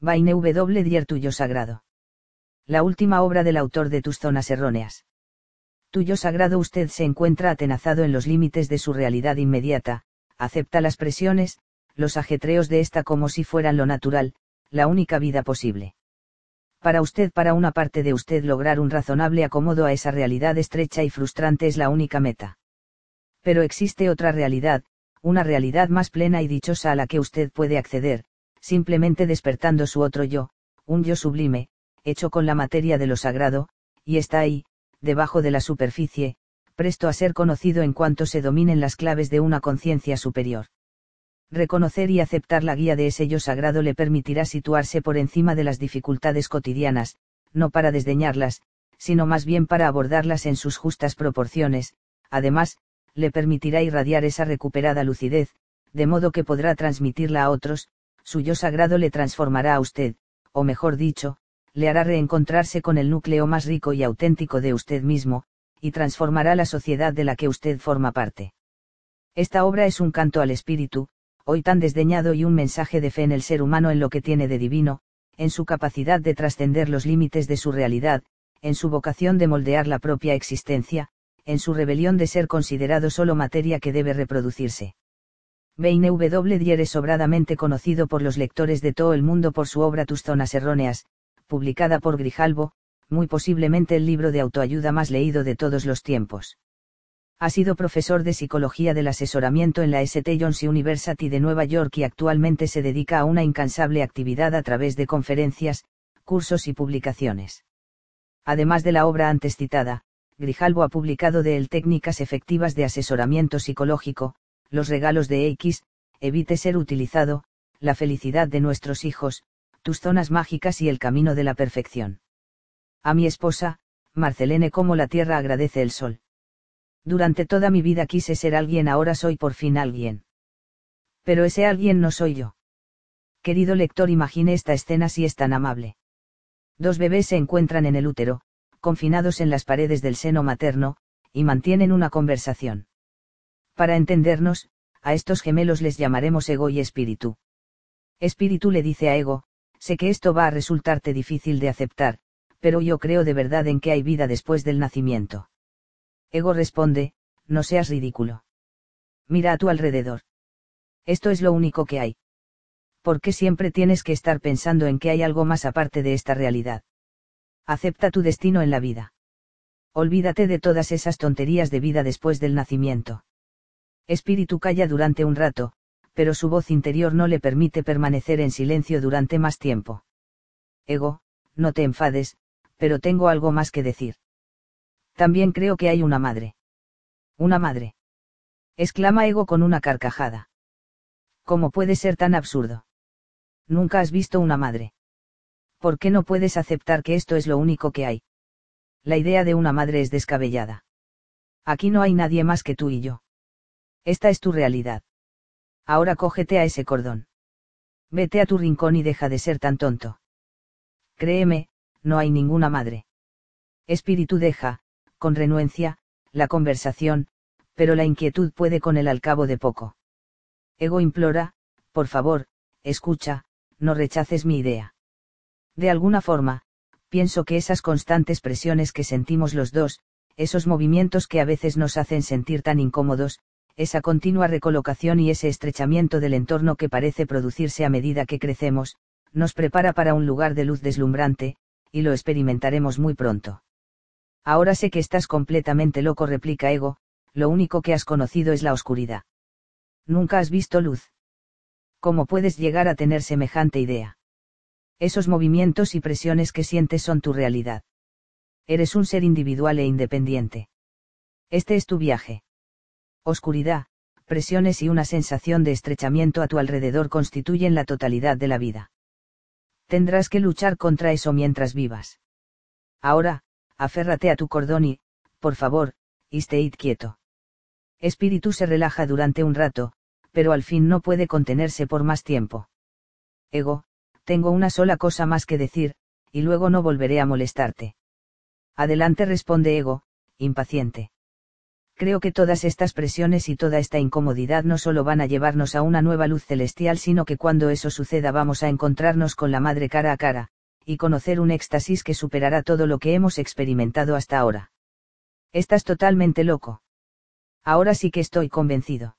Vaine W. Dier Tuyo Sagrado. La última obra del autor de Tus Zonas Erróneas. Tuyo Sagrado usted se encuentra atenazado en los límites de su realidad inmediata, acepta las presiones, los ajetreos de esta como si fueran lo natural, la única vida posible. Para usted, para una parte de usted lograr un razonable acomodo a esa realidad estrecha y frustrante es la única meta. Pero existe otra realidad, una realidad más plena y dichosa a la que usted puede acceder, simplemente despertando su otro yo, un yo sublime, hecho con la materia de lo sagrado, y está ahí, debajo de la superficie, presto a ser conocido en cuanto se dominen las claves de una conciencia superior. Reconocer y aceptar la guía de ese yo sagrado le permitirá situarse por encima de las dificultades cotidianas, no para desdeñarlas, sino más bien para abordarlas en sus justas proporciones, además, le permitirá irradiar esa recuperada lucidez, de modo que podrá transmitirla a otros, su yo sagrado le transformará a usted, o mejor dicho, le hará reencontrarse con el núcleo más rico y auténtico de usted mismo, y transformará la sociedad de la que usted forma parte. Esta obra es un canto al espíritu, hoy tan desdeñado y un mensaje de fe en el ser humano en lo que tiene de divino, en su capacidad de trascender los límites de su realidad, en su vocación de moldear la propia existencia, en su rebelión de ser considerado solo materia que debe reproducirse. W. Dier es sobradamente conocido por los lectores de todo el mundo por su obra Tus zonas erróneas, publicada por Grijalbo, muy posiblemente el libro de autoayuda más leído de todos los tiempos. Ha sido profesor de psicología del asesoramiento en la St. John's University de Nueva York y actualmente se dedica a una incansable actividad a través de conferencias, cursos y publicaciones. Además de la obra antes citada, Grijalbo ha publicado de él técnicas efectivas de asesoramiento psicológico, los regalos de X, evite ser utilizado, la felicidad de nuestros hijos, tus zonas mágicas y el camino de la perfección. A mi esposa, Marcelene como la tierra agradece el sol. Durante toda mi vida quise ser alguien, ahora soy por fin alguien. Pero ese alguien no soy yo. Querido lector, imagine esta escena si es tan amable. Dos bebés se encuentran en el útero, confinados en las paredes del seno materno, y mantienen una conversación. Para entendernos, a estos gemelos les llamaremos ego y espíritu. Espíritu le dice a ego, sé que esto va a resultarte difícil de aceptar, pero yo creo de verdad en que hay vida después del nacimiento. Ego responde, no seas ridículo. Mira a tu alrededor. Esto es lo único que hay. ¿Por qué siempre tienes que estar pensando en que hay algo más aparte de esta realidad? Acepta tu destino en la vida. Olvídate de todas esas tonterías de vida después del nacimiento. Espíritu calla durante un rato, pero su voz interior no le permite permanecer en silencio durante más tiempo. Ego, no te enfades, pero tengo algo más que decir. También creo que hay una madre. Una madre. Exclama Ego con una carcajada. ¿Cómo puede ser tan absurdo? Nunca has visto una madre. ¿Por qué no puedes aceptar que esto es lo único que hay? La idea de una madre es descabellada. Aquí no hay nadie más que tú y yo. Esta es tu realidad. Ahora cógete a ese cordón. Vete a tu rincón y deja de ser tan tonto. Créeme, no hay ninguna madre. Espíritu deja, con renuencia, la conversación, pero la inquietud puede con él al cabo de poco. Ego implora, por favor, escucha, no rechaces mi idea. De alguna forma, pienso que esas constantes presiones que sentimos los dos, esos movimientos que a veces nos hacen sentir tan incómodos, esa continua recolocación y ese estrechamiento del entorno que parece producirse a medida que crecemos, nos prepara para un lugar de luz deslumbrante, y lo experimentaremos muy pronto. Ahora sé que estás completamente loco, replica Ego, lo único que has conocido es la oscuridad. Nunca has visto luz. ¿Cómo puedes llegar a tener semejante idea? Esos movimientos y presiones que sientes son tu realidad. Eres un ser individual e independiente. Este es tu viaje. Oscuridad, presiones y una sensación de estrechamiento a tu alrededor constituyen la totalidad de la vida. Tendrás que luchar contra eso mientras vivas. Ahora, aférrate a tu cordón y, por favor, esté quieto. Espíritu se relaja durante un rato, pero al fin no puede contenerse por más tiempo. Ego, tengo una sola cosa más que decir, y luego no volveré a molestarte. Adelante responde Ego, impaciente. Creo que todas estas presiones y toda esta incomodidad no solo van a llevarnos a una nueva luz celestial, sino que cuando eso suceda vamos a encontrarnos con la Madre cara a cara, y conocer un éxtasis que superará todo lo que hemos experimentado hasta ahora. Estás totalmente loco. Ahora sí que estoy convencido.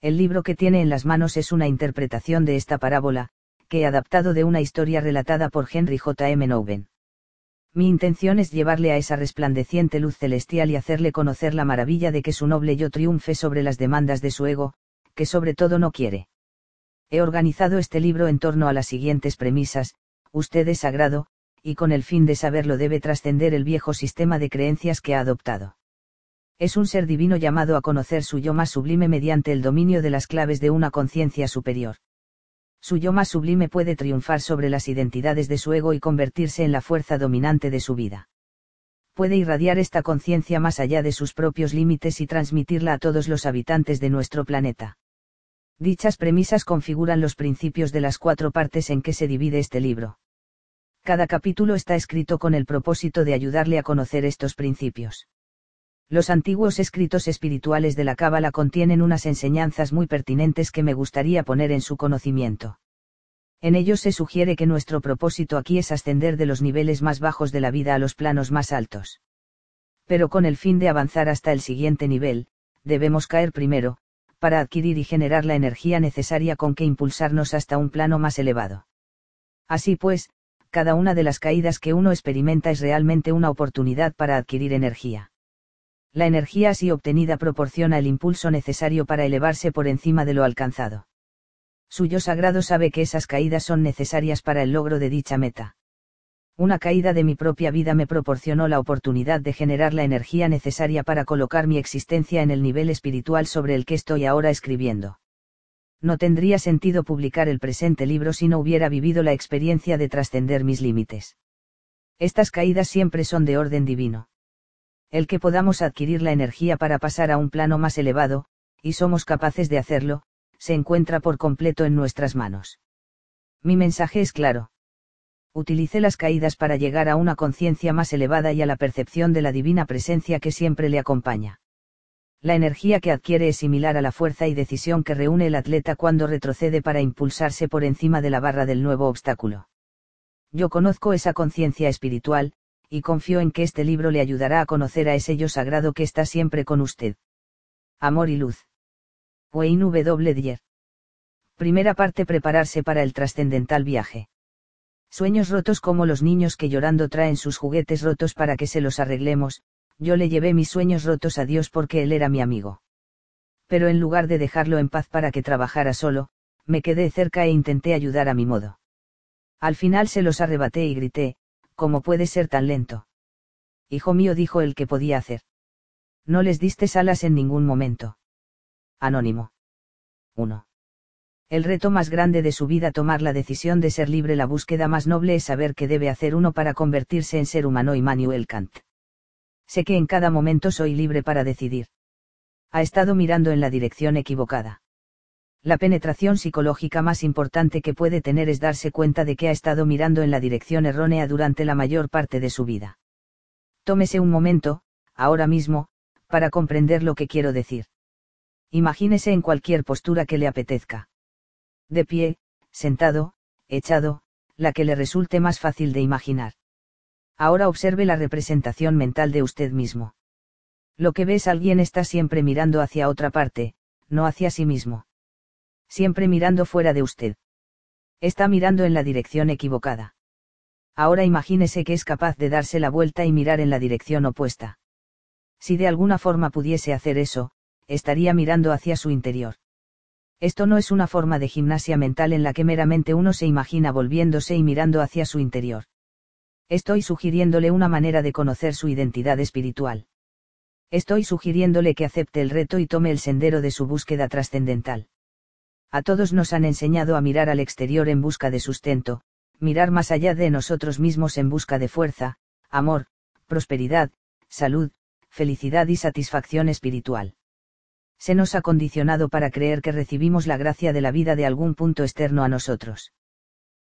El libro que tiene en las manos es una interpretación de esta parábola, que he adaptado de una historia relatada por Henry J. M. Nouwen. Mi intención es llevarle a esa resplandeciente luz celestial y hacerle conocer la maravilla de que su noble yo triunfe sobre las demandas de su ego, que sobre todo no quiere. He organizado este libro en torno a las siguientes premisas, usted es sagrado, y con el fin de saberlo debe trascender el viejo sistema de creencias que ha adoptado. Es un ser divino llamado a conocer su yo más sublime mediante el dominio de las claves de una conciencia superior. Su yo más sublime puede triunfar sobre las identidades de su ego y convertirse en la fuerza dominante de su vida. Puede irradiar esta conciencia más allá de sus propios límites y transmitirla a todos los habitantes de nuestro planeta. Dichas premisas configuran los principios de las cuatro partes en que se divide este libro. Cada capítulo está escrito con el propósito de ayudarle a conocer estos principios. Los antiguos escritos espirituales de la Cábala contienen unas enseñanzas muy pertinentes que me gustaría poner en su conocimiento. En ellos se sugiere que nuestro propósito aquí es ascender de los niveles más bajos de la vida a los planos más altos. Pero con el fin de avanzar hasta el siguiente nivel, debemos caer primero, para adquirir y generar la energía necesaria con que impulsarnos hasta un plano más elevado. Así pues, cada una de las caídas que uno experimenta es realmente una oportunidad para adquirir energía la energía así obtenida proporciona el impulso necesario para elevarse por encima de lo alcanzado. Su yo sagrado sabe que esas caídas son necesarias para el logro de dicha meta. Una caída de mi propia vida me proporcionó la oportunidad de generar la energía necesaria para colocar mi existencia en el nivel espiritual sobre el que estoy ahora escribiendo. No tendría sentido publicar el presente libro si no hubiera vivido la experiencia de trascender mis límites. Estas caídas siempre son de orden divino el que podamos adquirir la energía para pasar a un plano más elevado, y somos capaces de hacerlo, se encuentra por completo en nuestras manos. Mi mensaje es claro. Utilice las caídas para llegar a una conciencia más elevada y a la percepción de la divina presencia que siempre le acompaña. La energía que adquiere es similar a la fuerza y decisión que reúne el atleta cuando retrocede para impulsarse por encima de la barra del nuevo obstáculo. Yo conozco esa conciencia espiritual, y confío en que este libro le ayudará a conocer a ese yo sagrado que está siempre con usted. Amor y luz. Wayne W. Dyer. Primera parte Prepararse para el trascendental viaje. Sueños rotos como los niños que llorando traen sus juguetes rotos para que se los arreglemos, yo le llevé mis sueños rotos a Dios porque él era mi amigo. Pero en lugar de dejarlo en paz para que trabajara solo, me quedé cerca e intenté ayudar a mi modo. Al final se los arrebaté y grité, ¿cómo puede ser tan lento? Hijo mío dijo el que podía hacer. No les diste alas en ningún momento. Anónimo. 1. El reto más grande de su vida tomar la decisión de ser libre, la búsqueda más noble es saber qué debe hacer uno para convertirse en ser humano. Immanuel Kant. Sé que en cada momento soy libre para decidir. Ha estado mirando en la dirección equivocada. La penetración psicológica más importante que puede tener es darse cuenta de que ha estado mirando en la dirección errónea durante la mayor parte de su vida. Tómese un momento, ahora mismo, para comprender lo que quiero decir. Imagínese en cualquier postura que le apetezca. De pie, sentado, echado, la que le resulte más fácil de imaginar. Ahora observe la representación mental de usted mismo. Lo que ves alguien está siempre mirando hacia otra parte, no hacia sí mismo siempre mirando fuera de usted. Está mirando en la dirección equivocada. Ahora imagínese que es capaz de darse la vuelta y mirar en la dirección opuesta. Si de alguna forma pudiese hacer eso, estaría mirando hacia su interior. Esto no es una forma de gimnasia mental en la que meramente uno se imagina volviéndose y mirando hacia su interior. Estoy sugiriéndole una manera de conocer su identidad espiritual. Estoy sugiriéndole que acepte el reto y tome el sendero de su búsqueda trascendental a todos nos han enseñado a mirar al exterior en busca de sustento, mirar más allá de nosotros mismos en busca de fuerza, amor, prosperidad, salud, felicidad y satisfacción espiritual. Se nos ha condicionado para creer que recibimos la gracia de la vida de algún punto externo a nosotros.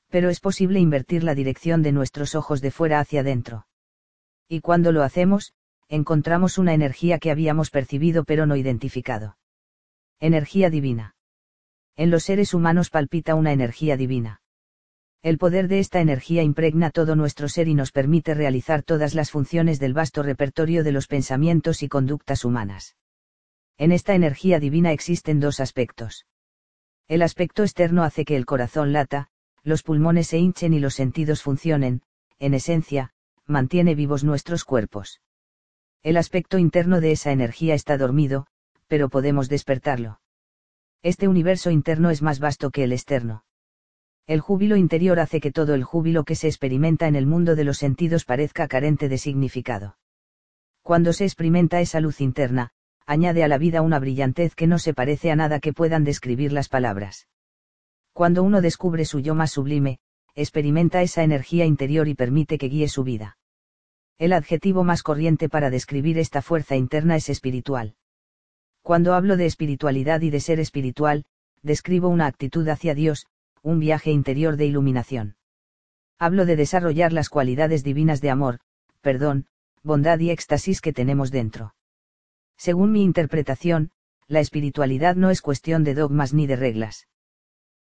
Pero es posible invertir la dirección de nuestros ojos de fuera hacia adentro. Y cuando lo hacemos, encontramos una energía que habíamos percibido pero no identificado. Energía divina. En los seres humanos palpita una energía divina. El poder de esta energía impregna todo nuestro ser y nos permite realizar todas las funciones del vasto repertorio de los pensamientos y conductas humanas. En esta energía divina existen dos aspectos. El aspecto externo hace que el corazón lata, los pulmones se hinchen y los sentidos funcionen, en esencia, mantiene vivos nuestros cuerpos. El aspecto interno de esa energía está dormido, pero podemos despertarlo. Este universo interno es más vasto que el externo. El júbilo interior hace que todo el júbilo que se experimenta en el mundo de los sentidos parezca carente de significado. Cuando se experimenta esa luz interna, añade a la vida una brillantez que no se parece a nada que puedan describir las palabras. Cuando uno descubre su yo más sublime, experimenta esa energía interior y permite que guíe su vida. El adjetivo más corriente para describir esta fuerza interna es espiritual. Cuando hablo de espiritualidad y de ser espiritual, describo una actitud hacia Dios, un viaje interior de iluminación. Hablo de desarrollar las cualidades divinas de amor, perdón, bondad y éxtasis que tenemos dentro. Según mi interpretación, la espiritualidad no es cuestión de dogmas ni de reglas.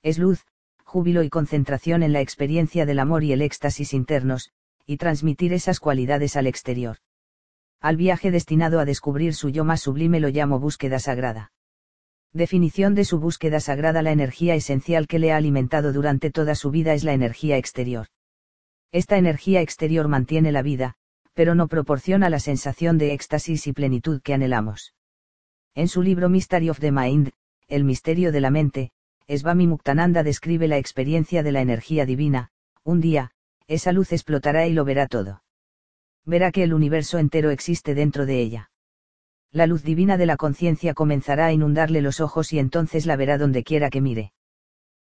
Es luz, júbilo y concentración en la experiencia del amor y el éxtasis internos, y transmitir esas cualidades al exterior. Al viaje destinado a descubrir su yo más sublime lo llamo búsqueda sagrada. Definición de su búsqueda sagrada La energía esencial que le ha alimentado durante toda su vida es la energía exterior. Esta energía exterior mantiene la vida, pero no proporciona la sensación de éxtasis y plenitud que anhelamos. En su libro Mystery of the Mind, El misterio de la mente, Svami Muktananda describe la experiencia de la energía divina, un día, esa luz explotará y lo verá todo. Verá que el universo entero existe dentro de ella la luz divina de la conciencia comenzará a inundarle los ojos y entonces la verá donde quiera que mire.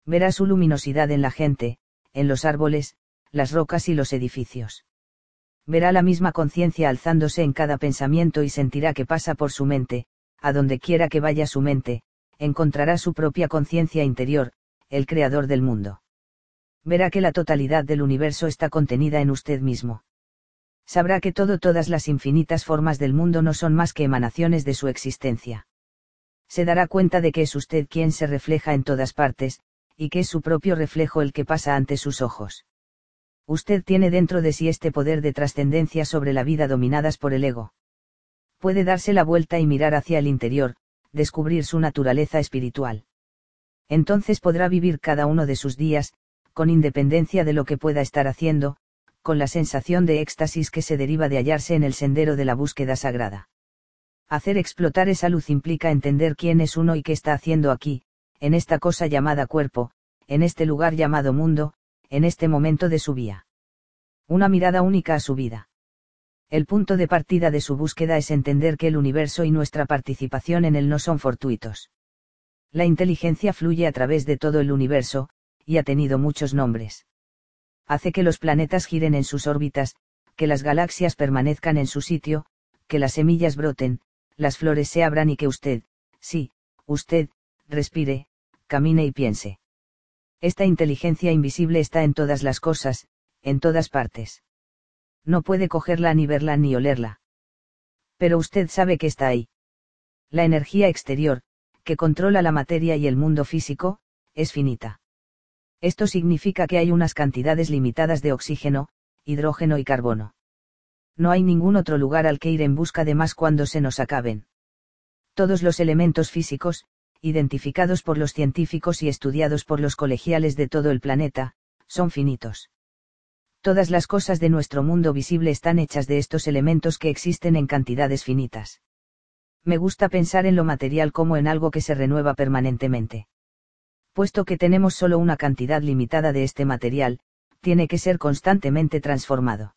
Verá su luminosidad en la gente, en los árboles, las rocas y los edificios. Verá la misma conciencia alzándose en cada pensamiento y sentirá que pasa por su mente, a donde quiera que vaya su mente, encontrará su propia conciencia interior, el creador del mundo. Verá que la totalidad del universo está contenida en usted mismo sabrá que todo todas las infinitas formas del mundo no son más que emanaciones de su existencia. Se dará cuenta de que es usted quien se refleja en todas partes, y que es su propio reflejo el que pasa ante sus ojos. Usted tiene dentro de sí este poder de trascendencia sobre la vida dominadas por el ego. Puede darse la vuelta y mirar hacia el interior, descubrir su naturaleza espiritual. Entonces podrá vivir cada uno de sus días, con independencia de lo que pueda estar haciendo, con la sensación de éxtasis que se deriva de hallarse en el sendero de la búsqueda sagrada. Hacer explotar esa luz implica entender quién es uno y qué está haciendo aquí, en esta cosa llamada cuerpo, en este lugar llamado mundo, en este momento de su vida. Una mirada única a su vida. El punto de partida de su búsqueda es entender que el universo y nuestra participación en él no son fortuitos. La inteligencia fluye a través de todo el universo, y ha tenido muchos nombres hace que los planetas giren en sus órbitas, que las galaxias permanezcan en su sitio, que las semillas broten, las flores se abran y que usted, sí, usted, respire, camine y piense. Esta inteligencia invisible está en todas las cosas, en todas partes. No puede cogerla ni verla ni olerla. Pero usted sabe que está ahí. La energía exterior, que controla la materia y el mundo físico, es finita. Esto significa que hay unas cantidades limitadas de oxígeno, hidrógeno y carbono. No hay ningún otro lugar al que ir en busca de más cuando se nos acaben. Todos los elementos físicos, identificados por los científicos y estudiados por los colegiales de todo el planeta, son finitos. Todas las cosas de nuestro mundo visible están hechas de estos elementos que existen en cantidades finitas. Me gusta pensar en lo material como en algo que se renueva permanentemente puesto que tenemos solo una cantidad limitada de este material, tiene que ser constantemente transformado.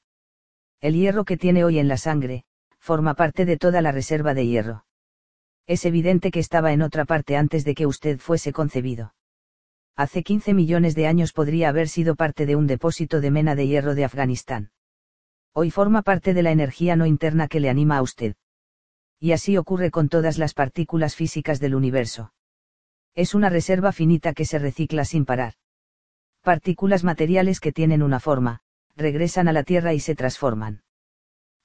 El hierro que tiene hoy en la sangre, forma parte de toda la reserva de hierro. Es evidente que estaba en otra parte antes de que usted fuese concebido. Hace 15 millones de años podría haber sido parte de un depósito de mena de hierro de Afganistán. Hoy forma parte de la energía no interna que le anima a usted. Y así ocurre con todas las partículas físicas del universo es una reserva finita que se recicla sin parar. Partículas materiales que tienen una forma, regresan a la Tierra y se transforman.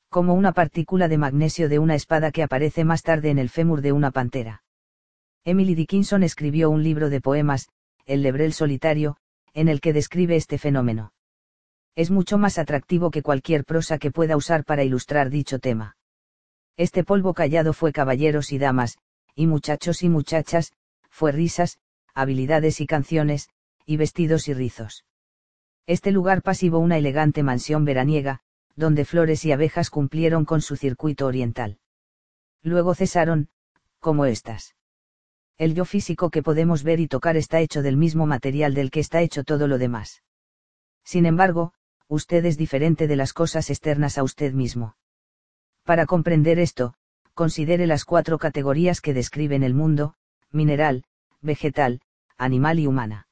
Como una partícula de magnesio de una espada que aparece más tarde en el fémur de una pantera. Emily Dickinson escribió un libro de poemas, El Lebrel Solitario, en el que describe este fenómeno. Es mucho más atractivo que cualquier prosa que pueda usar para ilustrar dicho tema. Este polvo callado fue caballeros y damas, y muchachos y muchachas, fue risas, habilidades y canciones, y vestidos y rizos. Este lugar pasivo una elegante mansión veraniega, donde flores y abejas cumplieron con su circuito oriental. Luego cesaron, como estas. El yo físico que podemos ver y tocar está hecho del mismo material del que está hecho todo lo demás. Sin embargo, usted es diferente de las cosas externas a usted mismo. Para comprender esto, considere las cuatro categorías que describen el mundo, mineral, vegetal, animal y humana.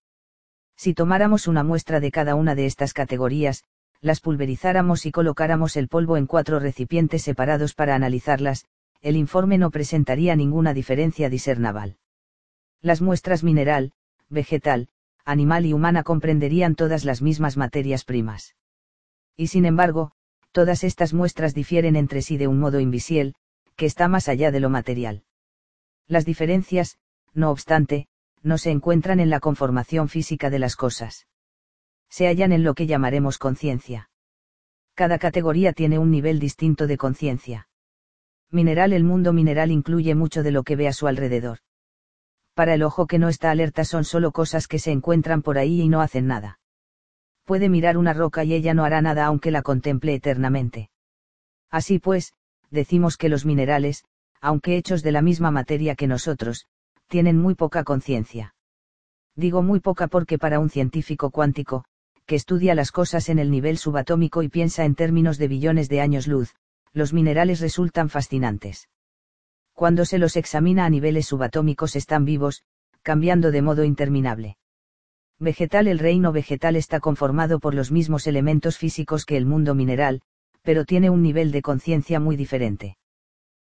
Si tomáramos una muestra de cada una de estas categorías, las pulverizáramos y colocáramos el polvo en cuatro recipientes separados para analizarlas, el informe no presentaría ninguna diferencia discernaval. Las muestras mineral, vegetal, animal y humana comprenderían todas las mismas materias primas. Y sin embargo, todas estas muestras difieren entre sí de un modo invisible, que está más allá de lo material. Las diferencias, no obstante, no se encuentran en la conformación física de las cosas. Se hallan en lo que llamaremos conciencia. Cada categoría tiene un nivel distinto de conciencia. Mineral El mundo mineral incluye mucho de lo que ve a su alrededor. Para el ojo que no está alerta son solo cosas que se encuentran por ahí y no hacen nada. Puede mirar una roca y ella no hará nada aunque la contemple eternamente. Así pues, decimos que los minerales, aunque hechos de la misma materia que nosotros, tienen muy poca conciencia. Digo muy poca porque para un científico cuántico, que estudia las cosas en el nivel subatómico y piensa en términos de billones de años luz, los minerales resultan fascinantes. Cuando se los examina a niveles subatómicos están vivos, cambiando de modo interminable. Vegetal El reino vegetal está conformado por los mismos elementos físicos que el mundo mineral, pero tiene un nivel de conciencia muy diferente.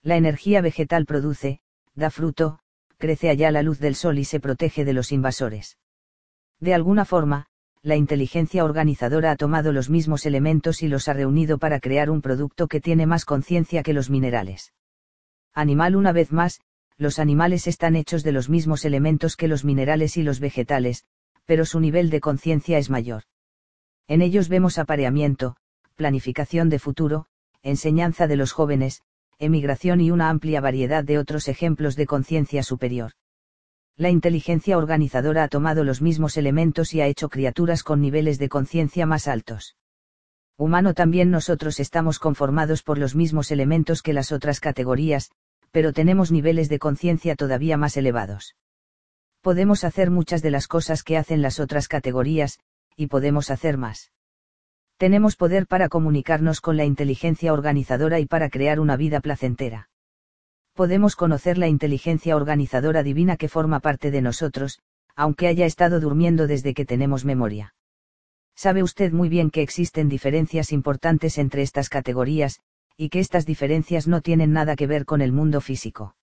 La energía vegetal produce, da fruto, crece allá la luz del sol y se protege de los invasores. De alguna forma, la inteligencia organizadora ha tomado los mismos elementos y los ha reunido para crear un producto que tiene más conciencia que los minerales. Animal una vez más, los animales están hechos de los mismos elementos que los minerales y los vegetales, pero su nivel de conciencia es mayor. En ellos vemos apareamiento, planificación de futuro, enseñanza de los jóvenes, emigración y una amplia variedad de otros ejemplos de conciencia superior. La inteligencia organizadora ha tomado los mismos elementos y ha hecho criaturas con niveles de conciencia más altos. Humano también nosotros estamos conformados por los mismos elementos que las otras categorías, pero tenemos niveles de conciencia todavía más elevados. Podemos hacer muchas de las cosas que hacen las otras categorías, y podemos hacer más tenemos poder para comunicarnos con la inteligencia organizadora y para crear una vida placentera. Podemos conocer la inteligencia organizadora divina que forma parte de nosotros, aunque haya estado durmiendo desde que tenemos memoria. Sabe usted muy bien que existen diferencias importantes entre estas categorías, y que estas diferencias no tienen nada que ver con el mundo físico.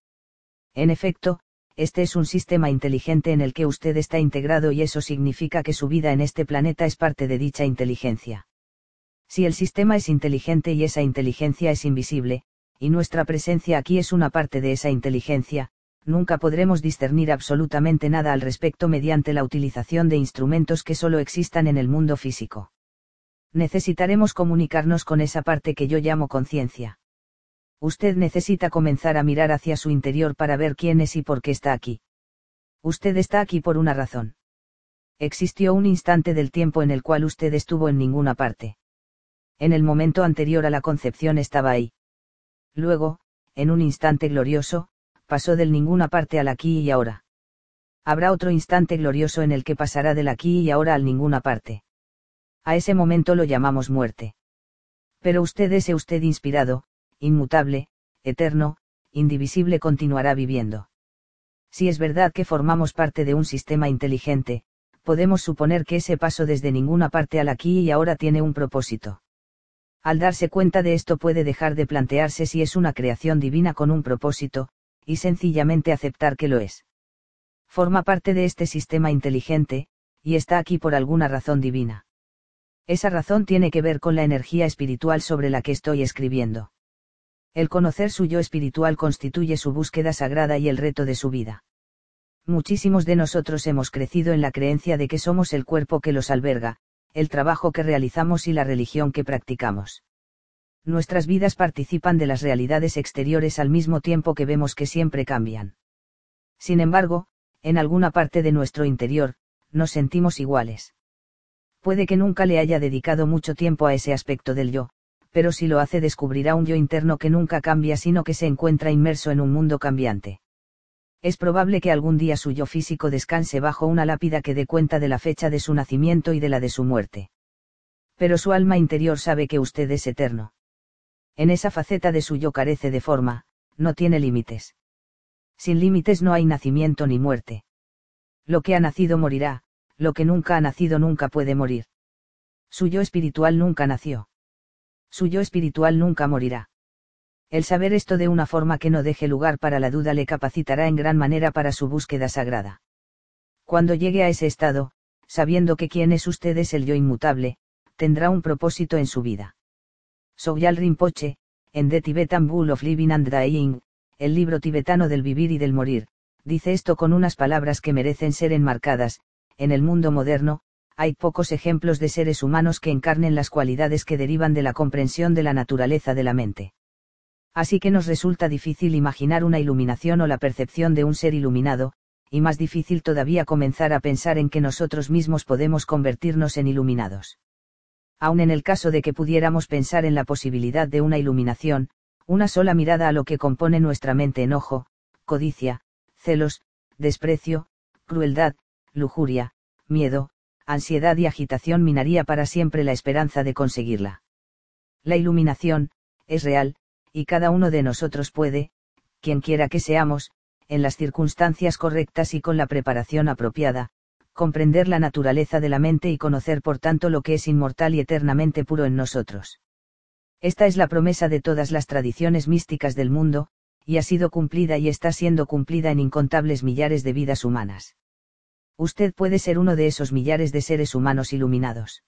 En efecto, este es un sistema inteligente en el que usted está integrado y eso significa que su vida en este planeta es parte de dicha inteligencia. Si el sistema es inteligente y esa inteligencia es invisible, y nuestra presencia aquí es una parte de esa inteligencia, nunca podremos discernir absolutamente nada al respecto mediante la utilización de instrumentos que solo existan en el mundo físico. Necesitaremos comunicarnos con esa parte que yo llamo conciencia. Usted necesita comenzar a mirar hacia su interior para ver quién es y por qué está aquí. Usted está aquí por una razón. Existió un instante del tiempo en el cual usted estuvo en ninguna parte en el momento anterior a la concepción estaba ahí. Luego, en un instante glorioso, pasó del ninguna parte al aquí y ahora. Habrá otro instante glorioso en el que pasará del aquí y ahora al ninguna parte. A ese momento lo llamamos muerte. Pero usted ese usted inspirado, inmutable, eterno, indivisible continuará viviendo. Si es verdad que formamos parte de un sistema inteligente, podemos suponer que ese paso desde ninguna parte al aquí y ahora tiene un propósito. Al darse cuenta de esto puede dejar de plantearse si es una creación divina con un propósito, y sencillamente aceptar que lo es. Forma parte de este sistema inteligente, y está aquí por alguna razón divina. Esa razón tiene que ver con la energía espiritual sobre la que estoy escribiendo. El conocer su yo espiritual constituye su búsqueda sagrada y el reto de su vida. Muchísimos de nosotros hemos crecido en la creencia de que somos el cuerpo que los alberga, el trabajo que realizamos y la religión que practicamos. Nuestras vidas participan de las realidades exteriores al mismo tiempo que vemos que siempre cambian. Sin embargo, en alguna parte de nuestro interior, nos sentimos iguales. Puede que nunca le haya dedicado mucho tiempo a ese aspecto del yo, pero si lo hace descubrirá un yo interno que nunca cambia sino que se encuentra inmerso en un mundo cambiante. Es probable que algún día su yo físico descanse bajo una lápida que dé cuenta de la fecha de su nacimiento y de la de su muerte. Pero su alma interior sabe que usted es eterno. En esa faceta de su yo carece de forma, no tiene límites. Sin límites no hay nacimiento ni muerte. Lo que ha nacido morirá, lo que nunca ha nacido nunca puede morir. Su yo espiritual nunca nació. Su yo espiritual nunca morirá. El saber esto de una forma que no deje lugar para la duda le capacitará en gran manera para su búsqueda sagrada. Cuando llegue a ese estado, sabiendo que quien es usted es el yo inmutable, tendrá un propósito en su vida. Sogyal Rinpoche, en The Tibetan Bull of Living and Dying, el libro tibetano del vivir y del morir, dice esto con unas palabras que merecen ser enmarcadas, en el mundo moderno, hay pocos ejemplos de seres humanos que encarnen las cualidades que derivan de la comprensión de la naturaleza de la mente. Así que nos resulta difícil imaginar una iluminación o la percepción de un ser iluminado, y más difícil todavía comenzar a pensar en que nosotros mismos podemos convertirnos en iluminados. Aun en el caso de que pudiéramos pensar en la posibilidad de una iluminación, una sola mirada a lo que compone nuestra mente enojo, codicia, celos, desprecio, crueldad, lujuria, miedo, ansiedad y agitación minaría para siempre la esperanza de conseguirla. La iluminación, es real, y cada uno de nosotros puede, quien quiera que seamos, en las circunstancias correctas y con la preparación apropiada, comprender la naturaleza de la mente y conocer por tanto lo que es inmortal y eternamente puro en nosotros. Esta es la promesa de todas las tradiciones místicas del mundo, y ha sido cumplida y está siendo cumplida en incontables millares de vidas humanas. Usted puede ser uno de esos millares de seres humanos iluminados.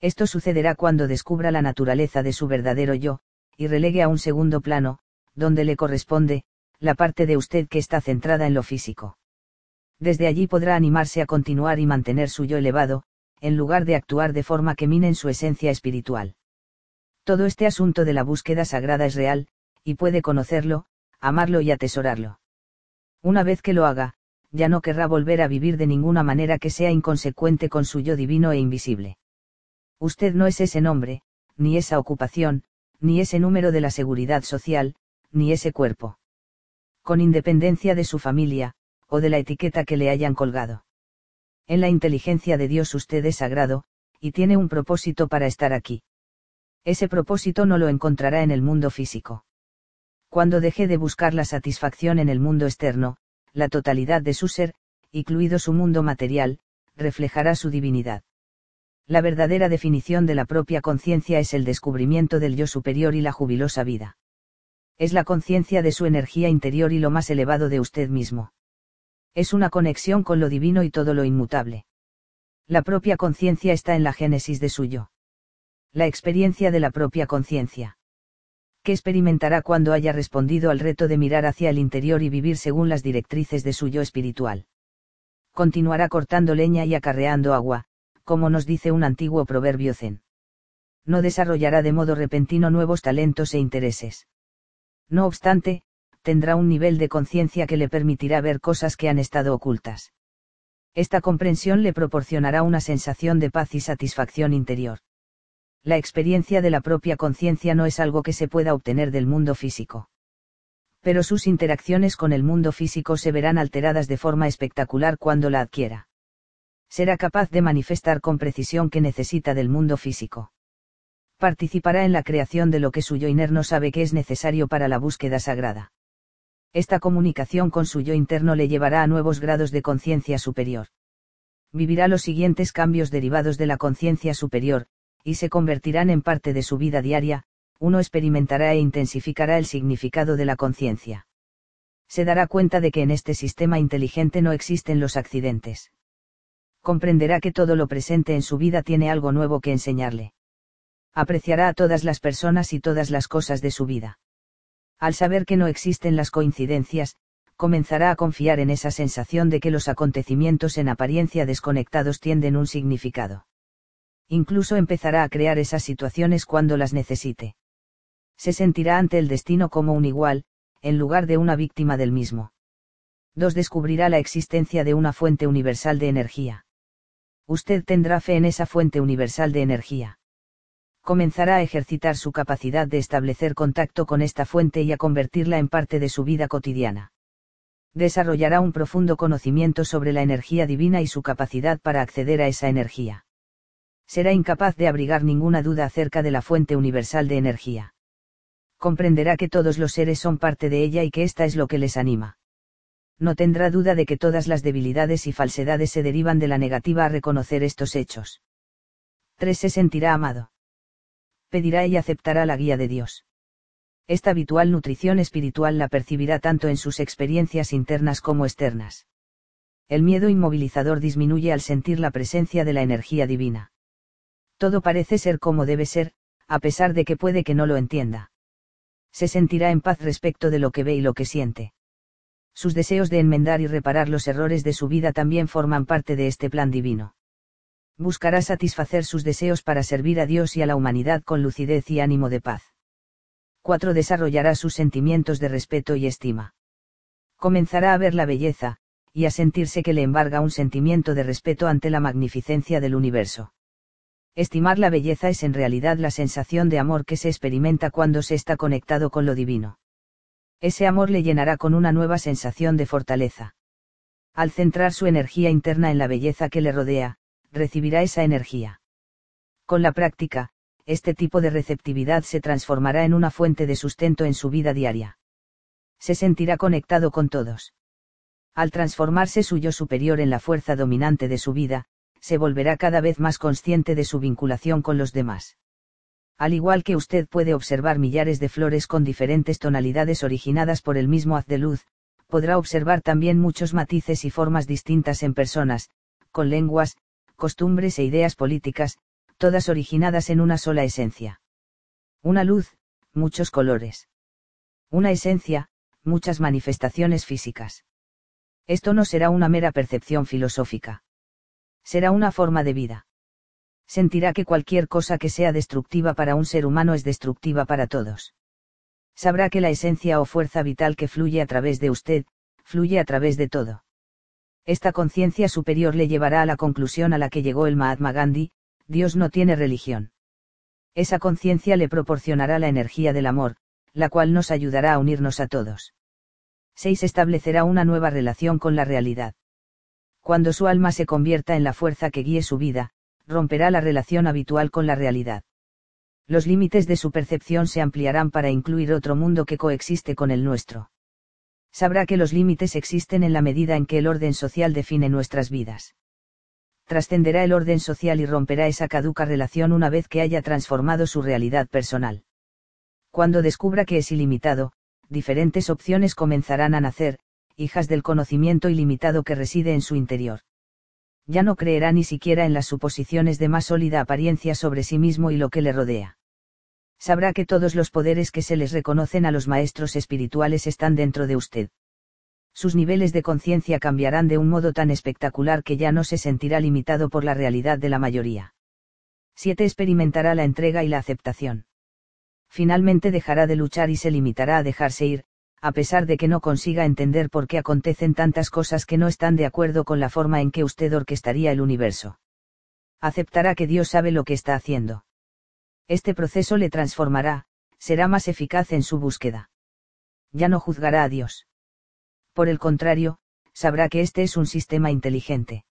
Esto sucederá cuando descubra la naturaleza de su verdadero yo, y relegue a un segundo plano, donde le corresponde, la parte de usted que está centrada en lo físico. Desde allí podrá animarse a continuar y mantener su yo elevado, en lugar de actuar de forma que minen su esencia espiritual. Todo este asunto de la búsqueda sagrada es real, y puede conocerlo, amarlo y atesorarlo. Una vez que lo haga, ya no querrá volver a vivir de ninguna manera que sea inconsecuente con su yo divino e invisible. Usted no es ese nombre, ni esa ocupación, ni ese número de la seguridad social, ni ese cuerpo. Con independencia de su familia, o de la etiqueta que le hayan colgado. En la inteligencia de Dios usted es sagrado, y tiene un propósito para estar aquí. Ese propósito no lo encontrará en el mundo físico. Cuando deje de buscar la satisfacción en el mundo externo, la totalidad de su ser, incluido su mundo material, reflejará su divinidad. La verdadera definición de la propia conciencia es el descubrimiento del yo superior y la jubilosa vida. Es la conciencia de su energía interior y lo más elevado de usted mismo. Es una conexión con lo divino y todo lo inmutable. La propia conciencia está en la génesis de su yo. La experiencia de la propia conciencia que experimentará cuando haya respondido al reto de mirar hacia el interior y vivir según las directrices de su yo espiritual. Continuará cortando leña y acarreando agua, como nos dice un antiguo proverbio zen. No desarrollará de modo repentino nuevos talentos e intereses. No obstante, tendrá un nivel de conciencia que le permitirá ver cosas que han estado ocultas. Esta comprensión le proporcionará una sensación de paz y satisfacción interior la experiencia de la propia conciencia no es algo que se pueda obtener del mundo físico. Pero sus interacciones con el mundo físico se verán alteradas de forma espectacular cuando la adquiera. Será capaz de manifestar con precisión que necesita del mundo físico. Participará en la creación de lo que su yo interno sabe que es necesario para la búsqueda sagrada. Esta comunicación con su yo interno le llevará a nuevos grados de conciencia superior. Vivirá los siguientes cambios derivados de la conciencia superior, y se convertirán en parte de su vida diaria, uno experimentará e intensificará el significado de la conciencia. Se dará cuenta de que en este sistema inteligente no existen los accidentes. Comprenderá que todo lo presente en su vida tiene algo nuevo que enseñarle. Apreciará a todas las personas y todas las cosas de su vida. Al saber que no existen las coincidencias, comenzará a confiar en esa sensación de que los acontecimientos en apariencia desconectados tienden un significado. Incluso empezará a crear esas situaciones cuando las necesite. Se sentirá ante el destino como un igual, en lugar de una víctima del mismo. 2. Descubrirá la existencia de una fuente universal de energía. Usted tendrá fe en esa fuente universal de energía. Comenzará a ejercitar su capacidad de establecer contacto con esta fuente y a convertirla en parte de su vida cotidiana desarrollará un profundo conocimiento sobre la energía divina y su capacidad para acceder a esa energía. Será incapaz de abrigar ninguna duda acerca de la fuente universal de energía. Comprenderá que todos los seres son parte de ella y que ésta es lo que les anima. No tendrá duda de que todas las debilidades y falsedades se derivan de la negativa a reconocer estos hechos. 3. Se sentirá amado. Pedirá y aceptará la guía de Dios esta habitual nutrición espiritual la percibirá tanto en sus experiencias internas como externas. El miedo inmovilizador disminuye al sentir la presencia de la energía divina. Todo parece ser como debe ser, a pesar de que puede que no lo entienda. Se sentirá en paz respecto de lo que ve y lo que siente. Sus deseos de enmendar y reparar los errores de su vida también forman parte de este plan divino. Buscará satisfacer sus deseos para servir a Dios y a la humanidad con lucidez y ánimo de paz. 4. Desarrollará sus sentimientos de respeto y estima. Comenzará a ver la belleza, y a sentirse que le embarga un sentimiento de respeto ante la magnificencia del universo. Estimar la belleza es en realidad la sensación de amor que se experimenta cuando se está conectado con lo divino. Ese amor le llenará con una nueva sensación de fortaleza. Al centrar su energía interna en la belleza que le rodea, recibirá esa energía. Con la práctica, este tipo de receptividad se transformará en una fuente de sustento en su vida diaria. Se sentirá conectado con todos. Al transformarse su yo superior en la fuerza dominante de su vida, se volverá cada vez más consciente de su vinculación con los demás. Al igual que usted puede observar millares de flores con diferentes tonalidades originadas por el mismo haz de luz, podrá observar también muchos matices y formas distintas en personas, con lenguas, costumbres e ideas políticas, todas originadas en una sola esencia. Una luz, muchos colores. Una esencia, muchas manifestaciones físicas. Esto no será una mera percepción filosófica. Será una forma de vida. Sentirá que cualquier cosa que sea destructiva para un ser humano es destructiva para todos. Sabrá que la esencia o fuerza vital que fluye a través de usted, fluye a través de todo. Esta conciencia superior le llevará a la conclusión a la que llegó el Mahatma Gandhi, Dios no tiene religión. Esa conciencia le proporcionará la energía del amor, la cual nos ayudará a unirnos a todos. 6. Establecerá una nueva relación con la realidad. Cuando su alma se convierta en la fuerza que guíe su vida, romperá la relación habitual con la realidad. Los límites de su percepción se ampliarán para incluir otro mundo que coexiste con el nuestro. Sabrá que los límites existen en la medida en que el orden social define nuestras vidas trascenderá el orden social y romperá esa caduca relación una vez que haya transformado su realidad personal. Cuando descubra que es ilimitado, diferentes opciones comenzarán a nacer, hijas del conocimiento ilimitado que reside en su interior. Ya no creerá ni siquiera en las suposiciones de más sólida apariencia sobre sí mismo y lo que le rodea. Sabrá que todos los poderes que se les reconocen a los maestros espirituales están dentro de usted sus niveles de conciencia cambiarán de un modo tan espectacular que ya no se sentirá limitado por la realidad de la mayoría. 7. Experimentará la entrega y la aceptación. Finalmente dejará de luchar y se limitará a dejarse ir, a pesar de que no consiga entender por qué acontecen tantas cosas que no están de acuerdo con la forma en que usted orquestaría el universo. Aceptará que Dios sabe lo que está haciendo. Este proceso le transformará, será más eficaz en su búsqueda. Ya no juzgará a Dios por el contrario, sabrá que este es un sistema inteligente.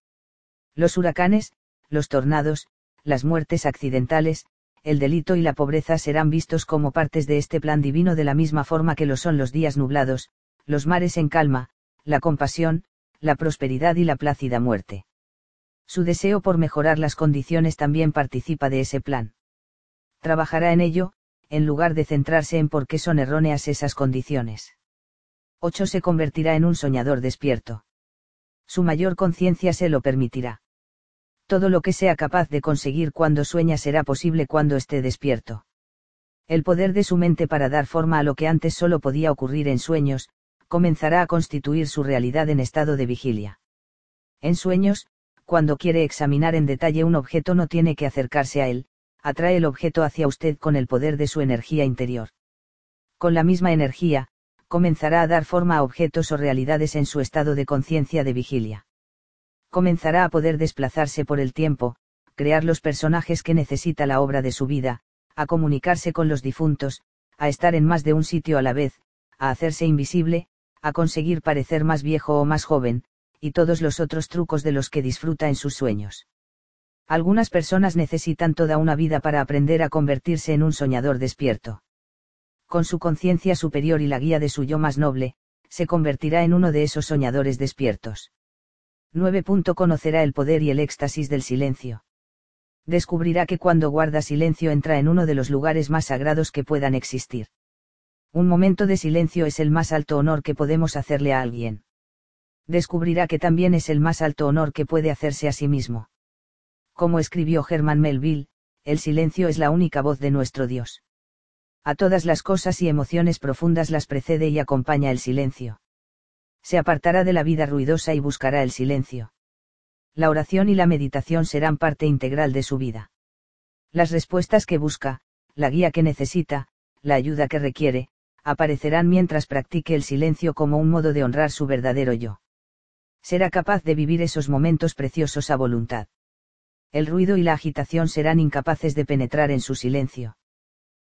Los huracanes, los tornados, las muertes accidentales, el delito y la pobreza serán vistos como partes de este plan divino de la misma forma que lo son los días nublados, los mares en calma, la compasión, la prosperidad y la plácida muerte. Su deseo por mejorar las condiciones también participa de ese plan. Trabajará en ello, en lugar de centrarse en por qué son erróneas esas condiciones. 8 se convertirá en un soñador despierto. Su mayor conciencia se lo permitirá. Todo lo que sea capaz de conseguir cuando sueña será posible cuando esté despierto. El poder de su mente para dar forma a lo que antes solo podía ocurrir en sueños, comenzará a constituir su realidad en estado de vigilia. En sueños, cuando quiere examinar en detalle un objeto no tiene que acercarse a él, atrae el objeto hacia usted con el poder de su energía interior. Con la misma energía, comenzará a dar forma a objetos o realidades en su estado de conciencia de vigilia comenzará a poder desplazarse por el tiempo, crear los personajes que necesita la obra de su vida, a comunicarse con los difuntos, a estar en más de un sitio a la vez, a hacerse invisible, a conseguir parecer más viejo o más joven, y todos los otros trucos de los que disfruta en sus sueños. Algunas personas necesitan toda una vida para aprender a convertirse en un soñador despierto. Con su conciencia superior y la guía de su yo más noble, se convertirá en uno de esos soñadores despiertos. 9. Conocerá el poder y el éxtasis del silencio. Descubrirá que cuando guarda silencio entra en uno de los lugares más sagrados que puedan existir. Un momento de silencio es el más alto honor que podemos hacerle a alguien. Descubrirá que también es el más alto honor que puede hacerse a sí mismo. Como escribió Herman Melville, el silencio es la única voz de nuestro Dios. A todas las cosas y emociones profundas las precede y acompaña el silencio se apartará de la vida ruidosa y buscará el silencio. La oración y la meditación serán parte integral de su vida. Las respuestas que busca, la guía que necesita, la ayuda que requiere, aparecerán mientras practique el silencio como un modo de honrar su verdadero yo. Será capaz de vivir esos momentos preciosos a voluntad. El ruido y la agitación serán incapaces de penetrar en su silencio.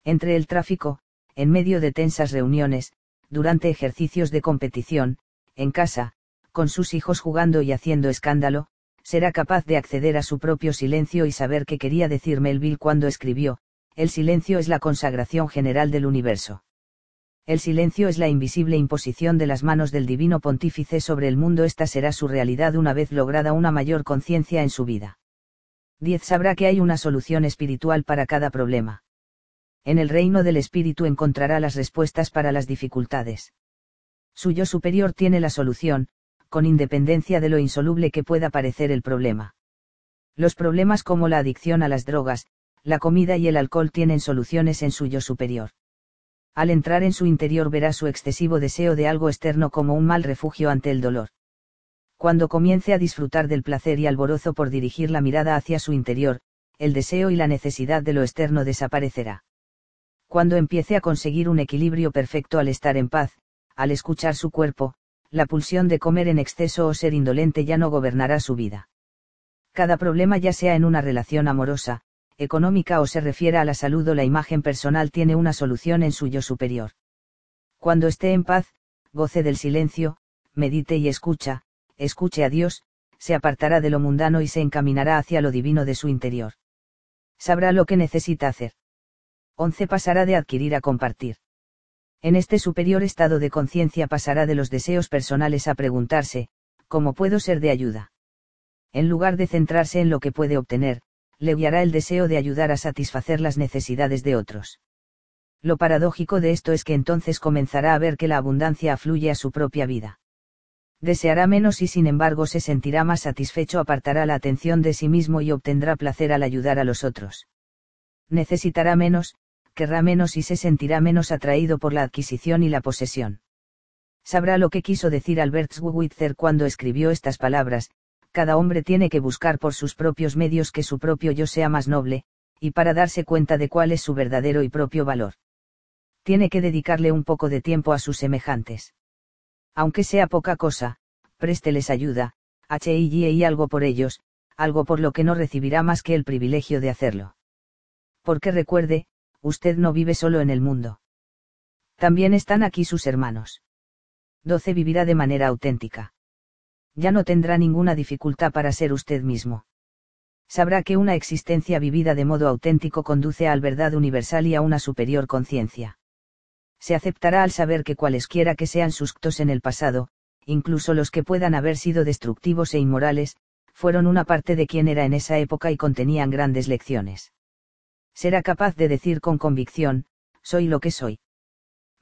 Entre el tráfico, en medio de tensas reuniones, durante ejercicios de competición, en casa, con sus hijos jugando y haciendo escándalo, será capaz de acceder a su propio silencio y saber qué quería decir Melville cuando escribió, el silencio es la consagración general del universo. El silencio es la invisible imposición de las manos del Divino Pontífice sobre el mundo. Esta será su realidad una vez lograda una mayor conciencia en su vida. 10. Sabrá que hay una solución espiritual para cada problema. En el reino del espíritu encontrará las respuestas para las dificultades. Su yo superior tiene la solución, con independencia de lo insoluble que pueda parecer el problema. Los problemas como la adicción a las drogas, la comida y el alcohol tienen soluciones en su yo superior. Al entrar en su interior verá su excesivo deseo de algo externo como un mal refugio ante el dolor. Cuando comience a disfrutar del placer y alborozo por dirigir la mirada hacia su interior, el deseo y la necesidad de lo externo desaparecerá. Cuando empiece a conseguir un equilibrio perfecto al estar en paz, al escuchar su cuerpo, la pulsión de comer en exceso o ser indolente ya no gobernará su vida. Cada problema ya sea en una relación amorosa, económica o se refiera a la salud o la imagen personal tiene una solución en su yo superior. Cuando esté en paz, goce del silencio, medite y escucha, escuche a Dios, se apartará de lo mundano y se encaminará hacia lo divino de su interior. Sabrá lo que necesita hacer. 11. Pasará de adquirir a compartir. En este superior estado de conciencia pasará de los deseos personales a preguntarse, ¿cómo puedo ser de ayuda? En lugar de centrarse en lo que puede obtener, le guiará el deseo de ayudar a satisfacer las necesidades de otros. Lo paradójico de esto es que entonces comenzará a ver que la abundancia afluye a su propia vida. Deseará menos y sin embargo se sentirá más satisfecho, apartará la atención de sí mismo y obtendrá placer al ayudar a los otros. Necesitará menos, querrá menos y se sentirá menos atraído por la adquisición y la posesión. Sabrá lo que quiso decir Albert Schweitzer cuando escribió estas palabras, cada hombre tiene que buscar por sus propios medios que su propio yo sea más noble, y para darse cuenta de cuál es su verdadero y propio valor. Tiene que dedicarle un poco de tiempo a sus semejantes. Aunque sea poca cosa, présteles ayuda, y algo por ellos, algo por lo que no recibirá más que el privilegio de hacerlo. Porque recuerde, usted no vive solo en el mundo. También están aquí sus hermanos. 12. Vivirá de manera auténtica. Ya no tendrá ninguna dificultad para ser usted mismo. Sabrá que una existencia vivida de modo auténtico conduce al verdad universal y a una superior conciencia. Se aceptará al saber que cualesquiera que sean sus actos en el pasado, incluso los que puedan haber sido destructivos e inmorales, fueron una parte de quien era en esa época y contenían grandes lecciones será capaz de decir con convicción, soy lo que soy.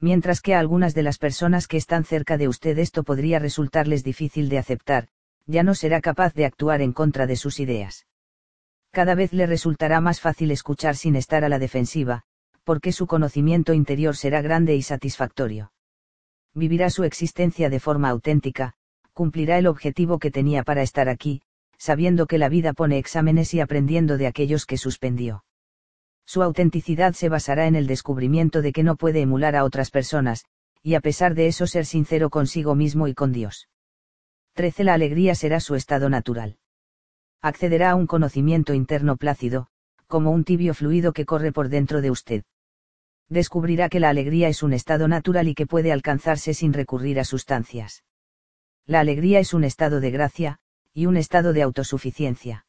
Mientras que a algunas de las personas que están cerca de usted esto podría resultarles difícil de aceptar, ya no será capaz de actuar en contra de sus ideas. Cada vez le resultará más fácil escuchar sin estar a la defensiva, porque su conocimiento interior será grande y satisfactorio. Vivirá su existencia de forma auténtica, cumplirá el objetivo que tenía para estar aquí, sabiendo que la vida pone exámenes y aprendiendo de aquellos que suspendió. Su autenticidad se basará en el descubrimiento de que no puede emular a otras personas, y a pesar de eso ser sincero consigo mismo y con Dios. 13. La alegría será su estado natural. Accederá a un conocimiento interno plácido, como un tibio fluido que corre por dentro de usted. Descubrirá que la alegría es un estado natural y que puede alcanzarse sin recurrir a sustancias. La alegría es un estado de gracia, y un estado de autosuficiencia.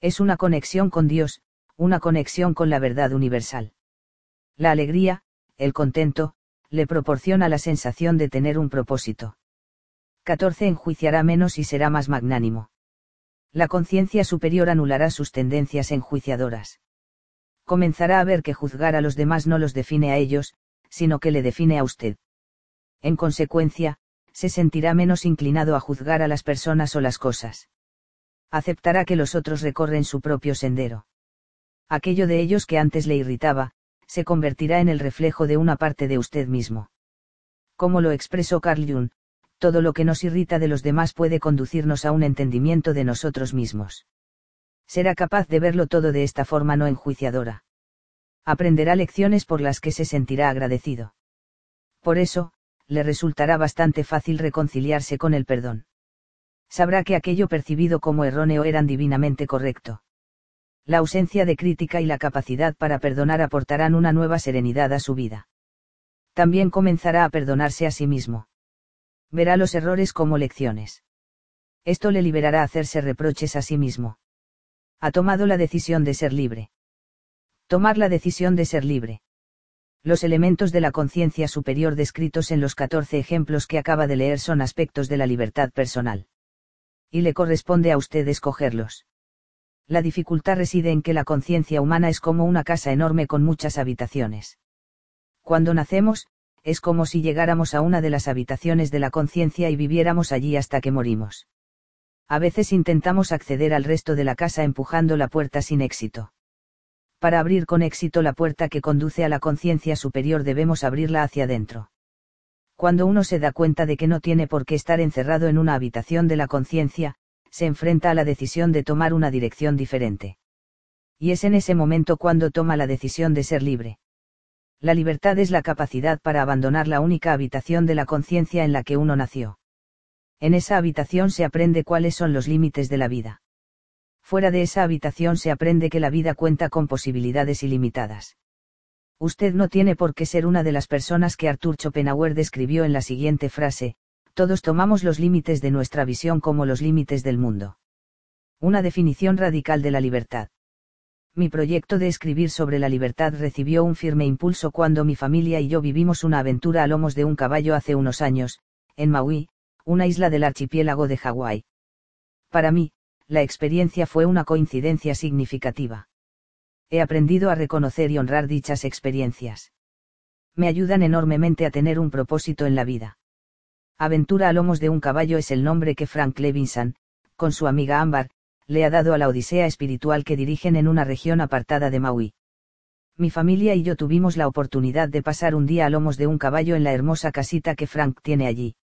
Es una conexión con Dios, una conexión con la verdad universal. La alegría, el contento, le proporciona la sensación de tener un propósito. 14. Enjuiciará menos y será más magnánimo. La conciencia superior anulará sus tendencias enjuiciadoras. Comenzará a ver que juzgar a los demás no los define a ellos, sino que le define a usted. En consecuencia, se sentirá menos inclinado a juzgar a las personas o las cosas. Aceptará que los otros recorren su propio sendero aquello de ellos que antes le irritaba, se convertirá en el reflejo de una parte de usted mismo. Como lo expresó Carl Jung, todo lo que nos irrita de los demás puede conducirnos a un entendimiento de nosotros mismos. Será capaz de verlo todo de esta forma no enjuiciadora. Aprenderá lecciones por las que se sentirá agradecido. Por eso, le resultará bastante fácil reconciliarse con el perdón. Sabrá que aquello percibido como erróneo eran divinamente correcto la ausencia de crítica y la capacidad para perdonar aportarán una nueva serenidad a su vida. También comenzará a perdonarse a sí mismo. Verá los errores como lecciones. Esto le liberará a hacerse reproches a sí mismo. Ha tomado la decisión de ser libre. Tomar la decisión de ser libre. Los elementos de la conciencia superior descritos en los 14 ejemplos que acaba de leer son aspectos de la libertad personal. Y le corresponde a usted escogerlos la dificultad reside en que la conciencia humana es como una casa enorme con muchas habitaciones. Cuando nacemos, es como si llegáramos a una de las habitaciones de la conciencia y viviéramos allí hasta que morimos. A veces intentamos acceder al resto de la casa empujando la puerta sin éxito. Para abrir con éxito la puerta que conduce a la conciencia superior debemos abrirla hacia adentro. Cuando uno se da cuenta de que no tiene por qué estar encerrado en una habitación de la conciencia, se enfrenta a la decisión de tomar una dirección diferente. Y es en ese momento cuando toma la decisión de ser libre. La libertad es la capacidad para abandonar la única habitación de la conciencia en la que uno nació. En esa habitación se aprende cuáles son los límites de la vida. Fuera de esa habitación se aprende que la vida cuenta con posibilidades ilimitadas. Usted no tiene por qué ser una de las personas que Arthur Schopenhauer describió en la siguiente frase, todos tomamos los límites de nuestra visión como los límites del mundo. Una definición radical de la libertad. Mi proyecto de escribir sobre la libertad recibió un firme impulso cuando mi familia y yo vivimos una aventura a lomos de un caballo hace unos años, en Maui, una isla del archipiélago de Hawái. Para mí, la experiencia fue una coincidencia significativa. He aprendido a reconocer y honrar dichas experiencias. Me ayudan enormemente a tener un propósito en la vida. Aventura a lomos de un caballo es el nombre que Frank Levinson, con su amiga Ambar, le ha dado a la odisea espiritual que dirigen en una región apartada de Maui. Mi familia y yo tuvimos la oportunidad de pasar un día a lomos de un caballo en la hermosa casita que Frank tiene allí.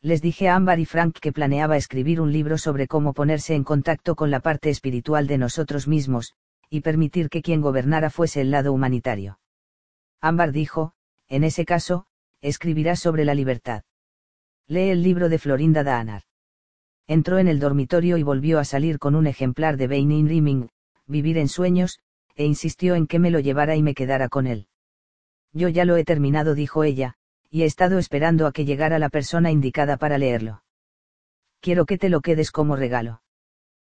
Les dije a Ambar y Frank que planeaba escribir un libro sobre cómo ponerse en contacto con la parte espiritual de nosotros mismos, y permitir que quien gobernara fuese el lado humanitario. Ambar dijo, en ese caso, escribirás sobre la libertad. Lee el libro de Florinda Daanar. Entró en el dormitorio y volvió a salir con un ejemplar de Beinin Dreaming, Vivir en Sueños, e insistió en que me lo llevara y me quedara con él. Yo ya lo he terminado, dijo ella, y he estado esperando a que llegara la persona indicada para leerlo. Quiero que te lo quedes como regalo.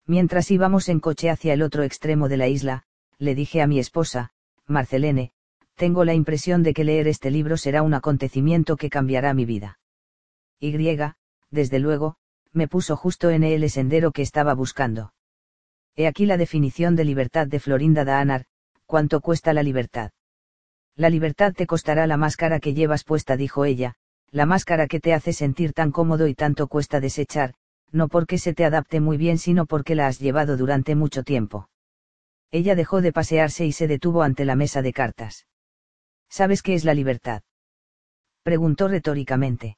Mientras íbamos en coche hacia el otro extremo de la isla, le dije a mi esposa, Marcelene, tengo la impresión de que leer este libro será un acontecimiento que cambiará mi vida. Y, desde luego, me puso justo en el sendero que estaba buscando. He aquí la definición de libertad de Florinda Daanar, ¿cuánto cuesta la libertad? La libertad te costará la máscara que llevas puesta, dijo ella, la máscara que te hace sentir tan cómodo y tanto cuesta desechar, no porque se te adapte muy bien, sino porque la has llevado durante mucho tiempo. Ella dejó de pasearse y se detuvo ante la mesa de cartas. ¿Sabes qué es la libertad? Preguntó retóricamente.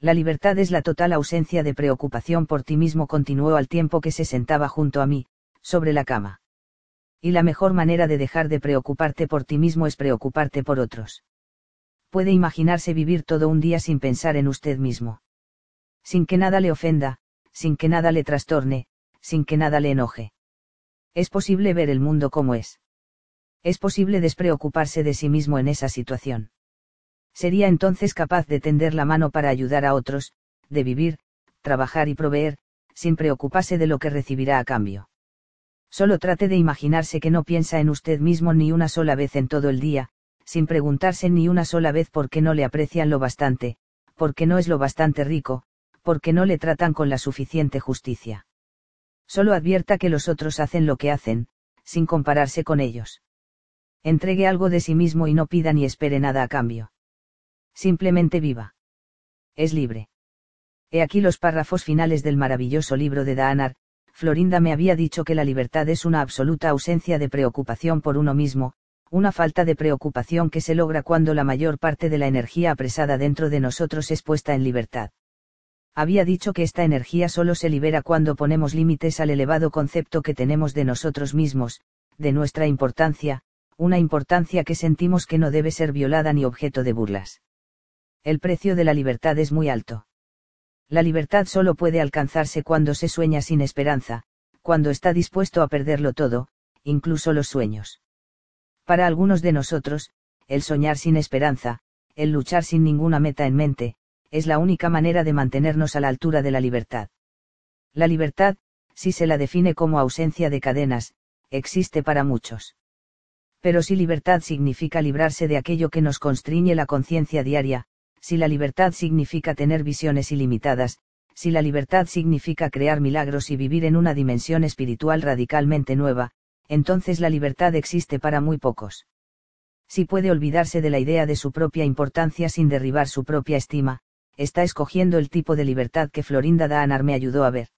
La libertad es la total ausencia de preocupación por ti mismo, continuó al tiempo que se sentaba junto a mí, sobre la cama. Y la mejor manera de dejar de preocuparte por ti mismo es preocuparte por otros. Puede imaginarse vivir todo un día sin pensar en usted mismo. Sin que nada le ofenda, sin que nada le trastorne, sin que nada le enoje. Es posible ver el mundo como es. Es posible despreocuparse de sí mismo en esa situación. Sería entonces capaz de tender la mano para ayudar a otros, de vivir, trabajar y proveer, sin preocuparse de lo que recibirá a cambio. Solo trate de imaginarse que no piensa en usted mismo ni una sola vez en todo el día, sin preguntarse ni una sola vez por qué no le aprecian lo bastante, por qué no es lo bastante rico, por qué no le tratan con la suficiente justicia. Solo advierta que los otros hacen lo que hacen, sin compararse con ellos. Entregue algo de sí mismo y no pida ni espere nada a cambio. Simplemente viva. Es libre. He aquí los párrafos finales del maravilloso libro de Daanar, Florinda me había dicho que la libertad es una absoluta ausencia de preocupación por uno mismo, una falta de preocupación que se logra cuando la mayor parte de la energía apresada dentro de nosotros es puesta en libertad. Había dicho que esta energía solo se libera cuando ponemos límites al elevado concepto que tenemos de nosotros mismos, de nuestra importancia, una importancia que sentimos que no debe ser violada ni objeto de burlas. El precio de la libertad es muy alto. La libertad solo puede alcanzarse cuando se sueña sin esperanza, cuando está dispuesto a perderlo todo, incluso los sueños. Para algunos de nosotros, el soñar sin esperanza, el luchar sin ninguna meta en mente, es la única manera de mantenernos a la altura de la libertad. La libertad, si se la define como ausencia de cadenas, existe para muchos. Pero si libertad significa librarse de aquello que nos constriñe la conciencia diaria, si la libertad significa tener visiones ilimitadas, si la libertad significa crear milagros y vivir en una dimensión espiritual radicalmente nueva, entonces la libertad existe para muy pocos. Si puede olvidarse de la idea de su propia importancia sin derribar su propia estima, está escogiendo el tipo de libertad que Florinda Daanar me ayudó a ver.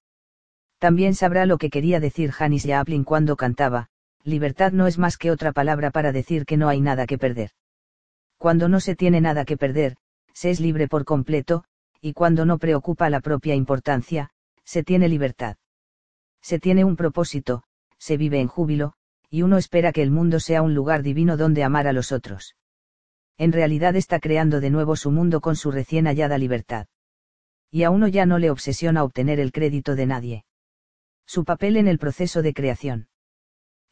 También sabrá lo que quería decir Janis Joplin cuando cantaba, libertad no es más que otra palabra para decir que no hay nada que perder. Cuando no se tiene nada que perder, se es libre por completo, y cuando no preocupa la propia importancia, se tiene libertad. Se tiene un propósito, se vive en júbilo, y uno espera que el mundo sea un lugar divino donde amar a los otros. En realidad está creando de nuevo su mundo con su recién hallada libertad. Y a uno ya no le obsesiona obtener el crédito de nadie. Su papel en el proceso de creación.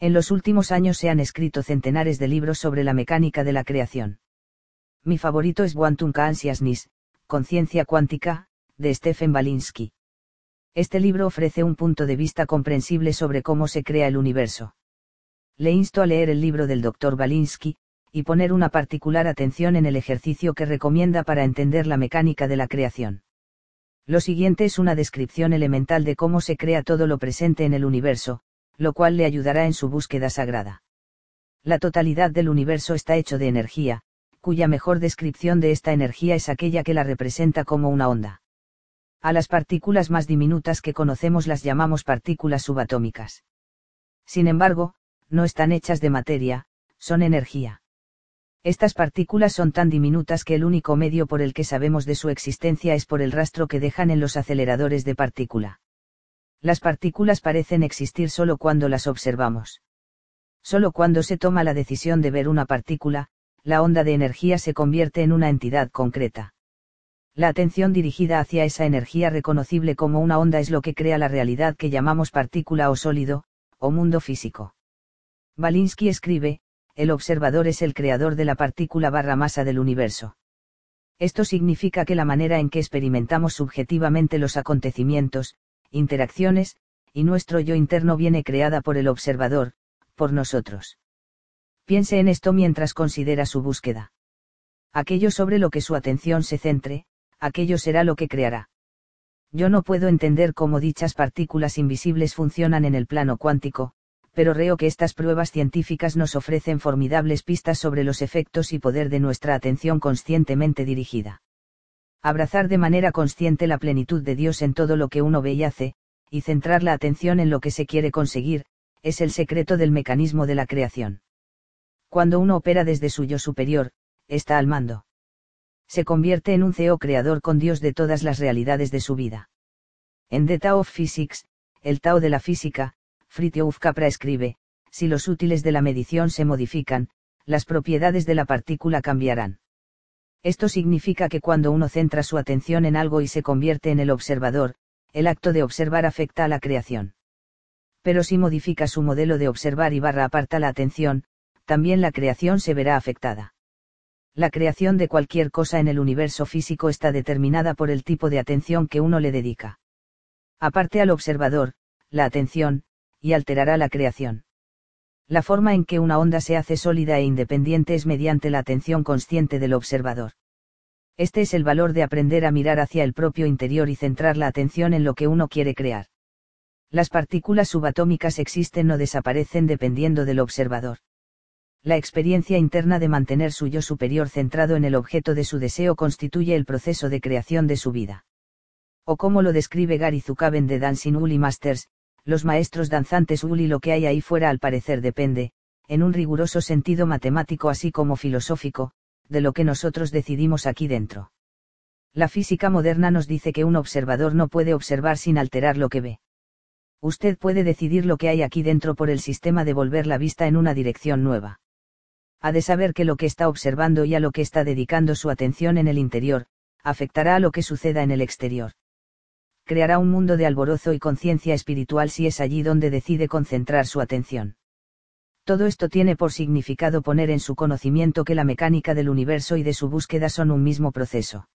En los últimos años se han escrito centenares de libros sobre la mecánica de la creación. Mi favorito es Quantum Consciousness, Conciencia Cuántica, de Stephen Balinsky. Este libro ofrece un punto de vista comprensible sobre cómo se crea el universo. Le insto a leer el libro del Dr. Balinsky, y poner una particular atención en el ejercicio que recomienda para entender la mecánica de la creación. Lo siguiente es una descripción elemental de cómo se crea todo lo presente en el universo, lo cual le ayudará en su búsqueda sagrada. La totalidad del universo está hecho de energía, cuya mejor descripción de esta energía es aquella que la representa como una onda. A las partículas más diminutas que conocemos las llamamos partículas subatómicas. Sin embargo, no están hechas de materia, son energía. Estas partículas son tan diminutas que el único medio por el que sabemos de su existencia es por el rastro que dejan en los aceleradores de partícula. Las partículas parecen existir solo cuando las observamos. Solo cuando se toma la decisión de ver una partícula, la onda de energía se convierte en una entidad concreta. La atención dirigida hacia esa energía reconocible como una onda es lo que crea la realidad que llamamos partícula o sólido, o mundo físico. Balinsky escribe, el observador es el creador de la partícula barra masa del universo. Esto significa que la manera en que experimentamos subjetivamente los acontecimientos, interacciones, y nuestro yo interno viene creada por el observador, por nosotros. Piense en esto mientras considera su búsqueda. Aquello sobre lo que su atención se centre, aquello será lo que creará. Yo no puedo entender cómo dichas partículas invisibles funcionan en el plano cuántico, pero creo que estas pruebas científicas nos ofrecen formidables pistas sobre los efectos y poder de nuestra atención conscientemente dirigida. Abrazar de manera consciente la plenitud de Dios en todo lo que uno ve y hace, y centrar la atención en lo que se quiere conseguir, es el secreto del mecanismo de la creación. Cuando uno opera desde su yo superior, está al mando. Se convierte en un CEO creador con Dios de todas las realidades de su vida. En The Tao of Physics, el Tao de la física, Fritjof Capra escribe, si los útiles de la medición se modifican, las propiedades de la partícula cambiarán. Esto significa que cuando uno centra su atención en algo y se convierte en el observador, el acto de observar afecta a la creación. Pero si modifica su modelo de observar y barra aparta la atención, también la creación se verá afectada. La creación de cualquier cosa en el universo físico está determinada por el tipo de atención que uno le dedica. Aparte al observador, la atención, y alterará la creación. La forma en que una onda se hace sólida e independiente es mediante la atención consciente del observador. Este es el valor de aprender a mirar hacia el propio interior y centrar la atención en lo que uno quiere crear. Las partículas subatómicas existen o desaparecen dependiendo del observador. La experiencia interna de mantener su yo superior centrado en el objeto de su deseo constituye el proceso de creación de su vida. O como lo describe Gary Zukaven de Dancing Uli Masters, los maestros danzantes Uli lo que hay ahí fuera al parecer depende, en un riguroso sentido matemático así como filosófico, de lo que nosotros decidimos aquí dentro. La física moderna nos dice que un observador no puede observar sin alterar lo que ve. Usted puede decidir lo que hay aquí dentro por el sistema de volver la vista en una dirección nueva. Ha de saber que lo que está observando y a lo que está dedicando su atención en el interior, afectará a lo que suceda en el exterior. Creará un mundo de alborozo y conciencia espiritual si es allí donde decide concentrar su atención. Todo esto tiene por significado poner en su conocimiento que la mecánica del universo y de su búsqueda son un mismo proceso.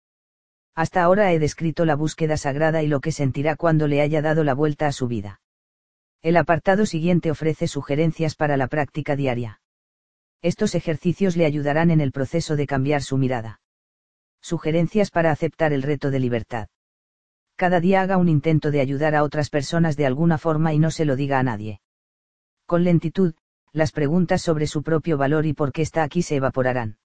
Hasta ahora he descrito la búsqueda sagrada y lo que sentirá cuando le haya dado la vuelta a su vida. El apartado siguiente ofrece sugerencias para la práctica diaria. Estos ejercicios le ayudarán en el proceso de cambiar su mirada. Sugerencias para aceptar el reto de libertad. Cada día haga un intento de ayudar a otras personas de alguna forma y no se lo diga a nadie. Con lentitud, las preguntas sobre su propio valor y por qué está aquí se evaporarán.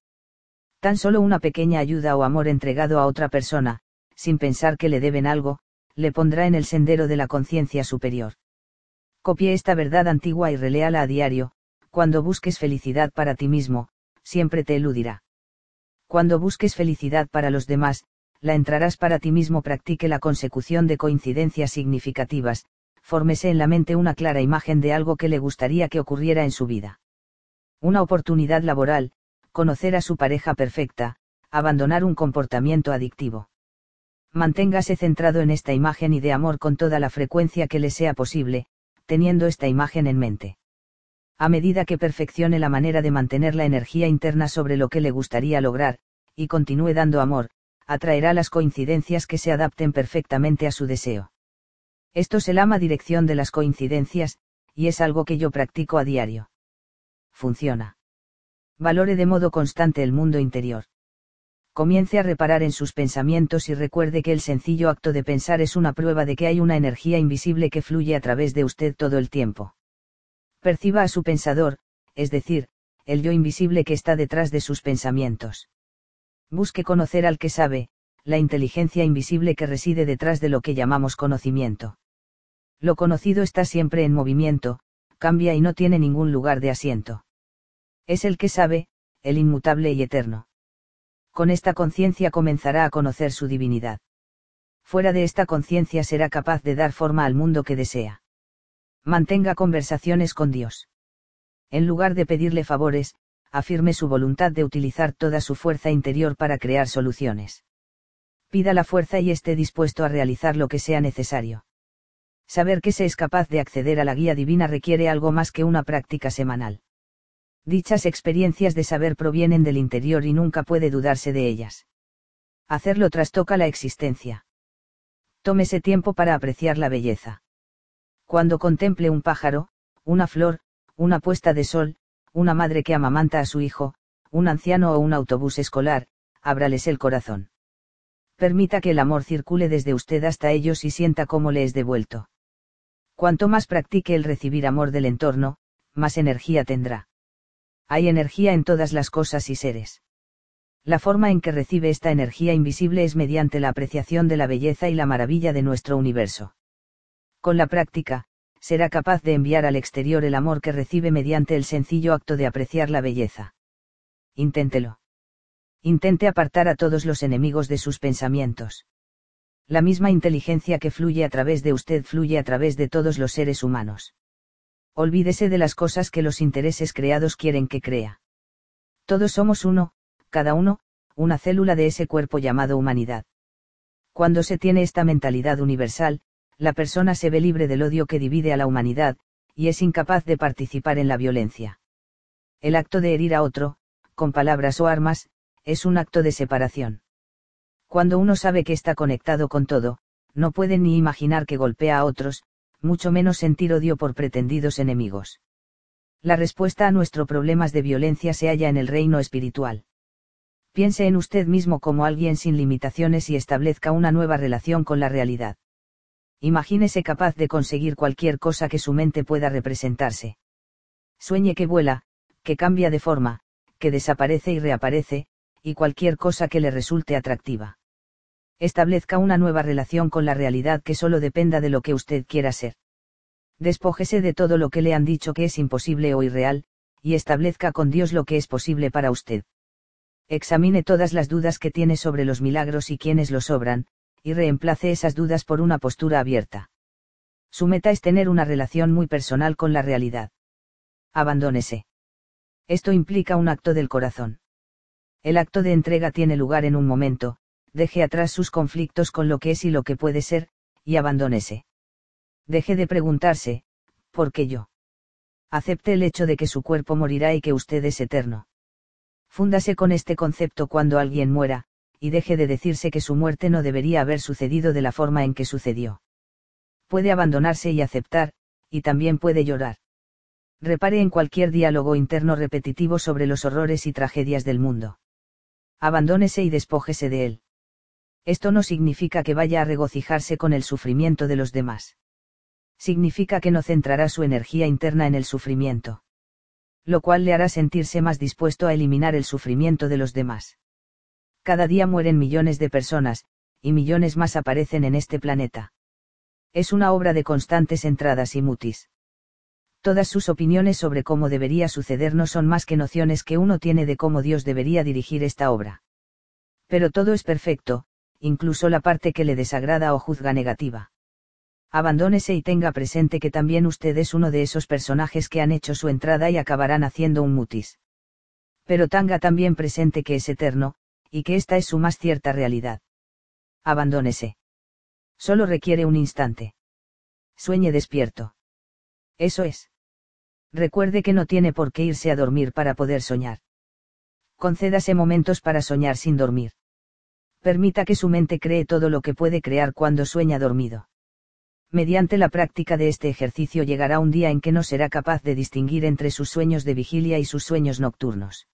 Tan solo una pequeña ayuda o amor entregado a otra persona, sin pensar que le deben algo, le pondrá en el sendero de la conciencia superior. Copie esta verdad antigua y reléala a diario, cuando busques felicidad para ti mismo, siempre te eludirá. Cuando busques felicidad para los demás, la entrarás para ti mismo. Practique la consecución de coincidencias significativas, fórmese en la mente una clara imagen de algo que le gustaría que ocurriera en su vida. Una oportunidad laboral, conocer a su pareja perfecta, abandonar un comportamiento adictivo. Manténgase centrado en esta imagen y de amor con toda la frecuencia que le sea posible, teniendo esta imagen en mente. A medida que perfeccione la manera de mantener la energía interna sobre lo que le gustaría lograr, y continúe dando amor, atraerá las coincidencias que se adapten perfectamente a su deseo. Esto se llama dirección de las coincidencias, y es algo que yo practico a diario. Funciona. Valore de modo constante el mundo interior. Comience a reparar en sus pensamientos y recuerde que el sencillo acto de pensar es una prueba de que hay una energía invisible que fluye a través de usted todo el tiempo. Perciba a su pensador, es decir, el yo invisible que está detrás de sus pensamientos. Busque conocer al que sabe, la inteligencia invisible que reside detrás de lo que llamamos conocimiento. Lo conocido está siempre en movimiento, cambia y no tiene ningún lugar de asiento. Es el que sabe, el inmutable y eterno. Con esta conciencia comenzará a conocer su divinidad. Fuera de esta conciencia será capaz de dar forma al mundo que desea. Mantenga conversaciones con Dios. En lugar de pedirle favores, afirme su voluntad de utilizar toda su fuerza interior para crear soluciones pida la fuerza y esté dispuesto a realizar lo que sea necesario. Saber que se es capaz de acceder a la guía divina requiere algo más que una práctica semanal. Dichas experiencias de saber provienen del interior y nunca puede dudarse de ellas. Hacerlo trastoca la existencia. Tómese tiempo para apreciar la belleza. Cuando contemple un pájaro, una flor, una puesta de sol, una madre que amamanta a su hijo, un anciano o un autobús escolar, ábrales el corazón permita que el amor circule desde usted hasta ellos y sienta cómo le es devuelto. Cuanto más practique el recibir amor del entorno, más energía tendrá. Hay energía en todas las cosas y seres. La forma en que recibe esta energía invisible es mediante la apreciación de la belleza y la maravilla de nuestro universo. Con la práctica, será capaz de enviar al exterior el amor que recibe mediante el sencillo acto de apreciar la belleza. Inténtelo. Intente apartar a todos los enemigos de sus pensamientos. La misma inteligencia que fluye a través de usted fluye a través de todos los seres humanos. Olvídese de las cosas que los intereses creados quieren que crea. Todos somos uno, cada uno, una célula de ese cuerpo llamado humanidad. Cuando se tiene esta mentalidad universal, la persona se ve libre del odio que divide a la humanidad, y es incapaz de participar en la violencia. El acto de herir a otro, con palabras o armas, es un acto de separación. Cuando uno sabe que está conectado con todo, no puede ni imaginar que golpea a otros, mucho menos sentir odio por pretendidos enemigos. La respuesta a nuestro problemas de violencia se halla en el reino espiritual. Piense en usted mismo como alguien sin limitaciones y establezca una nueva relación con la realidad. Imagínese capaz de conseguir cualquier cosa que su mente pueda representarse. Sueñe que vuela, que cambia de forma, que desaparece y reaparece, y cualquier cosa que le resulte atractiva. Establezca una nueva relación con la realidad que solo dependa de lo que usted quiera ser. Despójese de todo lo que le han dicho que es imposible o irreal, y establezca con Dios lo que es posible para usted. Examine todas las dudas que tiene sobre los milagros y quienes los obran, y reemplace esas dudas por una postura abierta. Su meta es tener una relación muy personal con la realidad. Abandónese. Esto implica un acto del corazón. El acto de entrega tiene lugar en un momento, deje atrás sus conflictos con lo que es y lo que puede ser, y abandónese. Deje de preguntarse, ¿por qué yo? Acepte el hecho de que su cuerpo morirá y que usted es eterno. Fúndase con este concepto cuando alguien muera, y deje de decirse que su muerte no debería haber sucedido de la forma en que sucedió. Puede abandonarse y aceptar, y también puede llorar. Repare en cualquier diálogo interno repetitivo sobre los horrores y tragedias del mundo. Abandónese y despójese de él. Esto no significa que vaya a regocijarse con el sufrimiento de los demás. Significa que no centrará su energía interna en el sufrimiento. Lo cual le hará sentirse más dispuesto a eliminar el sufrimiento de los demás. Cada día mueren millones de personas, y millones más aparecen en este planeta. Es una obra de constantes entradas y mutis. Todas sus opiniones sobre cómo debería suceder no son más que nociones que uno tiene de cómo Dios debería dirigir esta obra. Pero todo es perfecto, incluso la parte que le desagrada o juzga negativa. Abandónese y tenga presente que también usted es uno de esos personajes que han hecho su entrada y acabarán haciendo un mutis. Pero tenga también presente que es eterno, y que esta es su más cierta realidad. Abandónese. Solo requiere un instante. Sueñe despierto. Eso es. Recuerde que no tiene por qué irse a dormir para poder soñar. Concédase momentos para soñar sin dormir. Permita que su mente cree todo lo que puede crear cuando sueña dormido. Mediante la práctica de este ejercicio llegará un día en que no será capaz de distinguir entre sus sueños de vigilia y sus sueños nocturnos.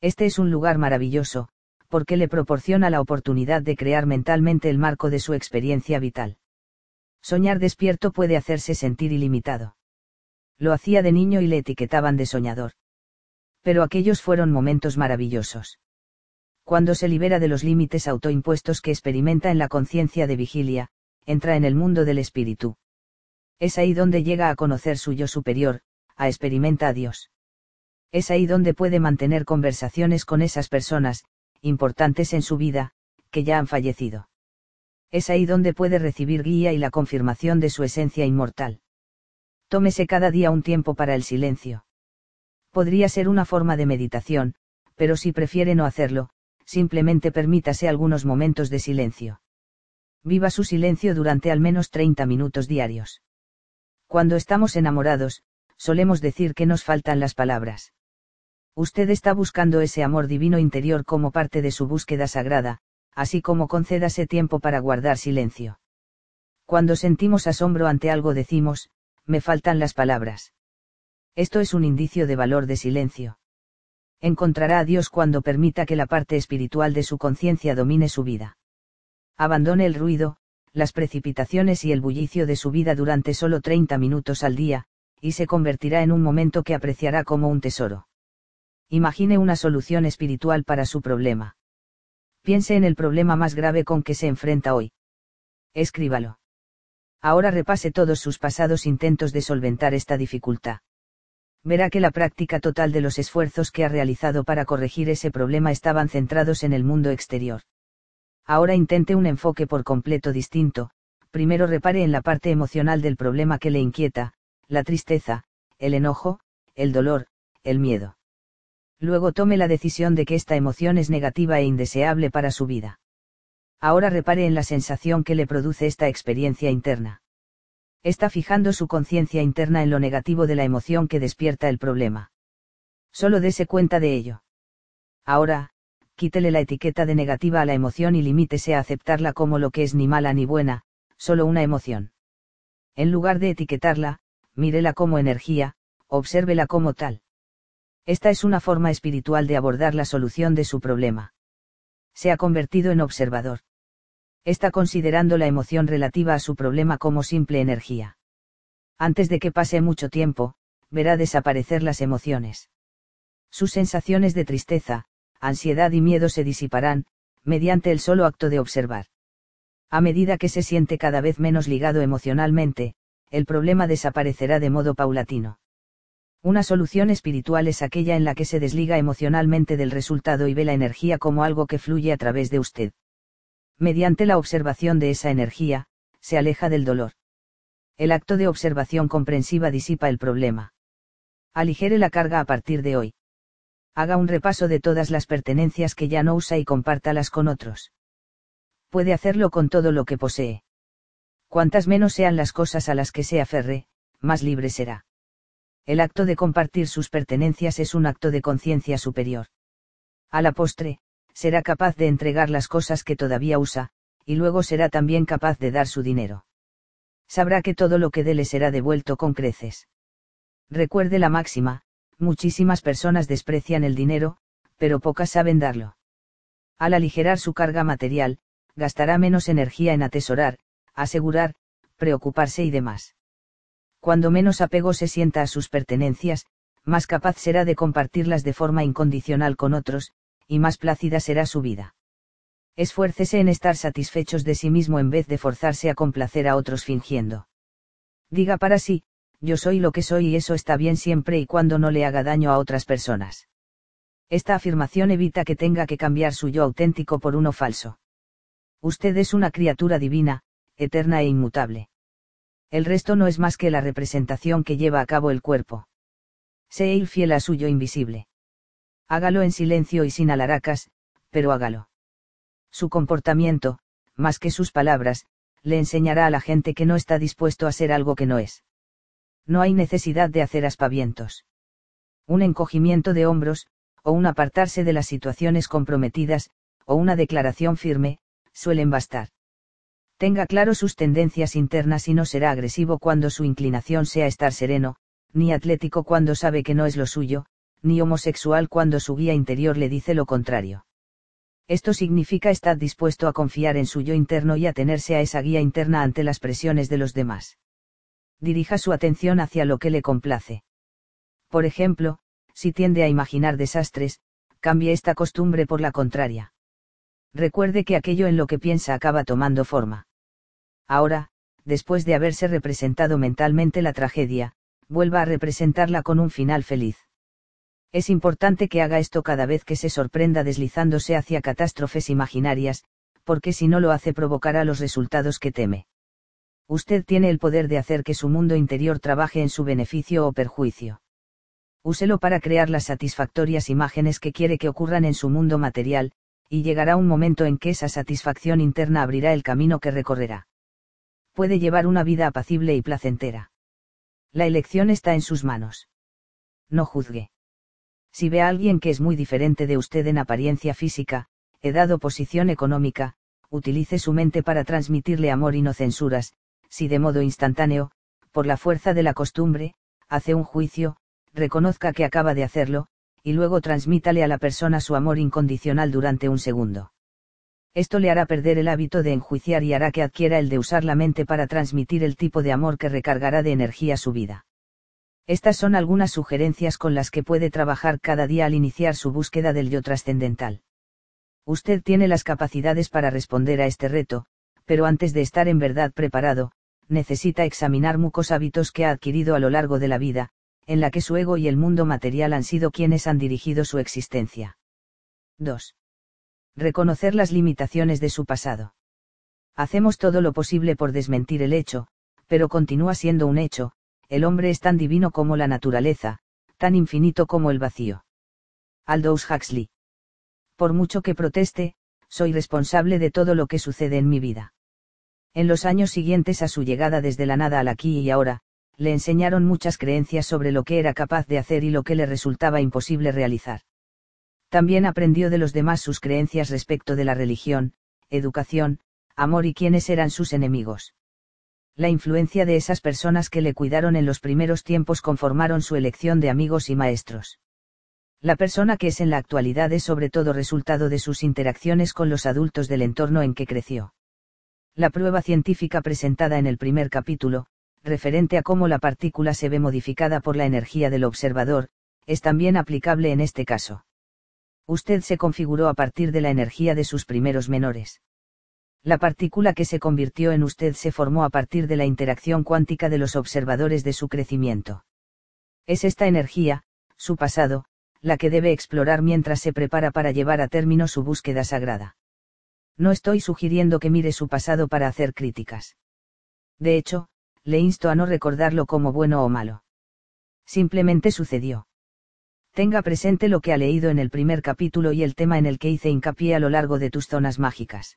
Este es un lugar maravilloso, porque le proporciona la oportunidad de crear mentalmente el marco de su experiencia vital. Soñar despierto puede hacerse sentir ilimitado. Lo hacía de niño y le etiquetaban de soñador. Pero aquellos fueron momentos maravillosos. Cuando se libera de los límites autoimpuestos que experimenta en la conciencia de vigilia, entra en el mundo del espíritu. Es ahí donde llega a conocer su yo superior, a experimenta a Dios. Es ahí donde puede mantener conversaciones con esas personas, importantes en su vida, que ya han fallecido. Es ahí donde puede recibir guía y la confirmación de su esencia inmortal. Tómese cada día un tiempo para el silencio. Podría ser una forma de meditación, pero si prefiere no hacerlo, simplemente permítase algunos momentos de silencio. Viva su silencio durante al menos 30 minutos diarios. Cuando estamos enamorados, solemos decir que nos faltan las palabras. Usted está buscando ese amor divino interior como parte de su búsqueda sagrada, así como concédase tiempo para guardar silencio. Cuando sentimos asombro ante algo decimos, me faltan las palabras. Esto es un indicio de valor de silencio. Encontrará a Dios cuando permita que la parte espiritual de su conciencia domine su vida. Abandone el ruido, las precipitaciones y el bullicio de su vida durante solo 30 minutos al día, y se convertirá en un momento que apreciará como un tesoro. Imagine una solución espiritual para su problema. Piense en el problema más grave con que se enfrenta hoy. Escríbalo. Ahora repase todos sus pasados intentos de solventar esta dificultad. Verá que la práctica total de los esfuerzos que ha realizado para corregir ese problema estaban centrados en el mundo exterior. Ahora intente un enfoque por completo distinto, primero repare en la parte emocional del problema que le inquieta, la tristeza, el enojo, el dolor, el miedo. Luego tome la decisión de que esta emoción es negativa e indeseable para su vida. Ahora repare en la sensación que le produce esta experiencia interna. Está fijando su conciencia interna en lo negativo de la emoción que despierta el problema. Solo dese cuenta de ello. Ahora, quítele la etiqueta de negativa a la emoción y limítese a aceptarla como lo que es ni mala ni buena, solo una emoción. En lugar de etiquetarla, mírela como energía, obsérvela como tal. Esta es una forma espiritual de abordar la solución de su problema. Se ha convertido en observador. Está considerando la emoción relativa a su problema como simple energía. Antes de que pase mucho tiempo, verá desaparecer las emociones. Sus sensaciones de tristeza, ansiedad y miedo se disiparán, mediante el solo acto de observar. A medida que se siente cada vez menos ligado emocionalmente, el problema desaparecerá de modo paulatino. Una solución espiritual es aquella en la que se desliga emocionalmente del resultado y ve la energía como algo que fluye a través de usted. Mediante la observación de esa energía, se aleja del dolor. El acto de observación comprensiva disipa el problema. Aligere la carga a partir de hoy haga un repaso de todas las pertenencias que ya no usa y compártalas con otros. Puede hacerlo con todo lo que posee. Cuantas menos sean las cosas a las que se aferre, más libre será. El acto de compartir sus pertenencias es un acto de conciencia superior. A la postre, será capaz de entregar las cosas que todavía usa, y luego será también capaz de dar su dinero. Sabrá que todo lo que dé le será devuelto con creces. Recuerde la máxima, muchísimas personas desprecian el dinero, pero pocas saben darlo. Al aligerar su carga material, gastará menos energía en atesorar, asegurar, preocuparse y demás. Cuando menos apego se sienta a sus pertenencias, más capaz será de compartirlas de forma incondicional con otros, y más plácida será su vida. Esfuércese en estar satisfechos de sí mismo en vez de forzarse a complacer a otros fingiendo. Diga para sí, yo soy lo que soy y eso está bien siempre y cuando no le haga daño a otras personas. Esta afirmación evita que tenga que cambiar su yo auténtico por uno falso. Usted es una criatura divina, eterna e inmutable. El resto no es más que la representación que lleva a cabo el cuerpo. Sé ir fiel a su yo invisible. Hágalo en silencio y sin alaracas, pero hágalo. Su comportamiento, más que sus palabras, le enseñará a la gente que no está dispuesto a ser algo que no es no hay necesidad de hacer aspavientos. Un encogimiento de hombros, o un apartarse de las situaciones comprometidas, o una declaración firme, suelen bastar. Tenga claro sus tendencias internas y no será agresivo cuando su inclinación sea estar sereno, ni atlético cuando sabe que no es lo suyo, ni homosexual cuando su guía interior le dice lo contrario. Esto significa estar dispuesto a confiar en su yo interno y a tenerse a esa guía interna ante las presiones de los demás dirija su atención hacia lo que le complace. Por ejemplo, si tiende a imaginar desastres, cambie esta costumbre por la contraria. Recuerde que aquello en lo que piensa acaba tomando forma. Ahora, después de haberse representado mentalmente la tragedia, vuelva a representarla con un final feliz. Es importante que haga esto cada vez que se sorprenda deslizándose hacia catástrofes imaginarias, porque si no lo hace provocará los resultados que teme usted tiene el poder de hacer que su mundo interior trabaje en su beneficio o perjuicio. Úselo para crear las satisfactorias imágenes que quiere que ocurran en su mundo material, y llegará un momento en que esa satisfacción interna abrirá el camino que recorrerá. Puede llevar una vida apacible y placentera. La elección está en sus manos. No juzgue. Si ve a alguien que es muy diferente de usted en apariencia física, edad o posición económica, utilice su mente para transmitirle amor y no censuras, si de modo instantáneo, por la fuerza de la costumbre, hace un juicio, reconozca que acaba de hacerlo, y luego transmítale a la persona su amor incondicional durante un segundo. Esto le hará perder el hábito de enjuiciar y hará que adquiera el de usar la mente para transmitir el tipo de amor que recargará de energía su vida. Estas son algunas sugerencias con las que puede trabajar cada día al iniciar su búsqueda del yo trascendental. Usted tiene las capacidades para responder a este reto, pero antes de estar en verdad preparado, necesita examinar muchos hábitos que ha adquirido a lo largo de la vida, en la que su ego y el mundo material han sido quienes han dirigido su existencia. 2. Reconocer las limitaciones de su pasado. Hacemos todo lo posible por desmentir el hecho, pero continúa siendo un hecho, el hombre es tan divino como la naturaleza, tan infinito como el vacío. Aldous Huxley. Por mucho que proteste, soy responsable de todo lo que sucede en mi vida. En los años siguientes a su llegada desde la nada al aquí y ahora, le enseñaron muchas creencias sobre lo que era capaz de hacer y lo que le resultaba imposible realizar. También aprendió de los demás sus creencias respecto de la religión, educación, amor y quiénes eran sus enemigos. La influencia de esas personas que le cuidaron en los primeros tiempos conformaron su elección de amigos y maestros. La persona que es en la actualidad es sobre todo resultado de sus interacciones con los adultos del entorno en que creció. La prueba científica presentada en el primer capítulo, referente a cómo la partícula se ve modificada por la energía del observador, es también aplicable en este caso usted se configuró a partir de la energía de sus primeros menores. La partícula que se convirtió en usted se formó a partir de la interacción cuántica de los observadores de su crecimiento. Es esta energía, su pasado, la que debe explorar mientras se prepara para llevar a término su búsqueda sagrada. No estoy sugiriendo que mire su pasado para hacer críticas. De hecho, le insto a no recordarlo como bueno o malo. Simplemente sucedió tenga presente lo que ha leído en el primer capítulo y el tema en el que hice hincapié a lo largo de tus zonas mágicas.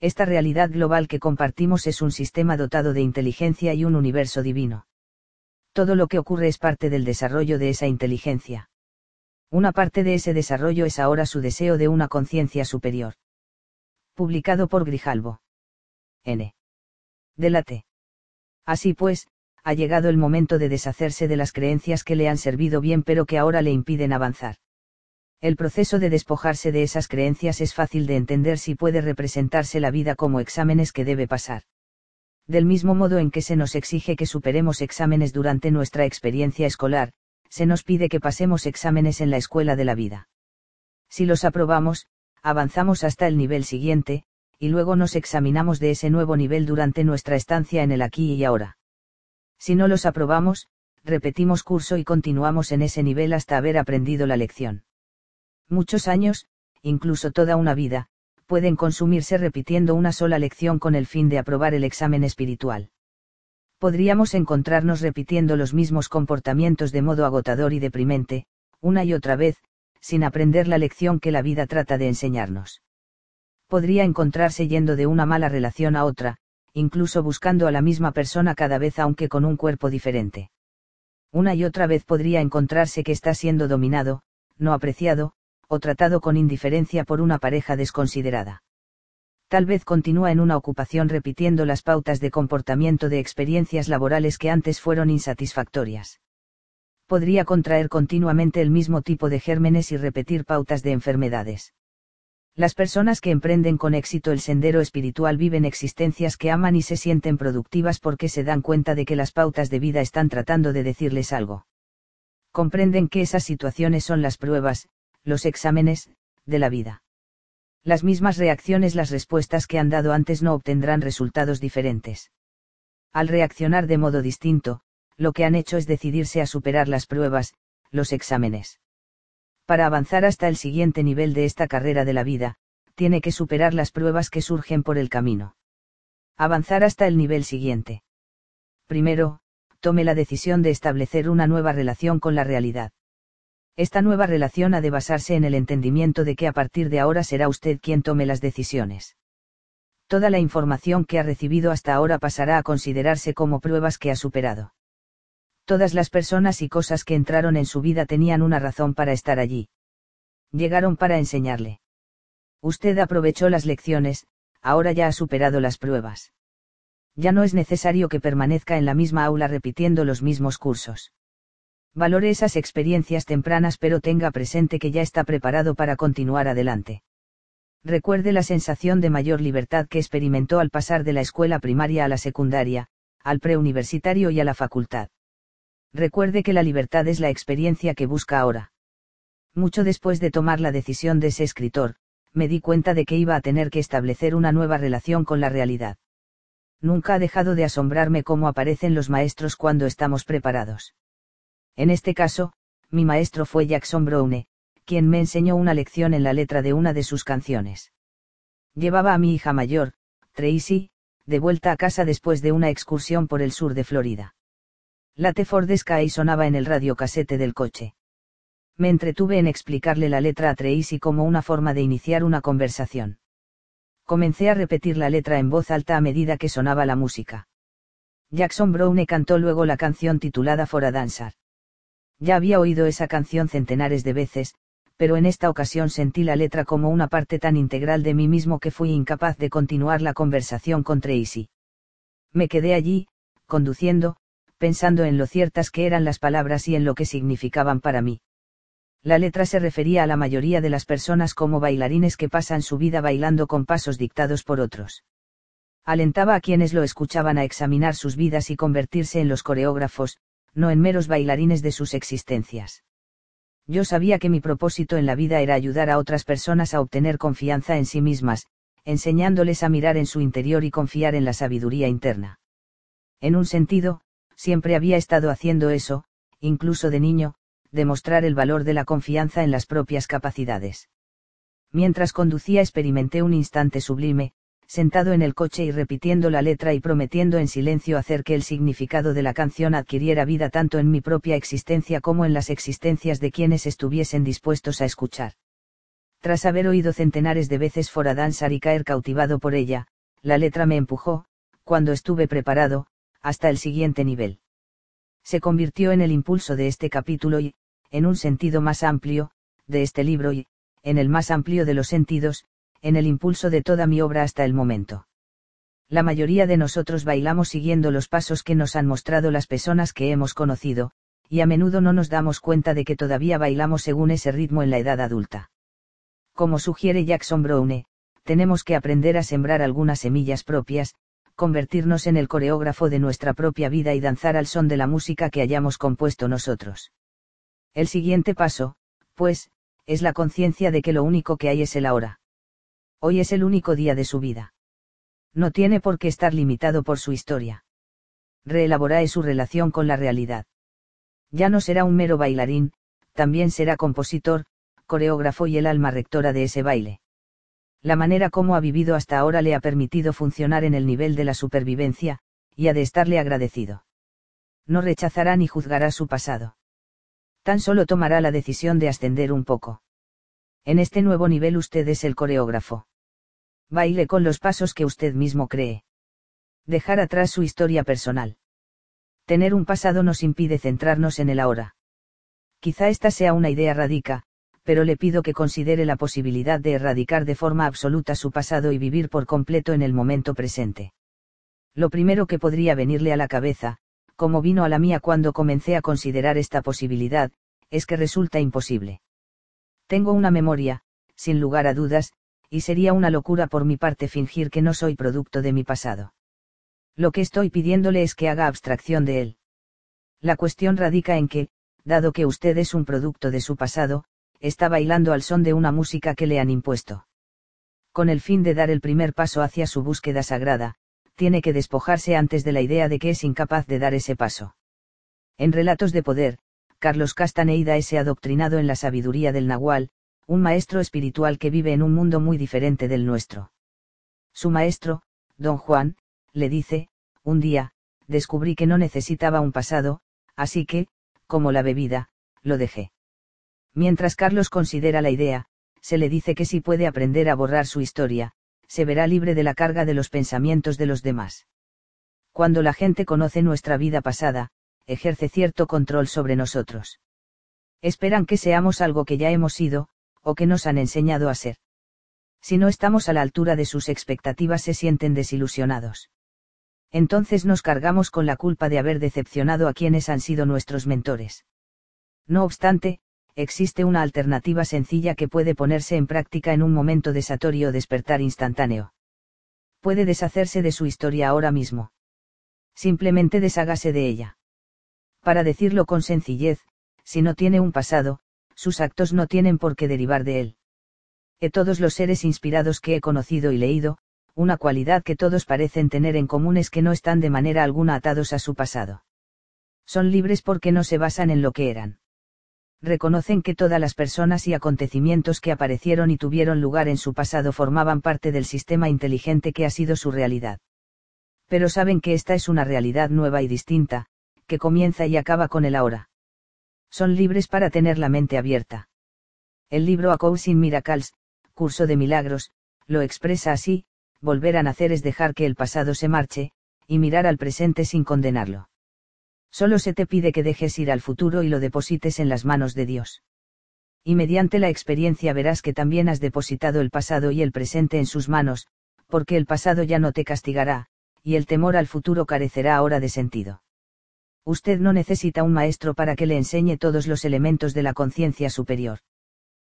Esta realidad global que compartimos es un sistema dotado de inteligencia y un universo divino. Todo lo que ocurre es parte del desarrollo de esa inteligencia. Una parte de ese desarrollo es ahora su deseo de una conciencia superior. Publicado por Grijalvo. N. Delate. Así pues, ha llegado el momento de deshacerse de las creencias que le han servido bien pero que ahora le impiden avanzar. El proceso de despojarse de esas creencias es fácil de entender si puede representarse la vida como exámenes que debe pasar. Del mismo modo en que se nos exige que superemos exámenes durante nuestra experiencia escolar, se nos pide que pasemos exámenes en la escuela de la vida. Si los aprobamos, avanzamos hasta el nivel siguiente, y luego nos examinamos de ese nuevo nivel durante nuestra estancia en el aquí y ahora. Si no los aprobamos, repetimos curso y continuamos en ese nivel hasta haber aprendido la lección. Muchos años, incluso toda una vida, pueden consumirse repitiendo una sola lección con el fin de aprobar el examen espiritual. Podríamos encontrarnos repitiendo los mismos comportamientos de modo agotador y deprimente, una y otra vez, sin aprender la lección que la vida trata de enseñarnos. Podría encontrarse yendo de una mala relación a otra, incluso buscando a la misma persona cada vez aunque con un cuerpo diferente. Una y otra vez podría encontrarse que está siendo dominado, no apreciado, o tratado con indiferencia por una pareja desconsiderada. Tal vez continúa en una ocupación repitiendo las pautas de comportamiento de experiencias laborales que antes fueron insatisfactorias. Podría contraer continuamente el mismo tipo de gérmenes y repetir pautas de enfermedades. Las personas que emprenden con éxito el sendero espiritual viven existencias que aman y se sienten productivas porque se dan cuenta de que las pautas de vida están tratando de decirles algo. Comprenden que esas situaciones son las pruebas, los exámenes, de la vida. Las mismas reacciones, las respuestas que han dado antes no obtendrán resultados diferentes. Al reaccionar de modo distinto, lo que han hecho es decidirse a superar las pruebas, los exámenes para avanzar hasta el siguiente nivel de esta carrera de la vida, tiene que superar las pruebas que surgen por el camino. Avanzar hasta el nivel siguiente. Primero, tome la decisión de establecer una nueva relación con la realidad. Esta nueva relación ha de basarse en el entendimiento de que a partir de ahora será usted quien tome las decisiones. Toda la información que ha recibido hasta ahora pasará a considerarse como pruebas que ha superado todas las personas y cosas que entraron en su vida tenían una razón para estar allí. Llegaron para enseñarle. Usted aprovechó las lecciones, ahora ya ha superado las pruebas. Ya no es necesario que permanezca en la misma aula repitiendo los mismos cursos. Valore esas experiencias tempranas pero tenga presente que ya está preparado para continuar adelante. Recuerde la sensación de mayor libertad que experimentó al pasar de la escuela primaria a la secundaria, al preuniversitario y a la facultad recuerde que la libertad es la experiencia que busca ahora. Mucho después de tomar la decisión de ese escritor, me di cuenta de que iba a tener que establecer una nueva relación con la realidad. Nunca ha dejado de asombrarme cómo aparecen los maestros cuando estamos preparados. En este caso, mi maestro fue Jackson Browne, quien me enseñó una lección en la letra de una de sus canciones. Llevaba a mi hija mayor, Tracy, de vuelta a casa después de una excursión por el sur de Florida. La T-Ford Sky sonaba en el radiocasete del coche. Me entretuve en explicarle la letra a Tracy como una forma de iniciar una conversación. Comencé a repetir la letra en voz alta a medida que sonaba la música. Jackson Browne cantó luego la canción titulada For a Dancer. Ya había oído esa canción centenares de veces, pero en esta ocasión sentí la letra como una parte tan integral de mí mismo que fui incapaz de continuar la conversación con Tracy. Me quedé allí, conduciendo, pensando en lo ciertas que eran las palabras y en lo que significaban para mí. La letra se refería a la mayoría de las personas como bailarines que pasan su vida bailando con pasos dictados por otros. Alentaba a quienes lo escuchaban a examinar sus vidas y convertirse en los coreógrafos, no en meros bailarines de sus existencias. Yo sabía que mi propósito en la vida era ayudar a otras personas a obtener confianza en sí mismas, enseñándoles a mirar en su interior y confiar en la sabiduría interna. En un sentido, siempre había estado haciendo eso, incluso de niño, demostrar el valor de la confianza en las propias capacidades. Mientras conducía experimenté un instante sublime, sentado en el coche y repitiendo la letra y prometiendo en silencio hacer que el significado de la canción adquiriera vida tanto en mi propia existencia como en las existencias de quienes estuviesen dispuestos a escuchar. Tras haber oído centenares de veces Fora Danzar y caer cautivado por ella, la letra me empujó, cuando estuve preparado, hasta el siguiente nivel. Se convirtió en el impulso de este capítulo y, en un sentido más amplio, de este libro y, en el más amplio de los sentidos, en el impulso de toda mi obra hasta el momento. La mayoría de nosotros bailamos siguiendo los pasos que nos han mostrado las personas que hemos conocido, y a menudo no nos damos cuenta de que todavía bailamos según ese ritmo en la edad adulta. Como sugiere Jackson Browne, tenemos que aprender a sembrar algunas semillas propias, convertirnos en el coreógrafo de nuestra propia vida y danzar al son de la música que hayamos compuesto nosotros. El siguiente paso, pues, es la conciencia de que lo único que hay es el ahora. Hoy es el único día de su vida. No tiene por qué estar limitado por su historia. Reelaborae su relación con la realidad. Ya no será un mero bailarín, también será compositor, coreógrafo y el alma rectora de ese baile. La manera como ha vivido hasta ahora le ha permitido funcionar en el nivel de la supervivencia, y ha de estarle agradecido. No rechazará ni juzgará su pasado tan solo tomará la decisión de ascender un poco. En este nuevo nivel usted es el coreógrafo. Baile con los pasos que usted mismo cree. Dejar atrás su historia personal. Tener un pasado nos impide centrarnos en el ahora. Quizá esta sea una idea radica, pero le pido que considere la posibilidad de erradicar de forma absoluta su pasado y vivir por completo en el momento presente. Lo primero que podría venirle a la cabeza, como vino a la mía cuando comencé a considerar esta posibilidad, es que resulta imposible. Tengo una memoria, sin lugar a dudas, y sería una locura por mi parte fingir que no soy producto de mi pasado. Lo que estoy pidiéndole es que haga abstracción de él. La cuestión radica en que, dado que usted es un producto de su pasado, está bailando al son de una música que le han impuesto. Con el fin de dar el primer paso hacia su búsqueda sagrada, tiene que despojarse antes de la idea de que es incapaz de dar ese paso. En Relatos de Poder, Carlos Castaneida se adoctrinado en la sabiduría del Nahual, un maestro espiritual que vive en un mundo muy diferente del nuestro. Su maestro, don Juan, le dice, un día, descubrí que no necesitaba un pasado, así que, como la bebida, lo dejé. Mientras Carlos considera la idea, se le dice que si puede aprender a borrar su historia, se verá libre de la carga de los pensamientos de los demás. Cuando la gente conoce nuestra vida pasada, ejerce cierto control sobre nosotros. Esperan que seamos algo que ya hemos sido, o que nos han enseñado a ser. Si no estamos a la altura de sus expectativas se sienten desilusionados. Entonces nos cargamos con la culpa de haber decepcionado a quienes han sido nuestros mentores. No obstante, existe una alternativa sencilla que puede ponerse en práctica en un momento de satorio o despertar instantáneo. Puede deshacerse de su historia ahora mismo. Simplemente deshágase de ella. Para decirlo con sencillez, si no tiene un pasado, sus actos no tienen por qué derivar de él. E todos los seres inspirados que he conocido y leído, una cualidad que todos parecen tener en común es que no están de manera alguna atados a su pasado. Son libres porque no se basan en lo que eran. Reconocen que todas las personas y acontecimientos que aparecieron y tuvieron lugar en su pasado formaban parte del sistema inteligente que ha sido su realidad. Pero saben que esta es una realidad nueva y distinta, que comienza y acaba con el ahora. Son libres para tener la mente abierta. El libro A Course in Miracles, Curso de Milagros, lo expresa así, volver a nacer es dejar que el pasado se marche, y mirar al presente sin condenarlo. Solo se te pide que dejes ir al futuro y lo deposites en las manos de Dios. Y mediante la experiencia verás que también has depositado el pasado y el presente en sus manos, porque el pasado ya no te castigará, y el temor al futuro carecerá ahora de sentido. Usted no necesita un maestro para que le enseñe todos los elementos de la conciencia superior.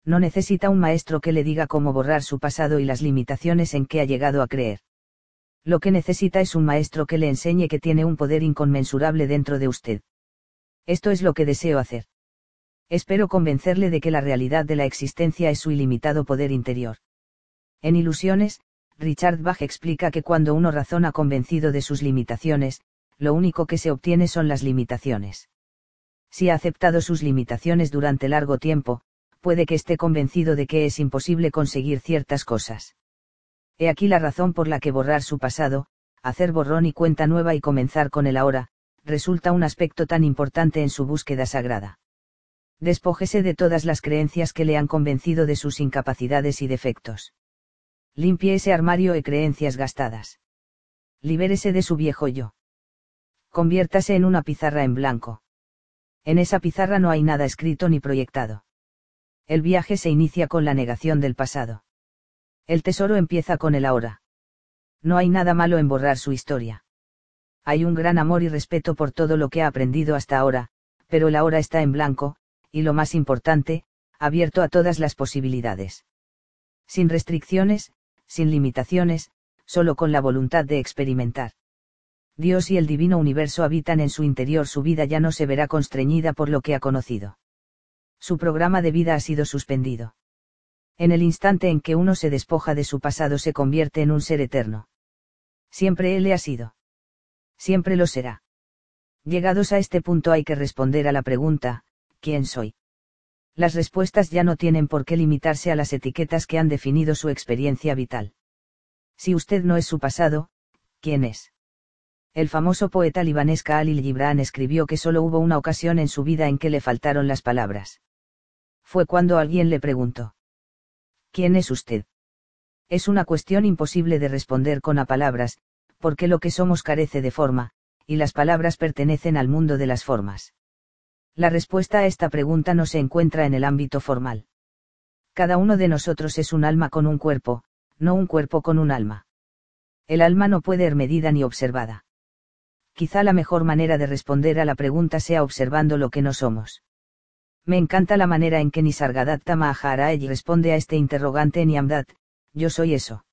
No necesita un maestro que le diga cómo borrar su pasado y las limitaciones en que ha llegado a creer. Lo que necesita es un maestro que le enseñe que tiene un poder inconmensurable dentro de usted. Esto es lo que deseo hacer. Espero convencerle de que la realidad de la existencia es su ilimitado poder interior. En Ilusiones, Richard Bach explica que cuando uno razona convencido de sus limitaciones, lo único que se obtiene son las limitaciones. Si ha aceptado sus limitaciones durante largo tiempo, puede que esté convencido de que es imposible conseguir ciertas cosas. He aquí la razón por la que borrar su pasado, hacer borrón y cuenta nueva y comenzar con el ahora, resulta un aspecto tan importante en su búsqueda sagrada. Despójese de todas las creencias que le han convencido de sus incapacidades y defectos. Limpie ese armario de creencias gastadas. Libérese de su viejo yo. Conviértase en una pizarra en blanco. En esa pizarra no hay nada escrito ni proyectado. El viaje se inicia con la negación del pasado. El tesoro empieza con el ahora. No hay nada malo en borrar su historia. Hay un gran amor y respeto por todo lo que ha aprendido hasta ahora, pero el ahora está en blanco, y lo más importante, abierto a todas las posibilidades. Sin restricciones, sin limitaciones, solo con la voluntad de experimentar. Dios y el divino universo habitan en su interior, su vida ya no se verá constreñida por lo que ha conocido. Su programa de vida ha sido suspendido en el instante en que uno se despoja de su pasado se convierte en un ser eterno. Siempre Él le ha sido. Siempre lo será. Llegados a este punto hay que responder a la pregunta, ¿quién soy? Las respuestas ya no tienen por qué limitarse a las etiquetas que han definido su experiencia vital. Si usted no es su pasado, ¿quién es? El famoso poeta libanés Khalil Gibran escribió que solo hubo una ocasión en su vida en que le faltaron las palabras. Fue cuando alguien le preguntó. ¿Quién es usted? Es una cuestión imposible de responder con a palabras, porque lo que somos carece de forma, y las palabras pertenecen al mundo de las formas. La respuesta a esta pregunta no se encuentra en el ámbito formal. Cada uno de nosotros es un alma con un cuerpo, no un cuerpo con un alma. El alma no puede ser medida ni observada. Quizá la mejor manera de responder a la pregunta sea observando lo que no somos. Me encanta la manera en que Nisargadatta Maharaj responde a este interrogante en Yamdat, yo soy eso.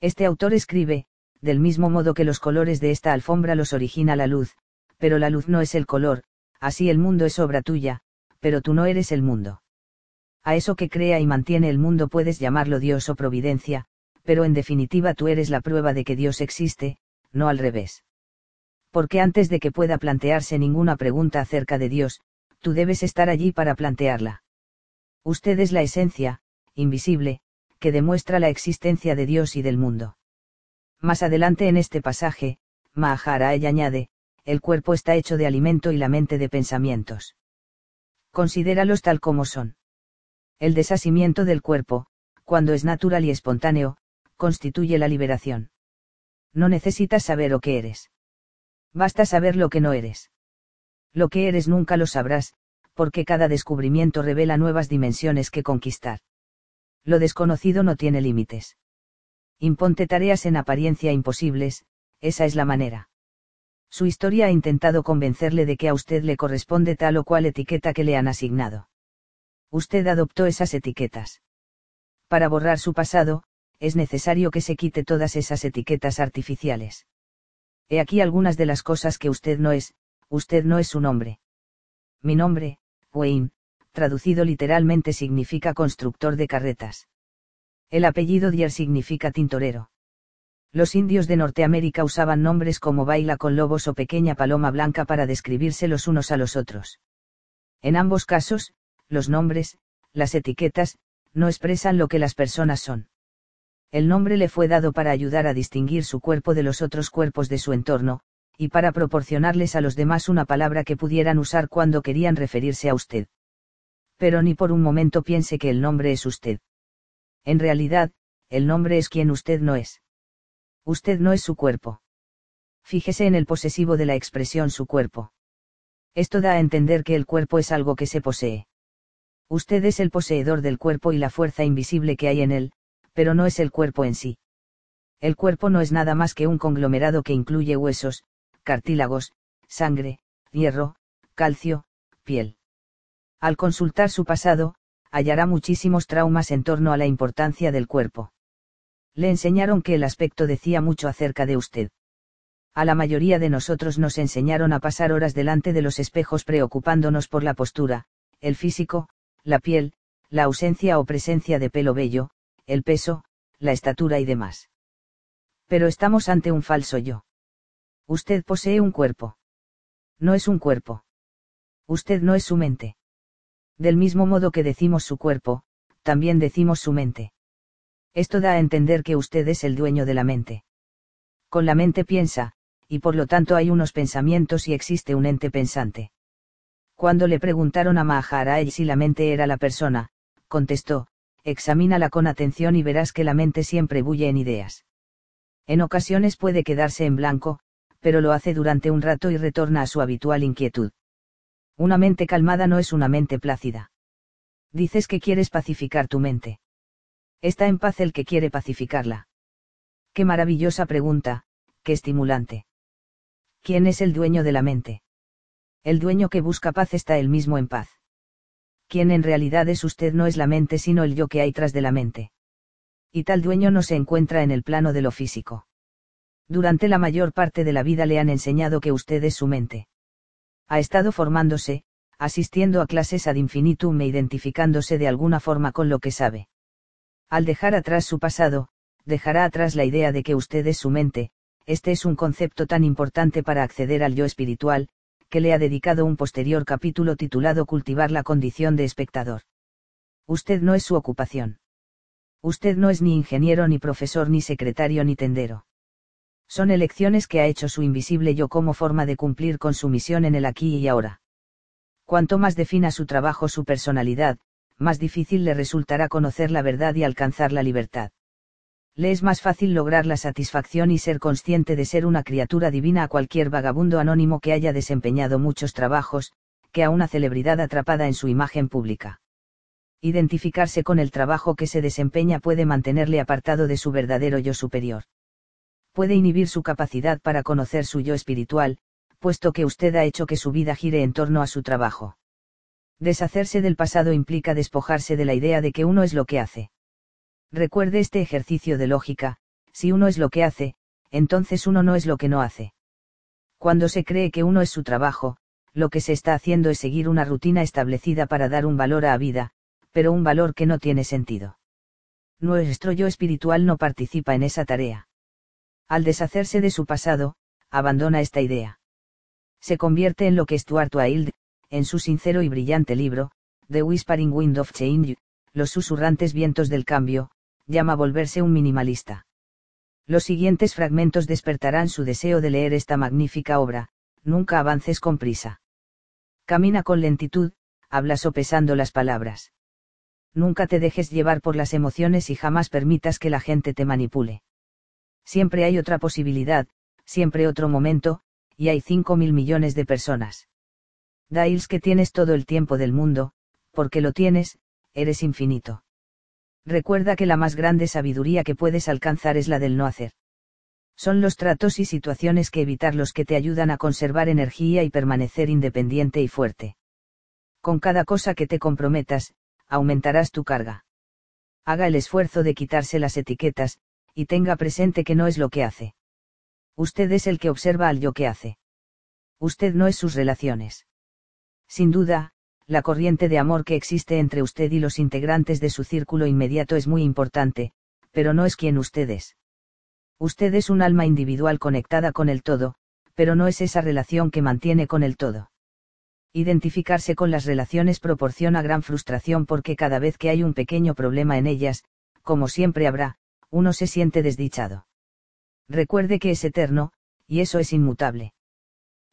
Este autor escribe, del mismo modo que los colores de esta alfombra los origina la luz, pero la luz no es el color, así el mundo es obra tuya, pero tú no eres el mundo. A eso que crea y mantiene el mundo puedes llamarlo Dios o providencia, pero en definitiva tú eres la prueba de que Dios existe, no al revés. Porque antes de que pueda plantearse ninguna pregunta acerca de Dios, tú debes estar allí para plantearla. Usted es la esencia, invisible, que demuestra la existencia de Dios y del mundo. Más adelante en este pasaje, Maharaj añade, el cuerpo está hecho de alimento y la mente de pensamientos. Considéralos tal como son. El desasimiento del cuerpo, cuando es natural y espontáneo, constituye la liberación. No necesitas saber lo que eres. Basta saber lo que no eres. Lo que eres nunca lo sabrás, porque cada descubrimiento revela nuevas dimensiones que conquistar. Lo desconocido no tiene límites. Imponte tareas en apariencia imposibles, esa es la manera. Su historia ha intentado convencerle de que a usted le corresponde tal o cual etiqueta que le han asignado. Usted adoptó esas etiquetas. Para borrar su pasado, es necesario que se quite todas esas etiquetas artificiales. He aquí algunas de las cosas que usted no es, usted no es su nombre. Mi nombre, Wayne, traducido literalmente significa constructor de carretas. El apellido Dier significa tintorero. Los indios de Norteamérica usaban nombres como baila con lobos o pequeña paloma blanca para describirse los unos a los otros. En ambos casos, los nombres, las etiquetas, no expresan lo que las personas son. El nombre le fue dado para ayudar a distinguir su cuerpo de los otros cuerpos de su entorno, y para proporcionarles a los demás una palabra que pudieran usar cuando querían referirse a usted. Pero ni por un momento piense que el nombre es usted. En realidad, el nombre es quien usted no es. Usted no es su cuerpo. Fíjese en el posesivo de la expresión su cuerpo. Esto da a entender que el cuerpo es algo que se posee. Usted es el poseedor del cuerpo y la fuerza invisible que hay en él, pero no es el cuerpo en sí. El cuerpo no es nada más que un conglomerado que incluye huesos, cartílagos, sangre, hierro, calcio, piel. Al consultar su pasado, hallará muchísimos traumas en torno a la importancia del cuerpo le enseñaron que el aspecto decía mucho acerca de usted. A la mayoría de nosotros nos enseñaron a pasar horas delante de los espejos preocupándonos por la postura, el físico, la piel, la ausencia o presencia de pelo bello, el peso, la estatura y demás. Pero estamos ante un falso yo. Usted posee un cuerpo. No es un cuerpo. Usted no es su mente. Del mismo modo que decimos su cuerpo, también decimos su mente. Esto da a entender que usted es el dueño de la mente. Con la mente piensa, y por lo tanto hay unos pensamientos y existe un ente pensante. Cuando le preguntaron a Maharaj si la mente era la persona, contestó, examínala con atención y verás que la mente siempre bulle en ideas. En ocasiones puede quedarse en blanco, pero lo hace durante un rato y retorna a su habitual inquietud. Una mente calmada no es una mente plácida. Dices que quieres pacificar tu mente. Está en paz el que quiere pacificarla. Qué maravillosa pregunta, qué estimulante. ¿Quién es el dueño de la mente? El dueño que busca paz está él mismo en paz. Quien en realidad es usted no es la mente sino el yo que hay tras de la mente. Y tal dueño no se encuentra en el plano de lo físico. Durante la mayor parte de la vida le han enseñado que usted es su mente. Ha estado formándose, asistiendo a clases ad infinitum e identificándose de alguna forma con lo que sabe. Al dejar atrás su pasado, dejará atrás la idea de que usted es su mente, este es un concepto tan importante para acceder al yo espiritual, que le ha dedicado un posterior capítulo titulado Cultivar la condición de espectador. Usted no es su ocupación. Usted no es ni ingeniero ni profesor ni secretario ni tendero. Son elecciones que ha hecho su invisible yo como forma de cumplir con su misión en el aquí y ahora. Cuanto más defina su trabajo su personalidad, más difícil le resultará conocer la verdad y alcanzar la libertad. Le es más fácil lograr la satisfacción y ser consciente de ser una criatura divina a cualquier vagabundo anónimo que haya desempeñado muchos trabajos, que a una celebridad atrapada en su imagen pública. Identificarse con el trabajo que se desempeña puede mantenerle apartado de su verdadero yo superior. Puede inhibir su capacidad para conocer su yo espiritual, puesto que usted ha hecho que su vida gire en torno a su trabajo. Deshacerse del pasado implica despojarse de la idea de que uno es lo que hace. Recuerde este ejercicio de lógica, si uno es lo que hace, entonces uno no es lo que no hace. Cuando se cree que uno es su trabajo, lo que se está haciendo es seguir una rutina establecida para dar un valor a la vida, pero un valor que no tiene sentido. Nuestro yo espiritual no participa en esa tarea. Al deshacerse de su pasado, abandona esta idea. Se convierte en lo que Stuart Wilde, en su sincero y brillante libro, The Whispering Wind of Change, Los susurrantes vientos del cambio, llama volverse un minimalista. Los siguientes fragmentos despertarán su deseo de leer esta magnífica obra, nunca avances con prisa. Camina con lentitud, habla sopesando las palabras. Nunca te dejes llevar por las emociones y jamás permitas que la gente te manipule. Siempre hay otra posibilidad, siempre otro momento, y hay cinco mil millones de personas. Dailes que tienes todo el tiempo del mundo, porque lo tienes, eres infinito. Recuerda que la más grande sabiduría que puedes alcanzar es la del no hacer. Son los tratos y situaciones que evitar los que te ayudan a conservar energía y permanecer independiente y fuerte. Con cada cosa que te comprometas, aumentarás tu carga. Haga el esfuerzo de quitarse las etiquetas, y tenga presente que no es lo que hace. Usted es el que observa al yo que hace. Usted no es sus relaciones. Sin duda, la corriente de amor que existe entre usted y los integrantes de su círculo inmediato es muy importante, pero no es quien usted es. Usted es un alma individual conectada con el todo, pero no es esa relación que mantiene con el todo. Identificarse con las relaciones proporciona gran frustración porque cada vez que hay un pequeño problema en ellas, como siempre habrá, uno se siente desdichado. Recuerde que es eterno, y eso es inmutable.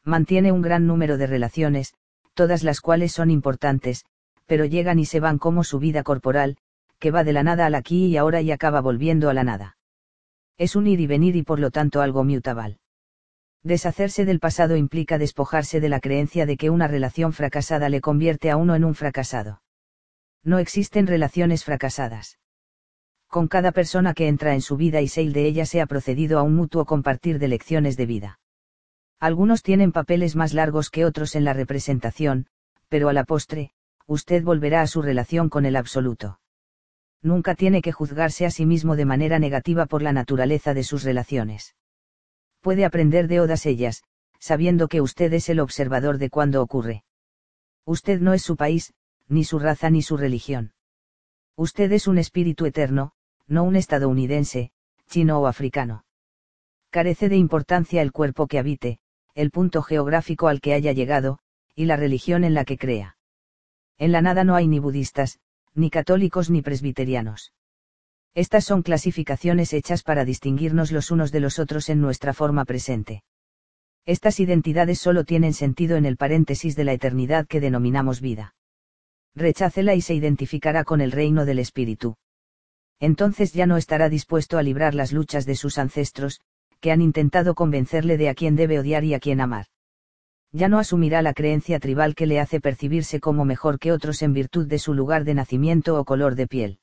Mantiene un gran número de relaciones, todas las cuales son importantes, pero llegan y se van como su vida corporal, que va de la nada al aquí y ahora y acaba volviendo a la nada. Es un ir y venir y por lo tanto algo mutable. Deshacerse del pasado implica despojarse de la creencia de que una relación fracasada le convierte a uno en un fracasado. No existen relaciones fracasadas. Con cada persona que entra en su vida y seis de ella se ha procedido a un mutuo compartir de lecciones de vida. Algunos tienen papeles más largos que otros en la representación, pero a la postre, usted volverá a su relación con el absoluto. Nunca tiene que juzgarse a sí mismo de manera negativa por la naturaleza de sus relaciones puede aprender de odas ellas, sabiendo que usted es el observador de cuando ocurre. Usted no es su país, ni su raza ni su religión. Usted es un espíritu eterno, no un estadounidense, chino o africano. Carece de importancia el cuerpo que habite, el punto geográfico al que haya llegado, y la religión en la que crea. En la nada no hay ni budistas, ni católicos ni presbiterianos. Estas son clasificaciones hechas para distinguirnos los unos de los otros en nuestra forma presente. Estas identidades solo tienen sentido en el paréntesis de la eternidad que denominamos vida. Rechácela y se identificará con el reino del Espíritu. Entonces ya no estará dispuesto a librar las luchas de sus ancestros, que han intentado convencerle de a quién debe odiar y a quién amar. Ya no asumirá la creencia tribal que le hace percibirse como mejor que otros en virtud de su lugar de nacimiento o color de piel.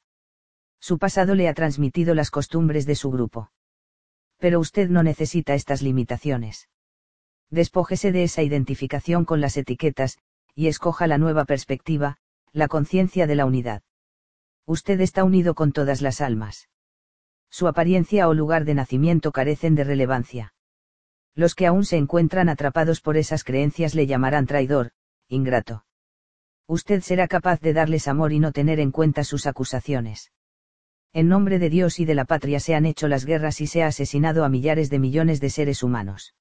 Su pasado le ha transmitido las costumbres de su grupo. Pero usted no necesita estas limitaciones. Despójese de esa identificación con las etiquetas, y escoja la nueva perspectiva, la conciencia de la unidad. Usted está unido con todas las almas. Su apariencia o lugar de nacimiento carecen de relevancia. Los que aún se encuentran atrapados por esas creencias le llamarán traidor, ingrato. Usted será capaz de darles amor y no tener en cuenta sus acusaciones. En nombre de Dios y de la patria se han hecho las guerras y se ha asesinado a millares de millones de seres humanos.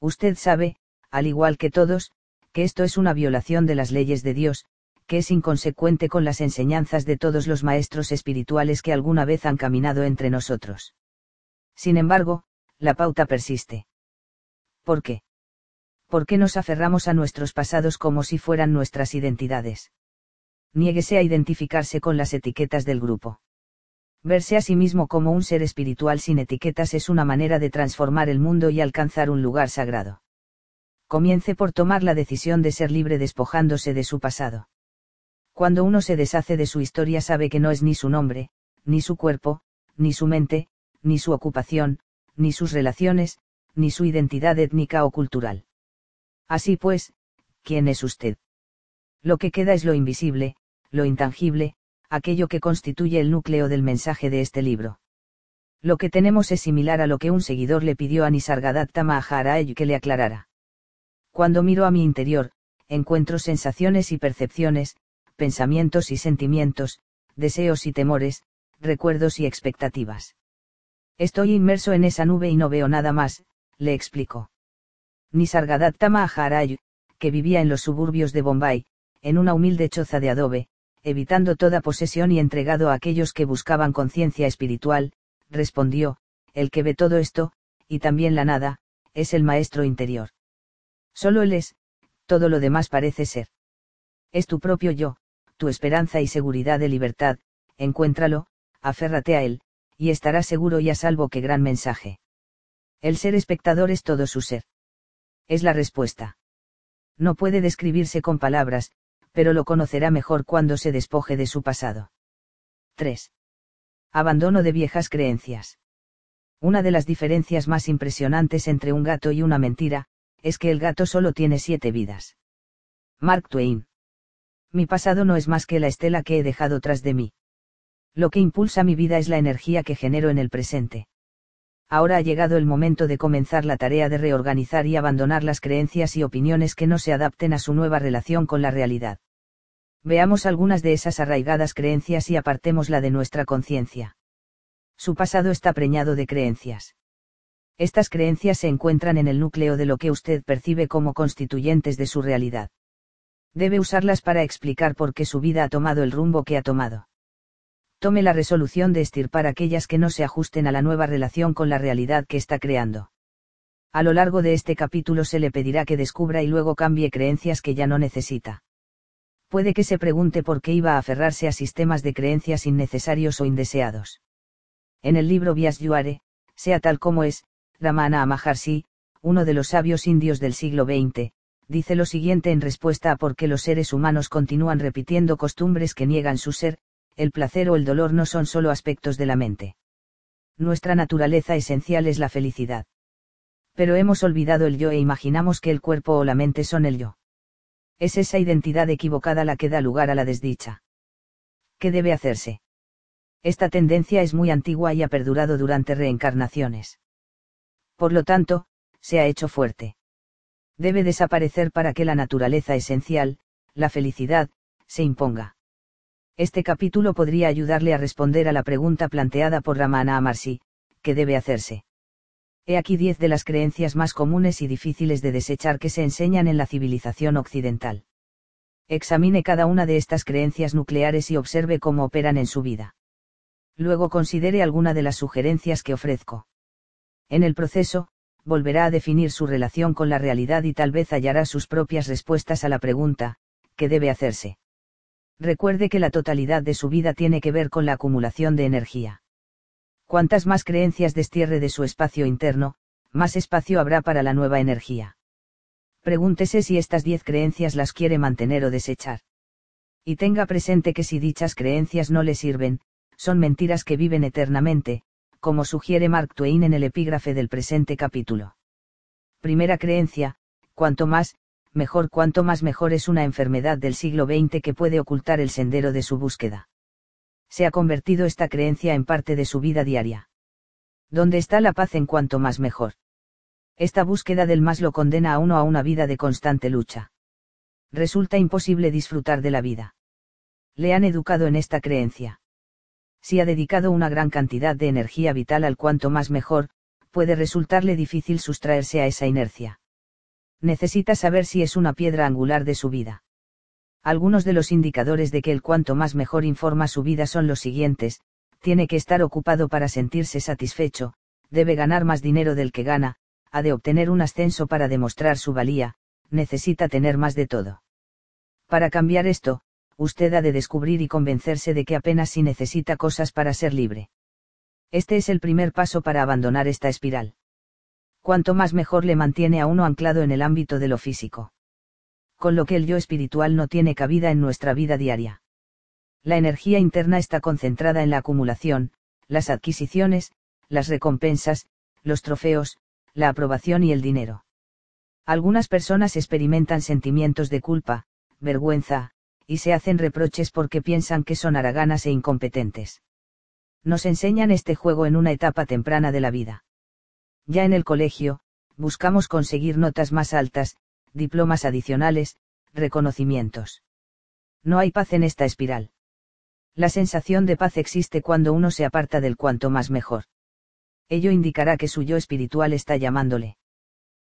Usted sabe, al igual que todos, que esto es una violación de las leyes de Dios, que es inconsecuente con las enseñanzas de todos los maestros espirituales que alguna vez han caminado entre nosotros. Sin embargo, la pauta persiste. ¿Por qué? ¿Por qué nos aferramos a nuestros pasados como si fueran nuestras identidades? Niéguese a identificarse con las etiquetas del grupo. Verse a sí mismo como un ser espiritual sin etiquetas es una manera de transformar el mundo y alcanzar un lugar sagrado. Comience por tomar la decisión de ser libre despojándose de su pasado. Cuando uno se deshace de su historia sabe que no es ni su nombre, ni su cuerpo, ni su mente, ni su ocupación, ni sus relaciones, ni su identidad étnica o cultural. Así pues, ¿quién es usted? Lo que queda es lo invisible, lo intangible, aquello que constituye el núcleo del mensaje de este libro. Lo que tenemos es similar a lo que un seguidor le pidió a Nisargadatta Maharaj que le aclarara. Cuando miro a mi interior, encuentro sensaciones y percepciones, pensamientos y sentimientos, deseos y temores, recuerdos y expectativas. Estoy inmerso en esa nube y no veo nada más, le explico. Nisargadatta Maharaj, que vivía en los suburbios de Bombay, en una humilde choza de adobe, evitando toda posesión y entregado a aquellos que buscaban conciencia espiritual, respondió, el que ve todo esto, y también la nada, es el maestro interior. Solo él es, todo lo demás parece ser. Es tu propio yo, tu esperanza y seguridad de libertad, encuéntralo, aférrate a él, y estarás seguro y a salvo que gran mensaje. El ser espectador es todo su ser. Es la respuesta. No puede describirse con palabras, pero lo conocerá mejor cuando se despoje de su pasado. 3. Abandono de viejas creencias. Una de las diferencias más impresionantes entre un gato y una mentira, es que el gato solo tiene siete vidas. Mark Twain. Mi pasado no es más que la estela que he dejado tras de mí. Lo que impulsa mi vida es la energía que genero en el presente. Ahora ha llegado el momento de comenzar la tarea de reorganizar y abandonar las creencias y opiniones que no se adapten a su nueva relación con la realidad. Veamos algunas de esas arraigadas creencias y apartémosla de nuestra conciencia. Su pasado está preñado de creencias. Estas creencias se encuentran en el núcleo de lo que usted percibe como constituyentes de su realidad. Debe usarlas para explicar por qué su vida ha tomado el rumbo que ha tomado. Tome la resolución de estirpar aquellas que no se ajusten a la nueva relación con la realidad que está creando. A lo largo de este capítulo se le pedirá que descubra y luego cambie creencias que ya no necesita. Puede que se pregunte por qué iba a aferrarse a sistemas de creencias innecesarios o indeseados. En el libro Vyas-Yuare, sea tal como es, Ramana Maharshi, uno de los sabios indios del siglo XX, dice lo siguiente en respuesta a por qué los seres humanos continúan repitiendo costumbres que niegan su ser, el placer o el dolor no son solo aspectos de la mente. Nuestra naturaleza esencial es la felicidad. Pero hemos olvidado el yo e imaginamos que el cuerpo o la mente son el yo. Es esa identidad equivocada la que da lugar a la desdicha. ¿Qué debe hacerse? Esta tendencia es muy antigua y ha perdurado durante reencarnaciones por lo tanto, se ha hecho fuerte. Debe desaparecer para que la naturaleza esencial, la felicidad, se imponga. Este capítulo podría ayudarle a responder a la pregunta planteada por Ramana Amarsi, ¿qué debe hacerse? He aquí diez de las creencias más comunes y difíciles de desechar que se enseñan en la civilización occidental. Examine cada una de estas creencias nucleares y observe cómo operan en su vida. Luego considere alguna de las sugerencias que ofrezco. En el proceso, volverá a definir su relación con la realidad y tal vez hallará sus propias respuestas a la pregunta, ¿qué debe hacerse? Recuerde que la totalidad de su vida tiene que ver con la acumulación de energía. Cuantas más creencias destierre de su espacio interno, más espacio habrá para la nueva energía. Pregúntese si estas diez creencias las quiere mantener o desechar. Y tenga presente que si dichas creencias no le sirven, son mentiras que viven eternamente, como sugiere Mark Twain en el epígrafe del presente capítulo. Primera creencia, cuanto más, mejor cuanto más mejor es una enfermedad del siglo XX que puede ocultar el sendero de su búsqueda. Se ha convertido esta creencia en parte de su vida diaria. ¿Dónde está la paz en cuanto más mejor? Esta búsqueda del más lo condena a uno a una vida de constante lucha. Resulta imposible disfrutar de la vida. Le han educado en esta creencia si ha dedicado una gran cantidad de energía vital al cuanto más mejor, puede resultarle difícil sustraerse a esa inercia. Necesita saber si es una piedra angular de su vida. Algunos de los indicadores de que el cuanto más mejor informa su vida son los siguientes, tiene que estar ocupado para sentirse satisfecho, debe ganar más dinero del que gana, ha de obtener un ascenso para demostrar su valía, necesita tener más de todo. Para cambiar esto, usted ha de descubrir y convencerse de que apenas si necesita cosas para ser libre. Este es el primer paso para abandonar esta espiral. Cuanto más mejor le mantiene a uno anclado en el ámbito de lo físico. Con lo que el yo espiritual no tiene cabida en nuestra vida diaria. La energía interna está concentrada en la acumulación, las adquisiciones, las recompensas, los trofeos, la aprobación y el dinero. Algunas personas experimentan sentimientos de culpa, vergüenza, y se hacen reproches porque piensan que son haraganas e incompetentes. Nos enseñan este juego en una etapa temprana de la vida. Ya en el colegio, buscamos conseguir notas más altas, diplomas adicionales, reconocimientos. No hay paz en esta espiral. La sensación de paz existe cuando uno se aparta del cuanto más mejor. Ello indicará que su yo espiritual está llamándole.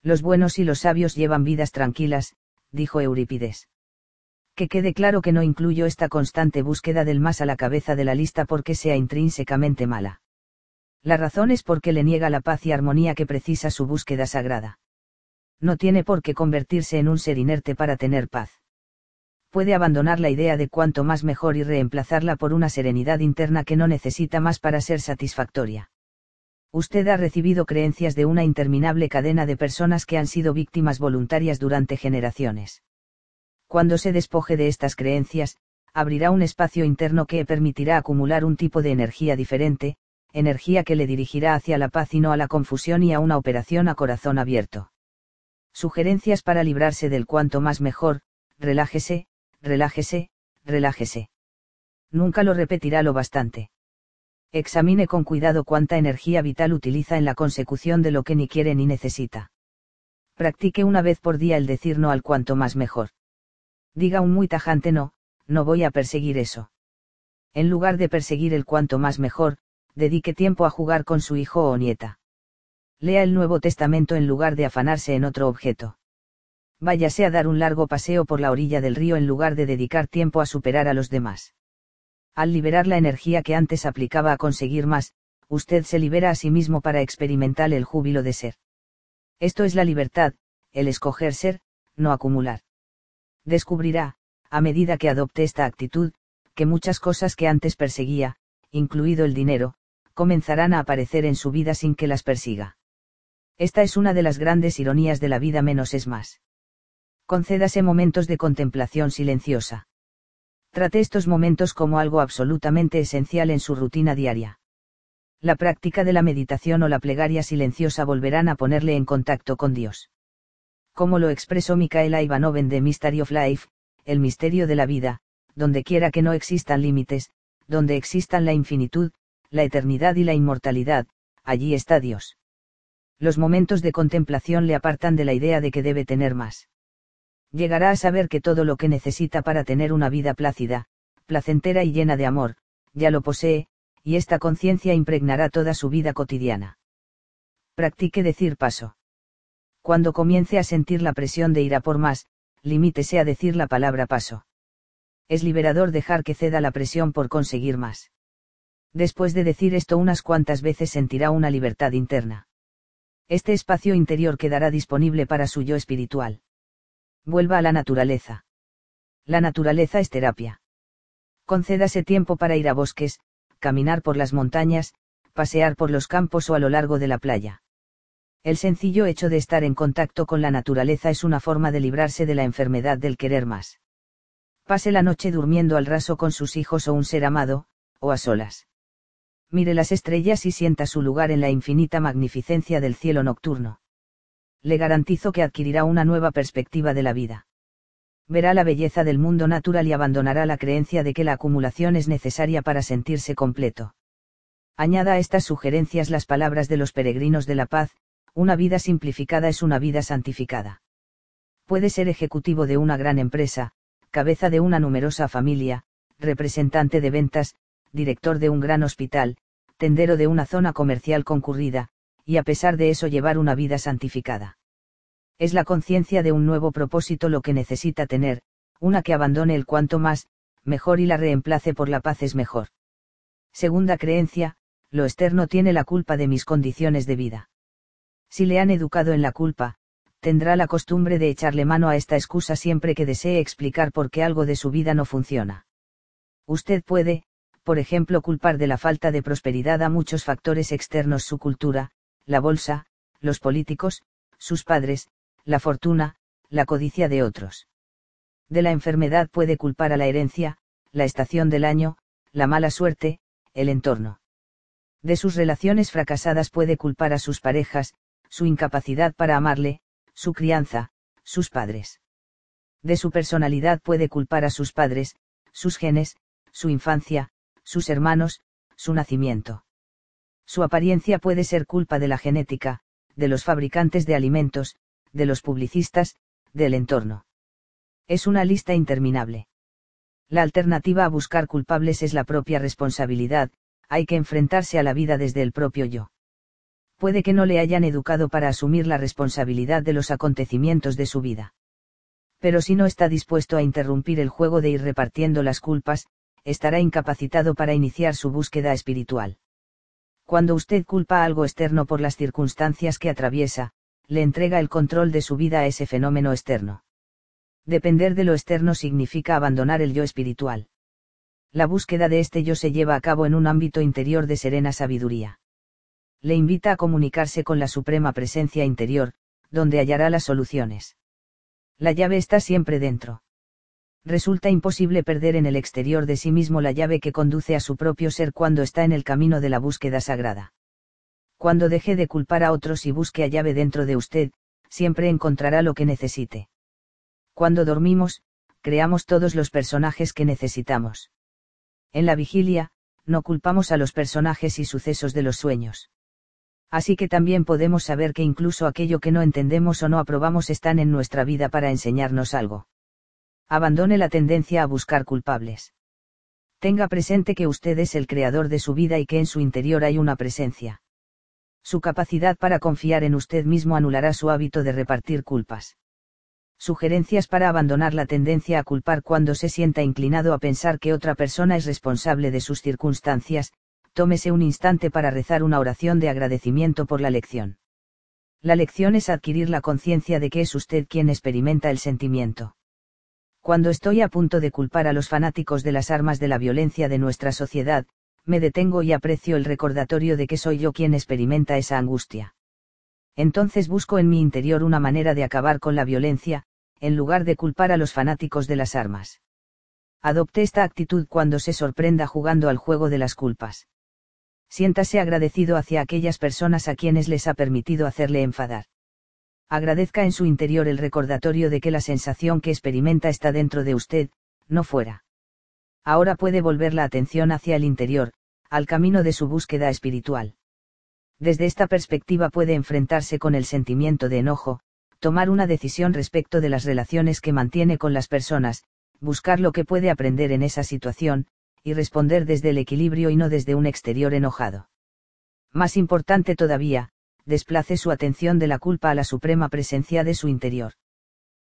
Los buenos y los sabios llevan vidas tranquilas, dijo Eurípides que quede claro que no incluyo esta constante búsqueda del más a la cabeza de la lista porque sea intrínsecamente mala. La razón es porque le niega la paz y armonía que precisa su búsqueda sagrada. No tiene por qué convertirse en un ser inerte para tener paz. Puede abandonar la idea de cuanto más mejor y reemplazarla por una serenidad interna que no necesita más para ser satisfactoria. Usted ha recibido creencias de una interminable cadena de personas que han sido víctimas voluntarias durante generaciones cuando se despoje de estas creencias, abrirá un espacio interno que permitirá acumular un tipo de energía diferente, energía que le dirigirá hacia la paz y no a la confusión y a una operación a corazón abierto. Sugerencias para librarse del cuanto más mejor, relájese, relájese, relájese. Nunca lo repetirá lo bastante. Examine con cuidado cuánta energía vital utiliza en la consecución de lo que ni quiere ni necesita. Practique una vez por día el decir no al cuanto más mejor diga un muy tajante no, no voy a perseguir eso. En lugar de perseguir el cuanto más mejor, Dedique tiempo a jugar con su hijo o nieta. Lea el Nuevo Testamento en lugar de afanarse en otro objeto. Váyase a dar un largo paseo por la orilla del río en lugar de dedicar tiempo a superar a los demás. Al liberar la energía que antes aplicaba a conseguir más, usted se libera a sí mismo para experimentar el júbilo de ser. Esto es la libertad, el escoger ser, no acumular. Descubrirá, a medida que adopte esta actitud, que muchas cosas que antes perseguía, incluido el dinero, comenzarán a aparecer en su vida sin que las persiga. Esta es una de las grandes ironías de la vida menos es más. Concédase momentos de contemplación silenciosa. Trate estos momentos como algo absolutamente esencial en su rutina diaria. La práctica de la meditación o la plegaria silenciosa volverán a ponerle en contacto con Dios. Como lo expresó Micaela Ivanov en The Mystery of Life, el misterio de la vida, donde quiera que no existan límites, donde existan la infinitud, la eternidad y la inmortalidad, allí está Dios. Los momentos de contemplación le apartan de la idea de que debe tener más. Llegará a saber que todo lo que necesita para tener una vida plácida, placentera y llena de amor, ya lo posee, y esta conciencia impregnará toda su vida cotidiana. Practique decir paso. Cuando comience a sentir la presión de ir a por más, limítese a decir la palabra paso. Es liberador dejar que ceda la presión por conseguir más. Después de decir esto unas cuantas veces sentirá una libertad interna. Este espacio interior quedará disponible para su yo espiritual. Vuelva a la naturaleza. La naturaleza es terapia. Concédase tiempo para ir a bosques, caminar por las montañas, pasear por los campos o a lo largo de la playa. El sencillo hecho de estar en contacto con la naturaleza es una forma de librarse de la enfermedad del querer más. Pase la noche durmiendo al raso con sus hijos o un ser amado, o a solas. Mire las estrellas y sienta su lugar en la infinita magnificencia del cielo nocturno. Le garantizo que adquirirá una nueva perspectiva de la vida. Verá la belleza del mundo natural y abandonará la creencia de que la acumulación es necesaria para sentirse completo. Añada a estas sugerencias las palabras de los peregrinos de la paz, una vida simplificada es una vida santificada. Puede ser ejecutivo de una gran empresa, cabeza de una numerosa familia, representante de ventas, director de un gran hospital, tendero de una zona comercial concurrida, y a pesar de eso llevar una vida santificada. Es la conciencia de un nuevo propósito lo que necesita tener, una que abandone el cuanto más, mejor y la reemplace por la paz es mejor. Segunda creencia, lo externo tiene la culpa de mis condiciones de vida. Si le han educado en la culpa, tendrá la costumbre de echarle mano a esta excusa siempre que desee explicar por qué algo de su vida no funciona. Usted puede, por ejemplo, culpar de la falta de prosperidad a muchos factores externos su cultura, la bolsa, los políticos, sus padres, la fortuna, la codicia de otros. De la enfermedad puede culpar a la herencia, la estación del año, la mala suerte, el entorno. De sus relaciones fracasadas puede culpar a sus parejas, su incapacidad para amarle, su crianza, sus padres. De su personalidad puede culpar a sus padres, sus genes, su infancia, sus hermanos, su nacimiento. Su apariencia puede ser culpa de la genética, de los fabricantes de alimentos, de los publicistas, del entorno. Es una lista interminable. La alternativa a buscar culpables es la propia responsabilidad, hay que enfrentarse a la vida desde el propio yo puede que no le hayan educado para asumir la responsabilidad de los acontecimientos de su vida. Pero si no está dispuesto a interrumpir el juego de ir repartiendo las culpas, estará incapacitado para iniciar su búsqueda espiritual. Cuando usted culpa a algo externo por las circunstancias que atraviesa, le entrega el control de su vida a ese fenómeno externo. Depender de lo externo significa abandonar el yo espiritual. La búsqueda de este yo se lleva a cabo en un ámbito interior de serena sabiduría le invita a comunicarse con la suprema presencia interior, donde hallará las soluciones. La llave está siempre dentro. Resulta imposible perder en el exterior de sí mismo la llave que conduce a su propio ser cuando está en el camino de la búsqueda sagrada. Cuando deje de culpar a otros y busque a llave dentro de usted, siempre encontrará lo que necesite. Cuando dormimos, creamos todos los personajes que necesitamos. En la vigilia, no culpamos a los personajes y sucesos de los sueños así que también podemos saber que incluso aquello que no entendemos o no aprobamos están en nuestra vida para enseñarnos algo. Abandone la tendencia a buscar culpables. Tenga presente que usted es el creador de su vida y que en su interior hay una presencia. Su capacidad para confiar en usted mismo anulará su hábito de repartir culpas. Sugerencias para abandonar la tendencia a culpar cuando se sienta inclinado a pensar que otra persona es responsable de sus circunstancias, tómese un instante para rezar una oración de agradecimiento por la lección. La lección es adquirir la conciencia de que es usted quien experimenta el sentimiento. Cuando estoy a punto de culpar a los fanáticos de las armas de la violencia de nuestra sociedad, me detengo y aprecio el recordatorio de que soy yo quien experimenta esa angustia. Entonces busco en mi interior una manera de acabar con la violencia, en lugar de culpar a los fanáticos de las armas. Adopte esta actitud cuando se sorprenda jugando al juego de las culpas siéntase agradecido hacia aquellas personas a quienes les ha permitido hacerle enfadar. Agradezca en su interior el recordatorio de que la sensación que experimenta está dentro de usted, no fuera. Ahora puede volver la atención hacia el interior, al camino de su búsqueda espiritual. Desde esta perspectiva puede enfrentarse con el sentimiento de enojo, tomar una decisión respecto de las relaciones que mantiene con las personas, buscar lo que puede aprender en esa situación, y responder desde el equilibrio y no desde un exterior enojado. Más importante todavía, desplace su atención de la culpa a la suprema presencia de su interior.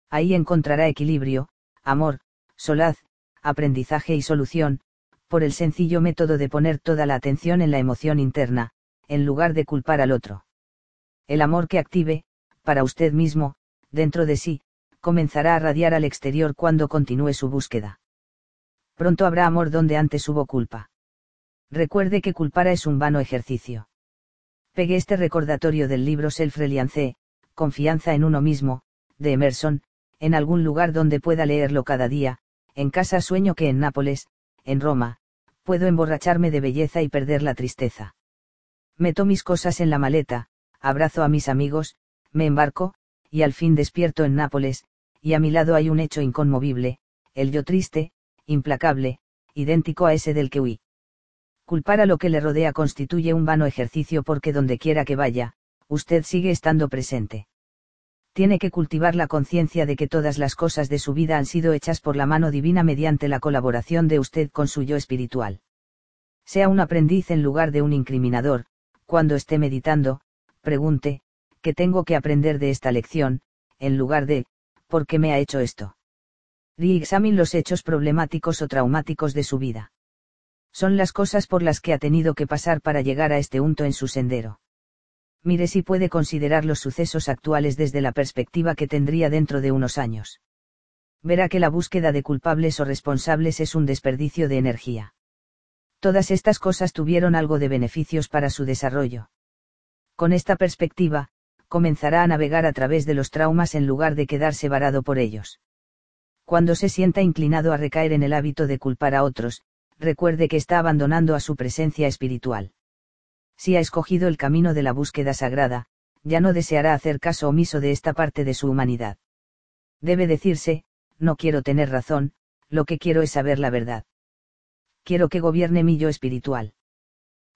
Ahí encontrará equilibrio, amor, solaz, aprendizaje y solución, por el sencillo método de poner toda la atención en la emoción interna, en lugar de culpar al otro. El amor que active, para usted mismo, dentro de sí, comenzará a radiar al exterior cuando continúe su búsqueda pronto habrá amor donde antes hubo culpa. Recuerde que culpara es un vano ejercicio. Pegue este recordatorio del libro Self-Reliance, Confianza en uno mismo, de Emerson, en algún lugar donde pueda leerlo cada día, en casa sueño que en Nápoles, en Roma, puedo emborracharme de belleza y perder la tristeza. Meto mis cosas en la maleta, abrazo a mis amigos, me embarco, y al fin despierto en Nápoles, y a mi lado hay un hecho inconmovible, el yo triste, implacable, idéntico a ese del que huí. Culpar a lo que le rodea constituye un vano ejercicio porque donde quiera que vaya, usted sigue estando presente. Tiene que cultivar la conciencia de que todas las cosas de su vida han sido hechas por la mano divina mediante la colaboración de usted con su yo espiritual. Sea un aprendiz en lugar de un incriminador, cuando esté meditando, pregunte, ¿qué tengo que aprender de esta lección? en lugar de, ¿por qué me ha hecho esto? Re-examine los hechos problemáticos o traumáticos de su vida. Son las cosas por las que ha tenido que pasar para llegar a este unto en su sendero. Mire si puede considerar los sucesos actuales desde la perspectiva que tendría dentro de unos años. Verá que la búsqueda de culpables o responsables es un desperdicio de energía. Todas estas cosas tuvieron algo de beneficios para su desarrollo. Con esta perspectiva, comenzará a navegar a través de los traumas en lugar de quedarse varado por ellos. Cuando se sienta inclinado a recaer en el hábito de culpar a otros, recuerde que está abandonando a su presencia espiritual. Si ha escogido el camino de la búsqueda sagrada, ya no deseará hacer caso omiso de esta parte de su humanidad. Debe decirse, no quiero tener razón, lo que quiero es saber la verdad. Quiero que gobierne mi yo espiritual.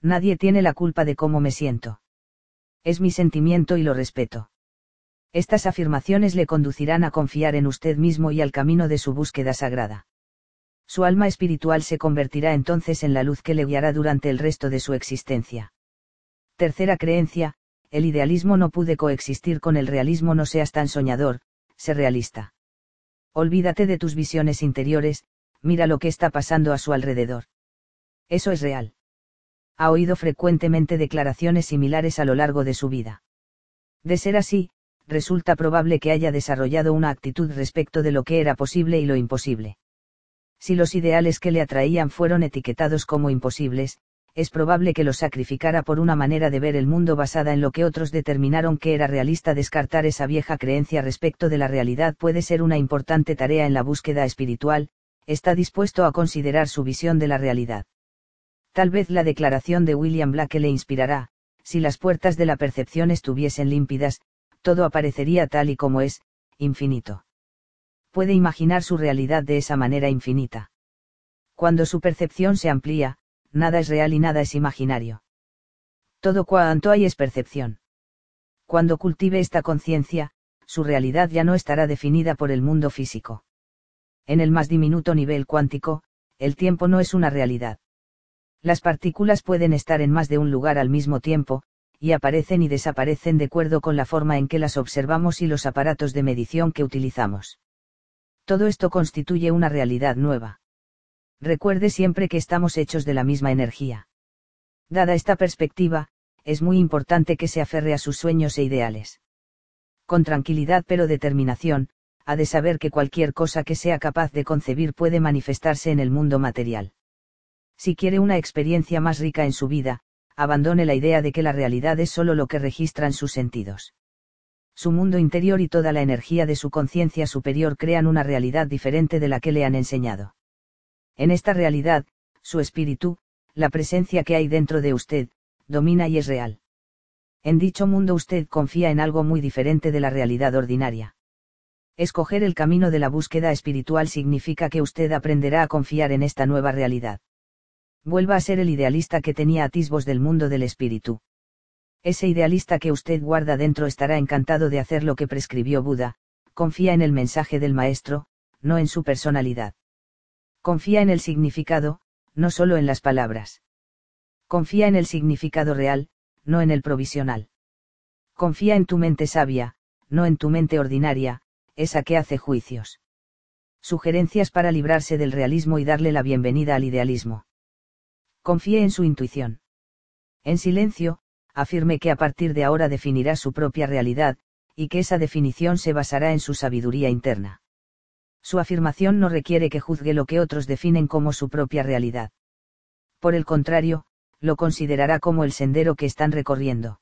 Nadie tiene la culpa de cómo me siento. Es mi sentimiento y lo respeto. Estas afirmaciones le conducirán a confiar en usted mismo y al camino de su búsqueda sagrada. Su alma espiritual se convertirá entonces en la luz que le guiará durante el resto de su existencia. Tercera creencia, el idealismo no puede coexistir con el realismo no seas tan soñador, sé realista. Olvídate de tus visiones interiores, mira lo que está pasando a su alrededor. Eso es real. Ha oído frecuentemente declaraciones similares a lo largo de su vida. De ser así, resulta probable que haya desarrollado una actitud respecto de lo que era posible y lo imposible. Si los ideales que le atraían fueron etiquetados como imposibles, es probable que los sacrificara por una manera de ver el mundo basada en lo que otros determinaron que era realista. Descartar esa vieja creencia respecto de la realidad puede ser una importante tarea en la búsqueda espiritual, está dispuesto a considerar su visión de la realidad. Tal vez la declaración de William Blake le inspirará, si las puertas de la percepción estuviesen límpidas, todo aparecería tal y como es, infinito. Puede imaginar su realidad de esa manera infinita. Cuando su percepción se amplía, nada es real y nada es imaginario. Todo cuanto hay es percepción. Cuando cultive esta conciencia, su realidad ya no estará definida por el mundo físico. En el más diminuto nivel cuántico, el tiempo no es una realidad. Las partículas pueden estar en más de un lugar al mismo tiempo, y aparecen y desaparecen de acuerdo con la forma en que las observamos y los aparatos de medición que utilizamos. Todo esto constituye una realidad nueva. Recuerde siempre que estamos hechos de la misma energía. Dada esta perspectiva, es muy importante que se aferre a sus sueños e ideales. Con tranquilidad pero determinación, ha de saber que cualquier cosa que sea capaz de concebir puede manifestarse en el mundo material. Si quiere una experiencia más rica en su vida, abandone la idea de que la realidad es solo lo que registran sus sentidos. Su mundo interior y toda la energía de su conciencia superior crean una realidad diferente de la que le han enseñado. En esta realidad, su espíritu, la presencia que hay dentro de usted, domina y es real. En dicho mundo usted confía en algo muy diferente de la realidad ordinaria. Escoger el camino de la búsqueda espiritual significa que usted aprenderá a confiar en esta nueva realidad. Vuelva a ser el idealista que tenía atisbos del mundo del espíritu. Ese idealista que usted guarda dentro estará encantado de hacer lo que prescribió Buda, confía en el mensaje del maestro, no en su personalidad. Confía en el significado, no solo en las palabras. Confía en el significado real, no en el provisional. Confía en tu mente sabia, no en tu mente ordinaria, esa que hace juicios. Sugerencias para librarse del realismo y darle la bienvenida al idealismo. Confíe en su intuición. En silencio, afirme que a partir de ahora definirá su propia realidad, y que esa definición se basará en su sabiduría interna. Su afirmación no requiere que juzgue lo que otros definen como su propia realidad. Por el contrario, lo considerará como el sendero que están recorriendo.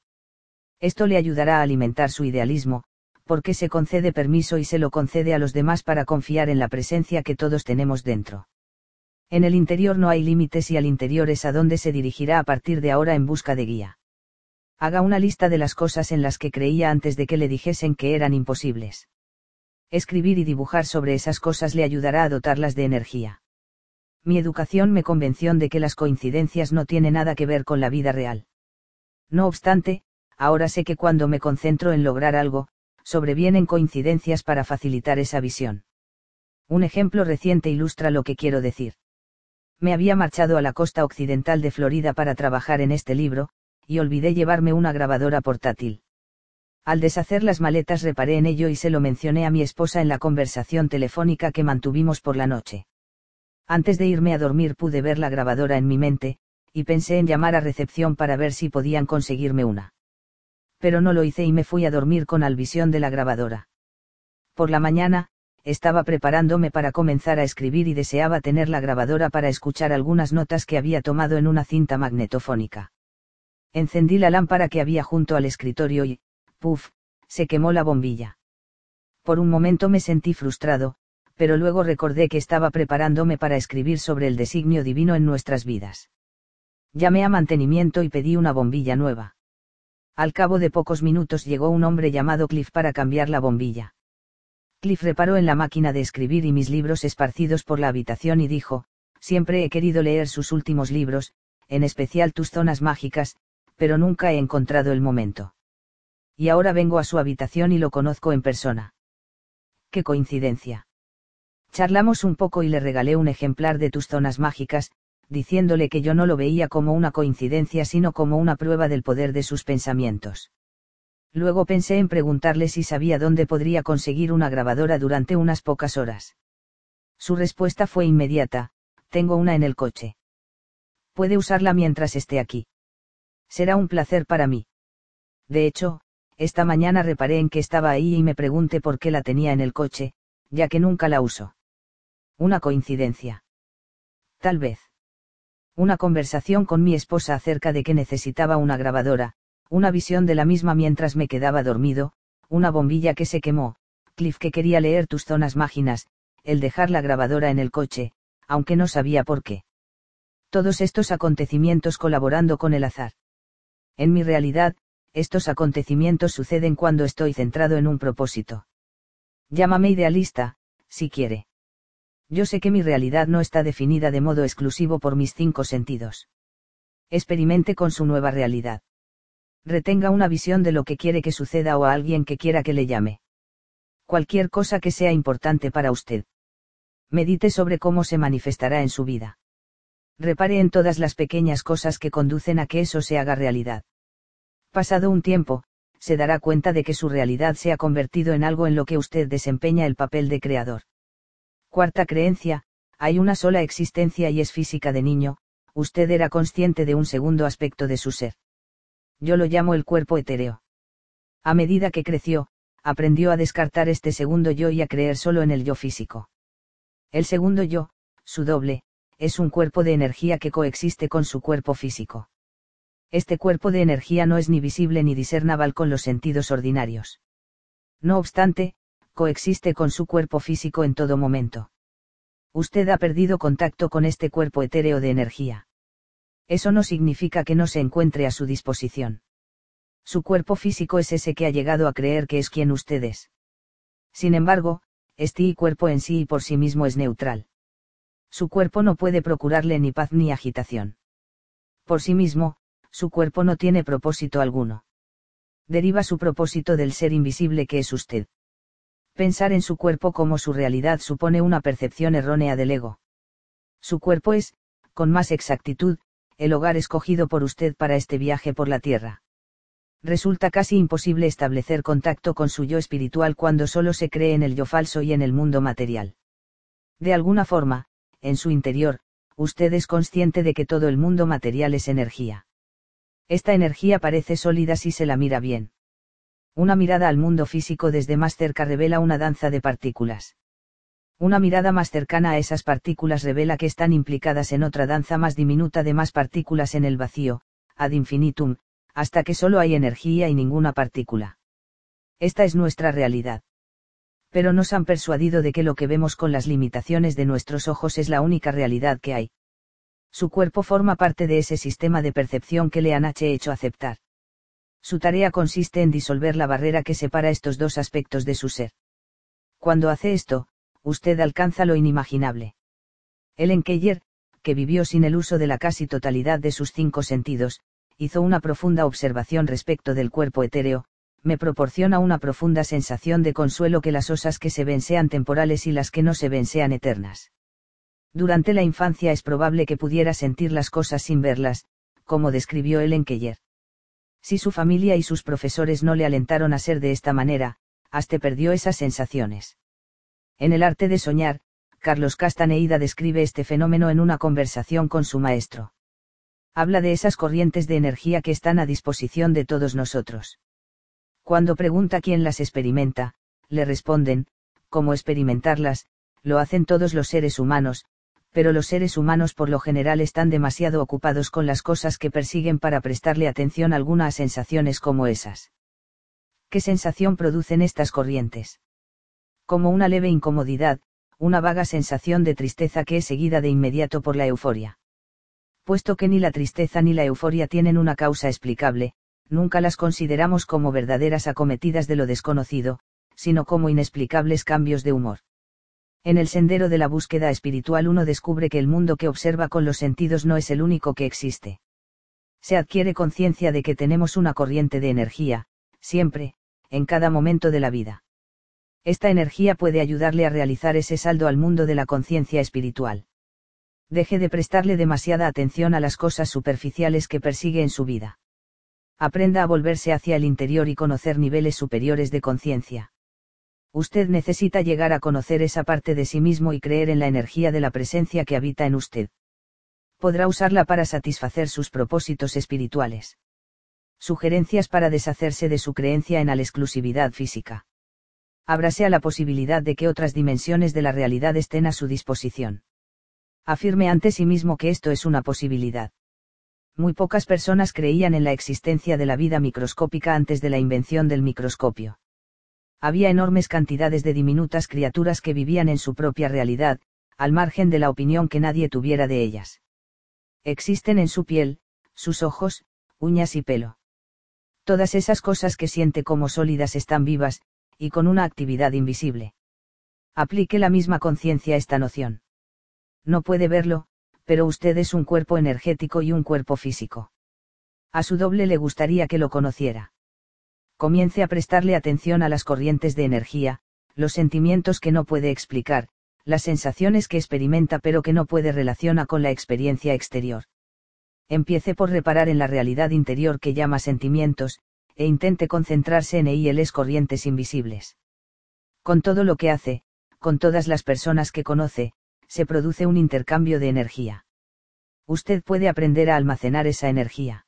Esto le ayudará a alimentar su idealismo, porque se concede permiso y se lo concede a los demás para confiar en la presencia que todos tenemos dentro. En el interior no hay límites y al interior es a donde se dirigirá a partir de ahora en busca de guía. Haga una lista de las cosas en las que creía antes de que le dijesen que eran imposibles. Escribir y dibujar sobre esas cosas le ayudará a dotarlas de energía. Mi educación me convenció de que las coincidencias no tienen nada que ver con la vida real. No obstante, ahora sé que cuando me concentro en lograr algo, sobrevienen coincidencias para facilitar esa visión. Un ejemplo reciente ilustra lo que quiero decir. Me había marchado a la costa occidental de Florida para trabajar en este libro, y olvidé llevarme una grabadora portátil. Al deshacer las maletas reparé en ello y se lo mencioné a mi esposa en la conversación telefónica que mantuvimos por la noche. Antes de irme a dormir pude ver la grabadora en mi mente, y pensé en llamar a recepción para ver si podían conseguirme una pero no lo hice y me fui a dormir con Alvisión de la grabadora. Por la mañana, estaba preparándome para comenzar a escribir y deseaba tener la grabadora para escuchar algunas notas que había tomado en una cinta magnetofónica. Encendí la lámpara que había junto al escritorio y, puff, se quemó la bombilla. Por un momento me sentí frustrado, pero luego recordé que estaba preparándome para escribir sobre el designio divino en nuestras vidas. Llamé a mantenimiento y pedí una bombilla nueva. Al cabo de pocos minutos llegó un hombre llamado Cliff para cambiar la bombilla. Cliff reparó en la máquina de escribir y mis libros esparcidos por la habitación y dijo, siempre he querido leer sus últimos libros, en especial tus zonas mágicas, pero nunca he encontrado el momento. Y ahora vengo a su habitación y lo conozco en persona. ¡Qué coincidencia! Charlamos un poco y le regalé un ejemplar de tus zonas mágicas, diciéndole que yo no lo veía como una coincidencia sino como una prueba del poder de sus pensamientos. Luego pensé en preguntarle si sabía dónde podría conseguir una grabadora durante unas pocas horas. Su respuesta fue inmediata, tengo una en el coche. Puede usarla mientras esté aquí. Será un placer para mí. De hecho, esta mañana reparé en que estaba ahí y me pregunté por qué la tenía en el coche, ya que nunca la uso. Una coincidencia. Tal vez una conversación con mi esposa acerca de que necesitaba una grabadora, una visión de la misma mientras me quedaba dormido, una bombilla que se quemó, Cliff que quería leer tus zonas máginas, el dejar la grabadora en el coche, aunque no sabía por qué. Todos estos acontecimientos colaborando con el azar. En mi realidad, estos acontecimientos suceden cuando estoy centrado en un propósito. Llámame idealista, si quiere yo sé que mi realidad no está definida de modo exclusivo por mis cinco sentidos. Experimente con su nueva realidad. Retenga una visión de lo que quiere que suceda o a alguien que quiera que le llame. Cualquier cosa que sea importante para usted. Medite sobre cómo se manifestará en su vida. Repare en todas las pequeñas cosas que conducen a que eso se haga realidad. Pasado un tiempo, se dará cuenta de que su realidad se ha convertido en algo en lo que usted desempeña el papel de creador. Cuarta creencia, hay una sola existencia y es física de niño, usted era consciente de un segundo aspecto de su ser. Yo lo llamo el cuerpo etéreo. A medida que creció, aprendió a descartar este segundo yo y a creer solo en el yo físico. El segundo yo, su doble, es un cuerpo de energía que coexiste con su cuerpo físico. Este cuerpo de energía no es ni visible ni discernible con los sentidos ordinarios. No obstante, coexiste con su cuerpo físico en todo momento. Usted ha perdido contacto con este cuerpo etéreo de energía. Eso no significa que no se encuentre a su disposición. Su cuerpo físico es ese que ha llegado a creer que es quien usted es. Sin embargo, este cuerpo en sí y por sí mismo es neutral. Su cuerpo no puede procurarle ni paz ni agitación. Por sí mismo, su cuerpo no tiene propósito alguno. Deriva su propósito del ser invisible que es usted. Pensar en su cuerpo como su realidad supone una percepción errónea del ego. Su cuerpo es, con más exactitud, el hogar escogido por usted para este viaje por la tierra. Resulta casi imposible establecer contacto con su yo espiritual cuando solo se cree en el yo falso y en el mundo material. De alguna forma, en su interior, usted es consciente de que todo el mundo material es energía. Esta energía parece sólida si se la mira bien. Una mirada al mundo físico desde más cerca revela una danza de partículas. Una mirada más cercana a esas partículas revela que están implicadas en otra danza más diminuta de más partículas en el vacío, ad infinitum, hasta que solo hay energía y ninguna partícula. Esta es nuestra realidad. Pero nos han persuadido de que lo que vemos con las limitaciones de nuestros ojos es la única realidad que hay. Su cuerpo forma parte de ese sistema de percepción que le han hecho aceptar. Su tarea consiste en disolver la barrera que separa estos dos aspectos de su ser. Cuando hace esto, usted alcanza lo inimaginable. Ellen Keller, que vivió sin el uso de la casi totalidad de sus cinco sentidos, hizo una profunda observación respecto del cuerpo etéreo, me proporciona una profunda sensación de consuelo que las osas que se ven sean temporales y las que no se ven sean eternas. Durante la infancia es probable que pudiera sentir las cosas sin verlas, como describió Ellen Keller. Si su familia y sus profesores no le alentaron a ser de esta manera, hasta perdió esas sensaciones. En el arte de soñar, Carlos Castaneida describe este fenómeno en una conversación con su maestro. Habla de esas corrientes de energía que están a disposición de todos nosotros. Cuando pregunta quién las experimenta, le responden, ¿cómo experimentarlas? Lo hacen todos los seres humanos, pero los seres humanos por lo general están demasiado ocupados con las cosas que persiguen para prestarle atención alguna a sensaciones como esas. ¿Qué sensación producen estas corrientes? Como una leve incomodidad, una vaga sensación de tristeza que es seguida de inmediato por la euforia. Puesto que ni la tristeza ni la euforia tienen una causa explicable, nunca las consideramos como verdaderas acometidas de lo desconocido, sino como inexplicables cambios de humor. En el sendero de la búsqueda espiritual uno descubre que el mundo que observa con los sentidos no es el único que existe. Se adquiere conciencia de que tenemos una corriente de energía, siempre, en cada momento de la vida. Esta energía puede ayudarle a realizar ese saldo al mundo de la conciencia espiritual. Deje de prestarle demasiada atención a las cosas superficiales que persigue en su vida. Aprenda a volverse hacia el interior y conocer niveles superiores de conciencia usted necesita llegar a conocer esa parte de sí mismo y creer en la energía de la presencia que habita en usted. Podrá usarla para satisfacer sus propósitos espirituales. Sugerencias para deshacerse de su creencia en la exclusividad física. Ábrase a la posibilidad de que otras dimensiones de la realidad estén a su disposición. Afirme ante sí mismo que esto es una posibilidad. Muy pocas personas creían en la existencia de la vida microscópica antes de la invención del microscopio había enormes cantidades de diminutas criaturas que vivían en su propia realidad, al margen de la opinión que nadie tuviera de ellas. Existen en su piel, sus ojos, uñas y pelo. Todas esas cosas que siente como sólidas están vivas, y con una actividad invisible. Aplique la misma conciencia esta noción. No puede verlo, pero usted es un cuerpo energético y un cuerpo físico. A su doble le gustaría que lo conociera comience a prestarle atención a las corrientes de energía, los sentimientos que no puede explicar, las sensaciones que experimenta pero que no puede relaciona con la experiencia exterior. Empiece por reparar en la realidad interior que llama sentimientos, e intente concentrarse en EILs corrientes invisibles. Con todo lo que hace, con todas las personas que conoce, se produce un intercambio de energía. Usted puede aprender a almacenar esa energía.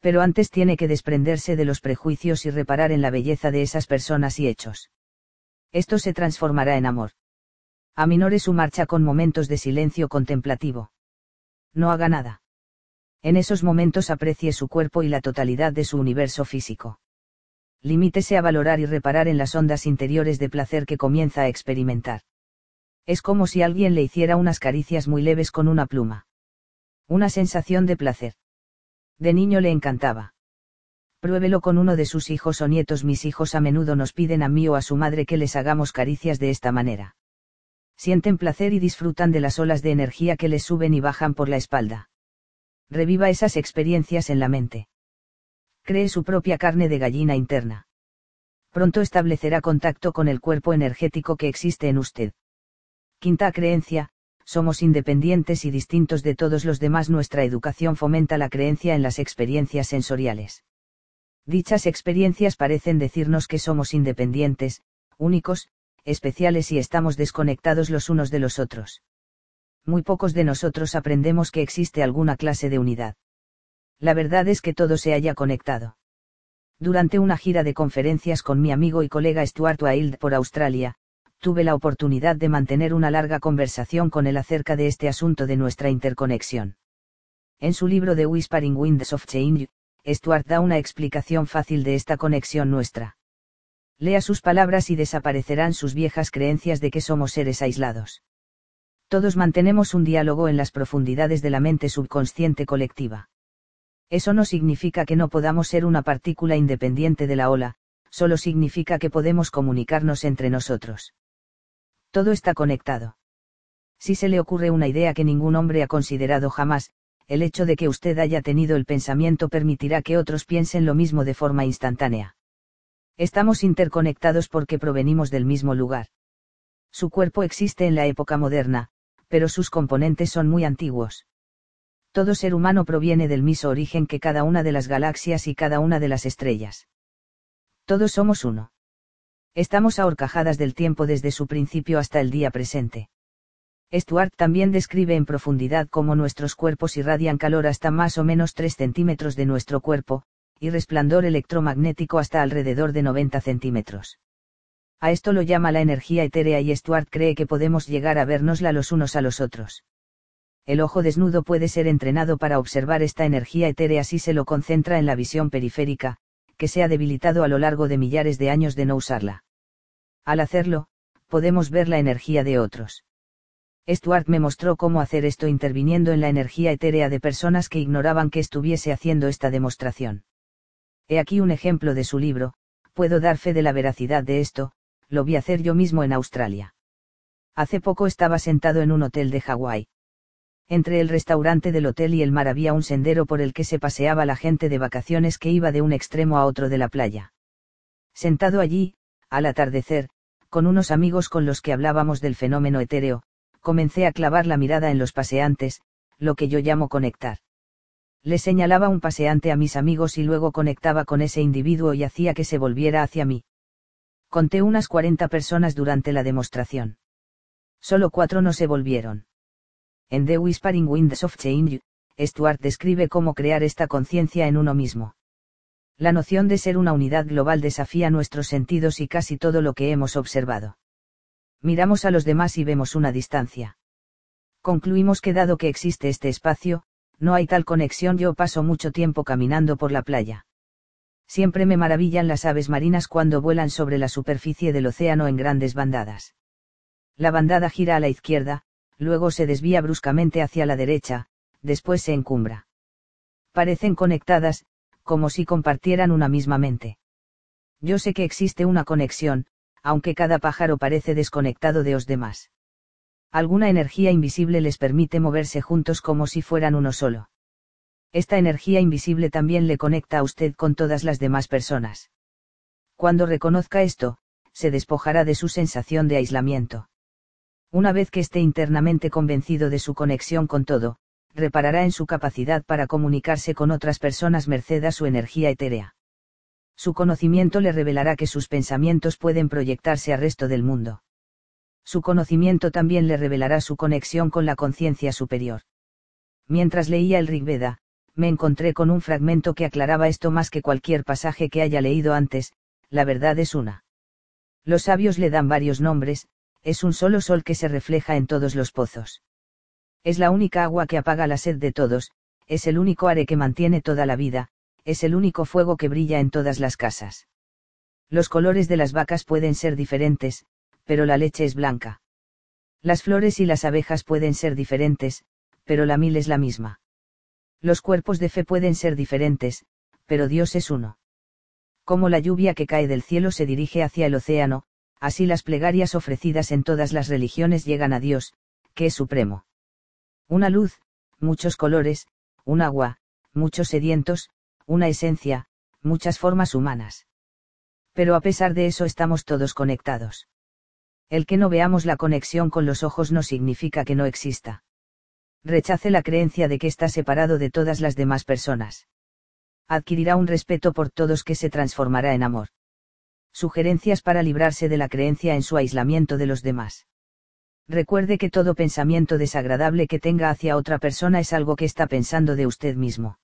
Pero antes tiene que desprenderse de los prejuicios y reparar en la belleza de esas personas y hechos. Esto se transformará en amor. Aminore su marcha con momentos de silencio contemplativo. No haga nada en esos momentos aprecie su cuerpo y la totalidad de su universo físico. Limítese a valorar y reparar en las ondas interiores de placer que comienza a experimentar. Es como si alguien le hiciera unas caricias muy leves con una pluma. Una sensación de placer. De niño le encantaba. Pruébelo con uno de sus hijos o nietos. Mis hijos a menudo nos piden a mí o a su madre que les hagamos caricias de esta manera. Sienten placer y disfrutan de las olas de energía que les suben y bajan por la espalda reviva esas experiencias en la mente. Cree su propia carne de gallina interna. Pronto establecerá contacto con el cuerpo energético que existe en usted. Quinta creencia, somos independientes y distintos de todos los demás. Nuestra educación fomenta la creencia en las experiencias sensoriales. Dichas experiencias parecen decirnos que somos independientes, únicos, especiales y estamos desconectados los unos de los otros muy pocos de nosotros aprendemos que existe alguna clase de unidad. La verdad es que todo se haya conectado. Durante una gira de conferencias con mi amigo y colega Stuart Wilde por Australia, tuve la oportunidad de mantener una larga conversación con él acerca de este asunto de nuestra interconexión. En su libro The Whispering Winds of Change, Stuart da una explicación fácil de esta conexión nuestra. Lea sus palabras y desaparecerán sus viejas creencias de que somos seres aislados. Todos mantenemos un diálogo en las profundidades de la mente subconsciente colectiva. Eso no significa que no podamos ser una partícula independiente de la ola, solo significa que podemos comunicarnos entre nosotros. Todo está conectado. Si se le ocurre una idea que ningún hombre ha considerado jamás, el hecho de que usted haya tenido el pensamiento permitirá que otros piensen lo mismo de forma instantánea. Estamos interconectados porque provenimos del mismo lugar. Su cuerpo existe en la época moderna, pero sus componentes son muy antiguos. Todo ser humano proviene del mismo origen que cada una de las galaxias y cada una de las estrellas. Todos somos uno. Estamos ahorcajadas del tiempo desde su principio hasta el día presente. Stuart también describe en profundidad cómo nuestros cuerpos irradian calor hasta más o menos 3 centímetros de nuestro cuerpo, y resplandor electromagnético hasta alrededor de 90 centímetros. A esto lo llama la energía etérea y Stuart cree que podemos llegar a vernosla los unos a los otros. El ojo desnudo puede ser entrenado para observar esta energía etérea si se lo concentra en la visión periférica, que se ha debilitado a lo largo de millares de años de no usarla. Al hacerlo, podemos ver la energía de otros. Stuart me mostró cómo hacer esto interviniendo en la energía etérea de personas que ignoraban que estuviese haciendo esta demostración. He aquí un ejemplo de su libro, puedo dar fe de la veracidad de esto, lo vi hacer yo mismo en Australia. Hace poco estaba sentado en un hotel de Hawái. Entre el restaurante del hotel y el mar había un sendero por el que se paseaba la gente de vacaciones que iba de un extremo a otro de la playa. Sentado allí, al atardecer, con unos amigos con los que hablábamos del fenómeno etéreo, comencé a clavar la mirada en los paseantes, lo que yo llamo conectar. Le señalaba un paseante a mis amigos y luego conectaba con ese individuo y hacía que se volviera hacia mí. Conté unas 40 personas durante la demostración. Solo cuatro no se volvieron. En The Whispering Winds of Change, Stuart describe cómo crear esta conciencia en uno mismo. La noción de ser una unidad global desafía nuestros sentidos y casi todo lo que hemos observado. Miramos a los demás y vemos una distancia. Concluimos que dado que existe este espacio, no hay tal conexión. Yo paso mucho tiempo caminando por la playa. Siempre me maravillan las aves marinas cuando vuelan sobre la superficie del océano en grandes bandadas. La bandada gira a la izquierda, luego se desvía bruscamente hacia la derecha, después se encumbra. Parecen conectadas, como si compartieran una misma mente. Yo sé que existe una conexión, aunque cada pájaro parece desconectado de los demás. Alguna energía invisible les permite moverse juntos como si fueran uno solo esta energía invisible también le conecta a usted con todas las demás personas. Cuando reconozca esto, se despojará de su sensación de aislamiento. Una vez que esté internamente convencido de su conexión con todo, reparará en su capacidad para comunicarse con otras personas merced a su energía etérea. Su conocimiento le revelará que sus pensamientos pueden proyectarse al resto del mundo. Su conocimiento también le revelará su conexión con la conciencia superior. Mientras leía el Rig Veda, me encontré con un fragmento que aclaraba esto más que cualquier pasaje que haya leído antes, la verdad es una. Los sabios le dan varios nombres, es un solo sol que se refleja en todos los pozos. Es la única agua que apaga la sed de todos, es el único are que mantiene toda la vida, es el único fuego que brilla en todas las casas. Los colores de las vacas pueden ser diferentes, pero la leche es blanca. Las flores y las abejas pueden ser diferentes, pero la mil es la misma. Los cuerpos de fe pueden ser diferentes, pero Dios es uno. Como la lluvia que cae del cielo se dirige hacia el océano, así las plegarias ofrecidas en todas las religiones llegan a Dios, que es supremo. Una luz, muchos colores, un agua, muchos sedientos, una esencia, muchas formas humanas. Pero a pesar de eso estamos todos conectados. El que no veamos la conexión con los ojos no significa que no exista. Rechace la creencia de que está separado de todas las demás personas. Adquirirá un respeto por todos que se transformará en amor. Sugerencias para librarse de la creencia en su aislamiento de los demás. Recuerde que todo pensamiento desagradable que tenga hacia otra persona es algo que está pensando de usted mismo.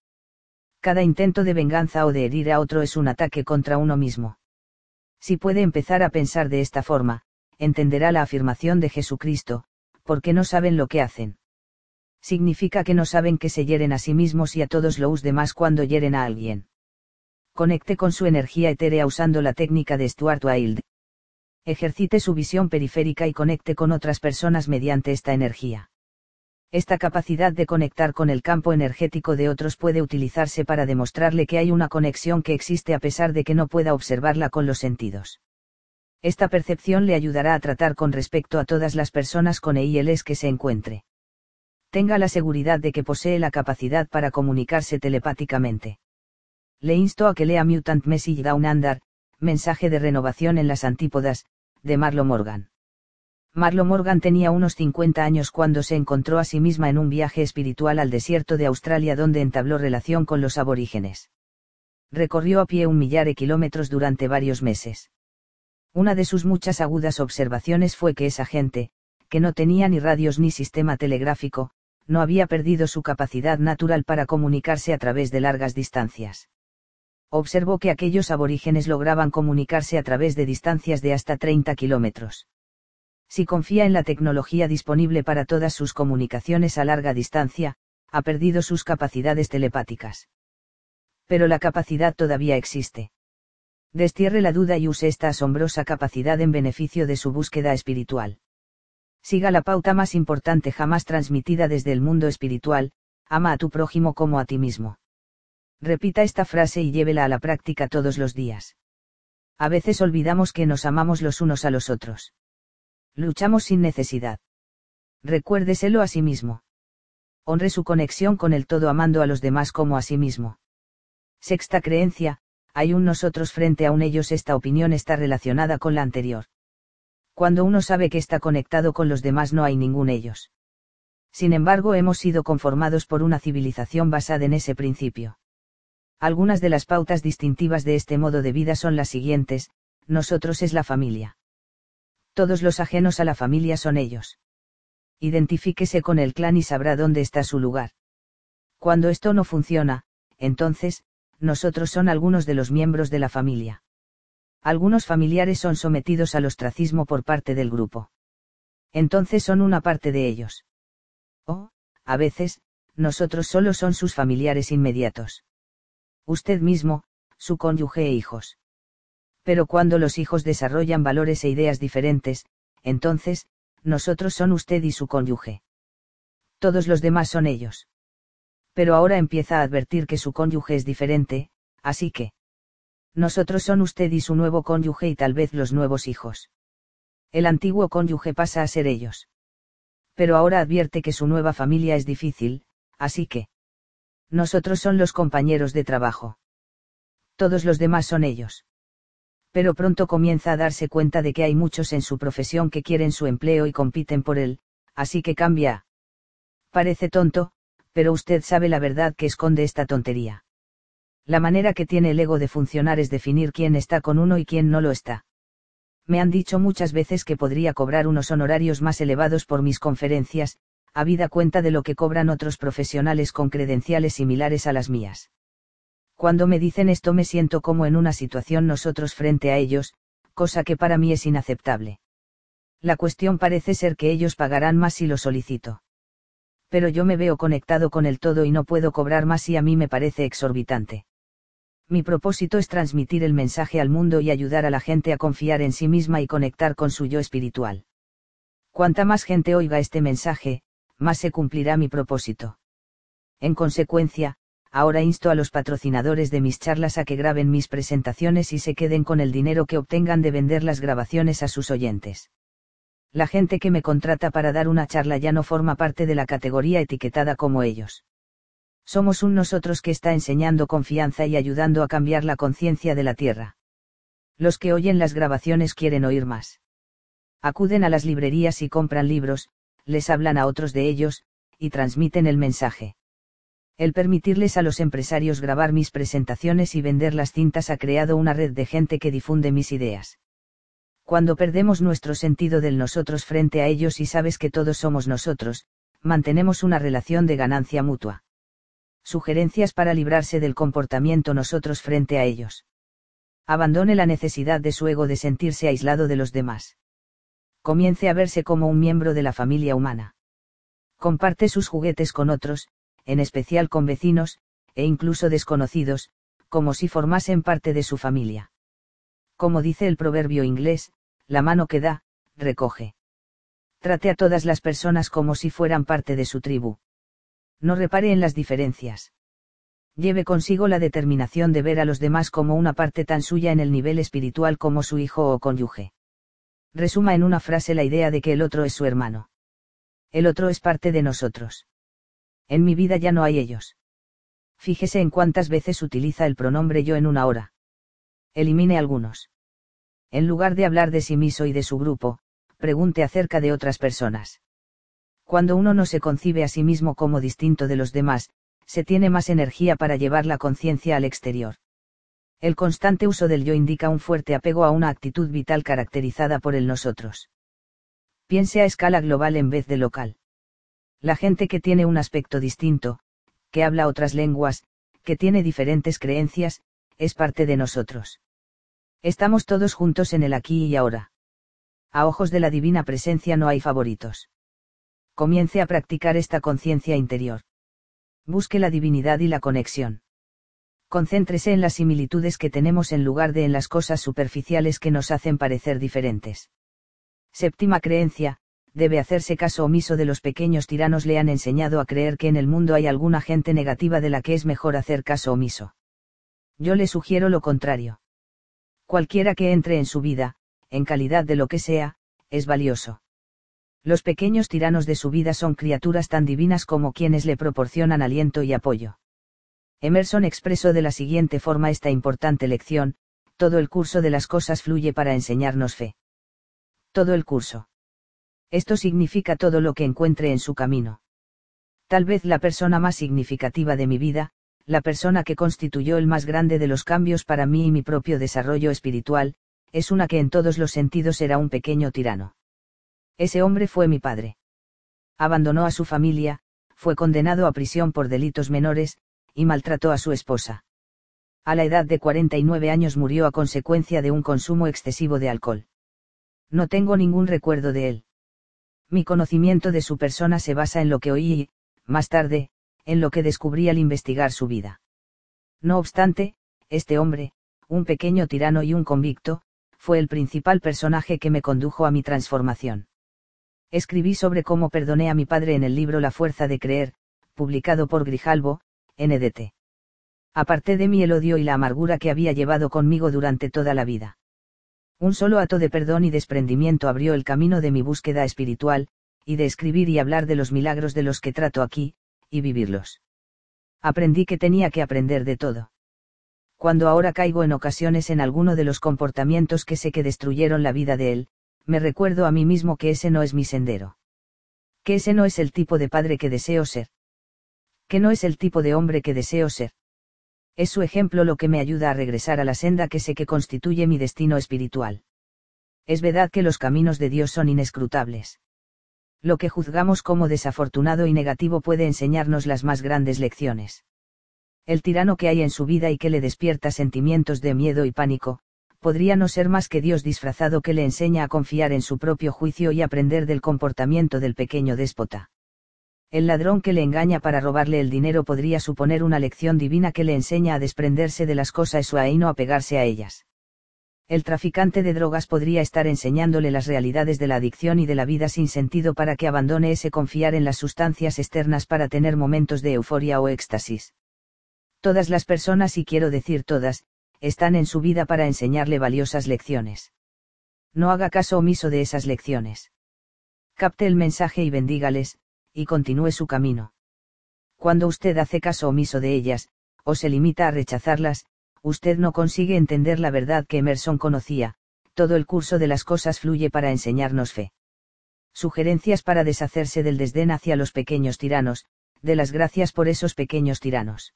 Cada intento de venganza o de herir a otro es un ataque contra uno mismo. Si puede empezar a pensar de esta forma, entenderá la afirmación de Jesucristo, porque no saben lo que hacen. Significa que no saben que se hieren a sí mismos y a todos los demás cuando hieren a alguien. Conecte con su energía etérea usando la técnica de Stuart Wilde. Ejercite su visión periférica y conecte con otras personas mediante esta energía. Esta capacidad de conectar con el campo energético de otros puede utilizarse para demostrarle que hay una conexión que existe a pesar de que no pueda observarla con los sentidos. Esta percepción le ayudará a tratar con respecto a todas las personas con EILs que se encuentre. Tenga la seguridad de que posee la capacidad para comunicarse telepáticamente. Le insto a que lea Mutant Message Down Under, mensaje de renovación en las antípodas, de Marlo Morgan. Marlo Morgan tenía unos 50 años cuando se encontró a sí misma en un viaje espiritual al desierto de Australia donde entabló relación con los aborígenes. Recorrió a pie un millar de kilómetros durante varios meses. Una de sus muchas agudas observaciones fue que esa gente, que no tenía ni radios ni sistema telegráfico, no había perdido su capacidad natural para comunicarse a través de largas distancias. Observó que aquellos aborígenes lograban comunicarse a través de distancias de hasta 30 kilómetros si confía en la tecnología disponible para todas sus comunicaciones a larga distancia, ha perdido sus capacidades telepáticas. Pero la capacidad todavía existe. Destierre la duda y use esta asombrosa capacidad en beneficio de su búsqueda espiritual. Siga la pauta más importante jamás transmitida desde el mundo espiritual, ama a tu prójimo como a ti mismo. Repita esta frase y llévela a la práctica todos los días. A veces olvidamos que nos amamos los unos a los otros. Luchamos sin necesidad. Recuérdeselo a sí mismo. Honre su conexión con el todo amando a los demás como a sí mismo. Sexta creencia, hay un nosotros frente a un ellos. Esta opinión está relacionada con la anterior. Cuando uno sabe que está conectado con los demás no hay ningún ellos. Sin embargo, hemos sido conformados por una civilización basada en ese principio. Algunas de las pautas distintivas de este modo de vida son las siguientes, nosotros es la familia todos los ajenos a la familia son ellos. Identifíquese con el clan y sabrá dónde está su lugar. Cuando esto no funciona, entonces, nosotros son algunos de los miembros de la familia. Algunos familiares son sometidos al ostracismo por parte del grupo. Entonces son una parte de ellos. O, a veces, nosotros solo son sus familiares inmediatos. Usted mismo, su cónyuge e hijos. Pero cuando los hijos desarrollan valores e ideas diferentes, entonces, nosotros son usted y su cónyuge. Todos los demás son ellos. Pero ahora empieza a advertir que su cónyuge es diferente, así que... Nosotros son usted y su nuevo cónyuge y tal vez los nuevos hijos. El antiguo cónyuge pasa a ser ellos. Pero ahora advierte que su nueva familia es difícil, así que... Nosotros son los compañeros de trabajo. Todos los demás son ellos Pero pronto comienza a darse cuenta de que hay muchos en su profesión que quieren su empleo y compiten por él, así que cambia. Parece tonto, pero usted sabe la verdad que esconde esta tontería. La manera que tiene el ego de funcionar es definir quién está con uno y quién no lo está. Me han dicho muchas veces que podría cobrar unos honorarios más elevados por mis conferencias, habida cuenta de lo que cobran otros profesionales con credenciales similares a las mías. Cuando me dicen esto me siento como en una situación nosotros frente a ellos, cosa que para mí es inaceptable. La cuestión parece ser que ellos pagarán más si lo solicito. Pero yo me veo conectado con el todo y no puedo cobrar más y a mí me parece exorbitante. Mi propósito es transmitir el mensaje al mundo y ayudar a la gente a confiar en sí misma y conectar con su yo espiritual. Cuanta más gente oiga este mensaje, más se cumplirá mi propósito. En consecuencia, ahora insto a los patrocinadores de mis charlas a que graben mis presentaciones y se queden con el dinero que obtengan de vender las grabaciones a sus oyentes. La gente que me contrata para dar una charla ya no forma parte de la categoría etiquetada como ellos. Somos un nosotros que está enseñando confianza y ayudando a cambiar la conciencia de la Tierra. Los que oyen las grabaciones quieren oír más. Acuden a las librerías y compran libros, les hablan a otros de ellos, y transmiten el mensaje. El permitirles a los empresarios grabar mis presentaciones y vender las cintas ha creado una red de gente que difunde mis ideas. Cuando perdemos nuestro sentido del nosotros frente a ellos y sabes que todos somos nosotros, mantenemos una relación de ganancia mutua. Sugerencias para librarse del comportamiento nosotros frente a ellos. Abandone la necesidad de su ego de sentirse aislado de los demás comience a verse como un miembro de la familia humana. Comparte sus juguetes con otros, en especial con vecinos, e incluso desconocidos, como si formasen parte de su familia. Como dice el proverbio inglés, la mano que da, recoge. Trate a todas las personas como si fueran parte de su tribu. No repare en las diferencias. Lleve consigo la determinación de ver a los demás como una parte tan suya en el nivel espiritual como su hijo o cónyuge resuma en una frase la idea de que el otro es su hermano. El otro es parte de nosotros. En mi vida ya no hay ellos. Fíjese en cuántas veces utiliza el pronombre yo en una hora. Elimine algunos. En lugar de hablar de sí mismo y de su grupo, pregunte acerca de otras personas. Cuando uno no se concibe a sí mismo como distinto de los demás, se tiene más energía para llevar la conciencia al exterior. El constante uso del yo indica un fuerte apego a una actitud vital caracterizada por el nosotros. Piense a escala global en vez de local. La gente que tiene un aspecto distinto, que habla otras lenguas, que tiene diferentes creencias, es parte de nosotros. Estamos todos juntos en el aquí y ahora. A ojos de la divina presencia no hay favoritos. Comience a practicar esta conciencia interior. Busque la divinidad y la conexión concéntrese en las similitudes que tenemos en lugar de en las cosas superficiales que nos hacen parecer diferentes. Séptima creencia, debe hacerse caso omiso de los pequeños tiranos le han enseñado a creer que en el mundo hay alguna gente negativa de la que es mejor hacer caso omiso. Yo le sugiero lo contrario. Cualquiera que entre en su vida, en calidad de lo que sea, es valioso. Los pequeños tiranos de su vida son criaturas tan divinas como quienes le proporcionan aliento y apoyo. Emerson expresó de la siguiente forma esta importante lección, todo el curso de las cosas fluye para enseñarnos fe. Todo el curso. Esto significa todo lo que encuentre en su camino. Tal vez la persona más significativa de mi vida, la persona que constituyó el más grande de los cambios para mí y mi propio desarrollo espiritual, es una que en todos los sentidos era un pequeño tirano. Ese hombre fue mi padre. Abandonó a su familia, fue condenado a prisión por delitos menores, y maltrató a su esposa. A la edad de 49 años murió a consecuencia de un consumo excesivo de alcohol. No tengo ningún recuerdo de él. Mi conocimiento de su persona se basa en lo que oí y, más tarde, en lo que descubrí al investigar su vida. No obstante, este hombre, un pequeño tirano y un convicto, fue el principal personaje que me condujo a mi transformación. Escribí sobre cómo perdoné a mi padre en el libro La fuerza de creer, publicado por Grijalbo, NDT. Aparté de mí el odio y la amargura que había llevado conmigo durante toda la vida. Un solo ato de perdón y desprendimiento abrió el camino de mi búsqueda espiritual, y de escribir y hablar de los milagros de los que trato aquí, y vivirlos. Aprendí que tenía que aprender de todo. Cuando ahora caigo en ocasiones en alguno de los comportamientos que sé que destruyeron la vida de él, me recuerdo a mí mismo que ese no es mi sendero. Que ese no es el tipo de padre que deseo ser. Que no es el tipo de hombre que deseo ser. Es su ejemplo lo que me ayuda a regresar a la senda que sé que constituye mi destino espiritual. Es verdad que los caminos de Dios son inescrutables. Lo que juzgamos como desafortunado y negativo puede enseñarnos las más grandes lecciones el tirano que hay en su vida y que le despierta sentimientos de miedo y pánico, podría no ser más que Dios disfrazado que le enseña a confiar en su propio juicio y aprender del comportamiento del pequeño déspota. El ladrón que le engaña para robarle el dinero podría suponer una lección divina que le enseña a desprenderse de las cosas y no apegarse a ellas. El traficante de drogas podría estar enseñándole las realidades de la adicción y de la vida sin sentido para que abandone ese confiar en las sustancias externas para tener momentos de euforia o éxtasis. Todas las personas, y quiero decir todas, están en su vida para enseñarle valiosas lecciones. No haga caso omiso de esas lecciones. Capte el mensaje y bendígales, y continúe su camino. Cuando usted hace caso omiso de ellas, o se limita a rechazarlas, usted no consigue entender la verdad que Emerson conocía, todo el curso de las cosas fluye para enseñarnos fe. Sugerencias para deshacerse del desdén hacia los pequeños tiranos, de las gracias por esos pequeños tiranos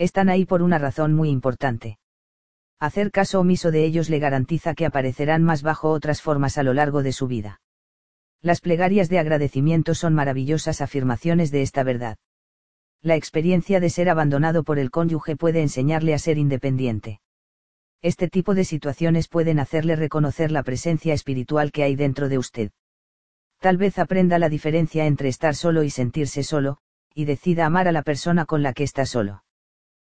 están ahí por una razón muy importante. Hacer caso omiso de ellos le garantiza que aparecerán más bajo otras formas a lo largo de su vida. Las plegarias de agradecimiento son maravillosas afirmaciones de esta verdad. La experiencia de ser abandonado por el cónyuge puede enseñarle a ser independiente. Este tipo de situaciones pueden hacerle reconocer la presencia espiritual que hay dentro de usted. Tal vez aprenda la diferencia entre estar solo y sentirse solo, y decida amar a la persona con la que está solo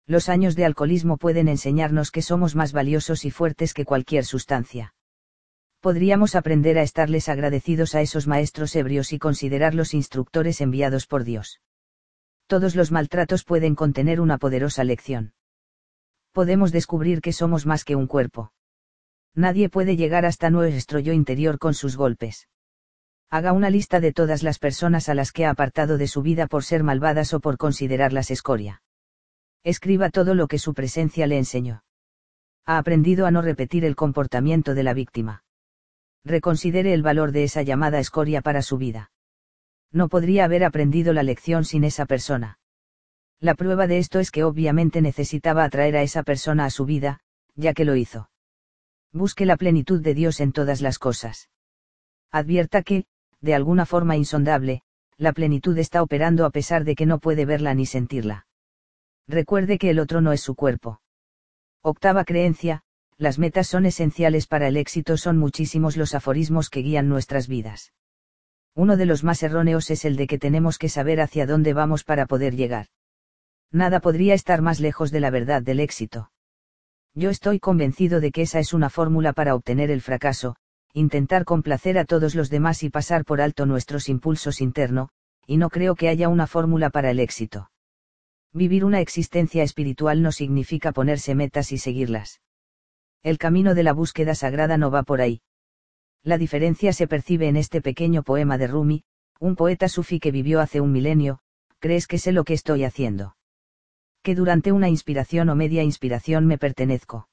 los años de alcoholismo pueden enseñarnos que somos más valiosos y fuertes que cualquier sustancia. Podríamos aprender a estarles agradecidos a esos maestros ebrios y considerarlos instructores enviados por Dios. Todos los maltratos pueden contener una poderosa lección. Podemos descubrir que somos más que un cuerpo. Nadie puede llegar hasta nuestro yo interior con sus golpes. Haga una lista de todas las personas a las que ha apartado de su vida por ser malvadas o por considerarlas escoria escriba todo lo que su presencia le enseñó. Ha aprendido a no repetir el comportamiento de la víctima. Reconsidere el valor de esa llamada escoria para su vida. No podría haber aprendido la lección sin esa persona. La prueba de esto es que obviamente necesitaba atraer a esa persona a su vida, ya que lo hizo. Busque la plenitud de Dios en todas las cosas. Advierta que, de alguna forma insondable, la plenitud está operando a pesar de que no puede verla ni sentirla recuerde que el otro no es su cuerpo. Octava creencia, las metas son esenciales para el éxito, son muchísimos los aforismos que guían nuestras vidas. Uno de los más erróneos es el de que tenemos que saber hacia dónde vamos para poder llegar. Nada podría estar más lejos de la verdad del éxito. Yo estoy convencido de que esa es una fórmula para obtener el fracaso, intentar complacer a todos los demás y pasar por alto nuestros impulsos internos, y no creo que haya una fórmula para el éxito. Vivir una existencia espiritual no significa ponerse metas y seguirlas. El camino de la búsqueda sagrada no va por ahí. La diferencia se percibe en este pequeño poema de Rumi, un poeta sufí que vivió hace un milenio, ¿crees que sé lo que estoy haciendo? Que durante una inspiración o media inspiración me pertenezco.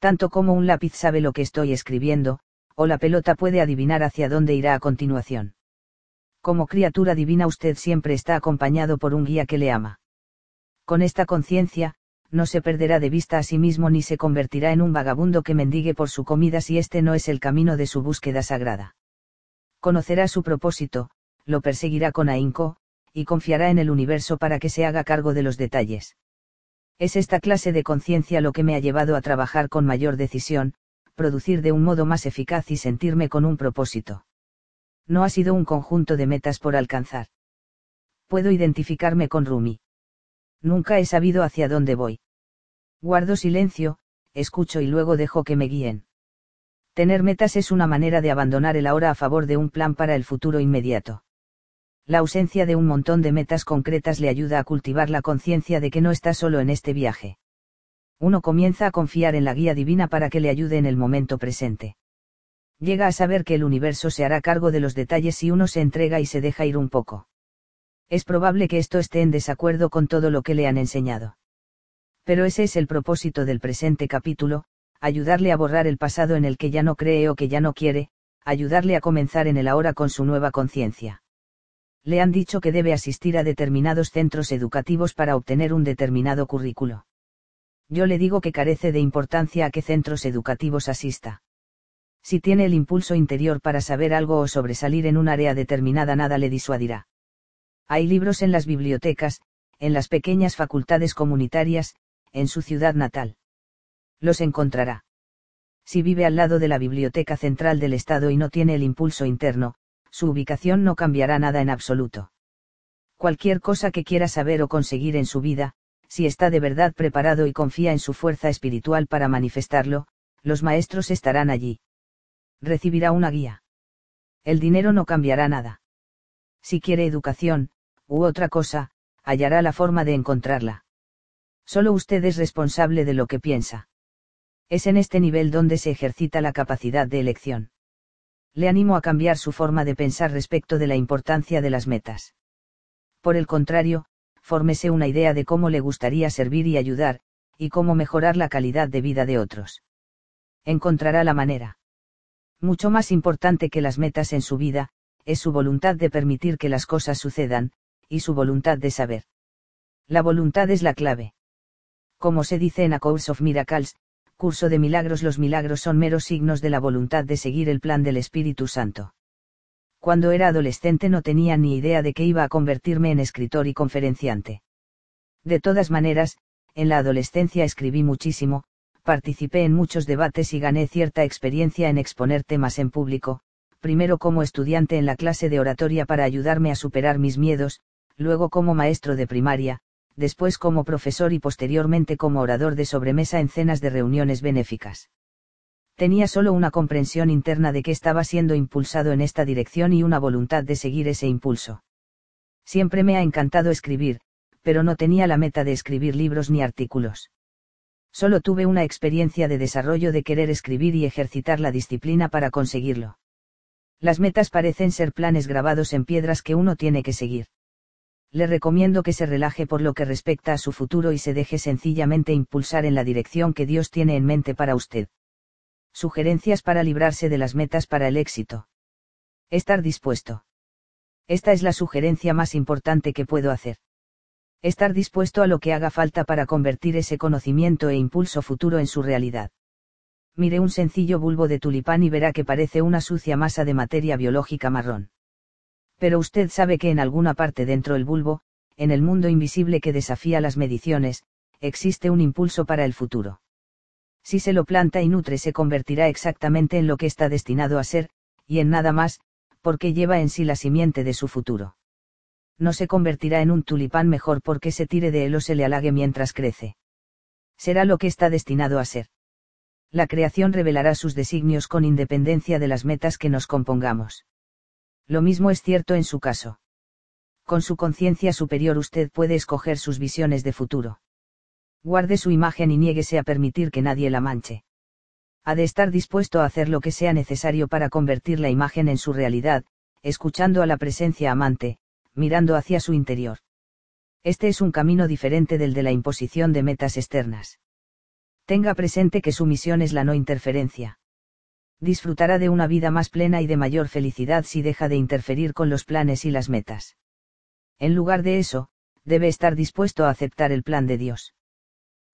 Tanto como un lápiz sabe lo que estoy escribiendo, o la pelota puede adivinar hacia dónde irá a continuación. Como criatura divina usted siempre está acompañado por un guía que le ama con esta conciencia, no se perderá de vista a sí mismo ni se convertirá en un vagabundo que mendigue por su comida si este no es el camino de su búsqueda sagrada. Conocerá su propósito, lo perseguirá con ahínco, y confiará en el universo para que se haga cargo de los detalles. Es esta clase de conciencia lo que me ha llevado a trabajar con mayor decisión, producir de un modo más eficaz y sentirme con un propósito. No ha sido un conjunto de metas por alcanzar. Puedo identificarme con Rumi nunca he sabido hacia dónde voy. Guardo silencio, escucho y luego dejo que me guíen. Tener metas es una manera de abandonar el ahora a favor de un plan para el futuro inmediato. La ausencia de un montón de metas concretas le ayuda a cultivar la conciencia de que no está solo en este viaje. Uno comienza a confiar en la guía divina para que le ayude en el momento presente. Llega a saber que el universo se hará cargo de los detalles si uno se entrega y se deja ir un poco es probable que esto esté en desacuerdo con todo lo que le han enseñado. Pero ese es el propósito del presente capítulo, ayudarle a borrar el pasado en el que ya no cree o que ya no quiere, ayudarle a comenzar en el ahora con su nueva conciencia. Le han dicho que debe asistir a determinados centros educativos para obtener un determinado currículo. Yo le digo que carece de importancia a qué centros educativos asista. Si tiene el impulso interior para saber algo o sobresalir en un área determinada nada le disuadirá. Hay libros en las bibliotecas, en las pequeñas facultades comunitarias, en su ciudad natal. Los encontrará. Si vive al lado de la Biblioteca Central del Estado y no tiene el impulso interno, su ubicación no cambiará nada en absoluto. Cualquier cosa que quiera saber o conseguir en su vida, si está de verdad preparado y confía en su fuerza espiritual para manifestarlo, los maestros estarán allí. Recibirá una guía. El dinero no cambiará nada. Si quiere educación, u otra cosa, hallará la forma de encontrarla. Solo usted es responsable de lo que piensa. Es en este nivel donde se ejercita la capacidad de elección. Le animo a cambiar su forma de pensar respecto de la importancia de las metas. Por el contrario, fórmese una idea de cómo le gustaría servir y ayudar, y cómo mejorar la calidad de vida de otros. Encontrará la manera. Mucho más importante que las metas en su vida, es su voluntad de permitir que las cosas sucedan, y su voluntad de saber. La voluntad es la clave. Como se dice en A Course of Miracles, curso de milagros, los milagros son meros signos de la voluntad de seguir el plan del Espíritu Santo. Cuando era adolescente no tenía ni idea de que iba a convertirme en escritor y conferenciante. De todas maneras, en la adolescencia escribí muchísimo, participé en muchos debates y gané cierta experiencia en exponer temas en público, primero como estudiante en la clase de oratoria para ayudarme a superar mis miedos, luego como maestro de primaria, después como profesor y posteriormente como orador de sobremesa en cenas de reuniones benéficas. Tenía solo una comprensión interna de que estaba siendo impulsado en esta dirección y una voluntad de seguir ese impulso. Siempre me ha encantado escribir, pero no tenía la meta de escribir libros ni artículos. Solo tuve una experiencia de desarrollo de querer escribir y ejercitar la disciplina para conseguirlo. Las metas parecen ser planes grabados en piedras que uno tiene que seguir le recomiendo que se relaje por lo que respecta a su futuro y se deje sencillamente impulsar en la dirección que Dios tiene en mente para usted. Sugerencias para librarse de las metas para el éxito. Estar dispuesto. Esta es la sugerencia más importante que puedo hacer. Estar dispuesto a lo que haga falta para convertir ese conocimiento e impulso futuro en su realidad. Mire un sencillo bulbo de tulipán y verá que parece una sucia masa de materia biológica marrón pero usted sabe que en alguna parte dentro del bulbo, en el mundo invisible que desafía las mediciones, existe un impulso para el futuro. Si se lo planta y nutre se convertirá exactamente en lo que está destinado a ser, y en nada más, porque lleva en sí la simiente de su futuro. No se convertirá en un tulipán mejor porque se tire de él o se le halague mientras crece. Será lo que está destinado a ser. La creación revelará sus designios con independencia de las metas que nos compongamos. Lo mismo es cierto en su caso. Con su conciencia superior usted puede escoger sus visiones de futuro. Guarde su imagen y niéguese a permitir que nadie la manche. Ha de estar dispuesto a hacer lo que sea necesario para convertir la imagen en su realidad, escuchando a la presencia amante, mirando hacia su interior. Este es un camino diferente del de la imposición de metas externas. Tenga presente que su misión es la no interferencia disfrutará de una vida más plena y de mayor felicidad si deja de interferir con los planes y las metas. En lugar de eso, debe estar dispuesto a aceptar el plan de Dios.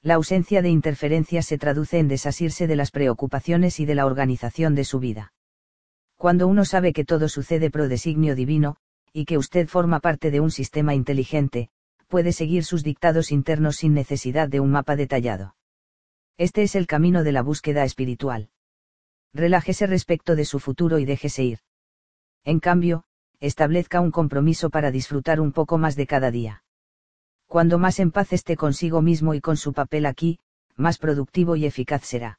La ausencia de interferencia se traduce en desasirse de las preocupaciones y de la organización de su vida. Cuando uno sabe que todo sucede pro designio divino, y que usted forma parte de un sistema inteligente, puede seguir sus dictados internos sin necesidad de un mapa detallado. Este es el camino de la búsqueda espiritual relájese respecto de su futuro y déjese ir. En cambio, establezca un compromiso para disfrutar un poco más de cada día. Cuando más en paz esté consigo mismo y con su papel aquí, más productivo y eficaz será.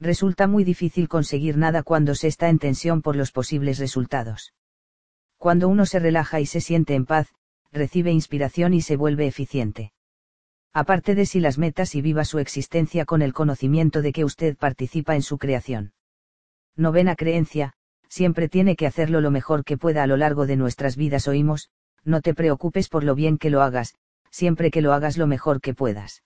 Resulta muy difícil conseguir nada cuando se está en tensión por los posibles resultados. Cuando uno se relaja y se siente en paz, recibe inspiración y se vuelve eficiente. Aparte de sí las metas y viva su existencia con el conocimiento de que usted participa en su creación novena creencia, siempre tiene que hacerlo lo mejor que pueda a lo largo de nuestras vidas oímos, no te preocupes por lo bien que lo hagas, siempre que lo hagas lo mejor que puedas.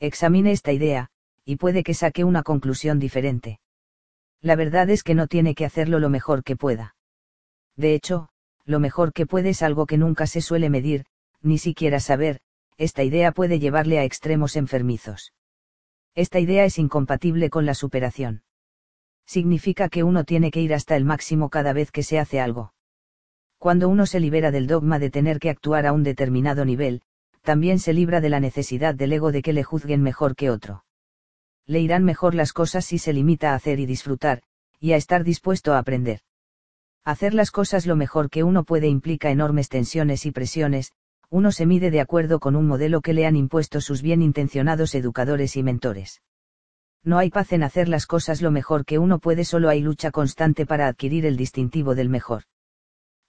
Examine esta idea, y puede que saque una conclusión diferente. La verdad es que no tiene que hacerlo lo mejor que pueda. De hecho, lo mejor que puede es algo que nunca se suele medir, ni siquiera saber, esta idea puede llevarle a extremos enfermizos. Esta idea es incompatible con la superación. Significa que uno tiene que ir hasta el máximo cada vez que se hace algo. Cuando uno se libera del dogma de tener que actuar a un determinado nivel, también se libra de la necesidad del ego de que le juzguen mejor que otro. Le irán mejor las cosas si se limita a hacer y disfrutar, y a estar dispuesto a aprender. Hacer las cosas lo mejor que uno puede implica enormes tensiones y presiones, uno se mide de acuerdo con un modelo que le han impuesto sus bien intencionados educadores y mentores. No hay paz en hacer las cosas lo mejor que uno puede, solo hay lucha constante para adquirir el distintivo del mejor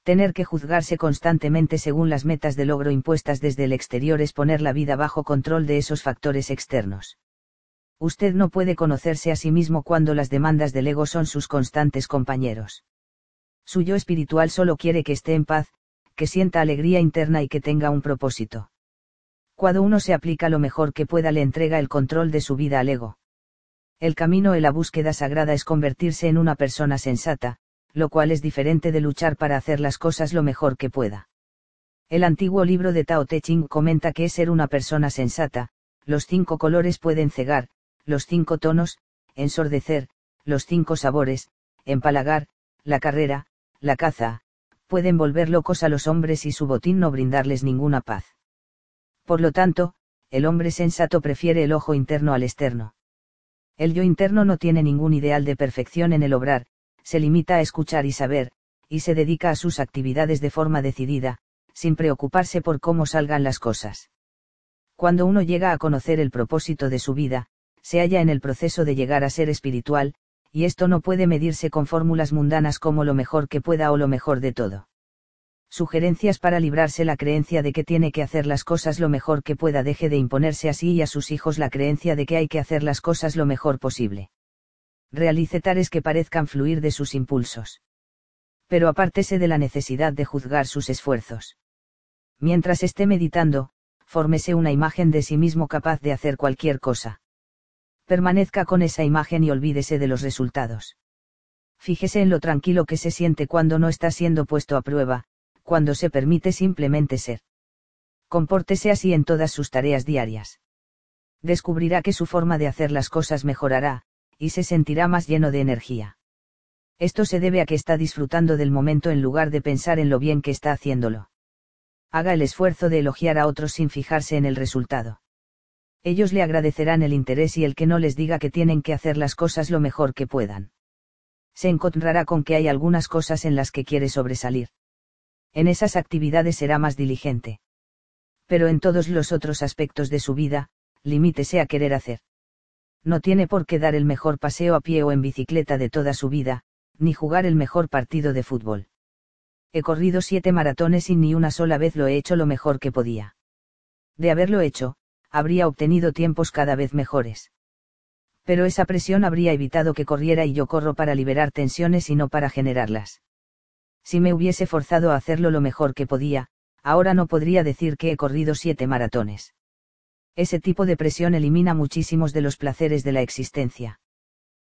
tener que juzgarse constantemente según las metas de logro impuestas desde el exterior es poner la vida bajo control de esos factores externos. Usted no puede conocerse a sí mismo cuando las demandas del ego son sus constantes compañeros. Su yo espiritual solo quiere que esté en paz, que sienta alegría interna y que tenga un propósito. Cuando uno se aplica lo mejor que pueda le entrega el control de su vida al ego. El camino en la búsqueda sagrada es convertirse en una persona sensata, lo cual es diferente de luchar para hacer las cosas lo mejor que pueda. El antiguo libro de Tao Te Ching comenta que es ser una persona sensata, los cinco colores pueden cegar, los cinco tonos, ensordecer, los cinco sabores, empalagar, la carrera, la caza, pueden volver locos a los hombres y su botín no brindarles ninguna paz. Por lo tanto, el hombre sensato prefiere el ojo interno al externo. El yo interno no tiene ningún ideal de perfección en el obrar, se limita a escuchar y saber, y se dedica a sus actividades de forma decidida, sin preocuparse por cómo salgan las cosas. Cuando uno llega a conocer el propósito de su vida, se halla en el proceso de llegar a ser espiritual, y esto no puede medirse con fórmulas mundanas como lo mejor que pueda o lo mejor de todo. Sugerencias para librarse la creencia de que tiene que hacer las cosas lo mejor que pueda deje de imponerse así y a sus hijos la creencia de que hay que hacer las cosas lo mejor posible realice tares que parezcan fluir de sus impulsos. Pero apártese de la necesidad de juzgar sus esfuerzos. Mientras esté meditando, fórmese una imagen de sí mismo capaz de hacer cualquier cosa. Permanezca con esa imagen y olvídese de los resultados. Fíjese en lo tranquilo que se siente cuando no está siendo puesto a prueba, cuando se permite simplemente ser. Compórtese así en todas sus tareas diarias. Descubrirá que su forma de hacer las cosas mejorará, y se sentirá más lleno de energía. Esto se debe a que está disfrutando del momento en lugar de pensar en lo bien que está haciéndolo. Haga el esfuerzo de elogiar a otros sin fijarse en el resultado. Ellos le agradecerán el interés y el que no les diga que tienen que hacer las cosas lo mejor que puedan. Se encontrará con que hay algunas cosas en las que quiere sobresalir. En esas actividades será más diligente. Pero en todos los otros aspectos de su vida, limítese a querer hacer no tiene por qué dar el mejor paseo a pie o en bicicleta de toda su vida, ni jugar el mejor partido de fútbol. He corrido siete maratones y ni una sola vez lo he hecho lo mejor que podía. De haberlo hecho, habría obtenido tiempos cada vez mejores. Pero esa presión habría evitado que corriera y yo corro para liberar tensiones y no para generarlas. Si me hubiese forzado a hacerlo lo mejor que podía, ahora no podría decir que he corrido siete maratones ese tipo de presión elimina muchísimos de los placeres de la existencia.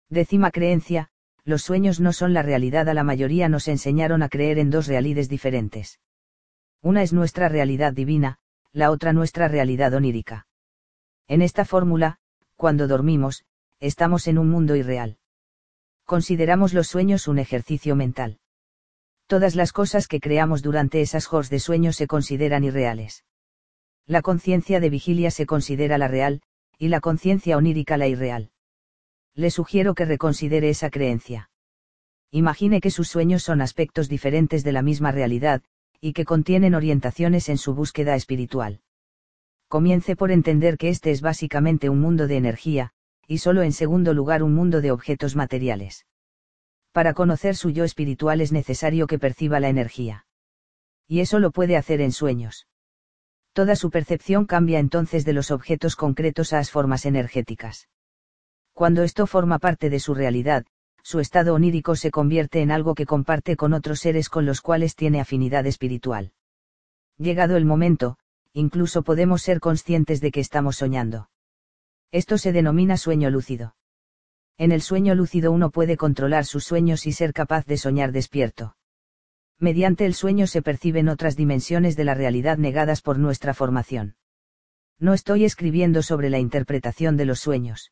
Décima creencia, los sueños no son la realidad. A la mayoría nos enseñaron a creer en dos realidades diferentes. Una es nuestra realidad divina, la otra nuestra realidad onírica. En esta fórmula, cuando dormimos, estamos en un mundo irreal. Consideramos los sueños un ejercicio mental. Todas las cosas que creamos durante esas horas de sueño se consideran irreales la conciencia de vigilia se considera la real, y la conciencia onírica la irreal. Le sugiero que reconsidere esa creencia. Imagine que sus sueños son aspectos diferentes de la misma realidad, y que contienen orientaciones en su búsqueda espiritual. Comience por entender que este es básicamente un mundo de energía, y solo en segundo lugar un mundo de objetos materiales. Para conocer su yo espiritual es necesario que perciba la energía. Y eso lo puede hacer en sueños toda su percepción cambia entonces de los objetos concretos a las formas energéticas. Cuando esto forma parte de su realidad, su estado onírico se convierte en algo que comparte con otros seres con los cuales tiene afinidad espiritual. Llegado el momento, incluso podemos ser conscientes de que estamos soñando. Esto se denomina sueño lúcido. En el sueño lúcido uno puede controlar sus sueños y ser capaz de soñar despierto. Mediante el sueño se perciben otras dimensiones de la realidad negadas por nuestra formación. No estoy escribiendo sobre la interpretación de los sueños.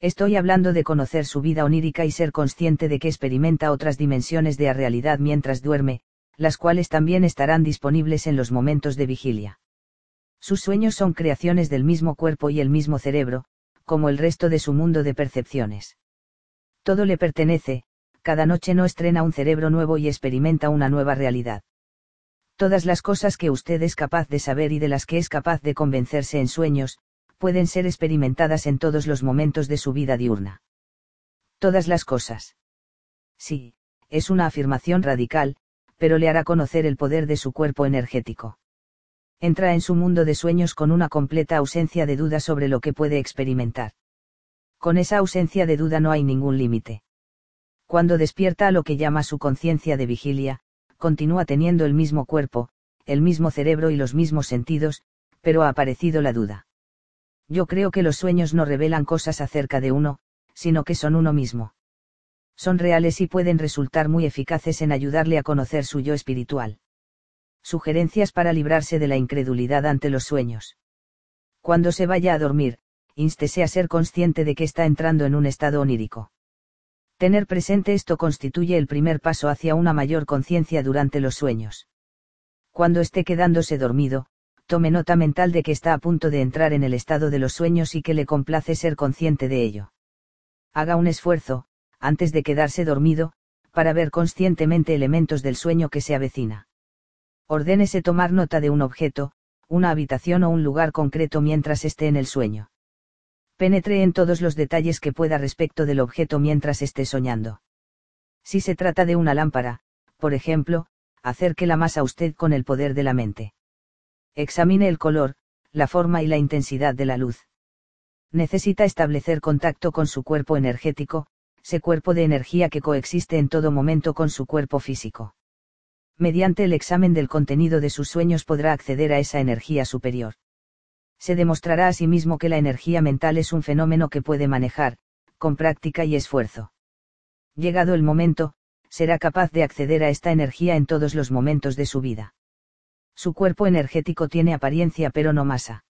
Estoy hablando de conocer su vida onírica y ser consciente de que experimenta otras dimensiones de la realidad mientras duerme, las cuales también estarán disponibles en los momentos de vigilia. Sus sueños son creaciones del mismo cuerpo y el mismo cerebro, como el resto de su mundo de percepciones. Todo le pertenece, cada noche no estrena un cerebro nuevo y experimenta una nueva realidad. Todas las cosas que usted es capaz de saber y de las que es capaz de convencerse en sueños, pueden ser experimentadas en todos los momentos de su vida diurna. Todas las cosas. Sí, es una afirmación radical, pero le hará conocer el poder de su cuerpo energético. Entra en su mundo de sueños con una completa ausencia de duda sobre lo que puede experimentar. Con esa ausencia de duda no hay ningún límite. Cuando despierta a lo que llama su conciencia de vigilia, continúa teniendo el mismo cuerpo, el mismo cerebro y los mismos sentidos, pero ha aparecido la duda. Yo creo que los sueños no revelan cosas acerca de uno, sino que son uno mismo. Son reales y pueden resultar muy eficaces en ayudarle a conocer su yo espiritual. Sugerencias para librarse de la incredulidad ante los sueños. Cuando se vaya a dormir, instese a ser consciente de que está entrando en un estado onírico. Tener presente esto constituye el primer paso hacia una mayor conciencia durante los sueños. Cuando esté quedándose dormido, tome nota mental de que está a punto de entrar en el estado de los sueños y que le complace ser consciente de ello. Haga un esfuerzo, antes de quedarse dormido, para ver conscientemente elementos del sueño que se avecina. Ordénese tomar nota de un objeto, una habitación o un lugar concreto mientras esté en el sueño. Penetre en todos los detalles que pueda respecto del objeto mientras esté soñando. Si se trata de una lámpara, por ejemplo, acérquela más a usted con el poder de la mente. Examine el color, la forma y la intensidad de la luz. Necesita establecer contacto con su cuerpo energético, ese cuerpo de energía que coexiste en todo momento con su cuerpo físico. Mediante el examen del contenido de sus sueños podrá acceder a esa energía superior. Se demostrará a sí que la energía mental es un fenómeno que puede manejar, con práctica y esfuerzo. Llegado el momento, será capaz de acceder a esta energía en todos los momentos de su vida. Su cuerpo energético tiene apariencia pero no masa.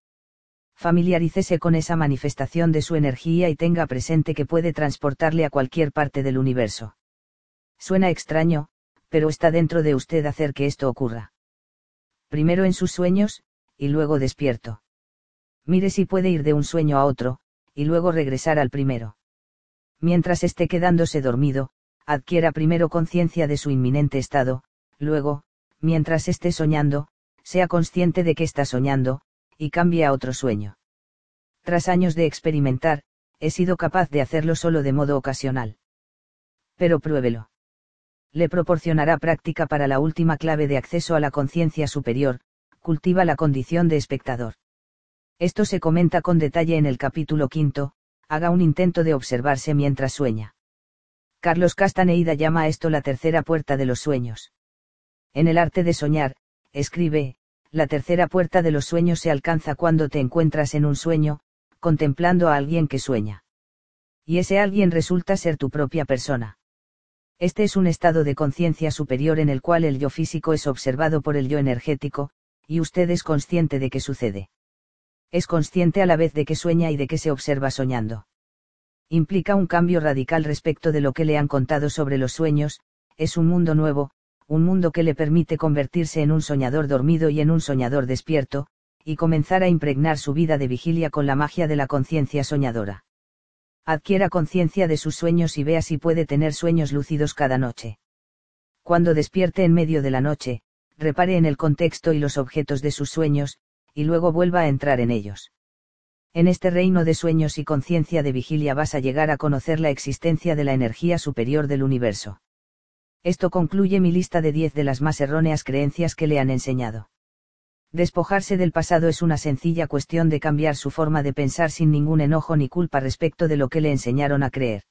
Familiarícese con esa manifestación de su energía y tenga presente que puede transportarle a cualquier parte del universo. Suena extraño, pero está dentro de usted hacer que esto ocurra. Primero en sus sueños, y luego despierto. Mire si puede ir de un sueño a otro, y luego regresar al primero. Mientras esté quedándose dormido, adquiera primero conciencia de su inminente estado, luego, mientras esté soñando, sea consciente de que está soñando, y cambie a otro sueño. Tras años de experimentar, he sido capaz de hacerlo solo de modo ocasional. Pero pruébelo. Le proporcionará práctica para la última clave de acceso a la conciencia superior, cultiva la condición de espectador. Esto se comenta con detalle en el capítulo quinto, haga un intento de observarse mientras sueña. Carlos Castaneida llama a esto la tercera puerta de los sueños. En el arte de soñar, escribe, la tercera puerta de los sueños se alcanza cuando te encuentras en un sueño, contemplando a alguien que sueña. Y ese alguien resulta ser tu propia persona. Este es un estado de conciencia superior en el cual el yo físico es observado por el yo energético, y usted es consciente de que sucede. Es consciente a la vez de que sueña y de que se observa soñando. Implica un cambio radical respecto de lo que le han contado sobre los sueños, es un mundo nuevo, un mundo que le permite convertirse en un soñador dormido y en un soñador despierto, y comenzar a impregnar su vida de vigilia con la magia de la conciencia soñadora. Adquiera conciencia de sus sueños y vea si puede tener sueños lúcidos cada noche. Cuando despierte en medio de la noche, repare en el contexto y los objetos de sus sueños, y luego vuelva a entrar en ellos. En este reino de sueños y conciencia de vigilia vas a llegar a conocer la existencia de la energía superior del universo. Esto concluye mi lista de 10 de las más erróneas creencias que le han enseñado. Despojarse del pasado es una sencilla cuestión de cambiar su forma de pensar sin ningún enojo ni culpa respecto de lo que le enseñaron a creer.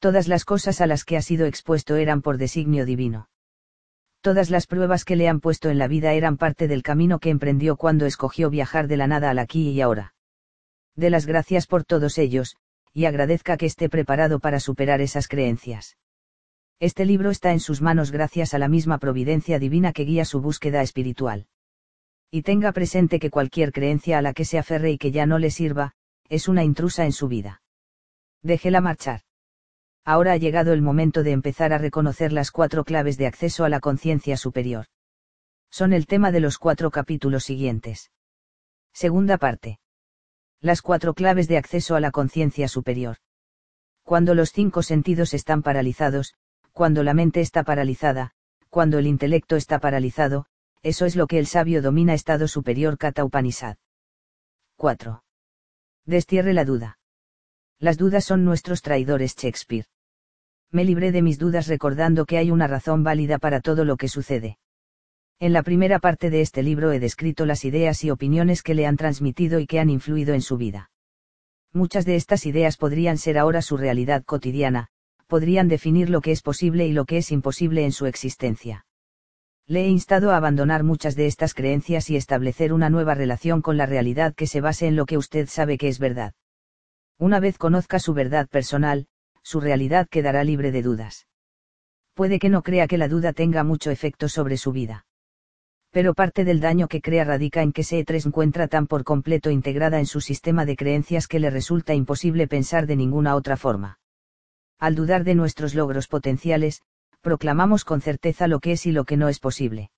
Todas las cosas a las que ha sido expuesto eran por designio divino. Todas las pruebas que le han puesto en la vida eran parte del camino que emprendió cuando escogió viajar de la nada al aquí y ahora. De las gracias por todos ellos, y agradezca que esté preparado para superar esas creencias. Este libro está en sus manos gracias a la misma providencia divina que guía su búsqueda espiritual. Y tenga presente que cualquier creencia a la que se aferre y que ya no le sirva, es una intrusa en su vida. Déjela marchar. Ahora ha llegado el momento de empezar a reconocer las cuatro claves de acceso a la conciencia superior. Son el tema de los cuatro capítulos siguientes. Segunda parte. Las cuatro claves de acceso a la conciencia superior. Cuando los cinco sentidos están paralizados, cuando la mente está paralizada, cuando el intelecto está paralizado, eso es lo que el sabio domina estado superior Kata Upanishad. 4. Destierre la duda. Las dudas son nuestros traidores Shakespeare. Me libré de mis dudas recordando que hay una razón válida para todo lo que sucede. En la primera parte de este libro he descrito las ideas y opiniones que le han transmitido y que han influido en su vida. Muchas de estas ideas podrían ser ahora su realidad cotidiana, podrían definir lo que es posible y lo que es imposible en su existencia. Le he instado a abandonar muchas de estas creencias y establecer una nueva relación con la realidad que se base en lo que usted sabe que es verdad. Una vez conozca su verdad personal, su realidad quedará libre de dudas. Puede que no crea que la duda tenga mucho efecto sobre su vida pero parte del daño que crea radica en que se 3 encuentra tan por completo integrada en su sistema de creencias que le resulta imposible pensar de ninguna otra forma. Al dudar de nuestros logros potenciales, proclamamos con certeza lo que es y lo que no es posible.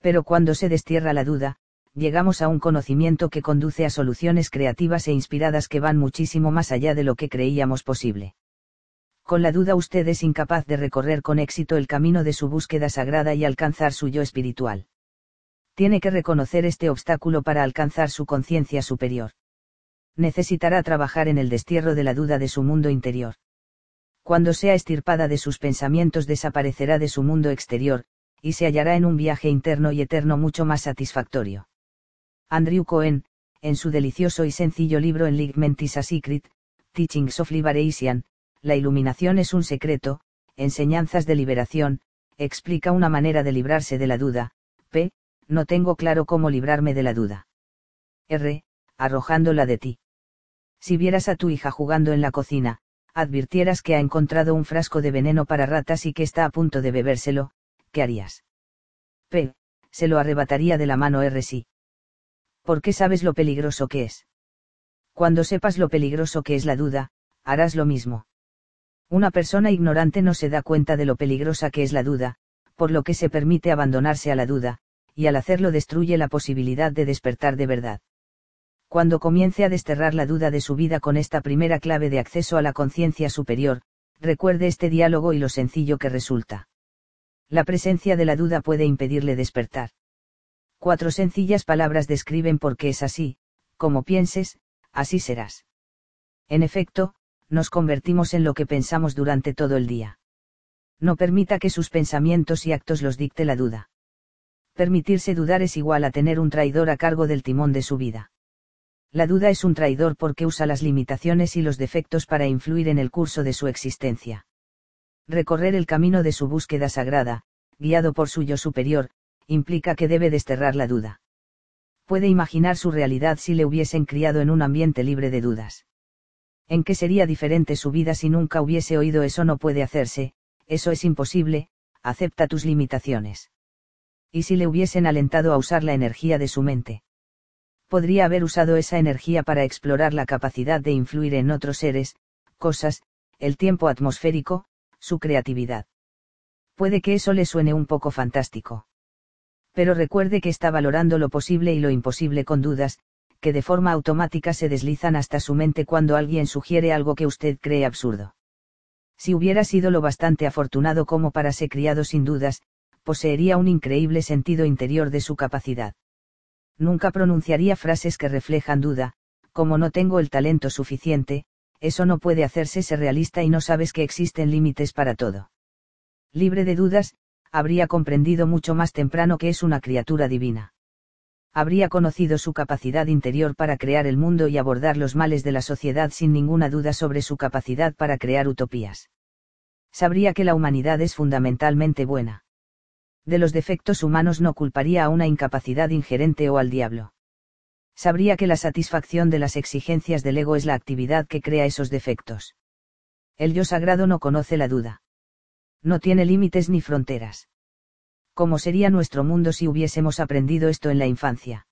Pero cuando se destierra la duda, llegamos a un conocimiento que conduce a soluciones creativas e inspiradas que van muchísimo más allá de lo que creíamos posible. Con la duda usted es incapaz de recorrer con éxito el camino de su búsqueda sagrada y alcanzar su yo espiritual tiene que reconocer este obstáculo para alcanzar su conciencia superior. Necesitará trabajar en el destierro de la duda de su mundo interior. Cuando sea estirpada de sus pensamientos desaparecerá de su mundo exterior, y se hallará en un viaje interno y eterno mucho más satisfactorio. Andrew Cohen, en su delicioso y sencillo libro Enlightenment a Secret, Teachings of Liberation, La iluminación es un secreto, Enseñanzas de liberación, explica una manera de librarse de la duda, p no tengo claro cómo librarme de la duda. R. Arrojándola de ti. Si vieras a tu hija jugando en la cocina, advirtieras que ha encontrado un frasco de veneno para ratas y que está a punto de bebérselo, ¿qué harías? P. Se lo arrebataría de la mano R. Sí. qué sabes lo peligroso que es. Cuando sepas lo peligroso que es la duda, harás lo mismo. Una persona ignorante no se da cuenta de lo peligrosa que es la duda, por lo que se permite abandonarse a la duda, y al hacerlo destruye la posibilidad de despertar de verdad. Cuando comience a desterrar la duda de su vida con esta primera clave de acceso a la conciencia superior, recuerde este diálogo y lo sencillo que resulta. La presencia de la duda puede impedirle despertar. Cuatro sencillas palabras describen por qué es así, como pienses, así serás. En efecto, nos convertimos en lo que pensamos durante todo el día. No permita que sus pensamientos y actos los dicte la duda permitirse dudar es igual a tener un traidor a cargo del timón de su vida. La duda es un traidor porque usa las limitaciones y los defectos para influir en el curso de su existencia. Recorrer el camino de su búsqueda sagrada, guiado por su yo superior, implica que debe desterrar la duda. Puede imaginar su realidad si le hubiesen criado en un ambiente libre de dudas. ¿En qué sería diferente su vida si nunca hubiese oído eso no puede hacerse, eso es imposible, acepta tus limitaciones y si le hubiesen alentado a usar la energía de su mente. Podría haber usado esa energía para explorar la capacidad de influir en otros seres, cosas, el tiempo atmosférico, su creatividad. Puede que eso le suene un poco fantástico. Pero recuerde que está valorando lo posible y lo imposible con dudas, que de forma automática se deslizan hasta su mente cuando alguien sugiere algo que usted cree absurdo. Si hubiera sido lo bastante afortunado como para ser criado sin dudas, poseería un increíble sentido interior de su capacidad. Nunca pronunciaría frases que reflejan duda, como no tengo el talento suficiente, eso no puede hacerse ser realista y no sabes que existen límites para todo. Libre de dudas, habría comprendido mucho más temprano que es una criatura divina. Habría conocido su capacidad interior para crear el mundo y abordar los males de la sociedad sin ninguna duda sobre su capacidad para crear utopías. Sabría que la humanidad es fundamentalmente buena de los defectos humanos no culparía a una incapacidad ingerente o al diablo. Sabría que la satisfacción de las exigencias del ego es la actividad que crea esos defectos. El yo sagrado no conoce la duda. No tiene límites ni fronteras. ¿Cómo sería nuestro mundo si hubiésemos aprendido esto en la infancia?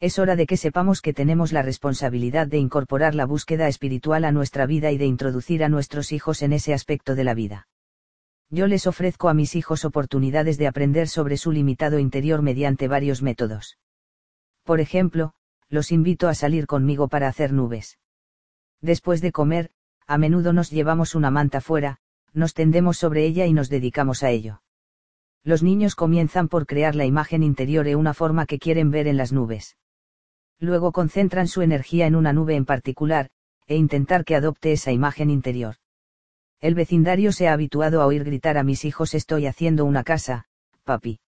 Es hora de que sepamos que tenemos la responsabilidad de incorporar la búsqueda espiritual a nuestra vida y de introducir a nuestros hijos en ese aspecto de la vida. Yo les ofrezco a mis hijos oportunidades de aprender sobre su limitado interior mediante varios métodos. Por ejemplo, los invito a salir conmigo para hacer nubes. Después de comer, a menudo nos llevamos una manta fuera, nos tendemos sobre ella y nos dedicamos a ello. Los niños comienzan por crear la imagen interior e una forma que quieren ver en las nubes. Luego concentran su energía en una nube en particular, e intentar que adopte esa imagen interior. El vecindario se ha habituado a oír gritar a mis hijos estoy haciendo una casa, papi.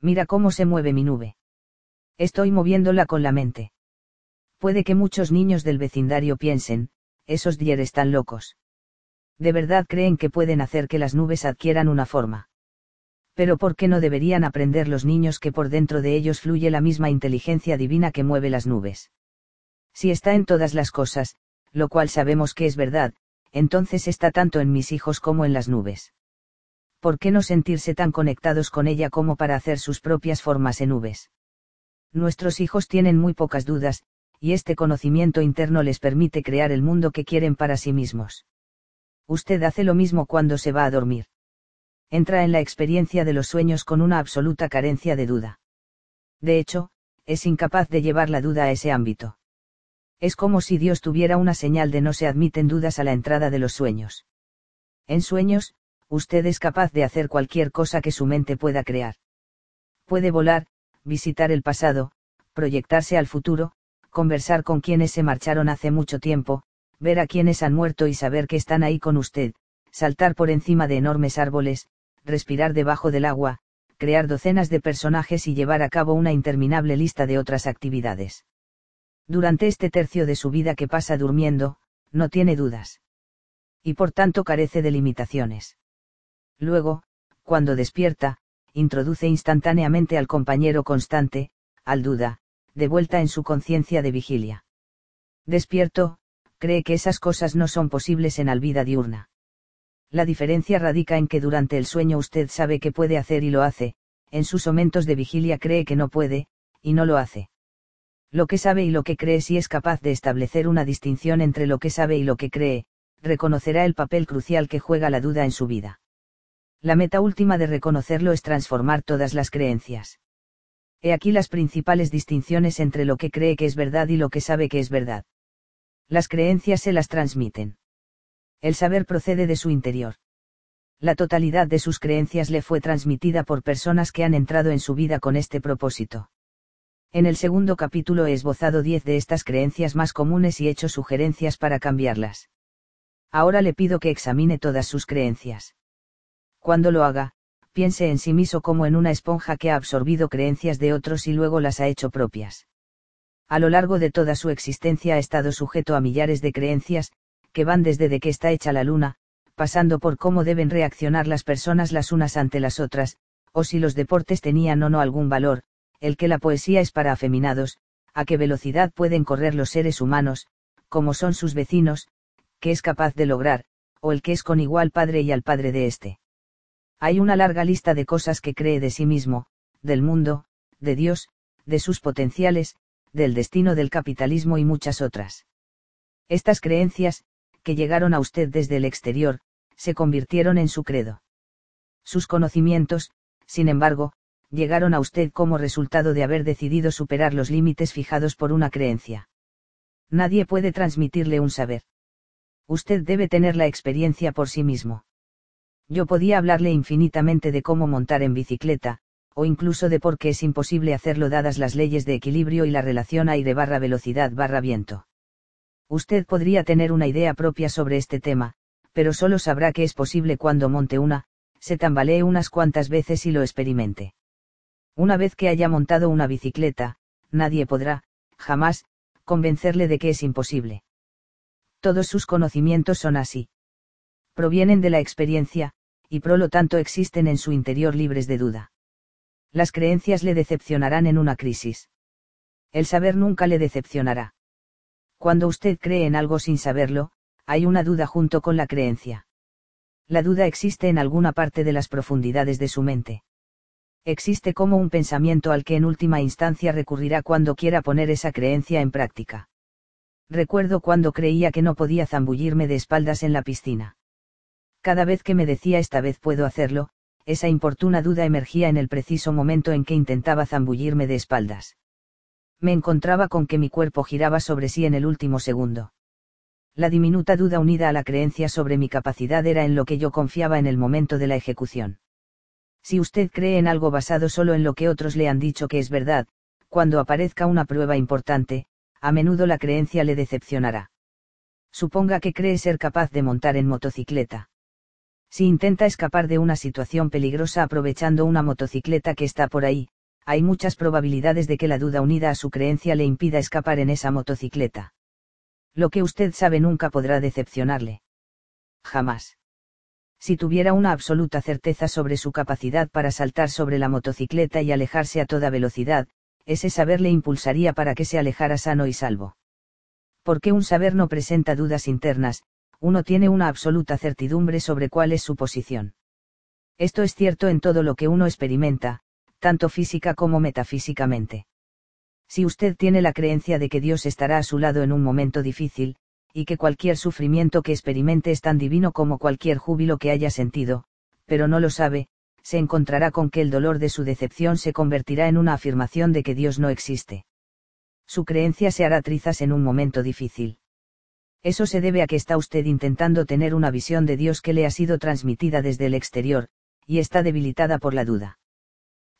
Mira cómo se mueve mi nube. Estoy moviéndola con la mente. Puede que muchos niños del vecindario piensen, esos dier están locos. De verdad creen que pueden hacer que las nubes adquieran una forma. Pero ¿por qué no deberían aprender los niños que por dentro de ellos fluye la misma inteligencia divina que mueve las nubes? Si está en todas las cosas, lo cual sabemos que es verdad, entonces está tanto en mis hijos como en las nubes. ¿Por qué no sentirse tan conectados con ella como para hacer sus propias formas en nubes? Nuestros hijos tienen muy pocas dudas, y este conocimiento interno les permite crear el mundo que quieren para sí mismos. Usted hace lo mismo cuando se va a dormir. Entra en la experiencia de los sueños con una absoluta carencia de duda. De hecho, es incapaz de llevar la duda a ese ámbito. Es como si Dios tuviera una señal de no se admiten dudas a la entrada de los sueños. En sueños, usted es capaz de hacer cualquier cosa que su mente pueda crear. Puede volar, visitar el pasado, proyectarse al futuro, conversar con quienes se marcharon hace mucho tiempo, ver a quienes han muerto y saber que están ahí con usted, saltar por encima de enormes árboles, respirar debajo del agua, crear docenas de personajes y llevar a cabo una interminable lista de otras actividades. Durante este tercio de su vida que pasa durmiendo, no tiene dudas. Y por tanto carece de limitaciones. Luego, cuando despierta, introduce instantáneamente al compañero constante, al duda, de vuelta en su conciencia de vigilia. Despierto, cree que esas cosas no son posibles en la vida diurna. La diferencia radica en que durante el sueño usted sabe que puede hacer y lo hace, en sus momentos de vigilia cree que no puede, y no lo hace. Lo que sabe y lo que cree si es capaz de establecer una distinción entre lo que sabe y lo que cree, reconocerá el papel crucial que juega la duda en su vida. La meta última de reconocerlo es transformar todas las creencias. He aquí las principales distinciones entre lo que cree que es verdad y lo que sabe que es verdad. Las creencias se las transmiten. El saber procede de su interior. La totalidad de sus creencias le fue transmitida por personas que han entrado en su vida con este propósito. En el segundo capítulo he esbozado diez de estas creencias más comunes y hecho sugerencias para cambiarlas. Ahora le pido que examine todas sus creencias. Cuando lo haga, piense en sí mismo como en una esponja que ha absorbido creencias de otros y luego las ha hecho propias. A lo largo de toda su existencia ha estado sujeto a millares de creencias, que van desde de que está hecha la luna, pasando por cómo deben reaccionar las personas las unas ante las otras, o si los deportes tenían o no algún valor, el que la poesía es para afeminados, a qué velocidad pueden correr los seres humanos, como son sus vecinos, qué es capaz de lograr, o el que es con igual padre y al padre de éste. Hay una larga lista de cosas que cree de sí mismo, del mundo, de Dios, de sus potenciales, del destino del capitalismo y muchas otras. Estas creencias, que llegaron a usted desde el exterior, se convirtieron en su credo. Sus conocimientos, sin embargo, llegaron a usted como resultado de haber decidido superar los límites fijados por una creencia. Nadie puede transmitirle un saber. Usted debe tener la experiencia por sí mismo yo podía hablarle infinitamente de cómo montar en bicicleta, o incluso de por qué es imposible hacerlo dadas las leyes de equilibrio y la relación aire barra velocidad barra viento. Usted podría tener una idea propia sobre este tema, pero solo sabrá que es posible cuando monte una, se tambalee unas cuantas veces y lo experimente. Una vez que haya montado una bicicleta, nadie podrá, jamás, convencerle de que es imposible. Todos sus conocimientos son así provienen de la experiencia, y por lo tanto existen en su interior libres de duda. Las creencias le decepcionarán en una crisis. El saber nunca le decepcionará. Cuando usted cree en algo sin saberlo, hay una duda junto con la creencia. La duda existe en alguna parte de las profundidades de su mente. Existe como un pensamiento al que en última instancia recurrirá cuando quiera poner esa creencia en práctica. Recuerdo cuando creía que no podía zambullirme de espaldas en la piscina. Cada vez que me decía esta vez puedo hacerlo, esa importuna duda emergía en el preciso momento en que intentaba zambullirme de espaldas. Me encontraba con que mi cuerpo giraba sobre sí en el último segundo. La diminuta duda unida a la creencia sobre mi capacidad era en lo que yo confiaba en el momento de la ejecución. Si usted cree en algo basado solo en lo que otros le han dicho que es verdad, cuando aparezca una prueba importante, a menudo la creencia le decepcionará. Suponga que cree ser capaz de montar en motocicleta. Si intenta escapar de una situación peligrosa aprovechando una motocicleta que está por ahí, hay muchas probabilidades de que la duda unida a su creencia le impida escapar en esa motocicleta. Lo que usted sabe nunca podrá decepcionarle. Jamás. Si tuviera una absoluta certeza sobre su capacidad para saltar sobre la motocicleta y alejarse a toda velocidad, ese saber le impulsaría para que se alejara sano y salvo. Porque un saber no presenta dudas internas, uno tiene una absoluta certidumbre sobre cuál es su posición. Esto es cierto en todo lo que uno experimenta, tanto física como metafísicamente. Si usted tiene la creencia de que Dios estará a su lado en un momento difícil, y que cualquier sufrimiento que experimente es tan divino como cualquier júbilo que haya sentido, pero no lo sabe, se encontrará con que el dolor de su decepción se convertirá en una afirmación de que Dios no existe. Su creencia se hará trizas en un momento difícil. Eso se debe a que está usted intentando tener una visión de Dios que le ha sido transmitida desde el exterior, y está debilitada por la duda.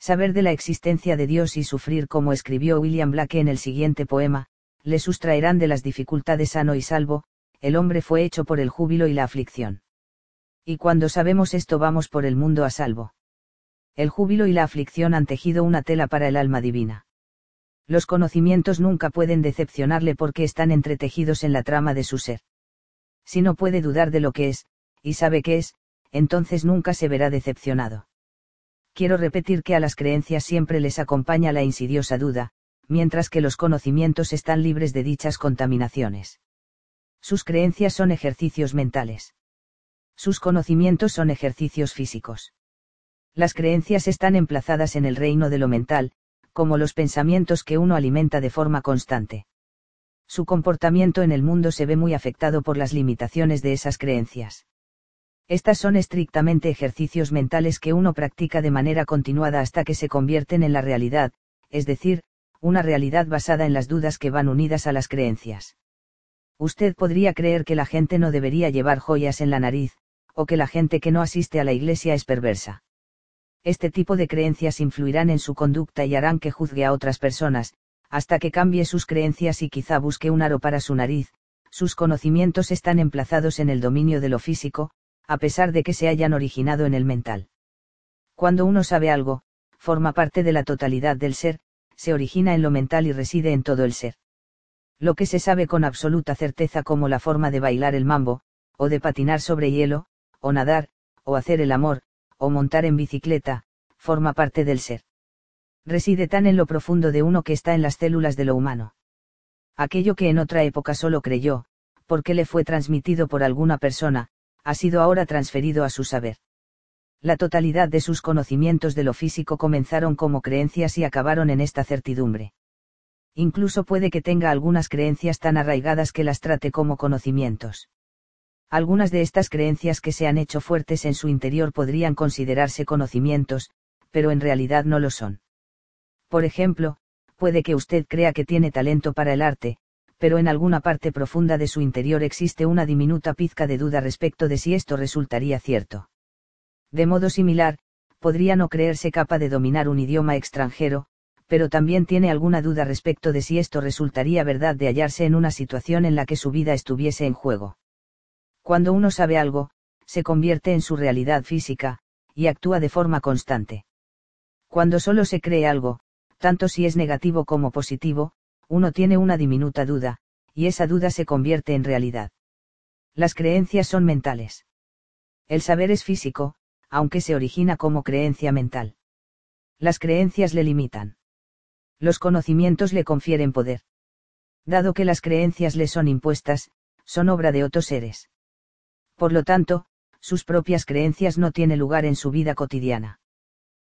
Saber de la existencia de Dios y sufrir como escribió William Blake en el siguiente poema, le sustraerán de las dificultades sano y salvo, el hombre fue hecho por el júbilo y la aflicción. Y cuando sabemos esto vamos por el mundo a salvo. El júbilo y la aflicción han tejido una tela para el alma divina los conocimientos nunca pueden decepcionarle porque están entretejidos en la trama de su ser. Si no puede dudar de lo que es, y sabe que es, entonces nunca se verá decepcionado. Quiero repetir que a las creencias siempre les acompaña la insidiosa duda, mientras que los conocimientos están libres de dichas contaminaciones. Sus creencias son ejercicios mentales. Sus conocimientos son ejercicios físicos. Las creencias están emplazadas en el reino de lo mental, como los pensamientos que uno alimenta de forma constante. Su comportamiento en el mundo se ve muy afectado por las limitaciones de esas creencias. Estas son estrictamente ejercicios mentales que uno practica de manera continuada hasta que se convierten en la realidad, es decir, una realidad basada en las dudas que van unidas a las creencias. Usted podría creer que la gente no debería llevar joyas en la nariz, o que la gente que no asiste a la iglesia es perversa este tipo de creencias influirán en su conducta y harán que juzgue a otras personas, hasta que cambie sus creencias y quizá busque un aro para su nariz, sus conocimientos están emplazados en el dominio de lo físico, a pesar de que se hayan originado en el mental. Cuando uno sabe algo, forma parte de la totalidad del ser, se origina en lo mental y reside en todo el ser. Lo que se sabe con absoluta certeza como la forma de bailar el mambo, o de patinar sobre hielo, o nadar, o hacer el amor, o montar en bicicleta, forma parte del ser. Reside tan en lo profundo de uno que está en las células de lo humano. Aquello que en otra época solo creyó, porque le fue transmitido por alguna persona, ha sido ahora transferido a su saber. La totalidad de sus conocimientos de lo físico comenzaron como creencias y acabaron en esta certidumbre. Incluso puede que tenga algunas creencias tan arraigadas que las trate como conocimientos. Algunas de estas creencias que se han hecho fuertes en su interior podrían considerarse conocimientos, pero en realidad no lo son. Por ejemplo, puede que usted crea que tiene talento para el arte, pero en alguna parte profunda de su interior existe una diminuta pizca de duda respecto de si esto resultaría cierto. De modo similar, podría no creerse capaz de dominar un idioma extranjero, pero también tiene alguna duda respecto de si esto resultaría verdad de hallarse en una situación en la que su vida estuviese en juego. Cuando uno sabe algo, se convierte en su realidad física, y actúa de forma constante. Cuando solo se cree algo, tanto si es negativo como positivo, uno tiene una diminuta duda, y esa duda se convierte en realidad. Las creencias son mentales. El saber es físico, aunque se origina como creencia mental. Las creencias le limitan. Los conocimientos le confieren poder. Dado que las creencias le son impuestas, son obra de otros seres. Por lo tanto, sus propias creencias no tienen lugar en su vida cotidiana.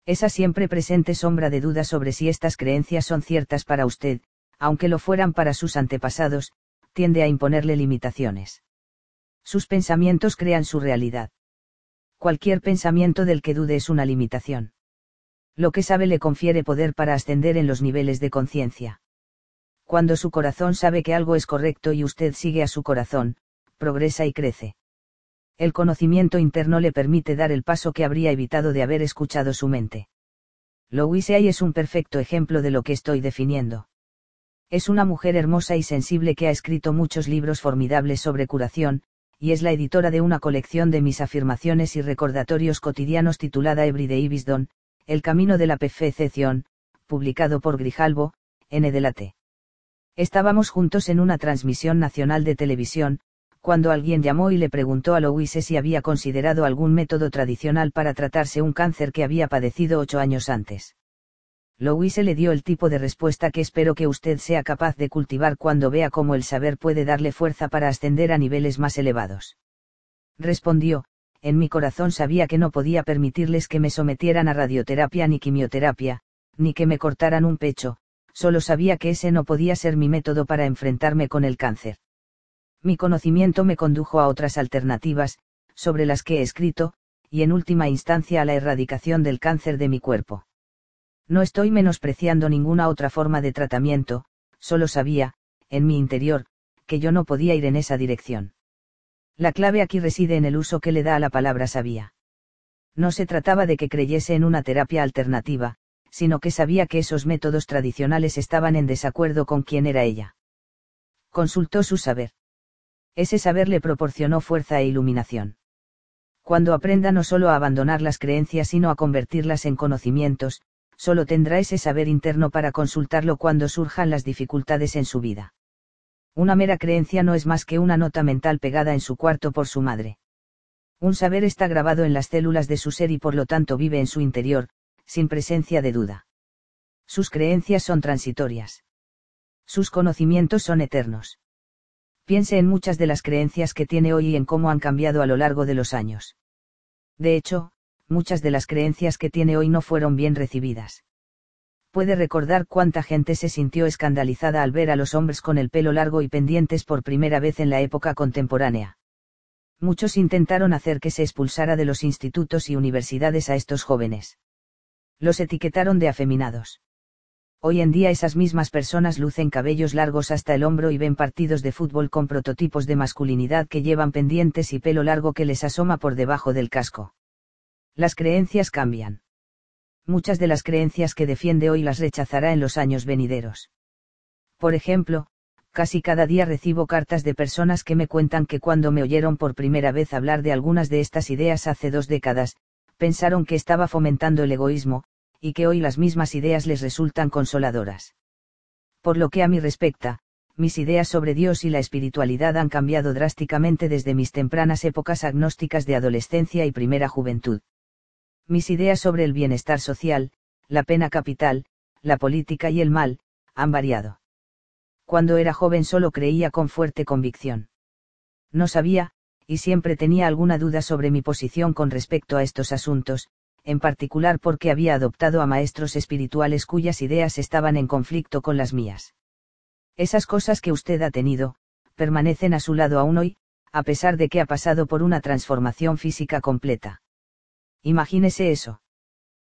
Esa siempre presente sombra de duda sobre si estas creencias son ciertas para usted, aunque lo fueran para sus antepasados, tiende a imponerle limitaciones. Sus pensamientos crean su realidad. Cualquier pensamiento del que dude es una limitación. Lo que sabe le confiere poder para ascender en los niveles de conciencia. Cuando su corazón sabe que algo es correcto y usted sigue a su corazón, progresa y crece. El conocimiento interno le permite dar el paso que habría evitado de haber escuchado su mente. Louise Hay es un perfecto ejemplo de lo que estoy definiendo. Es una mujer hermosa y sensible que ha escrito muchos libros formidables sobre curación, y es la editora de una colección de mis afirmaciones y recordatorios cotidianos titulada Everyday Wisdom, El camino de la perfección, publicado por Grijalbo, N. de la T. Estábamos juntos en una transmisión nacional de televisión, cuando alguien llamó y le preguntó a Louise si había considerado algún método tradicional para tratarse un cáncer que había padecido ocho años antes. Louise le dio el tipo de respuesta que espero que usted sea capaz de cultivar cuando vea cómo el saber puede darle fuerza para ascender a niveles más elevados. Respondió, en mi corazón sabía que no podía permitirles que me sometieran a radioterapia ni quimioterapia, ni que me cortaran un pecho, solo sabía que ese no podía ser mi método para enfrentarme con el cáncer. Mi conocimiento me condujo a otras alternativas, sobre las que he escrito, y en última instancia a la erradicación del cáncer de mi cuerpo. No estoy menospreciando ninguna otra forma de tratamiento, solo sabía, en mi interior, que yo no podía ir en esa dirección. La clave aquí reside en el uso que le da a la palabra sabía. No se trataba de que creyese en una terapia alternativa, sino que sabía que esos métodos tradicionales estaban en desacuerdo con quién era ella. Consultó su saber. Ese saber le proporcionó fuerza e iluminación. Cuando aprenda no solo a abandonar las creencias sino a convertirlas en conocimientos, solo tendrá ese saber interno para consultarlo cuando surjan las dificultades en su vida. Una mera creencia no es más que una nota mental pegada en su cuarto por su madre. Un saber está grabado en las células de su ser y por lo tanto vive en su interior, sin presencia de duda. Sus creencias son transitorias. Sus conocimientos son eternos. Piense en muchas de las creencias que tiene hoy y en cómo han cambiado a lo largo de los años. De hecho, muchas de las creencias que tiene hoy no fueron bien recibidas. Puede recordar cuánta gente se sintió escandalizada al ver a los hombres con el pelo largo y pendientes por primera vez en la época contemporánea. Muchos intentaron hacer que se expulsara de los institutos y universidades a estos jóvenes. Los etiquetaron de afeminados. Hoy en día esas mismas personas lucen cabellos largos hasta el hombro y ven partidos de fútbol con prototipos de masculinidad que llevan pendientes y pelo largo que les asoma por debajo del casco. Las creencias cambian. Muchas de las creencias que defiende hoy las rechazará en los años venideros. Por ejemplo, casi cada día recibo cartas de personas que me cuentan que cuando me oyeron por primera vez hablar de algunas de estas ideas hace dos décadas, pensaron que estaba fomentando el egoísmo, y que hoy las mismas ideas les resultan consoladoras. Por lo que a mí respecta, mis ideas sobre Dios y la espiritualidad han cambiado drásticamente desde mis tempranas épocas agnósticas de adolescencia y primera juventud. Mis ideas sobre el bienestar social, la pena capital, la política y el mal, han variado. Cuando era joven solo creía con fuerte convicción. No sabía, y siempre tenía alguna duda sobre mi posición con respecto a estos asuntos, en particular porque había adoptado a maestros espirituales cuyas ideas estaban en conflicto con las mías. Esas cosas que usted ha tenido, permanecen a su lado aún hoy, a pesar de que ha pasado por una transformación física completa. Imagínese eso.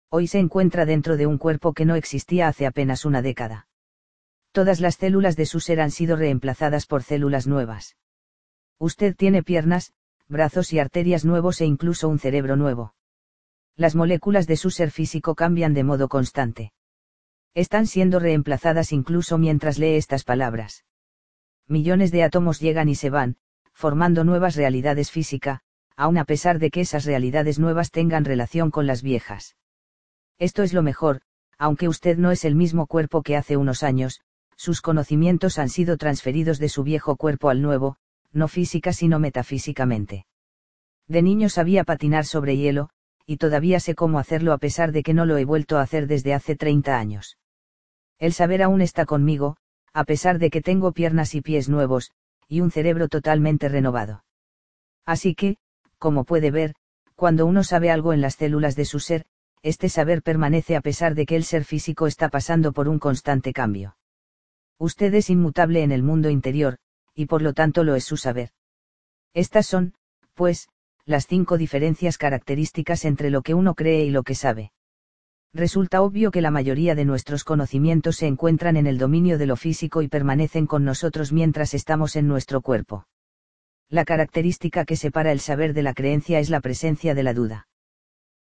Hoy se encuentra dentro de un cuerpo que no existía hace apenas una década. Todas las células de su ser han sido reemplazadas por células nuevas. Usted tiene piernas, brazos y arterias nuevos e incluso un cerebro nuevo. Las moléculas de su ser físico cambian de modo constante. Están siendo reemplazadas incluso mientras lee estas palabras. Millones de átomos llegan y se van, formando nuevas realidades física, aun a pesar de que esas realidades nuevas tengan relación con las viejas. Esto es lo mejor, aunque usted no es el mismo cuerpo que hace unos años, sus conocimientos han sido transferidos de su viejo cuerpo al nuevo, no física sino metafísicamente. De niño sabía patinar sobre hielo, y todavía sé cómo hacerlo a pesar de que no lo he vuelto a hacer desde hace 30 años. El saber aún está conmigo, a pesar de que tengo piernas y pies nuevos, y un cerebro totalmente renovado. Así que, como puede ver, cuando uno sabe algo en las células de su ser, este saber permanece a pesar de que el ser físico está pasando por un constante cambio. Usted es inmutable en el mundo interior, y por lo tanto lo es su saber. Estas son, pues, las cinco diferencias características entre lo que uno cree y lo que sabe. Resulta obvio que la mayoría de nuestros conocimientos se encuentran en el dominio de lo físico y permanecen con nosotros mientras estamos en nuestro cuerpo. La característica que separa el saber de la creencia es la presencia de la duda.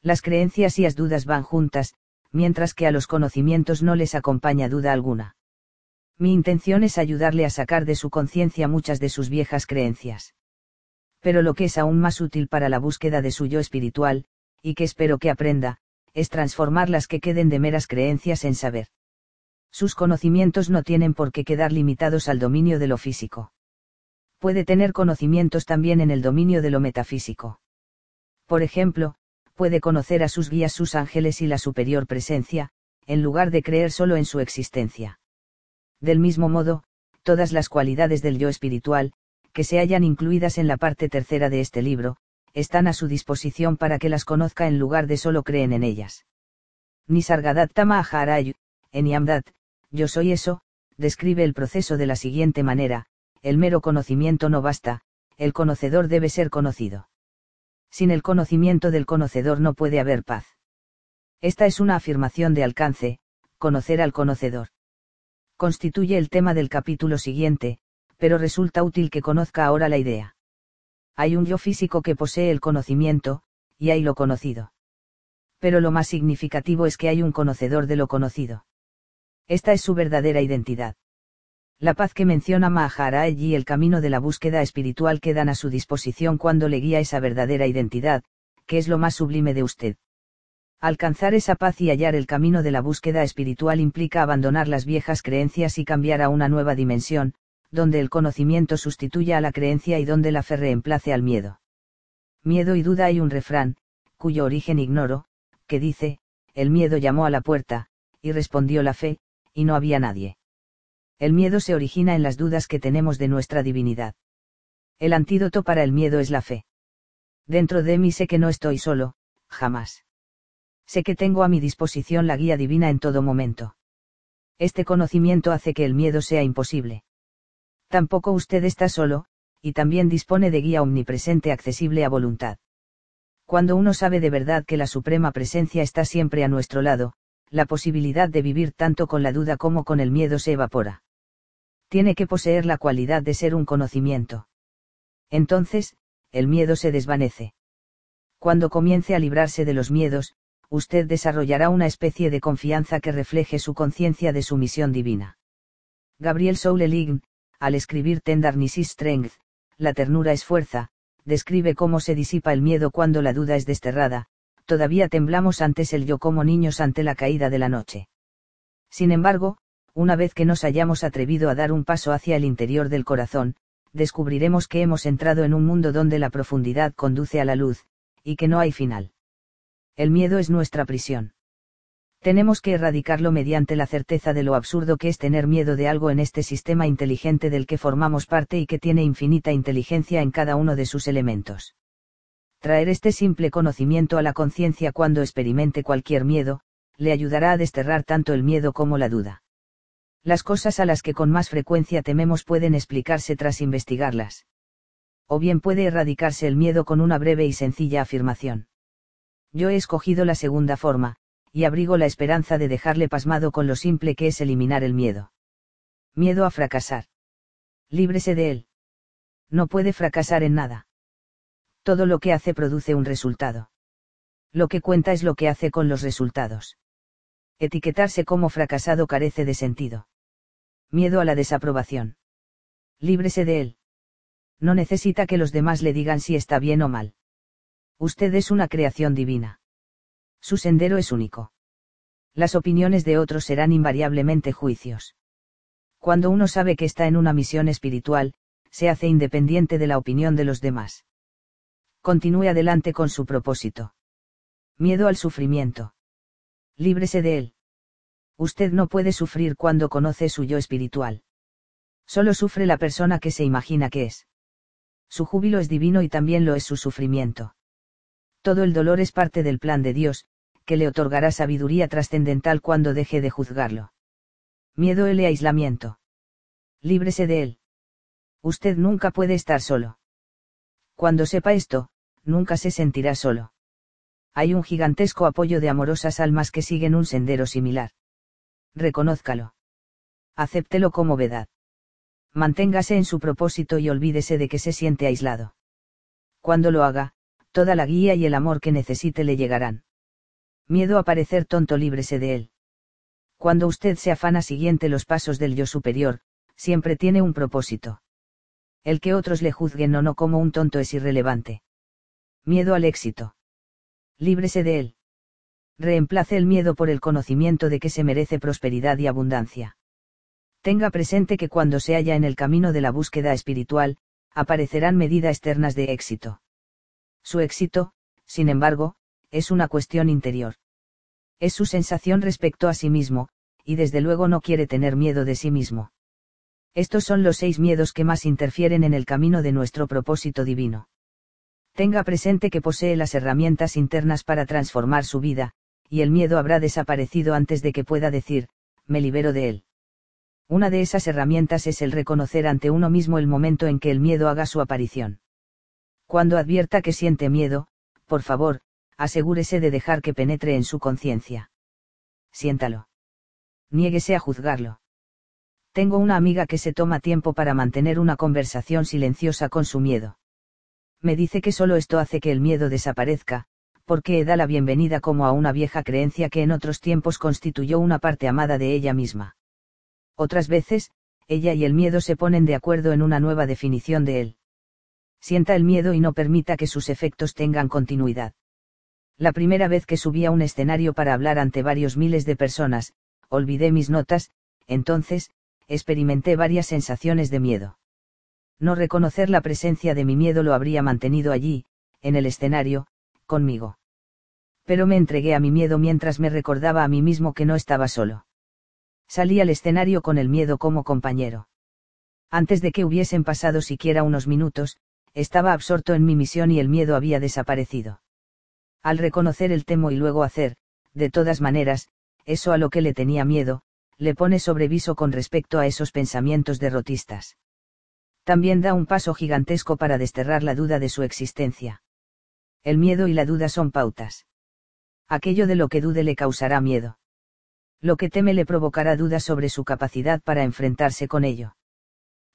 Las creencias y las dudas van juntas, mientras que a los conocimientos no les acompaña duda alguna. Mi intención es ayudarle a sacar de su conciencia muchas de sus viejas creencias. Pero lo que es aún más útil para la búsqueda de su yo espiritual, y que espero que aprenda, es transformar las que queden de meras creencias en saber. Sus conocimientos no tienen por qué quedar limitados al dominio de lo físico. Puede tener conocimientos también en el dominio de lo metafísico. Por ejemplo, puede conocer a sus guías, sus ángeles y la superior presencia, en lugar de creer solo en su existencia. Del mismo modo, todas las cualidades del yo espiritual, que se hayan incluidas en la parte tercera de este libro, están a su disposición para que las conozca en lugar de solo creen en ellas. Nisargadatta Maharaj, en Yamdat, yo soy eso, describe el proceso de la siguiente manera, el mero conocimiento no basta, el conocedor debe ser conocido. Sin el conocimiento del conocedor no puede haber paz. Esta es una afirmación de alcance, conocer al conocedor constituye el tema del capítulo siguiente, pero resulta útil que conozca ahora la idea. Hay un yo físico que posee el conocimiento, y hay lo conocido. Pero lo más significativo es que hay un conocedor de lo conocido. Esta es su verdadera identidad. La paz que menciona Maharaj y el camino de la búsqueda espiritual quedan a su disposición cuando le guía esa verdadera identidad, que es lo más sublime de usted. Alcanzar esa paz y hallar el camino de la búsqueda espiritual implica abandonar las viejas creencias y cambiar a una nueva dimensión, donde el conocimiento sustituya a la creencia y donde la fe reemplace al miedo. Miedo y duda hay un refrán, cuyo origen ignoro, que dice, el miedo llamó a la puerta, y respondió la fe, y no había nadie. El miedo se origina en las dudas que tenemos de nuestra divinidad. El antídoto para el miedo es la fe. Dentro de mí sé que no estoy solo, jamás sé que tengo a mi disposición la guía divina en todo momento. Este conocimiento hace que el miedo sea imposible. Tampoco usted está solo, y también dispone de guía omnipresente accesible a voluntad. Cuando uno sabe de verdad que la Suprema Presencia está siempre a nuestro lado, la posibilidad de vivir tanto con la duda como con el miedo se evapora. Tiene que poseer la cualidad de ser un conocimiento. Entonces, el miedo se desvanece. Cuando comience a librarse de los miedos, usted desarrollará una especie de confianza que refleje su conciencia de su misión divina. Gabriel Soule al escribir Tenderness Strength, la ternura es fuerza, describe cómo se disipa el miedo cuando la duda es desterrada, todavía temblamos antes el yo como niños ante la caída de la noche. Sin embargo, una vez que nos hayamos atrevido a dar un paso hacia el interior del corazón, descubriremos que hemos entrado en un mundo donde la profundidad conduce a la luz, y que no hay final. El miedo es nuestra prisión. Tenemos que erradicarlo mediante la certeza de lo absurdo que es tener miedo de algo en este sistema inteligente del que formamos parte y que tiene infinita inteligencia en cada uno de sus elementos. Traer este simple conocimiento a la conciencia cuando experimente cualquier miedo, le ayudará a desterrar tanto el miedo como la duda. Las cosas a las que con más frecuencia tememos pueden explicarse tras investigarlas. O bien puede erradicarse el miedo con una breve y sencilla afirmación. Yo he escogido la segunda forma, y abrigo la esperanza de dejarle pasmado con lo simple que es eliminar el miedo. Miedo a fracasar. Líbrese de él. No puede fracasar en nada. Todo lo que hace produce un resultado. Lo que cuenta es lo que hace con los resultados. Etiquetarse como fracasado carece de sentido. Miedo a la desaprobación. Líbrese de él. No necesita que los demás le digan si está bien o mal. Usted es una creación divina. Su sendero es único. Las opiniones de otros serán invariablemente juicios. Cuando uno sabe que está en una misión espiritual, se hace independiente de la opinión de los demás. Continúe adelante con su propósito. Miedo al sufrimiento. Líbrese de él. Usted no puede sufrir cuando conoce su yo espiritual. Solo sufre la persona que se imagina que es. Su júbilo es divino y también lo es su sufrimiento. Todo el dolor es parte del plan de Dios, que le otorgará sabiduría trascendental cuando deje de juzgarlo. Miedo el aislamiento. Líbrese de él. Usted nunca puede estar solo. Cuando sepa esto, nunca se sentirá solo. Hay un gigantesco apoyo de amorosas almas que siguen un sendero similar. Reconózcalo. Acéptelo como verdad. Manténgase en su propósito y olvídese de que se siente aislado. Cuando lo haga, toda la guía y el amor que necesite le llegarán. Miedo a parecer tonto líbrese de él. Cuando usted se afana siguiente los pasos del yo superior, siempre tiene un propósito. El que otros le juzguen o no como un tonto es irrelevante. Miedo al éxito. Líbrese de él. Reemplace el miedo por el conocimiento de que se merece prosperidad y abundancia. Tenga presente que cuando se halla en el camino de la búsqueda espiritual, aparecerán medidas externas de éxito. Su éxito, sin embargo, es una cuestión interior. Es su sensación respecto a sí mismo, y desde luego no quiere tener miedo de sí mismo. Estos son los seis miedos que más interfieren en el camino de nuestro propósito divino. Tenga presente que posee las herramientas internas para transformar su vida, y el miedo habrá desaparecido antes de que pueda decir, me libero de él. Una de esas herramientas es el reconocer ante uno mismo el momento en que el miedo haga su aparición. Cuando advierta que siente miedo, por favor, asegúrese de dejar que penetre en su conciencia. Siéntalo. Niéguese a juzgarlo. Tengo una amiga que se toma tiempo para mantener una conversación silenciosa con su miedo. Me dice que solo esto hace que el miedo desaparezca, porque da la bienvenida como a una vieja creencia que en otros tiempos constituyó una parte amada de ella misma. Otras veces, ella y el miedo se ponen de acuerdo en una nueva definición de él. Sienta el miedo y no permita que sus efectos tengan continuidad. La primera vez que subí a un escenario para hablar ante varios miles de personas, olvidé mis notas, entonces, experimenté varias sensaciones de miedo. No reconocer la presencia de mi miedo lo habría mantenido allí, en el escenario, conmigo. Pero me entregué a mi miedo mientras me recordaba a mí mismo que no estaba solo. Salí al escenario con el miedo como compañero. Antes de que hubiesen pasado siquiera unos minutos, estaba absorto en mi misión y el miedo había desaparecido. Al reconocer el temo y luego hacer, de todas maneras, eso a lo que le tenía miedo, le pone sobreviso con respecto a esos pensamientos derrotistas. También da un paso gigantesco para desterrar la duda de su existencia. El miedo y la duda son pautas. Aquello de lo que dude le causará miedo. Lo que teme le provocará dudas sobre su capacidad para enfrentarse con ello.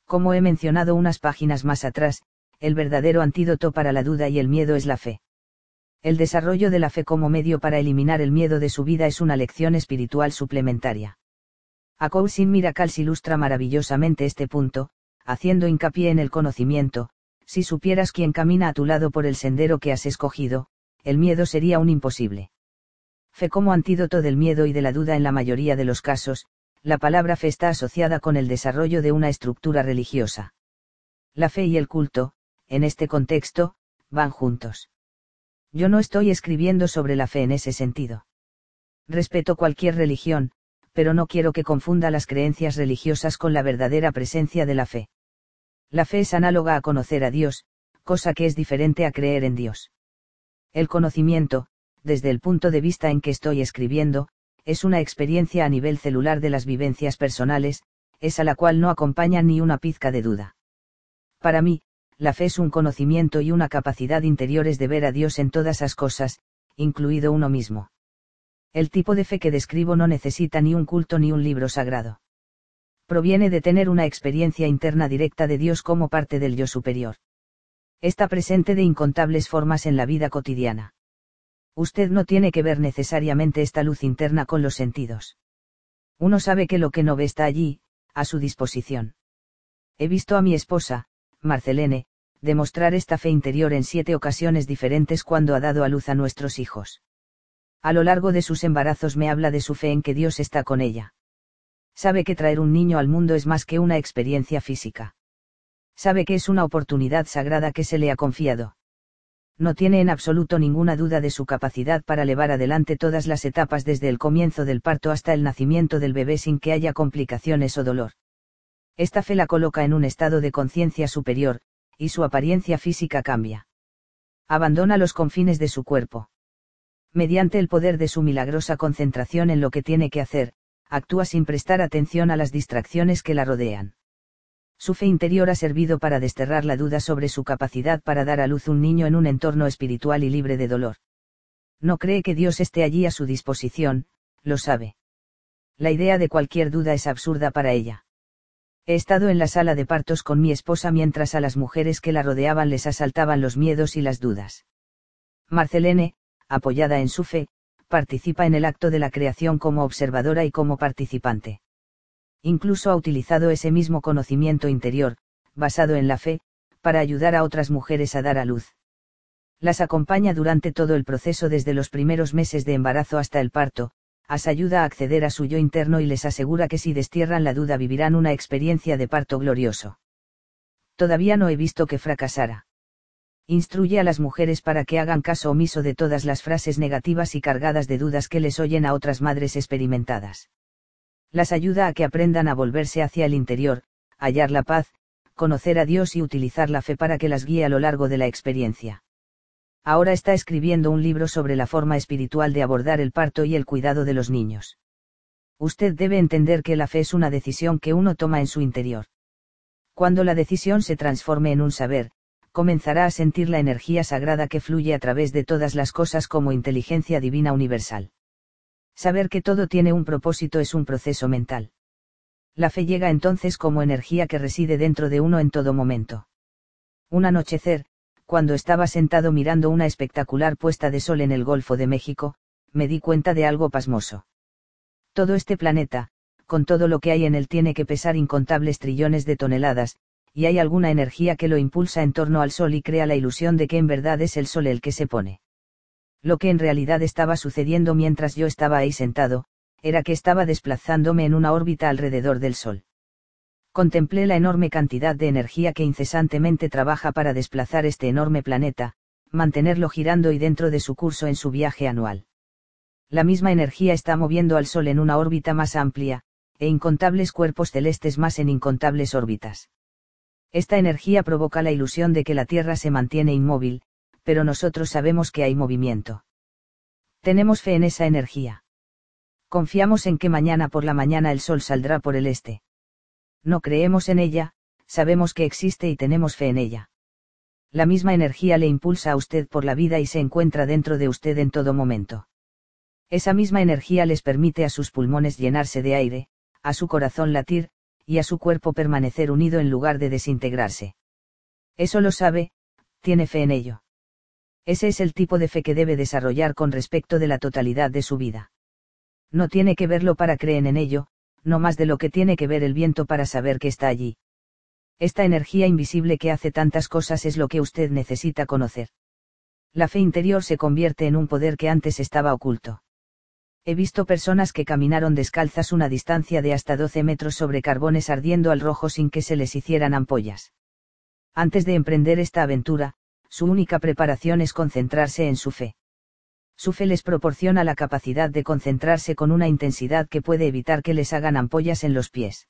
Como he mencionado unas páginas más atrás, el verdadero antídoto para la duda y el miedo es la fe. El desarrollo de la fe como medio para eliminar el miedo de su vida es una lección espiritual suplementaria. A Cousin Miracles ilustra maravillosamente este punto, haciendo hincapié en el conocimiento, si supieras quién camina a tu lado por el sendero que has escogido, el miedo sería un imposible. Fe como antídoto del miedo y de la duda en la mayoría de los casos, la palabra fe está asociada con el desarrollo de una estructura religiosa. La fe y el culto, en este contexto, van juntos. Yo no estoy escribiendo sobre la fe en ese sentido. Respeto cualquier religión, pero no quiero que confunda las creencias religiosas con la verdadera presencia de la fe. La fe es análoga a conocer a Dios, cosa que es diferente a creer en Dios. El conocimiento, desde el punto de vista en que estoy escribiendo, es una experiencia a nivel celular de las vivencias personales, es a la cual no acompaña ni una pizca de duda. Para mí, la fe es un conocimiento y una capacidad interiores de ver a Dios en todas las cosas, incluido uno mismo. El tipo de fe que describo no necesita ni un culto ni un libro sagrado. Proviene de tener una experiencia interna directa de Dios como parte del yo superior. Está presente de incontables formas en la vida cotidiana. Usted no tiene que ver necesariamente esta luz interna con los sentidos. Uno sabe que lo que no ve está allí, a su disposición. He visto a mi esposa, Marcelene, demostrar esta fe interior en siete ocasiones diferentes cuando ha dado a luz a nuestros hijos a lo largo de sus embarazos me habla de su fe en que Dios está con ella. Sabe que traer un niño al mundo es más que una experiencia física. Sabe que es una oportunidad sagrada que se le ha confiado. No tiene en absoluto ninguna duda de su capacidad para llevar adelante todas las etapas desde el comienzo del parto hasta el nacimiento del bebé sin que haya complicaciones o dolor. Esta fe la coloca en un estado de conciencia superior, y su apariencia física cambia. Abandona los confines de su cuerpo. Mediante el poder de su milagrosa concentración en lo que tiene que hacer, actúa sin prestar atención a las distracciones que la rodean. Su fe interior ha servido para desterrar la duda sobre su capacidad para dar a luz un niño en un entorno espiritual y libre de dolor. No cree que Dios esté allí a su disposición, lo sabe. La idea de cualquier duda es absurda para ella. He estado en la sala de partos con mi esposa mientras a las mujeres que la rodeaban les asaltaban los miedos y las dudas. Marcelene, apoyada en su fe, participa en el acto de la creación como observadora y como participante incluso ha utilizado ese mismo conocimiento interior, basado en la fe, para ayudar a otras mujeres a dar a luz. Las acompaña durante todo el proceso desde los primeros meses de embarazo hasta el parto, as ayuda a acceder a su yo interno y les asegura que si destierran la duda vivirán una experiencia de parto glorioso. Todavía no he visto que fracasara. Instruye a las mujeres para que hagan caso omiso de todas las frases negativas y cargadas de dudas que les oyen a otras madres experimentadas las ayuda a que aprendan a volverse hacia el interior, hallar la paz, conocer a Dios y utilizar la fe para que las guíe a lo largo de la experiencia. Ahora está escribiendo un libro sobre la forma espiritual de abordar el parto y el cuidado de los niños. Usted debe entender que la fe es una decisión que uno toma en su interior. Cuando la decisión se transforme en un saber, comenzará a sentir la energía sagrada que fluye a través de todas las cosas como inteligencia divina universal. Saber que todo tiene un propósito es un proceso mental. La fe llega entonces como energía que reside dentro de uno en todo momento. Un anochecer, cuando estaba sentado mirando una espectacular puesta de sol en el Golfo de México, me di cuenta de algo pasmoso. Todo este planeta, con todo lo que hay en él, tiene que pesar incontables trillones de toneladas, y hay alguna energía que lo impulsa en torno al Sol y crea la ilusión de que en verdad es el Sol el que se pone. Lo que en realidad estaba sucediendo mientras yo estaba ahí sentado, era que estaba desplazándome en una órbita alrededor del Sol. Contemplé la enorme cantidad de energía que incesantemente trabaja para desplazar este enorme planeta, mantenerlo girando y dentro de su curso en su viaje anual. La misma energía está moviendo al Sol en una órbita más amplia, e incontables cuerpos celestes más en incontables órbitas. Esta energía provoca la ilusión de que la Tierra se mantiene inmóvil, pero nosotros sabemos que hay movimiento. Tenemos fe en esa energía. Confiamos en que mañana por la mañana el sol saldrá por el este. No creemos en ella, sabemos que existe y tenemos fe en ella. La misma energía le impulsa a usted por la vida y se encuentra dentro de usted en todo momento. Esa misma energía les permite a sus pulmones llenarse de aire, a su corazón latir, y a su cuerpo permanecer unido en lugar de desintegrarse. Eso lo sabe, tiene fe en ello. Ese es el tipo de fe que debe desarrollar con respecto de la totalidad de su vida. No tiene que verlo para creer en ello, no más de lo que tiene que ver el viento para saber que está allí. Esta energía invisible que hace tantas cosas es lo que usted necesita conocer. La fe interior se convierte en un poder que antes estaba oculto. He visto personas que caminaron descalzas una distancia de hasta 12 metros sobre carbones ardiendo al rojo sin que se les hicieran ampollas. Antes de emprender esta aventura, su única preparación es concentrarse en su fe. Su fe les proporciona la capacidad de concentrarse con una intensidad que puede evitar que les hagan ampollas en los pies.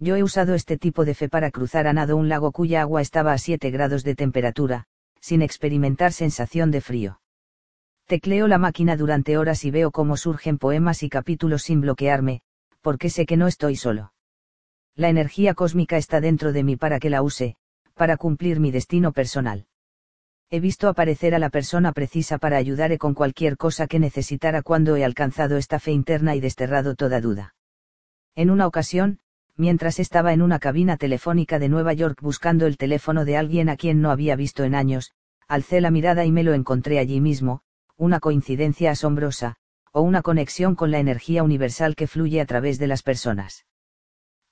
Yo he usado este tipo de fe para cruzar a nado un lago cuya agua estaba a 7 grados de temperatura, sin experimentar sensación de frío. Tecleo la máquina durante horas y veo cómo surgen poemas y capítulos sin bloquearme, porque sé que no estoy solo. La energía cósmica está dentro de mí para que la use, para cumplir mi destino personal he visto aparecer a la persona precisa para ayudarle con cualquier cosa que necesitara cuando he alcanzado esta fe interna y desterrado toda duda. En una ocasión, mientras estaba en una cabina telefónica de Nueva York buscando el teléfono de alguien a quien no había visto en años, alcé la mirada y me lo encontré allí mismo, una coincidencia asombrosa, o una conexión con la energía universal que fluye a través de las personas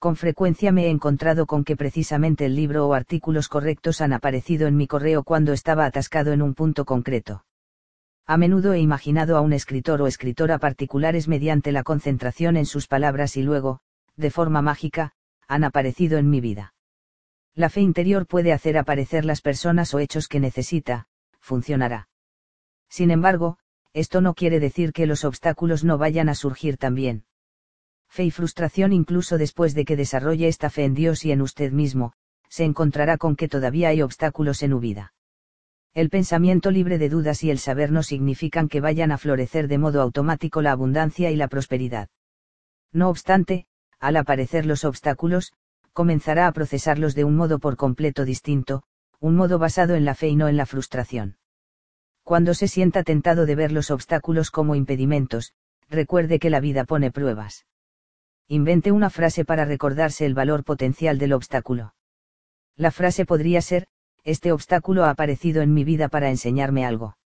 con frecuencia me he encontrado con que precisamente el libro o artículos correctos han aparecido en mi correo cuando estaba atascado en un punto concreto. A menudo he imaginado a un escritor o escritora particulares mediante la concentración en sus palabras y luego, de forma mágica, han aparecido en mi vida. La fe interior puede hacer aparecer las personas o hechos que necesita, funcionará. Sin embargo, esto no quiere decir que los obstáculos no vayan a surgir también. Fe y frustración incluso después de que desarrolle esta fe en Dios y en usted mismo, se encontrará con que todavía hay obstáculos en su vida. El pensamiento libre de dudas y el saber no significan que vayan a florecer de modo automático la abundancia y la prosperidad. No obstante, al aparecer los obstáculos, comenzará a procesarlos de un modo por completo distinto, un modo basado en la fe y no en la frustración. Cuando se sienta tentado de ver los obstáculos como impedimentos, recuerde que la vida pone pruebas. Invente una frase para recordarse el valor potencial del obstáculo. La frase podría ser, este obstáculo ha aparecido en mi vida para enseñarme algo.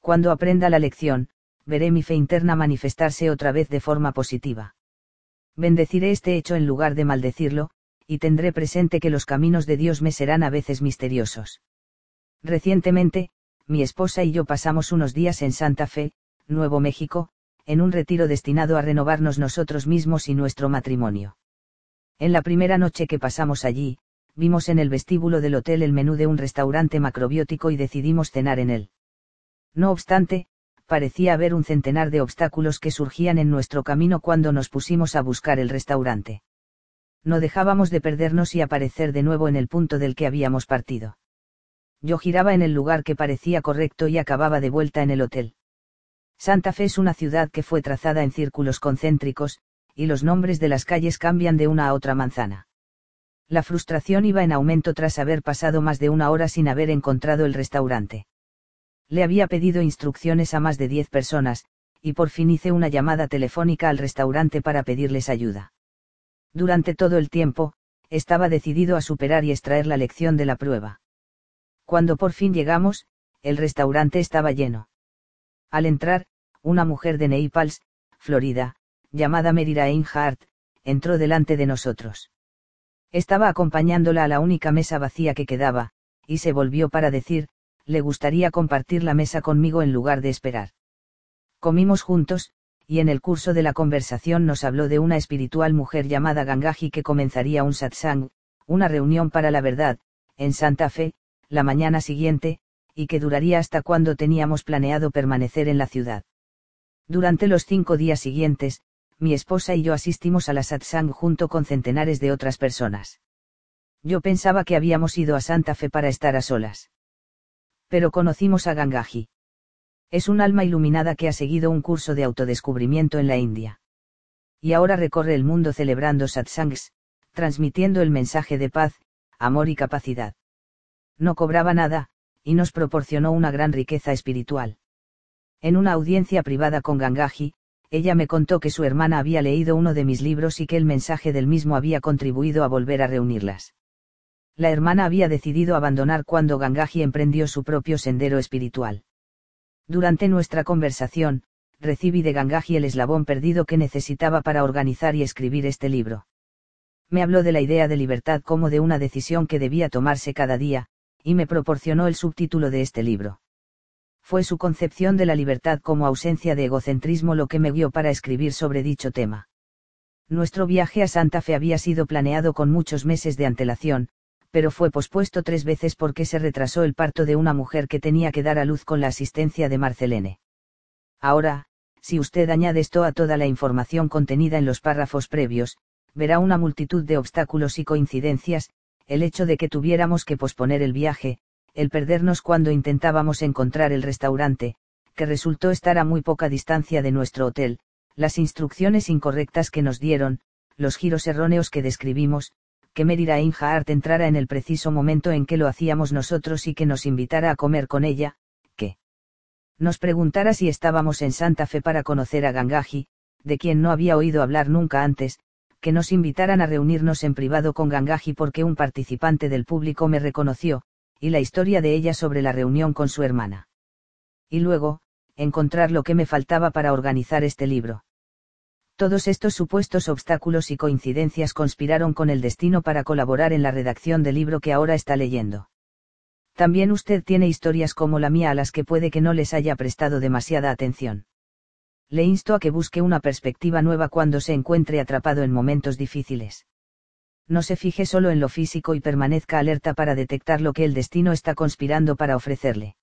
Cuando aprenda la lección, veré mi fe interna manifestarse otra vez de forma positiva. Bendeciré este hecho en lugar de maldecirlo, y tendré presente que los caminos de Dios me serán a veces misteriosos. Recientemente, mi esposa y yo pasamos unos días en Santa Fe, Nuevo México, en un retiro destinado a renovarnos nosotros mismos y nuestro matrimonio. En la primera noche que pasamos allí, vimos en el vestíbulo del hotel el menú de un restaurante macrobiótico y decidimos cenar en él. No obstante, parecía haber un centenar de obstáculos que surgían en nuestro camino cuando nos pusimos a buscar el restaurante. No dejábamos de perdernos y aparecer de nuevo en el punto del que habíamos partido. Yo giraba en el lugar que parecía correcto y acababa de vuelta en el hotel. Santa Fe es una ciudad que fue trazada en círculos concéntricos, y los nombres de las calles cambian de una a otra manzana. La frustración iba en aumento tras haber pasado más de una hora sin haber encontrado el restaurante. Le había pedido instrucciones a más de diez personas, y por fin hice una llamada telefónica al restaurante para pedirles ayuda. Durante todo el tiempo, estaba decidido a superar y extraer la lección de la prueba. Cuando por fin llegamos, el restaurante estaba lleno. Al entrar, una mujer de Naples, Florida, llamada Merira Einhardt, entró delante de nosotros. Estaba acompañándola a la única mesa vacía que quedaba, y se volvió para decir, le gustaría compartir la mesa conmigo en lugar de esperar. Comimos juntos, y en el curso de la conversación nos habló de una espiritual mujer llamada Gangaji que comenzaría un satsang, una reunión para la verdad, en Santa Fe, la mañana siguiente, y que duraría hasta cuando teníamos planeado permanecer en la ciudad. Durante los cinco días siguientes, mi esposa y yo asistimos a la satsang junto con centenares de otras personas. Yo pensaba que habíamos ido a Santa Fe para estar a solas pero conocimos a Gangaji. Es un alma iluminada que ha seguido un curso de autodescubrimiento en la India. Y ahora recorre el mundo celebrando satsangs, transmitiendo el mensaje de paz, amor y capacidad. No cobraba nada, y nos proporcionó una gran riqueza espiritual. En una audiencia privada con Gangaji, ella me contó que su hermana había leído uno de mis libros y que el mensaje del mismo había contribuido a volver a reunirlas la hermana había decidido abandonar cuando Gangaji emprendió su propio sendero espiritual. Durante nuestra conversación, recibí de Gangaji el eslabón perdido que necesitaba para organizar y escribir este libro. Me habló de la idea de libertad como de una decisión que debía tomarse cada día, y me proporcionó el subtítulo de este libro. Fue su concepción de la libertad como ausencia de egocentrismo lo que me guió para escribir sobre dicho tema. Nuestro viaje a Santa Fe había sido planeado con muchos meses de antelación, pero fue pospuesto tres veces porque se retrasó el parto de una mujer que tenía que dar a luz con la asistencia de Marcelene. Ahora, si usted añade esto a toda la información contenida en los párrafos previos, verá una multitud de obstáculos y coincidencias, el hecho de que tuviéramos que posponer el viaje, el perdernos cuando intentábamos encontrar el restaurante, que resultó estar a muy poca distancia de nuestro hotel, las instrucciones incorrectas que nos dieron, los giros erróneos que describimos, que Merira Einhardt entrara en el preciso momento en que lo hacíamos nosotros y que nos invitara a comer con ella, que nos preguntara si estábamos en Santa Fe para conocer a Gangaji, de quien no había oído hablar nunca antes, que nos invitaran a reunirnos en privado con Gangaji porque un participante del público me reconoció, y la historia de ella sobre la reunión con su hermana. Y luego, encontrar lo que me faltaba para organizar este libro. Todos estos supuestos obstáculos y coincidencias conspiraron con el destino para colaborar en la redacción del libro que ahora está leyendo. También usted tiene historias como la mía a las que puede que no les haya prestado demasiada atención. Le insto a que busque una perspectiva nueva cuando se encuentre atrapado en momentos difíciles. No se fije solo en lo físico y permanezca alerta para detectar lo que el destino está conspirando para ofrecerle.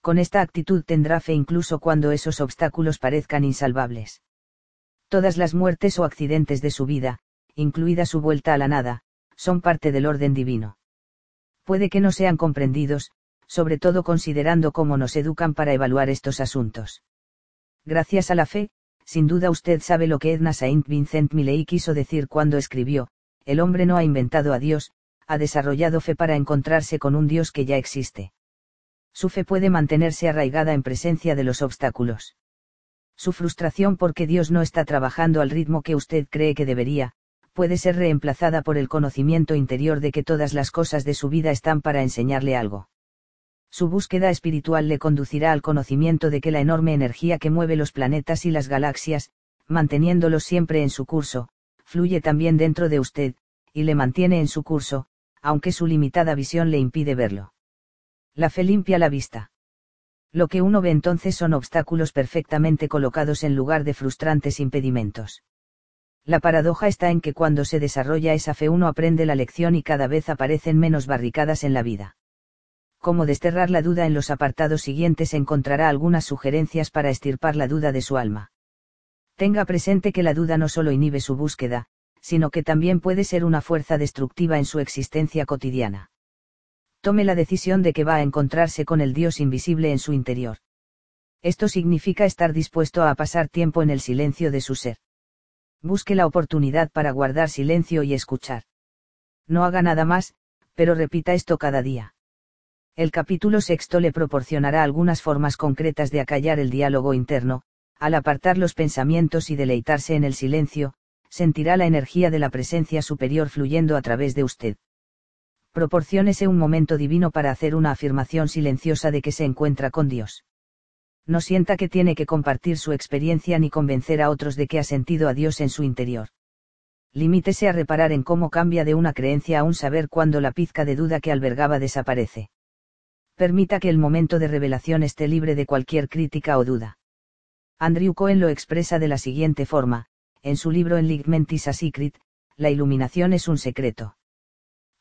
Con esta actitud tendrá fe incluso cuando esos obstáculos parezcan insalvables. Todas las muertes o accidentes de su vida, incluida su vuelta a la nada, son parte del orden divino. Puede que no sean comprendidos, sobre todo considerando cómo nos educan para evaluar estos asuntos. Gracias a la fe, sin duda usted sabe lo que Edna Saint Vincent Milley quiso decir cuando escribió, el hombre no ha inventado a Dios, ha desarrollado fe para encontrarse con un Dios que ya existe. Su fe puede mantenerse arraigada en presencia de los obstáculos. Su frustración porque Dios no está trabajando al ritmo que usted cree que debería, puede ser reemplazada por el conocimiento interior de que todas las cosas de su vida están para enseñarle algo. Su búsqueda espiritual le conducirá al conocimiento de que la enorme energía que mueve los planetas y las galaxias, manteniéndolos siempre en su curso, fluye también dentro de usted, y le mantiene en su curso, aunque su limitada visión le impide verlo. La fe limpia la vista. Lo que uno ve entonces son obstáculos perfectamente colocados en lugar de frustrantes impedimentos. La paradoja está en que cuando se desarrolla esa fe uno aprende la lección y cada vez aparecen menos barricadas en la vida cómo desterrar la duda en los apartados siguientes encontrará algunas sugerencias para estirpar la duda de su alma. Tenga presente que la duda no solo inhibe su búsqueda, sino que también puede ser una fuerza destructiva en su existencia cotidiana. Tome la decisión de que va a encontrarse con el Dios invisible en su interior. Esto significa estar dispuesto a pasar tiempo en el silencio de su ser. Busque la oportunidad para guardar silencio y escuchar. No haga nada más, pero repita esto cada día. El capítulo sexto le proporcionará algunas formas concretas de acallar el diálogo interno, al apartar los pensamientos y deleitarse en el silencio, sentirá la energía de la presencia superior fluyendo a través de usted. Proporciónese un momento divino para hacer una afirmación silenciosa de que se encuentra con Dios. No sienta que tiene que compartir su experiencia ni convencer a otros de que ha sentido a Dios en su interior. Limítese a reparar en cómo cambia de una creencia a un saber cuando la pizca de duda que albergaba desaparece permita que el momento de revelación esté libre de cualquier crítica o duda. Andrew Cohen lo expresa de la siguiente forma, en su libro Enlightenment is a Secret, la iluminación es un secreto.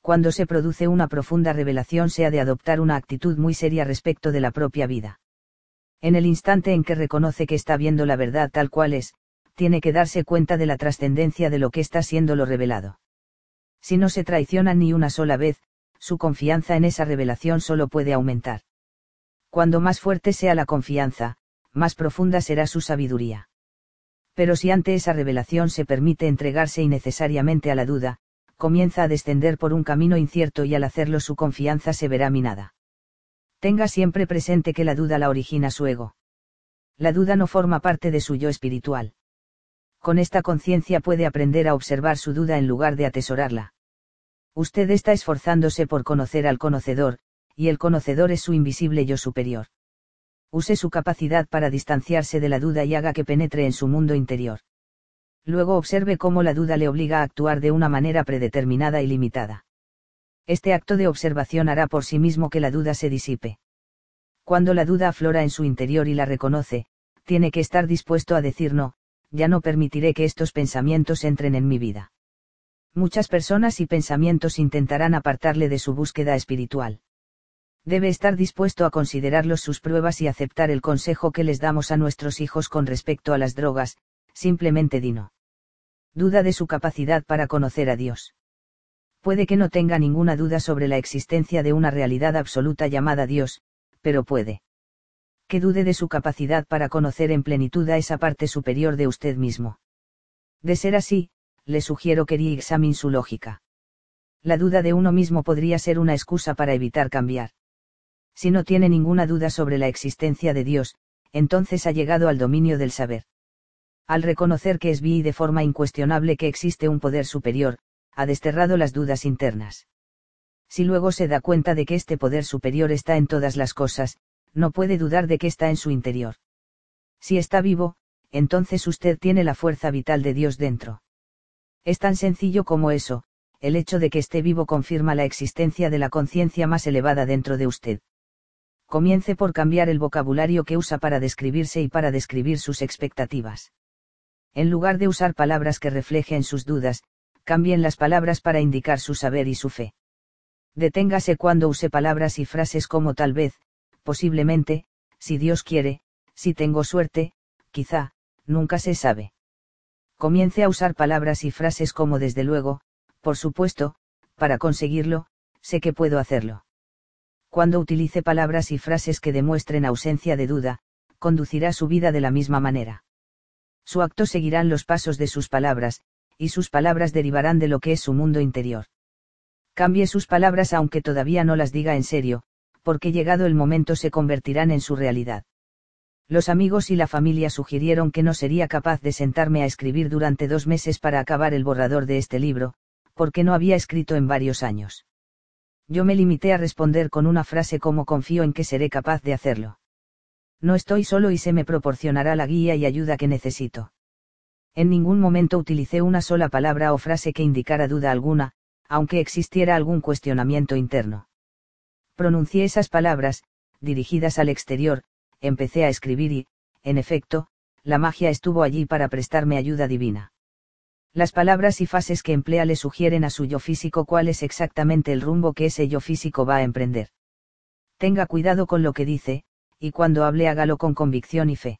Cuando se produce una profunda revelación se ha de adoptar una actitud muy seria respecto de la propia vida. En el instante en que reconoce que está viendo la verdad tal cual es, tiene que darse cuenta de la trascendencia de lo que está siendo lo revelado. Si no se traiciona ni una sola vez, su confianza en esa revelación solo puede aumentar. Cuando más fuerte sea la confianza, más profunda será su sabiduría. Pero si ante esa revelación se permite entregarse innecesariamente a la duda, comienza a descender por un camino incierto y al hacerlo su confianza se verá minada. Tenga siempre presente que la duda la origina su ego. La duda no forma parte de su yo espiritual. Con esta conciencia puede aprender a observar su duda en lugar de atesorarla. Usted está esforzándose por conocer al conocedor, y el conocedor es su invisible yo superior. Use su capacidad para distanciarse de la duda y haga que penetre en su mundo interior. Luego observe cómo la duda le obliga a actuar de una manera predeterminada y limitada. Este acto de observación hará por sí mismo que la duda se disipe. Cuando la duda aflora en su interior y la reconoce, tiene que estar dispuesto a decir no, ya no permitiré que estos pensamientos entren en mi vida muchas personas y pensamientos intentarán apartarle de su búsqueda espiritual. Debe estar dispuesto a considerarlos sus pruebas y aceptar el consejo que les damos a nuestros hijos con respecto a las drogas, simplemente dino. Duda de su capacidad para conocer a Dios. Puede que no tenga ninguna duda sobre la existencia de una realidad absoluta llamada Dios, pero puede. Que dude de su capacidad para conocer en plenitud a esa parte superior de usted mismo. De ser así, le sugiero que examine su lógica. La duda de uno mismo podría ser una excusa para evitar cambiar. Si no tiene ninguna duda sobre la existencia de Dios, entonces ha llegado al dominio del saber. Al reconocer que es vi de forma incuestionable que existe un poder superior, ha desterrado las dudas internas. Si luego se da cuenta de que este poder superior está en todas las cosas, no puede dudar de que está en su interior. Si está vivo, entonces usted tiene la fuerza vital de Dios dentro. Es tan sencillo como eso, el hecho de que esté vivo confirma la existencia de la conciencia más elevada dentro de usted. Comience por cambiar el vocabulario que usa para describirse y para describir sus expectativas. En lugar de usar palabras que reflejen sus dudas, cambien las palabras para indicar su saber y su fe. Deténgase cuando use palabras y frases como tal vez, posiblemente, si Dios quiere, si tengo suerte, quizá, nunca se sabe. Comience a usar palabras y frases como desde luego, por supuesto, para conseguirlo, sé que puedo hacerlo. Cuando utilice palabras y frases que demuestren ausencia de duda, conducirá su vida de la misma manera. Su acto seguirán los pasos de sus palabras, y sus palabras derivarán de lo que es su mundo interior. Cambie sus palabras aunque todavía no las diga en serio, porque llegado el momento se convertirán en su realidad. Los amigos y la familia sugirieron que no sería capaz de sentarme a escribir durante dos meses para acabar el borrador de este libro, porque no había escrito en varios años. Yo me limité a responder con una frase como confío en que seré capaz de hacerlo. No estoy solo y se me proporcionará la guía y ayuda que necesito. En ningún momento utilicé una sola palabra o frase que indicara duda alguna, aunque existiera algún cuestionamiento interno. Pronuncié esas palabras, dirigidas al exterior, empecé a escribir y, en efecto, la magia estuvo allí para prestarme ayuda divina. Las palabras y fases que emplea le sugieren a su yo físico cuál es exactamente el rumbo que ese yo físico va a emprender. Tenga cuidado con lo que dice, y cuando hable hágalo con convicción y fe.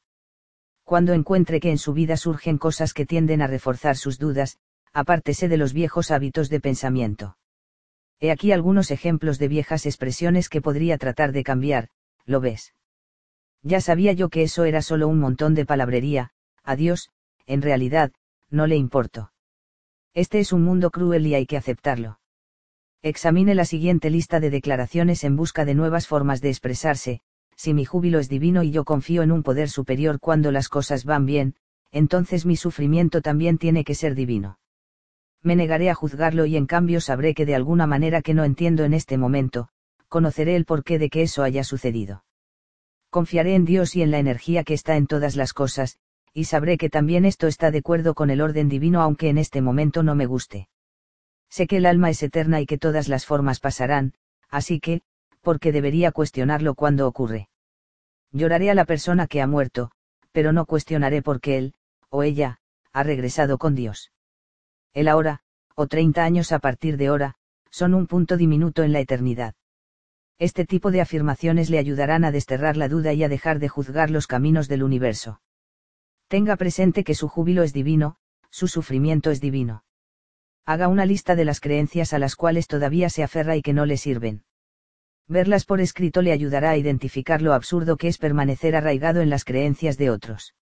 Cuando encuentre que en su vida surgen cosas que tienden a reforzar sus dudas, apártese de los viejos hábitos de pensamiento. He aquí algunos ejemplos de viejas expresiones que podría tratar de cambiar, ¿lo ves? Ya sabía yo que eso era solo un montón de palabrería, adiós, en realidad, no le importo. Este es un mundo cruel y hay que aceptarlo. Examine la siguiente lista de declaraciones en busca de nuevas formas de expresarse, si mi júbilo es divino y yo confío en un poder superior cuando las cosas van bien, entonces mi sufrimiento también tiene que ser divino. Me negaré a juzgarlo y en cambio sabré que de alguna manera que no entiendo en este momento, conoceré el porqué de que eso haya sucedido. Confiaré en Dios y en la energía que está en todas las cosas, y sabré que también esto está de acuerdo con el orden divino aunque en este momento no me guste. Sé que el alma es eterna y que todas las formas pasarán, así que, porque debería cuestionarlo cuando ocurre. Lloraré a la persona que ha muerto, pero no cuestionaré por qué él, o ella, ha regresado con Dios. El ahora, o 30 años a partir de ahora, son un punto diminuto en la eternidad. Este tipo de afirmaciones le ayudarán a desterrar la duda y a dejar de juzgar los caminos del universo. Tenga presente que su júbilo es divino, su sufrimiento es divino. Haga una lista de las creencias a las cuales todavía se aferra y que no le sirven. Verlas por escrito le ayudará a identificar lo absurdo que es permanecer arraigado en las creencias de otros.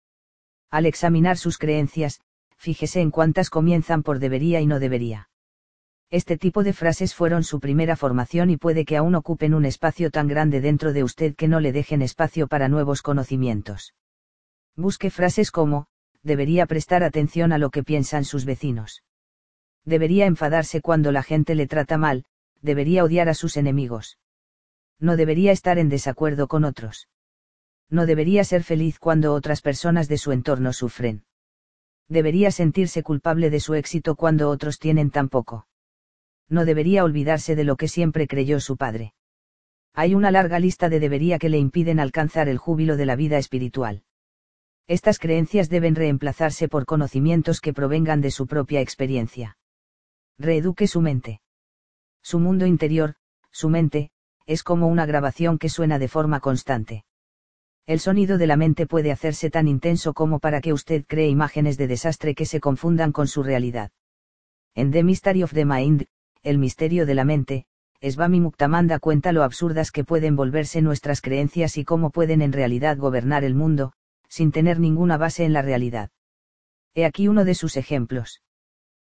Al examinar sus creencias, fíjese en cuántas comienzan por debería y no debería. Este tipo de frases fueron su primera formación y puede que aún ocupen un espacio tan grande dentro de usted que no le dejen espacio para nuevos conocimientos. Busque frases como, debería prestar atención a lo que piensan sus vecinos. Debería enfadarse cuando la gente le trata mal, debería odiar a sus enemigos no debería estar en desacuerdo con otros. No debería ser feliz cuando otras personas de su entorno sufren. Debería sentirse culpable de su éxito cuando otros tienen tan poco. No debería olvidarse de lo que siempre creyó su padre. Hay una larga lista de debería que le impiden alcanzar el júbilo de la vida espiritual. Estas creencias deben reemplazarse por conocimientos que provengan de su propia experiencia. Reeduque su mente. Su mundo interior, su mente, es como una grabación que suena de forma constante. El sonido de la mente puede hacerse tan intenso como para que usted cree imágenes de desastre que se confundan con su realidad. En The Mystery of the Mind, el misterio de la mente, Svami Muktamanda cuenta lo absurdas que pueden volverse nuestras creencias y cómo pueden en realidad gobernar el mundo, sin tener ninguna base en la realidad. He aquí uno de sus ejemplos.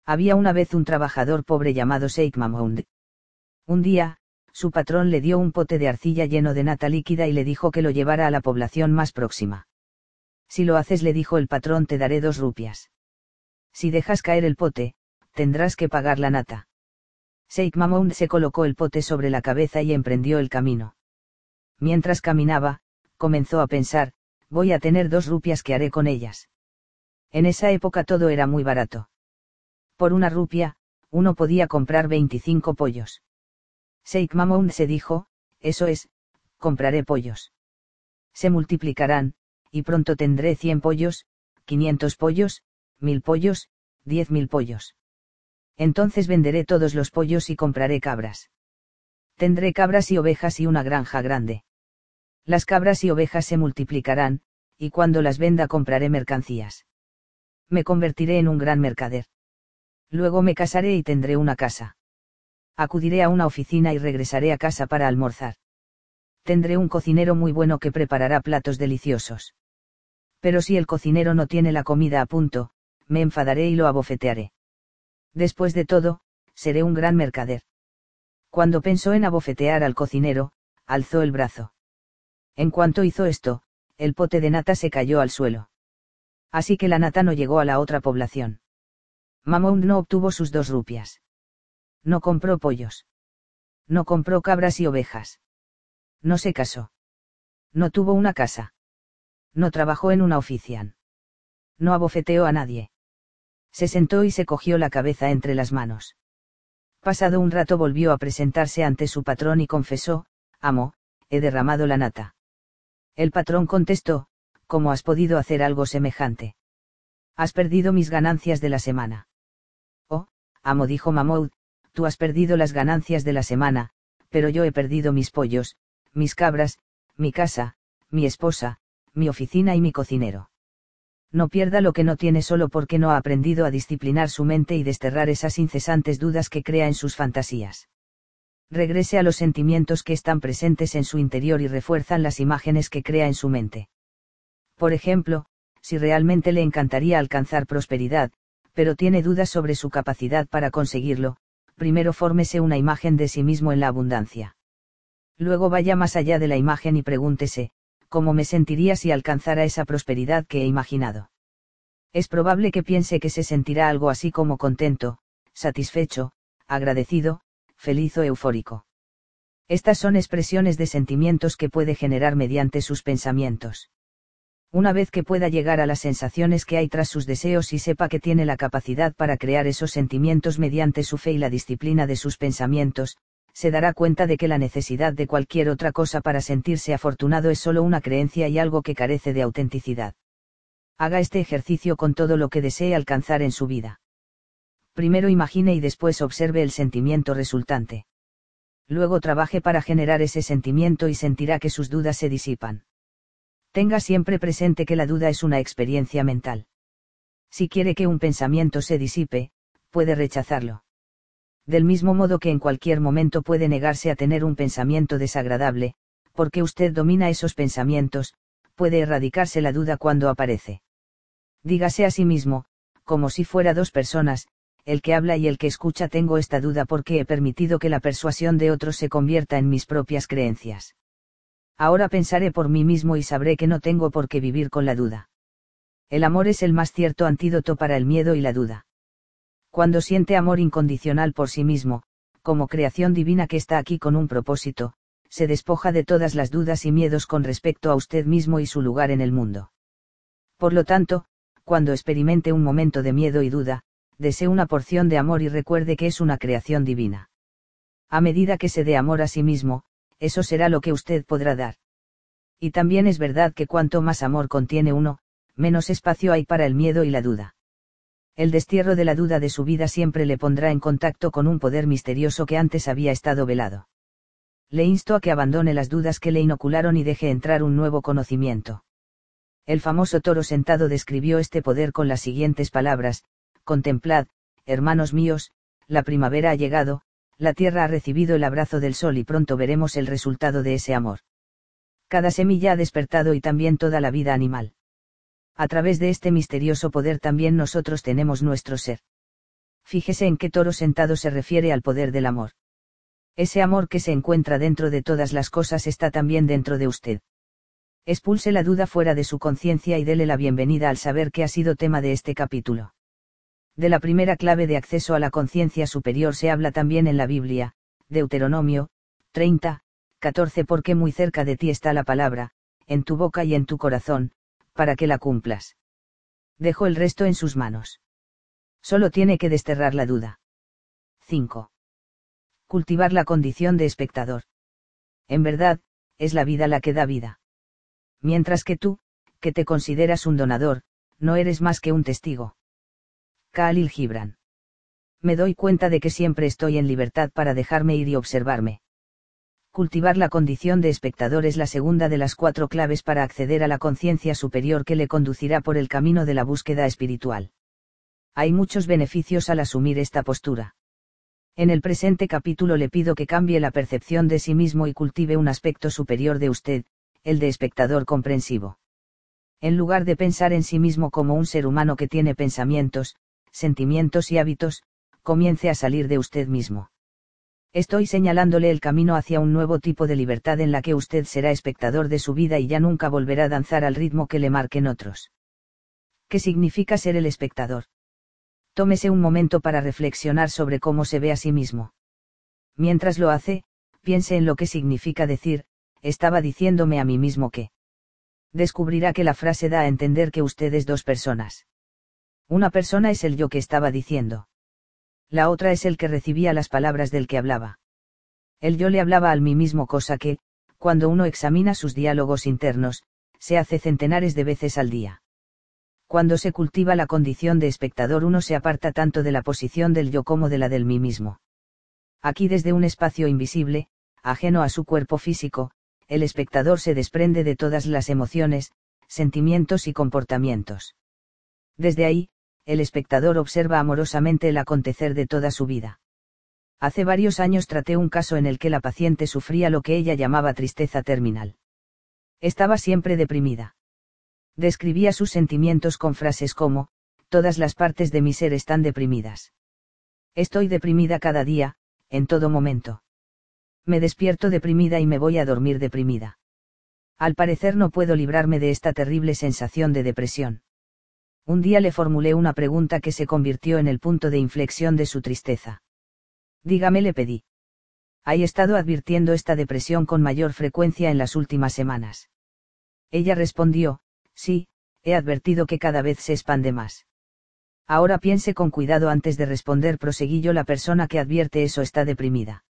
Había una vez un trabajador pobre llamado Sheikh Mahmoud. Un día, su patrón le dio un pote de arcilla lleno de nata líquida y le dijo que lo llevara a la población más próxima. Si lo haces, le dijo el patrón, te daré dos rupias. Si dejas caer el pote, tendrás que pagar la nata. Sheikh Mamoun se colocó el pote sobre la cabeza y emprendió el camino. Mientras caminaba, comenzó a pensar, voy a tener dos rupias que haré con ellas. En esa época todo era muy barato. Por una rupia, uno podía comprar 25 pollos. Sheikh Mamoun se dijo, eso es, compraré pollos. Se multiplicarán, y pronto tendré 100 pollos, 500 pollos, 1000 pollos, 10.000 pollos. Entonces venderé todos los pollos y compraré cabras. Tendré cabras y ovejas y una granja grande. Las cabras y ovejas se multiplicarán, y cuando las venda compraré mercancías. Me convertiré en un gran mercader. Luego me casaré y tendré una casa. Acudiré a una oficina y regresaré a casa para almorzar. Tendré un cocinero muy bueno que preparará platos deliciosos. Pero si el cocinero no tiene la comida a punto, me enfadaré y lo abofetearé. Después de todo, seré un gran mercader. Cuando pensó en abofetear al cocinero, alzó el brazo. En cuanto hizo esto, el pote de nata se cayó al suelo. Así que la nata no llegó a la otra población. Mamound no obtuvo sus dos rupias. No compró pollos. No compró cabras y ovejas. No se casó. No tuvo una casa. No trabajó en una ofician. No abofeteó a nadie. Se sentó y se cogió la cabeza entre las manos. Pasado un rato volvió a presentarse ante su patrón y confesó, amo, he derramado la nata. El patrón contestó, ¿cómo has podido hacer algo semejante? Has perdido mis ganancias de la semana. Oh, amo dijo Mamoud, tú has perdido las ganancias de la semana, pero yo he perdido mis pollos, mis cabras, mi casa, mi esposa, mi oficina y mi cocinero. No pierda lo que no tiene solo porque no ha aprendido a disciplinar su mente y desterrar esas incesantes dudas que crea en sus fantasías. Regrese a los sentimientos que están presentes en su interior y refuerzan las imágenes que crea en su mente. Por ejemplo, si realmente le encantaría alcanzar prosperidad, pero tiene dudas sobre su capacidad para conseguirlo, primero fórmese una imagen de sí mismo en la abundancia. Luego vaya más allá de la imagen y pregúntese, ¿cómo me sentiría si alcanzara esa prosperidad que he imaginado? Es probable que piense que se sentirá algo así como contento, satisfecho, agradecido, feliz o eufórico. Estas son expresiones de sentimientos que puede generar mediante sus pensamientos. Una vez que pueda llegar a las sensaciones que hay tras sus deseos y sepa que tiene la capacidad para crear esos sentimientos mediante su fe y la disciplina de sus pensamientos, se dará cuenta de que la necesidad de cualquier otra cosa para sentirse afortunado es solo una creencia y algo que carece de autenticidad. Haga este ejercicio con todo lo que desee alcanzar en su vida. Primero imagine y después observe el sentimiento resultante. Luego trabaje para generar ese sentimiento y sentirá que sus dudas se disipan. Tenga siempre presente que la duda es una experiencia mental. Si quiere que un pensamiento se disipe, puede rechazarlo del mismo modo que en cualquier momento puede negarse a tener un pensamiento desagradable, porque usted domina esos pensamientos, puede erradicarse la duda cuando aparece. Dígase a sí mismo, como si fuera dos personas, el que habla y el que escucha tengo esta duda porque he permitido que la persuasión de otros se convierta en mis propias creencias. Ahora pensaré por mí mismo y sabré que no tengo por qué vivir con la duda. El amor es el más cierto antídoto para el miedo y la duda cuando siente amor incondicional por sí mismo, como creación divina que está aquí con un propósito, se despoja de todas las dudas y miedos con respecto a usted mismo y su lugar en el mundo. Por lo tanto, cuando experimente un momento de miedo y duda, desee una porción de amor y recuerde que es una creación divina. A medida que se dé amor a sí mismo, eso será lo que usted podrá dar. Y también es verdad que cuanto más amor contiene uno, menos espacio hay para el miedo y la duda el destierro de la duda de su vida siempre le pondrá en contacto con un poder misterioso que antes había estado velado. Le insto a que abandone las dudas que le inocularon y deje entrar un nuevo conocimiento. El famoso toro sentado describió este poder con las siguientes palabras, Contemplad, hermanos míos, la primavera ha llegado, la tierra ha recibido el abrazo del sol y pronto veremos el resultado de ese amor. Cada semilla ha despertado y también toda la vida animal a través de este misterioso poder también nosotros tenemos nuestro ser. Fíjese en qué toro sentado se refiere al poder del amor. Ese amor que se encuentra dentro de todas las cosas está también dentro de usted. Expulse la duda fuera de su conciencia y dele la bienvenida al saber que ha sido tema de este capítulo. De la primera clave de acceso a la conciencia superior se habla también en la Biblia, Deuteronomio, 30, 14 porque muy cerca de ti está la palabra, en tu boca y en tu corazón, para que la cumplas. Dejo el resto en sus manos. Solo tiene que desterrar la duda. 5. Cultivar la condición de espectador. En verdad, es la vida la que da vida. Mientras que tú, que te consideras un donador, no eres más que un testigo. Khalil Gibran. Me doy cuenta de que siempre estoy en libertad para dejarme ir y observarme. Cultivar la condición de espectador es la segunda de las cuatro claves para acceder a la conciencia superior que le conducirá por el camino de la búsqueda espiritual. Hay muchos beneficios al asumir esta postura. En el presente capítulo le pido que cambie la percepción de sí mismo y cultive un aspecto superior de usted, el de espectador comprensivo. En lugar de pensar en sí mismo como un ser humano que tiene pensamientos, sentimientos y hábitos, comience a salir de usted mismo. Estoy señalándole el camino hacia un nuevo tipo de libertad en la que usted será espectador de su vida y ya nunca volverá a danzar al ritmo que le marquen otros. ¿Qué significa ser el espectador? Tómese un momento para reflexionar sobre cómo se ve a sí mismo. Mientras lo hace, piense en lo que significa decir, estaba diciéndome a mí mismo que. Descubrirá que la frase da a entender que usted es dos personas. Una persona es el yo que estaba diciendo la otra es el que recibía las palabras del que hablaba. El yo le hablaba al mí mismo cosa que, cuando uno examina sus diálogos internos, se hace centenares de veces al día. Cuando se cultiva la condición de espectador uno se aparta tanto de la posición del yo como de la del mí mismo. Aquí desde un espacio invisible, ajeno a su cuerpo físico, el espectador se desprende de todas las emociones, sentimientos y comportamientos. Desde ahí, el espectador observa amorosamente el acontecer de toda su vida. Hace varios años traté un caso en el que la paciente sufría lo que ella llamaba tristeza terminal. Estaba siempre deprimida. Describía sus sentimientos con frases como, todas las partes de mi ser están deprimidas. Estoy deprimida cada día, en todo momento. Me despierto deprimida y me voy a dormir deprimida. Al parecer no puedo librarme de esta terrible sensación de depresión. Un día le formulé una pregunta que se convirtió en el punto de inflexión de su tristeza. Dígame, le pedí. ¿Ha estado advirtiendo esta depresión con mayor frecuencia en las últimas semanas? Ella respondió, sí, he advertido que cada vez se expande más. Ahora piense con cuidado antes de responder, proseguí yo, la persona que advierte eso está deprimida.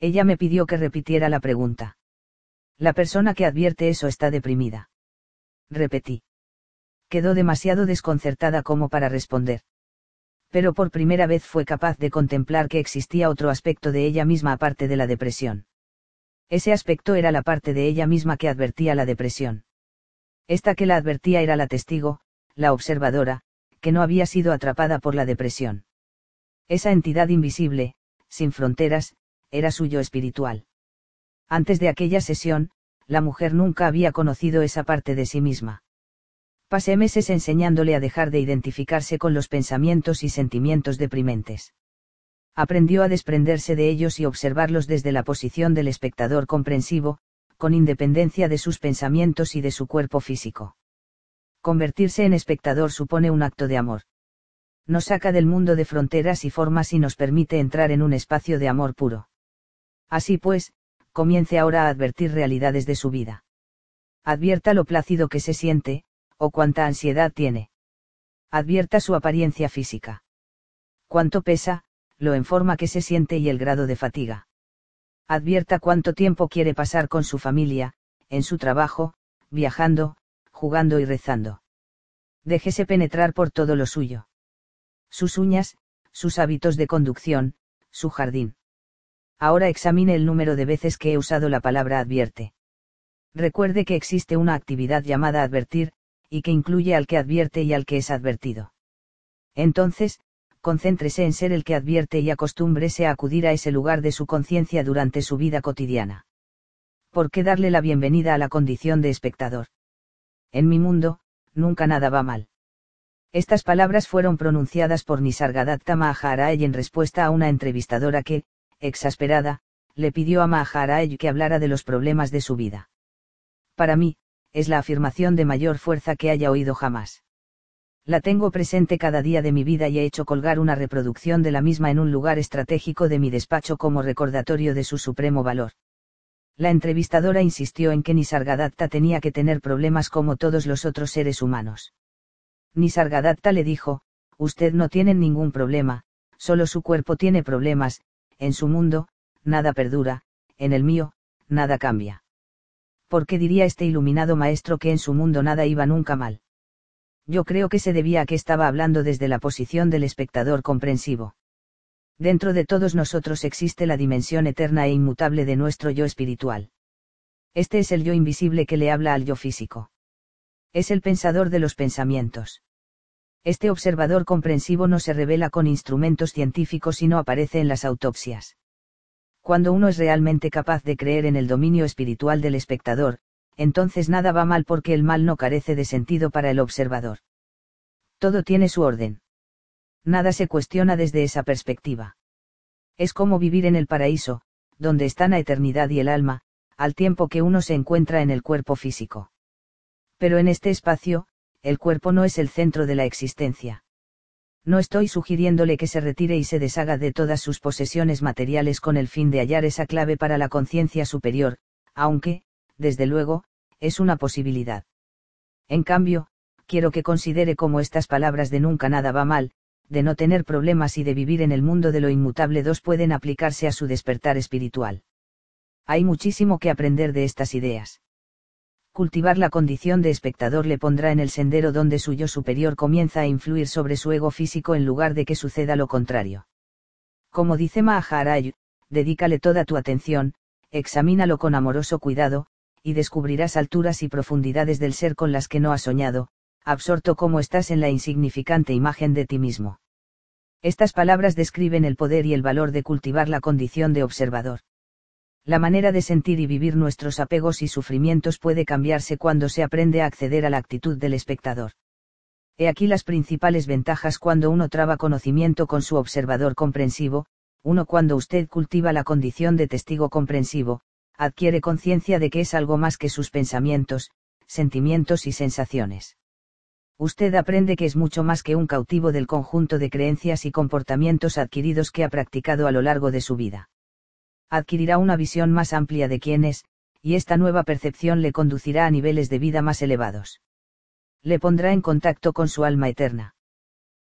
Ella me pidió que repitiera la pregunta. La persona que advierte eso está deprimida. Repetí quedó demasiado desconcertada como para responder. Pero por primera vez fue capaz de contemplar que existía otro aspecto de ella misma aparte de la depresión. Ese aspecto era la parte de ella misma que advertía la depresión. Esta que la advertía era la testigo, la observadora, que no había sido atrapada por la depresión. Esa entidad invisible, sin fronteras, era suyo espiritual. Antes de aquella sesión, la mujer nunca había conocido esa parte de sí misma. Pasé meses enseñándole a dejar de identificarse con los pensamientos y sentimientos deprimentes. Aprendió a desprenderse de ellos y observarlos desde la posición del espectador comprensivo, con independencia de sus pensamientos y de su cuerpo físico. Convertirse en espectador supone un acto de amor. Nos saca del mundo de fronteras y formas y nos permite entrar en un espacio de amor puro. Así pues, comience ahora a advertir realidades de su vida. Advierta lo plácido que se siente, o cuánta ansiedad tiene. Advierta su apariencia física. Cuánto pesa, lo en forma que se siente y el grado de fatiga. Advierta cuánto tiempo quiere pasar con su familia, en su trabajo, viajando, jugando y rezando. Déjese penetrar por todo lo suyo. Sus uñas, sus hábitos de conducción, su jardín. Ahora examine el número de veces que he usado la palabra advierte. Recuerde que existe una actividad llamada advertir, y que incluye al que advierte y al que es advertido. Entonces, concéntrese en ser el que advierte y acostúmbrese a acudir a ese lugar de su conciencia durante su vida cotidiana. ¿Por qué darle la bienvenida a la condición de espectador? En mi mundo, nunca nada va mal. Estas palabras fueron pronunciadas por Nisargadatta Maharaj en respuesta a una entrevistadora que, exasperada, le pidió a Maharaj que hablara de los problemas de su vida. Para mí, es la afirmación de mayor fuerza que haya oído jamás. La tengo presente cada día de mi vida y he hecho colgar una reproducción de la misma en un lugar estratégico de mi despacho como recordatorio de su supremo valor. La entrevistadora insistió en que Nisargadatta tenía que tener problemas como todos los otros seres humanos. Nisargadatta le dijo, usted no tiene ningún problema, solo su cuerpo tiene problemas, en su mundo, nada perdura, en el mío, nada cambia. ¿Por qué diría este iluminado maestro que en su mundo nada iba nunca mal? Yo creo que se debía a que estaba hablando desde la posición del espectador comprensivo. Dentro de todos nosotros existe la dimensión eterna e inmutable de nuestro yo espiritual. Este es el yo invisible que le habla al yo físico. Es el pensador de los pensamientos. Este observador comprensivo no se revela con instrumentos científicos y no aparece en las autopsias. Cuando uno es realmente capaz de creer en el dominio espiritual del espectador, entonces nada va mal porque el mal no carece de sentido para el observador. Todo tiene su orden. Nada se cuestiona desde esa perspectiva. Es como vivir en el paraíso, donde están la eternidad y el alma, al tiempo que uno se encuentra en el cuerpo físico. Pero en este espacio, el cuerpo no es el centro de la existencia. No estoy sugiriéndole que se retire y se deshaga de todas sus posesiones materiales con el fin de hallar esa clave para la conciencia superior, aunque, desde luego, es una posibilidad. En cambio, quiero que considere cómo estas palabras de nunca nada va mal, de no tener problemas y de vivir en el mundo de lo inmutable dos pueden aplicarse a su despertar espiritual. Hay muchísimo que aprender de estas ideas. Cultivar la condición de espectador le pondrá en el sendero donde su yo superior comienza a influir sobre su ego físico en lugar de que suceda lo contrario. Como dice Maharaj, dedícale toda tu atención, examínalo con amoroso cuidado, y descubrirás alturas y profundidades del ser con las que no has soñado, absorto como estás en la insignificante imagen de ti mismo. Estas palabras describen el poder y el valor de cultivar la condición de observador. La manera de sentir y vivir nuestros apegos y sufrimientos puede cambiarse cuando se aprende a acceder a la actitud del espectador. He aquí las principales ventajas cuando uno traba conocimiento con su observador comprensivo, uno cuando usted cultiva la condición de testigo comprensivo, adquiere conciencia de que es algo más que sus pensamientos, sentimientos y sensaciones. Usted aprende que es mucho más que un cautivo del conjunto de creencias y comportamientos adquiridos que ha practicado a lo largo de su vida adquirirá una visión más amplia de quién es, y esta nueva percepción le conducirá a niveles de vida más elevados. Le pondrá en contacto con su alma eterna.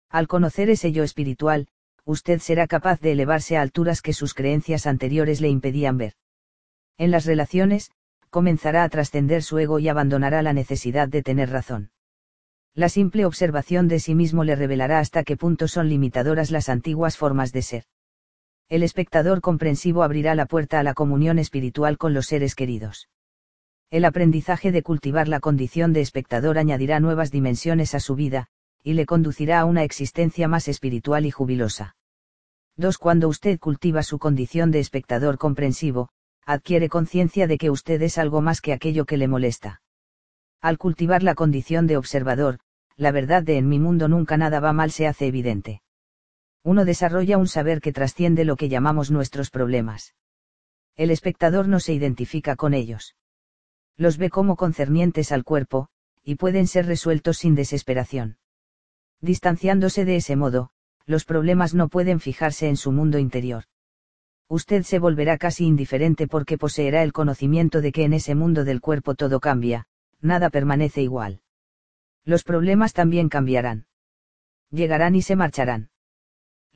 Al conocer ese yo espiritual, usted será capaz de elevarse a alturas que sus creencias anteriores le impedían ver. En las relaciones, comenzará a trascender su ego y abandonará la necesidad de tener razón. La simple observación de sí mismo le revelará hasta qué punto son limitadoras las antiguas formas de ser el espectador comprensivo abrirá la puerta a la comunión espiritual con los seres queridos. El aprendizaje de cultivar la condición de espectador añadirá nuevas dimensiones a su vida, y le conducirá a una existencia más espiritual y jubilosa. 2. Cuando usted cultiva su condición de espectador comprensivo, adquiere conciencia de que usted es algo más que aquello que le molesta. Al cultivar la condición de observador, la verdad de en mi mundo nunca nada va mal se hace evidente uno desarrolla un saber que trasciende lo que llamamos nuestros problemas. El espectador no se identifica con ellos. Los ve como concernientes al cuerpo, y pueden ser resueltos sin desesperación. Distanciándose de ese modo, los problemas no pueden fijarse en su mundo interior. Usted se volverá casi indiferente porque poseerá el conocimiento de que en ese mundo del cuerpo todo cambia, nada permanece igual. Los problemas también cambiarán. Llegarán y se marcharán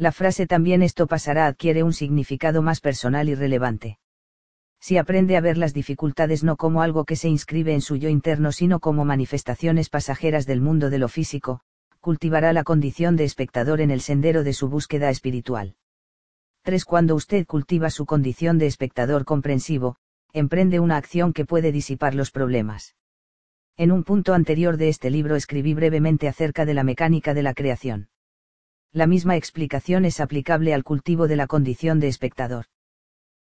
la frase también esto pasará adquiere un significado más personal y relevante. Si aprende a ver las dificultades no como algo que se inscribe en su yo interno sino como manifestaciones pasajeras del mundo de lo físico, cultivará la condición de espectador en el sendero de su búsqueda espiritual. 3. Cuando usted cultiva su condición de espectador comprensivo, emprende una acción que puede disipar los problemas. En un punto anterior de este libro escribí brevemente acerca de la mecánica de la creación la misma explicación es aplicable al cultivo de la condición de espectador.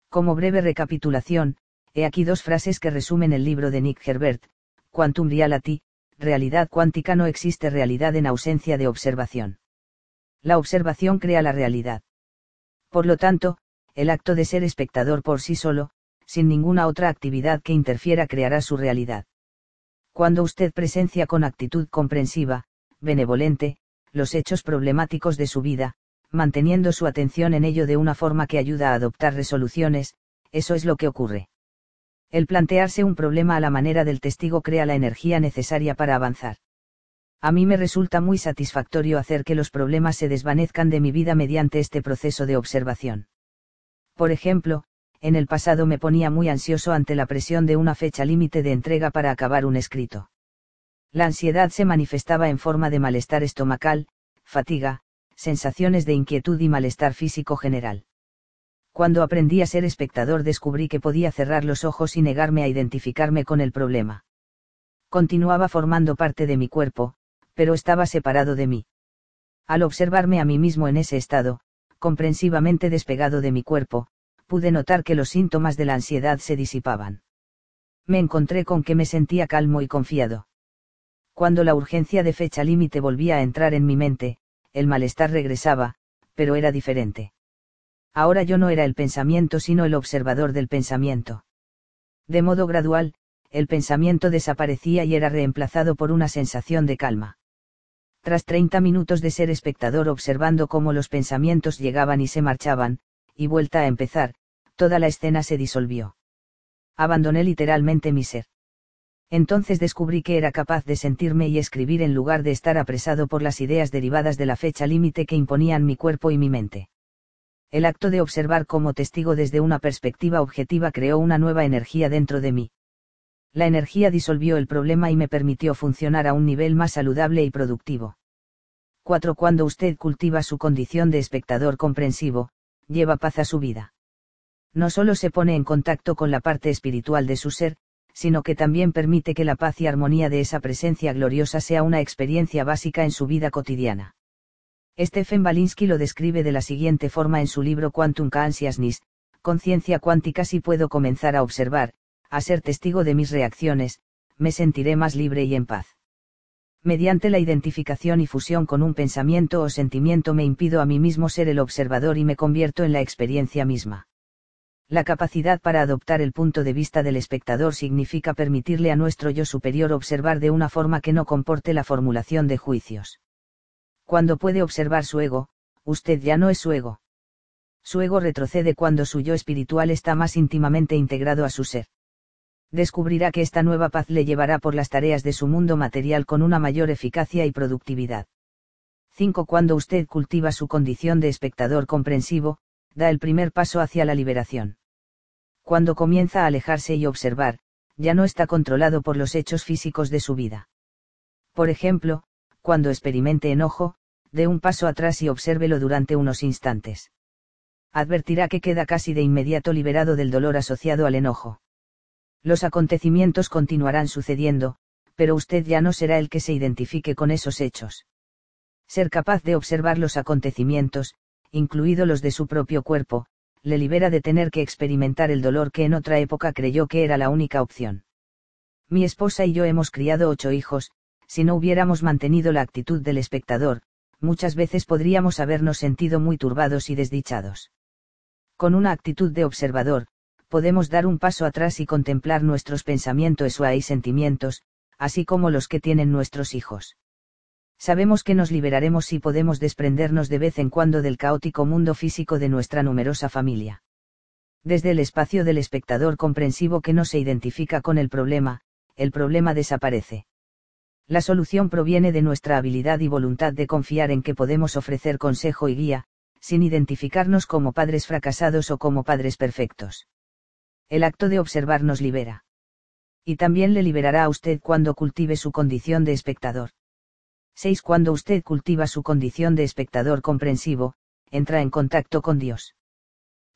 Como breve recapitulación, he aquí dos frases que resumen el libro de Nick Herbert, Quantum Reality, realidad cuántica no existe realidad en ausencia de observación. La observación crea la realidad. Por lo tanto, el acto de ser espectador por sí solo, sin ninguna otra actividad que interfiera creará su realidad. Cuando usted presencia con actitud comprensiva, benevolente, los hechos problemáticos de su vida, manteniendo su atención en ello de una forma que ayuda a adoptar resoluciones, eso es lo que ocurre. El plantearse un problema a la manera del testigo crea la energía necesaria para avanzar. A mí me resulta muy satisfactorio hacer que los problemas se desvanezcan de mi vida mediante este proceso de observación. Por ejemplo, en el pasado me ponía muy ansioso ante la presión de una fecha límite de entrega para acabar un escrito. La ansiedad se manifestaba en forma de malestar estomacal, fatiga, sensaciones de inquietud y malestar físico general. Cuando aprendí a ser espectador descubrí que podía cerrar los ojos y negarme a identificarme con el problema. Continuaba formando parte de mi cuerpo, pero estaba separado de mí. Al observarme a mí mismo en ese estado, comprensivamente despegado de mi cuerpo, pude notar que los síntomas de la ansiedad se disipaban. Me encontré con que me sentía calmo y confiado. Cuando la urgencia de fecha límite volvía a entrar en mi mente, el malestar regresaba, pero era diferente. Ahora yo no era el pensamiento sino el observador del pensamiento. De modo gradual, el pensamiento desaparecía y era reemplazado por una sensación de calma. Tras 30 minutos de ser espectador observando cómo los pensamientos llegaban y se marchaban, y vuelta a empezar, toda la escena se disolvió. Abandoné literalmente mi ser. Entonces descubrí que era capaz de sentirme y escribir en lugar de estar apresado por las ideas derivadas de la fecha límite que imponían mi cuerpo y mi mente. El acto de observar como testigo desde una perspectiva objetiva creó una nueva energía dentro de mí. La energía disolvió el problema y me permitió funcionar a un nivel más saludable y productivo. 4. Cuando usted cultiva su condición de espectador comprensivo, lleva paz a su vida. No solo se pone en contacto con la parte espiritual de su ser, sino que también permite que la paz y armonía de esa presencia gloriosa sea una experiencia básica en su vida cotidiana. Stephen Balinsky lo describe de la siguiente forma en su libro Quantum Consciousness, Conciencia cuántica si puedo comenzar a observar, a ser testigo de mis reacciones, me sentiré más libre y en paz. Mediante la identificación y fusión con un pensamiento o sentimiento me impido a mí mismo ser el observador y me convierto en la experiencia misma. La capacidad para adoptar el punto de vista del espectador significa permitirle a nuestro yo superior observar de una forma que no comporte la formulación de juicios. Cuando puede observar su ego, usted ya no es su ego. Su ego retrocede cuando su yo espiritual está más íntimamente integrado a su ser. Descubrirá que esta nueva paz le llevará por las tareas de su mundo material con una mayor eficacia y productividad. 5. Cuando usted cultiva su condición de espectador comprensivo, da el primer paso hacia la liberación. Cuando comienza a alejarse y observar, ya no está controlado por los hechos físicos de su vida. Por ejemplo, cuando experimente enojo, dé un paso atrás y obsérvelo durante unos instantes. Advertirá que queda casi de inmediato liberado del dolor asociado al enojo. Los acontecimientos continuarán sucediendo, pero usted ya no será el que se identifique con esos hechos. Ser capaz de observar los acontecimientos, incluido los de su propio cuerpo, le libera de tener que experimentar el dolor que en otra época creyó que era la única opción. Mi esposa y yo hemos criado ocho hijos, si no hubiéramos mantenido la actitud del espectador, muchas veces podríamos habernos sentido muy turbados y desdichados. Con una actitud de observador, podemos dar un paso atrás y contemplar nuestros pensamientos y sentimientos, así como los que tienen nuestros hijos. Sabemos que nos liberaremos si podemos desprendernos de vez en cuando del caótico mundo físico de nuestra numerosa familia. Desde el espacio del espectador comprensivo que no se identifica con el problema, el problema desaparece. La solución proviene de nuestra habilidad y voluntad de confiar en que podemos ofrecer consejo y guía, sin identificarnos como padres fracasados o como padres perfectos. El acto de observar nos libera. Y también le liberará a usted cuando cultive su condición de espectador. 6. Cuando usted cultiva su condición de espectador comprensivo, entra en contacto con Dios.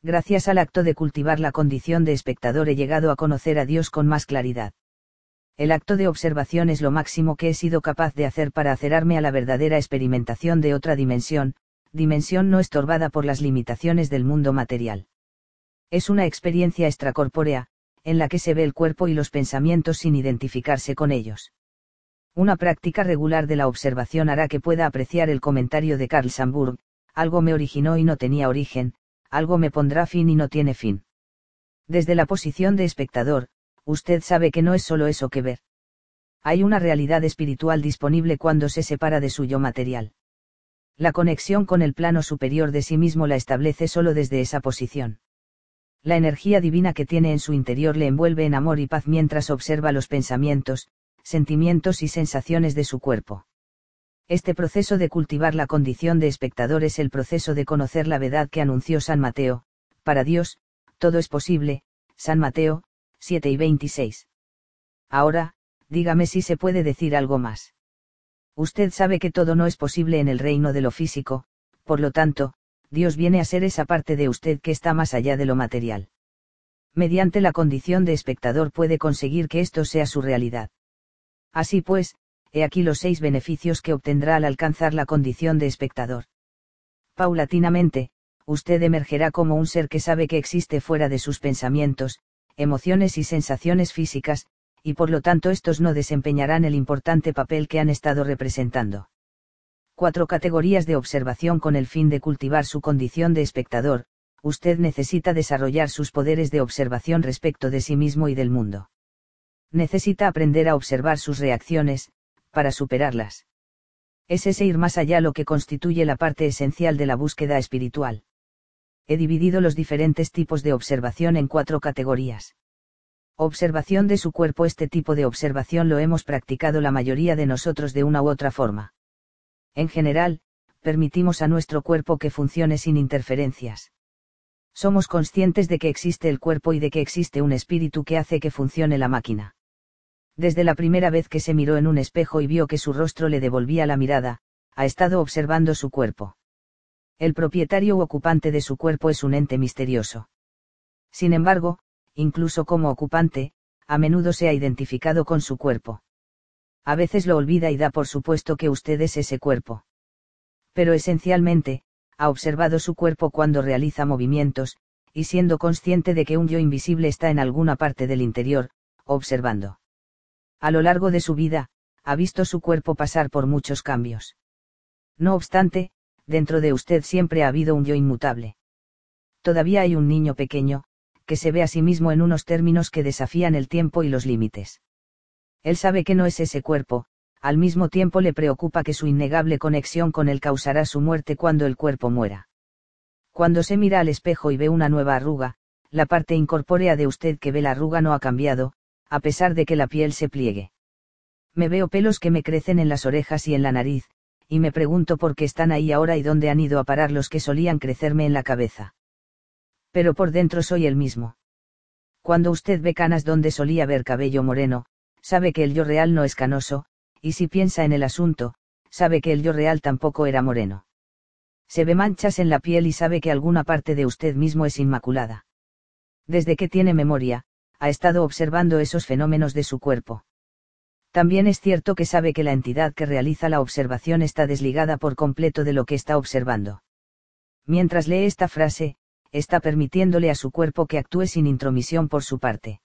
Gracias al acto de cultivar la condición de espectador he llegado a conocer a Dios con más claridad el acto de observación es lo máximo que he sido capaz de hacer para acerarme a la verdadera experimentación de otra dimensión, dimensión no estorbada por las limitaciones del mundo material. Es una experiencia extracorpórea, en la que se ve el cuerpo y los pensamientos sin identificarse con ellos. Una práctica regular de la observación hará que pueda apreciar el comentario de Carl Samburg, algo me originó y no tenía origen, algo me pondrá fin y no tiene fin. Desde la posición de espectador, usted sabe que no es solo eso que ver. Hay una realidad espiritual disponible cuando se separa de su yo material. La conexión con el plano superior de sí mismo la establece solo desde esa posición. La energía divina que tiene en su interior le envuelve en amor y paz mientras observa los pensamientos, sentimientos y sensaciones de su cuerpo. Este proceso de cultivar la condición de espectador es el proceso de conocer la verdad que anunció San Mateo, para Dios, todo es posible, San Mateo, 7 y 26. Ahora, dígame si se puede decir algo más. Usted sabe que todo no es posible en el reino de lo físico, por lo tanto, Dios viene a ser esa parte de usted que está más allá de lo material. Mediante la condición de espectador puede conseguir que esto sea su realidad. Así pues, he aquí los seis beneficios que obtendrá al alcanzar la condición de espectador. Paulatinamente, usted emergerá como un ser que sabe que existe fuera de sus pensamientos, emociones y sensaciones físicas, y por lo tanto estos no desempeñarán el importante papel que han estado representando. Cuatro categorías de observación con el fin de cultivar su condición de espectador, usted necesita desarrollar sus poderes de observación respecto de sí mismo y del mundo. Necesita aprender a observar sus reacciones, para superarlas. Es ese ir más allá lo que constituye la parte esencial de la búsqueda espiritual. He dividido los diferentes tipos de observación en cuatro categorías. Observación de su cuerpo Este tipo de observación lo hemos practicado la mayoría de nosotros de una u otra forma. En general, permitimos a nuestro cuerpo que funcione sin interferencias. Somos conscientes de que existe el cuerpo y de que existe un espíritu que hace que funcione la máquina. Desde la primera vez que se miró en un espejo y vio que su rostro le devolvía la mirada, ha estado observando su cuerpo. El propietario u ocupante de su cuerpo es un ente misterioso. Sin embargo, incluso como ocupante, a menudo se ha identificado con su cuerpo. A veces lo olvida y da por supuesto que usted es ese cuerpo. Pero esencialmente, ha observado su cuerpo cuando realiza movimientos, y siendo consciente de que un yo invisible está en alguna parte del interior, observando. A lo largo de su vida, ha visto su cuerpo pasar por muchos cambios. No obstante, dentro de usted siempre ha habido un yo inmutable. Todavía hay un niño pequeño, que se ve a sí mismo en unos términos que desafían el tiempo y los límites. Él sabe que no es ese cuerpo, al mismo tiempo le preocupa que su innegable conexión con él causará su muerte cuando el cuerpo muera. Cuando se mira al espejo y ve una nueva arruga, la parte incorpórea de usted que ve la arruga no ha cambiado, a pesar de que la piel se pliegue. Me veo pelos que me crecen en las orejas y en la nariz, y me pregunto por qué están ahí ahora y dónde han ido a parar los que solían crecerme en la cabeza pero por dentro soy el mismo. Cuando usted ve canas donde solía ver cabello moreno, sabe que el yo real no es canoso, y si piensa en el asunto, sabe que el yo real tampoco era moreno. Se ve manchas en la piel y sabe que alguna parte de usted mismo es inmaculada. Desde que tiene memoria, ha estado observando esos fenómenos de su cuerpo. También es cierto que sabe que la entidad que realiza la observación está desligada por completo de lo que está observando. Mientras lee esta frase, está permitiéndole a su cuerpo que actúe sin intromisión por su parte.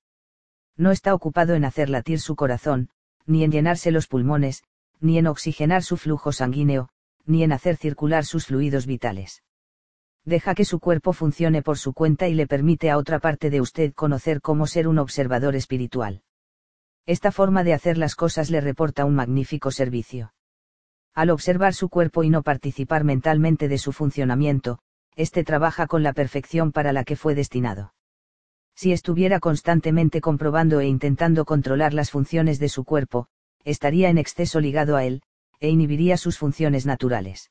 No está ocupado en hacer latir su corazón, ni en llenarse los pulmones, ni en oxigenar su flujo sanguíneo, ni en hacer circular sus fluidos vitales. Deja que su cuerpo funcione por su cuenta y le permite a otra parte de usted conocer cómo ser un observador espiritual. Esta forma de hacer las cosas le reporta un magnífico servicio. Al observar su cuerpo y no participar mentalmente de su funcionamiento, este trabaja con la perfección para la que fue destinado. Si estuviera constantemente comprobando e intentando controlar las funciones de su cuerpo, estaría en exceso ligado a él, e inhibiría sus funciones naturales.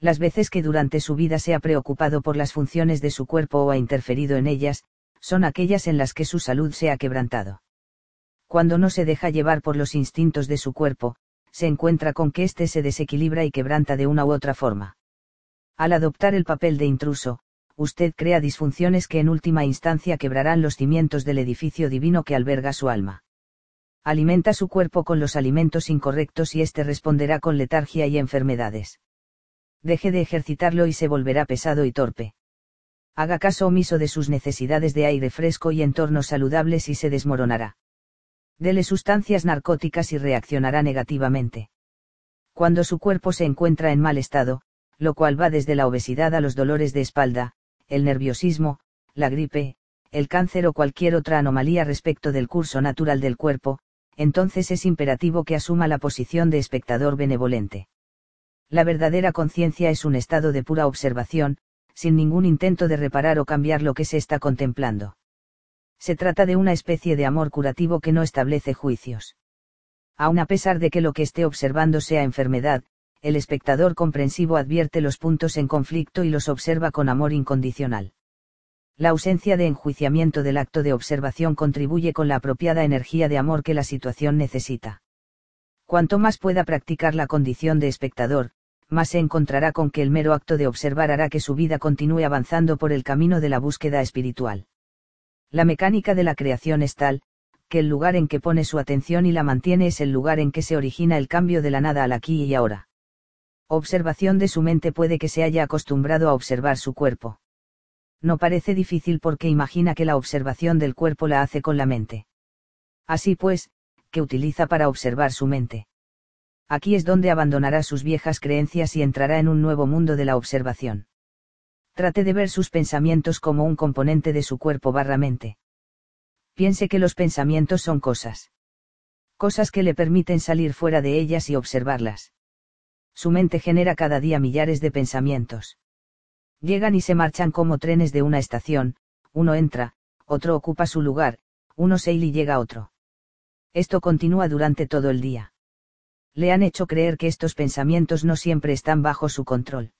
Las veces que durante su vida se ha preocupado por las funciones de su cuerpo o ha interferido en ellas, son aquellas en las que su salud se ha quebrantado. Cuando no se deja llevar por los instintos de su cuerpo, se encuentra con que éste se desequilibra y quebranta de una u otra forma. Al adoptar el papel de intruso, usted crea disfunciones que en última instancia quebrarán los cimientos del edificio divino que alberga su alma. Alimenta su cuerpo con los alimentos incorrectos y éste responderá con letargia y enfermedades. Deje de ejercitarlo y se volverá pesado y torpe. Haga caso omiso de sus necesidades de aire fresco y entornos saludables y se desmoronará. Dele sustancias narcóticas y reaccionará negativamente. Cuando su cuerpo se encuentra en mal estado, lo cual va desde la obesidad a los dolores de espalda, el nerviosismo, la gripe, el cáncer o cualquier otra anomalía respecto del curso natural del cuerpo, entonces es imperativo que asuma la posición de espectador benevolente. La verdadera conciencia es un estado de pura observación, sin ningún intento de reparar o cambiar lo que se está contemplando. Se trata de una especie de amor curativo que no establece juicios. Aun a pesar de que lo que esté observando sea enfermedad, el espectador comprensivo advierte los puntos en conflicto y los observa con amor incondicional. La ausencia de enjuiciamiento del acto de observación contribuye con la apropiada energía de amor que la situación necesita. Cuanto más pueda practicar la condición de espectador, más se encontrará con que el mero acto de observar hará que su vida continúe avanzando por el camino de la búsqueda espiritual. La mecánica de la creación es tal, que el lugar en que pone su atención y la mantiene es el lugar en que se origina el cambio de la nada al aquí y ahora. Observación de su mente puede que se haya acostumbrado a observar su cuerpo. No parece difícil porque imagina que la observación del cuerpo la hace con la mente. Así pues, que utiliza para observar su mente. Aquí es donde abandonará sus viejas creencias y entrará en un nuevo mundo de la observación. Trate de ver sus pensamientos como un componente de su cuerpo barra mente. Piense que los pensamientos son cosas. Cosas que le permiten salir fuera de ellas y observarlas. Su mente genera cada día millares de pensamientos. Llegan y se marchan como trenes de una estación, uno entra, otro ocupa su lugar, uno se y llega otro. Esto continúa durante todo el día. Le han hecho creer que estos pensamientos no siempre están bajo su control.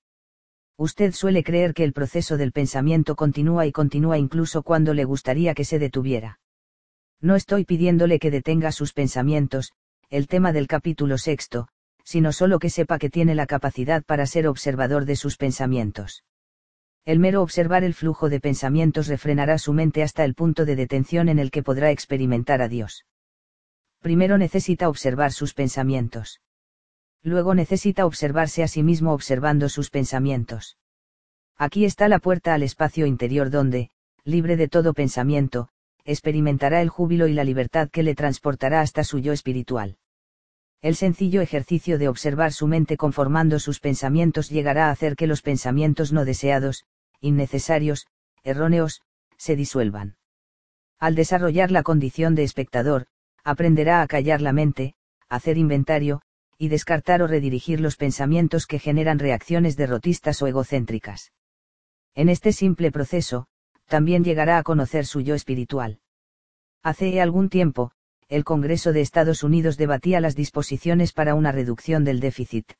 Usted suele creer que el proceso del pensamiento continúa y continúa incluso cuando le gustaría que se detuviera. No estoy pidiéndole que detenga sus pensamientos, el tema del capítulo sexto, sino solo que sepa que tiene la capacidad para ser observador de sus pensamientos. El mero observar el flujo de pensamientos refrenará su mente hasta el punto de detención en el que podrá experimentar a Dios. Primero necesita observar sus pensamientos. Luego necesita observarse a sí mismo observando sus pensamientos. Aquí está la puerta al espacio interior donde, libre de todo pensamiento, experimentará el júbilo y la libertad que le transportará hasta su yo espiritual. El sencillo ejercicio de observar su mente conformando sus pensamientos llegará a hacer que los pensamientos no deseados, innecesarios, erróneos, se disuelvan. Al desarrollar la condición de espectador, aprenderá a callar la mente, hacer inventario, y descartar o redirigir los pensamientos que generan reacciones derrotistas o egocéntricas. En este simple proceso, también llegará a conocer su yo espiritual. Hace algún tiempo, el Congreso de Estados Unidos debatía las disposiciones para una reducción del déficit.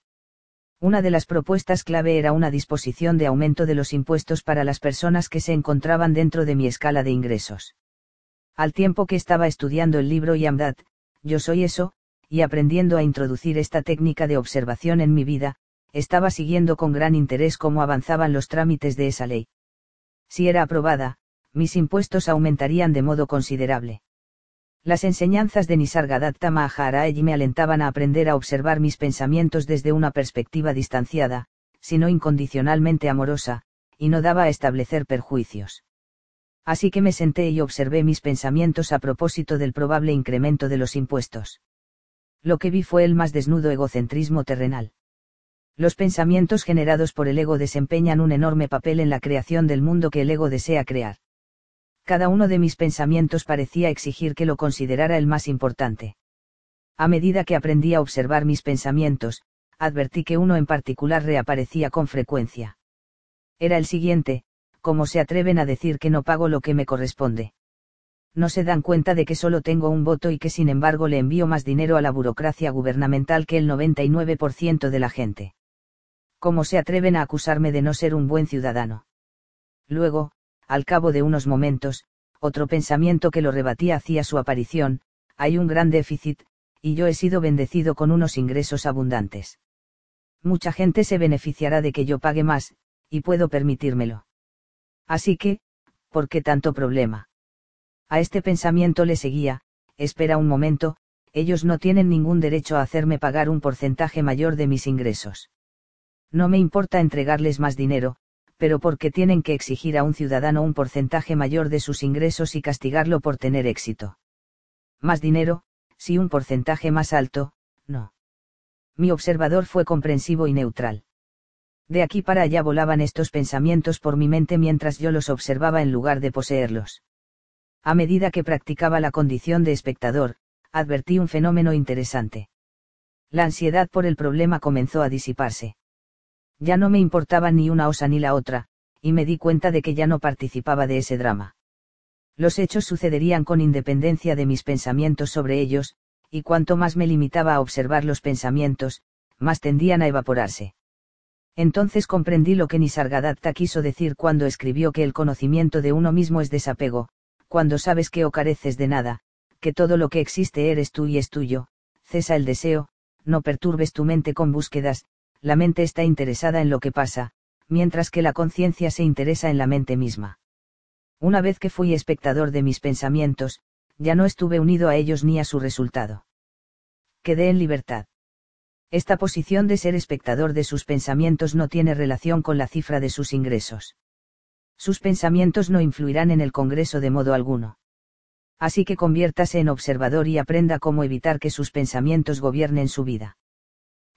Una de las propuestas clave era una disposición de aumento de los impuestos para las personas que se encontraban dentro de mi escala de ingresos. Al tiempo que estaba estudiando el libro Yamdat, yo soy eso, y aprendiendo a introducir esta técnica de observación en mi vida, estaba siguiendo con gran interés cómo avanzaban los trámites de esa ley. Si era aprobada, mis impuestos aumentarían de modo considerable. Las enseñanzas de Nisargadatta Maharaj me alentaban a aprender a observar mis pensamientos desde una perspectiva distanciada, sino incondicionalmente amorosa, y no daba a establecer perjuicios. Así que me senté y observé mis pensamientos a propósito del probable incremento de los impuestos. Lo que vi fue el más desnudo egocentrismo terrenal. Los pensamientos generados por el ego desempeñan un enorme papel en la creación del mundo que el ego desea crear cada uno de mis pensamientos parecía exigir que lo considerara el más importante. A medida que aprendí a observar mis pensamientos, advertí que uno en particular reaparecía con frecuencia. Era el siguiente, ¿cómo se atreven a decir que no pago lo que me corresponde? No se dan cuenta de que solo tengo un voto y que sin embargo le envío más dinero a la burocracia gubernamental que el 99% de la gente. ¿Cómo se atreven a acusarme de no ser un buen ciudadano? Luego, al cabo de unos momentos, otro pensamiento que lo rebatía hacía su aparición, hay un gran déficit, y yo he sido bendecido con unos ingresos abundantes. Mucha gente se beneficiará de que yo pague más, y puedo permitírmelo. Así que, ¿por qué tanto problema? A este pensamiento le seguía, espera un momento, ellos no tienen ningún derecho a hacerme pagar un porcentaje mayor de mis ingresos. No me importa entregarles más dinero, pero porque tienen que exigir a un ciudadano un porcentaje mayor de sus ingresos y castigarlo por tener éxito. Más dinero, si un porcentaje más alto, no. Mi observador fue comprensivo y neutral. De aquí para allá volaban estos pensamientos por mi mente mientras yo los observaba en lugar de poseerlos. A medida que practicaba la condición de espectador, advertí un fenómeno interesante. La ansiedad por el problema comenzó a disiparse ya no me importaba ni una osa ni la otra, y me di cuenta de que ya no participaba de ese drama. Los hechos sucederían con independencia de mis pensamientos sobre ellos, y cuanto más me limitaba a observar los pensamientos, más tendían a evaporarse. Entonces comprendí lo que Nisargadatta quiso decir cuando escribió que el conocimiento de uno mismo es desapego, cuando sabes que o careces de nada, que todo lo que existe eres tú y es tuyo, cesa el deseo, no perturbes tu mente con búsquedas, la mente está interesada en lo que pasa, mientras que la conciencia se interesa en la mente misma. Una vez que fui espectador de mis pensamientos, ya no estuve unido a ellos ni a su resultado. Quedé en libertad. Esta posición de ser espectador de sus pensamientos no tiene relación con la cifra de sus ingresos. Sus pensamientos no influirán en el Congreso de modo alguno. Así que conviértase en observador y aprenda cómo evitar que sus pensamientos gobiernen su vida.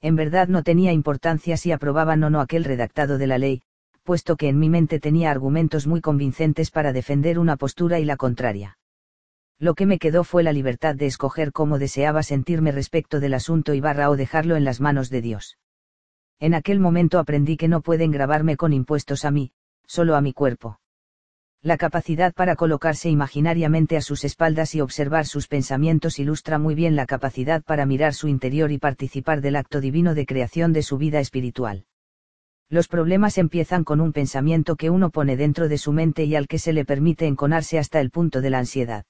En verdad no tenía importancia si aprobaban o no aquel redactado de la ley, puesto que en mi mente tenía argumentos muy convincentes para defender una postura y la contraria. Lo que me quedó fue la libertad de escoger cómo deseaba sentirme respecto del asunto y barra o dejarlo en las manos de Dios. En aquel momento aprendí que no pueden grabarme con impuestos a mí, solo a mi cuerpo. La capacidad para colocarse imaginariamente a sus espaldas y observar sus pensamientos ilustra muy bien la capacidad para mirar su interior y participar del acto divino de creación de su vida espiritual. Los problemas empiezan con un pensamiento que uno pone dentro de su mente y al que se le permite enconarse hasta el punto de la ansiedad.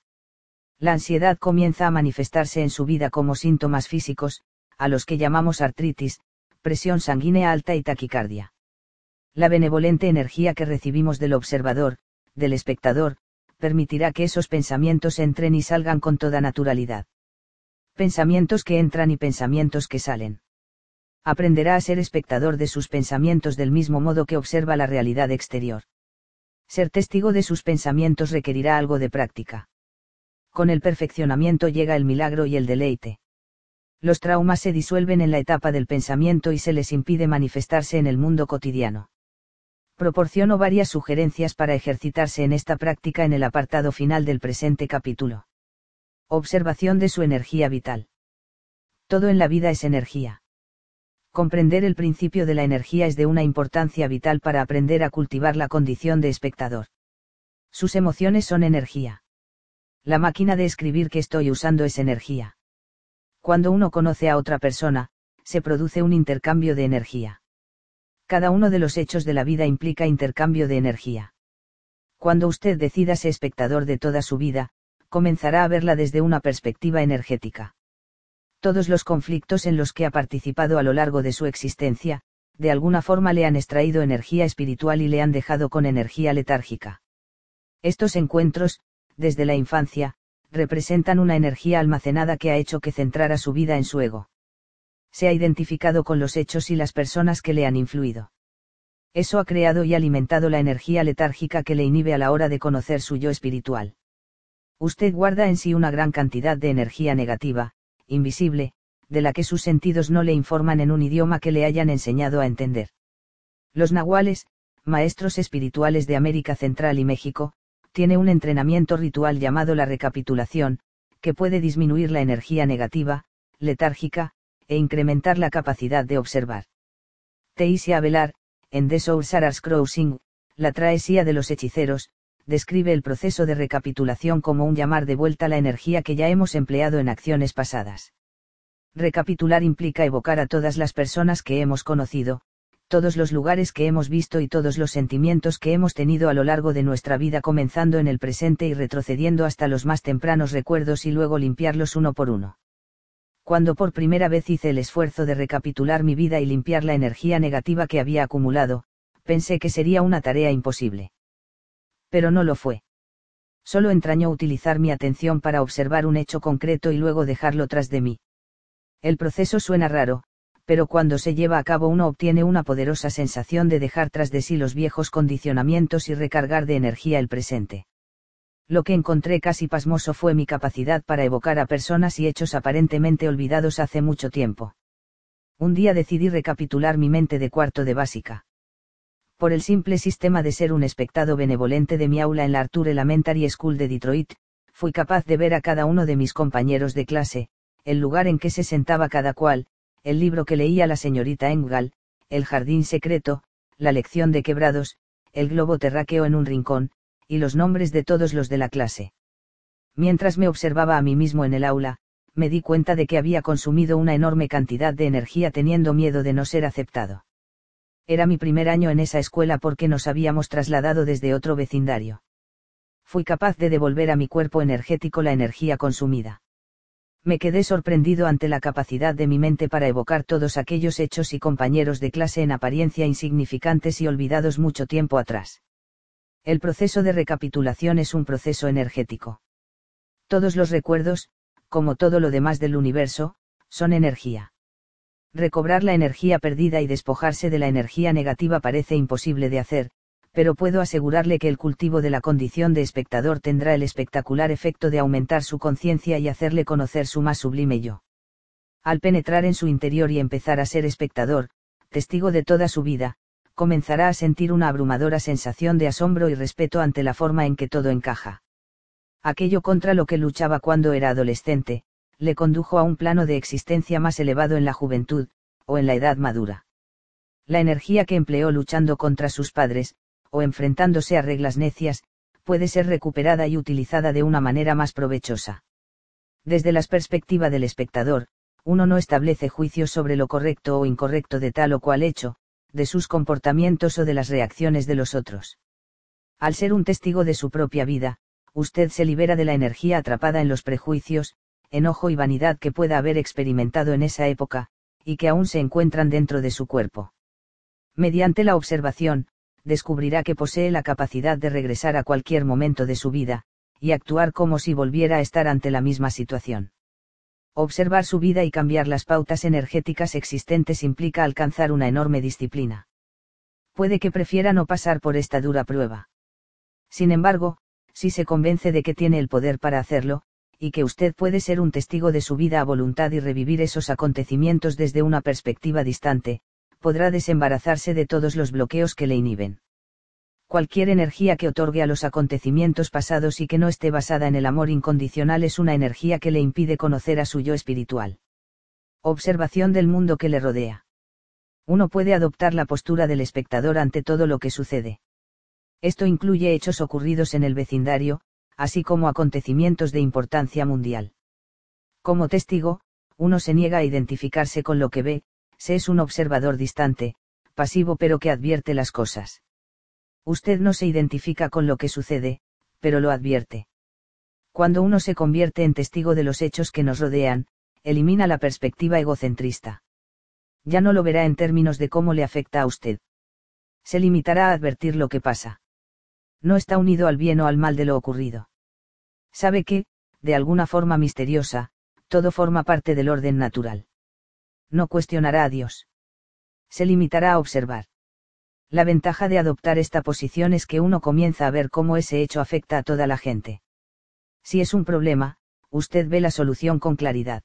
La ansiedad comienza a manifestarse en su vida como síntomas físicos, a los que llamamos artritis, presión sanguínea alta y taquicardia. La benevolente energía que recibimos del observador, del espectador, permitirá que esos pensamientos entren y salgan con toda naturalidad. Pensamientos que entran y pensamientos que salen. Aprenderá a ser espectador de sus pensamientos del mismo modo que observa la realidad exterior. Ser testigo de sus pensamientos requerirá algo de práctica. Con el perfeccionamiento llega el milagro y el deleite. Los traumas se disuelven en la etapa del pensamiento y se les impide manifestarse en el mundo cotidiano proporciono varias sugerencias para ejercitarse en esta práctica en el apartado final del presente capítulo. Observación de su energía vital. Todo en la vida es energía. Comprender el principio de la energía es de una importancia vital para aprender a cultivar la condición de espectador. Sus emociones son energía. La máquina de escribir que estoy usando es energía. Cuando uno conoce a otra persona, se produce un intercambio de energía. Cada uno de los hechos de la vida implica intercambio de energía. Cuando usted decida ser espectador de toda su vida, comenzará a verla desde una perspectiva energética. Todos los conflictos en los que ha participado a lo largo de su existencia, de alguna forma le han extraído energía espiritual y le han dejado con energía letárgica. Estos encuentros, desde la infancia, representan una energía almacenada que ha hecho que centrara su vida en su ego se ha identificado con los hechos y las personas que le han influido. Eso ha creado y alimentado la energía letárgica que le inhibe a la hora de conocer su yo espiritual. Usted guarda en sí una gran cantidad de energía negativa, invisible, de la que sus sentidos no le informan en un idioma que le hayan enseñado a entender. Los nahuales, maestros espirituales de América Central y México, tiene un entrenamiento ritual llamado la recapitulación, que puede disminuir la energía negativa, letárgica, e incrementar la capacidad de observar. Teisia Velar, en The Sorcerer's Crossing, la traesía de los hechiceros, describe el proceso de recapitulación como un llamar de vuelta la energía que ya hemos empleado en acciones pasadas. Recapitular implica evocar a todas las personas que hemos conocido, todos los lugares que hemos visto y todos los sentimientos que hemos tenido a lo largo de nuestra vida comenzando en el presente y retrocediendo hasta los más tempranos recuerdos y luego limpiarlos uno por uno cuando por primera vez hice el esfuerzo de recapitular mi vida y limpiar la energía negativa que había acumulado, pensé que sería una tarea imposible. Pero no lo fue. Solo entrañó utilizar mi atención para observar un hecho concreto y luego dejarlo tras de mí. El proceso suena raro, pero cuando se lleva a cabo uno obtiene una poderosa sensación de dejar tras de sí los viejos condicionamientos y recargar de energía el presente. Lo que encontré casi pasmoso fue mi capacidad para evocar a personas y hechos aparentemente olvidados hace mucho tiempo. Un día decidí recapitular mi mente de cuarto de básica. Por el simple sistema de ser un espectado benevolente de mi aula en la Arthur Elementary School de Detroit, fui capaz de ver a cada uno de mis compañeros de clase, el lugar en que se sentaba cada cual, el libro que leía la señorita Engel, el jardín secreto, la lección de quebrados, el globo terráqueo en un rincón, y los nombres de todos los de la clase. Mientras me observaba a mí mismo en el aula, me di cuenta de que había consumido una enorme cantidad de energía teniendo miedo de no ser aceptado. Era mi primer año en esa escuela porque nos habíamos trasladado desde otro vecindario. Fui capaz de devolver a mi cuerpo energético la energía consumida. Me quedé sorprendido ante la capacidad de mi mente para evocar todos aquellos hechos y compañeros de clase en apariencia insignificantes y olvidados mucho tiempo atrás. El proceso de recapitulación es un proceso energético. Todos los recuerdos, como todo lo demás del universo, son energía. Recobrar la energía perdida y despojarse de la energía negativa parece imposible de hacer, pero puedo asegurarle que el cultivo de la condición de espectador tendrá el espectacular efecto de aumentar su conciencia y hacerle conocer su más sublime yo. Al penetrar en su interior y empezar a ser espectador, testigo de toda su vida, comenzará a sentir una abrumadora sensación de asombro y respeto ante la forma en que todo encaja. Aquello contra lo que luchaba cuando era adolescente, le condujo a un plano de existencia más elevado en la juventud, o en la edad madura. La energía que empleó luchando contra sus padres, o enfrentándose a reglas necias, puede ser recuperada y utilizada de una manera más provechosa. Desde la perspectiva del espectador, uno no establece juicios sobre lo correcto o incorrecto de tal o cual hecho, de sus comportamientos o de las reacciones de los otros. Al ser un testigo de su propia vida, usted se libera de la energía atrapada en los prejuicios, enojo y vanidad que pueda haber experimentado en esa época, y que aún se encuentran dentro de su cuerpo. Mediante la observación, descubrirá que posee la capacidad de regresar a cualquier momento de su vida, y actuar como si volviera a estar ante la misma situación. Observar su vida y cambiar las pautas energéticas existentes implica alcanzar una enorme disciplina. Puede que prefiera no pasar por esta dura prueba. Sin embargo, si se convence de que tiene el poder para hacerlo, y que usted puede ser un testigo de su vida a voluntad y revivir esos acontecimientos desde una perspectiva distante, podrá desembarazarse de todos los bloqueos que le inhiben. Cualquier energía que otorgue a los acontecimientos pasados y que no esté basada en el amor incondicional es una energía que le impide conocer a su yo espiritual. Observación del mundo que le rodea. Uno puede adoptar la postura del espectador ante todo lo que sucede. Esto incluye hechos ocurridos en el vecindario, así como acontecimientos de importancia mundial. Como testigo, uno se niega a identificarse con lo que ve, se es un observador distante, pasivo pero que advierte las cosas. Usted no se identifica con lo que sucede, pero lo advierte. Cuando uno se convierte en testigo de los hechos que nos rodean, elimina la perspectiva egocentrista. Ya no lo verá en términos de cómo le afecta a usted. Se limitará a advertir lo que pasa. No está unido al bien o al mal de lo ocurrido. Sabe que, de alguna forma misteriosa, todo forma parte del orden natural no cuestionará a Dios. Se limitará a observar. La ventaja de adoptar esta posición es que uno comienza a ver cómo ese hecho afecta a toda la gente. Si es un problema, usted ve la solución con claridad.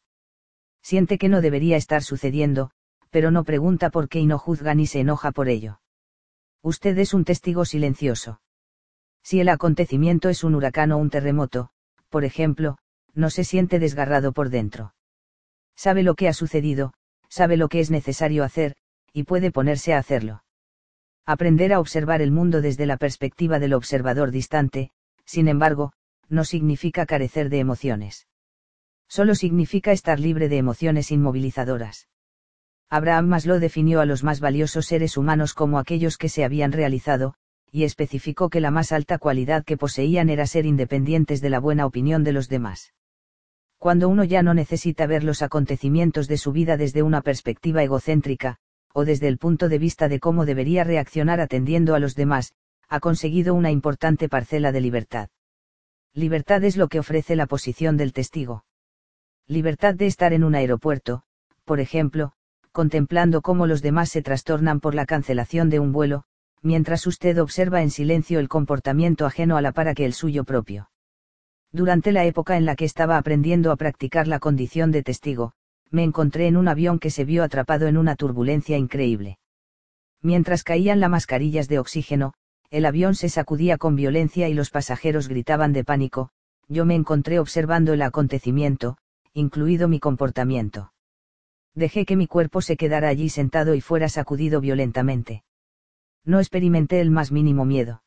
Siente que no debería estar sucediendo, pero no pregunta por qué y no juzga ni se enoja por ello. Usted es un testigo silencioso. Si el acontecimiento es un huracán o un terremoto, por ejemplo, no se siente desgarrado por dentro. Sabe lo que ha sucedido, sabe lo que es necesario hacer, y puede ponerse a hacerlo. Aprender a observar el mundo desde la perspectiva del observador distante, sin embargo, no significa carecer de emociones. Solo significa estar libre de emociones inmovilizadoras. Abraham Maslow definió a los más valiosos seres humanos como aquellos que se habían realizado, y especificó que la más alta cualidad que poseían era ser independientes de la buena opinión de los demás cuando uno ya no necesita ver los acontecimientos de su vida desde una perspectiva egocéntrica, o desde el punto de vista de cómo debería reaccionar atendiendo a los demás, ha conseguido una importante parcela de libertad. Libertad es lo que ofrece la posición del testigo. Libertad de estar en un aeropuerto, por ejemplo, contemplando cómo los demás se trastornan por la cancelación de un vuelo, mientras usted observa en silencio el comportamiento ajeno a la para que el suyo propio. Durante la época en la que estaba aprendiendo a practicar la condición de testigo, me encontré en un avión que se vio atrapado en una turbulencia increíble. Mientras caían las mascarillas de oxígeno, el avión se sacudía con violencia y los pasajeros gritaban de pánico, yo me encontré observando el acontecimiento, incluido mi comportamiento. Dejé que mi cuerpo se quedara allí sentado y fuera sacudido violentamente. No experimenté el más mínimo miedo.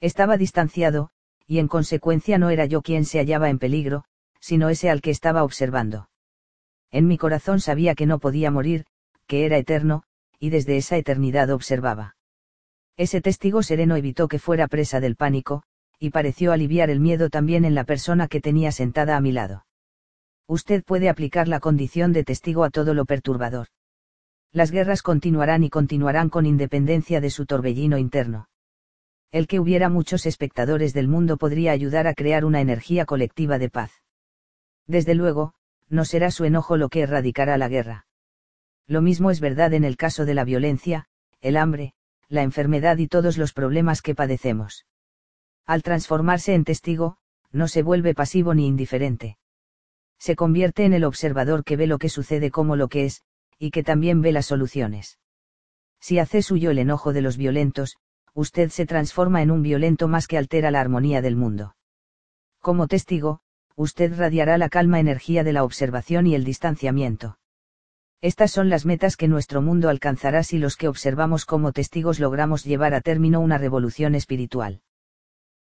Estaba distanciado, y en consecuencia no era yo quien se hallaba en peligro, sino ese al que estaba observando. En mi corazón sabía que no podía morir, que era eterno, y desde esa eternidad observaba. Ese testigo sereno evitó que fuera presa del pánico, y pareció aliviar el miedo también en la persona que tenía sentada a mi lado. Usted puede aplicar la condición de testigo a todo lo perturbador. Las guerras continuarán y continuarán con independencia de su torbellino interno. El que hubiera muchos espectadores del mundo podría ayudar a crear una energía colectiva de paz. Desde luego, no será su enojo lo que erradicará la guerra. Lo mismo es verdad en el caso de la violencia, el hambre, la enfermedad y todos los problemas que padecemos. Al transformarse en testigo, no se vuelve pasivo ni indiferente. Se convierte en el observador que ve lo que sucede como lo que es, y que también ve las soluciones. Si hace suyo el enojo de los violentos, usted se transforma en un violento más que altera la armonía del mundo. Como testigo, usted radiará la calma energía de la observación y el distanciamiento. Estas son las metas que nuestro mundo alcanzará si los que observamos como testigos logramos llevar a término una revolución espiritual.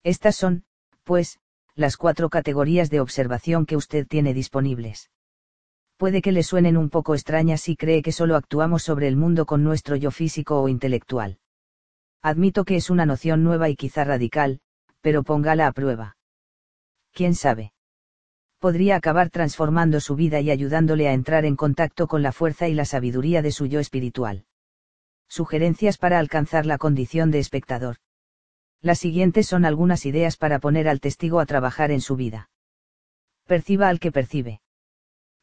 Estas son, pues, las cuatro categorías de observación que usted tiene disponibles. Puede que le suenen un poco extrañas si cree que solo actuamos sobre el mundo con nuestro yo físico o intelectual. Admito que es una noción nueva y quizá radical, pero póngala a prueba. ¿Quién sabe? podría acabar transformando su vida y ayudándole a entrar en contacto con la fuerza y la sabiduría de su yo espiritual. Sugerencias para alcanzar la condición de espectador. Las siguientes son algunas ideas para poner al testigo a trabajar en su vida. Perciba al que percibe.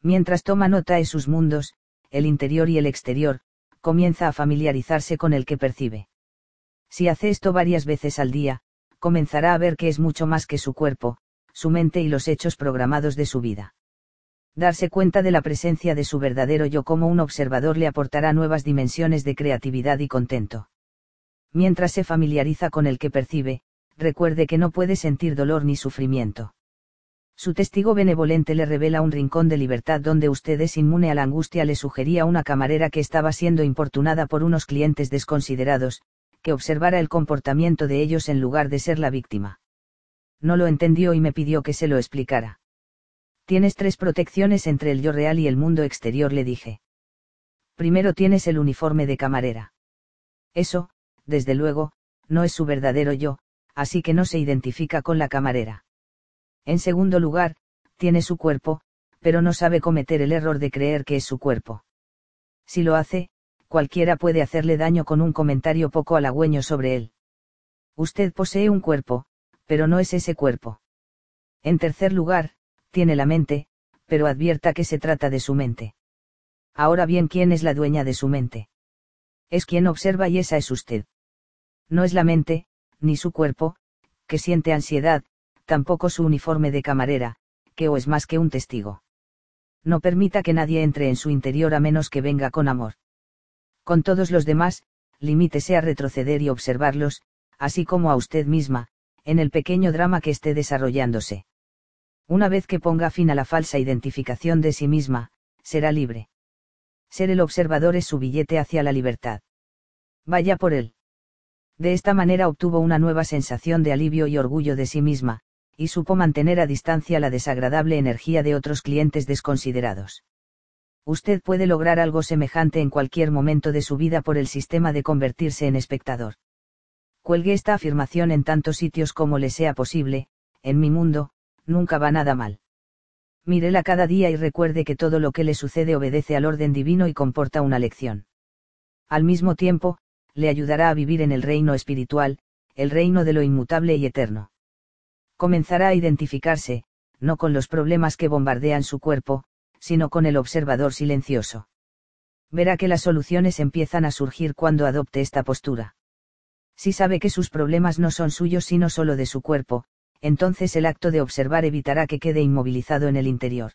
Mientras toma nota de sus mundos, el interior y el exterior, comienza a familiarizarse con el que percibe. Si hace esto varias veces al día, comenzará a ver que es mucho más que su cuerpo, su mente y los hechos programados de su vida. Darse cuenta de la presencia de su verdadero yo como un observador le aportará nuevas dimensiones de creatividad y contento. Mientras se familiariza con el que percibe, recuerde que no puede sentir dolor ni sufrimiento. Su testigo benevolente le revela un rincón de libertad donde usted es inmune a la angustia, le sugería una camarera que estaba siendo importunada por unos clientes desconsiderados, que observara el comportamiento de ellos en lugar de ser la víctima no lo entendió y me pidió que se lo explicara. Tienes tres protecciones entre el yo real y el mundo exterior, le dije. Primero tienes el uniforme de camarera. Eso, desde luego, no es su verdadero yo, así que no se identifica con la camarera. En segundo lugar, tiene su cuerpo, pero no sabe cometer el error de creer que es su cuerpo. Si lo hace, cualquiera puede hacerle daño con un comentario poco halagüeño sobre él. Usted posee un cuerpo, pero no es ese cuerpo. En tercer lugar, tiene la mente, pero advierta que se trata de su mente. Ahora bien, ¿quién es la dueña de su mente? Es quien observa y esa es usted. No es la mente, ni su cuerpo, que siente ansiedad, tampoco su uniforme de camarera, que o es más que un testigo. No permita que nadie entre en su interior a menos que venga con amor. Con todos los demás, limítese a retroceder y observarlos, así como a usted misma, en el pequeño drama que esté desarrollándose. Una vez que ponga fin a la falsa identificación de sí misma, será libre. Ser el observador es su billete hacia la libertad. Vaya por él. De esta manera obtuvo una nueva sensación de alivio y orgullo de sí misma, y supo mantener a distancia la desagradable energía de otros clientes desconsiderados. Usted puede lograr algo semejante en cualquier momento de su vida por el sistema de convertirse en espectador. Cuelgue esta afirmación en tantos sitios como le sea posible, en mi mundo, nunca va nada mal. Mírela cada día y recuerde que todo lo que le sucede obedece al orden divino y comporta una lección. Al mismo tiempo, le ayudará a vivir en el reino espiritual, el reino de lo inmutable y eterno. Comenzará a identificarse, no con los problemas que bombardean su cuerpo, sino con el observador silencioso. Verá que las soluciones empiezan a surgir cuando adopte esta postura. Si sabe que sus problemas no son suyos sino solo de su cuerpo, entonces el acto de observar evitará que quede inmovilizado en el interior.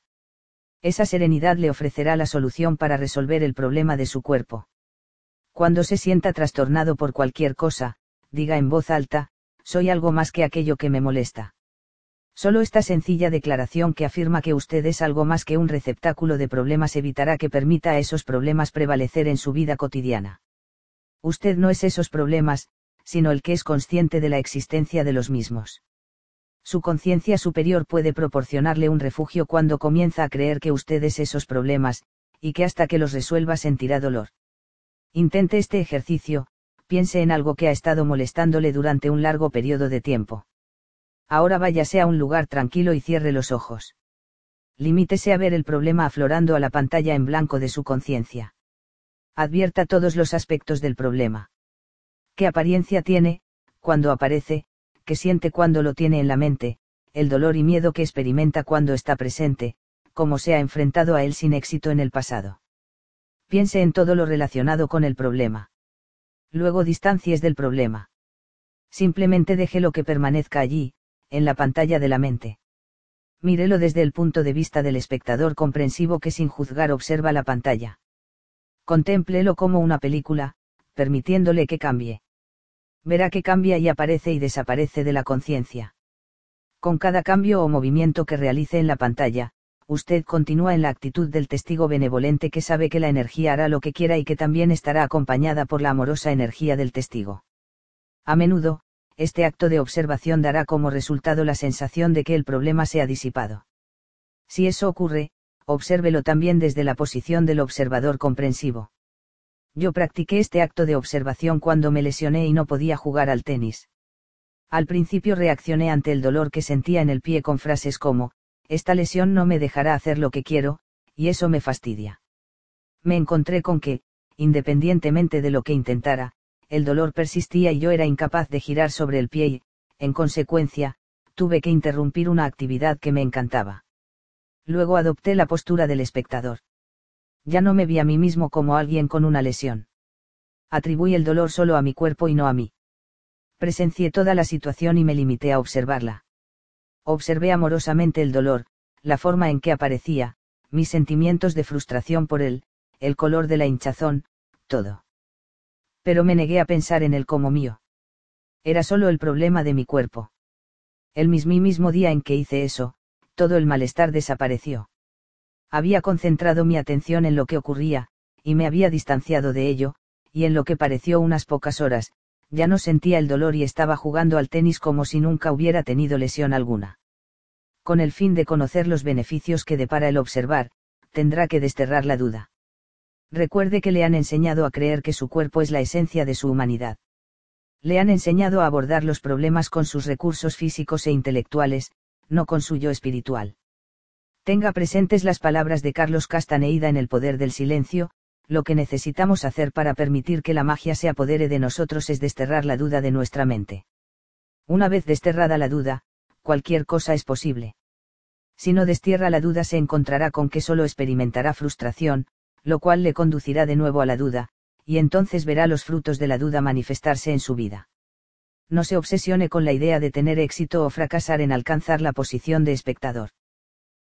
Esa serenidad le ofrecerá la solución para resolver el problema de su cuerpo. Cuando se sienta trastornado por cualquier cosa, diga en voz alta, soy algo más que aquello que me molesta. Solo esta sencilla declaración que afirma que usted es algo más que un receptáculo de problemas evitará que permita a esos problemas prevalecer en su vida cotidiana. Usted no es esos problemas, sino el que es consciente de la existencia de los mismos. Su conciencia superior puede proporcionarle un refugio cuando comienza a creer que usted es esos problemas, y que hasta que los resuelva sentirá dolor. Intente este ejercicio, piense en algo que ha estado molestándole durante un largo periodo de tiempo. Ahora váyase a un lugar tranquilo y cierre los ojos. Limítese a ver el problema aflorando a la pantalla en blanco de su conciencia. Advierta todos los aspectos del problema. ¿Qué apariencia tiene, cuando aparece, qué siente cuando lo tiene en la mente, el dolor y miedo que experimenta cuando está presente, cómo se ha enfrentado a él sin éxito en el pasado? Piense en todo lo relacionado con el problema. Luego distancies del problema. Simplemente déjelo que permanezca allí, en la pantalla de la mente. Mírelo desde el punto de vista del espectador comprensivo que sin juzgar observa la pantalla. Contémplelo como una película, permitiéndole que cambie. Verá que cambia y aparece y desaparece de la conciencia. Con cada cambio o movimiento que realice en la pantalla, usted continúa en la actitud del testigo benevolente que sabe que la energía hará lo que quiera y que también estará acompañada por la amorosa energía del testigo. A menudo, este acto de observación dará como resultado la sensación de que el problema se ha disipado. Si eso ocurre, obsérvelo también desde la posición del observador comprensivo. Yo practiqué este acto de observación cuando me lesioné y no podía jugar al tenis. Al principio reaccioné ante el dolor que sentía en el pie con frases como, esta lesión no me dejará hacer lo que quiero, y eso me fastidia. Me encontré con que, independientemente de lo que intentara, el dolor persistía y yo era incapaz de girar sobre el pie y, en consecuencia, tuve que interrumpir una actividad que me encantaba. Luego adopté la postura del espectador. Ya no me vi a mí mismo como alguien con una lesión. Atribuí el dolor solo a mi cuerpo y no a mí. Presencié toda la situación y me limité a observarla. Observé amorosamente el dolor, la forma en que aparecía, mis sentimientos de frustración por él, el color de la hinchazón, todo pero me negué a pensar en él como mío. Era solo el problema de mi cuerpo. El mismo día en que hice eso, todo el malestar desapareció. Había concentrado mi atención en lo que ocurría, y me había distanciado de ello, y en lo que pareció unas pocas horas, ya no sentía el dolor y estaba jugando al tenis como si nunca hubiera tenido lesión alguna. Con el fin de conocer los beneficios que depara el observar, tendrá que desterrar la duda. Recuerde que le han enseñado a creer que su cuerpo es la esencia de su humanidad. Le han enseñado a abordar los problemas con sus recursos físicos e intelectuales, no con su yo espiritual. Tenga presentes las palabras de Carlos Castaneida en El poder del silencio, lo que necesitamos hacer para permitir que la magia se apodere de nosotros es desterrar la duda de nuestra mente. Una vez desterrada la duda, cualquier cosa es posible. Si no destierra la duda se encontrará con que solo experimentará frustración, lo cual le conducirá de nuevo a la duda, y entonces verá los frutos de la duda manifestarse en su vida. No se obsesione con la idea de tener éxito o fracasar en alcanzar la posición de espectador.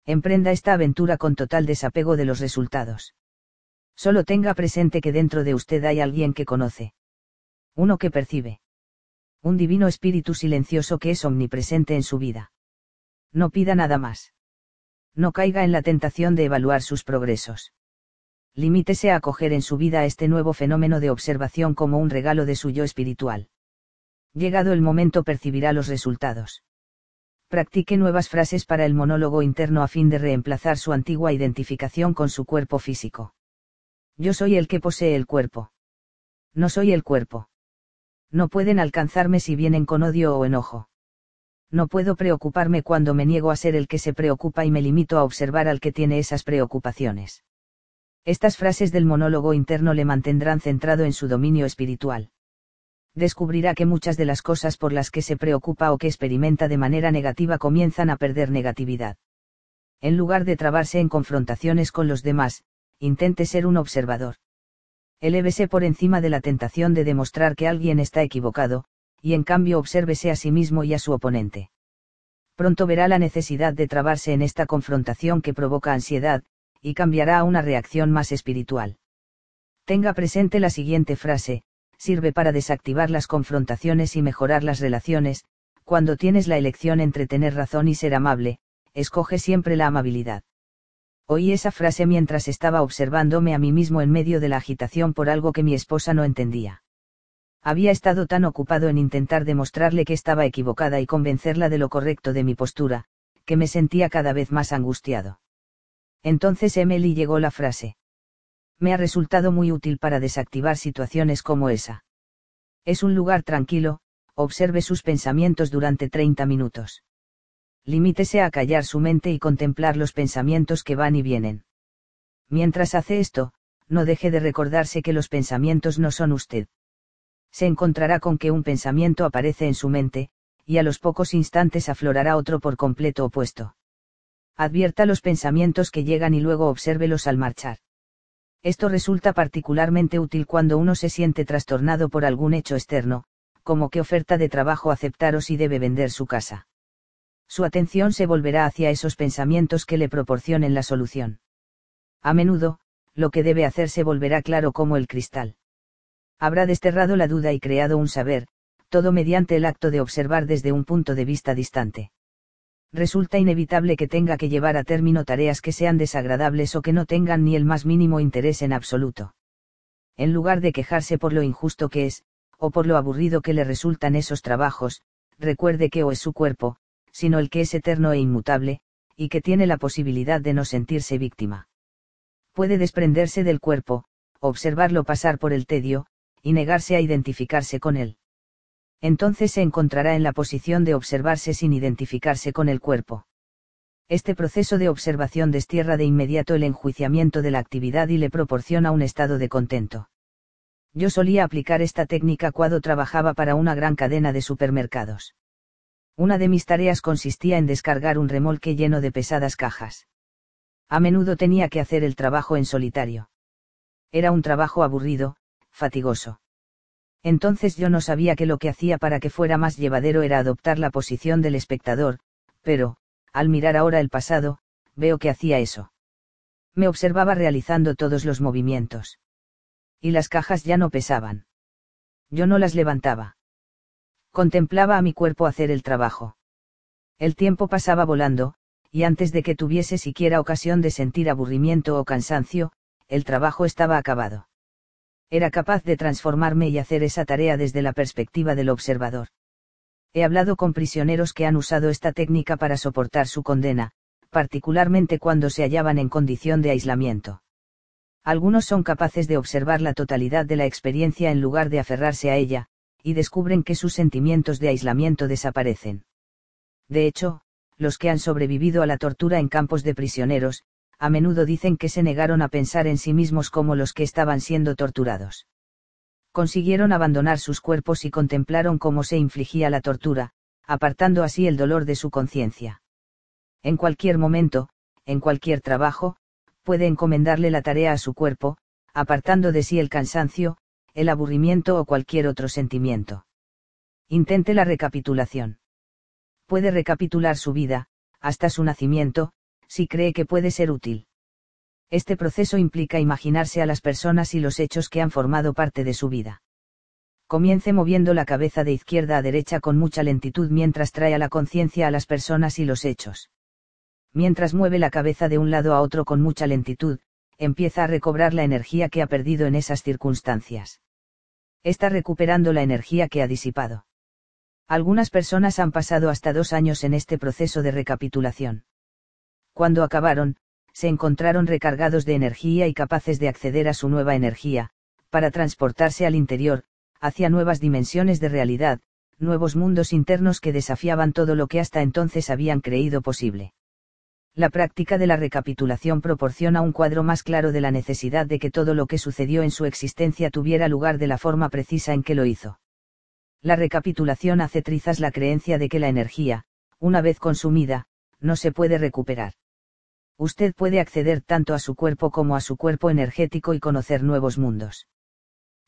Emprenda esta aventura con total desapego de los resultados. Solo tenga presente que dentro de usted hay alguien que conoce. Uno que percibe. Un divino espíritu silencioso que es omnipresente en su vida. No pida nada más. No caiga en la tentación de evaluar sus progresos limítese a acoger en su vida este nuevo fenómeno de observación como un regalo de su yo espiritual. Llegado el momento percibirá los resultados. Practique nuevas frases para el monólogo interno a fin de reemplazar su antigua identificación con su cuerpo físico. Yo soy el que posee el cuerpo. No soy el cuerpo. No pueden alcanzarme si vienen con odio o enojo. No puedo preocuparme cuando me niego a ser el que se preocupa y me limito a observar al que tiene esas preocupaciones. Estas frases del monólogo interno le mantendrán centrado en su dominio espiritual. Descubrirá que muchas de las cosas por las que se preocupa o que experimenta de manera negativa comienzan a perder negatividad. En lugar de trabarse en confrontaciones con los demás, intente ser un observador. Elévese por encima de la tentación de demostrar que alguien está equivocado, y en cambio obsérvese a sí mismo y a su oponente. Pronto verá la necesidad de trabarse en esta confrontación que provoca ansiedad, y cambiará a una reacción más espiritual. Tenga presente la siguiente frase, sirve para desactivar las confrontaciones y mejorar las relaciones, cuando tienes la elección entre tener razón y ser amable, escoge siempre la amabilidad. Oí esa frase mientras estaba observándome a mí mismo en medio de la agitación por algo que mi esposa no entendía. Había estado tan ocupado en intentar demostrarle que estaba equivocada y convencerla de lo correcto de mi postura, que me sentía cada vez más angustiado. Entonces Emily llegó la frase. Me ha resultado muy útil para desactivar situaciones como esa. Es un lugar tranquilo, observe sus pensamientos durante 30 minutos. Limítese a callar su mente y contemplar los pensamientos que van y vienen. Mientras hace esto, no deje de recordarse que los pensamientos no son usted. Se encontrará con que un pensamiento aparece en su mente, y a los pocos instantes aflorará otro por completo opuesto. Advierta los pensamientos que llegan y luego obsérvelos al marchar. Esto resulta particularmente útil cuando uno se siente trastornado por algún hecho externo, como qué oferta de trabajo aceptar o si debe vender su casa. Su atención se volverá hacia esos pensamientos que le proporcionen la solución. A menudo, lo que debe hacer se volverá claro como el cristal. Habrá desterrado la duda y creado un saber, todo mediante el acto de observar desde un punto de vista distante. Resulta inevitable que tenga que llevar a término tareas que sean desagradables o que no tengan ni el más mínimo interés en absoluto. En lugar de quejarse por lo injusto que es, o por lo aburrido que le resultan esos trabajos, recuerde que o es su cuerpo, sino el que es eterno e inmutable, y que tiene la posibilidad de no sentirse víctima. Puede desprenderse del cuerpo, observarlo pasar por el tedio, y negarse a identificarse con él. Entonces se encontrará en la posición de observarse sin identificarse con el cuerpo. Este proceso de observación destierra de inmediato el enjuiciamiento de la actividad y le proporciona un estado de contento. Yo solía aplicar esta técnica cuando trabajaba para una gran cadena de supermercados. Una de mis tareas consistía en descargar un remolque lleno de pesadas cajas. A menudo tenía que hacer el trabajo en solitario. Era un trabajo aburrido, fatigoso. Entonces yo no sabía que lo que hacía para que fuera más llevadero era adoptar la posición del espectador, pero, al mirar ahora el pasado, veo que hacía eso. Me observaba realizando todos los movimientos. Y las cajas ya no pesaban. Yo no las levantaba. Contemplaba a mi cuerpo hacer el trabajo. El tiempo pasaba volando, y antes de que tuviese siquiera ocasión de sentir aburrimiento o cansancio, el trabajo estaba acabado. Era capaz de transformarme y hacer esa tarea desde la perspectiva del observador. He hablado con prisioneros que han usado esta técnica para soportar su condena, particularmente cuando se hallaban en condición de aislamiento. Algunos son capaces de observar la totalidad de la experiencia en lugar de aferrarse a ella, y descubren que sus sentimientos de aislamiento desaparecen. De hecho, los que han sobrevivido a la tortura en campos de prisioneros, a menudo dicen que se negaron a pensar en sí mismos como los que estaban siendo torturados. Consiguieron abandonar sus cuerpos y contemplaron cómo se infligía la tortura, apartando así el dolor de su conciencia. En cualquier momento, en cualquier trabajo, puede encomendarle la tarea a su cuerpo, apartando de sí el cansancio, el aburrimiento o cualquier otro sentimiento. Intente la recapitulación puede recapitular su vida, hasta su nacimiento, si cree que puede ser útil. Este proceso implica imaginarse a las personas y los hechos que han formado parte de su vida. Comience moviendo la cabeza de izquierda a derecha con mucha lentitud mientras trae a la conciencia a las personas y los hechos. Mientras mueve la cabeza de un lado a otro con mucha lentitud, empieza a recobrar la energía que ha perdido en esas circunstancias. Está recuperando la energía que ha disipado. Algunas personas han pasado hasta dos años en este proceso de recapitulación. Cuando acabaron, se encontraron recargados de energía y capaces de acceder a su nueva energía, para transportarse al interior, hacia nuevas dimensiones de realidad, nuevos mundos internos que desafiaban todo lo que hasta entonces habían creído posible. La práctica de la recapitulación proporciona un cuadro más claro de la necesidad de que todo lo que sucedió en su existencia tuviera lugar de la forma precisa en que lo hizo. La recapitulación hace trizas la creencia de que la energía, una vez consumida, no se puede recuperar. Usted puede acceder tanto a su cuerpo como a su cuerpo energético y conocer nuevos mundos.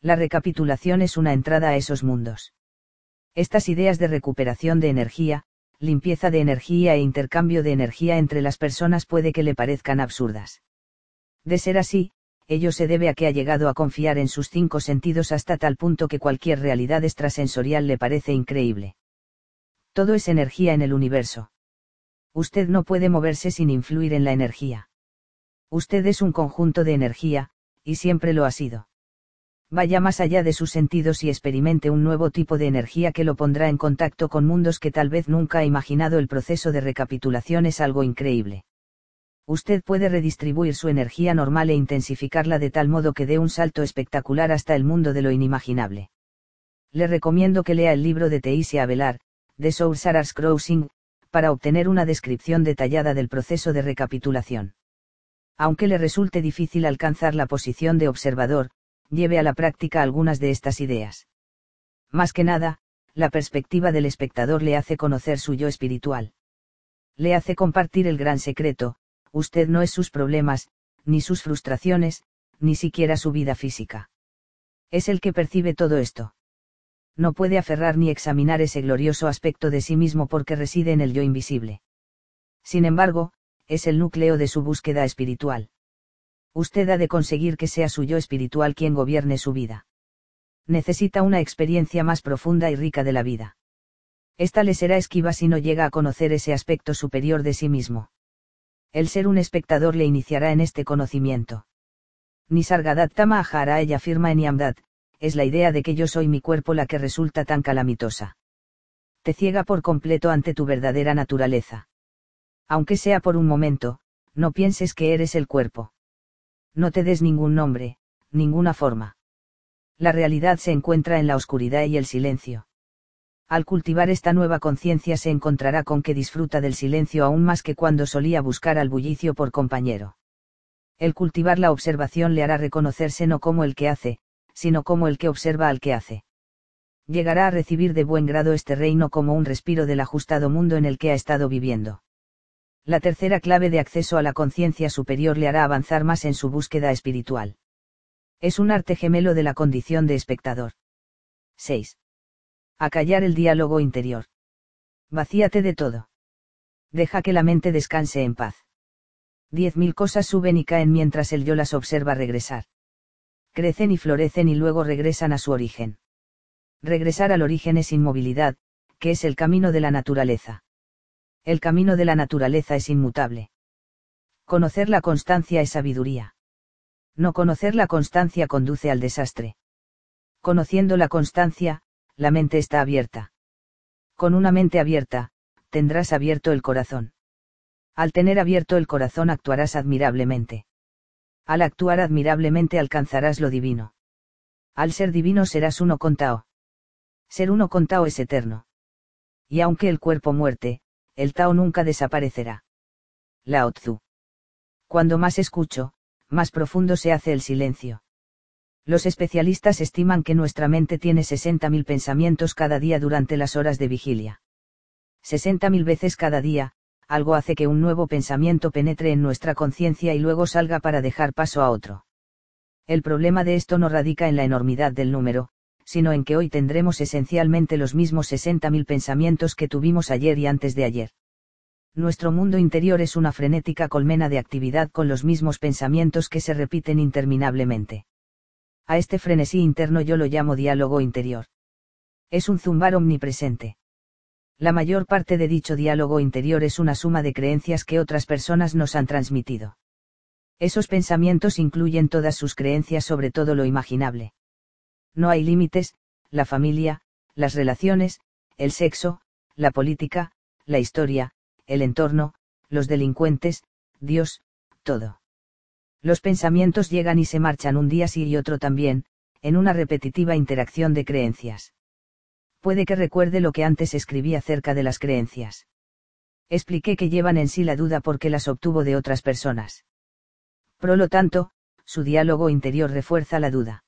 La recapitulación es una entrada a esos mundos. Estas ideas de recuperación de energía, limpieza de energía e intercambio de energía entre las personas puede que le parezcan absurdas. De ser así, ello se debe a que ha llegado a confiar en sus cinco sentidos hasta tal punto que cualquier realidad extrasensorial le parece increíble. Todo es energía en el universo. Usted no puede moverse sin influir en la energía. Usted es un conjunto de energía, y siempre lo ha sido. Vaya más allá de sus sentidos y experimente un nuevo tipo de energía que lo pondrá en contacto con mundos que tal vez nunca ha imaginado. El proceso de recapitulación es algo increíble usted puede redistribuir su energía normal e intensificarla de tal modo que dé un salto espectacular hasta el mundo de lo inimaginable. Le recomiendo que lea el libro de Teisia Avelar, The Soul Sarah's Crossing, para obtener una descripción detallada del proceso de recapitulación. Aunque le resulte difícil alcanzar la posición de observador, lleve a la práctica algunas de estas ideas. Más que nada, la perspectiva del espectador le hace conocer su yo espiritual. Le hace compartir el gran secreto, usted no es sus problemas, ni sus frustraciones, ni siquiera su vida física. Es el que percibe todo esto. No puede aferrar ni examinar ese glorioso aspecto de sí mismo porque reside en el yo invisible. Sin embargo, es el núcleo de su búsqueda espiritual. Usted ha de conseguir que sea su yo espiritual quien gobierne su vida necesita una experiencia más profunda y rica de la vida. Esta le será esquiva si no llega a conocer ese aspecto superior de sí mismo. El ser un espectador le iniciará en este conocimiento. Nisargadatta ella afirma en Yamdat, es la idea de que yo soy mi cuerpo la que resulta tan calamitosa. Te ciega por completo ante tu verdadera naturaleza. Aunque sea por un momento, no pienses que eres el cuerpo. No te des ningún nombre, ninguna forma la realidad se encuentra en la oscuridad y el silencio. Al cultivar esta nueva conciencia se encontrará con que disfruta del silencio aún más que cuando solía buscar al bullicio por compañero. El cultivar la observación le hará reconocerse no como el que hace, sino como el que observa al que hace. Llegará a recibir de buen grado este reino como un respiro del ajustado mundo en el que ha estado viviendo. La tercera clave de acceso a la conciencia superior le hará avanzar más en su búsqueda espiritual. Es un arte gemelo de la condición de espectador. 6. Acallar el diálogo interior. Vacíate de todo. Deja que la mente descanse en paz. Diez mil cosas suben y caen mientras el yo las observa regresar. Crecen y florecen y luego regresan a su origen. Regresar al origen es inmovilidad, que es el camino de la naturaleza. El camino de la naturaleza es inmutable. Conocer la constancia es sabiduría. No conocer la constancia conduce al desastre. Conociendo la constancia, la mente está abierta. Con una mente abierta, tendrás abierto el corazón. Al tener abierto el corazón actuarás admirablemente. Al actuar admirablemente alcanzarás lo divino. Al ser divino serás uno con Tao. Ser uno con Tao es eterno. Y aunque el cuerpo muerte, el Tao nunca desaparecerá. Lao Tzu. Cuando más escucho, más profundo se hace el silencio. Los especialistas estiman que nuestra mente tiene 60.000 pensamientos cada día durante las horas de vigilia. 60.000 veces cada día, algo hace que un nuevo pensamiento penetre en nuestra conciencia y luego salga para dejar paso a otro. El problema de esto no radica en la enormidad del número, sino en que hoy tendremos esencialmente los mismos 60.000 pensamientos que tuvimos ayer y antes de ayer nuestro mundo interior es una frenética colmena de actividad con los mismos pensamientos que se repiten interminablemente. A este frenesí interno yo lo llamo diálogo interior. Es un zumbar omnipresente. La mayor parte de dicho diálogo interior es una suma de creencias que otras personas nos han transmitido. Esos pensamientos incluyen todas sus creencias sobre todo lo imaginable. No hay límites, la familia, las relaciones, el sexo, la política, la historia, el entorno, los delincuentes, Dios, todo. Los pensamientos llegan y se marchan un día sí y otro también, en una repetitiva interacción de creencias. Puede que recuerde lo que antes escribí acerca de las creencias. Expliqué que llevan en sí la duda porque las obtuvo de otras personas. Por lo tanto, su diálogo interior refuerza la duda.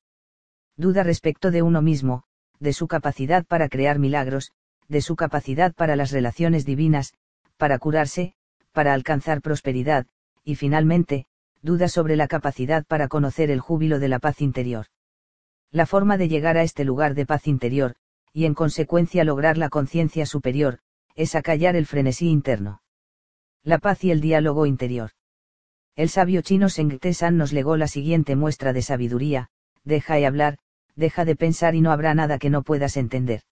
Duda respecto de uno mismo, de su capacidad para crear milagros, de su capacidad para las relaciones divinas, para curarse, para alcanzar prosperidad, y finalmente, duda sobre la capacidad para conocer el júbilo de la paz interior. La forma de llegar a este lugar de paz interior, y en consecuencia lograr la conciencia superior, es acallar el frenesí interno. La paz y el diálogo interior. El sabio chino Seng San nos legó la siguiente muestra de sabiduría, deja de hablar, deja de pensar y no habrá nada que no puedas entender.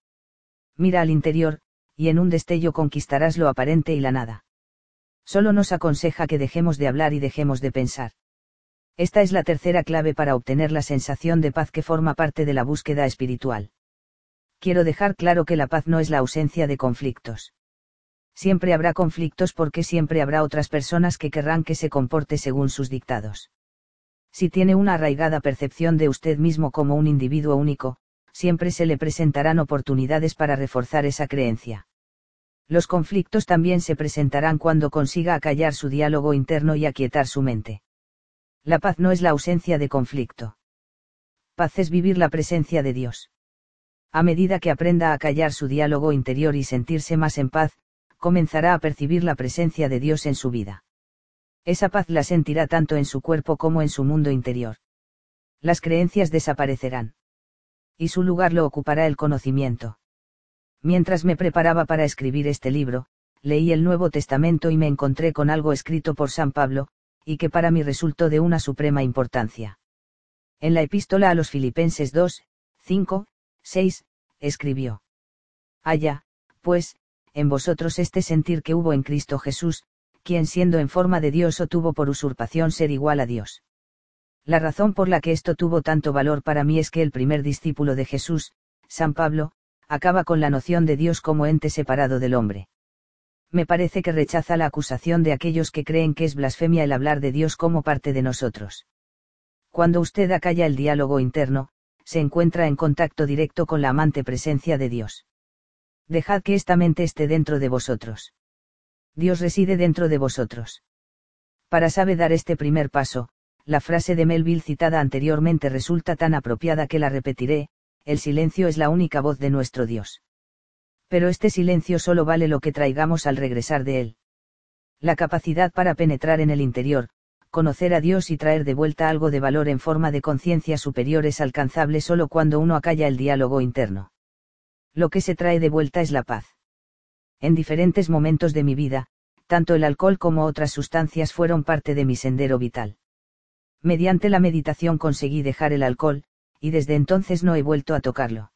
Mira al interior, y en un destello conquistarás lo aparente y la nada. Solo nos aconseja que dejemos de hablar y dejemos de pensar. Esta es la tercera clave para obtener la sensación de paz que forma parte de la búsqueda espiritual. Quiero dejar claro que la paz no es la ausencia de conflictos. Siempre habrá conflictos porque siempre habrá otras personas que querrán que se comporte según sus dictados. Si tiene una arraigada percepción de usted mismo como un individuo único, siempre se le presentarán oportunidades para reforzar esa creencia. Los conflictos también se presentarán cuando consiga acallar su diálogo interno y aquietar su mente. La paz no es la ausencia de conflicto. Paz es vivir la presencia de Dios. A medida que aprenda a callar su diálogo interior y sentirse más en paz, comenzará a percibir la presencia de Dios en su vida. Esa paz la sentirá tanto en su cuerpo como en su mundo interior. Las creencias desaparecerán. Y su lugar lo ocupará el conocimiento. Mientras me preparaba para escribir este libro, leí el Nuevo Testamento y me encontré con algo escrito por San Pablo, y que para mí resultó de una suprema importancia. En la epístola a los Filipenses 2, 5, 6, escribió. Haya, pues, en vosotros este sentir que hubo en Cristo Jesús, quien siendo en forma de Dios o tuvo por usurpación ser igual a Dios. La razón por la que esto tuvo tanto valor para mí es que el primer discípulo de Jesús, San Pablo, acaba con la noción de Dios como ente separado del hombre. Me parece que rechaza la acusación de aquellos que creen que es blasfemia el hablar de Dios como parte de nosotros. Cuando usted acalla el diálogo interno, se encuentra en contacto directo con la amante presencia de Dios. Dejad que esta mente esté dentro de vosotros. Dios reside dentro de vosotros. Para saber dar este primer paso, la frase de Melville citada anteriormente resulta tan apropiada que la repetiré, el silencio es la única voz de nuestro Dios. Pero este silencio solo vale lo que traigamos al regresar de él. La capacidad para penetrar en el interior, conocer a Dios y traer de vuelta algo de valor en forma de conciencia superior es alcanzable solo cuando uno acalla el diálogo interno. Lo que se trae de vuelta es la paz. En diferentes momentos de mi vida, tanto el alcohol como otras sustancias fueron parte de mi sendero vital. Mediante la meditación conseguí dejar el alcohol, y desde entonces no he vuelto a tocarlo.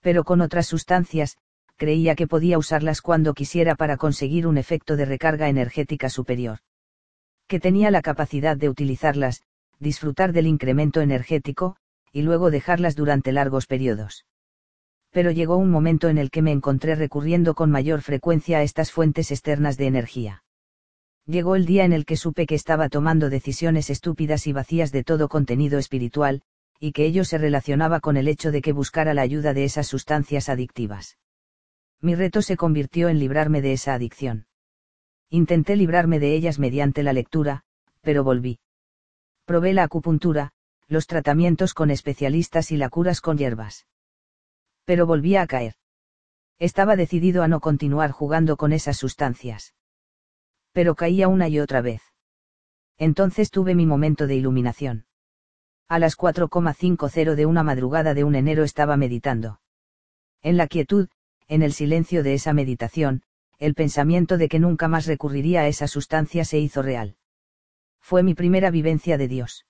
Pero con otras sustancias, creía que podía usarlas cuando quisiera para conseguir un efecto de recarga energética superior. Que tenía la capacidad de utilizarlas, disfrutar del incremento energético, y luego dejarlas durante largos periodos. Pero llegó un momento en el que me encontré recurriendo con mayor frecuencia a estas fuentes externas de energía. Llegó el día en el que supe que estaba tomando decisiones estúpidas y vacías de todo contenido espiritual, y que ello se relacionaba con el hecho de que buscara la ayuda de esas sustancias adictivas. Mi reto se convirtió en librarme de esa adicción. Intenté librarme de ellas mediante la lectura, pero volví. Probé la acupuntura, los tratamientos con especialistas y la curas con hierbas. Pero volvía a caer. Estaba decidido a no continuar jugando con esas sustancias. Pero caía una y otra vez. Entonces tuve mi momento de iluminación. A las 4,50 de una madrugada de un enero estaba meditando. En la quietud, en el silencio de esa meditación, el pensamiento de que nunca más recurriría a esa sustancia se hizo real. Fue mi primera vivencia de Dios.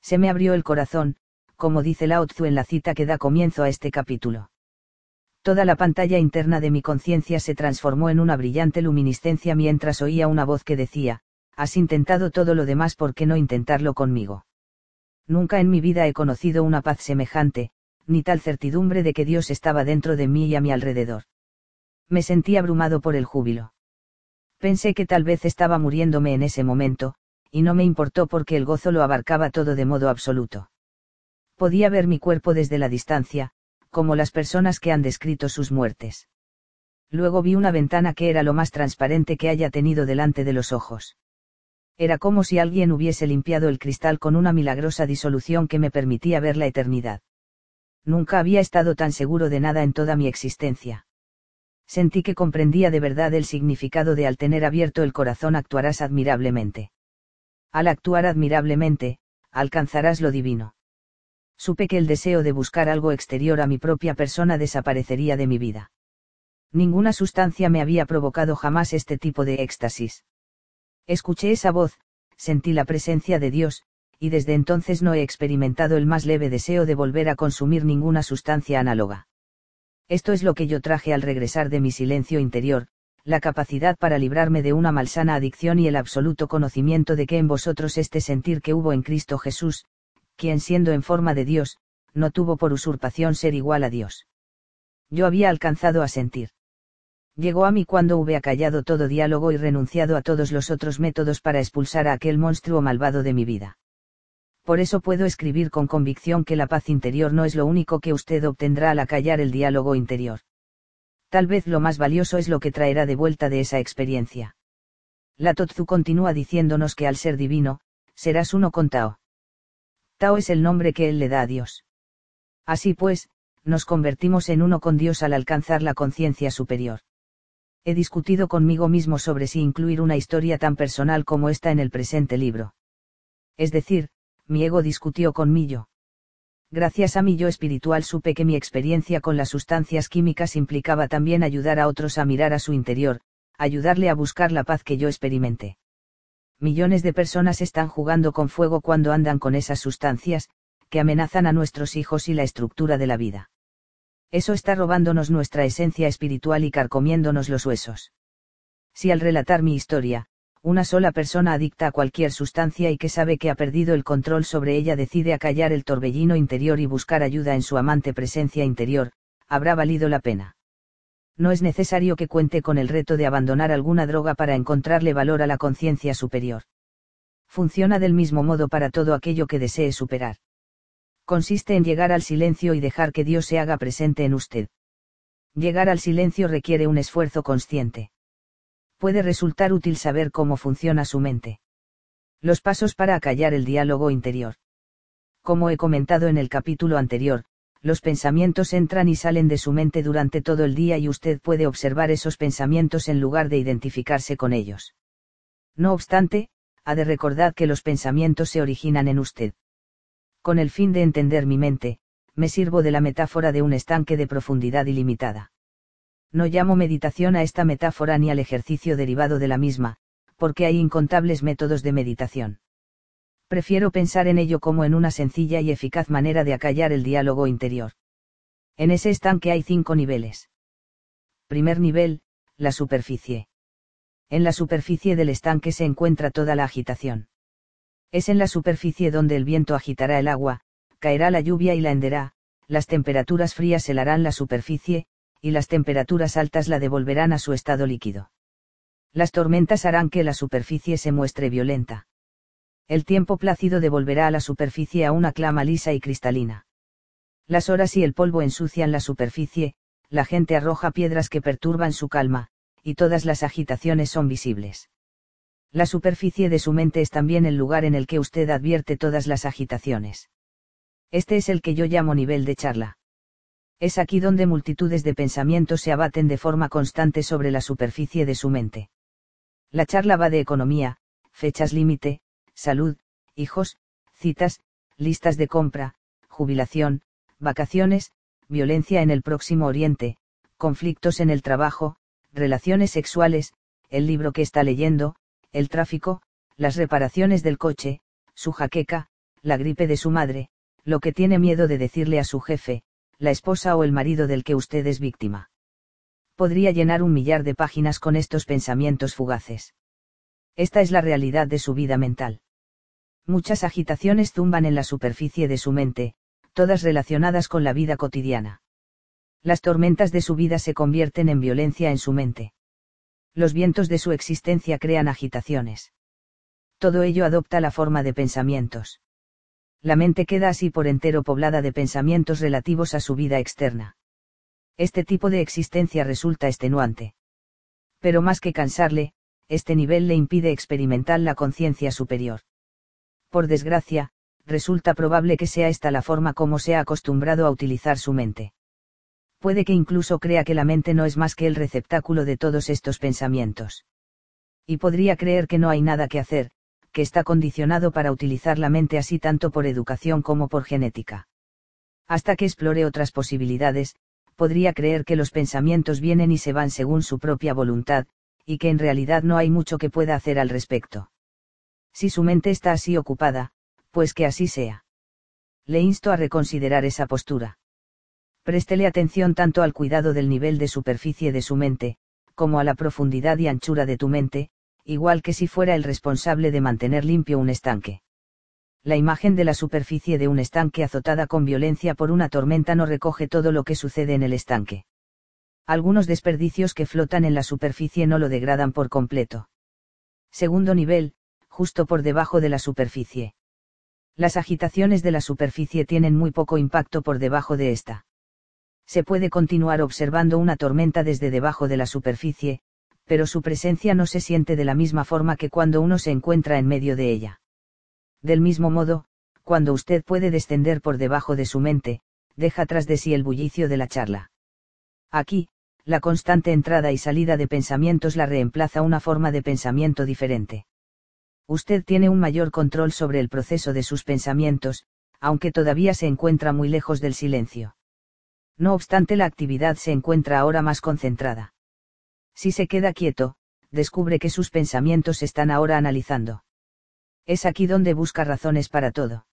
Se me abrió el corazón, como dice Lao Tzu en la cita que da comienzo a este capítulo. Toda la pantalla interna de mi conciencia se transformó en una brillante luminiscencia mientras oía una voz que decía, has intentado todo lo demás, ¿por qué no intentarlo conmigo? Nunca en mi vida he conocido una paz semejante, ni tal certidumbre de que Dios estaba dentro de mí y a mi alrededor. Me sentí abrumado por el júbilo. Pensé que tal vez estaba muriéndome en ese momento, y no me importó porque el gozo lo abarcaba todo de modo absoluto. Podía ver mi cuerpo desde la distancia, como las personas que han descrito sus muertes. Luego vi una ventana que era lo más transparente que haya tenido delante de los ojos era como si alguien hubiese limpiado el cristal con una milagrosa disolución que me permitía ver la eternidad. Nunca había estado tan seguro de nada en toda mi existencia. Sentí que comprendía de verdad el significado de al tener abierto el corazón actuarás admirablemente. Al actuar admirablemente, alcanzarás lo divino. Supe que el deseo de buscar algo exterior a mi propia persona desaparecería de mi vida. Ninguna sustancia me había provocado jamás este tipo de éxtasis. Escuché esa voz, sentí la presencia de Dios, y desde entonces no he experimentado el más leve deseo de volver a consumir ninguna sustancia análoga. Esto es lo que yo traje al regresar de mi silencio interior, la capacidad para librarme de una malsana adicción y el absoluto conocimiento de que en vosotros este sentir que hubo en Cristo Jesús, quien siendo en forma de Dios, no tuvo por usurpación ser igual a Dios. Yo había alcanzado a sentir llegó a mí cuando hube acallado todo diálogo y renunciado a todos los otros métodos para expulsar a aquel monstruo malvado de mi vida. Por eso puedo escribir con convicción que la paz interior no es lo único que usted obtendrá al acallar el diálogo interior. Tal vez lo más valioso es lo que traerá de vuelta de esa experiencia. La Totzu continúa diciéndonos que al ser divino, serás uno con Tao. Tao es el nombre que él le da a Dios. Así pues, nos convertimos en uno con Dios al alcanzar la conciencia superior. He discutido conmigo mismo sobre si incluir una historia tan personal como esta en el presente libro. Es decir, mi ego discutió con mi yo. Gracias a mi yo espiritual supe que mi experiencia con las sustancias químicas implicaba también ayudar a otros a mirar a su interior, ayudarle a buscar la paz que yo experimenté. Millones de personas están jugando con fuego cuando andan con esas sustancias, que amenazan a nuestros hijos y la estructura de la vida. Eso está robándonos nuestra esencia espiritual y carcomiéndonos los huesos. Si al relatar mi historia, una sola persona adicta a cualquier sustancia y que sabe que ha perdido el control sobre ella decide acallar el torbellino interior y buscar ayuda en su amante presencia interior, habrá valido la pena. No es necesario que cuente con el reto de abandonar alguna droga para encontrarle valor a la conciencia superior. Funciona del mismo modo para todo aquello que desee superar. Consiste en llegar al silencio y dejar que Dios se haga presente en usted. Llegar al silencio requiere un esfuerzo consciente puede resultar útil saber cómo funciona su mente. Los pasos para acallar el diálogo interior. Como he comentado en el capítulo anterior, los pensamientos entran y salen de su mente durante todo el día y usted puede observar esos pensamientos en lugar de identificarse con ellos. No obstante, ha de recordar que los pensamientos se originan en usted. Con el fin de entender mi mente, me sirvo de la metáfora de un estanque de profundidad ilimitada. No llamo meditación a esta metáfora ni al ejercicio derivado de la misma, porque hay incontables métodos de meditación. Prefiero pensar en ello como en una sencilla y eficaz manera de acallar el diálogo interior. En ese estanque hay cinco niveles. Primer nivel, la superficie. En la superficie del estanque se encuentra toda la agitación. Es en la superficie donde el viento agitará el agua, caerá la lluvia y la henderá, las temperaturas frías helarán la superficie, y las temperaturas altas la devolverán a su estado líquido. Las tormentas harán que la superficie se muestre violenta. El tiempo plácido devolverá a la superficie a una clama lisa y cristalina. Las horas y el polvo ensucian la superficie, la gente arroja piedras que perturban su calma, y todas las agitaciones son visibles. La superficie de su mente es también el lugar en el que usted advierte todas las agitaciones. Este es el que yo llamo nivel de charla. Es aquí donde multitudes de pensamientos se abaten de forma constante sobre la superficie de su mente. La charla va de economía, fechas límite, salud, hijos, citas, listas de compra, jubilación, vacaciones, violencia en el próximo oriente, conflictos en el trabajo, relaciones sexuales, el libro que está leyendo, el tráfico, las reparaciones del coche, su jaqueca, la gripe de su madre, lo que tiene miedo de decirle a su jefe, la esposa o el marido del que usted es víctima. Podría llenar un millar de páginas con estos pensamientos fugaces. Esta es la realidad de su vida mental. Muchas agitaciones zumban en la superficie de su mente, todas relacionadas con la vida cotidiana. Las tormentas de su vida se convierten en violencia en su mente. Los vientos de su existencia crean agitaciones. Todo ello adopta la forma de pensamientos la mente queda así por entero poblada de pensamientos relativos a su vida externa. Este tipo de existencia resulta extenuante. Pero más que cansarle, este nivel le impide experimentar la conciencia superior. Por desgracia, resulta probable que sea esta la forma como se ha acostumbrado a utilizar su mente. Puede que incluso crea que la mente no es más que el receptáculo de todos estos pensamientos. Y podría creer que no hay nada que hacer, que está condicionado para utilizar la mente así tanto por educación como por genética. Hasta que explore otras posibilidades, podría creer que los pensamientos vienen y se van según su propia voluntad, y que en realidad no hay mucho que pueda hacer al respecto. Si su mente está así ocupada, pues que así sea. Le insto a reconsiderar esa postura. Préstele atención tanto al cuidado del nivel de superficie de su mente, como a la profundidad y anchura de tu mente, igual que si fuera el responsable de mantener limpio un estanque. La imagen de la superficie de un estanque azotada con violencia por una tormenta no recoge todo lo que sucede en el estanque. Algunos desperdicios que flotan en la superficie no lo degradan por completo. Segundo nivel, justo por debajo de la superficie. Las agitaciones de la superficie tienen muy poco impacto por debajo de esta. Se puede continuar observando una tormenta desde debajo de la superficie, pero su presencia no se siente de la misma forma que cuando uno se encuentra en medio de ella. Del mismo modo, cuando usted puede descender por debajo de su mente, deja tras de sí el bullicio de la charla. Aquí, la constante entrada y salida de pensamientos la reemplaza una forma de pensamiento diferente. Usted tiene un mayor control sobre el proceso de sus pensamientos, aunque todavía se encuentra muy lejos del silencio. No obstante, la actividad se encuentra ahora más concentrada. Si se queda quieto, descubre que sus pensamientos están ahora analizando. Es aquí donde busca razones para todo.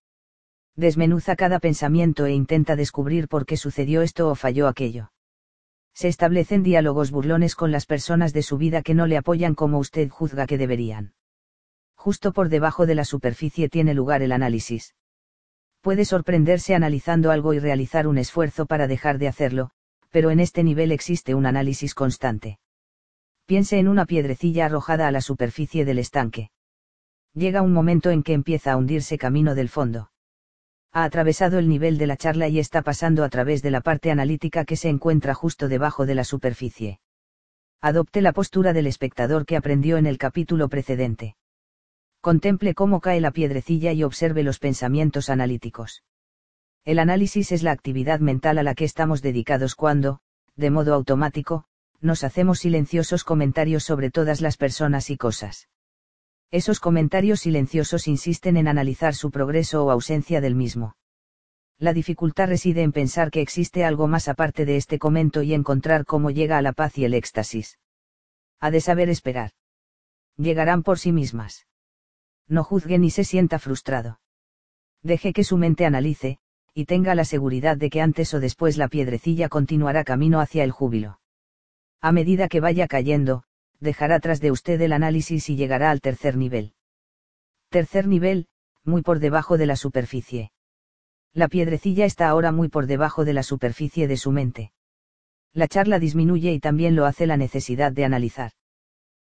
Desmenuza cada pensamiento e intenta descubrir por qué sucedió esto o falló aquello. Se establecen diálogos burlones con las personas de su vida que no le apoyan como usted juzga que deberían. Justo por debajo de la superficie tiene lugar el análisis. Puede sorprenderse analizando algo y realizar un esfuerzo para dejar de hacerlo, pero en este nivel existe un análisis constante. Piense en una piedrecilla arrojada a la superficie del estanque. Llega un momento en que empieza a hundirse camino del fondo. Ha atravesado el nivel de la charla y está pasando a través de la parte analítica que se encuentra justo debajo de la superficie. Adopte la postura del espectador que aprendió en el capítulo precedente. Contemple cómo cae la piedrecilla y observe los pensamientos analíticos. El análisis es la actividad mental a la que estamos dedicados cuando, de modo automático, nos hacemos silenciosos comentarios sobre todas las personas y cosas. Esos comentarios silenciosos insisten en analizar su progreso o ausencia del mismo. La dificultad reside en pensar que existe algo más aparte de este comento y encontrar cómo llega a la paz y el éxtasis. Ha de saber esperar. Llegarán por sí mismas. No juzgue ni se sienta frustrado. Deje que su mente analice, y tenga la seguridad de que antes o después la piedrecilla continuará camino hacia el júbilo. A medida que vaya cayendo, dejará tras de usted el análisis y llegará al tercer nivel. Tercer nivel, muy por debajo de la superficie. La piedrecilla está ahora muy por debajo de la superficie de su mente. La charla disminuye y también lo hace la necesidad de analizar.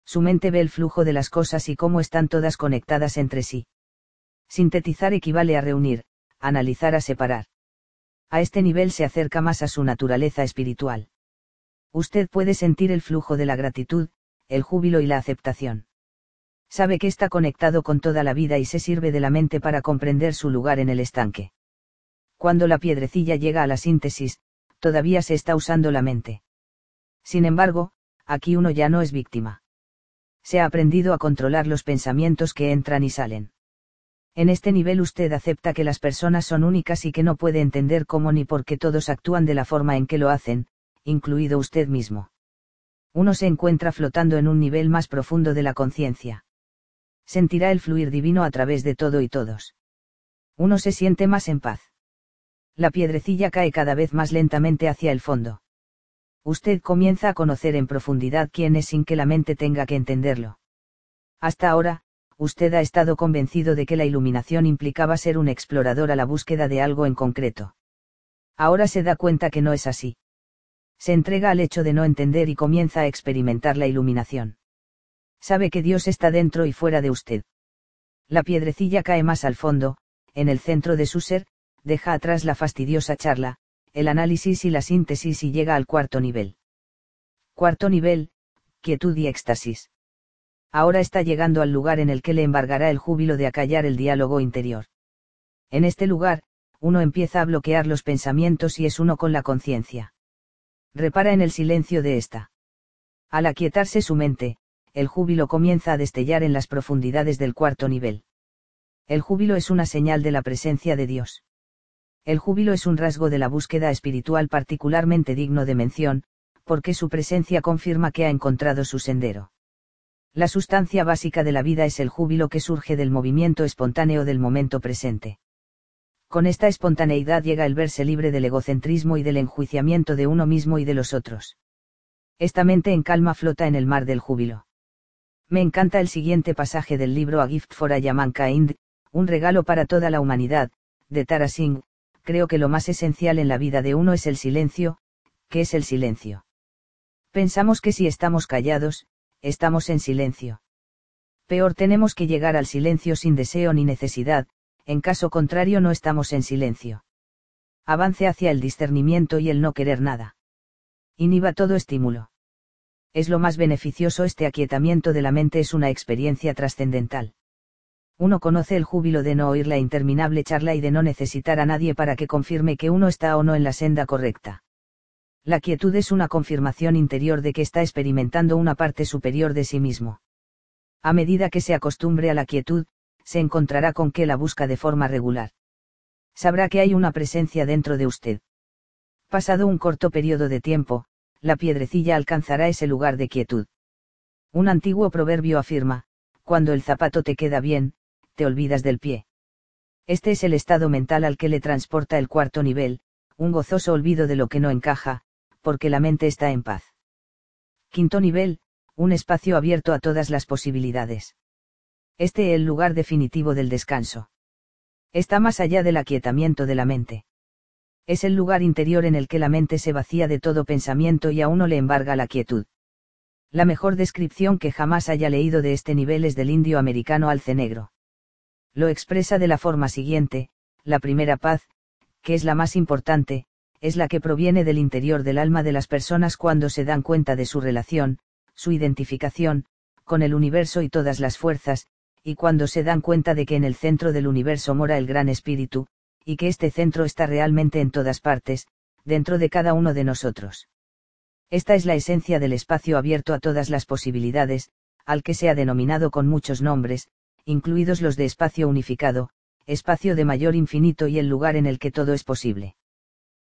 Su mente ve el flujo de las cosas y cómo están todas conectadas entre sí. Sintetizar equivale a reunir, analizar a separar. A este nivel se acerca más a su naturaleza espiritual usted puede sentir el flujo de la gratitud, el júbilo y la aceptación. Sabe que está conectado con toda la vida y se sirve de la mente para comprender su lugar en el estanque. Cuando la piedrecilla llega a la síntesis, todavía se está usando la mente. Sin embargo, aquí uno ya no es víctima. Se ha aprendido a controlar los pensamientos que entran y salen. En este nivel usted acepta que las personas son únicas y que no puede entender cómo ni por qué todos actúan de la forma en que lo hacen, incluido usted mismo. Uno se encuentra flotando en un nivel más profundo de la conciencia. Sentirá el fluir divino a través de todo y todos. Uno se siente más en paz. La piedrecilla cae cada vez más lentamente hacia el fondo. Usted comienza a conocer en profundidad quién es sin que la mente tenga que entenderlo. Hasta ahora, usted ha estado convencido de que la iluminación implicaba ser un explorador a la búsqueda de algo en concreto. Ahora se da cuenta que no es así se entrega al hecho de no entender y comienza a experimentar la iluminación. Sabe que Dios está dentro y fuera de usted. La piedrecilla cae más al fondo, en el centro de su ser, deja atrás la fastidiosa charla, el análisis y la síntesis y llega al cuarto nivel. Cuarto nivel, quietud y éxtasis. Ahora está llegando al lugar en el que le embargará el júbilo de acallar el diálogo interior. En este lugar, uno empieza a bloquear los pensamientos y es uno con la conciencia repara en el silencio de esta. Al aquietarse su mente, el júbilo comienza a destellar en las profundidades del cuarto nivel. El júbilo es una señal de la presencia de Dios. El júbilo es un rasgo de la búsqueda espiritual particularmente digno de mención, porque su presencia confirma que ha encontrado su sendero. La sustancia básica de la vida es el júbilo que surge del movimiento espontáneo del momento presente. Con esta espontaneidad llega el verse libre del egocentrismo y del enjuiciamiento de uno mismo y de los otros. Esta mente en calma flota en el mar del júbilo. Me encanta el siguiente pasaje del libro A Gift for a Mankind, un regalo para toda la humanidad, de Tara Singh, creo que lo más esencial en la vida de uno es el silencio, ¿qué es el silencio? Pensamos que si estamos callados, estamos en silencio. Peor tenemos que llegar al silencio sin deseo ni necesidad, en caso contrario no estamos en silencio. Avance hacia el discernimiento y el no querer nada. Inhiba todo estímulo. Es lo más beneficioso este aquietamiento de la mente es una experiencia trascendental. Uno conoce el júbilo de no oír la interminable charla y de no necesitar a nadie para que confirme que uno está o no en la senda correcta. La quietud es una confirmación interior de que está experimentando una parte superior de sí mismo. A medida que se acostumbre a la quietud, se encontrará con que la busca de forma regular. Sabrá que hay una presencia dentro de usted. Pasado un corto periodo de tiempo, la piedrecilla alcanzará ese lugar de quietud. Un antiguo proverbio afirma, cuando el zapato te queda bien, te olvidas del pie. Este es el estado mental al que le transporta el cuarto nivel, un gozoso olvido de lo que no encaja, porque la mente está en paz. Quinto nivel, un espacio abierto a todas las posibilidades. Este es el lugar definitivo del descanso. Está más allá del aquietamiento de la mente. Es el lugar interior en el que la mente se vacía de todo pensamiento y a uno le embarga la quietud. La mejor descripción que jamás haya leído de este nivel es del indio americano alce negro. Lo expresa de la forma siguiente, la primera paz, que es la más importante, es la que proviene del interior del alma de las personas cuando se dan cuenta de su relación, su identificación, con el universo y todas las fuerzas, y cuando se dan cuenta de que en el centro del universo mora el gran espíritu, y que este centro está realmente en todas partes, dentro de cada uno de nosotros. Esta es la esencia del espacio abierto a todas las posibilidades, al que se ha denominado con muchos nombres, incluidos los de espacio unificado, espacio de mayor infinito y el lugar en el que todo es posible.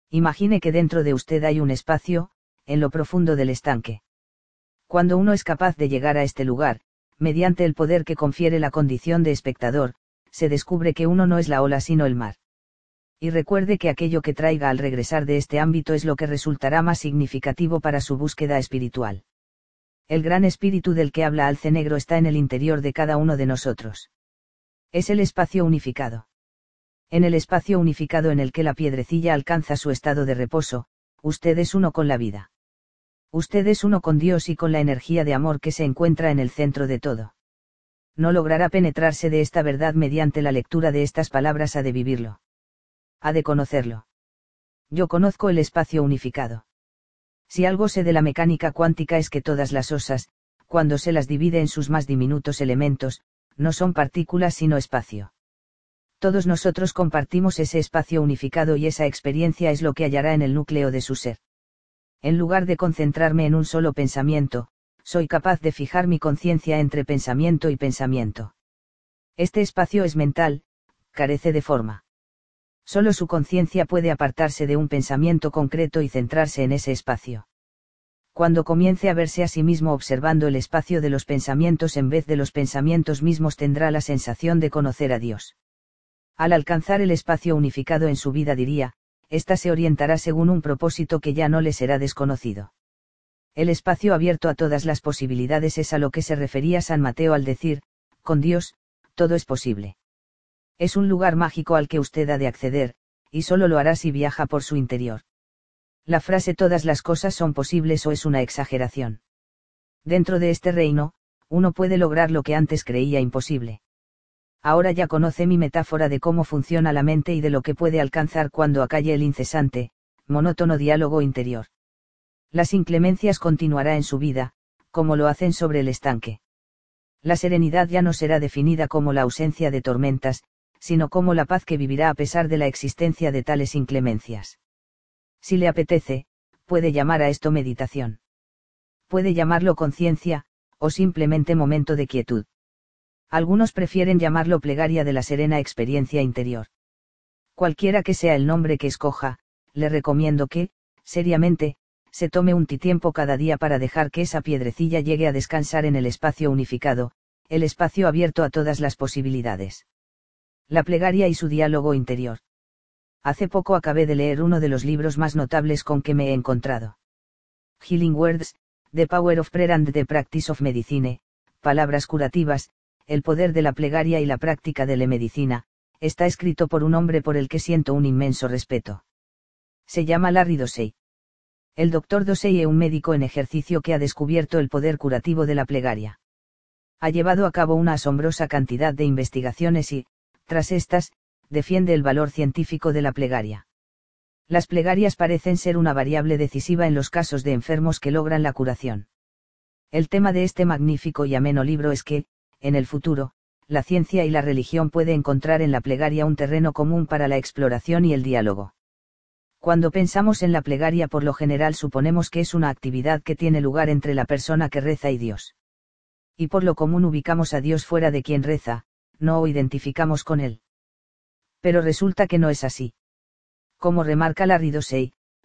Imagine que dentro de usted hay un espacio, en lo profundo del estanque. Cuando uno es capaz de llegar a este lugar, mediante el poder que confiere la condición de espectador, se descubre que uno no es la ola sino el mar. Y recuerde que aquello que traiga al regresar de este ámbito es lo que resultará más significativo para su búsqueda espiritual. El gran espíritu del que habla Alce Negro está en el interior de cada uno de nosotros. Es el espacio unificado en el espacio unificado en el que la piedrecilla alcanza su estado de reposo, usted es uno con la vida. Usted es uno con Dios y con la energía de amor que se encuentra en el centro de todo. No logrará penetrarse de esta verdad mediante la lectura de estas palabras, ha de vivirlo. Ha de conocerlo. Yo conozco el espacio unificado. Si algo sé de la mecánica cuántica es que todas las osas, cuando se las divide en sus más diminutos elementos, no son partículas sino espacio todos nosotros compartimos ese espacio unificado y esa experiencia es lo que hallará en el núcleo de su ser. En lugar de concentrarme en un solo pensamiento, soy capaz de fijar mi conciencia entre pensamiento y pensamiento. Este espacio es mental, carece de forma. Solo su conciencia puede apartarse de un pensamiento concreto y centrarse en ese espacio. Cuando comience a verse a sí mismo observando el espacio de los pensamientos en vez de los pensamientos mismos tendrá la sensación de conocer a Dios. Al alcanzar el espacio unificado en su vida diría, ésta se orientará según un propósito que ya no le será desconocido. El espacio abierto a todas las posibilidades es a lo que se refería San Mateo al decir, con Dios, todo es posible. Es un lugar mágico al que usted ha de acceder, y solo lo hará si viaja por su interior. La frase todas las cosas son posibles o es una exageración. Dentro de este reino, uno puede lograr lo que antes creía imposible ahora ya conoce mi metáfora de cómo funciona la mente y de lo que puede alcanzar cuando acalle el incesante, monótono diálogo interior. Las inclemencias continuará en su vida, como lo hacen sobre el estanque. La serenidad ya no será definida como la ausencia de tormentas, sino como la paz que vivirá a pesar de la existencia de tales inclemencias. Si le apetece, puede llamar a esto meditación. Puede llamarlo conciencia, o simplemente momento de quietud. Algunos prefieren llamarlo plegaria de la serena experiencia interior. Cualquiera que sea el nombre que escoja, le recomiendo que, seriamente, se tome un tiempo cada día para dejar que esa piedrecilla llegue a descansar en el espacio unificado, el espacio abierto a todas las posibilidades. La plegaria y su diálogo interior. Hace poco acabé de leer uno de los libros más notables con que me he encontrado. Healing Words, The Power of Prayer and the Practice of Medicine, Palabras curativas, el poder de la plegaria y la práctica de la medicina, está escrito por un hombre por el que siento un inmenso respeto. Se llama Larry Dosey. El doctor Dosey es un médico en ejercicio que ha descubierto el poder curativo de la plegaria. Ha llevado a cabo una asombrosa cantidad de investigaciones y, tras estas, defiende el valor científico de la plegaria. Las plegarias parecen ser una variable decisiva en los casos de enfermos que logran la curación. El tema de este magnífico y ameno libro es que, en el futuro, la ciencia y la religión puede encontrar en la plegaria un terreno común para la exploración y el diálogo. Cuando pensamos en la plegaria por lo general suponemos que es una actividad que tiene lugar entre la persona que reza y Dios. Y por lo común ubicamos a Dios fuera de quien reza, no o identificamos con él. Pero resulta que no es así. Como remarca Larry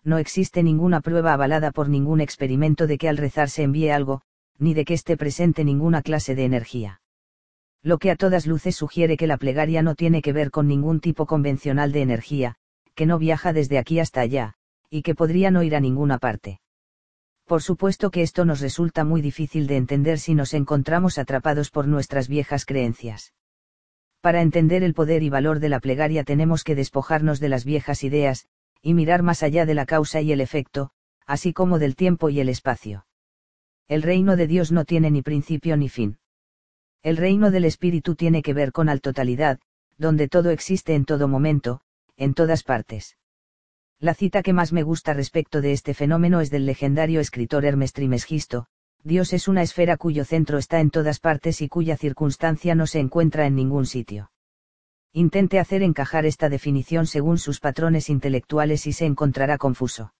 no existe ninguna prueba avalada por ningún experimento de que al rezar se envíe algo, ni de que esté presente ninguna clase de energía. Lo que a todas luces sugiere que la plegaria no tiene que ver con ningún tipo convencional de energía, que no viaja desde aquí hasta allá, y que podría no ir a ninguna parte. Por supuesto que esto nos resulta muy difícil de entender si nos encontramos atrapados por nuestras viejas creencias. Para entender el poder y valor de la plegaria tenemos que despojarnos de las viejas ideas, y mirar más allá de la causa y el efecto, así como del tiempo y el espacio. El reino de Dios no tiene ni principio ni fin. El reino del Espíritu tiene que ver con al totalidad, donde todo existe en todo momento, en todas partes. La cita que más me gusta respecto de este fenómeno es del legendario escritor Hermes Trismegisto, Dios es una esfera cuyo centro está en todas partes y cuya circunstancia no se encuentra en ningún sitio. Intente hacer encajar esta definición según sus patrones intelectuales y se encontrará confuso.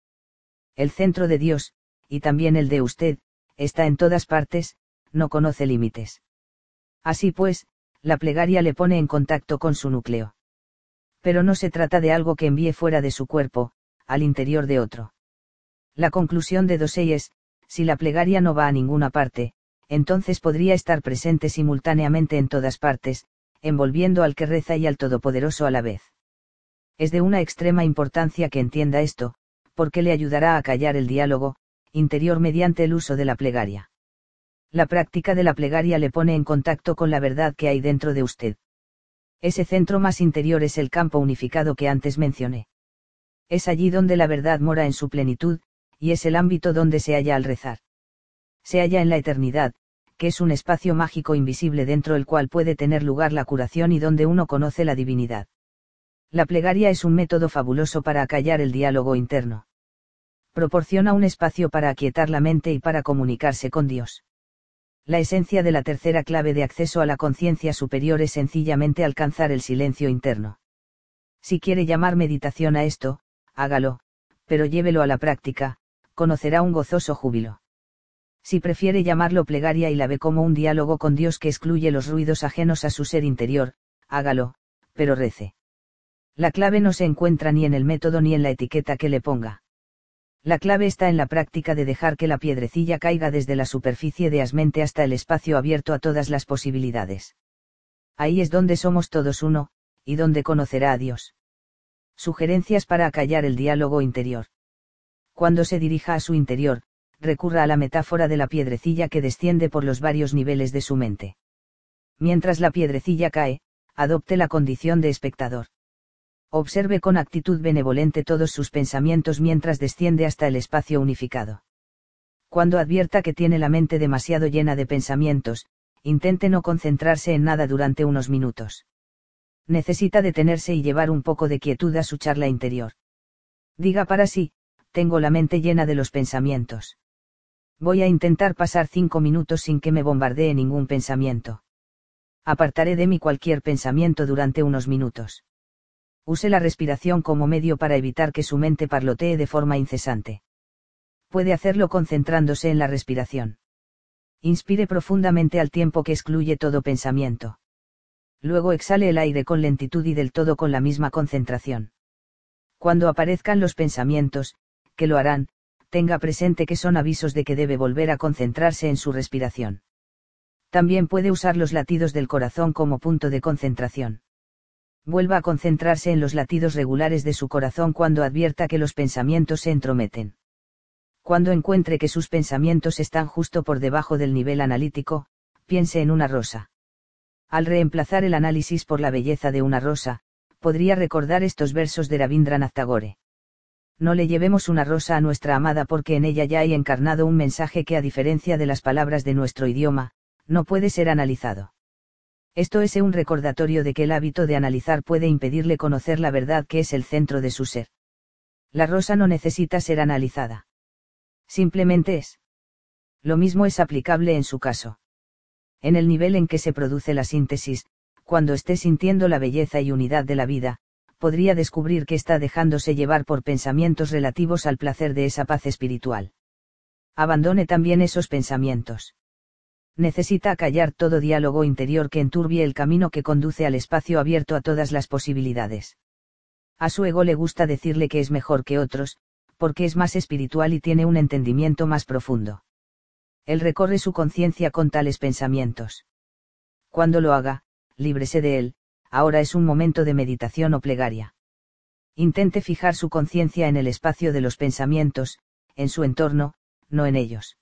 El centro de Dios, y también el de usted, está en todas partes, no conoce límites. Así pues, la plegaria le pone en contacto con su núcleo. Pero no se trata de algo que envíe fuera de su cuerpo, al interior de otro. La conclusión de Dosey es, si la plegaria no va a ninguna parte, entonces podría estar presente simultáneamente en todas partes, envolviendo al que reza y al Todopoderoso a la vez. Es de una extrema importancia que entienda esto, porque le ayudará a callar el diálogo, interior mediante el uso de la plegaria. La práctica de la plegaria le pone en contacto con la verdad que hay dentro de usted. Ese centro más interior es el campo unificado que antes mencioné. Es allí donde la verdad mora en su plenitud, y es el ámbito donde se halla al rezar. Se halla en la eternidad, que es un espacio mágico invisible dentro del cual puede tener lugar la curación y donde uno conoce la divinidad. La plegaria es un método fabuloso para acallar el diálogo interno. Proporciona un espacio para aquietar la mente y para comunicarse con Dios. La esencia de la tercera clave de acceso a la conciencia superior es sencillamente alcanzar el silencio interno. Si quiere llamar meditación a esto, hágalo, pero llévelo a la práctica, conocerá un gozoso júbilo. Si prefiere llamarlo plegaria y la ve como un diálogo con Dios que excluye los ruidos ajenos a su ser interior, hágalo, pero rece. La clave no se encuentra ni en el método ni en la etiqueta que le ponga. La clave está en la práctica de dejar que la piedrecilla caiga desde la superficie de asmente hasta el espacio abierto a todas las posibilidades. Ahí es donde somos todos uno, y donde conocerá a Dios. Sugerencias para acallar el diálogo interior. Cuando se dirija a su interior, recurra a la metáfora de la piedrecilla que desciende por los varios niveles de su mente. Mientras la piedrecilla cae, adopte la condición de espectador. Observe con actitud benevolente todos sus pensamientos mientras desciende hasta el espacio unificado. Cuando advierta que tiene la mente demasiado llena de pensamientos, intente no concentrarse en nada durante unos minutos necesita detenerse y llevar un poco de quietud a su charla interior. Diga para sí, tengo la mente llena de los pensamientos. Voy a intentar pasar cinco minutos sin que me bombardee ningún pensamiento. Apartaré de mí cualquier pensamiento durante unos minutos. Use la respiración como medio para evitar que su mente parlotee de forma incesante. Puede hacerlo concentrándose en la respiración. Inspire profundamente al tiempo que excluye todo pensamiento luego exhale el aire con lentitud y del todo con la misma concentración. Cuando aparezcan los pensamientos, que lo harán, tenga presente que son avisos de que debe volver a concentrarse en su respiración. También puede usar los latidos del corazón como punto de concentración. Vuelva a concentrarse en los latidos regulares de su corazón cuando advierta que los pensamientos se entrometen. Cuando encuentre que sus pensamientos están justo por debajo del nivel analítico, piense en una rosa. Al reemplazar el análisis por la belleza de una rosa, podría recordar estos versos de Rabindranath Tagore. No le llevemos una rosa a nuestra amada porque en ella ya hay encarnado un mensaje que a diferencia de las palabras de nuestro idioma, no puede ser analizado. Esto es un recordatorio de que el hábito de analizar puede impedirle conocer la verdad que es el centro de su ser. La rosa no necesita ser analizada. Simplemente es. Lo mismo es aplicable en su caso. En el nivel en que se produce la síntesis, cuando esté sintiendo la belleza y unidad de la vida, podría descubrir que está dejándose llevar por pensamientos relativos al placer de esa paz espiritual. Abandone también esos pensamientos. Necesita acallar todo diálogo interior que enturbie el camino que conduce al espacio abierto a todas las posibilidades. A su ego le gusta decirle que es mejor que otros, porque es más espiritual y tiene un entendimiento más profundo. Él recorre su conciencia con tales pensamientos. Cuando lo haga, líbrese de él, ahora es un momento de meditación o plegaria. Intente fijar su conciencia en el espacio de los pensamientos, en su entorno, no en ellos.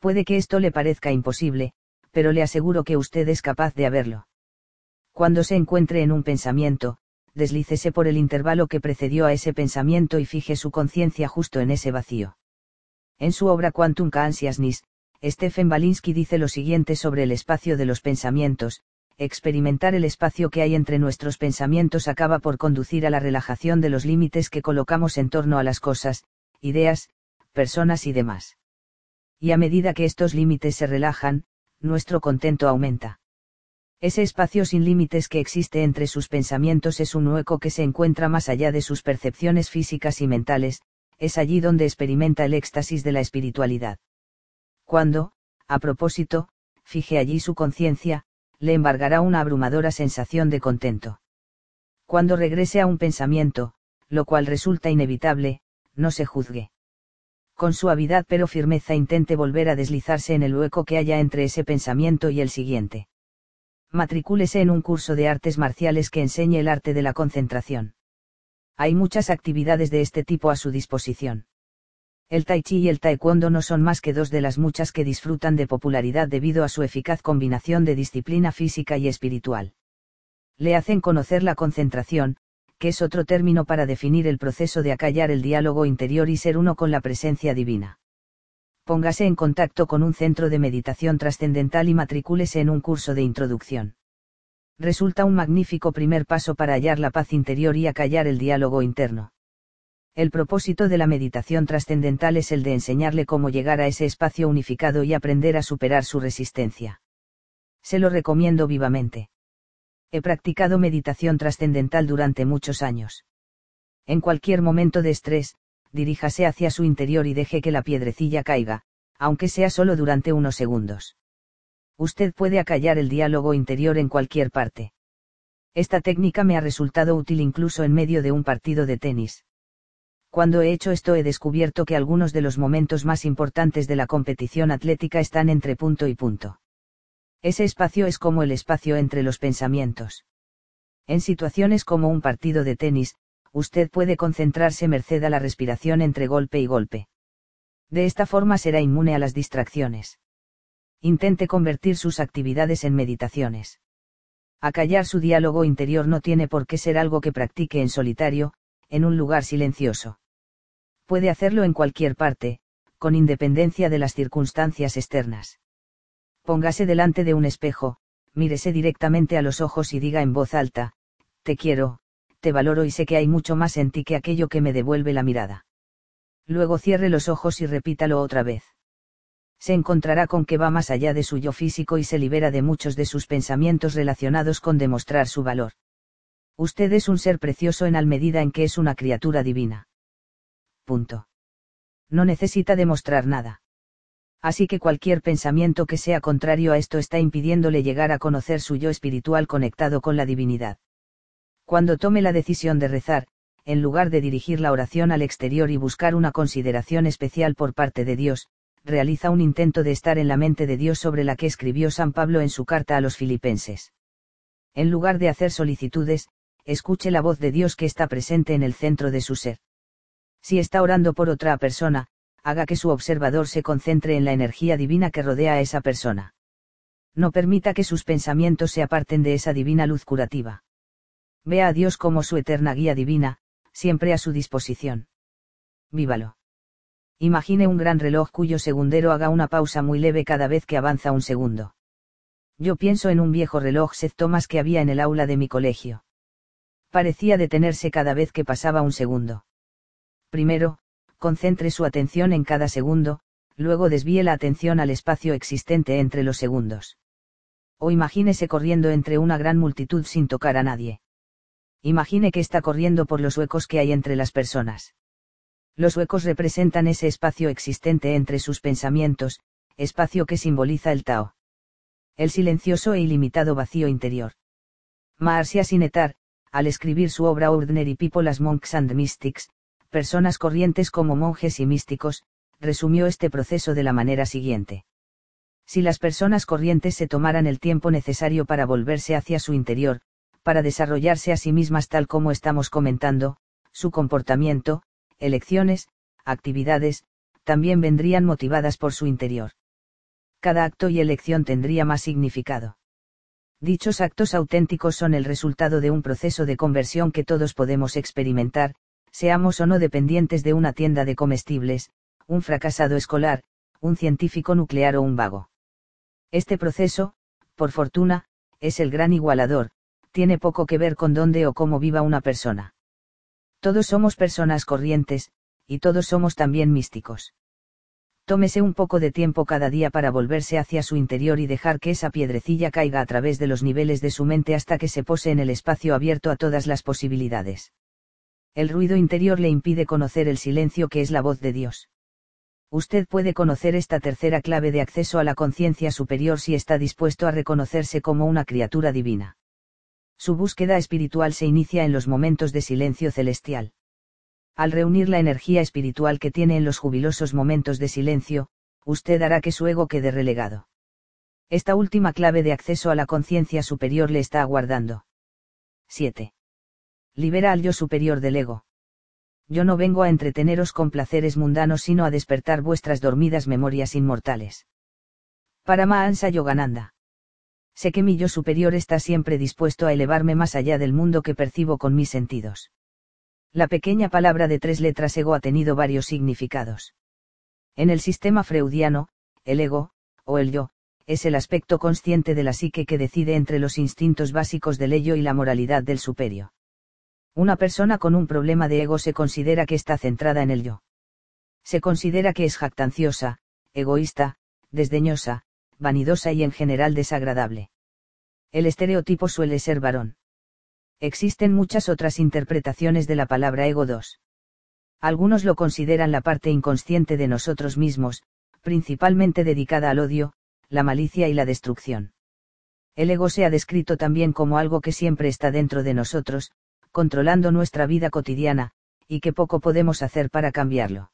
Puede que esto le parezca imposible, pero le aseguro que usted es capaz de haberlo. Cuando se encuentre en un pensamiento, deslícese por el intervalo que precedió a ese pensamiento y fije su conciencia justo en ese vacío. En su obra Quantum Consciousness, Stephen Balinsky dice lo siguiente sobre el espacio de los pensamientos, experimentar el espacio que hay entre nuestros pensamientos acaba por conducir a la relajación de los límites que colocamos en torno a las cosas, ideas, personas y demás. Y a medida que estos límites se relajan, nuestro contento aumenta. Ese espacio sin límites que existe entre sus pensamientos es un hueco que se encuentra más allá de sus percepciones físicas y mentales, es allí donde experimenta el éxtasis de la espiritualidad. Cuando, a propósito, fije allí su conciencia, le embargará una abrumadora sensación de contento. Cuando regrese a un pensamiento, lo cual resulta inevitable, no se juzgue. Con suavidad pero firmeza intente volver a deslizarse en el hueco que haya entre ese pensamiento y el siguiente. Matricúlese en un curso de artes marciales que enseñe el arte de la concentración. Hay muchas actividades de este tipo a su disposición. El tai chi y el taekwondo no son más que dos de las muchas que disfrutan de popularidad debido a su eficaz combinación de disciplina física y espiritual. Le hacen conocer la concentración, que es otro término para definir el proceso de acallar el diálogo interior y ser uno con la presencia divina. Póngase en contacto con un centro de meditación trascendental y matricúlese en un curso de introducción. Resulta un magnífico primer paso para hallar la paz interior y acallar el diálogo interno. El propósito de la meditación trascendental es el de enseñarle cómo llegar a ese espacio unificado y aprender a superar su resistencia. Se lo recomiendo vivamente. He practicado meditación trascendental durante muchos años. En cualquier momento de estrés, diríjase hacia su interior y deje que la piedrecilla caiga, aunque sea solo durante unos segundos. Usted puede acallar el diálogo interior en cualquier parte. Esta técnica me ha resultado útil incluso en medio de un partido de tenis. Cuando he hecho esto he descubierto que algunos de los momentos más importantes de la competición atlética están entre punto y punto. Ese espacio es como el espacio entre los pensamientos. En situaciones como un partido de tenis, usted puede concentrarse merced a la respiración entre golpe y golpe. De esta forma será inmune a las distracciones. Intente convertir sus actividades en meditaciones. Acallar su diálogo interior no tiene por qué ser algo que practique en solitario, en un lugar silencioso. Puede hacerlo en cualquier parte, con independencia de las circunstancias externas. Póngase delante de un espejo, mírese directamente a los ojos y diga en voz alta, te quiero, te valoro y sé que hay mucho más en ti que aquello que me devuelve la mirada. Luego cierre los ojos y repítalo otra vez. Se encontrará con que va más allá de su yo físico y se libera de muchos de sus pensamientos relacionados con demostrar su valor. Usted es un ser precioso en al medida en que es una criatura divina. Punto. No necesita demostrar nada. Así que cualquier pensamiento que sea contrario a esto está impidiéndole llegar a conocer su yo espiritual conectado con la divinidad. Cuando tome la decisión de rezar, en lugar de dirigir la oración al exterior y buscar una consideración especial por parte de Dios, realiza un intento de estar en la mente de Dios sobre la que escribió San Pablo en su carta a los filipenses. En lugar de hacer solicitudes, escuche la voz de Dios que está presente en el centro de su ser. Si está orando por otra persona, haga que su observador se concentre en la energía divina que rodea a esa persona. No permita que sus pensamientos se aparten de esa divina luz curativa. Vea a Dios como su eterna guía divina, siempre a su disposición. Vívalo. Imagine un gran reloj cuyo segundero haga una pausa muy leve cada vez que avanza un segundo. Yo pienso en un viejo reloj Seth Thomas que había en el aula de mi colegio parecía detenerse cada vez que pasaba un segundo. Primero, concentre su atención en cada segundo, luego desvíe la atención al espacio existente entre los segundos. O imagínese corriendo entre una gran multitud sin tocar a nadie. Imagine que está corriendo por los huecos que hay entre las personas. Los huecos representan ese espacio existente entre sus pensamientos, espacio que simboliza el Tao. El silencioso e ilimitado vacío interior. Marcia Sinetar, al escribir su obra Ordinary People as Monks and Mystics, personas corrientes como monjes y místicos, resumió este proceso de la manera siguiente. Si las personas corrientes se tomaran el tiempo necesario para volverse hacia su interior, para desarrollarse a sí mismas tal como estamos comentando, su comportamiento, elecciones, actividades, también vendrían motivadas por su interior. Cada acto y elección tendría más significado. Dichos actos auténticos son el resultado de un proceso de conversión que todos podemos experimentar, seamos o no dependientes de una tienda de comestibles, un fracasado escolar, un científico nuclear o un vago. Este proceso, por fortuna, es el gran igualador, tiene poco que ver con dónde o cómo viva una persona. Todos somos personas corrientes, y todos somos también místicos. Tómese un poco de tiempo cada día para volverse hacia su interior y dejar que esa piedrecilla caiga a través de los niveles de su mente hasta que se pose en el espacio abierto a todas las posibilidades. El ruido interior le impide conocer el silencio que es la voz de Dios. Usted puede conocer esta tercera clave de acceso a la conciencia superior si está dispuesto a reconocerse como una criatura divina. Su búsqueda espiritual se inicia en los momentos de silencio celestial. Al reunir la energía espiritual que tiene en los jubilosos momentos de silencio, usted hará que su ego quede relegado. Esta última clave de acceso a la conciencia superior le está aguardando. 7. Libera al yo superior del ego. Yo no vengo a entreteneros con placeres mundanos sino a despertar vuestras dormidas memorias inmortales. Para Mahansa Yogananda sé que mi yo superior está siempre dispuesto a elevarme más allá del mundo que percibo con mis sentidos. La pequeña palabra de tres letras ego ha tenido varios significados. En el sistema freudiano, el ego, o el yo, es el aspecto consciente de la psique que decide entre los instintos básicos del ello y la moralidad del superio. Una persona con un problema de ego se considera que está centrada en el yo. Se considera que es jactanciosa, egoísta, desdeñosa, vanidosa y en general desagradable. El estereotipo suele ser varón. Existen muchas otras interpretaciones de la palabra ego 2. Algunos lo consideran la parte inconsciente de nosotros mismos, principalmente dedicada al odio, la malicia y la destrucción. El ego se ha descrito también como algo que siempre está dentro de nosotros, controlando nuestra vida cotidiana, y que poco podemos hacer para cambiarlo.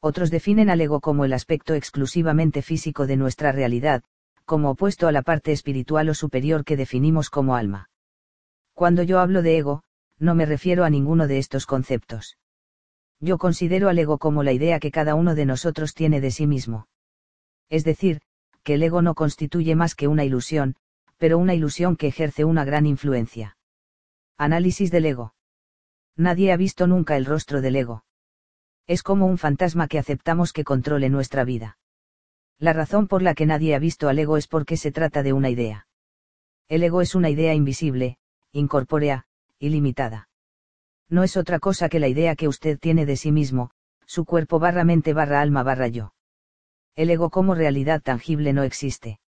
Otros definen al ego como el aspecto exclusivamente físico de nuestra realidad, como opuesto a la parte espiritual o superior que definimos como alma. Cuando yo hablo de ego, no me refiero a ninguno de estos conceptos. Yo considero al ego como la idea que cada uno de nosotros tiene de sí mismo. Es decir, que el ego no constituye más que una ilusión, pero una ilusión que ejerce una gran influencia. Análisis del ego. Nadie ha visto nunca el rostro del ego es como un fantasma que aceptamos que controle nuestra vida. La razón por la que nadie ha visto al ego es porque se trata de una idea. El ego es una idea invisible, incorpórea, ilimitada. No es otra cosa que la idea que usted tiene de sí mismo, su cuerpo barra mente barra alma barra yo. El ego como realidad tangible no existe.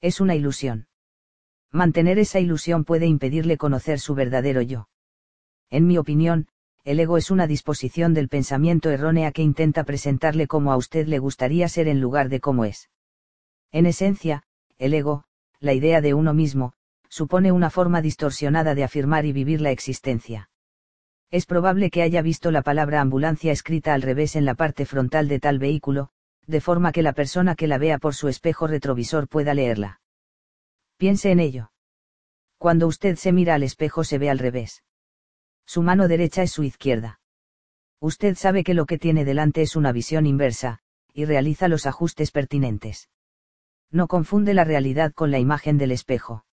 Es una ilusión. Mantener esa ilusión puede impedirle conocer su verdadero yo. En mi opinión, el ego es una disposición del pensamiento errónea que intenta presentarle como a usted le gustaría ser en lugar de como es. En esencia, el ego, la idea de uno mismo, supone una forma distorsionada de afirmar y vivir la existencia. Es probable que haya visto la palabra ambulancia escrita al revés en la parte frontal de tal vehículo, de forma que la persona que la vea por su espejo retrovisor pueda leerla. Piense en ello. Cuando usted se mira al espejo se ve al revés su mano derecha es su izquierda. Usted sabe que lo que tiene delante es una visión inversa, y realiza los ajustes pertinentes. No confunde la realidad con la imagen del espejo.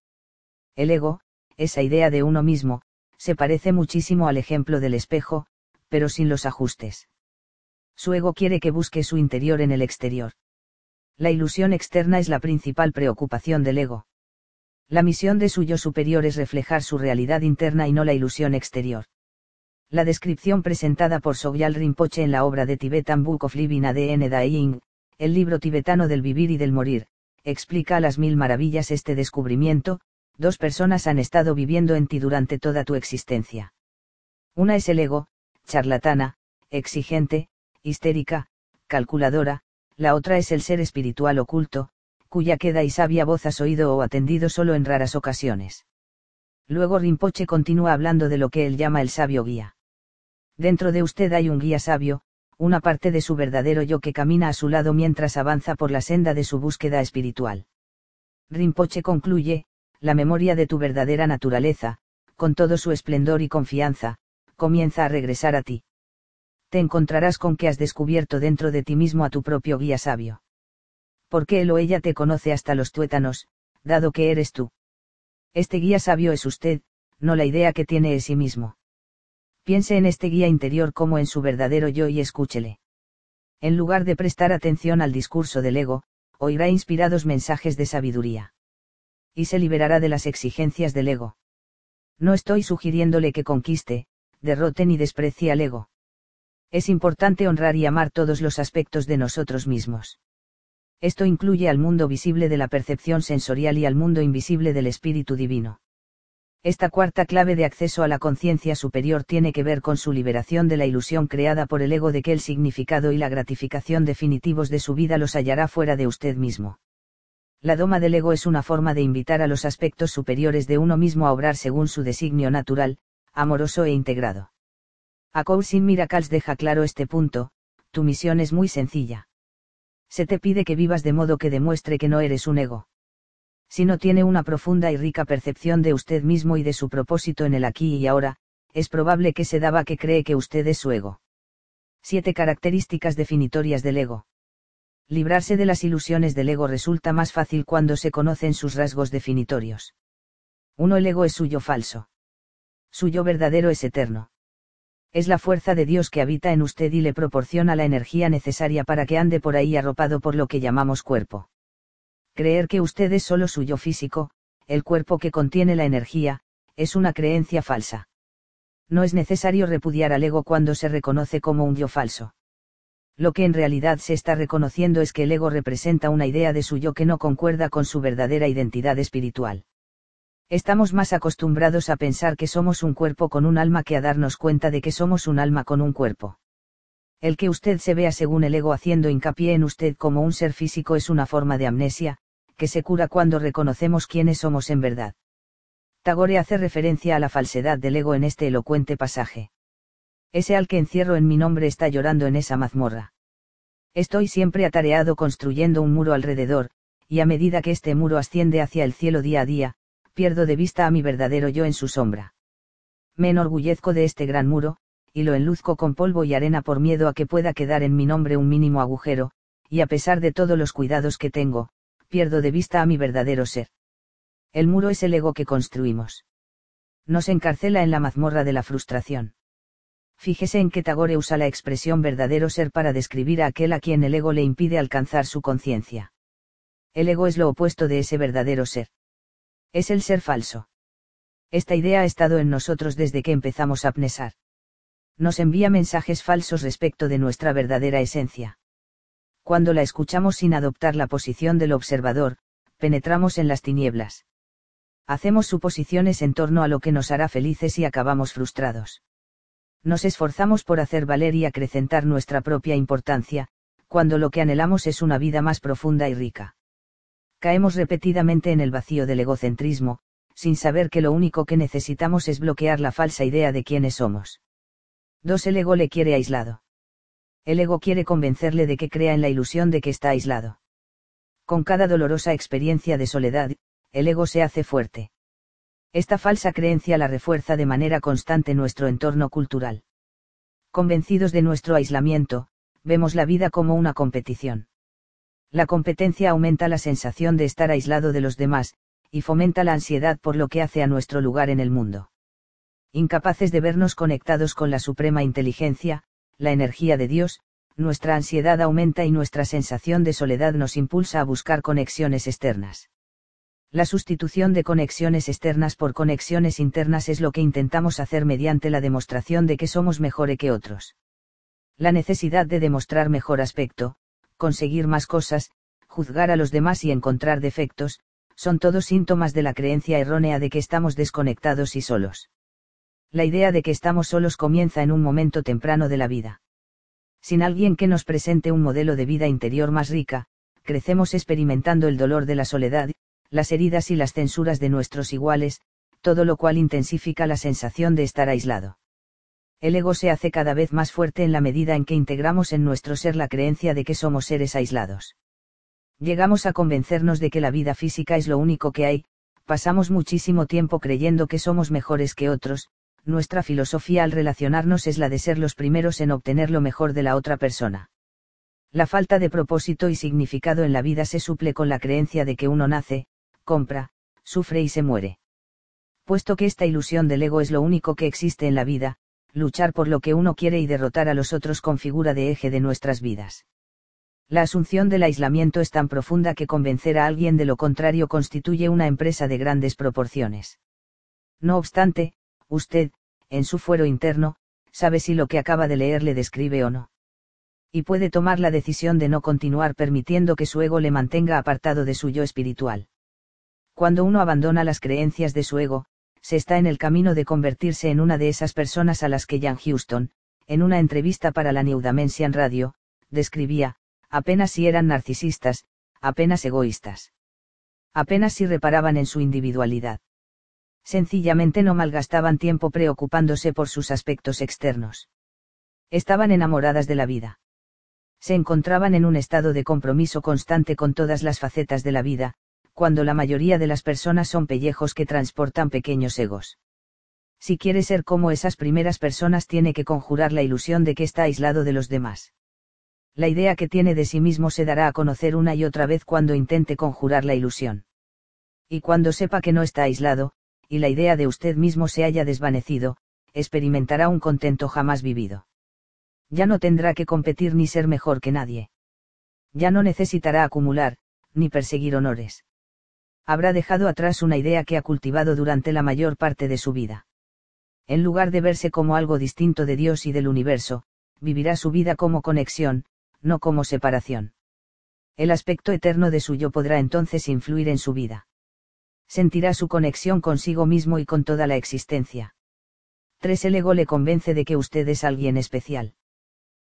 El ego, esa idea de uno mismo, se parece muchísimo al ejemplo del espejo, pero sin los ajustes. Su ego quiere que busque su interior en el exterior. La ilusión externa es la principal preocupación del ego. La misión de su yo superior es reflejar su realidad interna y no la ilusión exterior. La descripción presentada por Sogyal Rinpoche en la obra de Tibetan Book of Living ADN Dying, el libro tibetano del vivir y del morir, explica a las mil maravillas este descubrimiento, dos personas han estado viviendo en ti durante toda tu existencia. Una es el ego, charlatana, exigente, histérica, calculadora, la otra es el ser espiritual oculto, cuya queda y sabia voz has oído o atendido solo en raras ocasiones. Luego Rinpoche continúa hablando de lo que él llama el sabio guía. Dentro de usted hay un guía sabio, una parte de su verdadero yo que camina a su lado mientras avanza por la senda de su búsqueda espiritual. Rinpoche concluye, la memoria de tu verdadera naturaleza, con todo su esplendor y confianza, comienza a regresar a ti. Te encontrarás con que has descubierto dentro de ti mismo a tu propio guía sabio. Porque él o ella te conoce hasta los tuétanos, dado que eres tú. Este guía sabio es usted, no la idea que tiene de sí mismo. Piense en este guía interior como en su verdadero yo y escúchele. En lugar de prestar atención al discurso del ego, oirá inspirados mensajes de sabiduría. Y se liberará de las exigencias del ego. No estoy sugiriéndole que conquiste, derrote ni desprecie al ego. Es importante honrar y amar todos los aspectos de nosotros mismos. Esto incluye al mundo visible de la percepción sensorial y al mundo invisible del espíritu divino. Esta cuarta clave de acceso a la conciencia superior tiene que ver con su liberación de la ilusión creada por el ego de que el significado y la gratificación definitivos de su vida los hallará fuera de usted mismo. La doma del ego es una forma de invitar a los aspectos superiores de uno mismo a obrar según su designio natural, amoroso e integrado. A Cousin Miracles deja claro este punto, tu misión es muy sencilla se te pide que vivas de modo que demuestre que no eres un ego. Si no tiene una profunda y rica percepción de usted mismo y de su propósito en el aquí y ahora, es probable que se daba que cree que usted es su ego. 7 características definitorias del ego. Librarse de las ilusiones del ego resulta más fácil cuando se conocen sus rasgos definitorios. 1. El ego es suyo falso. Suyo verdadero es eterno es la fuerza de Dios que habita en usted y le proporciona la energía necesaria para que ande por ahí arropado por lo que llamamos cuerpo. Creer que usted es solo suyo físico, el cuerpo que contiene la energía, es una creencia falsa. No es necesario repudiar al ego cuando se reconoce como un yo falso. Lo que en realidad se está reconociendo es que el ego representa una idea de su yo que no concuerda con su verdadera identidad espiritual. Estamos más acostumbrados a pensar que somos un cuerpo con un alma que a darnos cuenta de que somos un alma con un cuerpo. El que usted se vea según el ego haciendo hincapié en usted como un ser físico es una forma de amnesia, que se cura cuando reconocemos quiénes somos en verdad. Tagore hace referencia a la falsedad del ego en este elocuente pasaje. Ese al que encierro en mi nombre está llorando en esa mazmorra. Estoy siempre atareado construyendo un muro alrededor, y a medida que este muro asciende hacia el cielo día a día, pierdo de vista a mi verdadero yo en su sombra. Me enorgullezco de este gran muro, y lo enluzco con polvo y arena por miedo a que pueda quedar en mi nombre un mínimo agujero, y a pesar de todos los cuidados que tengo, pierdo de vista a mi verdadero ser. El muro es el ego que construimos. Nos encarcela en la mazmorra de la frustración. Fíjese en que Tagore usa la expresión verdadero ser para describir a aquel a quien el ego le impide alcanzar su conciencia. El ego es lo opuesto de ese verdadero ser es el ser falso. Esta idea ha estado en nosotros desde que empezamos a pnesar. Nos envía mensajes falsos respecto de nuestra verdadera esencia. Cuando la escuchamos sin adoptar la posición del observador, penetramos en las tinieblas. Hacemos suposiciones en torno a lo que nos hará felices y acabamos frustrados. Nos esforzamos por hacer valer y acrecentar nuestra propia importancia, cuando lo que anhelamos es una vida más profunda y rica caemos repetidamente en el vacío del egocentrismo, sin saber que lo único que necesitamos es bloquear la falsa idea de quiénes somos. 2. El ego le quiere aislado. El ego quiere convencerle de que crea en la ilusión de que está aislado. Con cada dolorosa experiencia de soledad, el ego se hace fuerte. Esta falsa creencia la refuerza de manera constante nuestro entorno cultural. Convencidos de nuestro aislamiento, vemos la vida como una competición. La competencia aumenta la sensación de estar aislado de los demás, y fomenta la ansiedad por lo que hace a nuestro lugar en el mundo. Incapaces de vernos conectados con la suprema inteligencia, la energía de Dios, nuestra ansiedad aumenta y nuestra sensación de soledad nos impulsa a buscar conexiones externas. La sustitución de conexiones externas por conexiones internas es lo que intentamos hacer mediante la demostración de que somos mejores que otros. La necesidad de demostrar mejor aspecto, conseguir más cosas, juzgar a los demás y encontrar defectos, son todos síntomas de la creencia errónea de que estamos desconectados y solos. La idea de que estamos solos comienza en un momento temprano de la vida. Sin alguien que nos presente un modelo de vida interior más rica, crecemos experimentando el dolor de la soledad, las heridas y las censuras de nuestros iguales, todo lo cual intensifica la sensación de estar aislado. El ego se hace cada vez más fuerte en la medida en que integramos en nuestro ser la creencia de que somos seres aislados. Llegamos a convencernos de que la vida física es lo único que hay, pasamos muchísimo tiempo creyendo que somos mejores que otros, nuestra filosofía al relacionarnos es la de ser los primeros en obtener lo mejor de la otra persona. La falta de propósito y significado en la vida se suple con la creencia de que uno nace, compra, sufre y se muere. Puesto que esta ilusión del ego es lo único que existe en la vida, luchar por lo que uno quiere y derrotar a los otros configura de eje de nuestras vidas. La asunción del aislamiento es tan profunda que convencer a alguien de lo contrario constituye una empresa de grandes proporciones. No obstante, usted, en su fuero interno, sabe si lo que acaba de leer le describe o no. Y puede tomar la decisión de no continuar permitiendo que su ego le mantenga apartado de su yo espiritual. Cuando uno abandona las creencias de su ego, se está en el camino de convertirse en una de esas personas a las que Jan Houston, en una entrevista para la New Radio, describía, apenas si eran narcisistas, apenas egoístas. Apenas si reparaban en su individualidad. Sencillamente no malgastaban tiempo preocupándose por sus aspectos externos. Estaban enamoradas de la vida. Se encontraban en un estado de compromiso constante con todas las facetas de la vida, cuando la mayoría de las personas son pellejos que transportan pequeños egos. Si quiere ser como esas primeras personas tiene que conjurar la ilusión de que está aislado de los demás. La idea que tiene de sí mismo se dará a conocer una y otra vez cuando intente conjurar la ilusión. Y cuando sepa que no está aislado, y la idea de usted mismo se haya desvanecido, experimentará un contento jamás vivido. Ya no tendrá que competir ni ser mejor que nadie. Ya no necesitará acumular, ni perseguir honores habrá dejado atrás una idea que ha cultivado durante la mayor parte de su vida. En lugar de verse como algo distinto de Dios y del universo, vivirá su vida como conexión, no como separación. El aspecto eterno de su yo podrá entonces influir en su vida. Sentirá su conexión consigo mismo y con toda la existencia. 3. El ego le convence de que usted es alguien especial.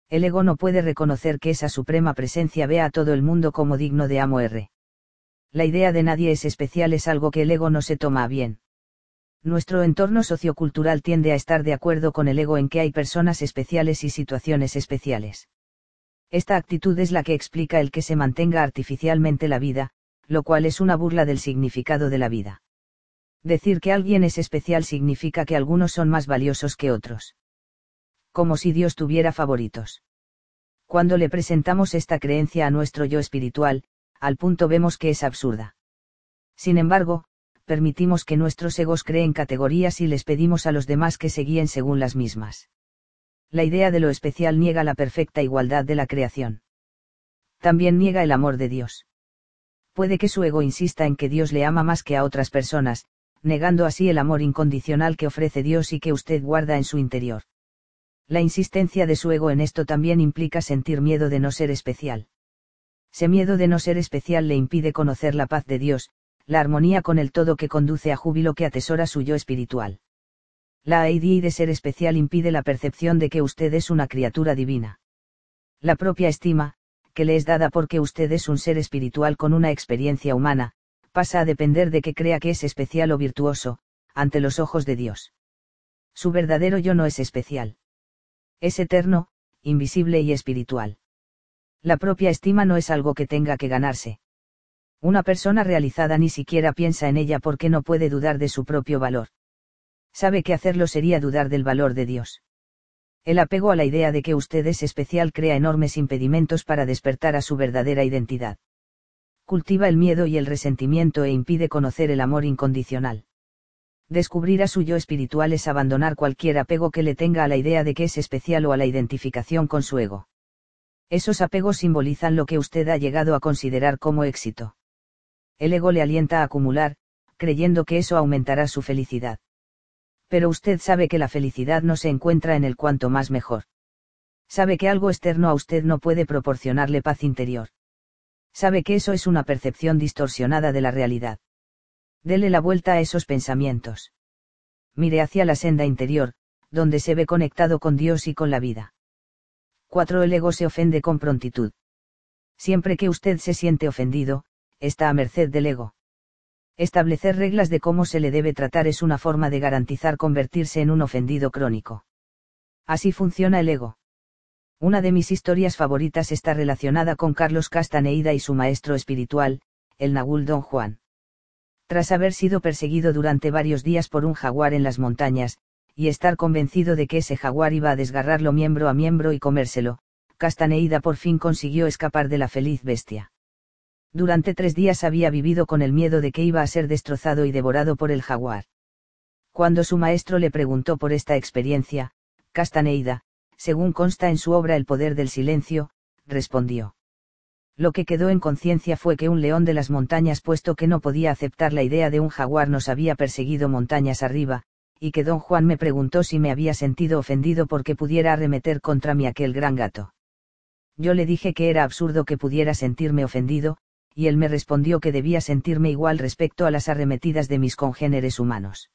El ego no puede reconocer que esa suprema presencia vea a todo el mundo como digno de amo R la idea de nadie es especial es algo que el ego no se toma bien. Nuestro entorno sociocultural tiende a estar de acuerdo con el ego en que hay personas especiales y situaciones especiales. Esta actitud es la que explica el que se mantenga artificialmente la vida, lo cual es una burla del significado de la vida. Decir que alguien es especial significa que algunos son más valiosos que otros. Como si Dios tuviera favoritos. Cuando le presentamos esta creencia a nuestro yo espiritual, al punto vemos que es absurda. Sin embargo, permitimos que nuestros egos creen categorías y les pedimos a los demás que se guíen según las mismas. La idea de lo especial niega la perfecta igualdad de la creación. También niega el amor de Dios. Puede que su ego insista en que Dios le ama más que a otras personas, negando así el amor incondicional que ofrece Dios y que usted guarda en su interior. La insistencia de su ego en esto también implica sentir miedo de no ser especial. Ese miedo de no ser especial le impide conocer la paz de Dios, la armonía con el todo que conduce a júbilo que atesora su yo espiritual. La idea de ser especial impide la percepción de que usted es una criatura divina. La propia estima, que le es dada porque usted es un ser espiritual con una experiencia humana, pasa a depender de que crea que es especial o virtuoso, ante los ojos de Dios. Su verdadero yo no es especial. Es eterno, invisible y espiritual. La propia estima no es algo que tenga que ganarse. Una persona realizada ni siquiera piensa en ella porque no puede dudar de su propio valor. Sabe que hacerlo sería dudar del valor de Dios. El apego a la idea de que usted es especial crea enormes impedimentos para despertar a su verdadera identidad. Cultiva el miedo y el resentimiento e impide conocer el amor incondicional. Descubrir a su yo espiritual es abandonar cualquier apego que le tenga a la idea de que es especial o a la identificación con su ego. Esos apegos simbolizan lo que usted ha llegado a considerar como éxito. El ego le alienta a acumular, creyendo que eso aumentará su felicidad. Pero usted sabe que la felicidad no se encuentra en el cuanto más mejor. Sabe que algo externo a usted no puede proporcionarle paz interior. Sabe que eso es una percepción distorsionada de la realidad. Dele la vuelta a esos pensamientos. Mire hacia la senda interior, donde se ve conectado con Dios y con la vida. 4. El ego se ofende con prontitud. Siempre que usted se siente ofendido, está a merced del ego. Establecer reglas de cómo se le debe tratar es una forma de garantizar convertirse en un ofendido crónico. Así funciona el ego. Una de mis historias favoritas está relacionada con Carlos Castaneida y su maestro espiritual, el Nagul Don Juan. Tras haber sido perseguido durante varios días por un jaguar en las montañas, y estar convencido de que ese jaguar iba a desgarrarlo miembro a miembro y comérselo, Castaneida por fin consiguió escapar de la feliz bestia. Durante tres días había vivido con el miedo de que iba a ser destrozado y devorado por el jaguar. Cuando su maestro le preguntó por esta experiencia, Castaneida, según consta en su obra El poder del silencio, respondió. Lo que quedó en conciencia fue que un león de las montañas, puesto que no podía aceptar la idea de un jaguar, nos había perseguido montañas arriba, y que don Juan me preguntó si me había sentido ofendido porque pudiera arremeter contra mí aquel gran gato. Yo le dije que era absurdo que pudiera sentirme ofendido, y él me respondió que debía sentirme igual respecto a las arremetidas de mis congéneres humanos.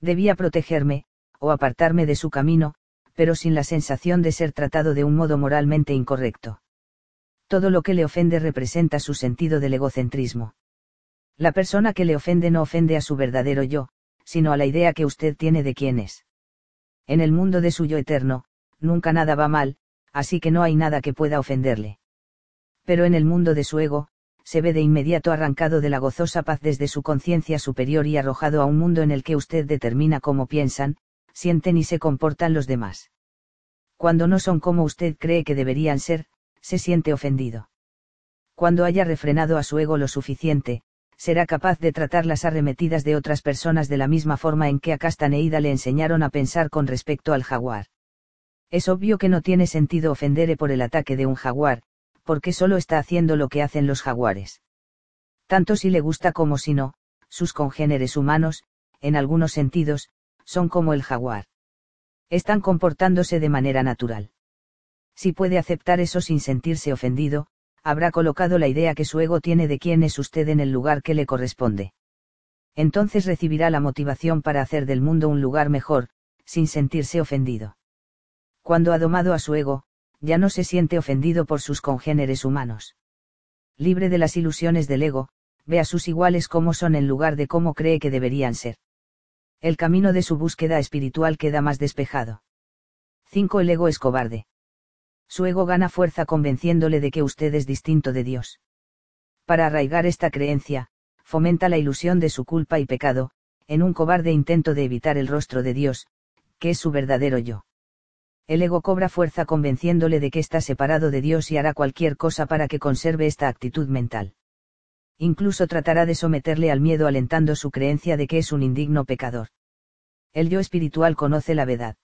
Debía protegerme, o apartarme de su camino, pero sin la sensación de ser tratado de un modo moralmente incorrecto. Todo lo que le ofende representa su sentido del egocentrismo. La persona que le ofende no ofende a su verdadero yo, sino a la idea que usted tiene de quién es. En el mundo de su yo eterno, nunca nada va mal, así que no hay nada que pueda ofenderle. Pero en el mundo de su ego, se ve de inmediato arrancado de la gozosa paz desde su conciencia superior y arrojado a un mundo en el que usted determina cómo piensan, sienten y se comportan los demás. Cuando no son como usted cree que deberían ser, se siente ofendido. Cuando haya refrenado a su ego lo suficiente, será capaz de tratar las arremetidas de otras personas de la misma forma en que a Castaneida le enseñaron a pensar con respecto al jaguar. Es obvio que no tiene sentido ofenderle por el ataque de un jaguar, porque solo está haciendo lo que hacen los jaguares. Tanto si le gusta como si no, sus congéneres humanos, en algunos sentidos, son como el jaguar. Están comportándose de manera natural. Si puede aceptar eso sin sentirse ofendido, habrá colocado la idea que su ego tiene de quién es usted en el lugar que le corresponde. Entonces recibirá la motivación para hacer del mundo un lugar mejor, sin sentirse ofendido. Cuando ha domado a su ego, ya no se siente ofendido por sus congéneres humanos. Libre de las ilusiones del ego, ve a sus iguales como son en lugar de cómo cree que deberían ser. El camino de su búsqueda espiritual queda más despejado. 5. El ego es cobarde. Su ego gana fuerza convenciéndole de que usted es distinto de Dios. Para arraigar esta creencia, fomenta la ilusión de su culpa y pecado, en un cobarde intento de evitar el rostro de Dios, que es su verdadero yo el ego cobra fuerza convenciéndole de que está separado de Dios y hará cualquier cosa para que conserve esta actitud mental. Incluso tratará de someterle al miedo alentando su creencia de que es un indigno pecador. El yo espiritual conoce la verdad.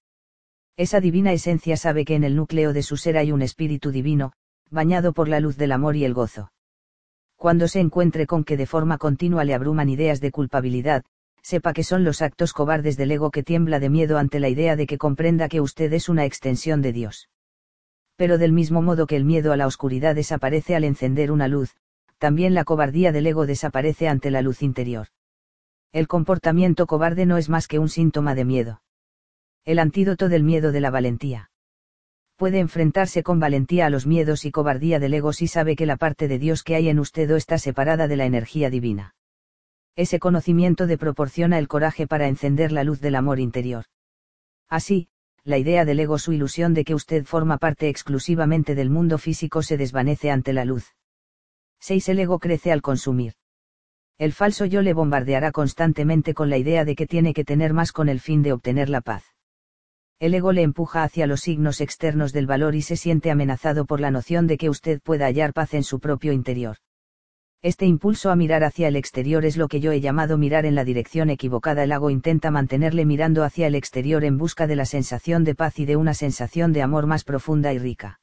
Esa divina esencia sabe que en el núcleo de su ser hay un espíritu divino, bañado por la luz del amor y el gozo. Cuando se encuentre con que de forma continua le abruman ideas de culpabilidad, sepa que son los actos cobardes del ego que tiembla de miedo ante la idea de que comprenda que usted es una extensión de Dios. Pero del mismo modo que el miedo a la oscuridad desaparece al encender una luz, también la cobardía del ego desaparece ante la luz interior. El comportamiento cobarde no es más que un síntoma de miedo. El antídoto del miedo de la valentía. Puede enfrentarse con valentía a los miedos y cobardía del ego si sabe que la parte de Dios que hay en usted o está separada de la energía divina ese conocimiento de proporciona el coraje para encender la luz del amor interior. Así, la idea del ego, su ilusión de que usted forma parte exclusivamente del mundo físico se desvanece ante la luz. 6. El ego crece al consumir. El falso yo le bombardeará constantemente con la idea de que tiene que tener más con el fin de obtener la paz. El ego le empuja hacia los signos externos del valor y se siente amenazado por la noción de que usted pueda hallar paz en su propio interior. Este impulso a mirar hacia el exterior es lo que yo he llamado mirar en la dirección equivocada. El ego intenta mantenerle mirando hacia el exterior en busca de la sensación de paz y de una sensación de amor más profunda y rica.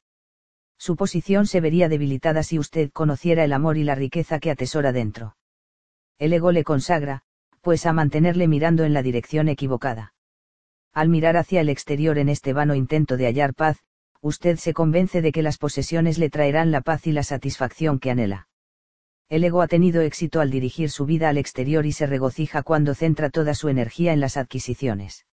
Su posición se vería debilitada si usted conociera el amor y la riqueza que atesora dentro. El ego le consagra, pues a mantenerle mirando en la dirección equivocada. Al mirar hacia el exterior en este vano intento de hallar paz, usted se convence de que las posesiones le traerán la paz y la satisfacción que anhela. El ego ha tenido éxito al dirigir su vida al exterior y se regocija cuando centra toda su energía en las adquisiciones.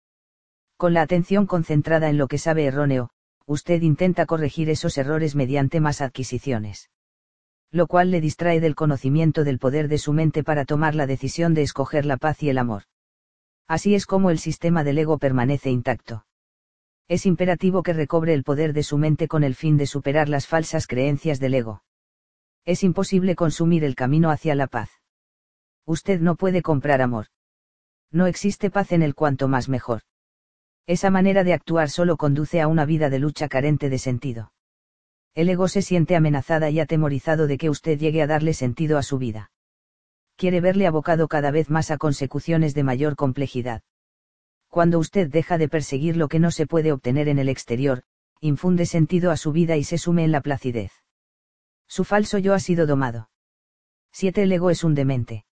Con la atención concentrada en lo que sabe erróneo, usted intenta corregir esos errores mediante más adquisiciones. Lo cual le distrae del conocimiento del poder de su mente para tomar la decisión de escoger la paz y el amor. Así es como el sistema del ego permanece intacto. Es imperativo que recobre el poder de su mente con el fin de superar las falsas creencias del ego. Es imposible consumir el camino hacia la paz. Usted no puede comprar amor. No existe paz en el cuanto más mejor. Esa manera de actuar solo conduce a una vida de lucha carente de sentido. El ego se siente amenazada y atemorizado de que usted llegue a darle sentido a su vida. Quiere verle abocado cada vez más a consecuciones de mayor complejidad. Cuando usted deja de perseguir lo que no se puede obtener en el exterior, infunde sentido a su vida y se sume en la placidez. Su falso yo ha sido domado. 7. El ego es un demente.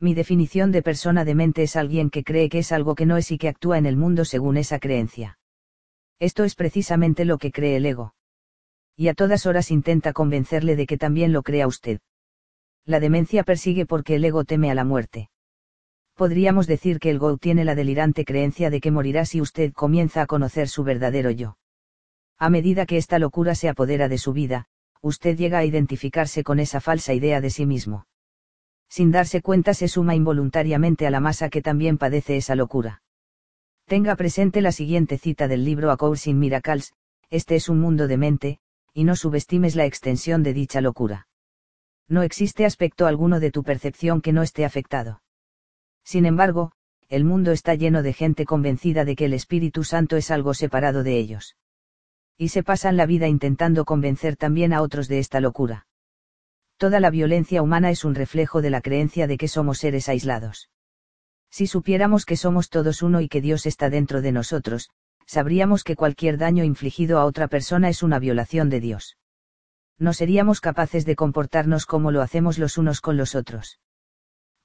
Mi definición de persona demente es alguien que cree que es algo que no es y que actúa en el mundo según esa creencia. Esto es precisamente lo que cree el ego. Y a todas horas intenta convencerle de que también lo crea usted. La demencia persigue porque el ego teme a la muerte podríamos decir que el Go tiene la delirante creencia de que morirá si usted comienza a conocer su verdadero yo. A medida que esta locura se apodera de su vida, usted llega a identificarse con esa falsa idea de sí mismo. Sin darse cuenta se suma involuntariamente a la masa que también padece esa locura. Tenga presente la siguiente cita del libro A Course in Miracles, este es un mundo de mente, y no subestimes la extensión de dicha locura. No existe aspecto alguno de tu percepción que no esté afectado. Sin embargo, el mundo está lleno de gente convencida de que el Espíritu Santo es algo separado de ellos. Y se pasan la vida intentando convencer también a otros de esta locura. Toda la violencia humana es un reflejo de la creencia de que somos seres aislados. Si supiéramos que somos todos uno y que Dios está dentro de nosotros, sabríamos que cualquier daño infligido a otra persona es una violación de Dios. No seríamos capaces de comportarnos como lo hacemos los unos con los otros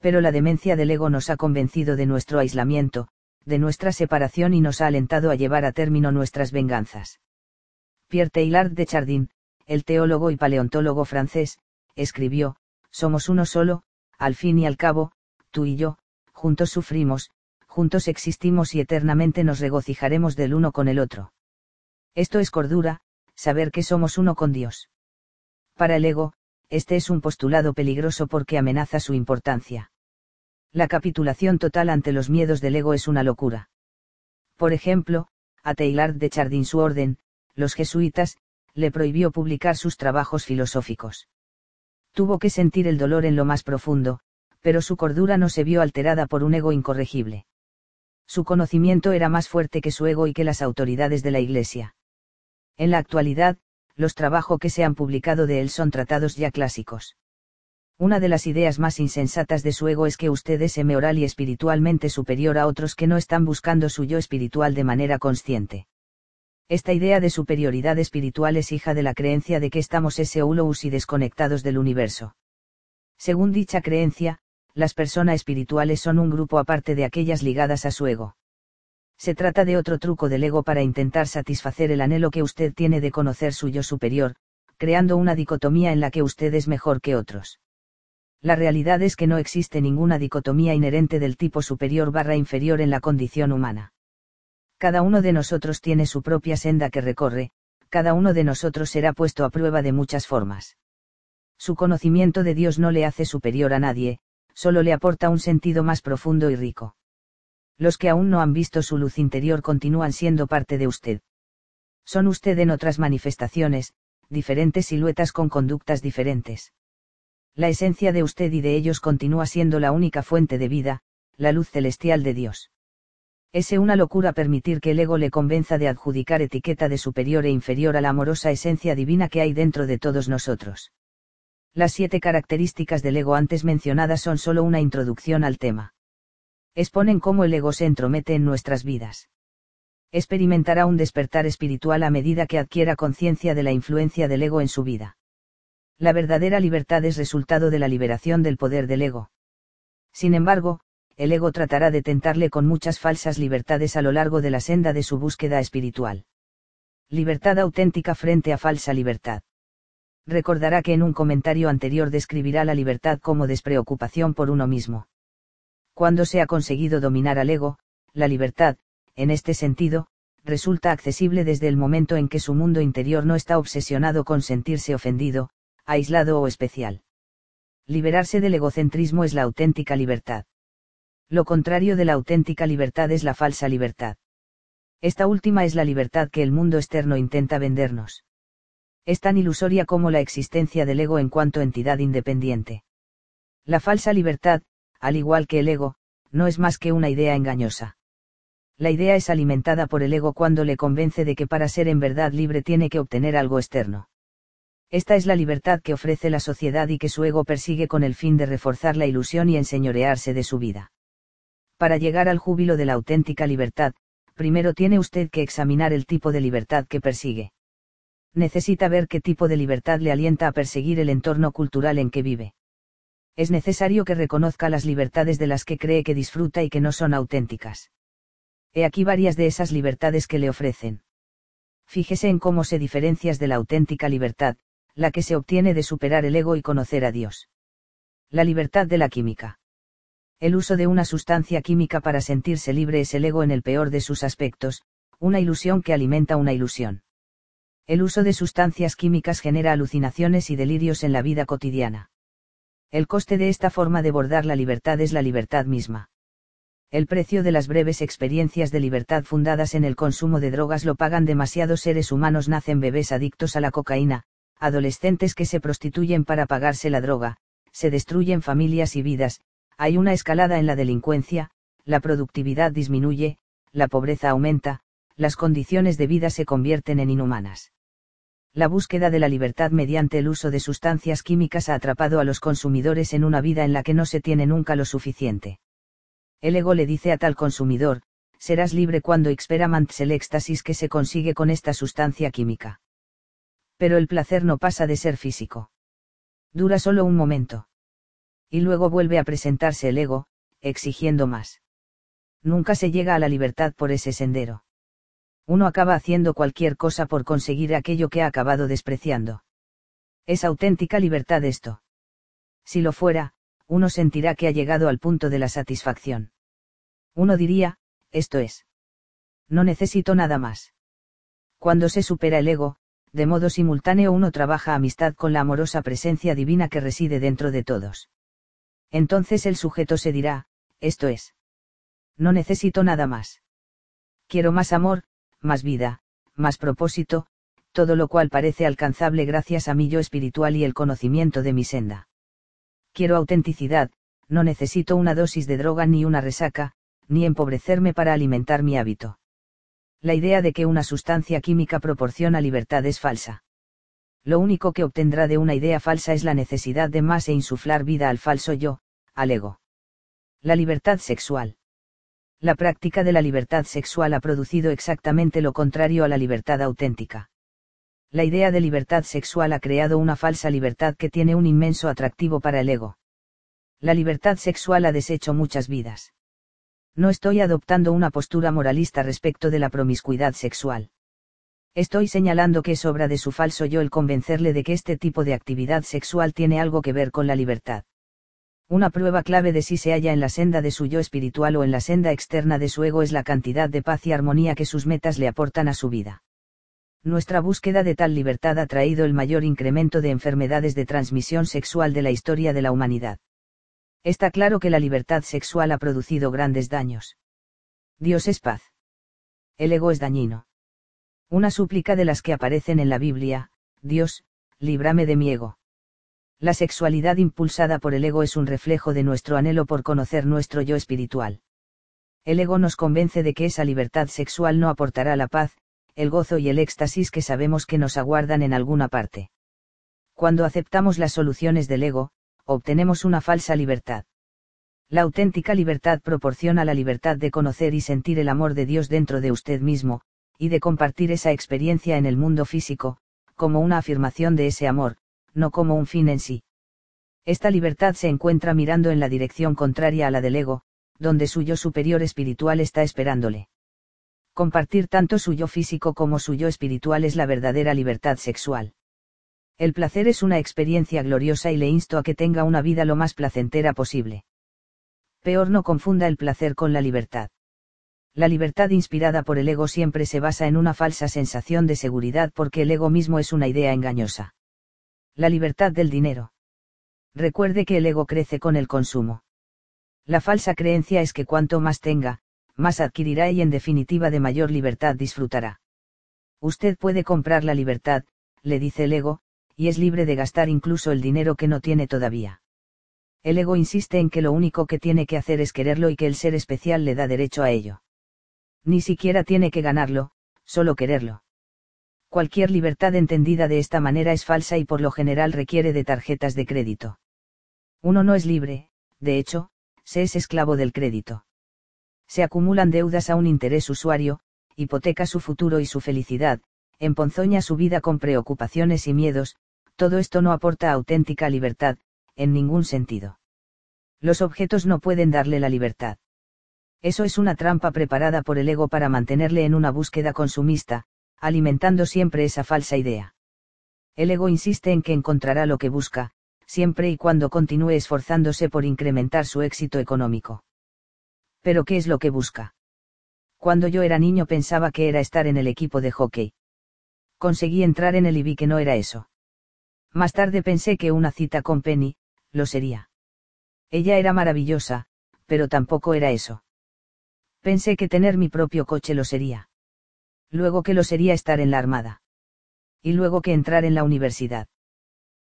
pero la demencia del ego nos ha convencido de nuestro aislamiento, de nuestra separación y nos ha alentado a llevar a término nuestras venganzas. Pierre Teilhard de Chardin, el teólogo y paleontólogo francés, escribió, Somos uno solo, al fin y al cabo, tú y yo, juntos sufrimos, juntos existimos y eternamente nos regocijaremos del uno con el otro. Esto es cordura, saber que somos uno con Dios. Para el ego, este es un postulado peligroso porque amenaza su importancia la capitulación total ante los miedos del ego es una locura. Por ejemplo, a Teilhard de Chardin su orden, los jesuitas, le prohibió publicar sus trabajos filosóficos. Tuvo que sentir el dolor en lo más profundo, pero su cordura no se vio alterada por un ego incorregible. Su conocimiento era más fuerte que su ego y que las autoridades de la Iglesia. En la actualidad, los trabajos que se han publicado de él son tratados ya clásicos. Una de las ideas más insensatas de su ego es que usted es moral y espiritualmente superior a otros que no están buscando su yo espiritual de manera consciente. Esta idea de superioridad espiritual es hija de la creencia de que estamos eseulous y desconectados del universo. Según dicha creencia, las personas espirituales son un grupo aparte de aquellas ligadas a su ego. Se trata de otro truco del ego para intentar satisfacer el anhelo que usted tiene de conocer su yo superior, creando una dicotomía en la que usted es mejor que otros la realidad es que no existe ninguna dicotomía inherente del tipo superior barra inferior en la condición humana. Cada uno de nosotros tiene su propia senda que recorre, cada uno de nosotros será puesto a prueba de muchas formas. Su conocimiento de Dios no le hace superior a nadie, solo le aporta un sentido más profundo y rico. Los que aún no han visto su luz interior continúan siendo parte de usted. Son usted en otras manifestaciones, diferentes siluetas con conductas diferentes la esencia de usted y de ellos continúa siendo la única fuente de vida, la luz celestial de Dios. Es una locura permitir que el ego le convenza de adjudicar etiqueta de superior e inferior a la amorosa esencia divina que hay dentro de todos nosotros. Las siete características del ego antes mencionadas son solo una introducción al tema. Exponen cómo el ego se entromete en nuestras vidas. Experimentará un despertar espiritual a medida que adquiera conciencia de la influencia del ego en su vida. La verdadera libertad es resultado de la liberación del poder del ego. Sin embargo, el ego tratará de tentarle con muchas falsas libertades a lo largo de la senda de su búsqueda espiritual. Libertad auténtica frente a falsa libertad. Recordará que en un comentario anterior describirá la libertad como despreocupación por uno mismo. Cuando se ha conseguido dominar al ego, la libertad, en este sentido, resulta accesible desde el momento en que su mundo interior no está obsesionado con sentirse ofendido, aislado o especial. Liberarse del egocentrismo es la auténtica libertad. Lo contrario de la auténtica libertad es la falsa libertad. Esta última es la libertad que el mundo externo intenta vendernos. Es tan ilusoria como la existencia del ego en cuanto entidad independiente. La falsa libertad, al igual que el ego, no es más que una idea engañosa. La idea es alimentada por el ego cuando le convence de que para ser en verdad libre tiene que obtener algo externo. Esta es la libertad que ofrece la sociedad y que su ego persigue con el fin de reforzar la ilusión y enseñorearse de su vida. Para llegar al júbilo de la auténtica libertad, primero tiene usted que examinar el tipo de libertad que persigue. Necesita ver qué tipo de libertad le alienta a perseguir el entorno cultural en que vive. Es necesario que reconozca las libertades de las que cree que disfruta y que no son auténticas. He aquí varias de esas libertades que le ofrecen. Fíjese en cómo se diferencias de la auténtica libertad, la que se obtiene de superar el ego y conocer a Dios. La libertad de la química. El uso de una sustancia química para sentirse libre es el ego en el peor de sus aspectos, una ilusión que alimenta una ilusión. El uso de sustancias químicas genera alucinaciones y delirios en la vida cotidiana. El coste de esta forma de bordar la libertad es la libertad misma. El precio de las breves experiencias de libertad fundadas en el consumo de drogas lo pagan demasiados seres humanos, nacen bebés adictos a la cocaína, adolescentes que se prostituyen para pagarse la droga, se destruyen familias y vidas, hay una escalada en la delincuencia, la productividad disminuye, la pobreza aumenta, las condiciones de vida se convierten en inhumanas. La búsqueda de la libertad mediante el uso de sustancias químicas ha atrapado a los consumidores en una vida en la que no se tiene nunca lo suficiente. El ego le dice a tal consumidor, serás libre cuando experimentas el éxtasis que se consigue con esta sustancia química. Pero el placer no pasa de ser físico. Dura solo un momento. Y luego vuelve a presentarse el ego, exigiendo más. Nunca se llega a la libertad por ese sendero. Uno acaba haciendo cualquier cosa por conseguir aquello que ha acabado despreciando. Es auténtica libertad esto. Si lo fuera, uno sentirá que ha llegado al punto de la satisfacción. Uno diría, esto es. No necesito nada más. Cuando se supera el ego, de modo simultáneo uno trabaja amistad con la amorosa presencia divina que reside dentro de todos. Entonces el sujeto se dirá, esto es. No necesito nada más. Quiero más amor, más vida, más propósito, todo lo cual parece alcanzable gracias a mi yo espiritual y el conocimiento de mi senda. Quiero autenticidad, no necesito una dosis de droga ni una resaca, ni empobrecerme para alimentar mi hábito. La idea de que una sustancia química proporciona libertad es falsa. Lo único que obtendrá de una idea falsa es la necesidad de más e insuflar vida al falso yo, al ego. La libertad sexual. La práctica de la libertad sexual ha producido exactamente lo contrario a la libertad auténtica. La idea de libertad sexual ha creado una falsa libertad que tiene un inmenso atractivo para el ego. La libertad sexual ha deshecho muchas vidas. No estoy adoptando una postura moralista respecto de la promiscuidad sexual. Estoy señalando que es obra de su falso yo el convencerle de que este tipo de actividad sexual tiene algo que ver con la libertad. Una prueba clave de si se halla en la senda de su yo espiritual o en la senda externa de su ego es la cantidad de paz y armonía que sus metas le aportan a su vida. Nuestra búsqueda de tal libertad ha traído el mayor incremento de enfermedades de transmisión sexual de la historia de la humanidad. Está claro que la libertad sexual ha producido grandes daños. Dios es paz. El ego es dañino. Una súplica de las que aparecen en la Biblia, Dios, líbrame de mi ego. La sexualidad impulsada por el ego es un reflejo de nuestro anhelo por conocer nuestro yo espiritual. El ego nos convence de que esa libertad sexual no aportará la paz, el gozo y el éxtasis que sabemos que nos aguardan en alguna parte. Cuando aceptamos las soluciones del ego, obtenemos una falsa libertad. La auténtica libertad proporciona la libertad de conocer y sentir el amor de Dios dentro de usted mismo, y de compartir esa experiencia en el mundo físico, como una afirmación de ese amor, no como un fin en sí. Esta libertad se encuentra mirando en la dirección contraria a la del ego, donde su yo superior espiritual está esperándole. Compartir tanto su yo físico como su yo espiritual es la verdadera libertad sexual. El placer es una experiencia gloriosa y le insto a que tenga una vida lo más placentera posible. Peor no confunda el placer con la libertad. La libertad inspirada por el ego siempre se basa en una falsa sensación de seguridad porque el ego mismo es una idea engañosa. La libertad del dinero. Recuerde que el ego crece con el consumo. La falsa creencia es que cuanto más tenga, más adquirirá y en definitiva de mayor libertad disfrutará. Usted puede comprar la libertad, le dice el ego, y es libre de gastar incluso el dinero que no tiene todavía. El ego insiste en que lo único que tiene que hacer es quererlo y que el ser especial le da derecho a ello. Ni siquiera tiene que ganarlo, solo quererlo. Cualquier libertad entendida de esta manera es falsa y por lo general requiere de tarjetas de crédito. Uno no es libre, de hecho, se es esclavo del crédito. Se acumulan deudas a un interés usuario, hipoteca su futuro y su felicidad, emponzoña su vida con preocupaciones y miedos, todo esto no aporta auténtica libertad, en ningún sentido. Los objetos no pueden darle la libertad. Eso es una trampa preparada por el ego para mantenerle en una búsqueda consumista, alimentando siempre esa falsa idea. El ego insiste en que encontrará lo que busca, siempre y cuando continúe esforzándose por incrementar su éxito económico. Pero ¿qué es lo que busca? Cuando yo era niño pensaba que era estar en el equipo de hockey. Conseguí entrar en el y vi que no era eso. Más tarde pensé que una cita con Penny, lo sería. Ella era maravillosa, pero tampoco era eso. Pensé que tener mi propio coche lo sería. Luego que lo sería estar en la armada. Y luego que entrar en la universidad.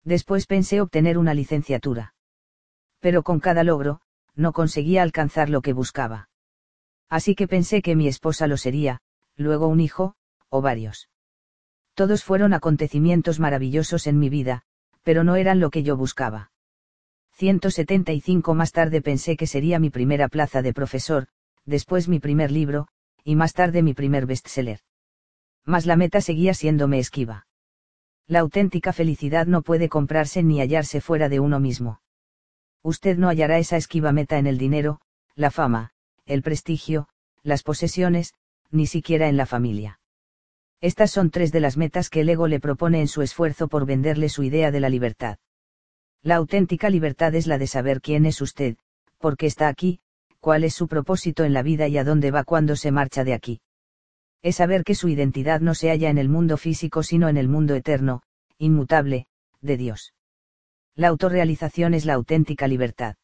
Después pensé obtener una licenciatura. Pero con cada logro, no conseguía alcanzar lo que buscaba. Así que pensé que mi esposa lo sería, luego un hijo, o varios. Todos fueron acontecimientos maravillosos en mi vida, pero no eran lo que yo buscaba. 175 más tarde pensé que sería mi primera plaza de profesor, después mi primer libro, y más tarde mi primer bestseller. Mas la meta seguía siéndome esquiva. La auténtica felicidad no puede comprarse ni hallarse fuera de uno mismo. Usted no hallará esa esquiva meta en el dinero, la fama, el prestigio, las posesiones, ni siquiera en la familia. Estas son tres de las metas que el ego le propone en su esfuerzo por venderle su idea de la libertad. La auténtica libertad es la de saber quién es usted, por qué está aquí, cuál es su propósito en la vida y a dónde va cuando se marcha de aquí. Es saber que su identidad no se halla en el mundo físico sino en el mundo eterno, inmutable, de Dios. La autorrealización es la auténtica libertad.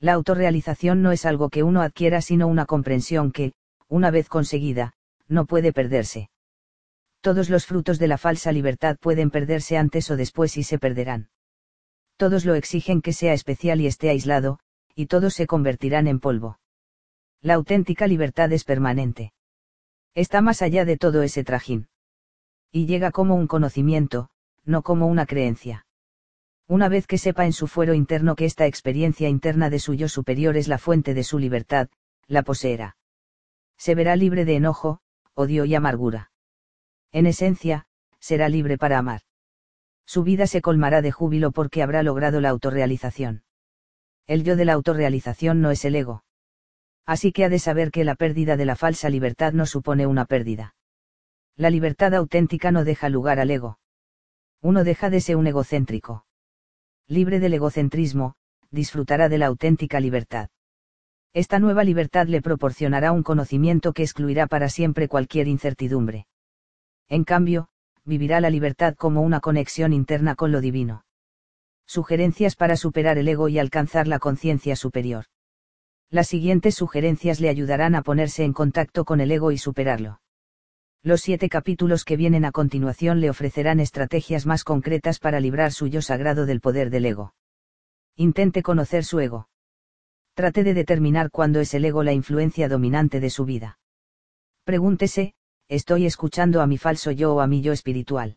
La autorrealización no es algo que uno adquiera sino una comprensión que, una vez conseguida, no puede perderse. Todos los frutos de la falsa libertad pueden perderse antes o después y se perderán todos lo exigen que sea especial y esté aislado, y todos se convertirán en polvo. La auténtica libertad es permanente. Está más allá de todo ese trajín. Y llega como un conocimiento, no como una creencia. Una vez que sepa en su fuero interno que esta experiencia interna de su yo superior es la fuente de su libertad, la poseerá. Se verá libre de enojo, odio y amargura. En esencia, será libre para amar su vida se colmará de júbilo porque habrá logrado la autorrealización. El yo de la autorrealización no es el ego. Así que ha de saber que la pérdida de la falsa libertad no supone una pérdida. La libertad auténtica no deja lugar al ego. Uno deja de ser un egocéntrico. Libre del egocentrismo, disfrutará de la auténtica libertad. Esta nueva libertad le proporcionará un conocimiento que excluirá para siempre cualquier incertidumbre. En cambio, vivirá la libertad como una conexión interna con lo divino. Sugerencias para superar el ego y alcanzar la conciencia superior. Las siguientes sugerencias le ayudarán a ponerse en contacto con el ego y superarlo. Los siete capítulos que vienen a continuación le ofrecerán estrategias más concretas para librar su yo sagrado del poder del ego. Intente conocer su ego. Trate de determinar cuándo es el ego la influencia dominante de su vida. Pregúntese, estoy escuchando a mi falso yo o a mi yo espiritual.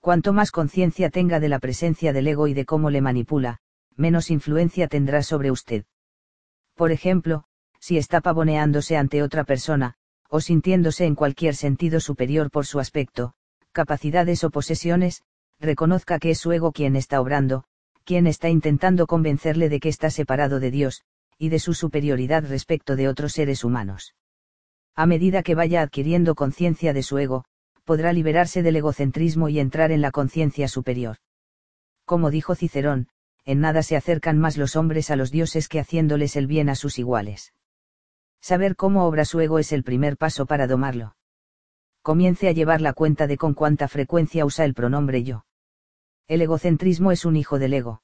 Cuanto más conciencia tenga de la presencia del ego y de cómo le manipula, menos influencia tendrá sobre usted. Por ejemplo, si está pavoneándose ante otra persona, o sintiéndose en cualquier sentido superior por su aspecto, capacidades o posesiones, reconozca que es su ego quien está obrando, quien está intentando convencerle de que está separado de Dios, y de su superioridad respecto de otros seres humanos. A medida que vaya adquiriendo conciencia de su ego, podrá liberarse del egocentrismo y entrar en la conciencia superior. Como dijo Cicerón, en nada se acercan más los hombres a los dioses que haciéndoles el bien a sus iguales. Saber cómo obra su ego es el primer paso para domarlo. Comience a llevar la cuenta de con cuánta frecuencia usa el pronombre yo. El egocentrismo es un hijo del ego.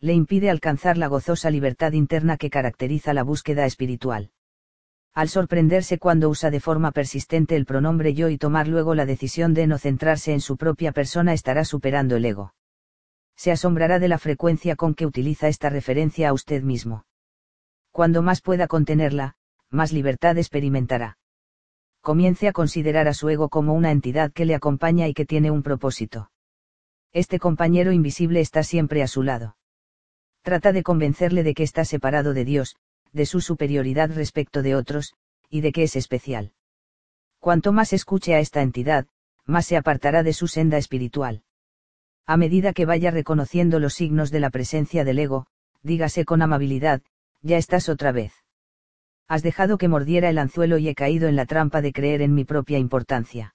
Le impide alcanzar la gozosa libertad interna que caracteriza la búsqueda espiritual. Al sorprenderse cuando usa de forma persistente el pronombre yo y tomar luego la decisión de no centrarse en su propia persona estará superando el ego. Se asombrará de la frecuencia con que utiliza esta referencia a usted mismo. Cuando más pueda contenerla, más libertad experimentará. Comience a considerar a su ego como una entidad que le acompaña y que tiene un propósito. Este compañero invisible está siempre a su lado. Trata de convencerle de que está separado de Dios, de su superioridad respecto de otros, y de que es especial. Cuanto más escuche a esta entidad, más se apartará de su senda espiritual. A medida que vaya reconociendo los signos de la presencia del ego, dígase con amabilidad, ya estás otra vez has dejado que mordiera el anzuelo y he caído en la trampa de creer en mi propia importancia.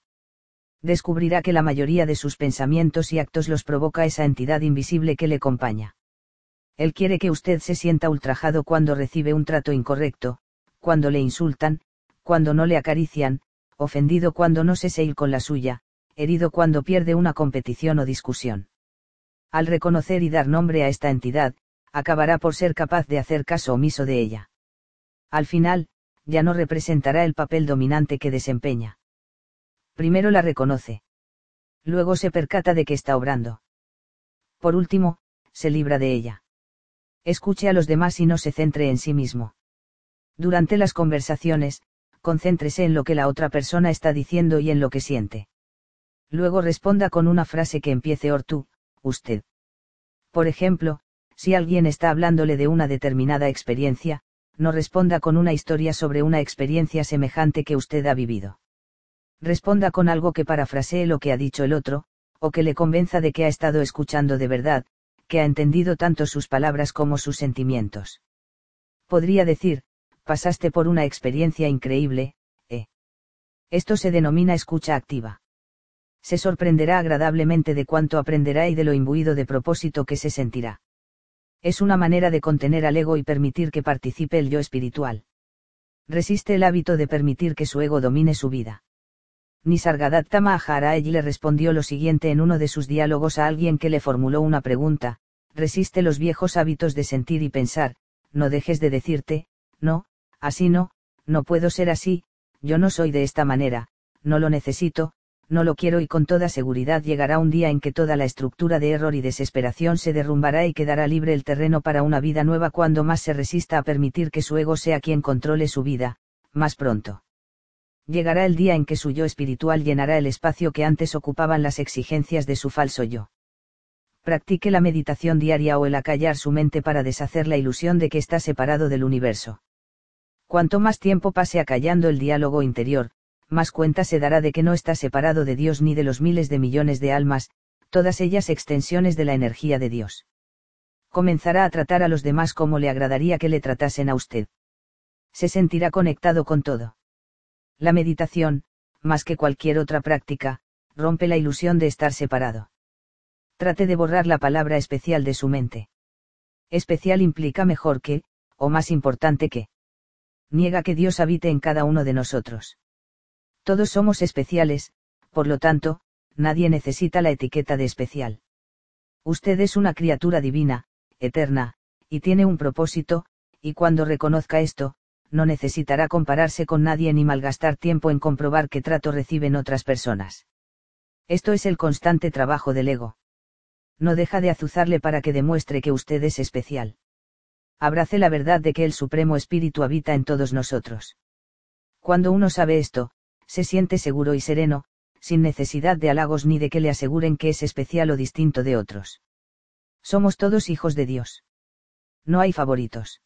Descubrirá que la mayoría de sus pensamientos y actos los provoca esa entidad invisible que le acompaña. Él quiere que usted se sienta ultrajado cuando recibe un trato incorrecto, cuando le insultan, cuando no le acarician, ofendido cuando no se seil con la suya, herido cuando pierde una competición o discusión. Al reconocer y dar nombre a esta entidad, acabará por ser capaz de hacer caso omiso de ella. Al final, ya no representará el papel dominante que desempeña. Primero la reconoce. Luego se percata de que está obrando. Por último, se libra de ella. Escuche a los demás y no se centre en sí mismo. Durante las conversaciones, concéntrese en lo que la otra persona está diciendo y en lo que siente. Luego responda con una frase que empiece or tú, usted. Por ejemplo, si alguien está hablándole de una determinada experiencia, no responda con una historia sobre una experiencia semejante que usted ha vivido. Responda con algo que parafrasee lo que ha dicho el otro, o que le convenza de que ha estado escuchando de verdad, que ha entendido tanto sus palabras como sus sentimientos. Podría decir, pasaste por una experiencia increíble, ¿eh? Esto se denomina escucha activa. Se sorprenderá agradablemente de cuánto aprenderá y de lo imbuido de propósito que se sentirá es una manera de contener al ego y permitir que participe el yo espiritual. Resiste el hábito de permitir que su ego domine su vida. Nisargadatta Maharaj le respondió lo siguiente en uno de sus diálogos a alguien que le formuló una pregunta, resiste los viejos hábitos de sentir y pensar, no dejes de decirte, no, así no, no puedo ser así, yo no soy de esta manera, no lo necesito, no lo quiero y con toda seguridad llegará un día en que toda la estructura de error y desesperación se derrumbará y quedará libre el terreno para una vida nueva cuando más se resista a permitir que su ego sea quien controle su vida, más pronto. Llegará el día en que su yo espiritual llenará el espacio que antes ocupaban las exigencias de su falso yo. Practique la meditación diaria o el acallar su mente para deshacer la ilusión de que está separado del universo. Cuanto más tiempo pase acallando el diálogo interior, más cuenta se dará de que no está separado de Dios ni de los miles de millones de almas, todas ellas extensiones de la energía de Dios. Comenzará a tratar a los demás como le agradaría que le tratasen a usted. Se sentirá conectado con todo. La meditación, más que cualquier otra práctica, rompe la ilusión de estar separado. Trate de borrar la palabra especial de su mente. Especial implica mejor que, o más importante que. Niega que Dios habite en cada uno de nosotros. Todos somos especiales, por lo tanto, nadie necesita la etiqueta de especial. Usted es una criatura divina, eterna, y tiene un propósito, y cuando reconozca esto, no necesitará compararse con nadie ni malgastar tiempo en comprobar qué trato reciben otras personas. Esto es el constante trabajo del ego. No deja de azuzarle para que demuestre que usted es especial. Abrace la verdad de que el Supremo Espíritu habita en todos nosotros. Cuando uno sabe esto, se siente seguro y sereno, sin necesidad de halagos ni de que le aseguren que es especial o distinto de otros. Somos todos hijos de Dios. No hay favoritos.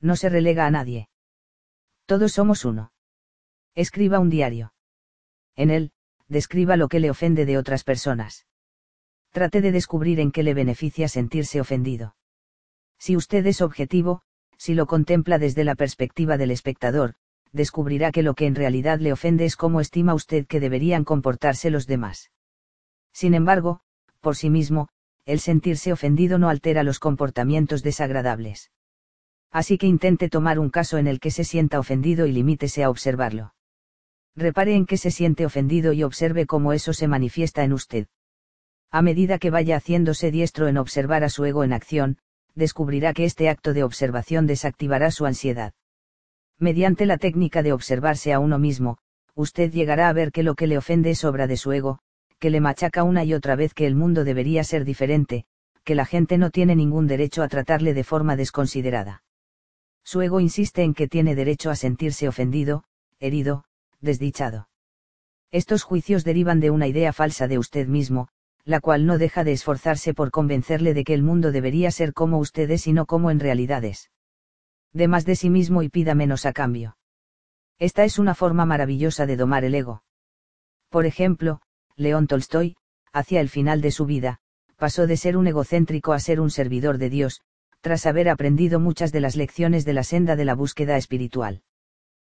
No se relega a nadie. Todos somos uno. Escriba un diario. En él, describa lo que le ofende de otras personas. Trate de descubrir en qué le beneficia sentirse ofendido. Si usted es objetivo, si lo contempla desde la perspectiva del espectador, descubrirá que lo que en realidad le ofende es cómo estima usted que deberían comportarse los demás. Sin embargo, por sí mismo, el sentirse ofendido no altera los comportamientos desagradables. Así que intente tomar un caso en el que se sienta ofendido y limítese a observarlo. Repare en que se siente ofendido y observe cómo eso se manifiesta en usted. A medida que vaya haciéndose diestro en observar a su ego en acción, descubrirá que este acto de observación desactivará su ansiedad. Mediante la técnica de observarse a uno mismo, usted llegará a ver que lo que le ofende es obra de su ego, que le machaca una y otra vez que el mundo debería ser diferente, que la gente no tiene ningún derecho a tratarle de forma desconsiderada. Su ego insiste en que tiene derecho a sentirse ofendido, herido, desdichado. Estos juicios derivan de una idea falsa de usted mismo, la cual no deja de esforzarse por convencerle de que el mundo debería ser como usted es y no como en realidad es. De más de sí mismo y pida menos a cambio. Esta es una forma maravillosa de domar el ego. Por ejemplo, León Tolstoy, hacia el final de su vida, pasó de ser un egocéntrico a ser un servidor de Dios, tras haber aprendido muchas de las lecciones de la senda de la búsqueda espiritual.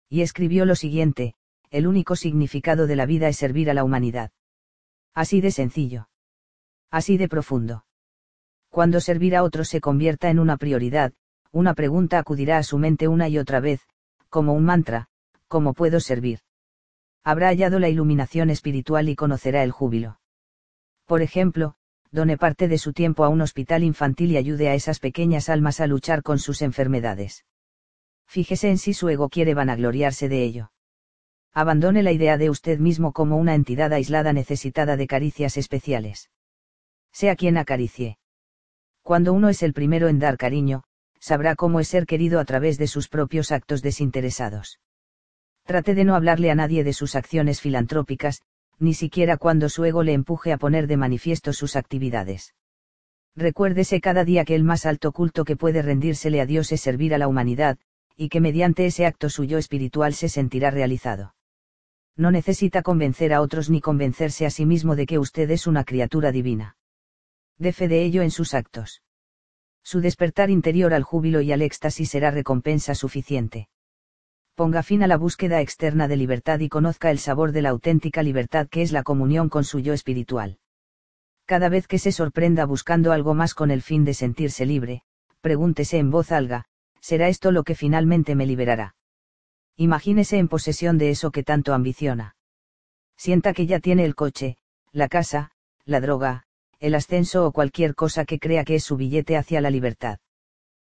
Y escribió lo siguiente, el único significado de la vida es servir a la humanidad. Así de sencillo. Así de profundo. Cuando servir a otros se convierta en una prioridad, una pregunta acudirá a su mente una y otra vez, como un mantra, ¿cómo puedo servir? Habrá hallado la iluminación espiritual y conocerá el júbilo. Por ejemplo, done parte de su tiempo a un hospital infantil y ayude a esas pequeñas almas a luchar con sus enfermedades. Fíjese en si su ego quiere vanagloriarse de ello. Abandone la idea de usted mismo como una entidad aislada necesitada de caricias especiales. Sea quien acaricie. Cuando uno es el primero en dar cariño, sabrá cómo es ser querido a través de sus propios actos desinteresados. Trate de no hablarle a nadie de sus acciones filantrópicas, ni siquiera cuando su ego le empuje a poner de manifiesto sus actividades. Recuérdese cada día que el más alto culto que puede rendírsele a Dios es servir a la humanidad, y que mediante ese acto suyo espiritual se sentirá realizado. No necesita convencer a otros ni convencerse a sí mismo de que usted es una criatura divina. De fe de ello en sus actos. Su despertar interior al júbilo y al éxtasis será recompensa suficiente ponga fin a la búsqueda externa de libertad y conozca el sabor de la auténtica libertad que es la comunión con su yo espiritual. Cada vez que se sorprenda buscando algo más con el fin de sentirse libre, pregúntese en voz alga, ¿será esto lo que finalmente me liberará? Imagínese en posesión de eso que tanto ambiciona. Sienta que ya tiene el coche, la casa, la droga, el ascenso o cualquier cosa que crea que es su billete hacia la libertad.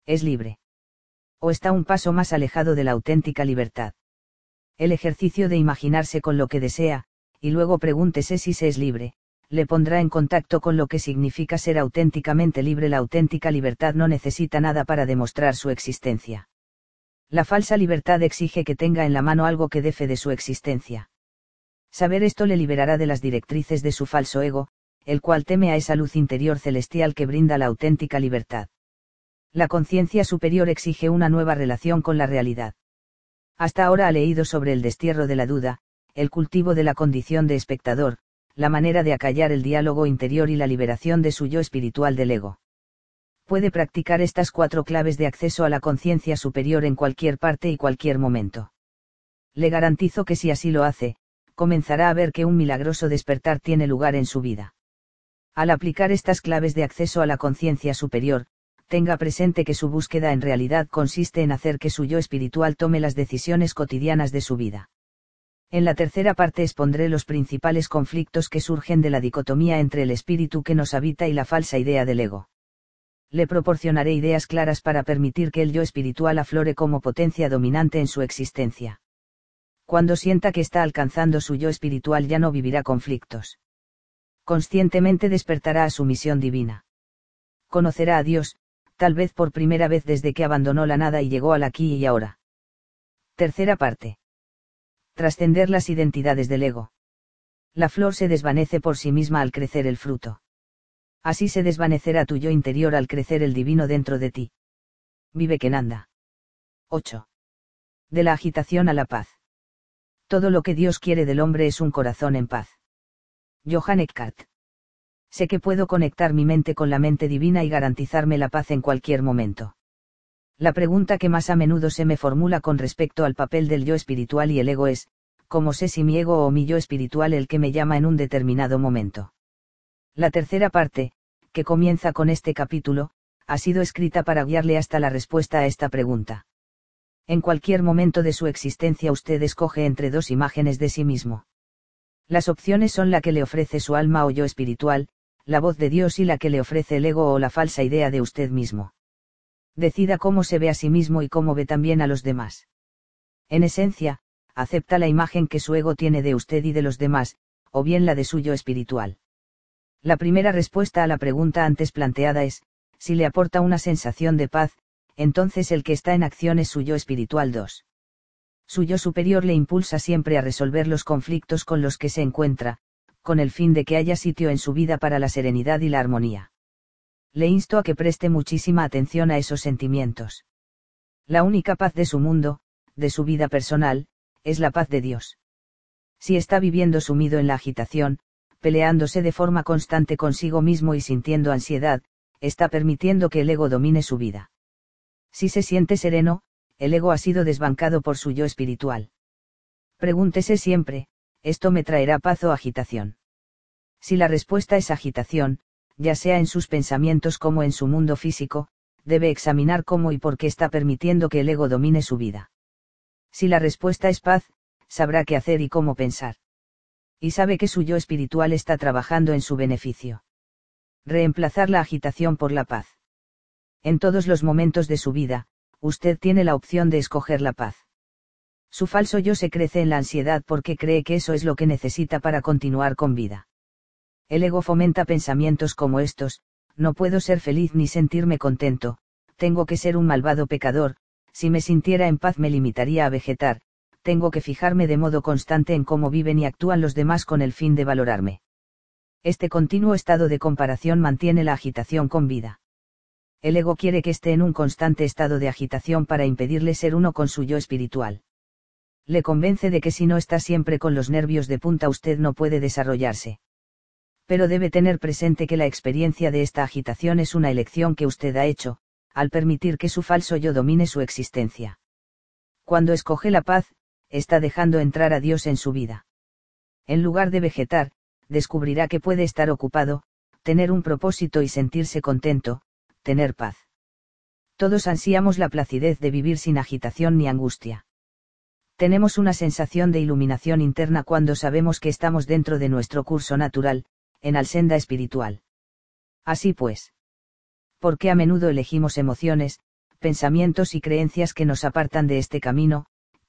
Es libre o está un paso más alejado de la auténtica libertad. El ejercicio de imaginarse con lo que desea, y luego pregúntese si se es libre, le pondrá en contacto con lo que significa ser auténticamente libre. La auténtica libertad no necesita nada para demostrar su existencia. La falsa libertad exige que tenga en la mano algo que defe de su existencia. Saber esto le liberará de las directrices de su falso ego, el cual teme a esa luz interior celestial que brinda la auténtica libertad la conciencia superior exige una nueva relación con la realidad. Hasta ahora ha leído sobre el destierro de la duda, el cultivo de la condición de espectador, la manera de acallar el diálogo interior y la liberación de su yo espiritual del ego. Puede practicar estas cuatro claves de acceso a la conciencia superior en cualquier parte y cualquier momento. Le garantizo que si así lo hace, comenzará a ver que un milagroso despertar tiene lugar en su vida. Al aplicar estas claves de acceso a la conciencia superior, tenga presente que su búsqueda en realidad consiste en hacer que su yo espiritual tome las decisiones cotidianas de su vida. En la tercera parte expondré los principales conflictos que surgen de la dicotomía entre el espíritu que nos habita y la falsa idea del ego. Le proporcionaré ideas claras para permitir que el yo espiritual aflore como potencia dominante en su existencia. Cuando sienta que está alcanzando su yo espiritual ya no vivirá conflictos. Conscientemente despertará a su misión divina. Conocerá a Dios, tal vez por primera vez desde que abandonó la nada y llegó al aquí y ahora. Tercera parte. Trascender las identidades del ego. La flor se desvanece por sí misma al crecer el fruto. Así se desvanecerá tu yo interior al crecer el divino dentro de ti. Vive Kenanda. 8. De la agitación a la paz. Todo lo que Dios quiere del hombre es un corazón en paz. Johann Eckhart. Sé que puedo conectar mi mente con la mente divina y garantizarme la paz en cualquier momento. La pregunta que más a menudo se me formula con respecto al papel del yo espiritual y el ego es, ¿cómo sé si mi ego o mi yo espiritual el que me llama en un determinado momento? La tercera parte, que comienza con este capítulo, ha sido escrita para guiarle hasta la respuesta a esta pregunta. En cualquier momento de su existencia usted escoge entre dos imágenes de sí mismo. Las opciones son la que le ofrece su alma o yo espiritual, la voz de Dios y la que le ofrece el ego o la falsa idea de usted mismo decida cómo se ve a sí mismo y cómo ve también a los demás. En esencia, acepta la imagen que su ego tiene de usted y de los demás, o bien la de suyo espiritual. La primera respuesta a la pregunta antes planteada es, si le aporta una sensación de paz, entonces el que está en acción es suyo espiritual 2. Su yo superior le impulsa siempre a resolver los conflictos con los que se encuentra, con el fin de que haya sitio en su vida para la serenidad y la armonía le insto a que preste muchísima atención a esos sentimientos. La única paz de su mundo, de su vida personal, es la paz de Dios. Si está viviendo sumido en la agitación, peleándose de forma constante consigo mismo y sintiendo ansiedad, está permitiendo que el ego domine su vida. Si se siente sereno, el ego ha sido desbancado por su yo espiritual. Pregúntese siempre, ¿esto me traerá paz o agitación? Si la respuesta es agitación, ya sea en sus pensamientos como en su mundo físico, debe examinar cómo y por qué está permitiendo que el ego domine su vida. Si la respuesta es paz, sabrá qué hacer y cómo pensar. Y sabe que su yo espiritual está trabajando en su beneficio. Reemplazar la agitación por la paz. En todos los momentos de su vida, usted tiene la opción de escoger la paz. Su falso yo se crece en la ansiedad porque cree que eso es lo que necesita para continuar con vida. El ego fomenta pensamientos como estos, no puedo ser feliz ni sentirme contento, tengo que ser un malvado pecador, si me sintiera en paz me limitaría a vegetar, tengo que fijarme de modo constante en cómo viven y actúan los demás con el fin de valorarme. Este continuo estado de comparación mantiene la agitación con vida. El ego quiere que esté en un constante estado de agitación para impedirle ser uno con su yo espiritual. Le convence de que si no está siempre con los nervios de punta usted no puede desarrollarse pero debe tener presente que la experiencia de esta agitación es una elección que usted ha hecho, al permitir que su falso yo domine su existencia. Cuando escoge la paz, está dejando entrar a Dios en su vida. En lugar de vegetar, descubrirá que puede estar ocupado, tener un propósito y sentirse contento, tener paz. Todos ansiamos la placidez de vivir sin agitación ni angustia. Tenemos una sensación de iluminación interna cuando sabemos que estamos dentro de nuestro curso natural, en al senda espiritual. Así pues. Porque a menudo elegimos emociones, pensamientos y creencias que nos apartan de este camino,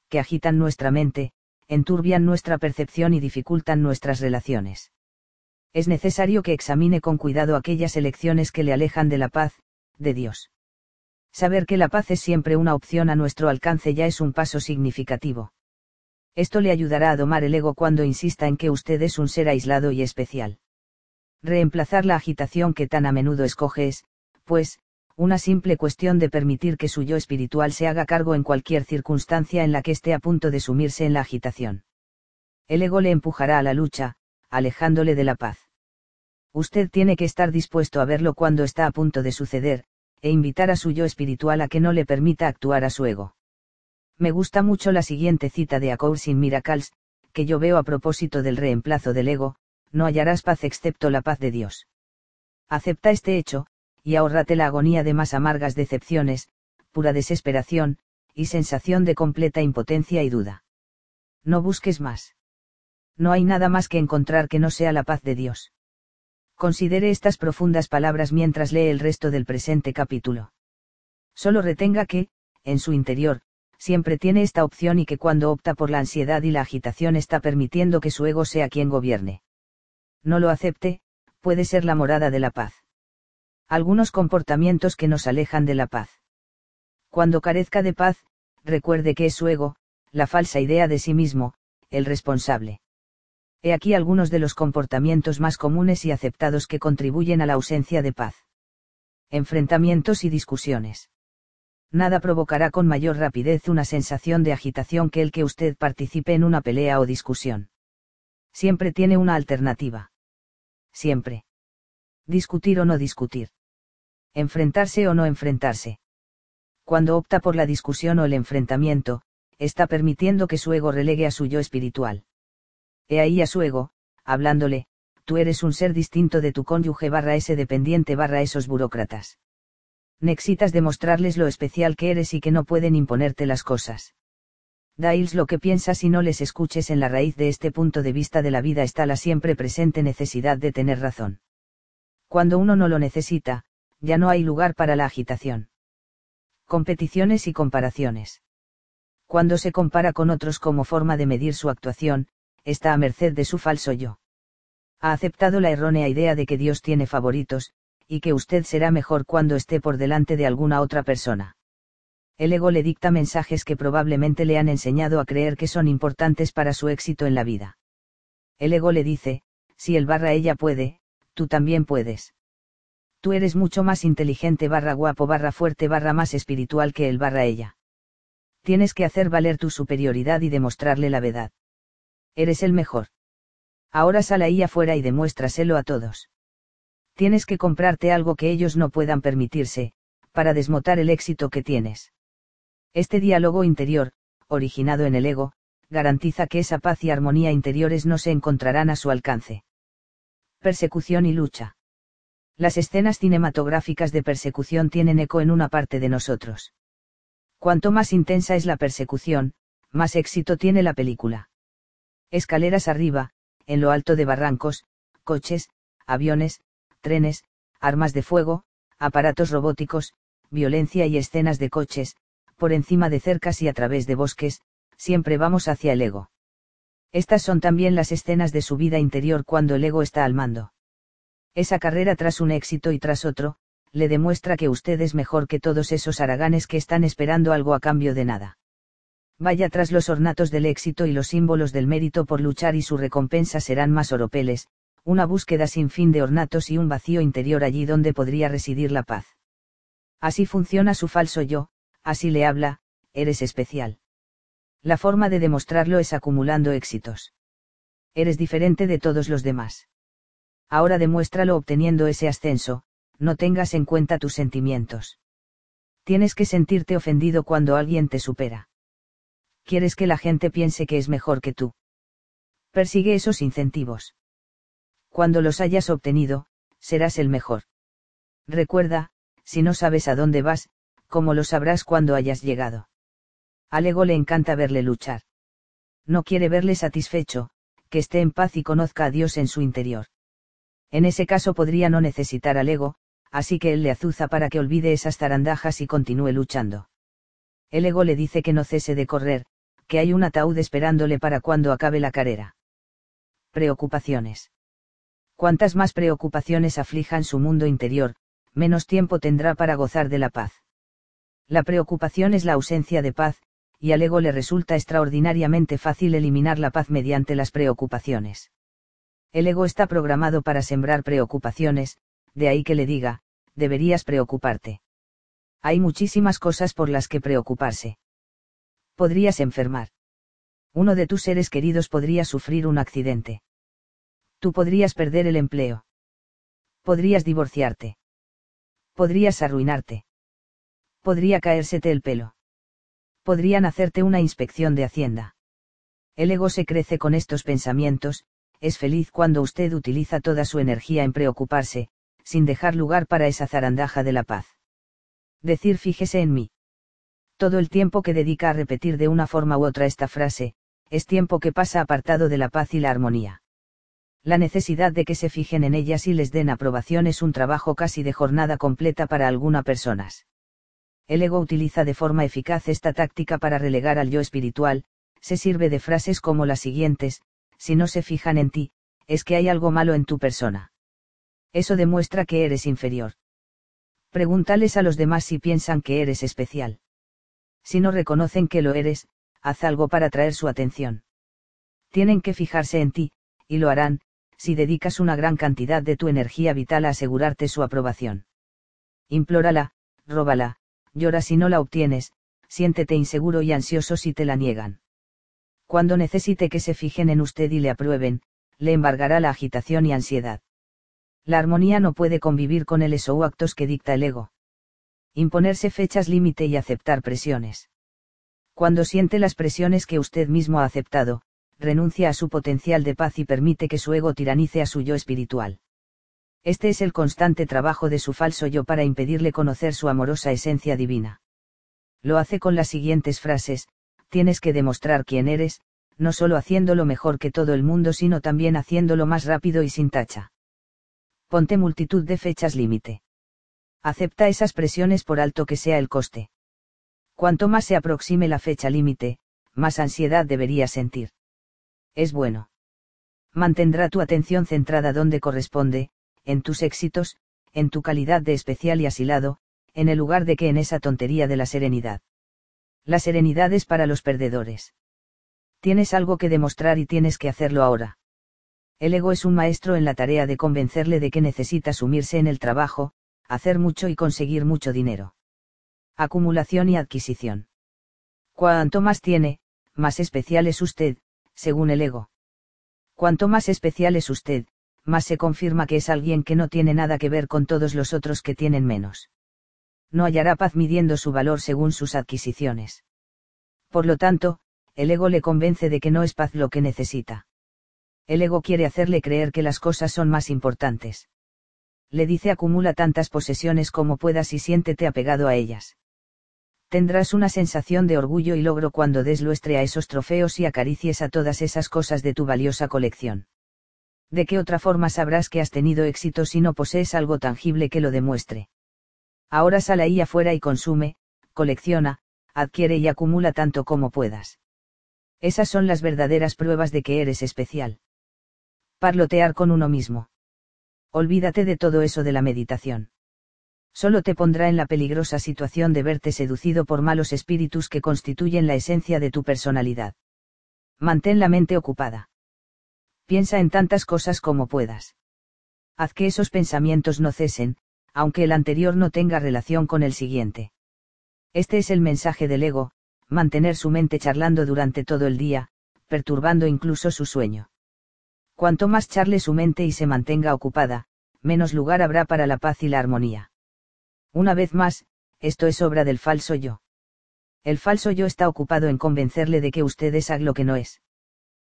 que agitan nuestra mente, enturbian nuestra percepción y dificultan nuestras relaciones. Es necesario que examine con cuidado aquellas elecciones que le alejan de la paz, de Dios. Saber que la paz es siempre una opción a nuestro alcance ya es un paso significativo. Esto le ayudará a domar el ego cuando insista en que usted es un ser aislado y especial. Reemplazar la agitación que tan a menudo escoge es, pues, una simple cuestión de permitir que su yo espiritual se haga cargo en cualquier circunstancia en la que esté a punto de sumirse en la agitación. El ego le empujará a la lucha, alejándole de la paz. Usted tiene que estar dispuesto a verlo cuando está a punto de suceder, e invitar a su yo espiritual a que no le permita actuar a su ego. Me gusta mucho la siguiente cita de A Course in Miracles, que yo veo a propósito del reemplazo del ego, no hallarás paz excepto la paz de Dios. Acepta este hecho, y ahórrate la agonía de más amargas decepciones, pura desesperación, y sensación de completa impotencia y duda. No busques más. No hay nada más que encontrar que no sea la paz de Dios. Considere estas profundas palabras mientras lee el resto del presente capítulo. Solo retenga que, en su interior, siempre tiene esta opción y que cuando opta por la ansiedad y la agitación está permitiendo que su ego sea quien gobierne no lo acepte, puede ser la morada de la paz. Algunos comportamientos que nos alejan de la paz. Cuando carezca de paz, recuerde que es su ego, la falsa idea de sí mismo, el responsable. He aquí algunos de los comportamientos más comunes y aceptados que contribuyen a la ausencia de paz. Enfrentamientos y discusiones. Nada provocará con mayor rapidez una sensación de agitación que el que usted participe en una pelea o discusión. Siempre tiene una alternativa siempre. Discutir o no discutir. Enfrentarse o no enfrentarse. Cuando opta por la discusión o el enfrentamiento, está permitiendo que su ego relegue a su yo espiritual. He ahí a su ego, hablándole, tú eres un ser distinto de tu cónyuge barra ese dependiente barra esos burócratas. Necesitas demostrarles lo especial que eres y que no pueden imponerte las cosas. Dailes lo que piensas y no les escuches en la raíz de este punto de vista de la vida está la siempre presente necesidad de tener razón. Cuando uno no lo necesita, ya no hay lugar para la agitación. Competiciones y comparaciones. Cuando se compara con otros como forma de medir su actuación, está a merced de su falso yo. Ha aceptado la errónea idea de que Dios tiene favoritos, y que usted será mejor cuando esté por delante de alguna otra persona el ego le dicta mensajes que probablemente le han enseñado a creer que son importantes para su éxito en la vida. El ego le dice, si él barra ella puede, tú también puedes. Tú eres mucho más inteligente barra guapo barra fuerte barra más espiritual que él barra ella. Tienes que hacer valer tu superioridad y demostrarle la verdad. Eres el mejor. Ahora sal ahí afuera y demuéstraselo a todos. Tienes que comprarte algo que ellos no puedan permitirse, para desmotar el éxito que tienes. Este diálogo interior, originado en el ego, garantiza que esa paz y armonía interiores no se encontrarán a su alcance. Persecución y lucha. Las escenas cinematográficas de persecución tienen eco en una parte de nosotros. Cuanto más intensa es la persecución, más éxito tiene la película. Escaleras arriba, en lo alto de barrancos, coches, aviones, trenes, armas de fuego, aparatos robóticos, violencia y escenas de coches, por encima de cercas y a través de bosques, siempre vamos hacia el ego. Estas son también las escenas de su vida interior cuando el ego está al mando. Esa carrera tras un éxito y tras otro, le demuestra que usted es mejor que todos esos haraganes que están esperando algo a cambio de nada. Vaya tras los ornatos del éxito y los símbolos del mérito por luchar y su recompensa serán más oropeles, una búsqueda sin fin de ornatos y un vacío interior allí donde podría residir la paz. Así funciona su falso yo, así le habla, eres especial. La forma de demostrarlo es acumulando éxitos. Eres diferente de todos los demás. Ahora demuéstralo obteniendo ese ascenso, no tengas en cuenta tus sentimientos. Tienes que sentirte ofendido cuando alguien te supera. Quieres que la gente piense que es mejor que tú. Persigue esos incentivos. Cuando los hayas obtenido, serás el mejor. Recuerda, si no sabes a dónde vas, como lo sabrás cuando hayas llegado. Al ego le encanta verle luchar. No quiere verle satisfecho, que esté en paz y conozca a Dios en su interior. En ese caso podría no necesitar al ego, así que él le azuza para que olvide esas zarandajas y continúe luchando. El ego le dice que no cese de correr, que hay un ataúd esperándole para cuando acabe la carrera. Preocupaciones. Cuantas más preocupaciones aflijan su mundo interior, menos tiempo tendrá para gozar de la paz. La preocupación es la ausencia de paz, y al ego le resulta extraordinariamente fácil eliminar la paz mediante las preocupaciones. El ego está programado para sembrar preocupaciones, de ahí que le diga, deberías preocuparte. Hay muchísimas cosas por las que preocuparse. Podrías enfermar. Uno de tus seres queridos podría sufrir un accidente. Tú podrías perder el empleo. Podrías divorciarte. Podrías arruinarte podría caérsete el pelo. Podrían hacerte una inspección de Hacienda. El ego se crece con estos pensamientos, es feliz cuando usted utiliza toda su energía en preocuparse, sin dejar lugar para esa zarandaja de la paz. Decir fíjese en mí. Todo el tiempo que dedica a repetir de una forma u otra esta frase, es tiempo que pasa apartado de la paz y la armonía. La necesidad de que se fijen en ellas y les den aprobación es un trabajo casi de jornada completa para algunas personas el ego utiliza de forma eficaz esta táctica para relegar al yo espiritual, se sirve de frases como las siguientes, si no se fijan en ti, es que hay algo malo en tu persona. Eso demuestra que eres inferior. Pregúntales a los demás si piensan que eres especial. Si no reconocen que lo eres, haz algo para atraer su atención. Tienen que fijarse en ti, y lo harán, si dedicas una gran cantidad de tu energía vital a asegurarte su aprobación. Implórala, róbala, llora si no la obtienes, siéntete inseguro y ansioso si te la niegan. Cuando necesite que se fijen en usted y le aprueben, le embargará la agitación y ansiedad. La armonía no puede convivir con el eso actos que dicta el ego. Imponerse fechas límite y aceptar presiones. Cuando siente las presiones que usted mismo ha aceptado, renuncia a su potencial de paz y permite que su ego tiranice a su yo espiritual. Este es el constante trabajo de su falso yo para impedirle conocer su amorosa esencia divina. Lo hace con las siguientes frases, tienes que demostrar quién eres, no solo haciéndolo mejor que todo el mundo, sino también haciéndolo más rápido y sin tacha. Ponte multitud de fechas límite. Acepta esas presiones por alto que sea el coste. Cuanto más se aproxime la fecha límite, más ansiedad debería sentir. Es bueno. Mantendrá tu atención centrada donde corresponde, en tus éxitos, en tu calidad de especial y asilado, en el lugar de que en esa tontería de la serenidad. La serenidad es para los perdedores. Tienes algo que demostrar y tienes que hacerlo ahora. El ego es un maestro en la tarea de convencerle de que necesita sumirse en el trabajo, hacer mucho y conseguir mucho dinero. Acumulación y adquisición. Cuanto más tiene, más especial es usted, según el ego. Cuanto más especial es usted, más se confirma que es alguien que no tiene nada que ver con todos los otros que tienen menos. No hallará paz midiendo su valor según sus adquisiciones. Por lo tanto, el ego le convence de que no es paz lo que necesita. El ego quiere hacerle creer que las cosas son más importantes. Le dice acumula tantas posesiones como puedas y siéntete apegado a ellas. Tendrás una sensación de orgullo y logro cuando des luestre a esos trofeos y acaricies a todas esas cosas de tu valiosa colección. ¿De qué otra forma sabrás que has tenido éxito si no posees algo tangible que lo demuestre? Ahora sal ahí afuera y consume, colecciona, adquiere y acumula tanto como puedas. Esas son las verdaderas pruebas de que eres especial. Parlotear con uno mismo. Olvídate de todo eso de la meditación. Solo te pondrá en la peligrosa situación de verte seducido por malos espíritus que constituyen la esencia de tu personalidad. Mantén la mente ocupada. Piensa en tantas cosas como puedas. Haz que esos pensamientos no cesen, aunque el anterior no tenga relación con el siguiente. Este es el mensaje del ego, mantener su mente charlando durante todo el día, perturbando incluso su sueño. Cuanto más charle su mente y se mantenga ocupada, menos lugar habrá para la paz y la armonía. Una vez más, esto es obra del falso yo. El falso yo está ocupado en convencerle de que usted es lo que no es.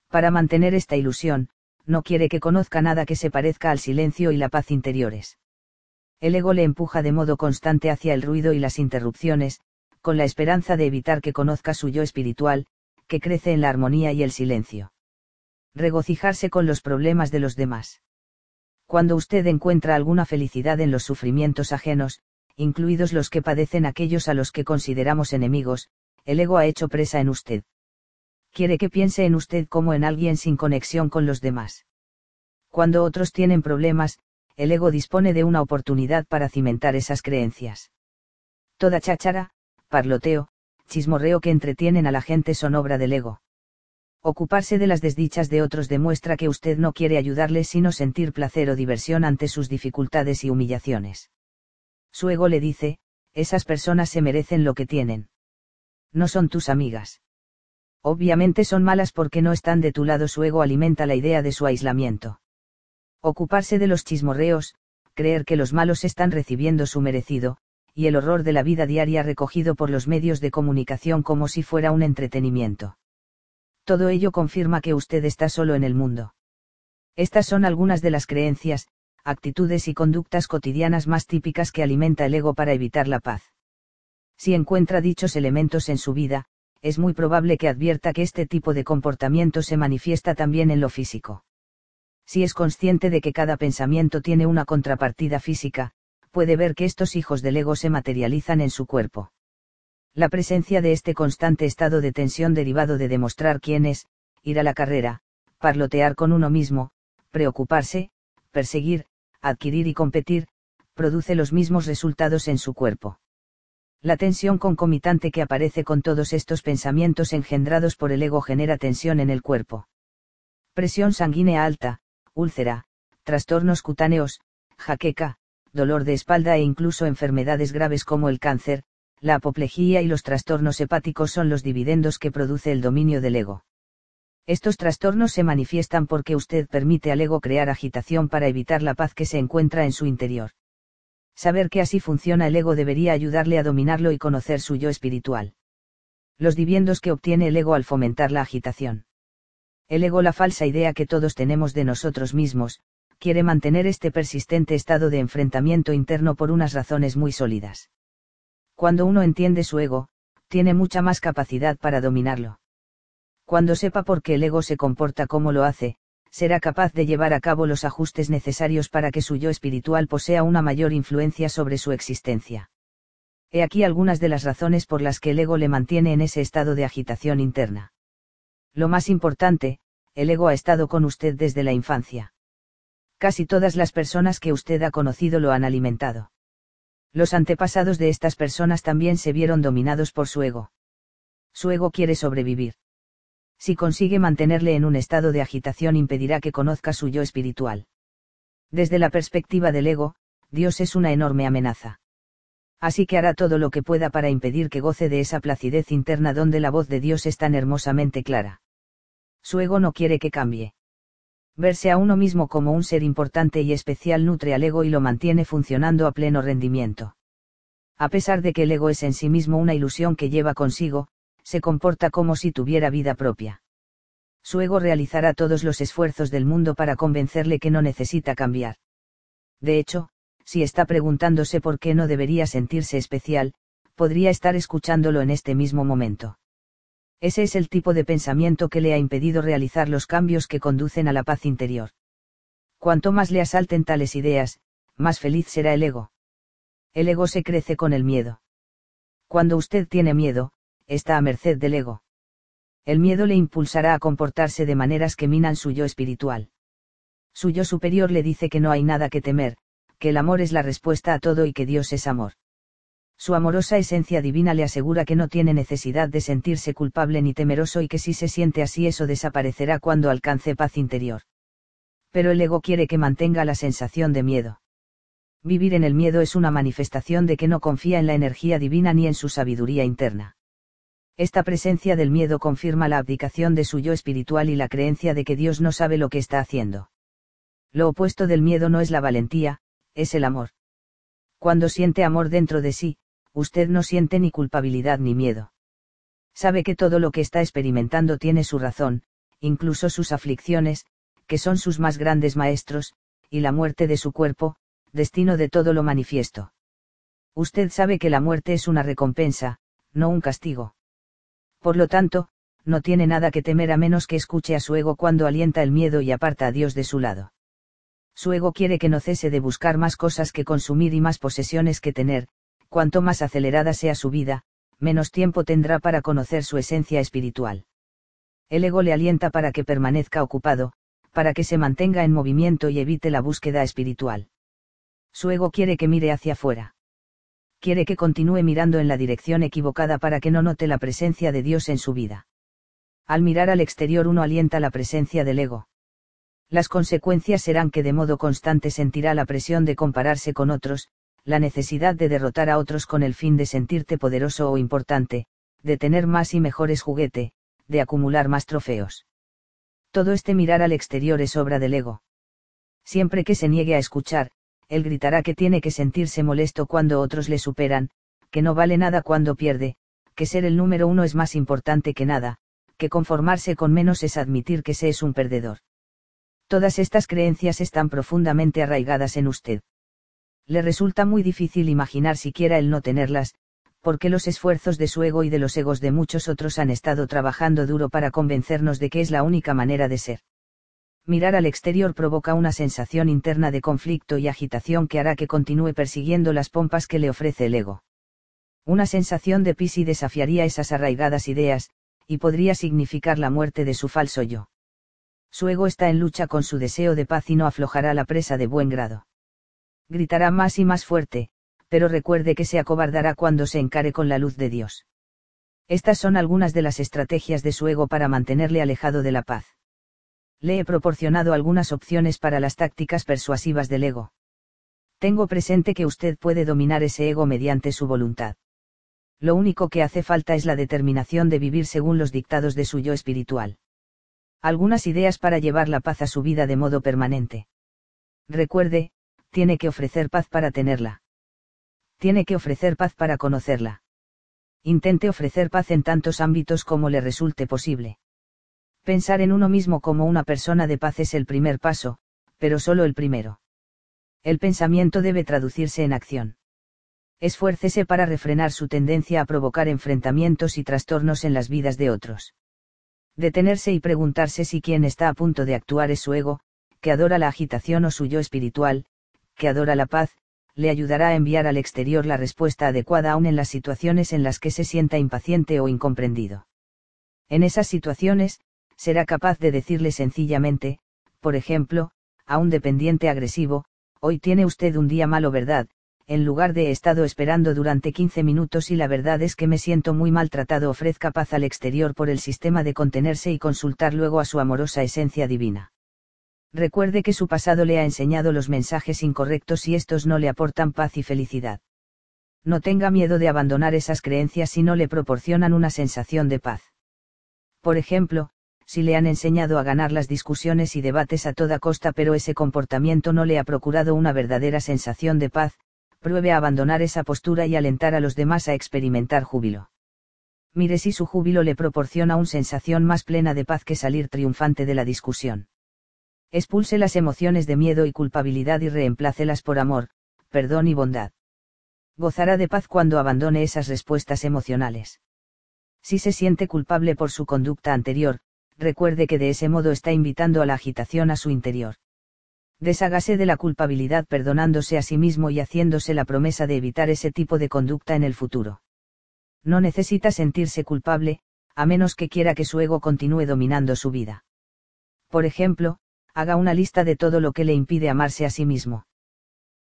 Para mantener esta ilusión, no quiere que conozca nada que se parezca al silencio y la paz interiores. El ego le empuja de modo constante hacia el ruido y las interrupciones, con la esperanza de evitar que conozca su yo espiritual, que crece en la armonía y el silencio. Regocijarse con los problemas de los demás. Cuando usted encuentra alguna felicidad en los sufrimientos ajenos, incluidos los que padecen aquellos a los que consideramos enemigos, el ego ha hecho presa en usted. Quiere que piense en usted como en alguien sin conexión con los demás. Cuando otros tienen problemas, el ego dispone de una oportunidad para cimentar esas creencias. Toda cháchara, parloteo, chismorreo que entretienen a la gente son obra del ego. Ocuparse de las desdichas de otros demuestra que usted no quiere ayudarles sino sentir placer o diversión ante sus dificultades y humillaciones. Su ego le dice, esas personas se merecen lo que tienen. No son tus amigas. Obviamente son malas porque no están de tu lado. Su ego alimenta la idea de su aislamiento. Ocuparse de los chismorreos, creer que los malos están recibiendo su merecido, y el horror de la vida diaria recogido por los medios de comunicación como si fuera un entretenimiento. Todo ello confirma que usted está solo en el mundo. Estas son algunas de las creencias, actitudes y conductas cotidianas más típicas que alimenta el ego para evitar la paz. Si encuentra dichos elementos en su vida, es muy probable que advierta que este tipo de comportamiento se manifiesta también en lo físico. Si es consciente de que cada pensamiento tiene una contrapartida física, puede ver que estos hijos del ego se materializan en su cuerpo. La presencia de este constante estado de tensión derivado de demostrar quién es, ir a la carrera, parlotear con uno mismo, preocuparse, perseguir, adquirir y competir, produce los mismos resultados en su cuerpo. La tensión concomitante que aparece con todos estos pensamientos engendrados por el ego genera tensión en el cuerpo. Presión sanguínea alta, úlcera, trastornos cutáneos, jaqueca, dolor de espalda e incluso enfermedades graves como el cáncer, la apoplejía y los trastornos hepáticos son los dividendos que produce el dominio del ego. Estos trastornos se manifiestan porque usted permite al ego crear agitación para evitar la paz que se encuentra en su interior. Saber que así funciona el ego debería ayudarle a dominarlo y conocer su yo espiritual. Los dividendos que obtiene el ego al fomentar la agitación. El ego, la falsa idea que todos tenemos de nosotros mismos, quiere mantener este persistente estado de enfrentamiento interno por unas razones muy sólidas. Cuando uno entiende su ego, tiene mucha más capacidad para dominarlo. Cuando sepa por qué el ego se comporta como lo hace, será capaz de llevar a cabo los ajustes necesarios para que su yo espiritual posea una mayor influencia sobre su existencia. He aquí algunas de las razones por las que el ego le mantiene en ese estado de agitación interna. Lo más importante, el ego ha estado con usted desde la infancia. Casi todas las personas que usted ha conocido lo han alimentado. Los antepasados de estas personas también se vieron dominados por su ego. Su ego quiere sobrevivir. Si consigue mantenerle en un estado de agitación impedirá que conozca su yo espiritual. Desde la perspectiva del ego, Dios es una enorme amenaza. Así que hará todo lo que pueda para impedir que goce de esa placidez interna donde la voz de Dios es tan hermosamente clara. Su ego no quiere que cambie. Verse a uno mismo como un ser importante y especial nutre al ego y lo mantiene funcionando a pleno rendimiento. A pesar de que el ego es en sí mismo una ilusión que lleva consigo, se comporta como si tuviera vida propia. Su ego realizará todos los esfuerzos del mundo para convencerle que no necesita cambiar. De hecho, si está preguntándose por qué no debería sentirse especial, podría estar escuchándolo en este mismo momento. Ese es el tipo de pensamiento que le ha impedido realizar los cambios que conducen a la paz interior. Cuanto más le asalten tales ideas, más feliz será el ego. El ego se crece con el miedo. Cuando usted tiene miedo, está a merced del ego. El miedo le impulsará a comportarse de maneras que minan su yo espiritual. Su yo superior le dice que no hay nada que temer, que el amor es la respuesta a todo y que Dios es amor. Su amorosa esencia divina le asegura que no tiene necesidad de sentirse culpable ni temeroso y que si se siente así eso desaparecerá cuando alcance paz interior. Pero el ego quiere que mantenga la sensación de miedo. Vivir en el miedo es una manifestación de que no confía en la energía divina ni en su sabiduría interna. Esta presencia del miedo confirma la abdicación de su yo espiritual y la creencia de que Dios no sabe lo que está haciendo. Lo opuesto del miedo no es la valentía, es el amor. Cuando siente amor dentro de sí, usted no siente ni culpabilidad ni miedo. Sabe que todo lo que está experimentando tiene su razón, incluso sus aflicciones, que son sus más grandes maestros, y la muerte de su cuerpo, destino de todo lo manifiesto. Usted sabe que la muerte es una recompensa, no un castigo. Por lo tanto, no tiene nada que temer a menos que escuche a su ego cuando alienta el miedo y aparta a Dios de su lado. Su ego quiere que no cese de buscar más cosas que consumir y más posesiones que tener, cuanto más acelerada sea su vida, menos tiempo tendrá para conocer su esencia espiritual. El ego le alienta para que permanezca ocupado, para que se mantenga en movimiento y evite la búsqueda espiritual. Su ego quiere que mire hacia afuera quiere que continúe mirando en la dirección equivocada para que no note la presencia de Dios en su vida. Al mirar al exterior uno alienta la presencia del ego. Las consecuencias serán que de modo constante sentirá la presión de compararse con otros, la necesidad de derrotar a otros con el fin de sentirte poderoso o importante, de tener más y mejores juguete, de acumular más trofeos. Todo este mirar al exterior es obra del ego. Siempre que se niegue a escuchar, él gritará que tiene que sentirse molesto cuando otros le superan, que no vale nada cuando pierde, que ser el número uno es más importante que nada, que conformarse con menos es admitir que se es un perdedor. Todas estas creencias están profundamente arraigadas en usted. Le resulta muy difícil imaginar siquiera el no tenerlas, porque los esfuerzos de su ego y de los egos de muchos otros han estado trabajando duro para convencernos de que es la única manera de ser mirar al exterior provoca una sensación interna de conflicto y agitación que hará que continúe persiguiendo las pompas que le ofrece el ego. Una sensación de pis y desafiaría esas arraigadas ideas, y podría significar la muerte de su falso yo. Su ego está en lucha con su deseo de paz y no aflojará la presa de buen grado. Gritará más y más fuerte, pero recuerde que se acobardará cuando se encare con la luz de Dios. Estas son algunas de las estrategias de su ego para mantenerle alejado de la paz le he proporcionado algunas opciones para las tácticas persuasivas del ego. Tengo presente que usted puede dominar ese ego mediante su voluntad. Lo único que hace falta es la determinación de vivir según los dictados de su yo espiritual. Algunas ideas para llevar la paz a su vida de modo permanente. Recuerde, tiene que ofrecer paz para tenerla. Tiene que ofrecer paz para conocerla. Intente ofrecer paz en tantos ámbitos como le resulte posible. Pensar en uno mismo como una persona de paz es el primer paso, pero solo el primero. El pensamiento debe traducirse en acción. Esfuércese para refrenar su tendencia a provocar enfrentamientos y trastornos en las vidas de otros. Detenerse y preguntarse si quien está a punto de actuar es su ego, que adora la agitación o su yo espiritual, que adora la paz, le ayudará a enviar al exterior la respuesta adecuada aún en las situaciones en las que se sienta impaciente o incomprendido. En esas situaciones, será capaz de decirle sencillamente, por ejemplo, a un dependiente agresivo, hoy tiene usted un día malo, ¿verdad? En lugar de he estado esperando durante 15 minutos y la verdad es que me siento muy maltratado, ofrezca paz al exterior por el sistema de contenerse y consultar luego a su amorosa esencia divina. Recuerde que su pasado le ha enseñado los mensajes incorrectos y estos no le aportan paz y felicidad. No tenga miedo de abandonar esas creencias si no le proporcionan una sensación de paz. Por ejemplo, si le han enseñado a ganar las discusiones y debates a toda costa pero ese comportamiento no le ha procurado una verdadera sensación de paz, pruebe a abandonar esa postura y alentar a los demás a experimentar júbilo. Mire si su júbilo le proporciona una sensación más plena de paz que salir triunfante de la discusión. Expulse las emociones de miedo y culpabilidad y reemplácelas por amor, perdón y bondad. Gozará de paz cuando abandone esas respuestas emocionales. Si se siente culpable por su conducta anterior, recuerde que de ese modo está invitando a la agitación a su interior. Deshágase de la culpabilidad perdonándose a sí mismo y haciéndose la promesa de evitar ese tipo de conducta en el futuro. No necesita sentirse culpable, a menos que quiera que su ego continúe dominando su vida. Por ejemplo, haga una lista de todo lo que le impide amarse a sí mismo.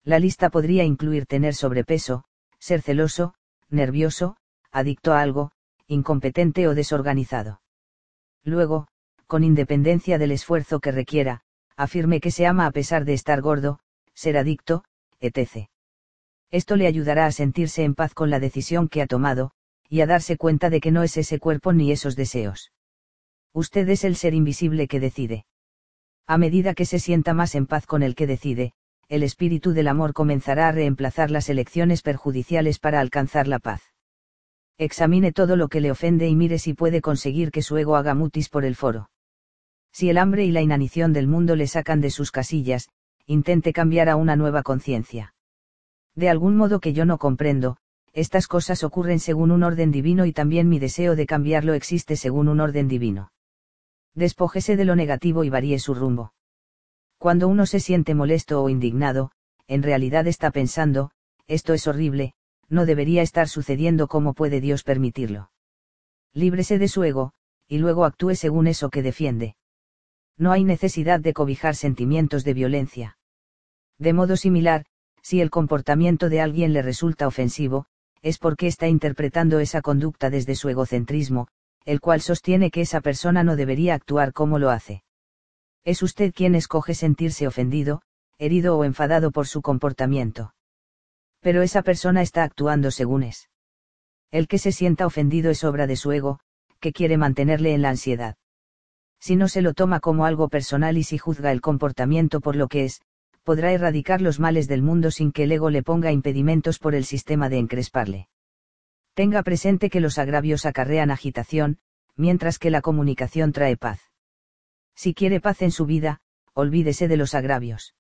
La lista podría incluir tener sobrepeso, ser celoso, nervioso, adicto a algo, incompetente o desorganizado. Luego, con independencia del esfuerzo que requiera, afirme que se ama a pesar de estar gordo, ser adicto, etc. Esto le ayudará a sentirse en paz con la decisión que ha tomado, y a darse cuenta de que no es ese cuerpo ni esos deseos. Usted es el ser invisible que decide. A medida que se sienta más en paz con el que decide, el espíritu del amor comenzará a reemplazar las elecciones perjudiciales para alcanzar la paz. Examine todo lo que le ofende y mire si puede conseguir que su ego haga mutis por el foro. Si el hambre y la inanición del mundo le sacan de sus casillas, intente cambiar a una nueva conciencia. De algún modo que yo no comprendo, estas cosas ocurren según un orden divino y también mi deseo de cambiarlo existe según un orden divino. Despójese de lo negativo y varíe su rumbo. Cuando uno se siente molesto o indignado, en realidad está pensando, esto es horrible, no debería estar sucediendo como puede Dios permitirlo. Líbrese de su ego, y luego actúe según eso que defiende. No hay necesidad de cobijar sentimientos de violencia. De modo similar, si el comportamiento de alguien le resulta ofensivo, es porque está interpretando esa conducta desde su egocentrismo, el cual sostiene que esa persona no debería actuar como lo hace. Es usted quien escoge sentirse ofendido, herido o enfadado por su comportamiento pero esa persona está actuando según es. El que se sienta ofendido es obra de su ego, que quiere mantenerle en la ansiedad. Si no se lo toma como algo personal y si juzga el comportamiento por lo que es, podrá erradicar los males del mundo sin que el ego le ponga impedimentos por el sistema de encresparle. Tenga presente que los agravios acarrean agitación, mientras que la comunicación trae paz. Si quiere paz en su vida, olvídese de los agravios.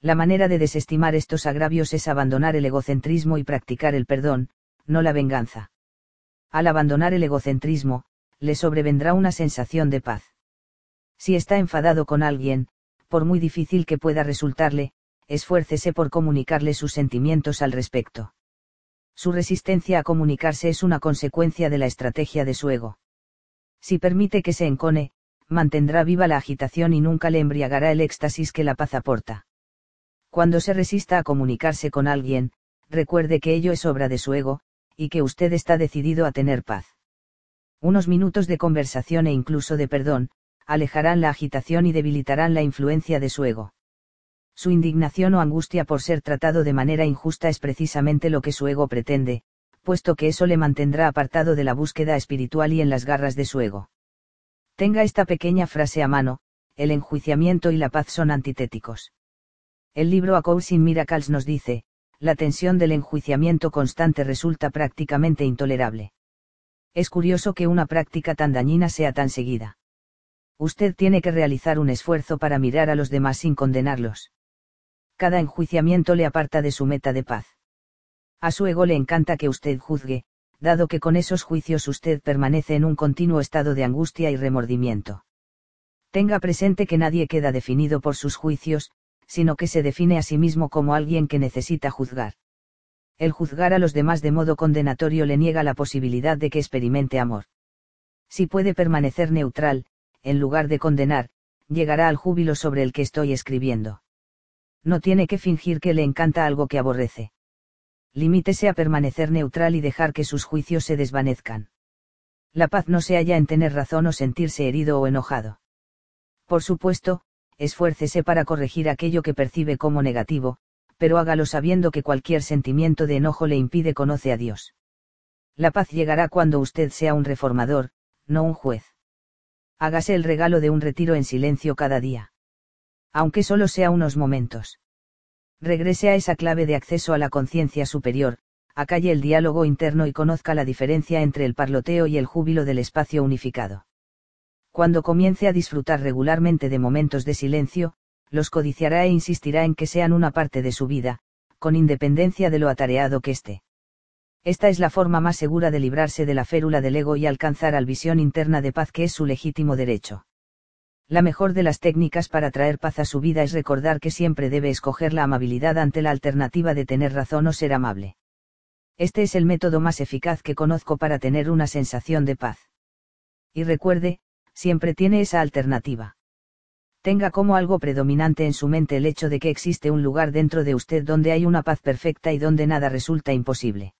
La manera de desestimar estos agravios es abandonar el egocentrismo y practicar el perdón, no la venganza. Al abandonar el egocentrismo, le sobrevendrá una sensación de paz. Si está enfadado con alguien, por muy difícil que pueda resultarle, esfuércese por comunicarle sus sentimientos al respecto. Su resistencia a comunicarse es una consecuencia de la estrategia de su ego. Si permite que se encone, mantendrá viva la agitación y nunca le embriagará el éxtasis que la paz aporta. Cuando se resista a comunicarse con alguien, recuerde que ello es obra de su ego, y que usted está decidido a tener paz. Unos minutos de conversación e incluso de perdón, alejarán la agitación y debilitarán la influencia de su ego. Su indignación o angustia por ser tratado de manera injusta es precisamente lo que su ego pretende, puesto que eso le mantendrá apartado de la búsqueda espiritual y en las garras de su ego. Tenga esta pequeña frase a mano, el enjuiciamiento y la paz son antitéticos. El libro A Course in Miracles nos dice, la tensión del enjuiciamiento constante resulta prácticamente intolerable. Es curioso que una práctica tan dañina sea tan seguida. Usted tiene que realizar un esfuerzo para mirar a los demás sin condenarlos. Cada enjuiciamiento le aparta de su meta de paz. A su ego le encanta que usted juzgue, dado que con esos juicios usted permanece en un continuo estado de angustia y remordimiento. Tenga presente que nadie queda definido por sus juicios, sino que se define a sí mismo como alguien que necesita juzgar. El juzgar a los demás de modo condenatorio le niega la posibilidad de que experimente amor. Si puede permanecer neutral, en lugar de condenar, llegará al júbilo sobre el que estoy escribiendo. No tiene que fingir que le encanta algo que aborrece limítese a permanecer neutral y dejar que sus juicios se desvanezcan. La paz no se halla en tener razón o sentirse herido o enojado. Por supuesto, esfuércese para corregir aquello que percibe como negativo, pero hágalo sabiendo que cualquier sentimiento de enojo le impide conoce a Dios. La paz llegará cuando usted sea un reformador, no un juez. Hágase el regalo de un retiro en silencio cada día. Aunque solo sea unos momentos. Regrese a esa clave de acceso a la conciencia superior, acalle el diálogo interno y conozca la diferencia entre el parloteo y el júbilo del espacio unificado. Cuando comience a disfrutar regularmente de momentos de silencio, los codiciará e insistirá en que sean una parte de su vida, con independencia de lo atareado que esté. Esta es la forma más segura de librarse de la férula del ego y alcanzar al visión interna de paz que es su legítimo derecho. La mejor de las técnicas para traer paz a su vida es recordar que siempre debe escoger la amabilidad ante la alternativa de tener razón o ser amable. Este es el método más eficaz que conozco para tener una sensación de paz. Y recuerde, siempre tiene esa alternativa. Tenga como algo predominante en su mente el hecho de que existe un lugar dentro de usted donde hay una paz perfecta y donde nada resulta imposible.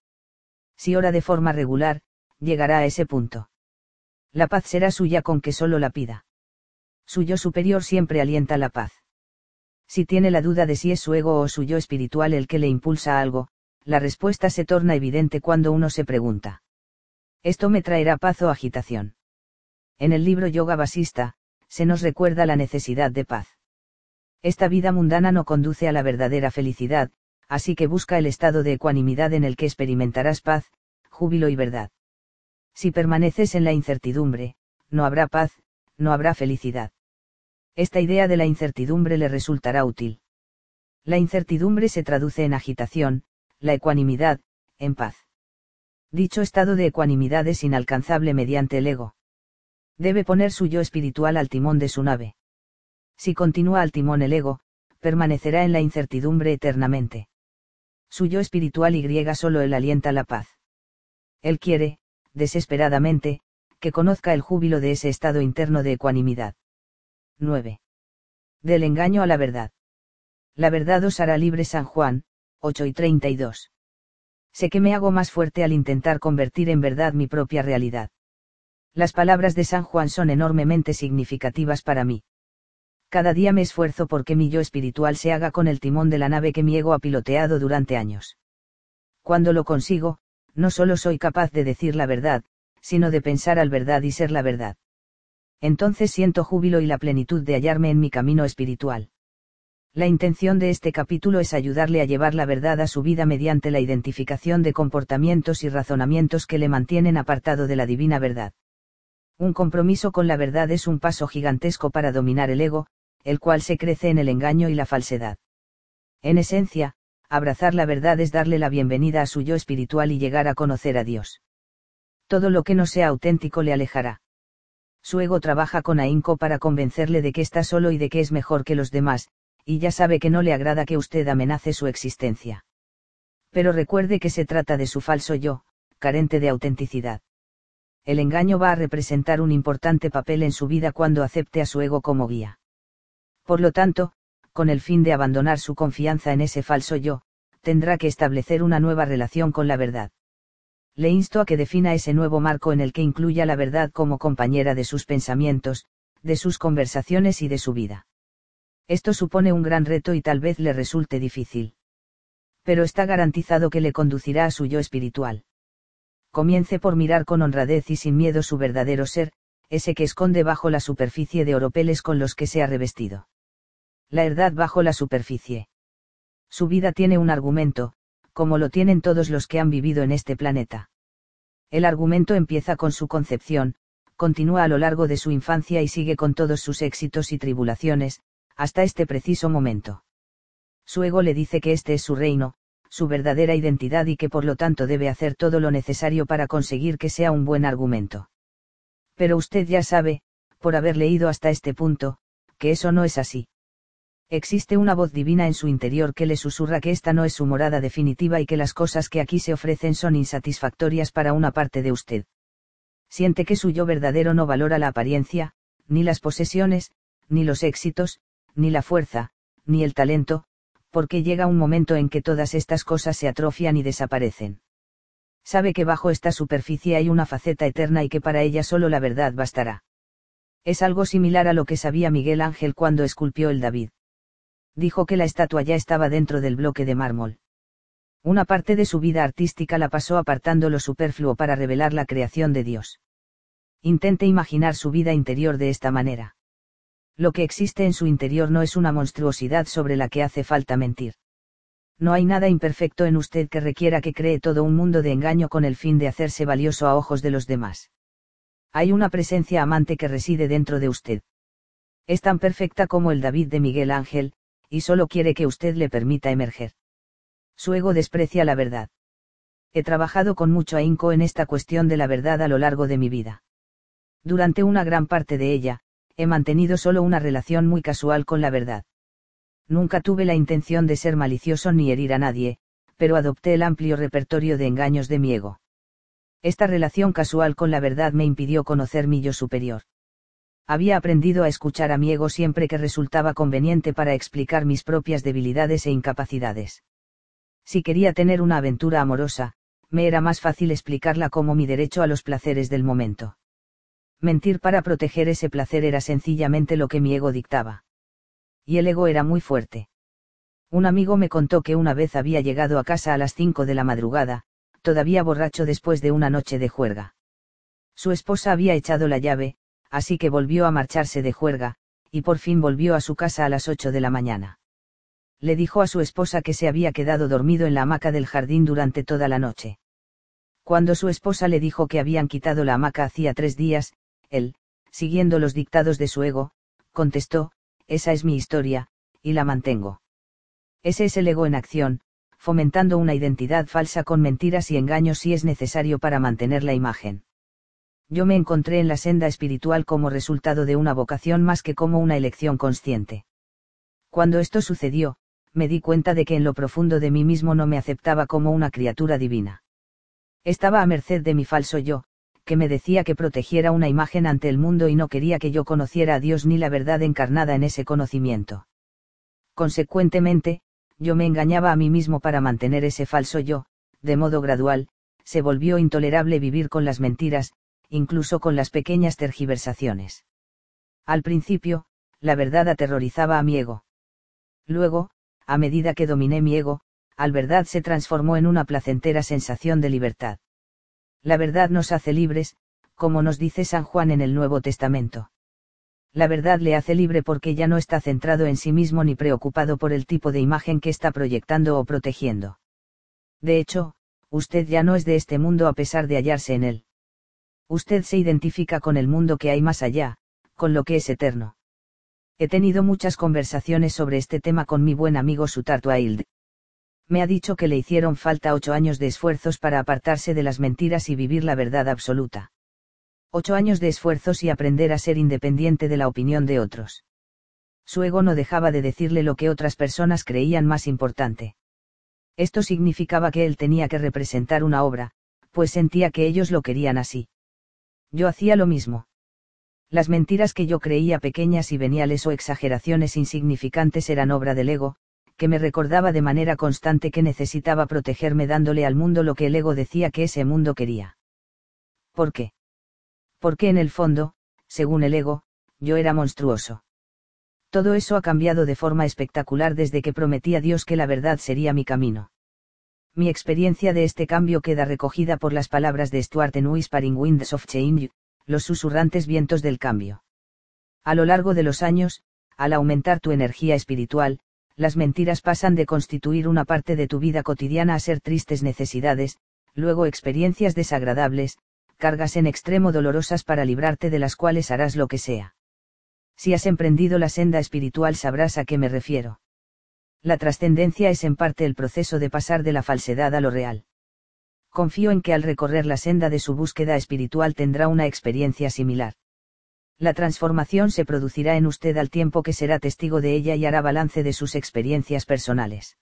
Si ora de forma regular, llegará a ese punto. La paz será suya con que solo la pida su yo superior siempre alienta la paz. Si tiene la duda de si es su ego o su yo espiritual el que le impulsa algo, la respuesta se torna evidente cuando uno se pregunta. ¿Esto me traerá paz o agitación? En el libro Yoga Basista, se nos recuerda la necesidad de paz. Esta vida mundana no conduce a la verdadera felicidad, así que busca el estado de ecuanimidad en el que experimentarás paz, júbilo y verdad. Si permaneces en la incertidumbre, no habrá paz, no habrá felicidad esta idea de la incertidumbre le resultará útil. La incertidumbre se traduce en agitación, la ecuanimidad, en paz. Dicho estado de ecuanimidad es inalcanzable mediante el ego. Debe poner su yo espiritual al timón de su nave. Si continúa al timón el ego, permanecerá en la incertidumbre eternamente. Su yo espiritual y solo él alienta la paz. Él quiere, desesperadamente, que conozca el júbilo de ese estado interno de ecuanimidad. 9. Del engaño a la verdad. La verdad os hará libre San Juan, 8 y 32. Sé que me hago más fuerte al intentar convertir en verdad mi propia realidad. Las palabras de San Juan son enormemente significativas para mí. Cada día me esfuerzo porque mi yo espiritual se haga con el timón de la nave que mi ego ha piloteado durante años. Cuando lo consigo, no solo soy capaz de decir la verdad, sino de pensar al verdad y ser la verdad entonces siento júbilo y la plenitud de hallarme en mi camino espiritual. La intención de este capítulo es ayudarle a llevar la verdad a su vida mediante la identificación de comportamientos y razonamientos que le mantienen apartado de la divina verdad. Un compromiso con la verdad es un paso gigantesco para dominar el ego, el cual se crece en el engaño y la falsedad. En esencia, abrazar la verdad es darle la bienvenida a su yo espiritual y llegar a conocer a Dios. Todo lo que no sea auténtico le alejará su ego trabaja con ahínco para convencerle de que está solo y de que es mejor que los demás, y ya sabe que no le agrada que usted amenace su existencia. Pero recuerde que se trata de su falso yo, carente de autenticidad. El engaño va a representar un importante papel en su vida cuando acepte a su ego como guía. Por lo tanto, con el fin de abandonar su confianza en ese falso yo, tendrá que establecer una nueva relación con la verdad le insto a que defina ese nuevo marco en el que incluya la verdad como compañera de sus pensamientos, de sus conversaciones y de su vida. Esto supone un gran reto y tal vez le resulte difícil. Pero está garantizado que le conducirá a su yo espiritual. Comience por mirar con honradez y sin miedo su verdadero ser, ese que esconde bajo la superficie de oropeles con los que se ha revestido. La verdad bajo la superficie. Su vida tiene un argumento, como lo tienen todos los que han vivido en este planeta. El argumento empieza con su concepción, continúa a lo largo de su infancia y sigue con todos sus éxitos y tribulaciones, hasta este preciso momento. Su ego le dice que este es su reino, su verdadera identidad y que por lo tanto debe hacer todo lo necesario para conseguir que sea un buen argumento. Pero usted ya sabe, por haber leído hasta este punto, que eso no es así. Existe una voz divina en su interior que le susurra que esta no es su morada definitiva y que las cosas que aquí se ofrecen son insatisfactorias para una parte de usted. Siente que su yo verdadero no valora la apariencia, ni las posesiones, ni los éxitos, ni la fuerza, ni el talento, porque llega un momento en que todas estas cosas se atrofian y desaparecen. Sabe que bajo esta superficie hay una faceta eterna y que para ella solo la verdad bastará. Es algo similar a lo que sabía Miguel Ángel cuando esculpió el David dijo que la estatua ya estaba dentro del bloque de mármol. Una parte de su vida artística la pasó apartando lo superfluo para revelar la creación de Dios. Intente imaginar su vida interior de esta manera. Lo que existe en su interior no es una monstruosidad sobre la que hace falta mentir. No hay nada imperfecto en usted que requiera que cree todo un mundo de engaño con el fin de hacerse valioso a ojos de los demás. Hay una presencia amante que reside dentro de usted. Es tan perfecta como el David de Miguel Ángel, y solo quiere que usted le permita emerger. Su ego desprecia la verdad. He trabajado con mucho ahínco en esta cuestión de la verdad a lo largo de mi vida. Durante una gran parte de ella, he mantenido solo una relación muy casual con la verdad. Nunca tuve la intención de ser malicioso ni herir a nadie, pero adopté el amplio repertorio de engaños de mi ego. Esta relación casual con la verdad me impidió conocer mi yo superior había aprendido a escuchar a mi ego siempre que resultaba conveniente para explicar mis propias debilidades e incapacidades. Si quería tener una aventura amorosa, me era más fácil explicarla como mi derecho a los placeres del momento. Mentir para proteger ese placer era sencillamente lo que mi ego dictaba. Y el ego era muy fuerte. Un amigo me contó que una vez había llegado a casa a las cinco de la madrugada, todavía borracho después de una noche de juerga. Su esposa había echado la llave, así que volvió a marcharse de juerga, y por fin volvió a su casa a las ocho de la mañana. Le dijo a su esposa que se había quedado dormido en la hamaca del jardín durante toda la noche. Cuando su esposa le dijo que habían quitado la hamaca hacía tres días, él, siguiendo los dictados de su ego, contestó, esa es mi historia, y la mantengo. Ese es el ego en acción, fomentando una identidad falsa con mentiras y engaños si es necesario para mantener la imagen yo me encontré en la senda espiritual como resultado de una vocación más que como una elección consciente. Cuando esto sucedió, me di cuenta de que en lo profundo de mí mismo no me aceptaba como una criatura divina. Estaba a merced de mi falso yo, que me decía que protegiera una imagen ante el mundo y no quería que yo conociera a Dios ni la verdad encarnada en ese conocimiento. Consecuentemente, yo me engañaba a mí mismo para mantener ese falso yo, de modo gradual, se volvió intolerable vivir con las mentiras, incluso con las pequeñas tergiversaciones. Al principio, la verdad aterrorizaba a mi ego. Luego, a medida que dominé mi ego, al verdad se transformó en una placentera sensación de libertad. La verdad nos hace libres, como nos dice San Juan en el Nuevo Testamento. La verdad le hace libre porque ya no está centrado en sí mismo ni preocupado por el tipo de imagen que está proyectando o protegiendo. De hecho, usted ya no es de este mundo a pesar de hallarse en él usted se identifica con el mundo que hay más allá, con lo que es eterno. He tenido muchas conversaciones sobre este tema con mi buen amigo Sutar Wild. Me ha dicho que le hicieron falta ocho años de esfuerzos para apartarse de las mentiras y vivir la verdad absoluta. Ocho años de esfuerzos y aprender a ser independiente de la opinión de otros. Su ego no dejaba de decirle lo que otras personas creían más importante. Esto significaba que él tenía que representar una obra, pues sentía que ellos lo querían así. Yo hacía lo mismo. Las mentiras que yo creía pequeñas y veniales o exageraciones insignificantes eran obra del ego, que me recordaba de manera constante que necesitaba protegerme dándole al mundo lo que el ego decía que ese mundo quería. ¿Por qué? Porque en el fondo, según el ego, yo era monstruoso. Todo eso ha cambiado de forma espectacular desde que prometí a Dios que la verdad sería mi camino. Mi experiencia de este cambio queda recogida por las palabras de Stuart en Whispering Winds of Change, los susurrantes vientos del cambio. A lo largo de los años, al aumentar tu energía espiritual, las mentiras pasan de constituir una parte de tu vida cotidiana a ser tristes necesidades, luego experiencias desagradables, cargas en extremo dolorosas para librarte de las cuales harás lo que sea. Si has emprendido la senda espiritual sabrás a qué me refiero. La trascendencia es en parte el proceso de pasar de la falsedad a lo real. Confío en que al recorrer la senda de su búsqueda espiritual tendrá una experiencia similar. La transformación se producirá en usted al tiempo que será testigo de ella y hará balance de sus experiencias personales.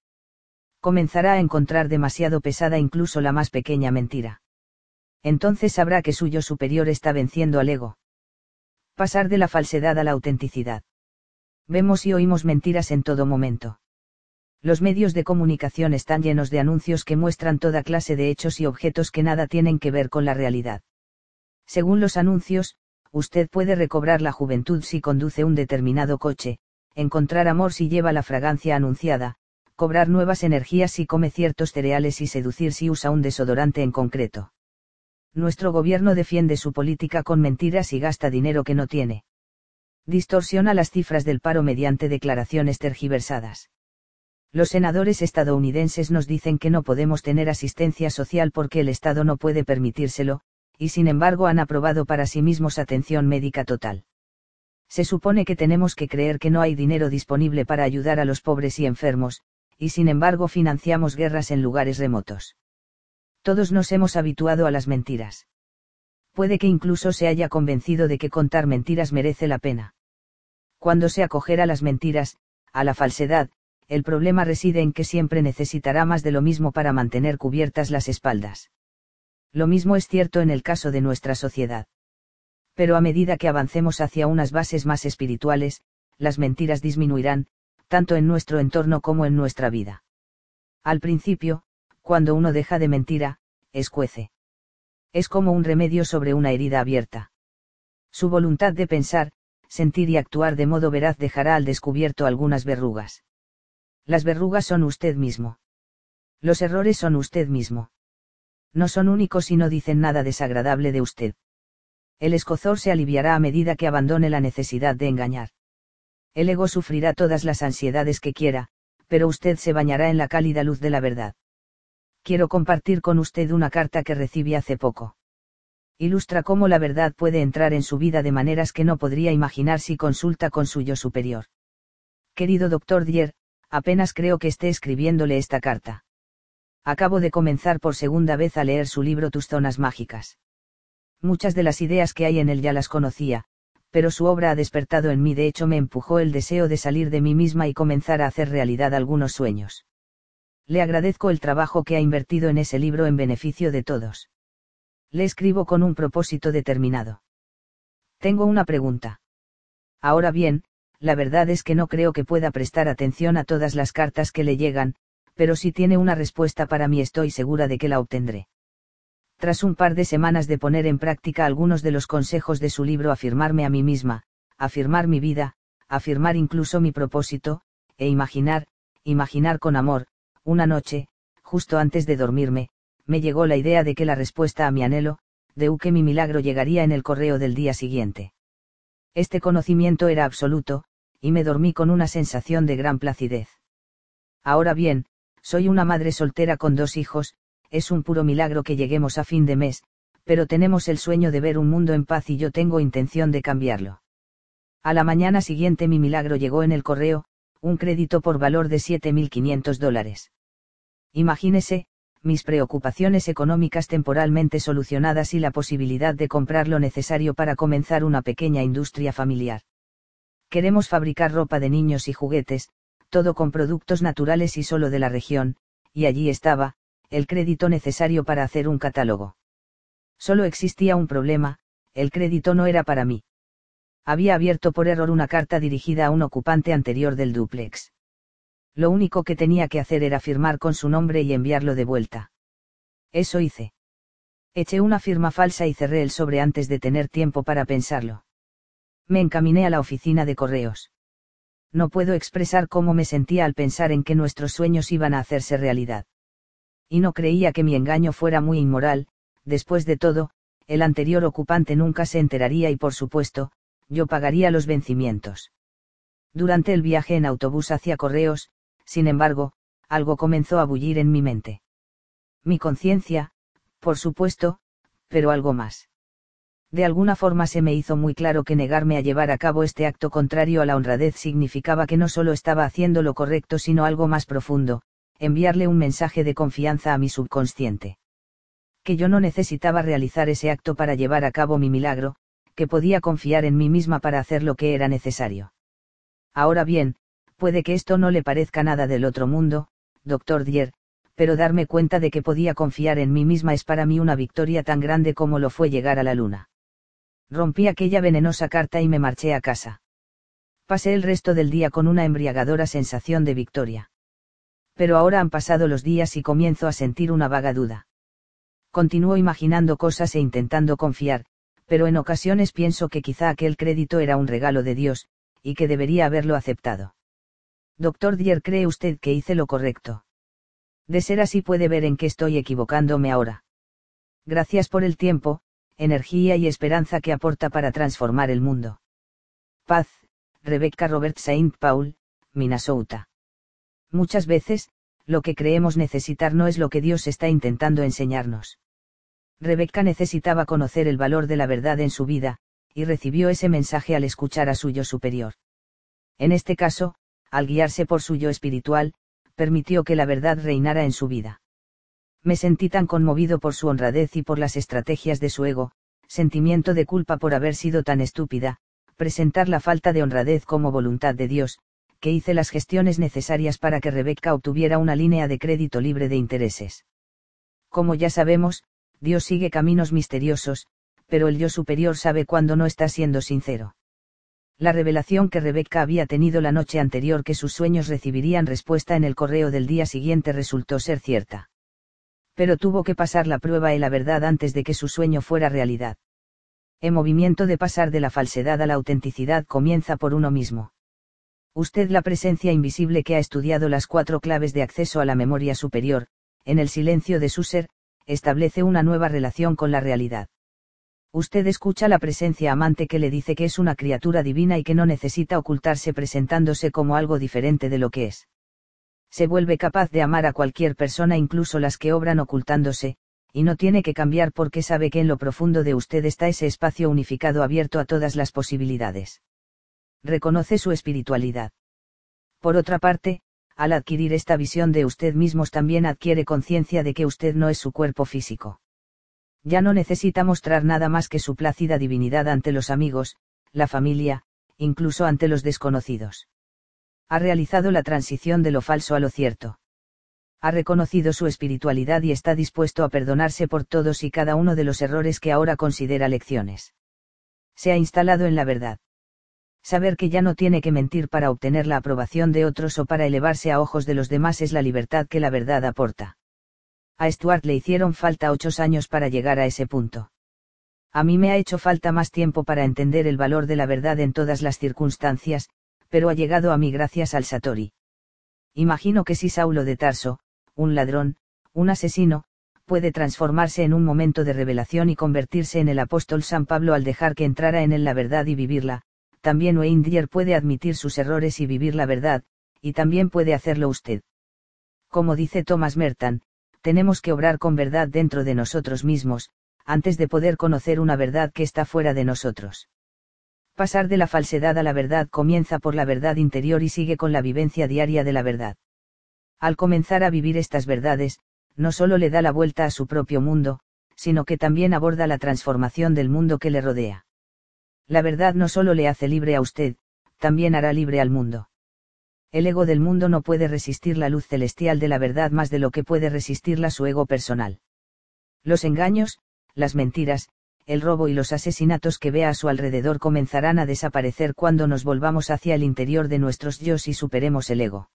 Comenzará a encontrar demasiado pesada incluso la más pequeña mentira. Entonces sabrá que suyo superior está venciendo al ego. Pasar de la falsedad a la autenticidad. Vemos y oímos mentiras en todo momento. Los medios de comunicación están llenos de anuncios que muestran toda clase de hechos y objetos que nada tienen que ver con la realidad. Según los anuncios, usted puede recobrar la juventud si conduce un determinado coche, encontrar amor si lleva la fragancia anunciada, cobrar nuevas energías si come ciertos cereales y seducir si usa un desodorante en concreto. Nuestro gobierno defiende su política con mentiras y gasta dinero que no tiene. Distorsiona las cifras del paro mediante declaraciones tergiversadas. Los senadores estadounidenses nos dicen que no podemos tener asistencia social porque el Estado no puede permitírselo, y sin embargo han aprobado para sí mismos atención médica total. Se supone que tenemos que creer que no hay dinero disponible para ayudar a los pobres y enfermos, y sin embargo financiamos guerras en lugares remotos. Todos nos hemos habituado a las mentiras. Puede que incluso se haya convencido de que contar mentiras merece la pena. Cuando se acogerá a las mentiras, a la falsedad, el problema reside en que siempre necesitará más de lo mismo para mantener cubiertas las espaldas. Lo mismo es cierto en el caso de nuestra sociedad. Pero a medida que avancemos hacia unas bases más espirituales, las mentiras disminuirán, tanto en nuestro entorno como en nuestra vida. Al principio, cuando uno deja de mentira, escuece. Es como un remedio sobre una herida abierta. Su voluntad de pensar, sentir y actuar de modo veraz dejará al descubierto algunas verrugas. Las verrugas son usted mismo. Los errores son usted mismo no son únicos y no dicen nada desagradable de usted. El escozor se aliviará a medida que abandone la necesidad de engañar. El ego sufrirá todas las ansiedades que quiera, pero usted se bañará en la cálida luz de la verdad. Quiero compartir con usted una carta que recibí hace poco. Ilustra cómo la verdad puede entrar en su vida de maneras que no podría imaginar si consulta con su yo superior. Querido doctor Dier, apenas creo que esté escribiéndole esta carta acabo de comenzar por segunda vez a leer su libro Tus zonas mágicas. Muchas de las ideas que hay en él ya las conocía, pero su obra ha despertado en mí, de hecho me empujó el deseo de salir de mí misma y comenzar a hacer realidad algunos sueños. Le agradezco el trabajo que ha invertido en ese libro en beneficio de todos. Le escribo con un propósito determinado. Tengo una pregunta. Ahora bien, la verdad es que no creo que pueda prestar atención a todas las cartas que le llegan, pero si tiene una respuesta para mí estoy segura de que la obtendré. Tras un par de semanas de poner en práctica algunos de los consejos de su libro Afirmarme a mí misma, afirmar mi vida, afirmar incluso mi propósito, e imaginar, imaginar con amor, una noche, justo antes de dormirme, me llegó la idea de que la respuesta a mi anhelo, de que mi milagro llegaría en el correo del día siguiente. Este conocimiento era absoluto, y me dormí con una sensación de gran placidez. Ahora bien, soy una madre soltera con dos hijos, es un puro milagro que lleguemos a fin de mes, pero tenemos el sueño de ver un mundo en paz y yo tengo intención de cambiarlo. A la mañana siguiente mi milagro llegó en el correo, un crédito por valor de 7.500 dólares. Imagínese, mis preocupaciones económicas temporalmente solucionadas y la posibilidad de comprar lo necesario para comenzar una pequeña industria familiar. Queremos fabricar ropa de niños y juguetes, todo con productos naturales y solo de la región, y allí estaba, el crédito necesario para hacer un catálogo. Solo existía un problema, el crédito no era para mí. Había abierto por error una carta dirigida a un ocupante anterior del duplex. Lo único que tenía que hacer era firmar con su nombre y enviarlo de vuelta. Eso hice. Eché una firma falsa y cerré el sobre antes de tener tiempo para pensarlo. Me encaminé a la oficina de correos no puedo expresar cómo me sentía al pensar en que nuestros sueños iban a hacerse realidad. Y no creía que mi engaño fuera muy inmoral, después de todo, el anterior ocupante nunca se enteraría y por supuesto, yo pagaría los vencimientos. Durante el viaje en autobús hacia Correos, sin embargo, algo comenzó a bullir en mi mente. Mi conciencia, por supuesto, pero algo más. De alguna forma se me hizo muy claro que negarme a llevar a cabo este acto contrario a la honradez significaba que no solo estaba haciendo lo correcto sino algo más profundo, enviarle un mensaje de confianza a mi subconsciente. Que yo no necesitaba realizar ese acto para llevar a cabo mi milagro, que podía confiar en mí misma para hacer lo que era necesario. Ahora bien, puede que esto no le parezca nada del otro mundo, doctor Dier, pero darme cuenta de que podía confiar en mí misma es para mí una victoria tan grande como lo fue llegar a la luna. Rompí aquella venenosa carta y me marché a casa. Pasé el resto del día con una embriagadora sensación de victoria. Pero ahora han pasado los días y comienzo a sentir una vaga duda. Continúo imaginando cosas e intentando confiar, pero en ocasiones pienso que quizá aquel crédito era un regalo de Dios, y que debería haberlo aceptado. Doctor Dier, ¿cree usted que hice lo correcto? De ser así puede ver en qué estoy equivocándome ahora. Gracias por el tiempo, energía y esperanza que aporta para transformar el mundo. Paz, Rebecca Robert Saint Paul, Minnesota. Muchas veces, lo que creemos necesitar no es lo que Dios está intentando enseñarnos. Rebecca necesitaba conocer el valor de la verdad en su vida, y recibió ese mensaje al escuchar a su yo superior. En este caso, al guiarse por su yo espiritual, permitió que la verdad reinara en su vida. Me sentí tan conmovido por su honradez y por las estrategias de su ego, sentimiento de culpa por haber sido tan estúpida, presentar la falta de honradez como voluntad de Dios, que hice las gestiones necesarias para que Rebeca obtuviera una línea de crédito libre de intereses. Como ya sabemos, Dios sigue caminos misteriosos, pero el yo superior sabe cuándo no está siendo sincero. La revelación que Rebeca había tenido la noche anterior que sus sueños recibirían respuesta en el correo del día siguiente resultó ser cierta. Pero tuvo que pasar la prueba y la verdad antes de que su sueño fuera realidad. El movimiento de pasar de la falsedad a la autenticidad comienza por uno mismo. Usted la presencia invisible que ha estudiado las cuatro claves de acceso a la memoria superior, en el silencio de su ser, establece una nueva relación con la realidad. Usted escucha la presencia amante que le dice que es una criatura divina y que no necesita ocultarse presentándose como algo diferente de lo que es. Se vuelve capaz de amar a cualquier persona incluso las que obran ocultándose, y no tiene que cambiar porque sabe que en lo profundo de usted está ese espacio unificado abierto a todas las posibilidades. Reconoce su espiritualidad. Por otra parte, al adquirir esta visión de usted mismos también adquiere conciencia de que usted no es su cuerpo físico ya no necesita mostrar nada más que su plácida divinidad ante los amigos, la familia, incluso ante los desconocidos. Ha realizado la transición de lo falso a lo cierto. Ha reconocido su espiritualidad y está dispuesto a perdonarse por todos y cada uno de los errores que ahora considera lecciones. Se ha instalado en la verdad. Saber que ya no tiene que mentir para obtener la aprobación de otros o para elevarse a ojos de los demás es la libertad que la verdad aporta. A Stuart le hicieron falta ocho años para llegar a ese punto. A mí me ha hecho falta más tiempo para entender el valor de la verdad en todas las circunstancias, pero ha llegado a mí gracias al Satori. Imagino que si Saulo de Tarso, un ladrón, un asesino, puede transformarse en un momento de revelación y convertirse en el apóstol San Pablo al dejar que entrara en él la verdad y vivirla, también Weindier puede admitir sus errores y vivir la verdad, y también puede hacerlo usted. Como dice Thomas Merton, tenemos que obrar con verdad dentro de nosotros mismos, antes de poder conocer una verdad que está fuera de nosotros. Pasar de la falsedad a la verdad comienza por la verdad interior y sigue con la vivencia diaria de la verdad. Al comenzar a vivir estas verdades, no solo le da la vuelta a su propio mundo, sino que también aborda la transformación del mundo que le rodea. La verdad no solo le hace libre a usted, también hará libre al mundo el ego del mundo no puede resistir la luz celestial de la verdad más de lo que puede resistirla su ego personal. Los engaños, las mentiras, el robo y los asesinatos que vea a su alrededor comenzarán a desaparecer cuando nos volvamos hacia el interior de nuestros yo y superemos el ego.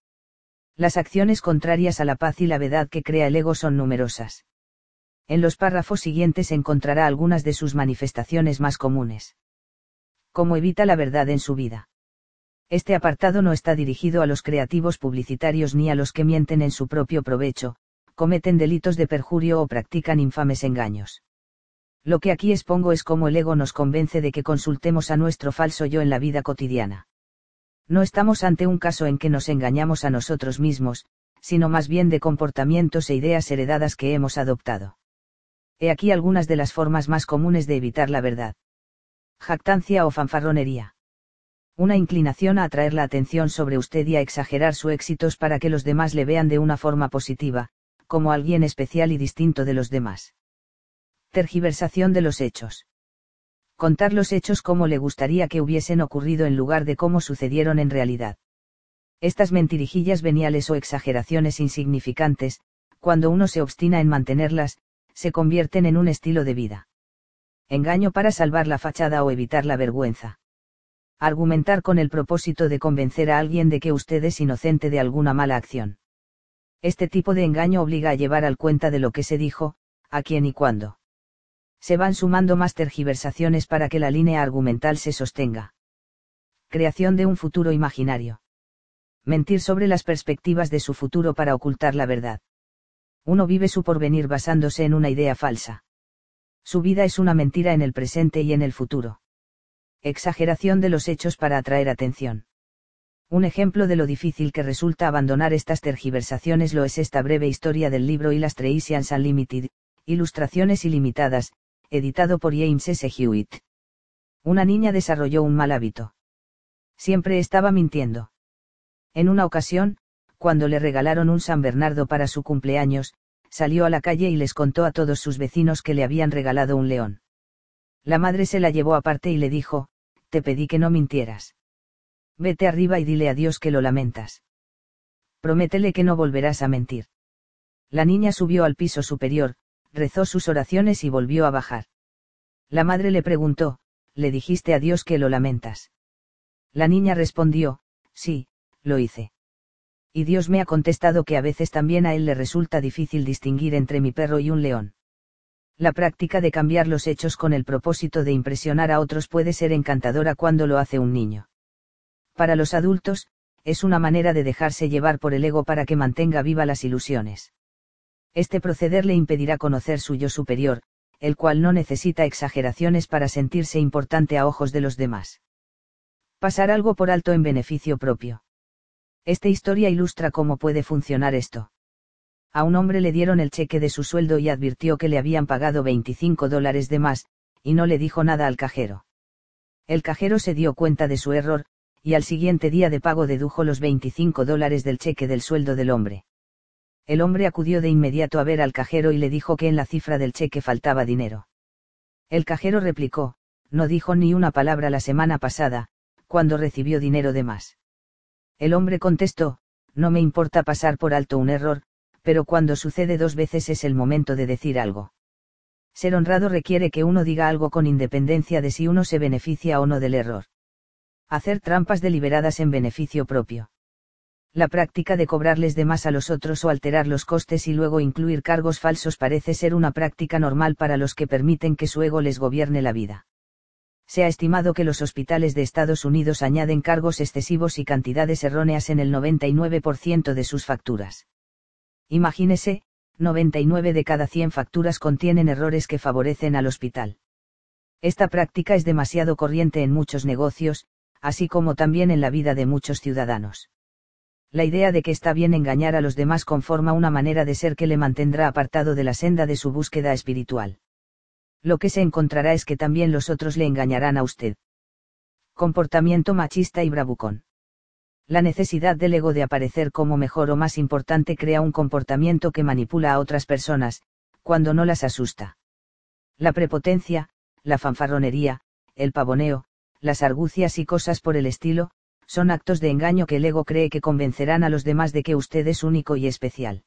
Las acciones contrarias a la paz y la verdad que crea el ego son numerosas. En los párrafos siguientes encontrará algunas de sus manifestaciones más comunes. ¿Cómo evita la verdad en su vida? Este apartado no está dirigido a los creativos publicitarios ni a los que mienten en su propio provecho, cometen delitos de perjurio o practican infames engaños. Lo que aquí expongo es cómo el ego nos convence de que consultemos a nuestro falso yo en la vida cotidiana. No estamos ante un caso en que nos engañamos a nosotros mismos, sino más bien de comportamientos e ideas heredadas que hemos adoptado. He aquí algunas de las formas más comunes de evitar la verdad. Jactancia o fanfarronería. Una inclinación a atraer la atención sobre usted y a exagerar sus éxitos para que los demás le vean de una forma positiva, como alguien especial y distinto de los demás. Tergiversación de los hechos. Contar los hechos como le gustaría que hubiesen ocurrido en lugar de cómo sucedieron en realidad. Estas mentirijillas veniales o exageraciones insignificantes, cuando uno se obstina en mantenerlas, se convierten en un estilo de vida. Engaño para salvar la fachada o evitar la vergüenza. Argumentar con el propósito de convencer a alguien de que usted es inocente de alguna mala acción. Este tipo de engaño obliga a llevar al cuenta de lo que se dijo, a quién y cuándo se van sumando más tergiversaciones para que la línea argumental se sostenga. Creación de un futuro imaginario. Mentir sobre las perspectivas de su futuro para ocultar la verdad. Uno vive su porvenir basándose en una idea falsa. Su vida es una mentira en el presente y en el futuro. Exageración de los hechos para atraer atención. Un ejemplo de lo difícil que resulta abandonar estas tergiversaciones lo es esta breve historia del libro Illustrations Unlimited, Ilustraciones Ilimitadas, editado por James S. Hewitt. Una niña desarrolló un mal hábito. Siempre estaba mintiendo. En una ocasión, cuando le regalaron un San Bernardo para su cumpleaños, salió a la calle y les contó a todos sus vecinos que le habían regalado un león. La madre se la llevó aparte y le dijo, te pedí que no mintieras. Vete arriba y dile a Dios que lo lamentas. Prométele que no volverás a mentir. La niña subió al piso superior, rezó sus oraciones y volvió a bajar. La madre le preguntó, ¿le dijiste a Dios que lo lamentas? La niña respondió, sí, lo hice. Y Dios me ha contestado que a veces también a él le resulta difícil distinguir entre mi perro y un león. La práctica de cambiar los hechos con el propósito de impresionar a otros puede ser encantadora cuando lo hace un niño. Para los adultos, es una manera de dejarse llevar por el ego para que mantenga viva las ilusiones. Este proceder le impedirá conocer su yo superior, el cual no necesita exageraciones para sentirse importante a ojos de los demás. Pasar algo por alto en beneficio propio. Esta historia ilustra cómo puede funcionar esto. A un hombre le dieron el cheque de su sueldo y advirtió que le habían pagado 25 dólares de más, y no le dijo nada al cajero. El cajero se dio cuenta de su error, y al siguiente día de pago dedujo los 25 dólares del cheque del sueldo del hombre. El hombre acudió de inmediato a ver al cajero y le dijo que en la cifra del cheque faltaba dinero. El cajero replicó, no dijo ni una palabra la semana pasada, cuando recibió dinero de más. El hombre contestó, no me importa pasar por alto un error, pero cuando sucede dos veces es el momento de decir algo. Ser honrado requiere que uno diga algo con independencia de si uno se beneficia o no del error. Hacer trampas deliberadas en beneficio propio la práctica de cobrarles de más a los otros o alterar los costes y luego incluir cargos falsos parece ser una práctica normal para los que permiten que su ego les gobierne la vida. Se ha estimado que los hospitales de Estados Unidos añaden cargos excesivos y cantidades erróneas en el 99% de sus facturas. Imagínese, 99 de cada 100 facturas contienen errores que favorecen al hospital. Esta práctica es demasiado corriente en muchos negocios, así como también en la vida de muchos ciudadanos la idea de que está bien engañar a los demás conforma una manera de ser que le mantendrá apartado de la senda de su búsqueda espiritual. Lo que se encontrará es que también los otros le engañarán a usted. Comportamiento machista y bravucón. La necesidad del ego de aparecer como mejor o más importante crea un comportamiento que manipula a otras personas, cuando no las asusta. La prepotencia, la fanfarronería, el pavoneo, las argucias y cosas por el estilo, son actos de engaño que el ego cree que convencerán a los demás de que usted es único y especial.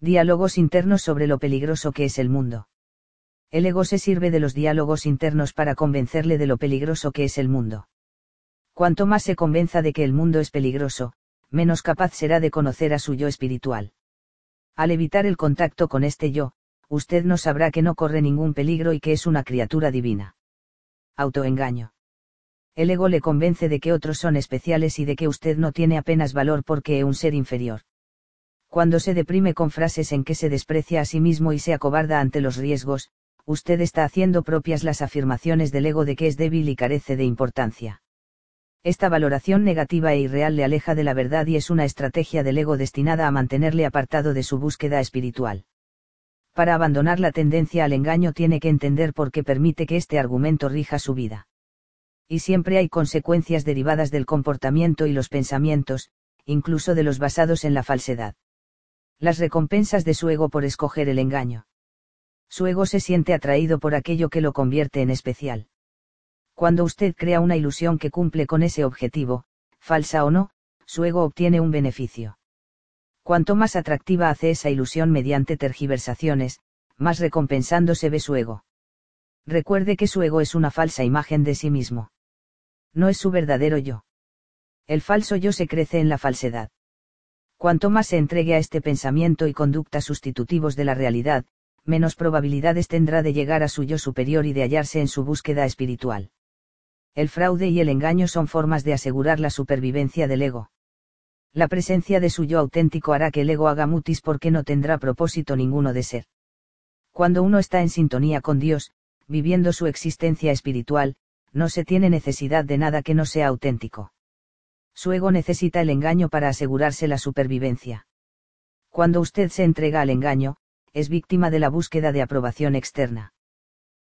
Diálogos internos sobre lo peligroso que es el mundo. El ego se sirve de los diálogos internos para convencerle de lo peligroso que es el mundo. Cuanto más se convenza de que el mundo es peligroso, menos capaz será de conocer a su yo espiritual. Al evitar el contacto con este yo, usted no sabrá que no corre ningún peligro y que es una criatura divina. Autoengaño el ego le convence de que otros son especiales y de que usted no tiene apenas valor porque es un ser inferior. Cuando se deprime con frases en que se desprecia a sí mismo y se acobarda ante los riesgos, usted está haciendo propias las afirmaciones del ego de que es débil y carece de importancia. Esta valoración negativa e irreal le aleja de la verdad y es una estrategia del ego destinada a mantenerle apartado de su búsqueda espiritual. Para abandonar la tendencia al engaño tiene que entender por qué permite que este argumento rija su vida. Y siempre hay consecuencias derivadas del comportamiento y los pensamientos, incluso de los basados en la falsedad. Las recompensas de su ego por escoger el engaño. Su ego se siente atraído por aquello que lo convierte en especial. Cuando usted crea una ilusión que cumple con ese objetivo, falsa o no, su ego obtiene un beneficio. Cuanto más atractiva hace esa ilusión mediante tergiversaciones, más recompensándose ve su ego. Recuerde que su ego es una falsa imagen de sí mismo. No es su verdadero yo. El falso yo se crece en la falsedad. Cuanto más se entregue a este pensamiento y conducta sustitutivos de la realidad, menos probabilidades tendrá de llegar a su yo superior y de hallarse en su búsqueda espiritual el fraude y el engaño son formas de asegurar la supervivencia del ego. La presencia de su yo auténtico hará que el ego haga mutis porque no tendrá propósito ninguno de ser. Cuando uno está en sintonía con Dios, viviendo su existencia espiritual, no se tiene necesidad de nada que no sea auténtico. Su ego necesita el engaño para asegurarse la supervivencia. Cuando usted se entrega al engaño, es víctima de la búsqueda de aprobación externa.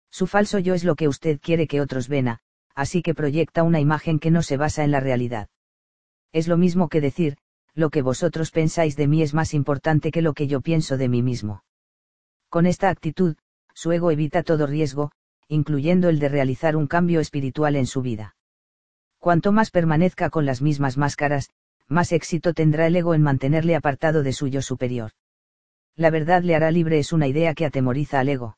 Su falso yo es lo que usted quiere que otros ven, así que proyecta una imagen que no se basa en la realidad. Es lo mismo que decir, lo que vosotros pensáis de mí es más importante que lo que yo pienso de mí mismo. Con esta actitud, su ego evita todo riesgo, incluyendo el de realizar un cambio espiritual en su vida. Cuanto más permanezca con las mismas máscaras, más éxito tendrá el ego en mantenerle apartado de su yo superior. La verdad le hará libre es una idea que atemoriza al ego.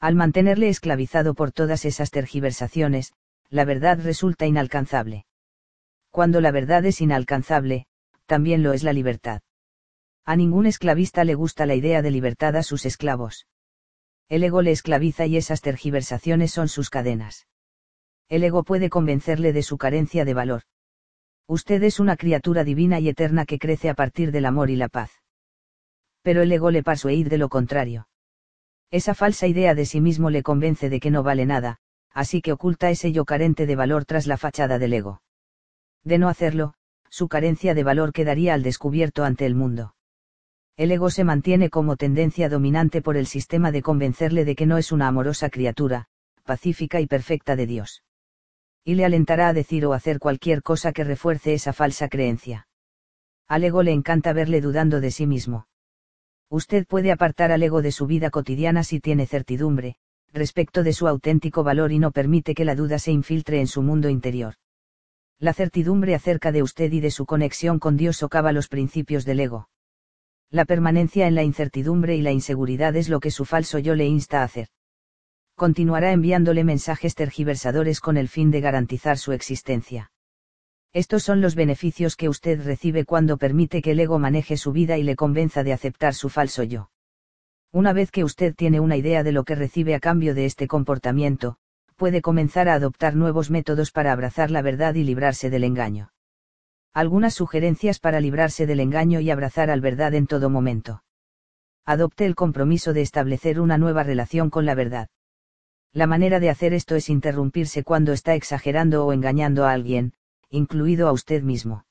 Al mantenerle esclavizado por todas esas tergiversaciones, la verdad resulta inalcanzable. Cuando la verdad es inalcanzable, también lo es la libertad. A ningún esclavista le gusta la idea de libertad a sus esclavos. El ego le esclaviza y esas tergiversaciones son sus cadenas. El ego puede convencerle de su carencia de valor. Usted es una criatura divina y eterna que crece a partir del amor y la paz. Pero el ego le persuade de lo contrario. Esa falsa idea de sí mismo le convence de que no vale nada, así que oculta ese yo carente de valor tras la fachada del ego. De no hacerlo, su carencia de valor quedaría al descubierto ante el mundo. El ego se mantiene como tendencia dominante por el sistema de convencerle de que no es una amorosa criatura, pacífica y perfecta de Dios. Y le alentará a decir o hacer cualquier cosa que refuerce esa falsa creencia. Al ego le encanta verle dudando de sí mismo. Usted puede apartar al ego de su vida cotidiana si tiene certidumbre, respecto de su auténtico valor y no permite que la duda se infiltre en su mundo interior. La certidumbre acerca de usted y de su conexión con Dios socava los principios del ego. La permanencia en la incertidumbre y la inseguridad es lo que su falso yo le insta a hacer. Continuará enviándole mensajes tergiversadores con el fin de garantizar su existencia. Estos son los beneficios que usted recibe cuando permite que el ego maneje su vida y le convenza de aceptar su falso yo. Una vez que usted tiene una idea de lo que recibe a cambio de este comportamiento, puede comenzar a adoptar nuevos métodos para abrazar la verdad y librarse del engaño. Algunas sugerencias para librarse del engaño y abrazar al verdad en todo momento. Adopte el compromiso de establecer una nueva relación con la verdad. La manera de hacer esto es interrumpirse cuando está exagerando o engañando a alguien, incluido a usted mismo.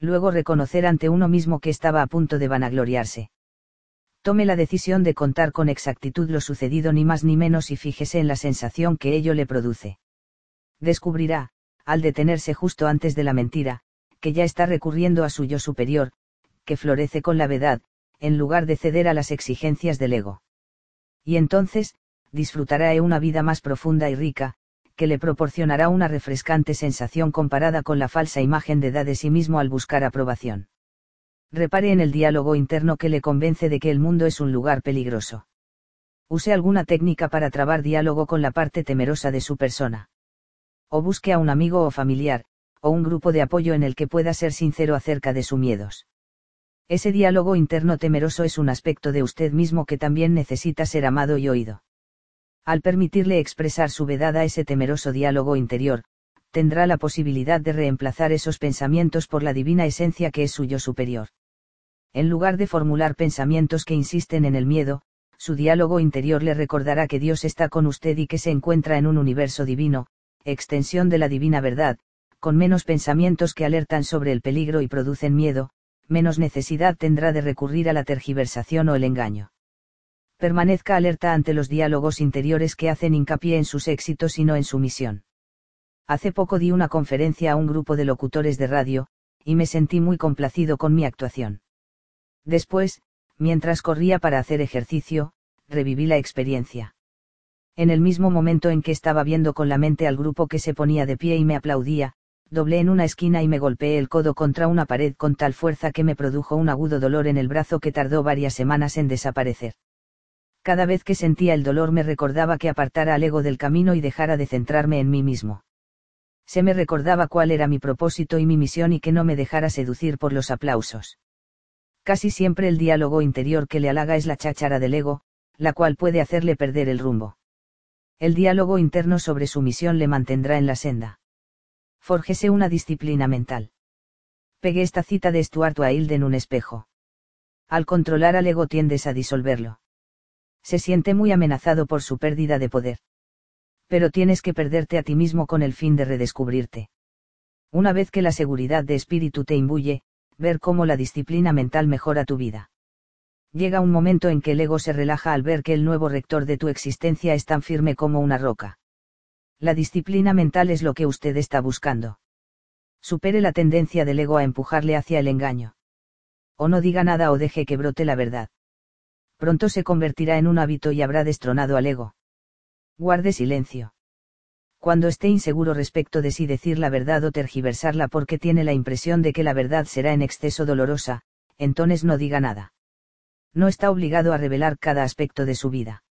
Luego reconocer ante uno mismo que estaba a punto de vanagloriarse tome la decisión de contar con exactitud lo sucedido ni más ni menos y fíjese en la sensación que ello le produce. Descubrirá, al detenerse justo antes de la mentira, que ya está recurriendo a su yo superior, que florece con la verdad, en lugar de ceder a las exigencias del ego. Y entonces, disfrutará una vida más profunda y rica, que le proporcionará una refrescante sensación comparada con la falsa imagen de edad de sí mismo al buscar aprobación repare en el diálogo interno que le convence de que el mundo es un lugar peligroso. Use alguna técnica para trabar diálogo con la parte temerosa de su persona. O busque a un amigo o familiar, o un grupo de apoyo en el que pueda ser sincero acerca de sus miedos. Ese diálogo interno temeroso es un aspecto de usted mismo que también necesita ser amado y oído. Al permitirle expresar su vedad a ese temeroso diálogo interior, tendrá la posibilidad de reemplazar esos pensamientos por la divina esencia que es suyo superior. En lugar de formular pensamientos que insisten en el miedo, su diálogo interior le recordará que Dios está con usted y que se encuentra en un universo divino, extensión de la divina verdad, con menos pensamientos que alertan sobre el peligro y producen miedo, menos necesidad tendrá de recurrir a la tergiversación o el engaño. Permanezca alerta ante los diálogos interiores que hacen hincapié en sus éxitos y no en su misión. Hace poco di una conferencia a un grupo de locutores de radio, y me sentí muy complacido con mi actuación. Después, mientras corría para hacer ejercicio, reviví la experiencia. En el mismo momento en que estaba viendo con la mente al grupo que se ponía de pie y me aplaudía, doblé en una esquina y me golpeé el codo contra una pared con tal fuerza que me produjo un agudo dolor en el brazo que tardó varias semanas en desaparecer. Cada vez que sentía el dolor me recordaba que apartara al ego del camino y dejara de centrarme en mí mismo se me recordaba cuál era mi propósito y mi misión y que no me dejara seducir por los aplausos. Casi siempre el diálogo interior que le halaga es la cháchara del ego, la cual puede hacerle perder el rumbo. El diálogo interno sobre su misión le mantendrá en la senda. Fórjese una disciplina mental. Pegué esta cita de Stuart Wilde en un espejo. Al controlar al ego tiendes a disolverlo. Se siente muy amenazado por su pérdida de poder pero tienes que perderte a ti mismo con el fin de redescubrirte. Una vez que la seguridad de espíritu te imbuye, ver cómo la disciplina mental mejora tu vida. Llega un momento en que el ego se relaja al ver que el nuevo rector de tu existencia es tan firme como una roca. La disciplina mental es lo que usted está buscando. Supere la tendencia del ego a empujarle hacia el engaño. O no diga nada o deje que brote la verdad. Pronto se convertirá en un hábito y habrá destronado al ego. Guarde silencio. Cuando esté inseguro respecto de si decir la verdad o tergiversarla porque tiene la impresión de que la verdad será en exceso dolorosa, entonces no diga nada. No está obligado a revelar cada aspecto de su vida.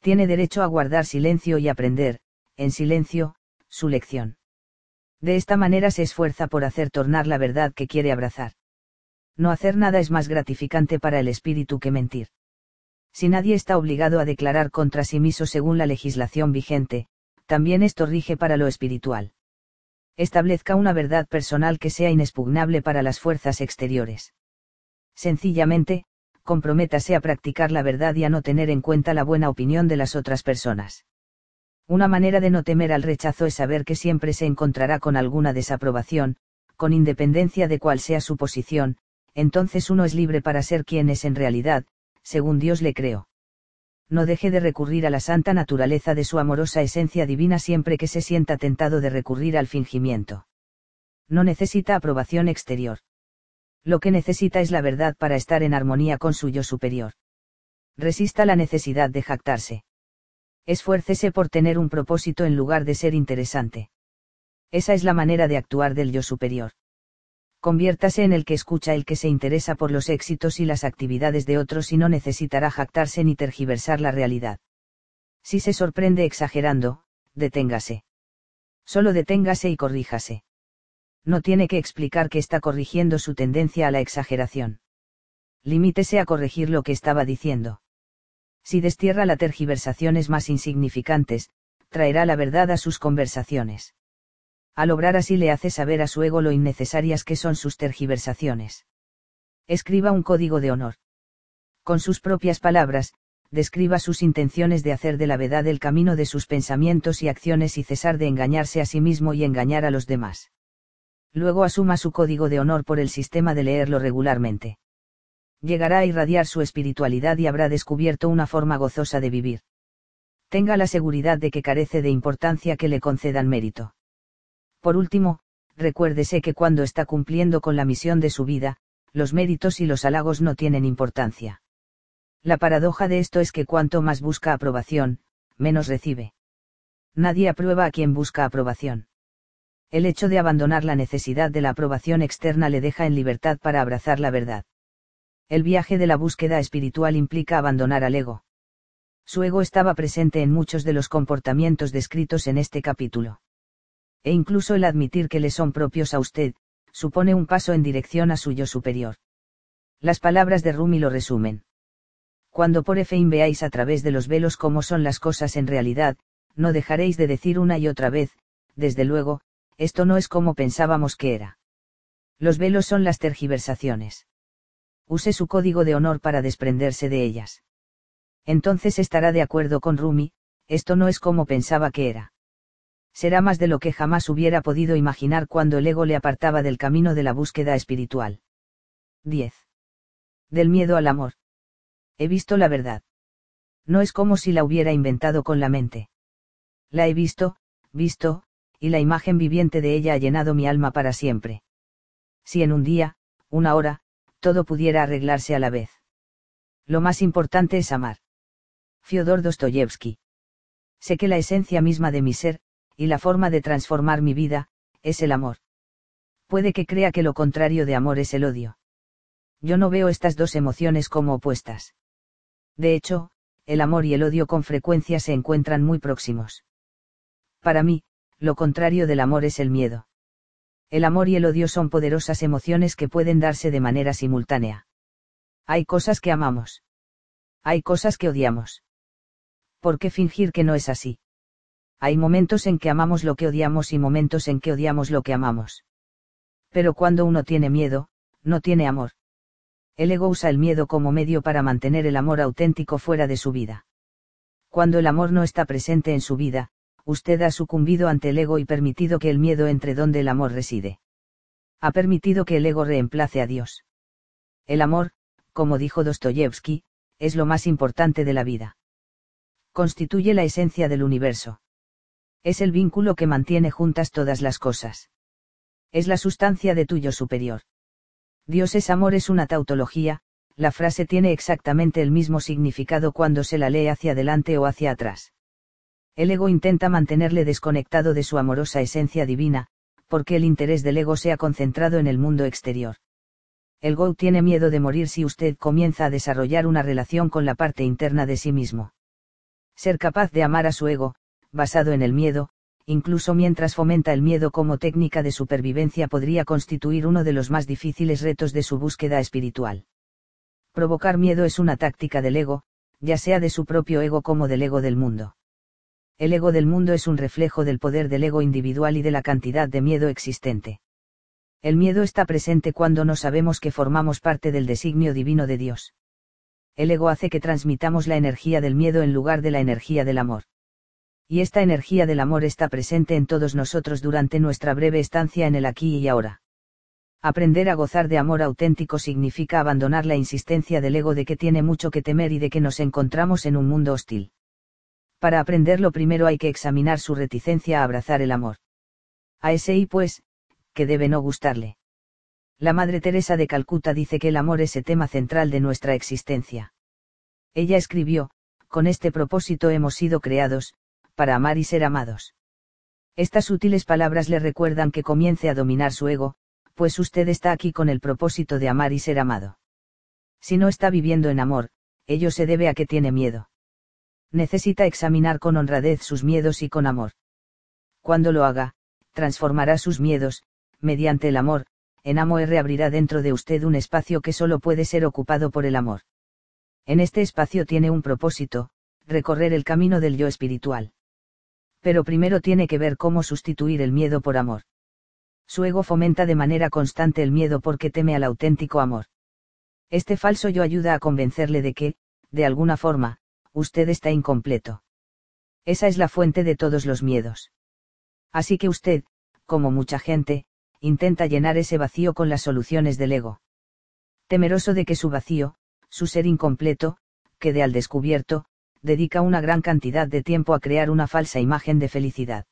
Tiene derecho a guardar silencio y aprender, en silencio, su lección. De esta manera se esfuerza por hacer tornar la verdad que quiere abrazar. No hacer nada es más gratificante para el espíritu que mentir si nadie está obligado a declarar contra sí mismo según la legislación vigente, también esto rige para lo espiritual. Establezca una verdad personal que sea inexpugnable para las fuerzas exteriores. Sencillamente, comprométase a practicar la verdad y a no tener en cuenta la buena opinión de las otras personas. Una manera de no temer al rechazo es saber que siempre se encontrará con alguna desaprobación, con independencia de cuál sea su posición, entonces uno es libre para ser quien es en realidad, según Dios le creó. No deje de recurrir a la santa naturaleza de su amorosa esencia divina siempre que se sienta tentado de recurrir al fingimiento. No necesita aprobación exterior. Lo que necesita es la verdad para estar en armonía con su yo superior. Resista la necesidad de jactarse. Esfuércese por tener un propósito en lugar de ser interesante. Esa es la manera de actuar del yo superior conviértase en el que escucha el que se interesa por los éxitos y las actividades de otros y no necesitará jactarse ni tergiversar la realidad. Si se sorprende exagerando, deténgase. Solo deténgase y corríjase. No tiene que explicar que está corrigiendo su tendencia a la exageración. Limítese a corregir lo que estaba diciendo. Si destierra las tergiversaciones más insignificantes, traerá la verdad a sus conversaciones al obrar así le hace saber a su ego lo innecesarias que son sus tergiversaciones. Escriba un código de honor. Con sus propias palabras, describa sus intenciones de hacer de la verdad el camino de sus pensamientos y acciones y cesar de engañarse a sí mismo y engañar a los demás. Luego asuma su código de honor por el sistema de leerlo regularmente. Llegará a irradiar su espiritualidad y habrá descubierto una forma gozosa de vivir. Tenga la seguridad de que carece de importancia que le concedan mérito. Por último, recuérdese que cuando está cumpliendo con la misión de su vida, los méritos y los halagos no tienen importancia. La paradoja de esto es que cuanto más busca aprobación, menos recibe. Nadie aprueba a quien busca aprobación. El hecho de abandonar la necesidad de la aprobación externa le deja en libertad para abrazar la verdad. El viaje de la búsqueda espiritual implica abandonar al ego. Su ego estaba presente en muchos de los comportamientos descritos en este capítulo e incluso el admitir que le son propios a usted, supone un paso en dirección a su yo superior. Las palabras de Rumi lo resumen. Cuando por fin veáis a través de los velos cómo son las cosas en realidad, no dejaréis de decir una y otra vez, desde luego, esto no es como pensábamos que era. Los velos son las tergiversaciones. Use su código de honor para desprenderse de ellas. Entonces estará de acuerdo con Rumi, esto no es como pensaba que era. Será más de lo que jamás hubiera podido imaginar cuando el ego le apartaba del camino de la búsqueda espiritual. 10. Del miedo al amor. He visto la verdad. No es como si la hubiera inventado con la mente. La he visto, visto, y la imagen viviente de ella ha llenado mi alma para siempre. Si en un día, una hora, todo pudiera arreglarse a la vez. Lo más importante es amar. Fyodor Dostoyevsky. Sé que la esencia misma de mi ser, y la forma de transformar mi vida, es el amor. Puede que crea que lo contrario de amor es el odio. Yo no veo estas dos emociones como opuestas. De hecho, el amor y el odio con frecuencia se encuentran muy próximos. Para mí, lo contrario del amor es el miedo. El amor y el odio son poderosas emociones que pueden darse de manera simultánea. Hay cosas que amamos. Hay cosas que odiamos. ¿Por qué fingir que no es así? Hay momentos en que amamos lo que odiamos y momentos en que odiamos lo que amamos. Pero cuando uno tiene miedo, no tiene amor. El ego usa el miedo como medio para mantener el amor auténtico fuera de su vida. Cuando el amor no está presente en su vida, usted ha sucumbido ante el ego y permitido que el miedo entre donde el amor reside. Ha permitido que el ego reemplace a Dios. El amor, como dijo Dostoyevsky, es lo más importante de la vida. Constituye la esencia del universo. Es el vínculo que mantiene juntas todas las cosas. Es la sustancia de tuyo superior. Dios es amor es una tautología, la frase tiene exactamente el mismo significado cuando se la lee hacia adelante o hacia atrás. El ego intenta mantenerle desconectado de su amorosa esencia divina, porque el interés del ego se ha concentrado en el mundo exterior. El Go tiene miedo de morir si usted comienza a desarrollar una relación con la parte interna de sí mismo. Ser capaz de amar a su ego, basado en el miedo, incluso mientras fomenta el miedo como técnica de supervivencia podría constituir uno de los más difíciles retos de su búsqueda espiritual. Provocar miedo es una táctica del ego, ya sea de su propio ego como del ego del mundo el ego del mundo es un reflejo del poder del ego individual y de la cantidad de miedo existente. El miedo está presente cuando no sabemos que formamos parte del designio divino de Dios. El ego hace que transmitamos la energía del miedo en lugar de la energía del amor. Y esta energía del amor está presente en todos nosotros durante nuestra breve estancia en el aquí y ahora. Aprender a gozar de amor auténtico significa abandonar la insistencia del ego de que tiene mucho que temer y de que nos encontramos en un mundo hostil para aprenderlo primero hay que examinar su reticencia a abrazar el amor. A ese y pues, que debe no gustarle. La Madre Teresa de Calcuta dice que el amor es el tema central de nuestra existencia. Ella escribió, con este propósito hemos sido creados, para amar y ser amados. Estas útiles palabras le recuerdan que comience a dominar su ego, pues usted está aquí con el propósito de amar y ser amado. Si no está viviendo en amor, ello se debe a que tiene miedo necesita examinar con honradez sus miedos y con amor. Cuando lo haga, transformará sus miedos, mediante el amor, en amor reabrirá dentro de usted un espacio que solo puede ser ocupado por el amor. En este espacio tiene un propósito, recorrer el camino del yo espiritual. Pero primero tiene que ver cómo sustituir el miedo por amor. Su ego fomenta de manera constante el miedo porque teme al auténtico amor. Este falso yo ayuda a convencerle de que, de alguna forma, usted está incompleto. Esa es la fuente de todos los miedos. Así que usted, como mucha gente, intenta llenar ese vacío con las soluciones del ego. Temeroso de que su vacío, su ser incompleto, quede al descubierto, dedica una gran cantidad de tiempo a crear una falsa imagen de felicidad.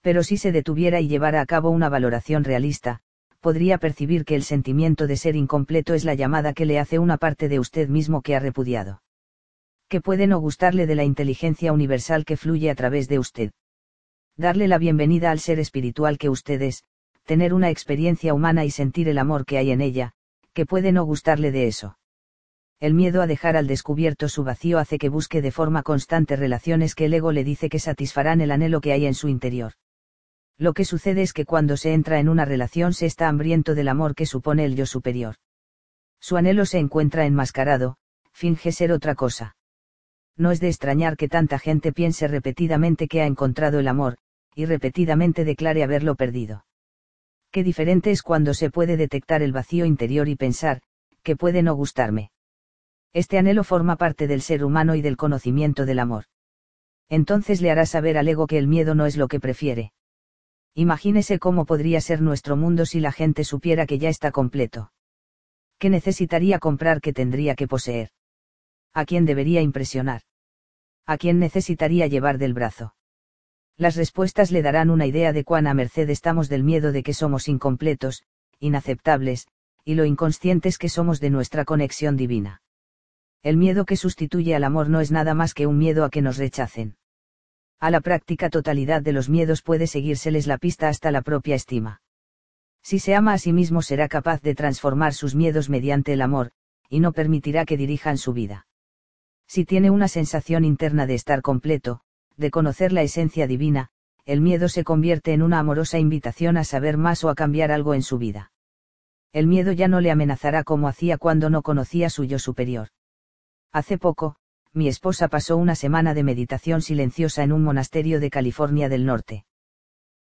Pero si se detuviera y llevara a cabo una valoración realista, podría percibir que el sentimiento de ser incompleto es la llamada que le hace una parte de usted mismo que ha repudiado que puede no gustarle de la inteligencia universal que fluye a través de usted. Darle la bienvenida al ser espiritual que usted es, tener una experiencia humana y sentir el amor que hay en ella, que puede no gustarle de eso. El miedo a dejar al descubierto su vacío hace que busque de forma constante relaciones que el ego le dice que satisfarán el anhelo que hay en su interior. Lo que sucede es que cuando se entra en una relación se está hambriento del amor que supone el yo superior. Su anhelo se encuentra enmascarado, finge ser otra cosa no es de extrañar que tanta gente piense repetidamente que ha encontrado el amor, y repetidamente declare haberlo perdido. Qué diferente es cuando se puede detectar el vacío interior y pensar, que puede no gustarme. Este anhelo forma parte del ser humano y del conocimiento del amor. Entonces le hará saber al ego que el miedo no es lo que prefiere. Imagínese cómo podría ser nuestro mundo si la gente supiera que ya está completo. ¿Qué necesitaría comprar que tendría que poseer? ¿A quién debería impresionar? ¿A quién necesitaría llevar del brazo? Las respuestas le darán una idea de cuán a merced estamos del miedo de que somos incompletos, inaceptables, y lo inconscientes que somos de nuestra conexión divina. El miedo que sustituye al amor no es nada más que un miedo a que nos rechacen. A la práctica totalidad de los miedos puede seguírseles la pista hasta la propia estima. Si se ama a sí mismo será capaz de transformar sus miedos mediante el amor, y no permitirá que dirijan su vida. Si tiene una sensación interna de estar completo, de conocer la esencia divina, el miedo se convierte en una amorosa invitación a saber más o a cambiar algo en su vida. El miedo ya no le amenazará como hacía cuando no conocía su yo superior. Hace poco, mi esposa pasó una semana de meditación silenciosa en un monasterio de California del Norte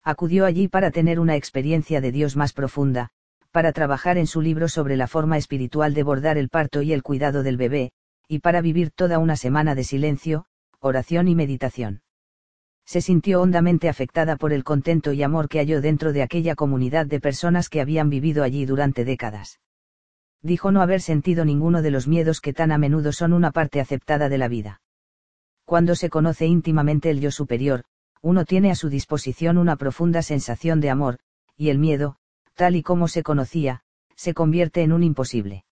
acudió allí para tener una experiencia de Dios más profunda, para trabajar en su libro sobre la forma espiritual de bordar el parto y el cuidado del bebé, y para vivir toda una semana de silencio, oración y meditación. Se sintió hondamente afectada por el contento y amor que halló dentro de aquella comunidad de personas que habían vivido allí durante décadas. Dijo no haber sentido ninguno de los miedos que tan a menudo son una parte aceptada de la vida. Cuando se conoce íntimamente el yo superior, uno tiene a su disposición una profunda sensación de amor, y el miedo, tal y como se conocía, se convierte en un imposible.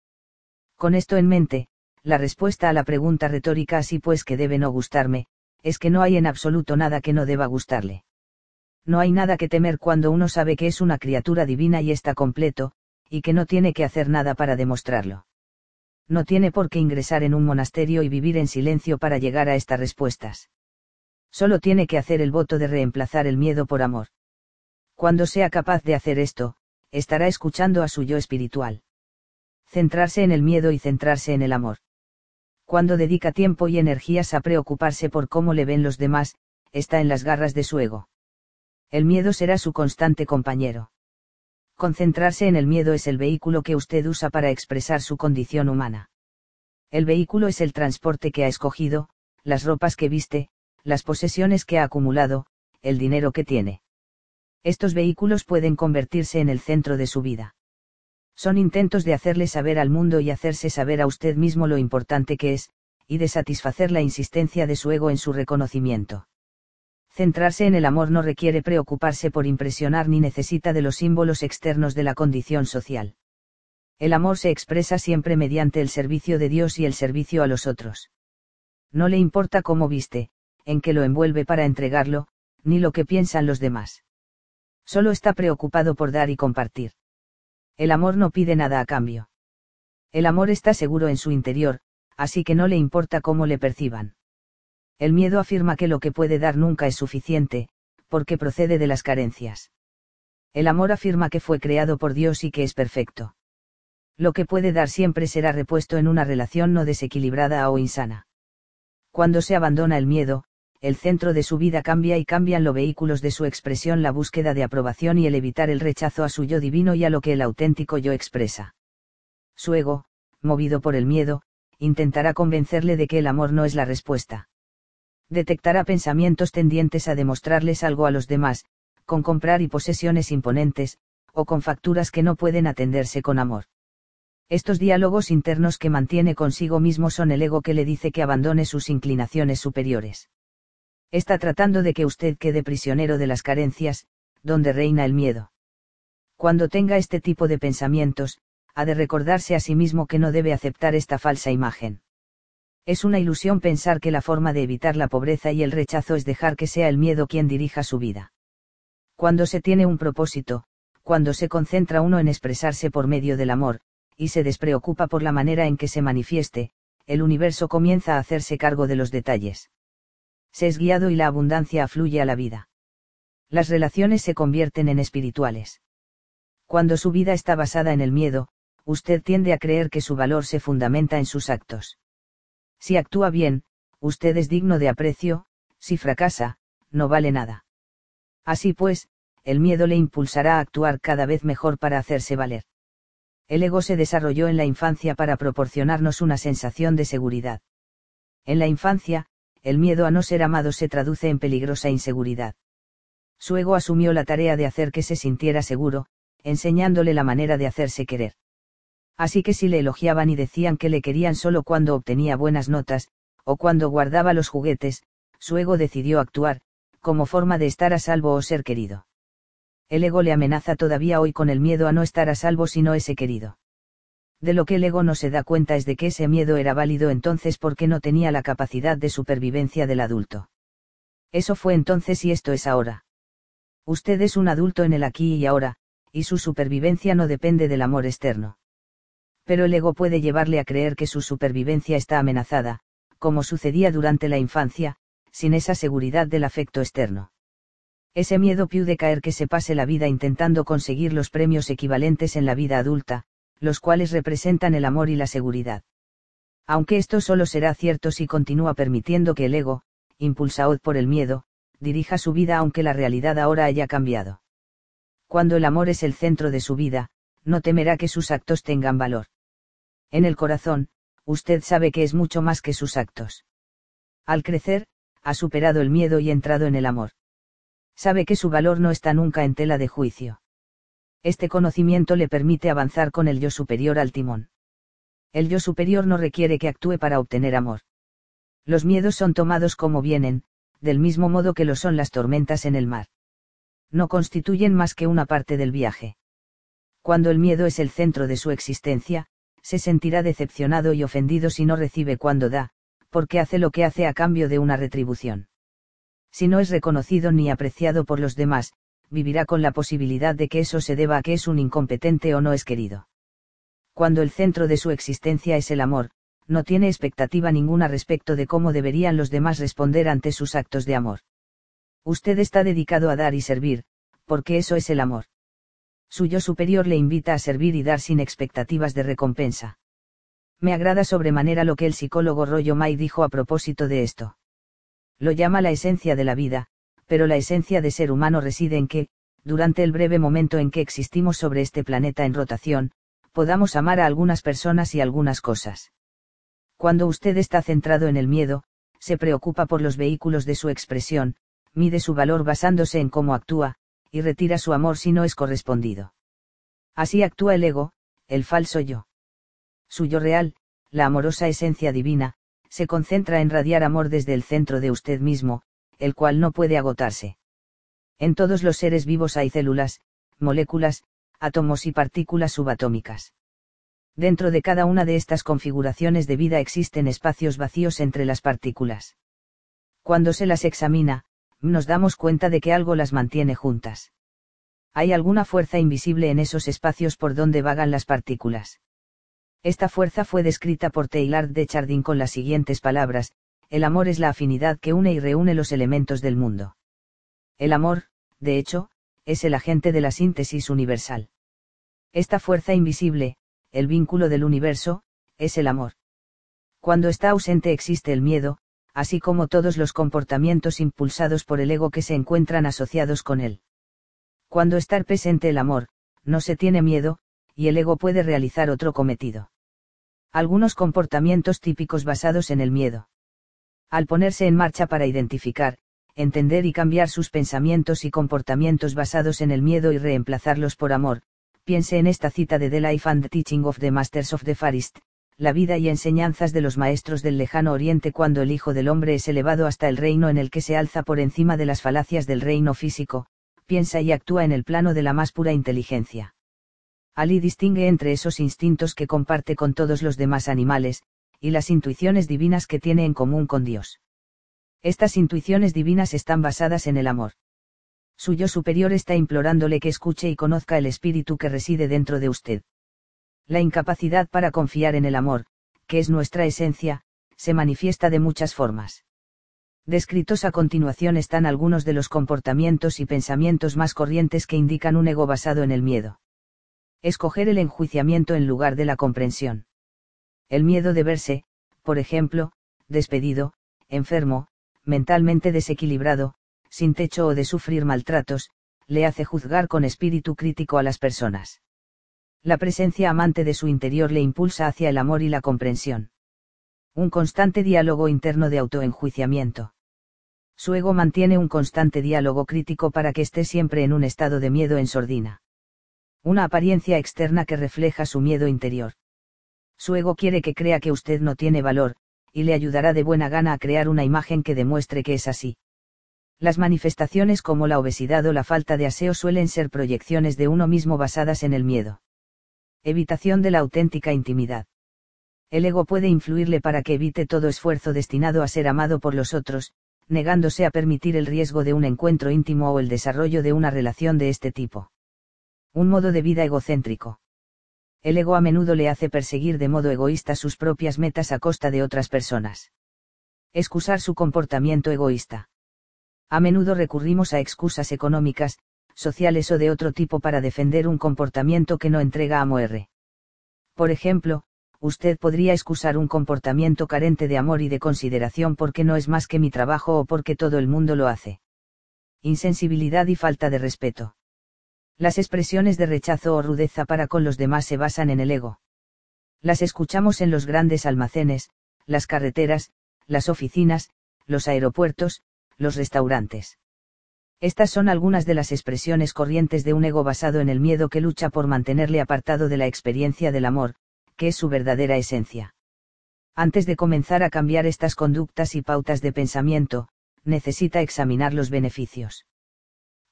Con esto en mente, la respuesta a la pregunta retórica así pues que debe no gustarme, es que no hay en absoluto nada que no deba gustarle. No hay nada que temer cuando uno sabe que es una criatura divina y está completo, y que no tiene que hacer nada para demostrarlo. No tiene por qué ingresar en un monasterio y vivir en silencio para llegar a estas respuestas. Solo tiene que hacer el voto de reemplazar el miedo por amor. Cuando sea capaz de hacer esto, estará escuchando a su yo espiritual. Centrarse en el miedo y centrarse en el amor. Cuando dedica tiempo y energías a preocuparse por cómo le ven los demás, está en las garras de su ego. El miedo será su constante compañero. Concentrarse en el miedo es el vehículo que usted usa para expresar su condición humana. El vehículo es el transporte que ha escogido, las ropas que viste, las posesiones que ha acumulado, el dinero que tiene. Estos vehículos pueden convertirse en el centro de su vida. Son intentos de hacerle saber al mundo y hacerse saber a usted mismo lo importante que es, y de satisfacer la insistencia de su ego en su reconocimiento. Centrarse en el amor no requiere preocuparse por impresionar ni necesita de los símbolos externos de la condición social. El amor se expresa siempre mediante el servicio de Dios y el servicio a los otros. No le importa cómo viste, en que lo envuelve para entregarlo, ni lo que piensan los demás. Solo está preocupado por dar y compartir. El amor no pide nada a cambio. El amor está seguro en su interior, así que no le importa cómo le perciban. El miedo afirma que lo que puede dar nunca es suficiente, porque procede de las carencias. El amor afirma que fue creado por Dios y que es perfecto. Lo que puede dar siempre será repuesto en una relación no desequilibrada o insana. Cuando se abandona el miedo, el centro de su vida cambia y cambian los vehículos de su expresión la búsqueda de aprobación y el evitar el rechazo a su yo divino y a lo que el auténtico yo expresa. Su ego, movido por el miedo, intentará convencerle de que el amor no es la respuesta. Detectará pensamientos tendientes a demostrarles algo a los demás, con comprar y posesiones imponentes, o con facturas que no pueden atenderse con amor. Estos diálogos internos que mantiene consigo mismo son el ego que le dice que abandone sus inclinaciones superiores. Está tratando de que usted quede prisionero de las carencias, donde reina el miedo. Cuando tenga este tipo de pensamientos, ha de recordarse a sí mismo que no debe aceptar esta falsa imagen. Es una ilusión pensar que la forma de evitar la pobreza y el rechazo es dejar que sea el miedo quien dirija su vida. Cuando se tiene un propósito, cuando se concentra uno en expresarse por medio del amor, y se despreocupa por la manera en que se manifieste, el universo comienza a hacerse cargo de los detalles se es guiado y la abundancia afluye a la vida. Las relaciones se convierten en espirituales. Cuando su vida está basada en el miedo, usted tiende a creer que su valor se fundamenta en sus actos. Si actúa bien, usted es digno de aprecio, si fracasa, no vale nada. Así pues, el miedo le impulsará a actuar cada vez mejor para hacerse valer. El ego se desarrolló en la infancia para proporcionarnos una sensación de seguridad. En la infancia, el miedo a no ser amado se traduce en peligrosa inseguridad. Su ego asumió la tarea de hacer que se sintiera seguro, enseñándole la manera de hacerse querer. Así que si le elogiaban y decían que le querían solo cuando obtenía buenas notas, o cuando guardaba los juguetes, su ego decidió actuar, como forma de estar a salvo o ser querido. El ego le amenaza todavía hoy con el miedo a no estar a salvo si no es querido. De lo que el ego no se da cuenta es de que ese miedo era válido entonces porque no tenía la capacidad de supervivencia del adulto. Eso fue entonces y esto es ahora. Usted es un adulto en el aquí y ahora, y su supervivencia no depende del amor externo. Pero el ego puede llevarle a creer que su supervivencia está amenazada, como sucedía durante la infancia, sin esa seguridad del afecto externo. Ese miedo puede caer que se pase la vida intentando conseguir los premios equivalentes en la vida adulta, los cuales representan el amor y la seguridad. Aunque esto solo será cierto si continúa permitiendo que el ego, impulsado por el miedo, dirija su vida aunque la realidad ahora haya cambiado. Cuando el amor es el centro de su vida, no temerá que sus actos tengan valor. En el corazón, usted sabe que es mucho más que sus actos. Al crecer, ha superado el miedo y entrado en el amor. Sabe que su valor no está nunca en tela de juicio. Este conocimiento le permite avanzar con el yo superior al timón. El yo superior no requiere que actúe para obtener amor. Los miedos son tomados como vienen, del mismo modo que lo son las tormentas en el mar. No constituyen más que una parte del viaje. Cuando el miedo es el centro de su existencia, se sentirá decepcionado y ofendido si no recibe cuando da, porque hace lo que hace a cambio de una retribución. Si no es reconocido ni apreciado por los demás, vivirá con la posibilidad de que eso se deba a que es un incompetente o no es querido. Cuando el centro de su existencia es el amor, no tiene expectativa ninguna respecto de cómo deberían los demás responder ante sus actos de amor. Usted está dedicado a dar y servir, porque eso es el amor. Su yo superior le invita a servir y dar sin expectativas de recompensa. Me agrada sobremanera lo que el psicólogo Rollo May dijo a propósito de esto. Lo llama la esencia de la vida, pero la esencia de ser humano reside en que, durante el breve momento en que existimos sobre este planeta en rotación, podamos amar a algunas personas y algunas cosas. Cuando usted está centrado en el miedo, se preocupa por los vehículos de su expresión, mide su valor basándose en cómo actúa, y retira su amor si no es correspondido. Así actúa el ego, el falso yo su yo real, la amorosa esencia divina, se concentra en radiar amor desde el centro de usted mismo, el cual no puede agotarse. En todos los seres vivos hay células, moléculas, átomos y partículas subatómicas. Dentro de cada una de estas configuraciones de vida existen espacios vacíos entre las partículas. Cuando se las examina, nos damos cuenta de que algo las mantiene juntas. Hay alguna fuerza invisible en esos espacios por donde vagan las partículas. Esta fuerza fue descrita por Teilhard de Chardin con las siguientes palabras, el amor es la afinidad que une y reúne los elementos del mundo. El amor, de hecho, es el agente de la síntesis universal. Esta fuerza invisible, el vínculo del universo, es el amor. Cuando está ausente existe el miedo, así como todos los comportamientos impulsados por el ego que se encuentran asociados con él. Cuando está presente el amor, no se tiene miedo, y el ego puede realizar otro cometido. Algunos comportamientos típicos basados en el miedo. Al ponerse en marcha para identificar, entender y cambiar sus pensamientos y comportamientos basados en el miedo y reemplazarlos por amor, piense en esta cita de The Life and Teaching of the Masters of the Far East, la vida y enseñanzas de los maestros del lejano oriente cuando el Hijo del Hombre es elevado hasta el reino en el que se alza por encima de las falacias del reino físico, piensa y actúa en el plano de la más pura inteligencia. Ali distingue entre esos instintos que comparte con todos los demás animales, y las intuiciones divinas que tiene en común con Dios. Estas intuiciones divinas están basadas en el amor. Su yo superior está implorándole que escuche y conozca el espíritu que reside dentro de usted. La incapacidad para confiar en el amor, que es nuestra esencia, se manifiesta de muchas formas. Descritos a continuación están algunos de los comportamientos y pensamientos más corrientes que indican un ego basado en el miedo escoger el enjuiciamiento en lugar de la comprensión. El miedo de verse, por ejemplo, despedido, enfermo, mentalmente desequilibrado, sin techo o de sufrir maltratos, le hace juzgar con espíritu crítico a las personas. La presencia amante de su interior le impulsa hacia el amor y la comprensión. Un constante diálogo interno de autoenjuiciamiento. Su ego mantiene un constante diálogo crítico para que esté siempre en un estado de miedo en sordina. Una apariencia externa que refleja su miedo interior. Su ego quiere que crea que usted no tiene valor, y le ayudará de buena gana a crear una imagen que demuestre que es así. Las manifestaciones como la obesidad o la falta de aseo suelen ser proyecciones de uno mismo basadas en el miedo. Evitación de la auténtica intimidad. El ego puede influirle para que evite todo esfuerzo destinado a ser amado por los otros, negándose a permitir el riesgo de un encuentro íntimo o el desarrollo de una relación de este tipo. Un modo de vida egocéntrico. El ego a menudo le hace perseguir de modo egoísta sus propias metas a costa de otras personas. Excusar su comportamiento egoísta. A menudo recurrimos a excusas económicas, sociales o de otro tipo para defender un comportamiento que no entrega amor. Por ejemplo, usted podría excusar un comportamiento carente de amor y de consideración porque no es más que mi trabajo o porque todo el mundo lo hace. Insensibilidad y falta de respeto. Las expresiones de rechazo o rudeza para con los demás se basan en el ego. Las escuchamos en los grandes almacenes, las carreteras, las oficinas, los aeropuertos, los restaurantes. Estas son algunas de las expresiones corrientes de un ego basado en el miedo que lucha por mantenerle apartado de la experiencia del amor, que es su verdadera esencia. Antes de comenzar a cambiar estas conductas y pautas de pensamiento, necesita examinar los beneficios.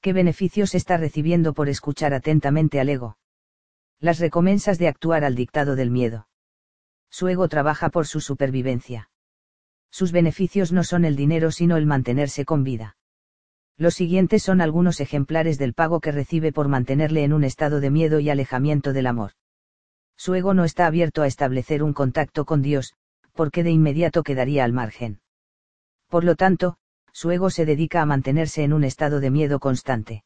¿Qué beneficios está recibiendo por escuchar atentamente al ego? Las recompensas de actuar al dictado del miedo. Su ego trabaja por su supervivencia. Sus beneficios no son el dinero sino el mantenerse con vida. Los siguientes son algunos ejemplares del pago que recibe por mantenerle en un estado de miedo y alejamiento del amor. Su ego no está abierto a establecer un contacto con Dios, porque de inmediato quedaría al margen. Por lo tanto, su ego se dedica a mantenerse en un estado de miedo constante.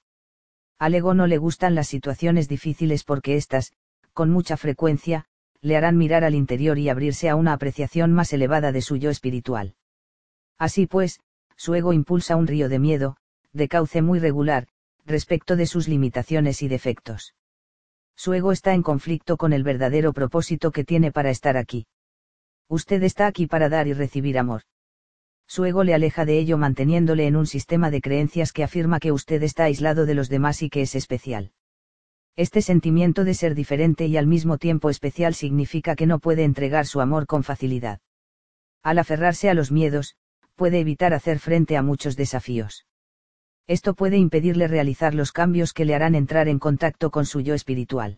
Al ego no le gustan las situaciones difíciles porque éstas, con mucha frecuencia, le harán mirar al interior y abrirse a una apreciación más elevada de su yo espiritual. Así pues, su ego impulsa un río de miedo, de cauce muy regular, respecto de sus limitaciones y defectos. Su ego está en conflicto con el verdadero propósito que tiene para estar aquí. Usted está aquí para dar y recibir amor. Su ego le aleja de ello manteniéndole en un sistema de creencias que afirma que usted está aislado de los demás y que es especial. Este sentimiento de ser diferente y al mismo tiempo especial significa que no puede entregar su amor con facilidad. Al aferrarse a los miedos, puede evitar hacer frente a muchos desafíos. Esto puede impedirle realizar los cambios que le harán entrar en contacto con su yo espiritual.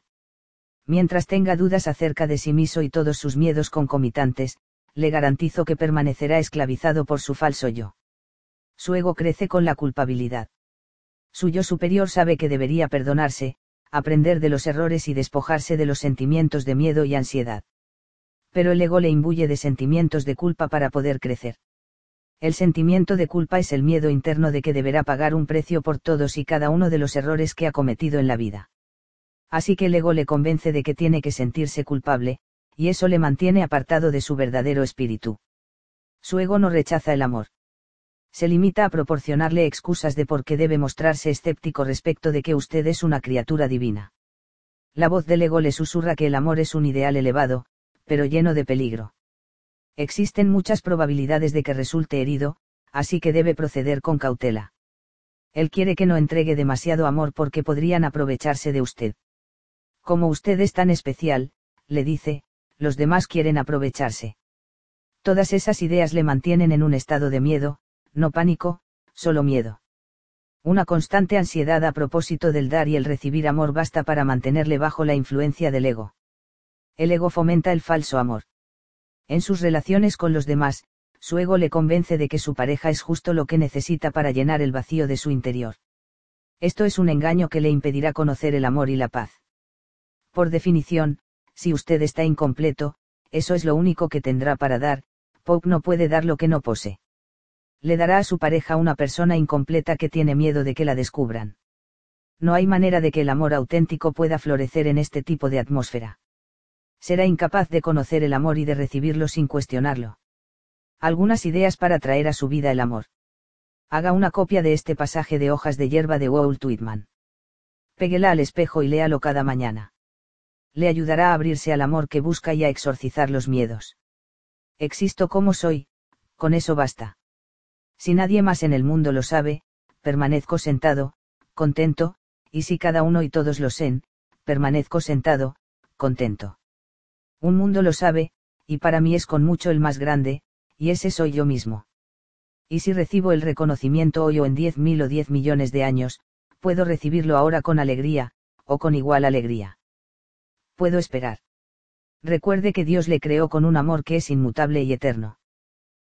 Mientras tenga dudas acerca de sí mismo y todos sus miedos concomitantes, le garantizo que permanecerá esclavizado por su falso yo. Su ego crece con la culpabilidad. Su yo superior sabe que debería perdonarse, aprender de los errores y despojarse de los sentimientos de miedo y ansiedad. Pero el ego le imbuye de sentimientos de culpa para poder crecer. El sentimiento de culpa es el miedo interno de que deberá pagar un precio por todos y cada uno de los errores que ha cometido en la vida. Así que el ego le convence de que tiene que sentirse culpable, y eso le mantiene apartado de su verdadero espíritu. Su ego no rechaza el amor. Se limita a proporcionarle excusas de por qué debe mostrarse escéptico respecto de que usted es una criatura divina. La voz del ego le susurra que el amor es un ideal elevado, pero lleno de peligro. Existen muchas probabilidades de que resulte herido, así que debe proceder con cautela. Él quiere que no entregue demasiado amor porque podrían aprovecharse de usted. Como usted es tan especial, le dice, los demás quieren aprovecharse. Todas esas ideas le mantienen en un estado de miedo, no pánico, solo miedo. Una constante ansiedad a propósito del dar y el recibir amor basta para mantenerle bajo la influencia del ego. El ego fomenta el falso amor. En sus relaciones con los demás, su ego le convence de que su pareja es justo lo que necesita para llenar el vacío de su interior. Esto es un engaño que le impedirá conocer el amor y la paz. Por definición, si usted está incompleto, eso es lo único que tendrá para dar, Pope no puede dar lo que no posee. Le dará a su pareja una persona incompleta que tiene miedo de que la descubran. No hay manera de que el amor auténtico pueda florecer en este tipo de atmósfera será incapaz de conocer el amor y de recibirlo sin cuestionarlo. Algunas ideas para traer a su vida el amor. Haga una copia de este pasaje de hojas de hierba de Walt Whitman. Péguela al espejo y léalo cada mañana. Le ayudará a abrirse al amor que busca y a exorcizar los miedos. Existo como soy, con eso basta. Si nadie más en el mundo lo sabe, permanezco sentado, contento, y si cada uno y todos lo sen, permanezco sentado, contento. Un mundo lo sabe, y para mí es con mucho el más grande, y ese soy yo mismo. Y si recibo el reconocimiento hoy o en diez mil o diez millones de años, puedo recibirlo ahora con alegría, o con igual alegría. Puedo esperar. Recuerde que Dios le creó con un amor que es inmutable y eterno.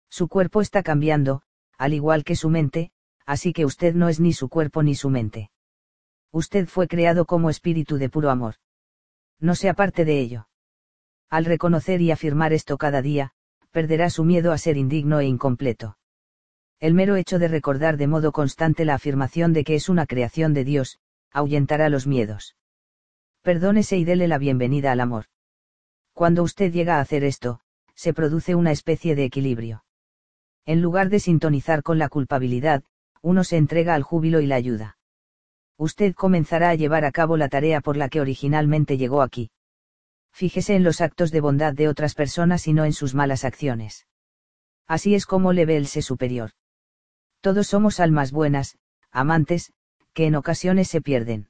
Su cuerpo está cambiando, al igual que su mente, así que usted no es ni su cuerpo ni su mente. Usted fue creado como espíritu de puro amor. No se aparte de ello. Al reconocer y afirmar esto cada día, perderá su miedo a ser indigno e incompleto. El mero hecho de recordar de modo constante la afirmación de que es una creación de Dios, ahuyentará los miedos. Perdónese y dele la bienvenida al amor. Cuando usted llega a hacer esto, se produce una especie de equilibrio. En lugar de sintonizar con la culpabilidad, uno se entrega al júbilo y la ayuda. Usted comenzará a llevar a cabo la tarea por la que originalmente llegó aquí fíjese en los actos de bondad de otras personas y no en sus malas acciones. Así es como le ve el ser superior. Todos somos almas buenas, amantes, que en ocasiones se pierden.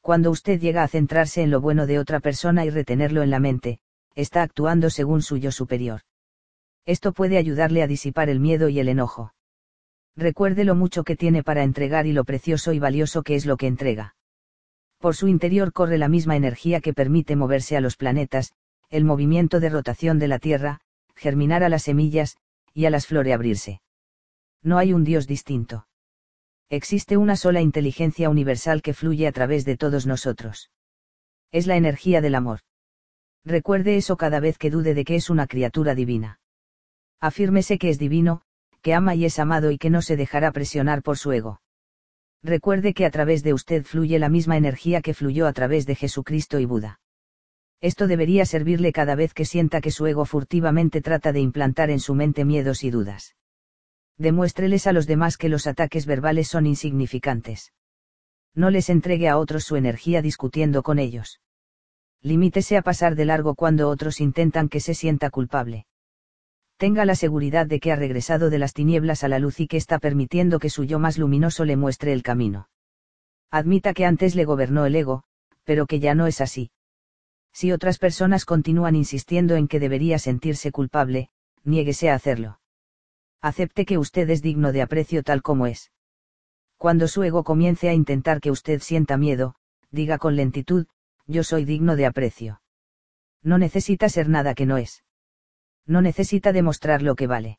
Cuando usted llega a centrarse en lo bueno de otra persona y retenerlo en la mente, está actuando según su yo superior. Esto puede ayudarle a disipar el miedo y el enojo. Recuerde lo mucho que tiene para entregar y lo precioso y valioso que es lo que entrega. Por su interior corre la misma energía que permite moverse a los planetas, el movimiento de rotación de la Tierra, germinar a las semillas, y a las flores abrirse. No hay un Dios distinto. Existe una sola inteligencia universal que fluye a través de todos nosotros. Es la energía del amor. Recuerde eso cada vez que dude de que es una criatura divina. Afírmese que es divino, que ama y es amado y que no se dejará presionar por su ego recuerde que a través de usted fluye la misma energía que fluyó a través de Jesucristo y Buda. Esto debería servirle cada vez que sienta que su ego furtivamente trata de implantar en su mente miedos y dudas. Demuéstreles a los demás que los ataques verbales son insignificantes. No les entregue a otros su energía discutiendo con ellos. Limítese a pasar de largo cuando otros intentan que se sienta culpable tenga la seguridad de que ha regresado de las tinieblas a la luz y que está permitiendo que su yo más luminoso le muestre el camino. Admita que antes le gobernó el ego, pero que ya no es así. Si otras personas continúan insistiendo en que debería sentirse culpable, niéguese a hacerlo. Acepte que usted es digno de aprecio tal como es. Cuando su ego comience a intentar que usted sienta miedo, diga con lentitud, yo soy digno de aprecio. No necesita ser nada que no es no necesita demostrar lo que vale.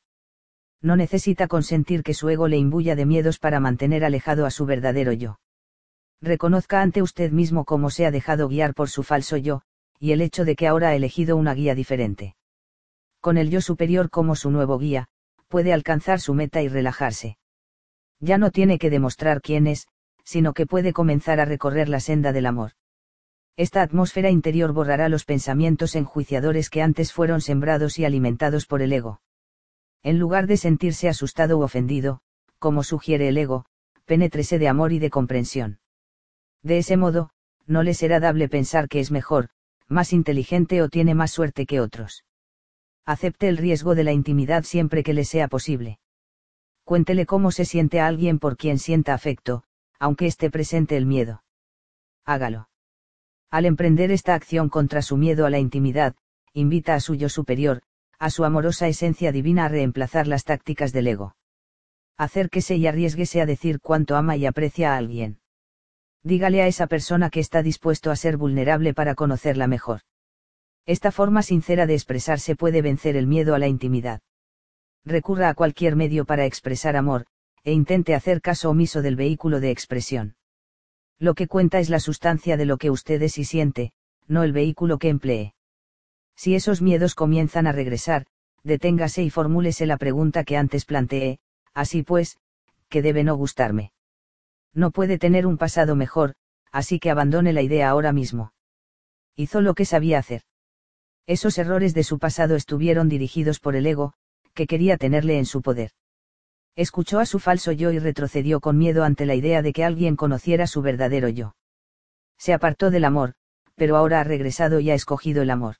No necesita consentir que su ego le imbuya de miedos para mantener alejado a su verdadero yo. Reconozca ante usted mismo cómo se ha dejado guiar por su falso yo, y el hecho de que ahora ha elegido una guía diferente. Con el yo superior como su nuevo guía, puede alcanzar su meta y relajarse. Ya no tiene que demostrar quién es, sino que puede comenzar a recorrer la senda del amor. Esta atmósfera interior borrará los pensamientos enjuiciadores que antes fueron sembrados y alimentados por el ego. En lugar de sentirse asustado u ofendido, como sugiere el ego, penétrese de amor y de comprensión. De ese modo, no le será dable pensar que es mejor, más inteligente o tiene más suerte que otros. Acepte el riesgo de la intimidad siempre que le sea posible. Cuéntele cómo se siente a alguien por quien sienta afecto, aunque esté presente el miedo. Hágalo. Al emprender esta acción contra su miedo a la intimidad, invita a su yo superior, a su amorosa esencia divina a reemplazar las tácticas del ego. Acérquese y arriesguese a decir cuánto ama y aprecia a alguien. Dígale a esa persona que está dispuesto a ser vulnerable para conocerla mejor. Esta forma sincera de expresarse puede vencer el miedo a la intimidad. Recurra a cualquier medio para expresar amor, e intente hacer caso omiso del vehículo de expresión. Lo que cuenta es la sustancia de lo que usted es y siente, no el vehículo que emplee. Si esos miedos comienzan a regresar, deténgase y formúlese la pregunta que antes planteé, así pues, que debe no gustarme. No puede tener un pasado mejor, así que abandone la idea ahora mismo. Hizo lo que sabía hacer. Esos errores de su pasado estuvieron dirigidos por el ego, que quería tenerle en su poder. Escuchó a su falso yo y retrocedió con miedo ante la idea de que alguien conociera su verdadero yo. Se apartó del amor, pero ahora ha regresado y ha escogido el amor.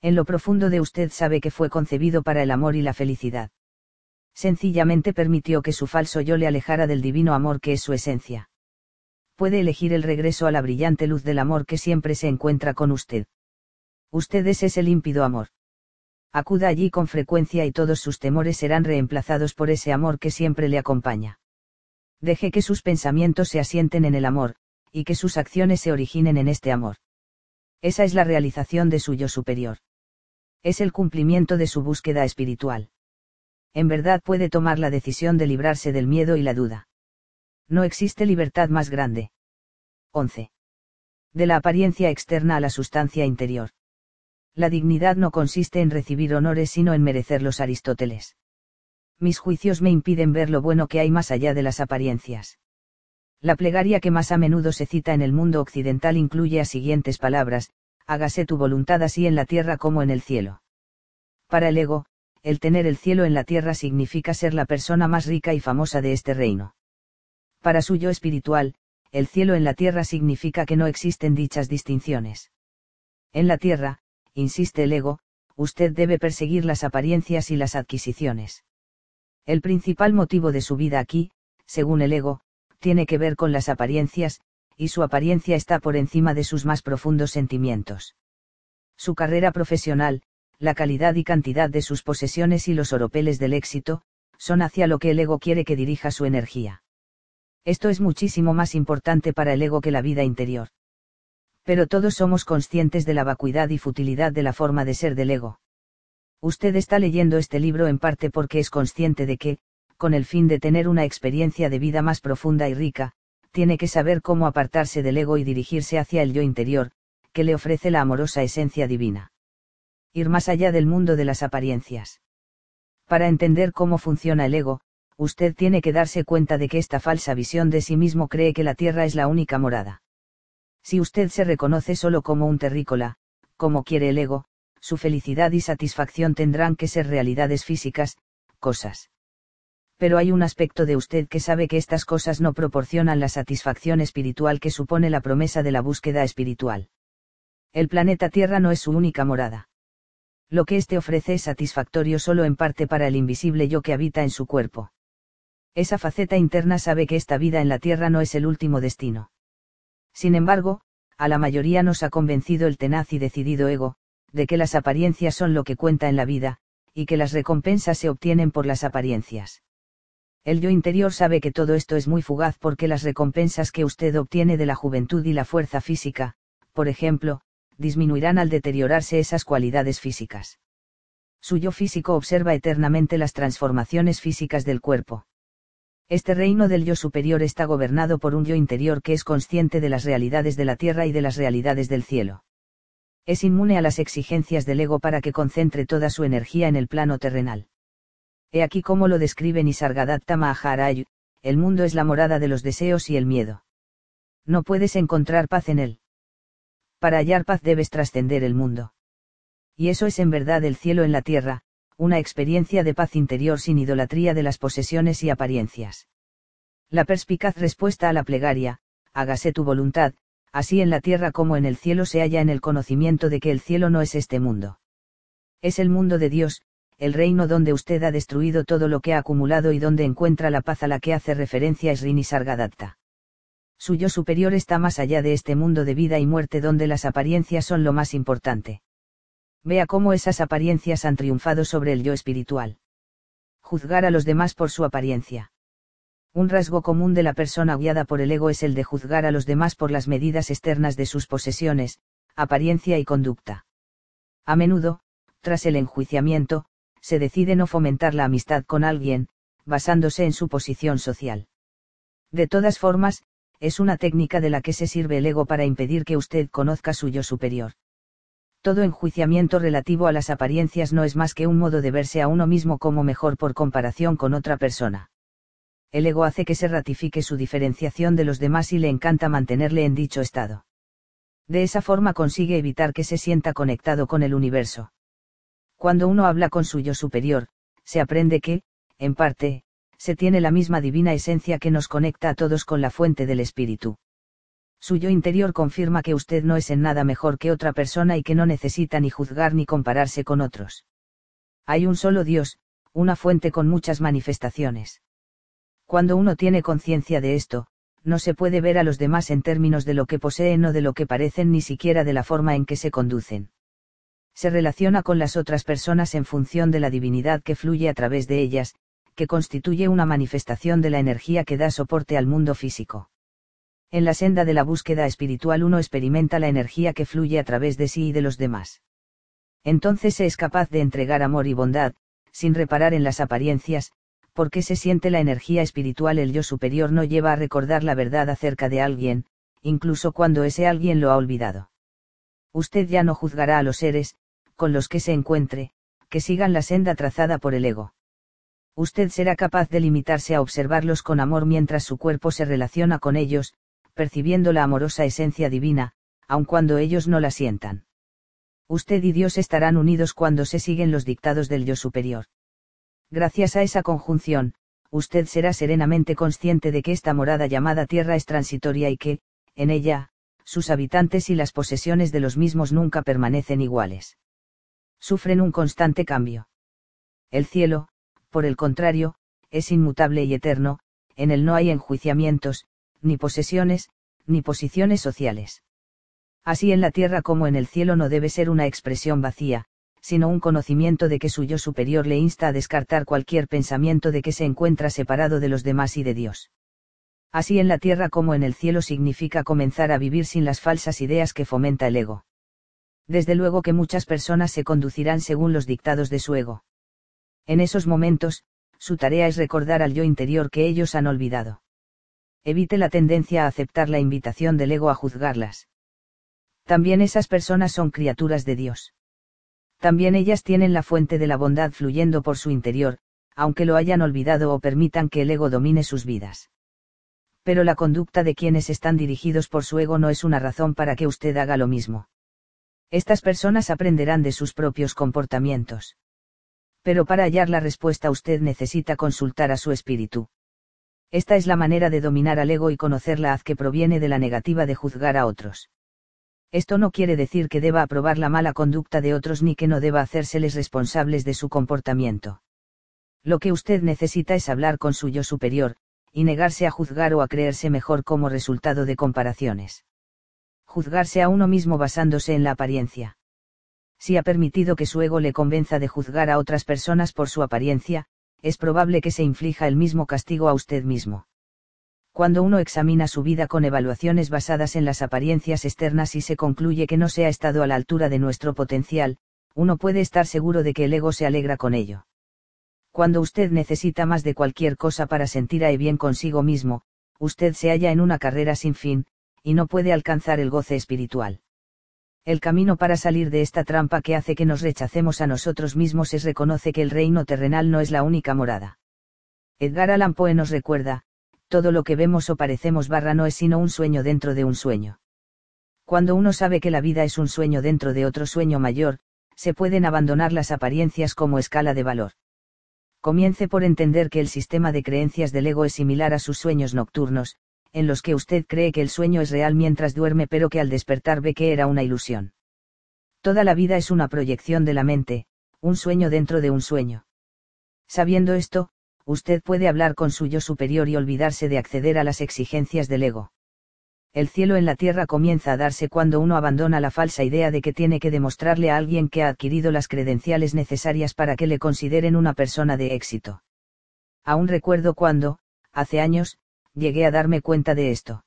En lo profundo de usted sabe que fue concebido para el amor y la felicidad. Sencillamente permitió que su falso yo le alejara del divino amor que es su esencia. Puede elegir el regreso a la brillante luz del amor que siempre se encuentra con usted. Usted es ese límpido amor. Acuda allí con frecuencia y todos sus temores serán reemplazados por ese amor que siempre le acompaña. Deje que sus pensamientos se asienten en el amor, y que sus acciones se originen en este amor. Esa es la realización de su yo superior. Es el cumplimiento de su búsqueda espiritual. En verdad puede tomar la decisión de librarse del miedo y la duda. No existe libertad más grande. 11. De la apariencia externa a la sustancia interior. La dignidad no consiste en recibir honores sino en merecerlos Aristóteles. Mis juicios me impiden ver lo bueno que hay más allá de las apariencias. La plegaria que más a menudo se cita en el mundo occidental incluye las siguientes palabras, hágase tu voluntad así en la tierra como en el cielo. Para el ego, el tener el cielo en la tierra significa ser la persona más rica y famosa de este reino. Para su yo espiritual, el cielo en la tierra significa que no existen dichas distinciones. En la tierra, insiste el ego, usted debe perseguir las apariencias y las adquisiciones. El principal motivo de su vida aquí, según el ego, tiene que ver con las apariencias, y su apariencia está por encima de sus más profundos sentimientos. Su carrera profesional, la calidad y cantidad de sus posesiones y los oropeles del éxito, son hacia lo que el ego quiere que dirija su energía. Esto es muchísimo más importante para el ego que la vida interior pero todos somos conscientes de la vacuidad y futilidad de la forma de ser del ego. Usted está leyendo este libro en parte porque es consciente de que, con el fin de tener una experiencia de vida más profunda y rica, tiene que saber cómo apartarse del ego y dirigirse hacia el yo interior, que le ofrece la amorosa esencia divina. Ir más allá del mundo de las apariencias. Para entender cómo funciona el ego, usted tiene que darse cuenta de que esta falsa visión de sí mismo cree que la tierra es la única morada. Si usted se reconoce solo como un terrícola, como quiere el ego, su felicidad y satisfacción tendrán que ser realidades físicas, cosas. Pero hay un aspecto de usted que sabe que estas cosas no proporcionan la satisfacción espiritual que supone la promesa de la búsqueda espiritual. El planeta Tierra no es su única morada. Lo que éste ofrece es satisfactorio solo en parte para el invisible yo que habita en su cuerpo. Esa faceta interna sabe que esta vida en la Tierra no es el último destino. Sin embargo, a la mayoría nos ha convencido el tenaz y decidido ego, de que las apariencias son lo que cuenta en la vida, y que las recompensas se obtienen por las apariencias. El yo interior sabe que todo esto es muy fugaz porque las recompensas que usted obtiene de la juventud y la fuerza física, por ejemplo, disminuirán al deteriorarse esas cualidades físicas. Su yo físico observa eternamente las transformaciones físicas del cuerpo. Este reino del yo superior está gobernado por un yo interior que es consciente de las realidades de la tierra y de las realidades del cielo. Es inmune a las exigencias del ego para que concentre toda su energía en el plano terrenal. He aquí cómo lo describe Nisargadatta Maharaj, el mundo es la morada de los deseos y el miedo. No puedes encontrar paz en él. Para hallar paz debes trascender el mundo. Y eso es en verdad el cielo en la tierra, una experiencia de paz interior sin idolatría de las posesiones y apariencias. La perspicaz respuesta a la plegaria, hágase tu voluntad, así en la tierra como en el cielo se halla en el conocimiento de que el cielo no es este mundo. Es el mundo de Dios, el reino donde usted ha destruido todo lo que ha acumulado y donde encuentra la paz a la que hace referencia Srini Sargadatta. Su yo superior está más allá de este mundo de vida y muerte donde las apariencias son lo más importante. Vea cómo esas apariencias han triunfado sobre el yo espiritual. Juzgar a los demás por su apariencia. Un rasgo común de la persona guiada por el ego es el de juzgar a los demás por las medidas externas de sus posesiones, apariencia y conducta. A menudo, tras el enjuiciamiento, se decide no fomentar la amistad con alguien, basándose en su posición social. De todas formas, es una técnica de la que se sirve el ego para impedir que usted conozca su yo superior todo enjuiciamiento relativo a las apariencias no es más que un modo de verse a uno mismo como mejor por comparación con otra persona. El ego hace que se ratifique su diferenciación de los demás y le encanta mantenerle en dicho estado. De esa forma consigue evitar que se sienta conectado con el universo. Cuando uno habla con su yo superior, se aprende que, en parte, se tiene la misma divina esencia que nos conecta a todos con la fuente del espíritu. Su yo interior confirma que usted no es en nada mejor que otra persona y que no necesita ni juzgar ni compararse con otros. Hay un solo Dios, una fuente con muchas manifestaciones. Cuando uno tiene conciencia de esto, no se puede ver a los demás en términos de lo que poseen o de lo que parecen ni siquiera de la forma en que se conducen. Se relaciona con las otras personas en función de la divinidad que fluye a través de ellas, que constituye una manifestación de la energía que da soporte al mundo físico. En la senda de la búsqueda espiritual uno experimenta la energía que fluye a través de sí y de los demás. Entonces se es capaz de entregar amor y bondad, sin reparar en las apariencias, porque se siente la energía espiritual el yo superior no lleva a recordar la verdad acerca de alguien, incluso cuando ese alguien lo ha olvidado. Usted ya no juzgará a los seres, con los que se encuentre, que sigan la senda trazada por el ego usted será capaz de limitarse a observarlos con amor mientras su cuerpo se relaciona con ellos, percibiendo la amorosa esencia divina, aun cuando ellos no la sientan. Usted y Dios estarán unidos cuando se siguen los dictados del yo superior. Gracias a esa conjunción, usted será serenamente consciente de que esta morada llamada tierra es transitoria y que, en ella, sus habitantes y las posesiones de los mismos nunca permanecen iguales. Sufren un constante cambio. El cielo, por el contrario, es inmutable y eterno, en él no hay enjuiciamientos, ni posesiones, ni posiciones sociales. Así en la tierra como en el cielo no debe ser una expresión vacía, sino un conocimiento de que su yo superior le insta a descartar cualquier pensamiento de que se encuentra separado de los demás y de Dios. Así en la tierra como en el cielo significa comenzar a vivir sin las falsas ideas que fomenta el ego. Desde luego que muchas personas se conducirán según los dictados de su ego. En esos momentos, su tarea es recordar al yo interior que ellos han olvidado. Evite la tendencia a aceptar la invitación del ego a juzgarlas. También esas personas son criaturas de Dios. También ellas tienen la fuente de la bondad fluyendo por su interior, aunque lo hayan olvidado o permitan que el ego domine sus vidas. Pero la conducta de quienes están dirigidos por su ego no es una razón para que usted haga lo mismo. Estas personas aprenderán de sus propios comportamientos pero para hallar la respuesta usted necesita consultar a su espíritu. Esta es la manera de dominar al ego y conocer la haz que proviene de la negativa de juzgar a otros. Esto no quiere decir que deba aprobar la mala conducta de otros ni que no deba hacérseles responsables de su comportamiento. Lo que usted necesita es hablar con su yo superior, y negarse a juzgar o a creerse mejor como resultado de comparaciones. Juzgarse a uno mismo basándose en la apariencia si ha permitido que su ego le convenza de juzgar a otras personas por su apariencia, es probable que se inflija el mismo castigo a usted mismo. Cuando uno examina su vida con evaluaciones basadas en las apariencias externas y se concluye que no se ha estado a la altura de nuestro potencial, uno puede estar seguro de que el ego se alegra con ello. Cuando usted necesita más de cualquier cosa para sentir a bien consigo mismo, usted se halla en una carrera sin fin, y no puede alcanzar el goce espiritual. El camino para salir de esta trampa que hace que nos rechacemos a nosotros mismos es reconoce que el reino terrenal no es la única morada. Edgar Allan Poe nos recuerda, todo lo que vemos o parecemos barra no es sino un sueño dentro de un sueño. Cuando uno sabe que la vida es un sueño dentro de otro sueño mayor, se pueden abandonar las apariencias como escala de valor. Comience por entender que el sistema de creencias del ego es similar a sus sueños nocturnos, en los que usted cree que el sueño es real mientras duerme pero que al despertar ve que era una ilusión. Toda la vida es una proyección de la mente, un sueño dentro de un sueño. Sabiendo esto, usted puede hablar con su yo superior y olvidarse de acceder a las exigencias del ego. El cielo en la tierra comienza a darse cuando uno abandona la falsa idea de que tiene que demostrarle a alguien que ha adquirido las credenciales necesarias para que le consideren una persona de éxito. Aún recuerdo cuando, hace años, llegué a darme cuenta de esto.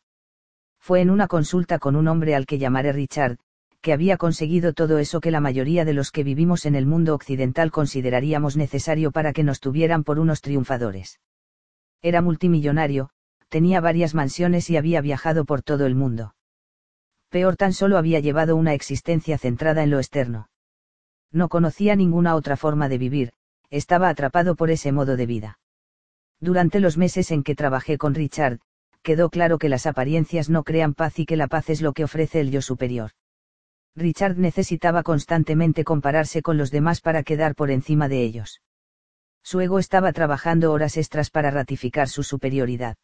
Fue en una consulta con un hombre al que llamaré Richard, que había conseguido todo eso que la mayoría de los que vivimos en el mundo occidental consideraríamos necesario para que nos tuvieran por unos triunfadores. Era multimillonario, tenía varias mansiones y había viajado por todo el mundo. Peor tan solo había llevado una existencia centrada en lo externo. No conocía ninguna otra forma de vivir, estaba atrapado por ese modo de vida. Durante los meses en que trabajé con Richard, quedó claro que las apariencias no crean paz y que la paz es lo que ofrece el yo superior. Richard necesitaba constantemente compararse con los demás para quedar por encima de ellos. Su ego estaba trabajando horas extras para ratificar su superioridad.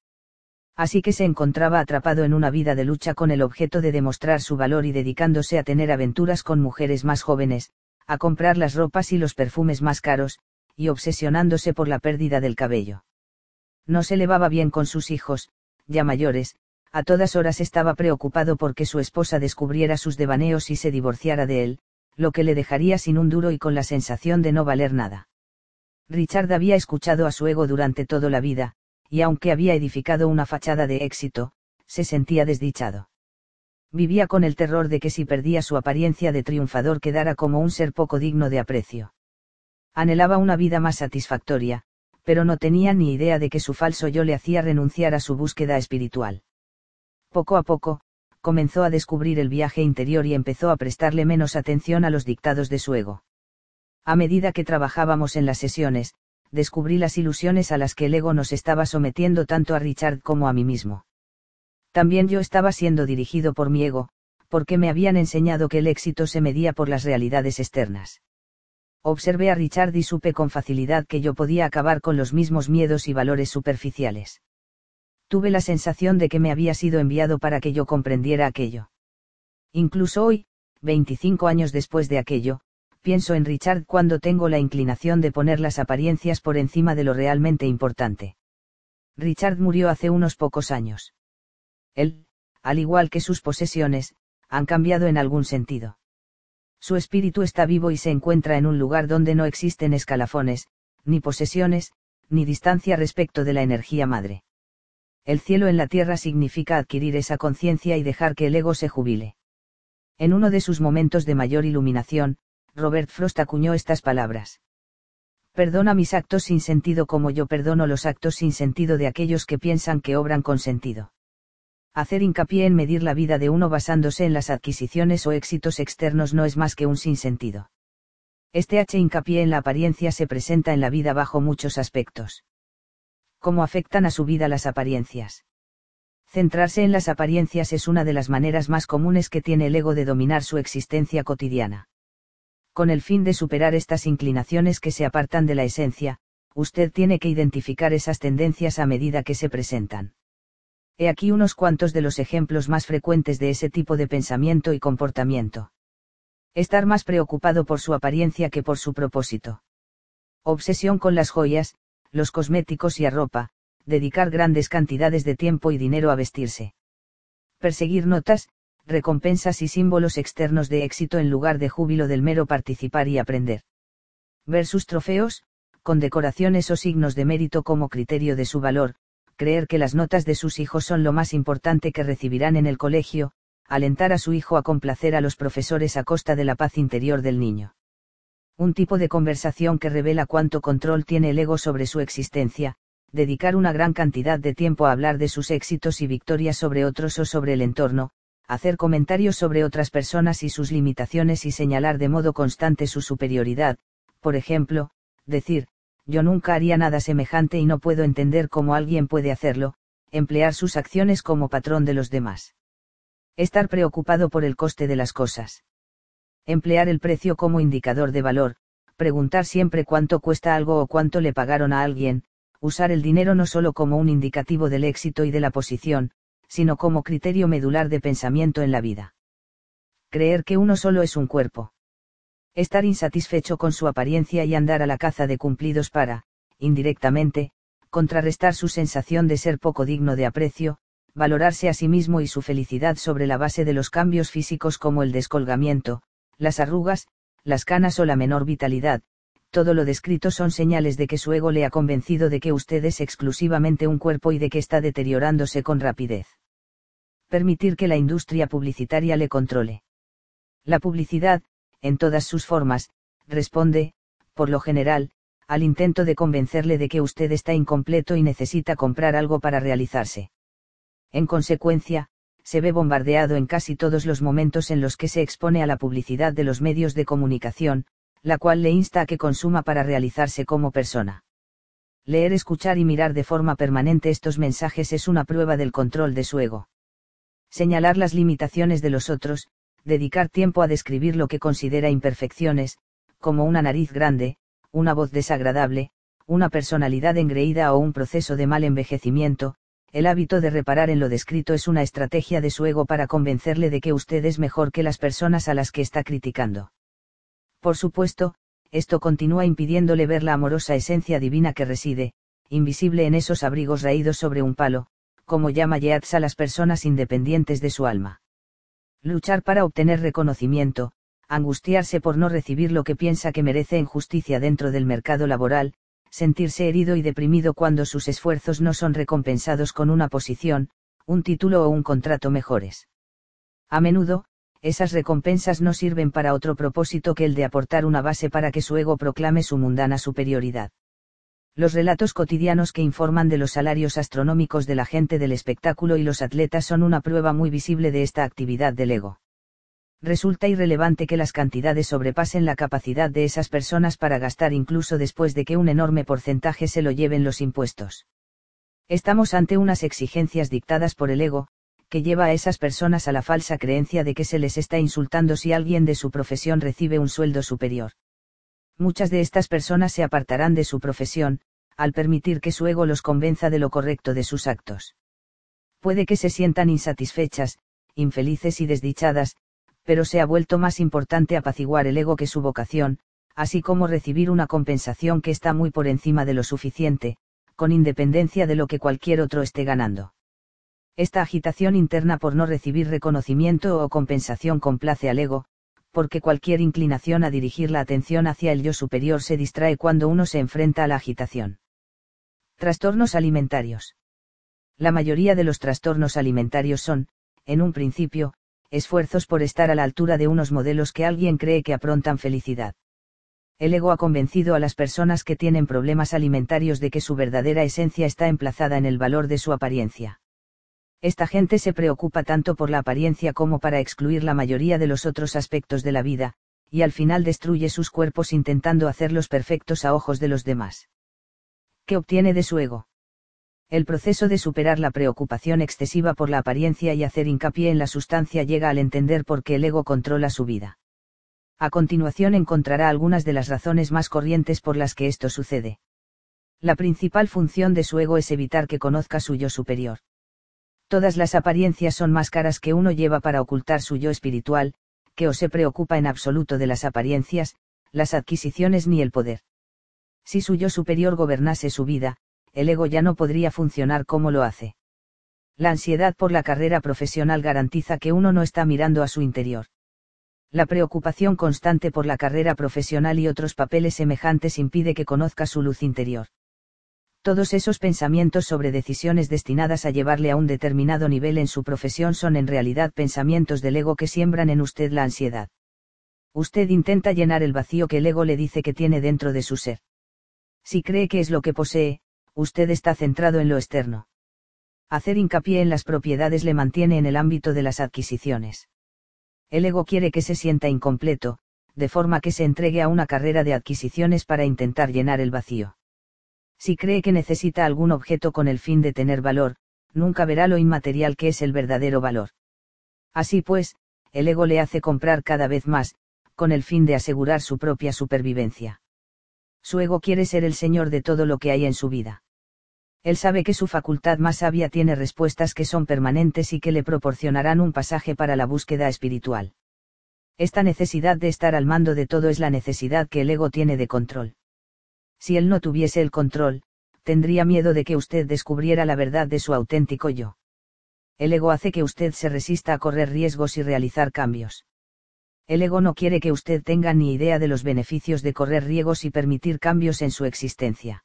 Así que se encontraba atrapado en una vida de lucha con el objeto de demostrar su valor y dedicándose a tener aventuras con mujeres más jóvenes, a comprar las ropas y los perfumes más caros, y obsesionándose por la pérdida del cabello. No se levaba bien con sus hijos, ya mayores, a todas horas estaba preocupado porque su esposa descubriera sus devaneos y se divorciara de él, lo que le dejaría sin un duro y con la sensación de no valer nada. Richard había escuchado a su ego durante toda la vida, y aunque había edificado una fachada de éxito, se sentía desdichado. Vivía con el terror de que si perdía su apariencia de triunfador quedara como un ser poco digno de aprecio. Anhelaba una vida más satisfactoria, pero no tenía ni idea de que su falso yo le hacía renunciar a su búsqueda espiritual. Poco a poco, comenzó a descubrir el viaje interior y empezó a prestarle menos atención a los dictados de su ego. A medida que trabajábamos en las sesiones, descubrí las ilusiones a las que el ego nos estaba sometiendo tanto a Richard como a mí mismo. También yo estaba siendo dirigido por mi ego, porque me habían enseñado que el éxito se medía por las realidades externas. Observé a Richard y supe con facilidad que yo podía acabar con los mismos miedos y valores superficiales. Tuve la sensación de que me había sido enviado para que yo comprendiera aquello. Incluso hoy, 25 años después de aquello, pienso en Richard cuando tengo la inclinación de poner las apariencias por encima de lo realmente importante. Richard murió hace unos pocos años. Él, al igual que sus posesiones, han cambiado en algún sentido. Su espíritu está vivo y se encuentra en un lugar donde no existen escalafones, ni posesiones, ni distancia respecto de la energía madre. El cielo en la tierra significa adquirir esa conciencia y dejar que el ego se jubile. En uno de sus momentos de mayor iluminación, Robert Frost acuñó estas palabras. Perdona mis actos sin sentido como yo perdono los actos sin sentido de aquellos que piensan que obran con sentido. Hacer hincapié en medir la vida de uno basándose en las adquisiciones o éxitos externos no es más que un sinsentido. Este H hincapié en la apariencia se presenta en la vida bajo muchos aspectos. ¿Cómo afectan a su vida las apariencias? Centrarse en las apariencias es una de las maneras más comunes que tiene el ego de dominar su existencia cotidiana. Con el fin de superar estas inclinaciones que se apartan de la esencia, usted tiene que identificar esas tendencias a medida que se presentan. He aquí unos cuantos de los ejemplos más frecuentes de ese tipo de pensamiento y comportamiento. Estar más preocupado por su apariencia que por su propósito. Obsesión con las joyas, los cosméticos y a ropa, dedicar grandes cantidades de tiempo y dinero a vestirse. Perseguir notas, recompensas y símbolos externos de éxito en lugar de júbilo del mero participar y aprender. Ver sus trofeos, condecoraciones o signos de mérito como criterio de su valor, creer que las notas de sus hijos son lo más importante que recibirán en el colegio, alentar a su hijo a complacer a los profesores a costa de la paz interior del niño. Un tipo de conversación que revela cuánto control tiene el ego sobre su existencia, dedicar una gran cantidad de tiempo a hablar de sus éxitos y victorias sobre otros o sobre el entorno, hacer comentarios sobre otras personas y sus limitaciones y señalar de modo constante su superioridad, por ejemplo, decir, yo nunca haría nada semejante y no puedo entender cómo alguien puede hacerlo, emplear sus acciones como patrón de los demás. Estar preocupado por el coste de las cosas. Emplear el precio como indicador de valor, preguntar siempre cuánto cuesta algo o cuánto le pagaron a alguien, usar el dinero no solo como un indicativo del éxito y de la posición, sino como criterio medular de pensamiento en la vida. Creer que uno solo es un cuerpo. Estar insatisfecho con su apariencia y andar a la caza de cumplidos para, indirectamente, contrarrestar su sensación de ser poco digno de aprecio, valorarse a sí mismo y su felicidad sobre la base de los cambios físicos como el descolgamiento, las arrugas, las canas o la menor vitalidad, todo lo descrito son señales de que su ego le ha convencido de que usted es exclusivamente un cuerpo y de que está deteriorándose con rapidez permitir que la industria publicitaria le controle. La publicidad, en todas sus formas, responde, por lo general, al intento de convencerle de que usted está incompleto y necesita comprar algo para realizarse. En consecuencia, se ve bombardeado en casi todos los momentos en los que se expone a la publicidad de los medios de comunicación, la cual le insta a que consuma para realizarse como persona. Leer, escuchar y mirar de forma permanente estos mensajes es una prueba del control de su ego señalar las limitaciones de los otros, dedicar tiempo a describir lo que considera imperfecciones, como una nariz grande, una voz desagradable, una personalidad engreída o un proceso de mal envejecimiento, el hábito de reparar en lo descrito es una estrategia de su ego para convencerle de que usted es mejor que las personas a las que está criticando. Por supuesto, esto continúa impidiéndole ver la amorosa esencia divina que reside, invisible en esos abrigos raídos sobre un palo, como llama Yeats a las personas independientes de su alma. Luchar para obtener reconocimiento, angustiarse por no recibir lo que piensa que merece en justicia dentro del mercado laboral, sentirse herido y deprimido cuando sus esfuerzos no son recompensados con una posición, un título o un contrato mejores. A menudo, esas recompensas no sirven para otro propósito que el de aportar una base para que su ego proclame su mundana superioridad. Los relatos cotidianos que informan de los salarios astronómicos de la gente del espectáculo y los atletas son una prueba muy visible de esta actividad del ego resulta irrelevante que las cantidades sobrepasen la capacidad de esas personas para gastar incluso después de que un enorme porcentaje se lo lleven los impuestos. Estamos ante unas exigencias dictadas por el ego, que lleva a esas personas a la falsa creencia de que se les está insultando si alguien de su profesión recibe un sueldo superior. Muchas de estas personas se apartarán de su profesión, al permitir que su ego los convenza de lo correcto de sus actos. Puede que se sientan insatisfechas, infelices y desdichadas, pero se ha vuelto más importante apaciguar el ego que su vocación, así como recibir una compensación que está muy por encima de lo suficiente, con independencia de lo que cualquier otro esté ganando. Esta agitación interna por no recibir reconocimiento o compensación complace al ego, porque cualquier inclinación a dirigir la atención hacia el yo superior se distrae cuando uno se enfrenta a la agitación. Trastornos alimentarios. La mayoría de los trastornos alimentarios son, en un principio, esfuerzos por estar a la altura de unos modelos que alguien cree que aprontan felicidad. El ego ha convencido a las personas que tienen problemas alimentarios de que su verdadera esencia está emplazada en el valor de su apariencia. Esta gente se preocupa tanto por la apariencia como para excluir la mayoría de los otros aspectos de la vida, y al final destruye sus cuerpos intentando hacerlos perfectos a ojos de los demás. ¿Qué obtiene de su ego? El proceso de superar la preocupación excesiva por la apariencia y hacer hincapié en la sustancia llega al entender por qué el ego controla su vida. A continuación encontrará algunas de las razones más corrientes por las que esto sucede. La principal función de su ego es evitar que conozca su yo superior. Todas las apariencias son máscaras que uno lleva para ocultar su yo espiritual, que o se preocupa en absoluto de las apariencias, las adquisiciones ni el poder. Si su yo superior gobernase su vida, el ego ya no podría funcionar como lo hace. La ansiedad por la carrera profesional garantiza que uno no está mirando a su interior. La preocupación constante por la carrera profesional y otros papeles semejantes impide que conozca su luz interior. Todos esos pensamientos sobre decisiones destinadas a llevarle a un determinado nivel en su profesión son en realidad pensamientos del ego que siembran en usted la ansiedad. Usted intenta llenar el vacío que el ego le dice que tiene dentro de su ser. Si cree que es lo que posee, usted está centrado en lo externo. Hacer hincapié en las propiedades le mantiene en el ámbito de las adquisiciones. El ego quiere que se sienta incompleto, de forma que se entregue a una carrera de adquisiciones para intentar llenar el vacío. Si cree que necesita algún objeto con el fin de tener valor, nunca verá lo inmaterial que es el verdadero valor. Así pues, el ego le hace comprar cada vez más, con el fin de asegurar su propia supervivencia. Su ego quiere ser el señor de todo lo que hay en su vida. Él sabe que su facultad más sabia tiene respuestas que son permanentes y que le proporcionarán un pasaje para la búsqueda espiritual. Esta necesidad de estar al mando de todo es la necesidad que el ego tiene de control. Si él no tuviese el control, tendría miedo de que usted descubriera la verdad de su auténtico yo. El ego hace que usted se resista a correr riesgos y realizar cambios. El ego no quiere que usted tenga ni idea de los beneficios de correr riesgos y permitir cambios en su existencia.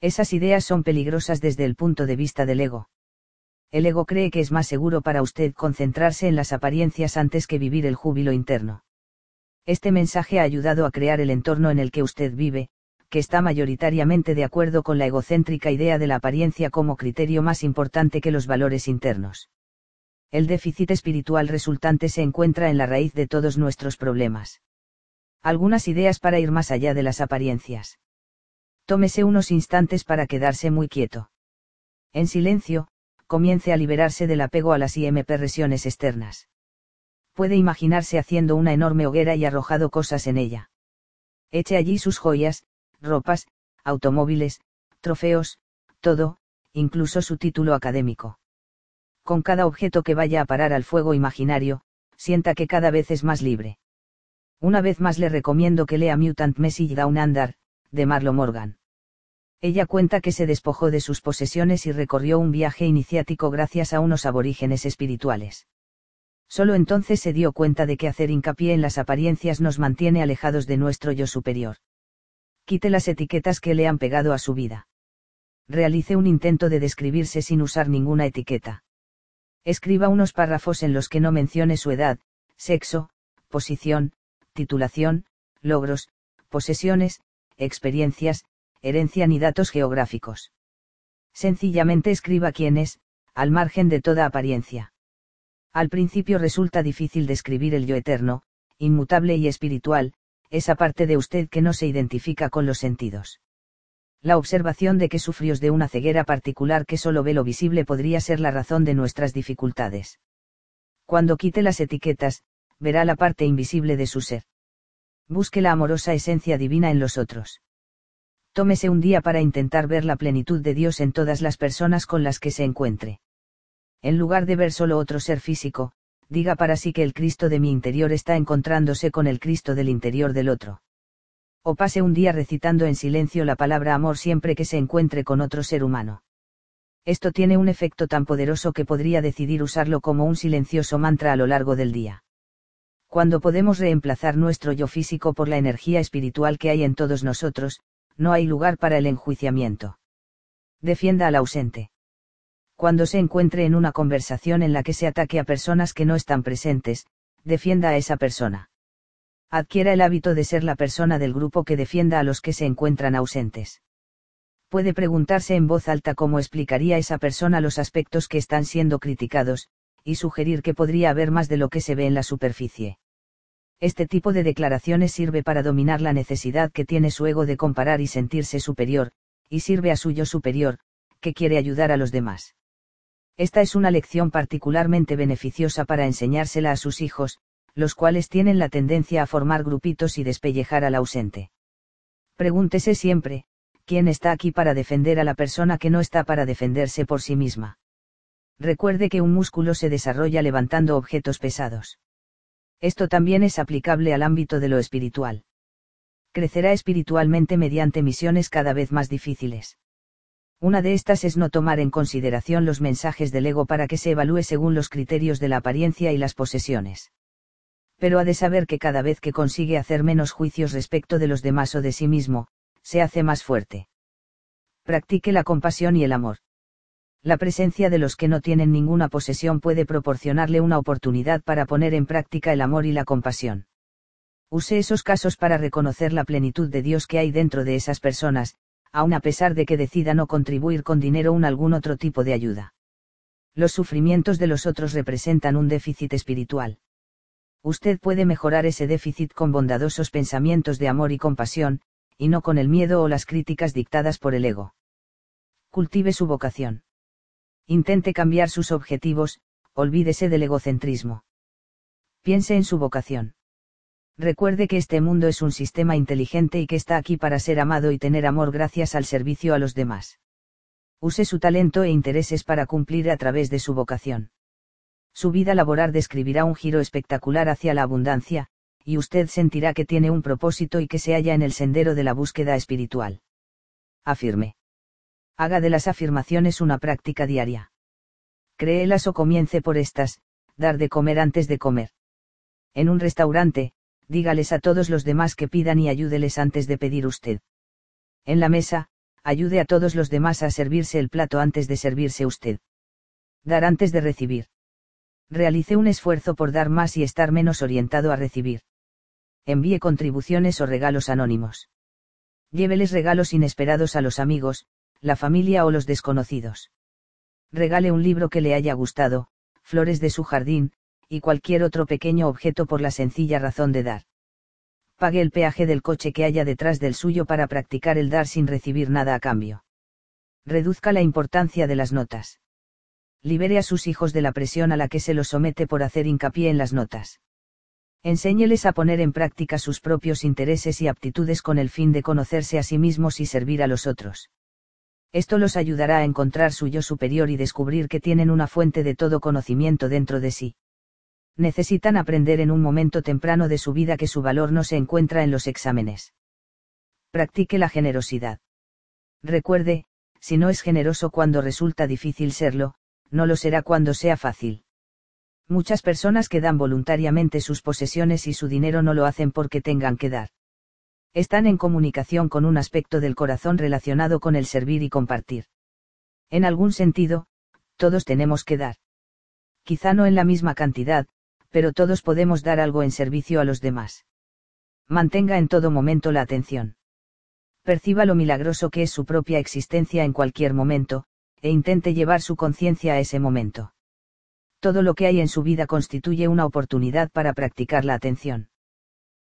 Esas ideas son peligrosas desde el punto de vista del ego. El ego cree que es más seguro para usted concentrarse en las apariencias antes que vivir el júbilo interno. Este mensaje ha ayudado a crear el entorno en el que usted vive, que está mayoritariamente de acuerdo con la egocéntrica idea de la apariencia como criterio más importante que los valores internos el déficit espiritual resultante se encuentra en la raíz de todos nuestros problemas. Algunas ideas para ir más allá de las apariencias. Tómese unos instantes para quedarse muy quieto. En silencio, comience a liberarse del apego a las impresiones externas. Puede imaginarse haciendo una enorme hoguera y arrojado cosas en ella. Eche allí sus joyas, ropas, automóviles, trofeos, todo, incluso su título académico. Con cada objeto que vaya a parar al fuego imaginario, sienta que cada vez es más libre. Una vez más le recomiendo que lea Mutant Message Down Under, de Marlo Morgan. Ella cuenta que se despojó de sus posesiones y recorrió un viaje iniciático gracias a unos aborígenes espirituales. Solo entonces se dio cuenta de que hacer hincapié en las apariencias nos mantiene alejados de nuestro yo superior. Quite las etiquetas que le han pegado a su vida. Realice un intento de describirse sin usar ninguna etiqueta. Escriba unos párrafos en los que no mencione su edad, sexo, posición, titulación, logros, posesiones, experiencias, herencia ni datos geográficos. Sencillamente escriba quién es, al margen de toda apariencia. Al principio resulta difícil describir el yo eterno, inmutable y espiritual, esa parte de usted que no se identifica con los sentidos. La observación de que sufrió de una ceguera particular que solo ve lo visible podría ser la razón de nuestras dificultades. Cuando quite las etiquetas, verá la parte invisible de su ser. Busque la amorosa esencia divina en los otros. Tómese un día para intentar ver la plenitud de Dios en todas las personas con las que se encuentre. En lugar de ver solo otro ser físico, diga para sí que el Cristo de mi interior está encontrándose con el Cristo del interior del otro. O pase un día recitando en silencio la palabra amor siempre que se encuentre con otro ser humano. Esto tiene un efecto tan poderoso que podría decidir usarlo como un silencioso mantra a lo largo del día. Cuando podemos reemplazar nuestro yo físico por la energía espiritual que hay en todos nosotros, no hay lugar para el enjuiciamiento. Defienda al ausente. Cuando se encuentre en una conversación en la que se ataque a personas que no están presentes, defienda a esa persona. Adquiera el hábito de ser la persona del grupo que defienda a los que se encuentran ausentes. Puede preguntarse en voz alta cómo explicaría esa persona los aspectos que están siendo criticados, y sugerir que podría haber más de lo que se ve en la superficie. Este tipo de declaraciones sirve para dominar la necesidad que tiene su ego de comparar y sentirse superior, y sirve a su yo superior, que quiere ayudar a los demás. Esta es una lección particularmente beneficiosa para enseñársela a sus hijos, los cuales tienen la tendencia a formar grupitos y despellejar al ausente. Pregúntese siempre, ¿quién está aquí para defender a la persona que no está para defenderse por sí misma? Recuerde que un músculo se desarrolla levantando objetos pesados. Esto también es aplicable al ámbito de lo espiritual. Crecerá espiritualmente mediante misiones cada vez más difíciles. Una de estas es no tomar en consideración los mensajes del ego para que se evalúe según los criterios de la apariencia y las posesiones. Pero ha de saber que cada vez que consigue hacer menos juicios respecto de los demás o de sí mismo, se hace más fuerte. Practique la compasión y el amor la presencia de los que no tienen ninguna posesión puede proporcionarle una oportunidad para poner en práctica el amor y la compasión. Use esos casos para reconocer la plenitud de Dios que hay dentro de esas personas, aun a pesar de que decida no contribuir con dinero o algún otro tipo de ayuda. Los sufrimientos de los otros representan un déficit espiritual. Usted puede mejorar ese déficit con bondadosos pensamientos de amor y compasión, y no con el miedo o las críticas dictadas por el ego. Cultive su vocación. Intente cambiar sus objetivos, olvídese del egocentrismo. Piense en su vocación. Recuerde que este mundo es un sistema inteligente y que está aquí para ser amado y tener amor gracias al servicio a los demás. Use su talento e intereses para cumplir a través de su vocación. Su vida laboral describirá un giro espectacular hacia la abundancia, y usted sentirá que tiene un propósito y que se halla en el sendero de la búsqueda espiritual. Afirme. Haga de las afirmaciones una práctica diaria. Créelas o comience por estas, dar de comer antes de comer. En un restaurante, dígales a todos los demás que pidan y ayúdeles antes de pedir usted. En la mesa, ayude a todos los demás a servirse el plato antes de servirse usted. Dar antes de recibir. Realice un esfuerzo por dar más y estar menos orientado a recibir. Envíe contribuciones o regalos anónimos. Lléveles regalos inesperados a los amigos, la familia o los desconocidos. Regale un libro que le haya gustado, flores de su jardín, y cualquier otro pequeño objeto por la sencilla razón de dar. Pague el peaje del coche que haya detrás del suyo para practicar el dar sin recibir nada a cambio. Reduzca la importancia de las notas. Libere a sus hijos de la presión a la que se los somete por hacer hincapié en las notas. Enséñeles a poner en práctica sus propios intereses y aptitudes con el fin de conocerse a sí mismos y servir a los otros Esto los ayudará a encontrar su yo superior y descubrir que tienen una fuente de todo conocimiento dentro de sí. Necesitan aprender en un momento temprano de su vida que su valor no se encuentra en los exámenes. Practique la generosidad. Recuerde, si no es generoso cuando resulta difícil serlo, no lo será cuando sea fácil. Muchas personas que dan voluntariamente sus posesiones y su dinero no lo hacen porque tengan que dar. Están en comunicación con un aspecto del corazón relacionado con el servir y compartir. En algún sentido, todos tenemos que dar. Quizá no en la misma cantidad, pero todos podemos dar algo en servicio a los demás. Mantenga en todo momento la atención perciba lo milagroso que es su propia existencia en cualquier momento, e intente llevar su conciencia a ese momento. Todo lo que hay en su vida constituye una oportunidad para practicar la atención.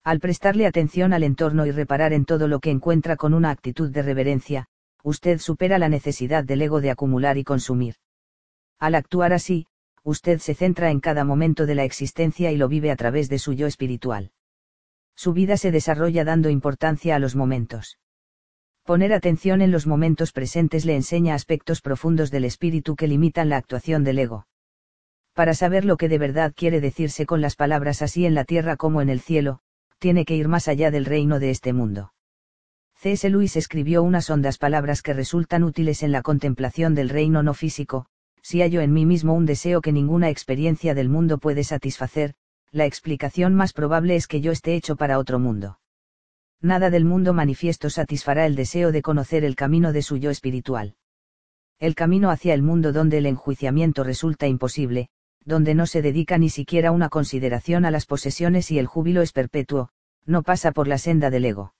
Al prestarle atención al entorno y reparar en todo lo que encuentra con una actitud de reverencia, usted supera la necesidad del ego de acumular y consumir. Al actuar así, usted se centra en cada momento de la existencia y lo vive a través de su yo espiritual. Su vida se desarrolla dando importancia a los momentos. Poner atención en los momentos presentes le enseña aspectos profundos del espíritu que limitan la actuación del ego. Para saber lo que de verdad quiere decirse con las palabras así en la tierra como en el cielo, tiene que ir más allá del reino de este mundo. C.S. Lewis escribió unas hondas palabras que resultan útiles en la contemplación del reino no físico, si hallo en mí mismo un deseo que ninguna experiencia del mundo puede satisfacer, la explicación más probable es que yo esté hecho para otro mundo nada del mundo manifiesto satisfará el deseo de conocer el camino de su yo espiritual. El camino hacia el mundo donde el enjuiciamiento resulta imposible, donde no se dedica ni siquiera una consideración a las posesiones y el júbilo es perpetuo, no pasa por la senda del ego.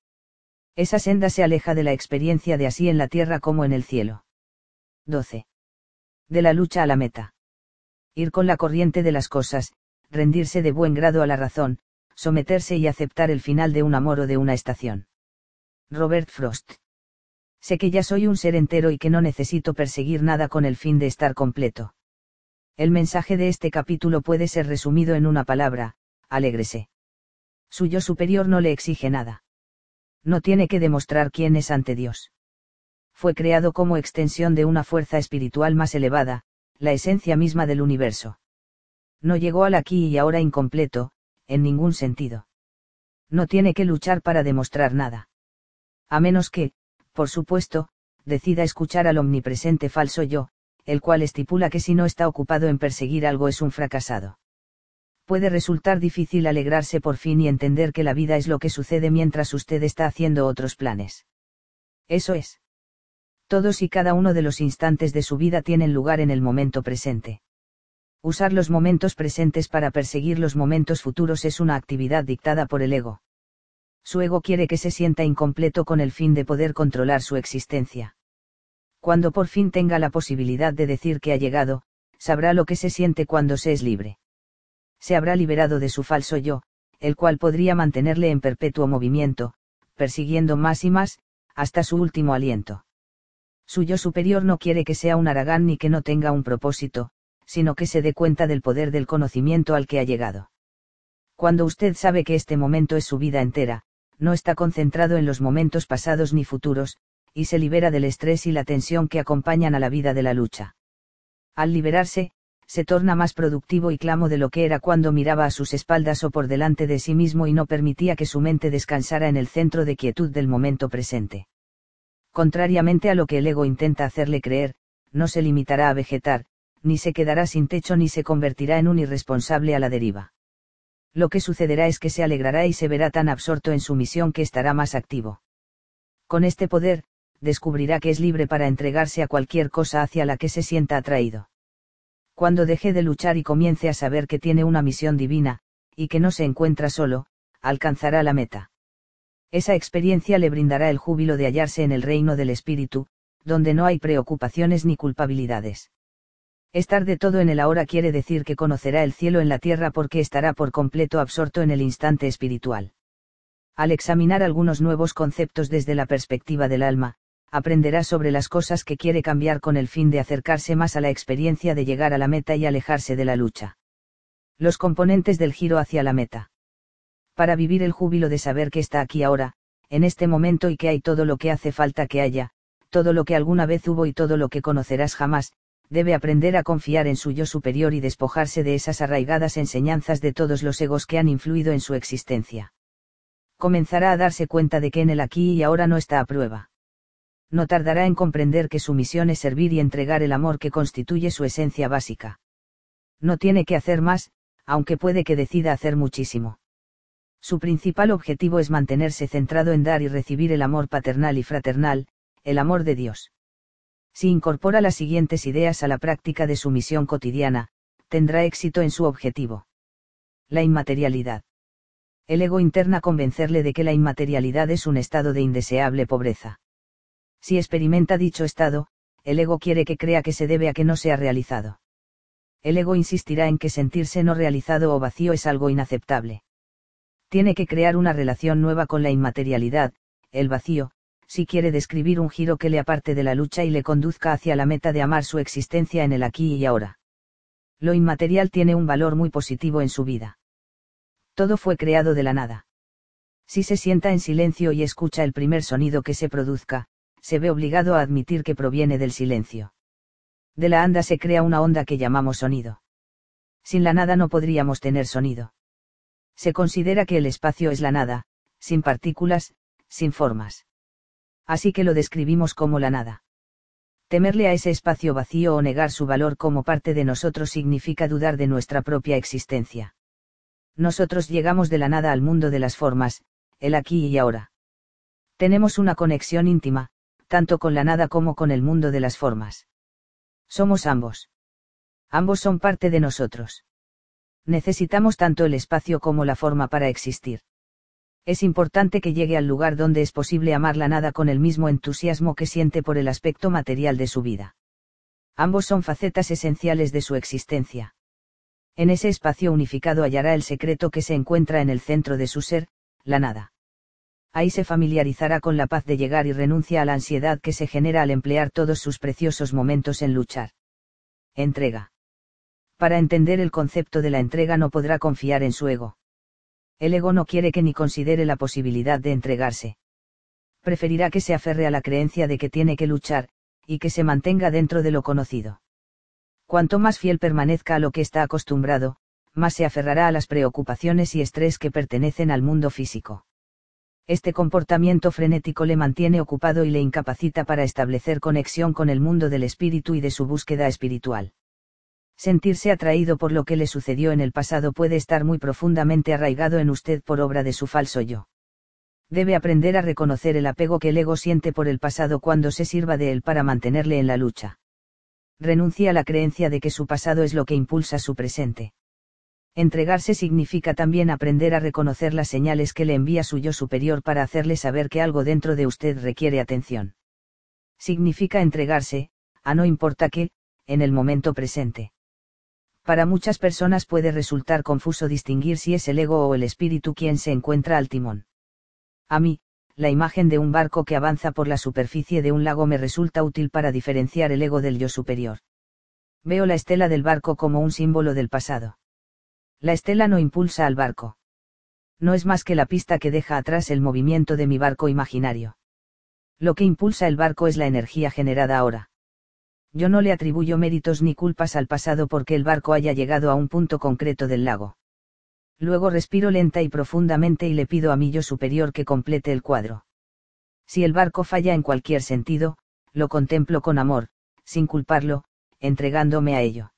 Esa senda se aleja de la experiencia de así en la tierra como en el cielo. 12. De la lucha a la meta. Ir con la corriente de las cosas, rendirse de buen grado a la razón, someterse y aceptar el final de un amor o de una estación. Robert Frost. Sé que ya soy un ser entero y que no necesito perseguir nada con el fin de estar completo. El mensaje de este capítulo puede ser resumido en una palabra, alégrese. Su yo superior no le exige nada. No tiene que demostrar quién es ante Dios. Fue creado como extensión de una fuerza espiritual más elevada, la esencia misma del universo. No llegó al aquí y ahora incompleto, en ningún sentido. No tiene que luchar para demostrar nada. A menos que, por supuesto, decida escuchar al omnipresente falso yo, el cual estipula que si no está ocupado en perseguir algo es un fracasado. Puede resultar difícil alegrarse por fin y entender que la vida es lo que sucede mientras usted está haciendo otros planes. Eso es. Todos y cada uno de los instantes de su vida tienen lugar en el momento presente. Usar los momentos presentes para perseguir los momentos futuros es una actividad dictada por el ego. Su ego quiere que se sienta incompleto con el fin de poder controlar su existencia. Cuando por fin tenga la posibilidad de decir que ha llegado, sabrá lo que se siente cuando se es libre. Se habrá liberado de su falso yo, el cual podría mantenerle en perpetuo movimiento, persiguiendo más y más, hasta su último aliento. Su yo superior no quiere que sea un aragán ni que no tenga un propósito, sino que se dé cuenta del poder del conocimiento al que ha llegado. Cuando usted sabe que este momento es su vida entera, no está concentrado en los momentos pasados ni futuros, y se libera del estrés y la tensión que acompañan a la vida de la lucha. Al liberarse, se torna más productivo y clamo de lo que era cuando miraba a sus espaldas o por delante de sí mismo y no permitía que su mente descansara en el centro de quietud del momento presente. Contrariamente a lo que el ego intenta hacerle creer, no se limitará a vegetar, ni se quedará sin techo ni se convertirá en un irresponsable a la deriva. Lo que sucederá es que se alegrará y se verá tan absorto en su misión que estará más activo. Con este poder, descubrirá que es libre para entregarse a cualquier cosa hacia la que se sienta atraído. Cuando deje de luchar y comience a saber que tiene una misión divina, y que no se encuentra solo, alcanzará la meta. Esa experiencia le brindará el júbilo de hallarse en el reino del Espíritu, donde no hay preocupaciones ni culpabilidades. Estar de todo en el ahora quiere decir que conocerá el cielo en la tierra porque estará por completo absorto en el instante espiritual. Al examinar algunos nuevos conceptos desde la perspectiva del alma, aprenderá sobre las cosas que quiere cambiar con el fin de acercarse más a la experiencia de llegar a la meta y alejarse de la lucha. Los componentes del giro hacia la meta. Para vivir el júbilo de saber que está aquí ahora, en este momento y que hay todo lo que hace falta que haya, todo lo que alguna vez hubo y todo lo que conocerás jamás, debe aprender a confiar en su yo superior y despojarse de esas arraigadas enseñanzas de todos los egos que han influido en su existencia. Comenzará a darse cuenta de que en el aquí y ahora no está a prueba. No tardará en comprender que su misión es servir y entregar el amor que constituye su esencia básica. No tiene que hacer más, aunque puede que decida hacer muchísimo. Su principal objetivo es mantenerse centrado en dar y recibir el amor paternal y fraternal, el amor de Dios. Si incorpora las siguientes ideas a la práctica de su misión cotidiana, tendrá éxito en su objetivo. La inmaterialidad. El ego interna convencerle de que la inmaterialidad es un estado de indeseable pobreza. Si experimenta dicho estado, el ego quiere que crea que se debe a que no sea realizado. El ego insistirá en que sentirse no realizado o vacío es algo inaceptable. Tiene que crear una relación nueva con la inmaterialidad, el vacío, si quiere describir un giro que le aparte de la lucha y le conduzca hacia la meta de amar su existencia en el aquí y ahora. Lo inmaterial tiene un valor muy positivo en su vida. Todo fue creado de la nada. Si se sienta en silencio y escucha el primer sonido que se produzca, se ve obligado a admitir que proviene del silencio. De la anda se crea una onda que llamamos sonido. Sin la nada no podríamos tener sonido. Se considera que el espacio es la nada, sin partículas, sin formas así que lo describimos como la nada. Temerle a ese espacio vacío o negar su valor como parte de nosotros significa dudar de nuestra propia existencia. Nosotros llegamos de la nada al mundo de las formas, el aquí y ahora. Tenemos una conexión íntima, tanto con la nada como con el mundo de las formas. Somos ambos. Ambos son parte de nosotros. Necesitamos tanto el espacio como la forma para existir es importante que llegue al lugar donde es posible amar la nada con el mismo entusiasmo que siente por el aspecto material de su vida. Ambos son facetas esenciales de su existencia. En ese espacio unificado hallará el secreto que se encuentra en el centro de su ser, la nada. Ahí se familiarizará con la paz de llegar y renuncia a la ansiedad que se genera al emplear todos sus preciosos momentos en luchar. Entrega. Para entender el concepto de la entrega no podrá confiar en su ego el ego no quiere que ni considere la posibilidad de entregarse. Preferirá que se aferre a la creencia de que tiene que luchar, y que se mantenga dentro de lo conocido. Cuanto más fiel permanezca a lo que está acostumbrado, más se aferrará a las preocupaciones y estrés que pertenecen al mundo físico. Este comportamiento frenético le mantiene ocupado y le incapacita para establecer conexión con el mundo del espíritu y de su búsqueda espiritual sentirse atraído por lo que le sucedió en el pasado puede estar muy profundamente arraigado en usted por obra de su falso yo. Debe aprender a reconocer el apego que el ego siente por el pasado cuando se sirva de él para mantenerle en la lucha. Renuncia a la creencia de que su pasado es lo que impulsa su presente. Entregarse significa también aprender a reconocer las señales que le envía su yo superior para hacerle saber que algo dentro de usted requiere atención. Significa entregarse, a no importa qué, en el momento presente. Para muchas personas puede resultar confuso distinguir si es el ego o el espíritu quien se encuentra al timón. A mí, la imagen de un barco que avanza por la superficie de un lago me resulta útil para diferenciar el ego del yo superior. Veo la estela del barco como un símbolo del pasado. La estela no impulsa al barco. No es más que la pista que deja atrás el movimiento de mi barco imaginario. Lo que impulsa el barco es la energía generada ahora yo no le atribuyo méritos ni culpas al pasado porque el barco haya llegado a un punto concreto del lago. Luego respiro lenta y profundamente y le pido a mi yo superior que complete el cuadro. Si el barco falla en cualquier sentido, lo contemplo con amor, sin culparlo, entregándome a ello.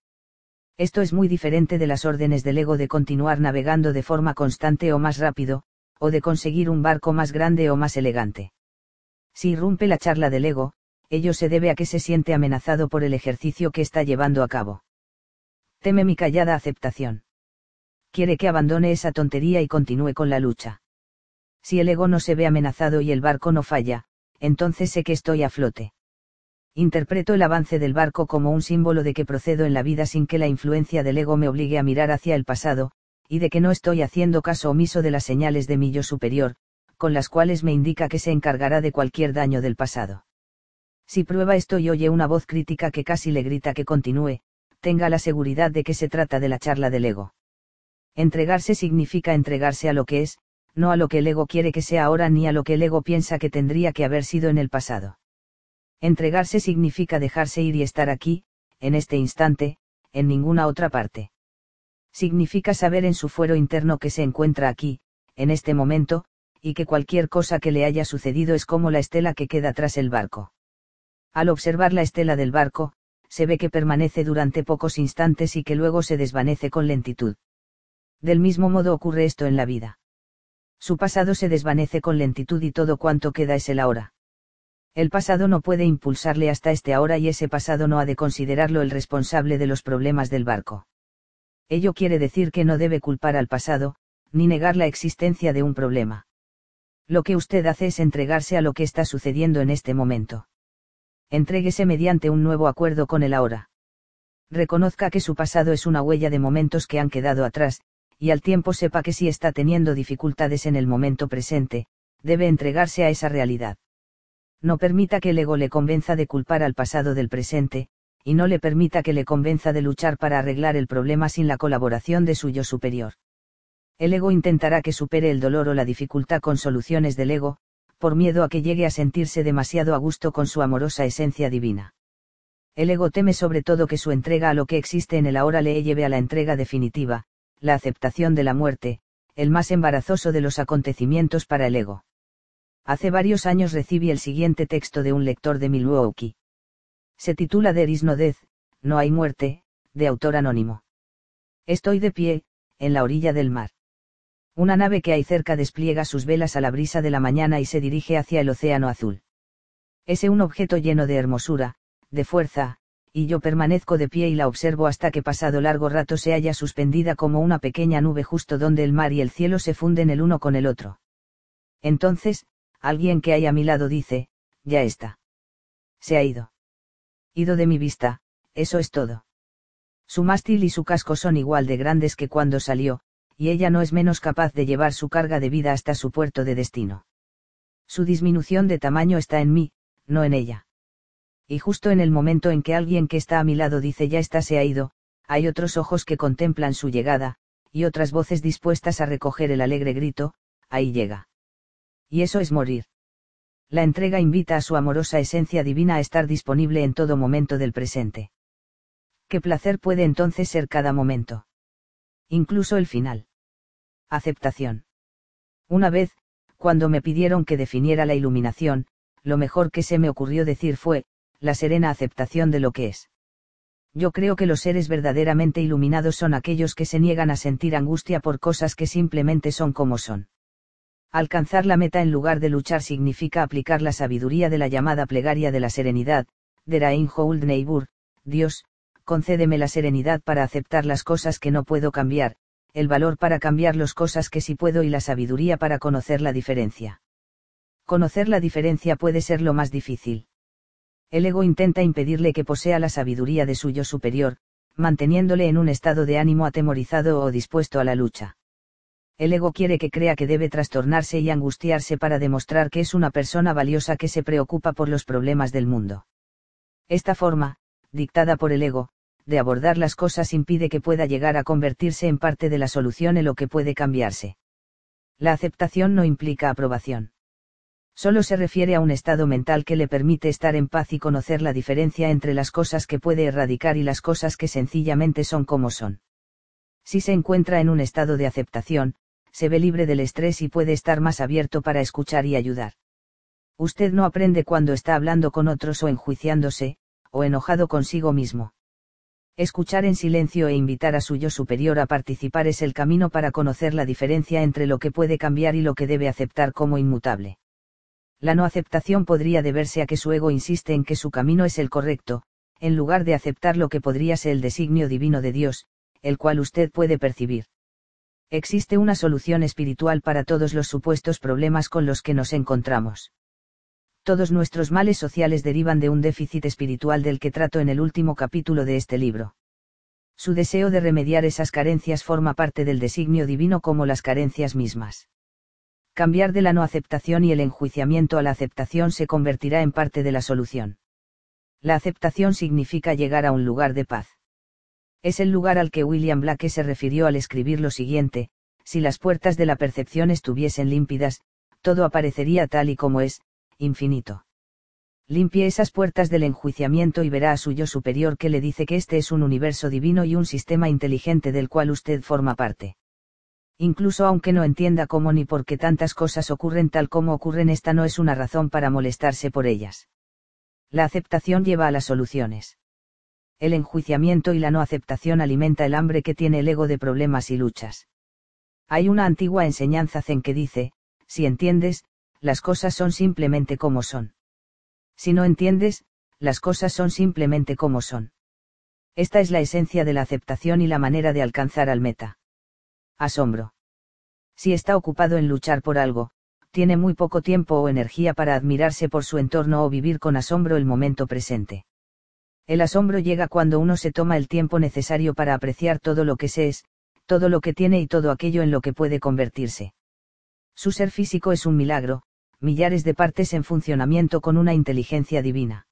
Esto es muy diferente de las órdenes del ego de continuar navegando de forma constante o más rápido, o de conseguir un barco más grande o más elegante. Si irrumpe la charla del ego, ello se debe a que se siente amenazado por el ejercicio que está llevando a cabo. Teme mi callada aceptación. Quiere que abandone esa tontería y continúe con la lucha. Si el ego no se ve amenazado y el barco no falla, entonces sé que estoy a flote. Interpreto el avance del barco como un símbolo de que procedo en la vida sin que la influencia del ego me obligue a mirar hacia el pasado, y de que no estoy haciendo caso omiso de las señales de mi yo superior, con las cuales me indica que se encargará de cualquier daño del pasado. Si prueba esto y oye una voz crítica que casi le grita que continúe, tenga la seguridad de que se trata de la charla del ego. Entregarse significa entregarse a lo que es, no a lo que el ego quiere que sea ahora ni a lo que el ego piensa que tendría que haber sido en el pasado. Entregarse significa dejarse ir y estar aquí, en este instante, en ninguna otra parte. Significa saber en su fuero interno que se encuentra aquí, en este momento, y que cualquier cosa que le haya sucedido es como la estela que queda tras el barco. Al observar la estela del barco, se ve que permanece durante pocos instantes y que luego se desvanece con lentitud. Del mismo modo ocurre esto en la vida. Su pasado se desvanece con lentitud y todo cuanto queda es el ahora. El pasado no puede impulsarle hasta este ahora y ese pasado no ha de considerarlo el responsable de los problemas del barco. Ello quiere decir que no debe culpar al pasado, ni negar la existencia de un problema. Lo que usted hace es entregarse a lo que está sucediendo en este momento. Entréguese mediante un nuevo acuerdo con el ahora. Reconozca que su pasado es una huella de momentos que han quedado atrás, y al tiempo sepa que si está teniendo dificultades en el momento presente, debe entregarse a esa realidad. No permita que el ego le convenza de culpar al pasado del presente, y no le permita que le convenza de luchar para arreglar el problema sin la colaboración de su yo superior. El ego intentará que supere el dolor o la dificultad con soluciones del ego, por miedo a que llegue a sentirse demasiado a gusto con su amorosa esencia divina. El ego teme sobre todo que su entrega a lo que existe en el ahora le lleve a la entrega definitiva, la aceptación de la muerte, el más embarazoso de los acontecimientos para el ego. Hace varios años recibí el siguiente texto de un lector de Milwaukee. Se titula There is no hay muerte, de autor anónimo. Estoy de pie, en la orilla del mar. Una nave que hay cerca despliega sus velas a la brisa de la mañana y se dirige hacia el océano azul. Es un objeto lleno de hermosura, de fuerza, y yo permanezco de pie y la observo hasta que pasado largo rato se halla suspendida como una pequeña nube justo donde el mar y el cielo se funden el uno con el otro. Entonces, alguien que hay a mi lado dice, ya está. Se ha ido. Ido de mi vista, eso es todo. Su mástil y su casco son igual de grandes que cuando salió, y ella no es menos capaz de llevar su carga de vida hasta su puerto de destino. Su disminución de tamaño está en mí, no en ella. Y justo en el momento en que alguien que está a mi lado dice ya está se ha ido, hay otros ojos que contemplan su llegada, y otras voces dispuestas a recoger el alegre grito, ahí llega. Y eso es morir. La entrega invita a su amorosa esencia divina a estar disponible en todo momento del presente. ¿Qué placer puede entonces ser cada momento? Incluso el final. Aceptación. Una vez, cuando me pidieron que definiera la iluminación, lo mejor que se me ocurrió decir fue, la serena aceptación de lo que es. Yo creo que los seres verdaderamente iluminados son aquellos que se niegan a sentir angustia por cosas que simplemente son como son. Alcanzar la meta en lugar de luchar significa aplicar la sabiduría de la llamada plegaria de la serenidad, de Rain Hold Neighbor, Dios, concédeme la serenidad para aceptar las cosas que no puedo cambiar, el valor para cambiar las cosas que sí puedo y la sabiduría para conocer la diferencia. Conocer la diferencia puede ser lo más difícil. El ego intenta impedirle que posea la sabiduría de suyo superior, manteniéndole en un estado de ánimo atemorizado o dispuesto a la lucha. El ego quiere que crea que debe trastornarse y angustiarse para demostrar que es una persona valiosa que se preocupa por los problemas del mundo. Esta forma, dictada por el ego, de abordar las cosas impide que pueda llegar a convertirse en parte de la solución en lo que puede cambiarse. La aceptación no implica aprobación. Solo se refiere a un estado mental que le permite estar en paz y conocer la diferencia entre las cosas que puede erradicar y las cosas que sencillamente son como son. Si se encuentra en un estado de aceptación, se ve libre del estrés y puede estar más abierto para escuchar y ayudar. Usted no aprende cuando está hablando con otros o enjuiciándose, o enojado consigo mismo. Escuchar en silencio e invitar a su yo superior a participar es el camino para conocer la diferencia entre lo que puede cambiar y lo que debe aceptar como inmutable. La no aceptación podría deberse a que su ego insiste en que su camino es el correcto, en lugar de aceptar lo que podría ser el designio divino de Dios, el cual usted puede percibir. Existe una solución espiritual para todos los supuestos problemas con los que nos encontramos. Todos nuestros males sociales derivan de un déficit espiritual del que trato en el último capítulo de este libro. Su deseo de remediar esas carencias forma parte del designio divino como las carencias mismas. Cambiar de la no aceptación y el enjuiciamiento a la aceptación se convertirá en parte de la solución. La aceptación significa llegar a un lugar de paz. Es el lugar al que William Blake se refirió al escribir lo siguiente, si las puertas de la percepción estuviesen límpidas, todo aparecería tal y como es, infinito. Limpie esas puertas del enjuiciamiento y verá a su yo superior que le dice que este es un universo divino y un sistema inteligente del cual usted forma parte. Incluso aunque no entienda cómo ni por qué tantas cosas ocurren tal como ocurren, esta no es una razón para molestarse por ellas. La aceptación lleva a las soluciones. El enjuiciamiento y la no aceptación alimenta el hambre que tiene el ego de problemas y luchas. Hay una antigua enseñanza zen que dice, si entiendes, las cosas son simplemente como son. Si no entiendes, las cosas son simplemente como son. Esta es la esencia de la aceptación y la manera de alcanzar al meta. Asombro. Si está ocupado en luchar por algo, tiene muy poco tiempo o energía para admirarse por su entorno o vivir con asombro el momento presente. El asombro llega cuando uno se toma el tiempo necesario para apreciar todo lo que se es, todo lo que tiene y todo aquello en lo que puede convertirse. Su ser físico es un milagro, millares de partes en funcionamiento con una inteligencia divina.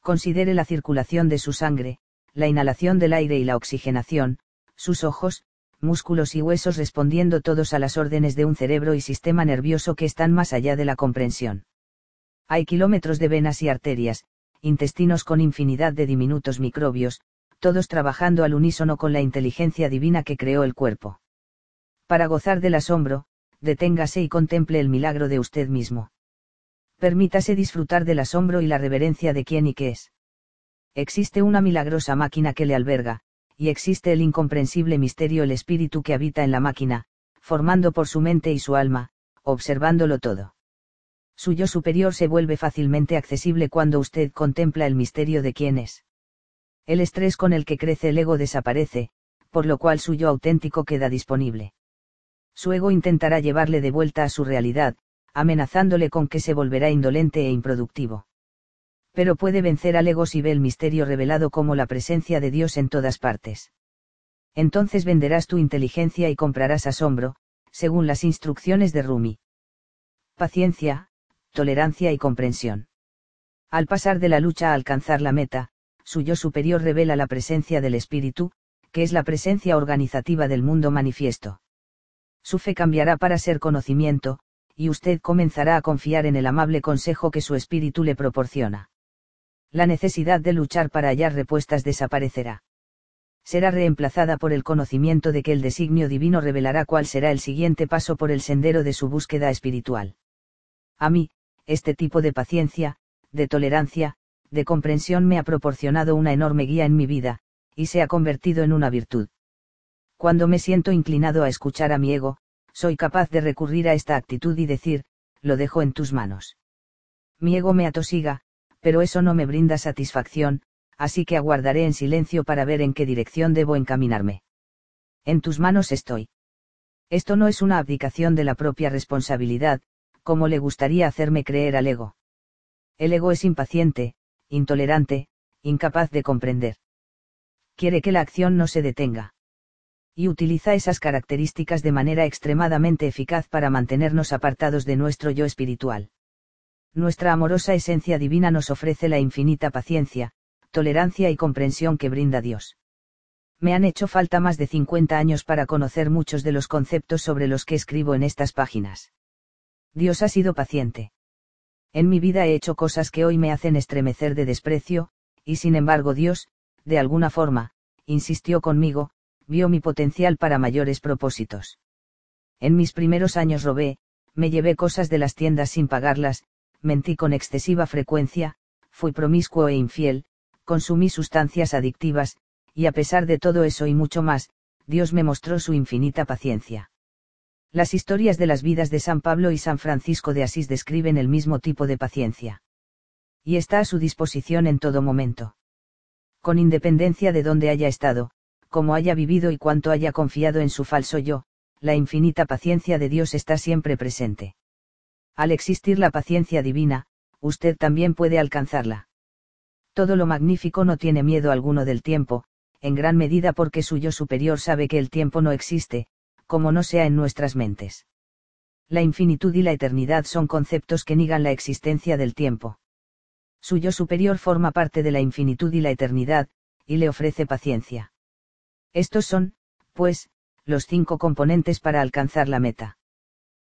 Considere la circulación de su sangre, la inhalación del aire y la oxigenación, sus ojos, músculos y huesos respondiendo todos a las órdenes de un cerebro y sistema nervioso que están más allá de la comprensión. Hay kilómetros de venas y arterias, intestinos con infinidad de diminutos microbios, todos trabajando al unísono con la inteligencia divina que creó el cuerpo. Para gozar del asombro, deténgase y contemple el milagro de usted mismo. Permítase disfrutar del asombro y la reverencia de quién y qué es. Existe una milagrosa máquina que le alberga, y existe el incomprensible misterio el espíritu que habita en la máquina, formando por su mente y su alma, observándolo todo. Su yo superior se vuelve fácilmente accesible cuando usted contempla el misterio de quién es. El estrés con el que crece el ego desaparece, por lo cual su yo auténtico queda disponible su ego intentará llevarle de vuelta a su realidad, amenazándole con que se volverá indolente e improductivo. Pero puede vencer al ego si ve el misterio revelado como la presencia de Dios en todas partes. Entonces venderás tu inteligencia y comprarás asombro, según las instrucciones de Rumi. Paciencia, tolerancia y comprensión. Al pasar de la lucha a alcanzar la meta, su yo superior revela la presencia del espíritu, que es la presencia organizativa del mundo manifiesto su fe cambiará para ser conocimiento, y usted comenzará a confiar en el amable consejo que su espíritu le proporciona. La necesidad de luchar para hallar respuestas desaparecerá. Será reemplazada por el conocimiento de que el designio divino revelará cuál será el siguiente paso por el sendero de su búsqueda espiritual. A mí, este tipo de paciencia, de tolerancia, de comprensión me ha proporcionado una enorme guía en mi vida, y se ha convertido en una virtud. Cuando me siento inclinado a escuchar a mi ego, soy capaz de recurrir a esta actitud y decir, lo dejo en tus manos. Mi ego me atosiga, pero eso no me brinda satisfacción, así que aguardaré en silencio para ver en qué dirección debo encaminarme. En tus manos estoy. Esto no es una abdicación de la propia responsabilidad, como le gustaría hacerme creer al ego. El ego es impaciente, intolerante, incapaz de comprender. Quiere que la acción no se detenga y utiliza esas características de manera extremadamente eficaz para mantenernos apartados de nuestro yo espiritual. Nuestra amorosa esencia divina nos ofrece la infinita paciencia, tolerancia y comprensión que brinda Dios. Me han hecho falta más de 50 años para conocer muchos de los conceptos sobre los que escribo en estas páginas. Dios ha sido paciente. En mi vida he hecho cosas que hoy me hacen estremecer de desprecio, y sin embargo Dios, de alguna forma, insistió conmigo, vio mi potencial para mayores propósitos. En mis primeros años robé, me llevé cosas de las tiendas sin pagarlas, mentí con excesiva frecuencia, fui promiscuo e infiel, consumí sustancias adictivas, y a pesar de todo eso y mucho más, Dios me mostró su infinita paciencia. Las historias de las vidas de San Pablo y San Francisco de Asís describen el mismo tipo de paciencia. Y está a su disposición en todo momento. Con independencia de donde haya estado, como haya vivido y cuánto haya confiado en su falso yo, la infinita paciencia de Dios está siempre presente. Al existir la paciencia divina, usted también puede alcanzarla. Todo lo magnífico no tiene miedo alguno del tiempo, en gran medida porque su yo superior sabe que el tiempo no existe, como no sea en nuestras mentes. La infinitud y la eternidad son conceptos que niegan la existencia del tiempo. Su yo superior forma parte de la infinitud y la eternidad, y le ofrece paciencia. Estos son, pues, los cinco componentes para alcanzar la meta.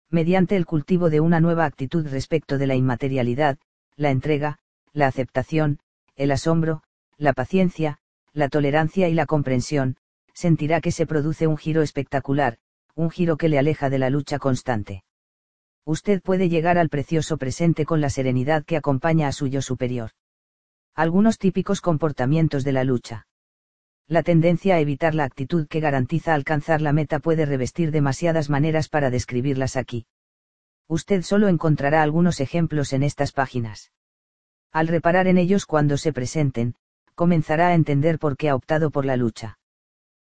Mediante el cultivo de una nueva actitud respecto de la inmaterialidad, la entrega, la aceptación, el asombro, la paciencia, la tolerancia y la comprensión, sentirá que se produce un giro espectacular, un giro que le aleja de la lucha constante. Usted puede llegar al precioso presente con la serenidad que acompaña a su yo superior. Algunos típicos comportamientos de la lucha. La tendencia a evitar la actitud que garantiza alcanzar la meta puede revestir demasiadas maneras para describirlas aquí. Usted solo encontrará algunos ejemplos en estas páginas. Al reparar en ellos cuando se presenten, comenzará a entender por qué ha optado por la lucha.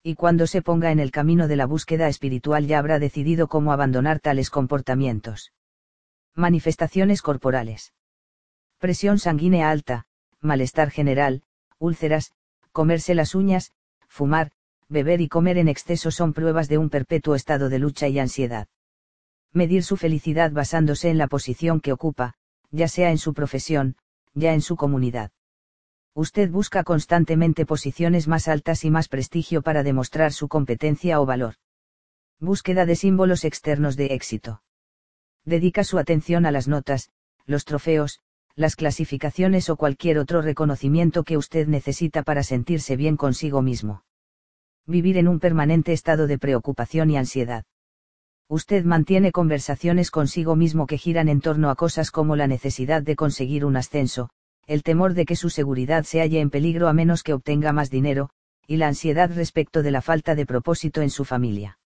Y cuando se ponga en el camino de la búsqueda espiritual ya habrá decidido cómo abandonar tales comportamientos. Manifestaciones corporales. Presión sanguínea alta, malestar general, úlceras, comerse las uñas, fumar, beber y comer en exceso son pruebas de un perpetuo estado de lucha y ansiedad. Medir su felicidad basándose en la posición que ocupa, ya sea en su profesión, ya en su comunidad. Usted busca constantemente posiciones más altas y más prestigio para demostrar su competencia o valor. Búsqueda de símbolos externos de éxito. Dedica su atención a las notas, los trofeos, las clasificaciones o cualquier otro reconocimiento que usted necesita para sentirse bien consigo mismo. Vivir en un permanente estado de preocupación y ansiedad. Usted mantiene conversaciones consigo mismo que giran en torno a cosas como la necesidad de conseguir un ascenso, el temor de que su seguridad se halle en peligro a menos que obtenga más dinero, y la ansiedad respecto de la falta de propósito en su familia.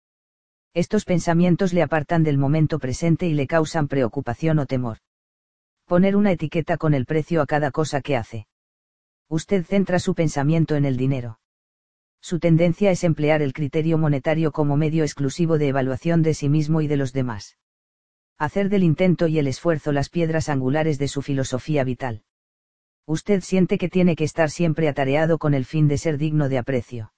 Estos pensamientos le apartan del momento presente y le causan preocupación o temor poner una etiqueta con el precio a cada cosa que hace. Usted centra su pensamiento en el dinero. Su tendencia es emplear el criterio monetario como medio exclusivo de evaluación de sí mismo y de los demás. Hacer del intento y el esfuerzo las piedras angulares de su filosofía vital. Usted siente que tiene que estar siempre atareado con el fin de ser digno de aprecio.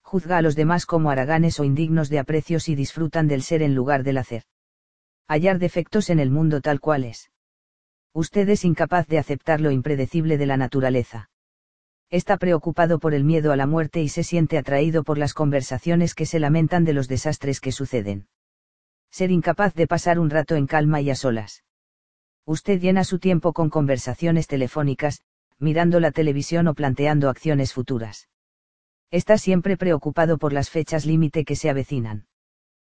Juzga a los demás como haraganes o indignos de aprecio si disfrutan del ser en lugar del hacer. Hallar defectos en el mundo tal cual es usted es incapaz de aceptar lo impredecible de la naturaleza. Está preocupado por el miedo a la muerte y se siente atraído por las conversaciones que se lamentan de los desastres que suceden. Ser incapaz de pasar un rato en calma y a solas. Usted llena su tiempo con conversaciones telefónicas, mirando la televisión o planteando acciones futuras. Está siempre preocupado por las fechas límite que se avecinan.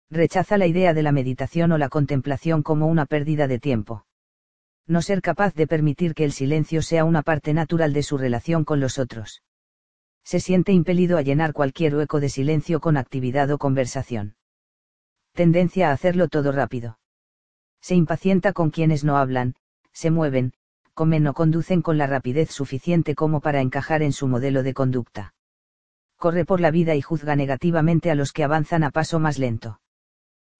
Rechaza la idea de la meditación o la contemplación como una pérdida de tiempo no ser capaz de permitir que el silencio sea una parte natural de su relación con los otros. Se siente impelido a llenar cualquier hueco de silencio con actividad o conversación. Tendencia a hacerlo todo rápido. Se impacienta con quienes no hablan, se mueven, comen o conducen con la rapidez suficiente como para encajar en su modelo de conducta. Corre por la vida y juzga negativamente a los que avanzan a paso más lento.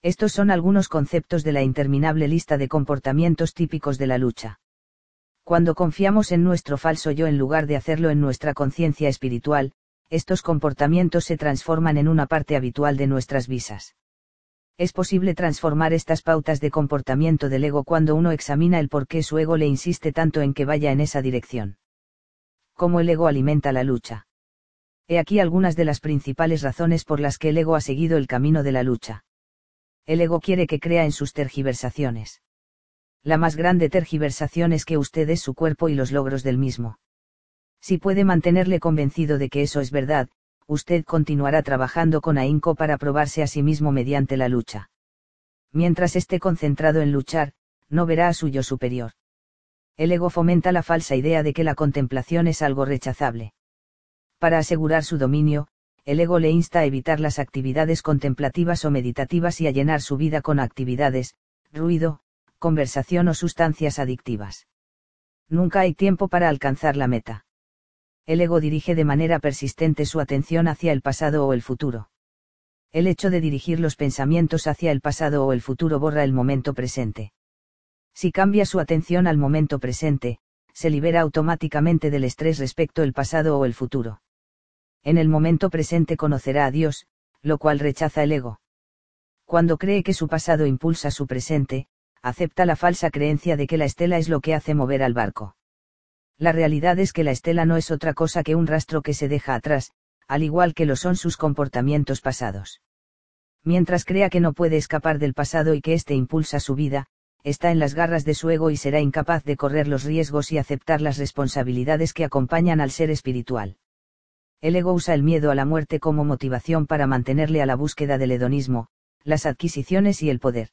Estos son algunos conceptos de la interminable lista de comportamientos típicos de la lucha. Cuando confiamos en nuestro falso yo en lugar de hacerlo en nuestra conciencia espiritual, estos comportamientos se transforman en una parte habitual de nuestras visas. Es posible transformar estas pautas de comportamiento del ego cuando uno examina el por qué su ego le insiste tanto en que vaya en esa dirección. Cómo el ego alimenta la lucha. He aquí algunas de las principales razones por las que el ego ha seguido el camino de la lucha el ego quiere que crea en sus tergiversaciones. La más grande tergiversación es que usted es su cuerpo y los logros del mismo. Si puede mantenerle convencido de que eso es verdad, usted continuará trabajando con ahínco para probarse a sí mismo mediante la lucha. Mientras esté concentrado en luchar, no verá a su yo superior. El ego fomenta la falsa idea de que la contemplación es algo rechazable. Para asegurar su dominio, el ego le insta a evitar las actividades contemplativas o meditativas y a llenar su vida con actividades, ruido, conversación o sustancias adictivas. Nunca hay tiempo para alcanzar la meta. El ego dirige de manera persistente su atención hacia el pasado o el futuro. El hecho de dirigir los pensamientos hacia el pasado o el futuro borra el momento presente. Si cambia su atención al momento presente, se libera automáticamente del estrés respecto el pasado o el futuro en el momento presente conocerá a Dios, lo cual rechaza el ego. Cuando cree que su pasado impulsa su presente, acepta la falsa creencia de que la estela es lo que hace mover al barco. La realidad es que la estela no es otra cosa que un rastro que se deja atrás, al igual que lo son sus comportamientos pasados. Mientras crea que no puede escapar del pasado y que éste impulsa su vida, está en las garras de su ego y será incapaz de correr los riesgos y aceptar las responsabilidades que acompañan al ser espiritual. El ego usa el miedo a la muerte como motivación para mantenerle a la búsqueda del hedonismo, las adquisiciones y el poder.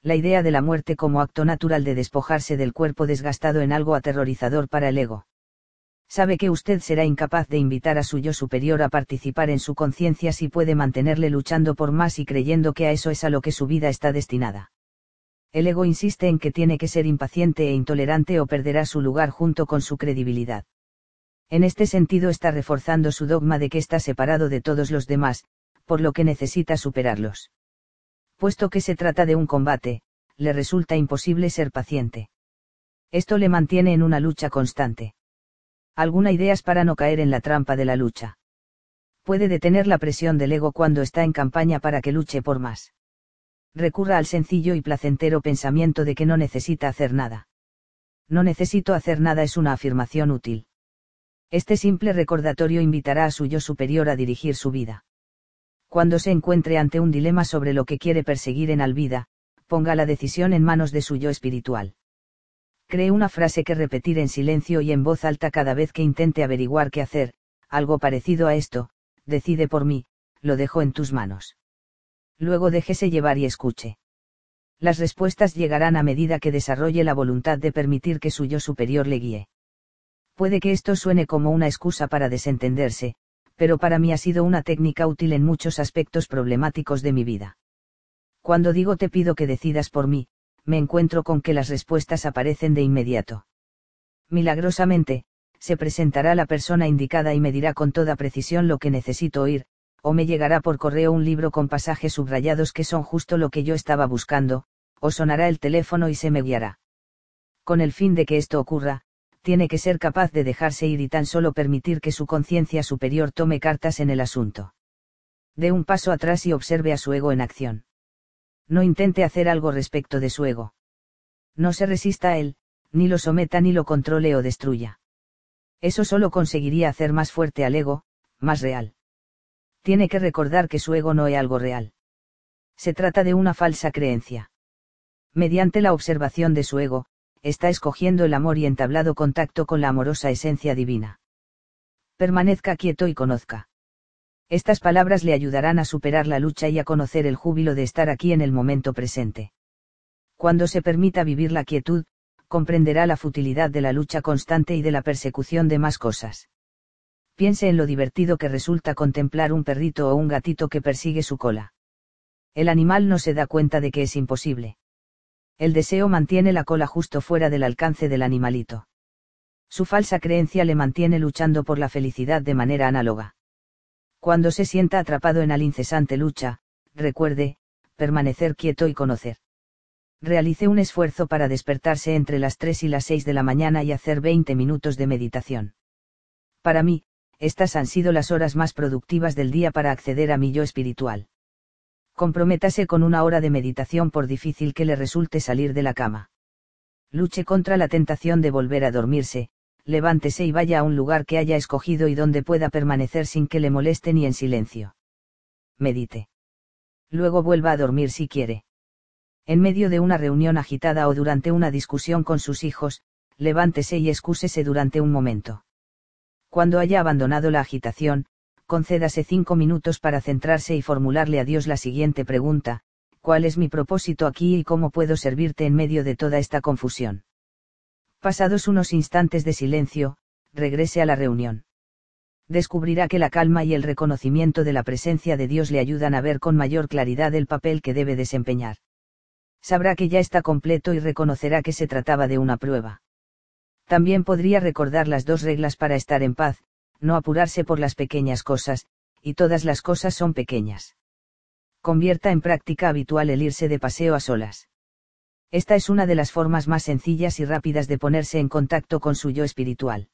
La idea de la muerte como acto natural de despojarse del cuerpo desgastado en algo aterrorizador para el ego. Sabe que usted será incapaz de invitar a su yo superior a participar en su conciencia si puede mantenerle luchando por más y creyendo que a eso es a lo que su vida está destinada. El ego insiste en que tiene que ser impaciente e intolerante o perderá su lugar junto con su credibilidad. En este sentido está reforzando su dogma de que está separado de todos los demás, por lo que necesita superarlos. Puesto que se trata de un combate, le resulta imposible ser paciente. Esto le mantiene en una lucha constante. Alguna ideas para no caer en la trampa de la lucha. Puede detener la presión del ego cuando está en campaña para que luche por más recurra al sencillo y placentero pensamiento de que no necesita hacer nada. No necesito hacer nada es una afirmación útil. Este simple recordatorio invitará a su yo superior a dirigir su vida. Cuando se encuentre ante un dilema sobre lo que quiere perseguir en Alvida, ponga la decisión en manos de su yo espiritual. Cree una frase que repetir en silencio y en voz alta cada vez que intente averiguar qué hacer, algo parecido a esto, decide por mí, lo dejo en tus manos luego déjese llevar y escuche. Las respuestas llegarán a medida que desarrolle la voluntad de permitir que su yo superior le guíe. Puede que esto suene como una excusa para desentenderse, pero para mí ha sido una técnica útil en muchos aspectos problemáticos de mi vida. Cuando digo te pido que decidas por mí, me encuentro con que las respuestas aparecen de inmediato. Milagrosamente, se presentará la persona indicada y me dirá con toda precisión lo que necesito oír, o me llegará por correo un libro con pasajes subrayados que son justo lo que yo estaba buscando, o sonará el teléfono y se me guiará. Con el fin de que esto ocurra, tiene que ser capaz de dejarse ir y tan solo permitir que su conciencia superior tome cartas en el asunto. De un paso atrás y observe a su ego en acción. No intente hacer algo respecto de su ego. No se resista a él, ni lo someta ni lo controle o destruya. Eso solo conseguiría hacer más fuerte al ego, más real tiene que recordar que su ego no es algo real. Se trata de una falsa creencia. Mediante la observación de su ego, está escogiendo el amor y entablado contacto con la amorosa esencia divina. Permanezca quieto y conozca. Estas palabras le ayudarán a superar la lucha y a conocer el júbilo de estar aquí en el momento presente. Cuando se permita vivir la quietud, comprenderá la futilidad de la lucha constante y de la persecución de más cosas piense en lo divertido que resulta contemplar un perrito o un gatito que persigue su cola. El animal no se da cuenta de que es imposible. El deseo mantiene la cola justo fuera del alcance del animalito. Su falsa creencia le mantiene luchando por la felicidad de manera análoga. Cuando se sienta atrapado en la incesante lucha, recuerde, permanecer quieto y conocer. Realice un esfuerzo para despertarse entre las 3 y las 6 de la mañana y hacer 20 minutos de meditación. Para mí, estas han sido las horas más productivas del día para acceder a mi yo espiritual. Comprométase con una hora de meditación por difícil que le resulte salir de la cama. Luche contra la tentación de volver a dormirse, levántese y vaya a un lugar que haya escogido y donde pueda permanecer sin que le moleste ni en silencio. Medite. Luego vuelva a dormir si quiere. En medio de una reunión agitada o durante una discusión con sus hijos, levántese y excúsese durante un momento. Cuando haya abandonado la agitación, concédase cinco minutos para centrarse y formularle a Dios la siguiente pregunta, ¿cuál es mi propósito aquí y cómo puedo servirte en medio de toda esta confusión? Pasados unos instantes de silencio, regrese a la reunión. Descubrirá que la calma y el reconocimiento de la presencia de Dios le ayudan a ver con mayor claridad el papel que debe desempeñar. Sabrá que ya está completo y reconocerá que se trataba de una prueba. También podría recordar las dos reglas para estar en paz, no apurarse por las pequeñas cosas, y todas las cosas son pequeñas. Convierta en práctica habitual el irse de paseo a solas. Esta es una de las formas más sencillas y rápidas de ponerse en contacto con su yo espiritual.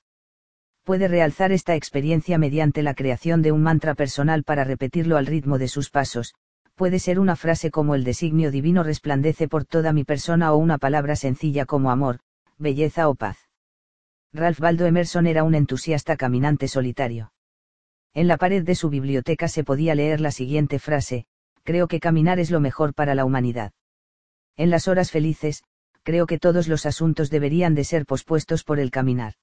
Puede realzar esta experiencia mediante la creación de un mantra personal para repetirlo al ritmo de sus pasos, puede ser una frase como el designio divino resplandece por toda mi persona o una palabra sencilla como amor, belleza o paz. Ralph Waldo Emerson era un entusiasta caminante solitario. En la pared de su biblioteca se podía leer la siguiente frase, creo que caminar es lo mejor para la humanidad. En las horas felices, creo que todos los asuntos deberían de ser pospuestos por el caminar.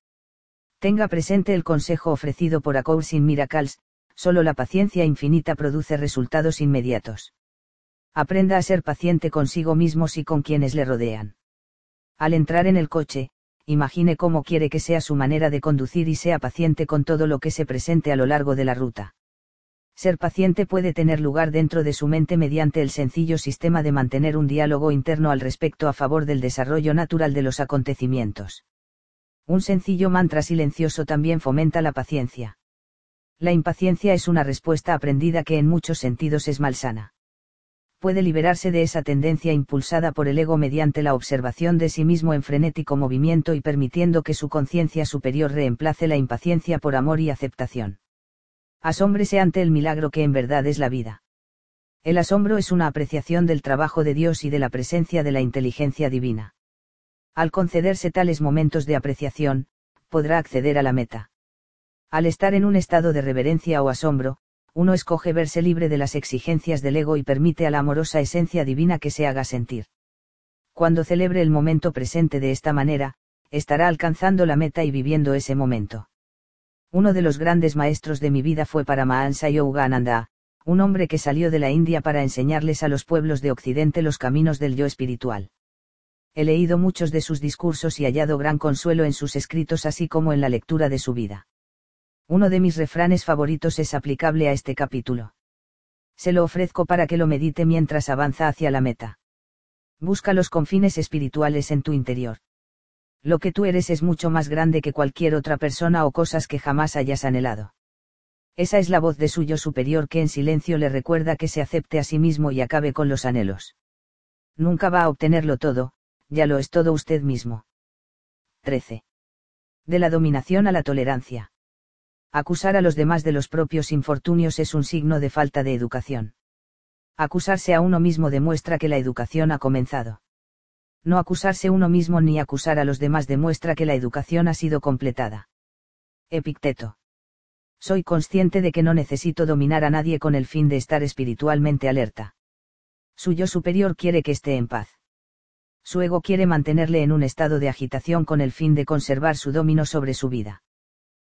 Tenga presente el consejo ofrecido por A Course in Miracles, solo la paciencia infinita produce resultados inmediatos. Aprenda a ser paciente consigo mismos y con quienes le rodean. Al entrar en el coche, imagine cómo quiere que sea su manera de conducir y sea paciente con todo lo que se presente a lo largo de la ruta. Ser paciente puede tener lugar dentro de su mente mediante el sencillo sistema de mantener un diálogo interno al respecto a favor del desarrollo natural de los acontecimientos. Un sencillo mantra silencioso también fomenta la paciencia. La impaciencia es una respuesta aprendida que en muchos sentidos es malsana. Puede liberarse de esa tendencia impulsada por el ego mediante la observación de sí mismo en frenético movimiento y permitiendo que su conciencia superior reemplace la impaciencia por amor y aceptación. Asómbrese ante el milagro que en verdad es la vida. El asombro es una apreciación del trabajo de Dios y de la presencia de la inteligencia divina. Al concederse tales momentos de apreciación, podrá acceder a la meta. Al estar en un estado de reverencia o asombro, uno escoge verse libre de las exigencias del ego y permite a la amorosa esencia divina que se haga sentir. Cuando celebre el momento presente de esta manera, estará alcanzando la meta y viviendo ese momento. Uno de los grandes maestros de mi vida fue Paramahansa Yogananda, un hombre que salió de la India para enseñarles a los pueblos de Occidente los caminos del yo espiritual. He leído muchos de sus discursos y hallado gran consuelo en sus escritos así como en la lectura de su vida. Uno de mis refranes favoritos es aplicable a este capítulo. Se lo ofrezco para que lo medite mientras avanza hacia la meta. Busca los confines espirituales en tu interior lo que tú eres es mucho más grande que cualquier otra persona o cosas que jamás hayas anhelado. Esa es la voz de suyo superior que en silencio le recuerda que se acepte a sí mismo y acabe con los anhelos. Nunca va a obtenerlo todo, ya lo es todo usted mismo. 13. De la dominación a la tolerancia. Acusar a los demás de los propios infortunios es un signo de falta de educación. Acusarse a uno mismo demuestra que la educación ha comenzado no acusarse uno mismo ni acusar a los demás demuestra que la educación ha sido completada. Epicteto. Soy consciente de que no necesito dominar a nadie con el fin de estar espiritualmente alerta. Su yo superior quiere que esté en paz. Su ego quiere mantenerle en un estado de agitación con el fin de conservar su dominio sobre su vida.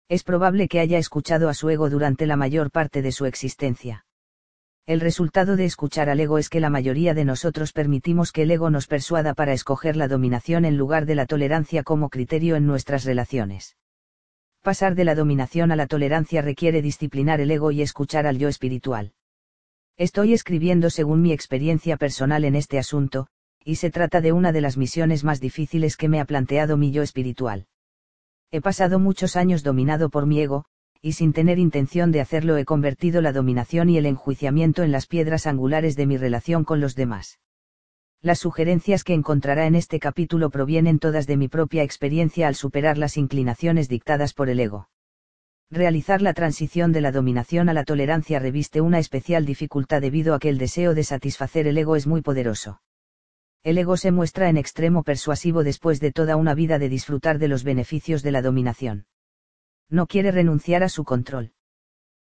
Es probable que haya escuchado a su ego durante la mayor parte de su existencia. El resultado de escuchar al ego es que la mayoría de nosotros permitimos que el ego nos persuada para escoger la dominación en lugar de la tolerancia como criterio en nuestras relaciones. Pasar de la dominación a la tolerancia requiere disciplinar el ego y escuchar al yo espiritual. Estoy escribiendo según mi experiencia personal en este asunto, y se trata de una de las misiones más difíciles que me ha planteado mi yo espiritual. He pasado muchos años dominado por mi ego, y sin tener intención de hacerlo he convertido la dominación y el enjuiciamiento en las piedras angulares de mi relación con los demás. Las sugerencias que encontrará en este capítulo provienen todas de mi propia experiencia al superar las inclinaciones dictadas por el ego. Realizar la transición de la dominación a la tolerancia reviste una especial dificultad debido a que el deseo de satisfacer el ego es muy poderoso. El ego se muestra en extremo persuasivo después de toda una vida de disfrutar de los beneficios de la dominación no quiere renunciar a su control.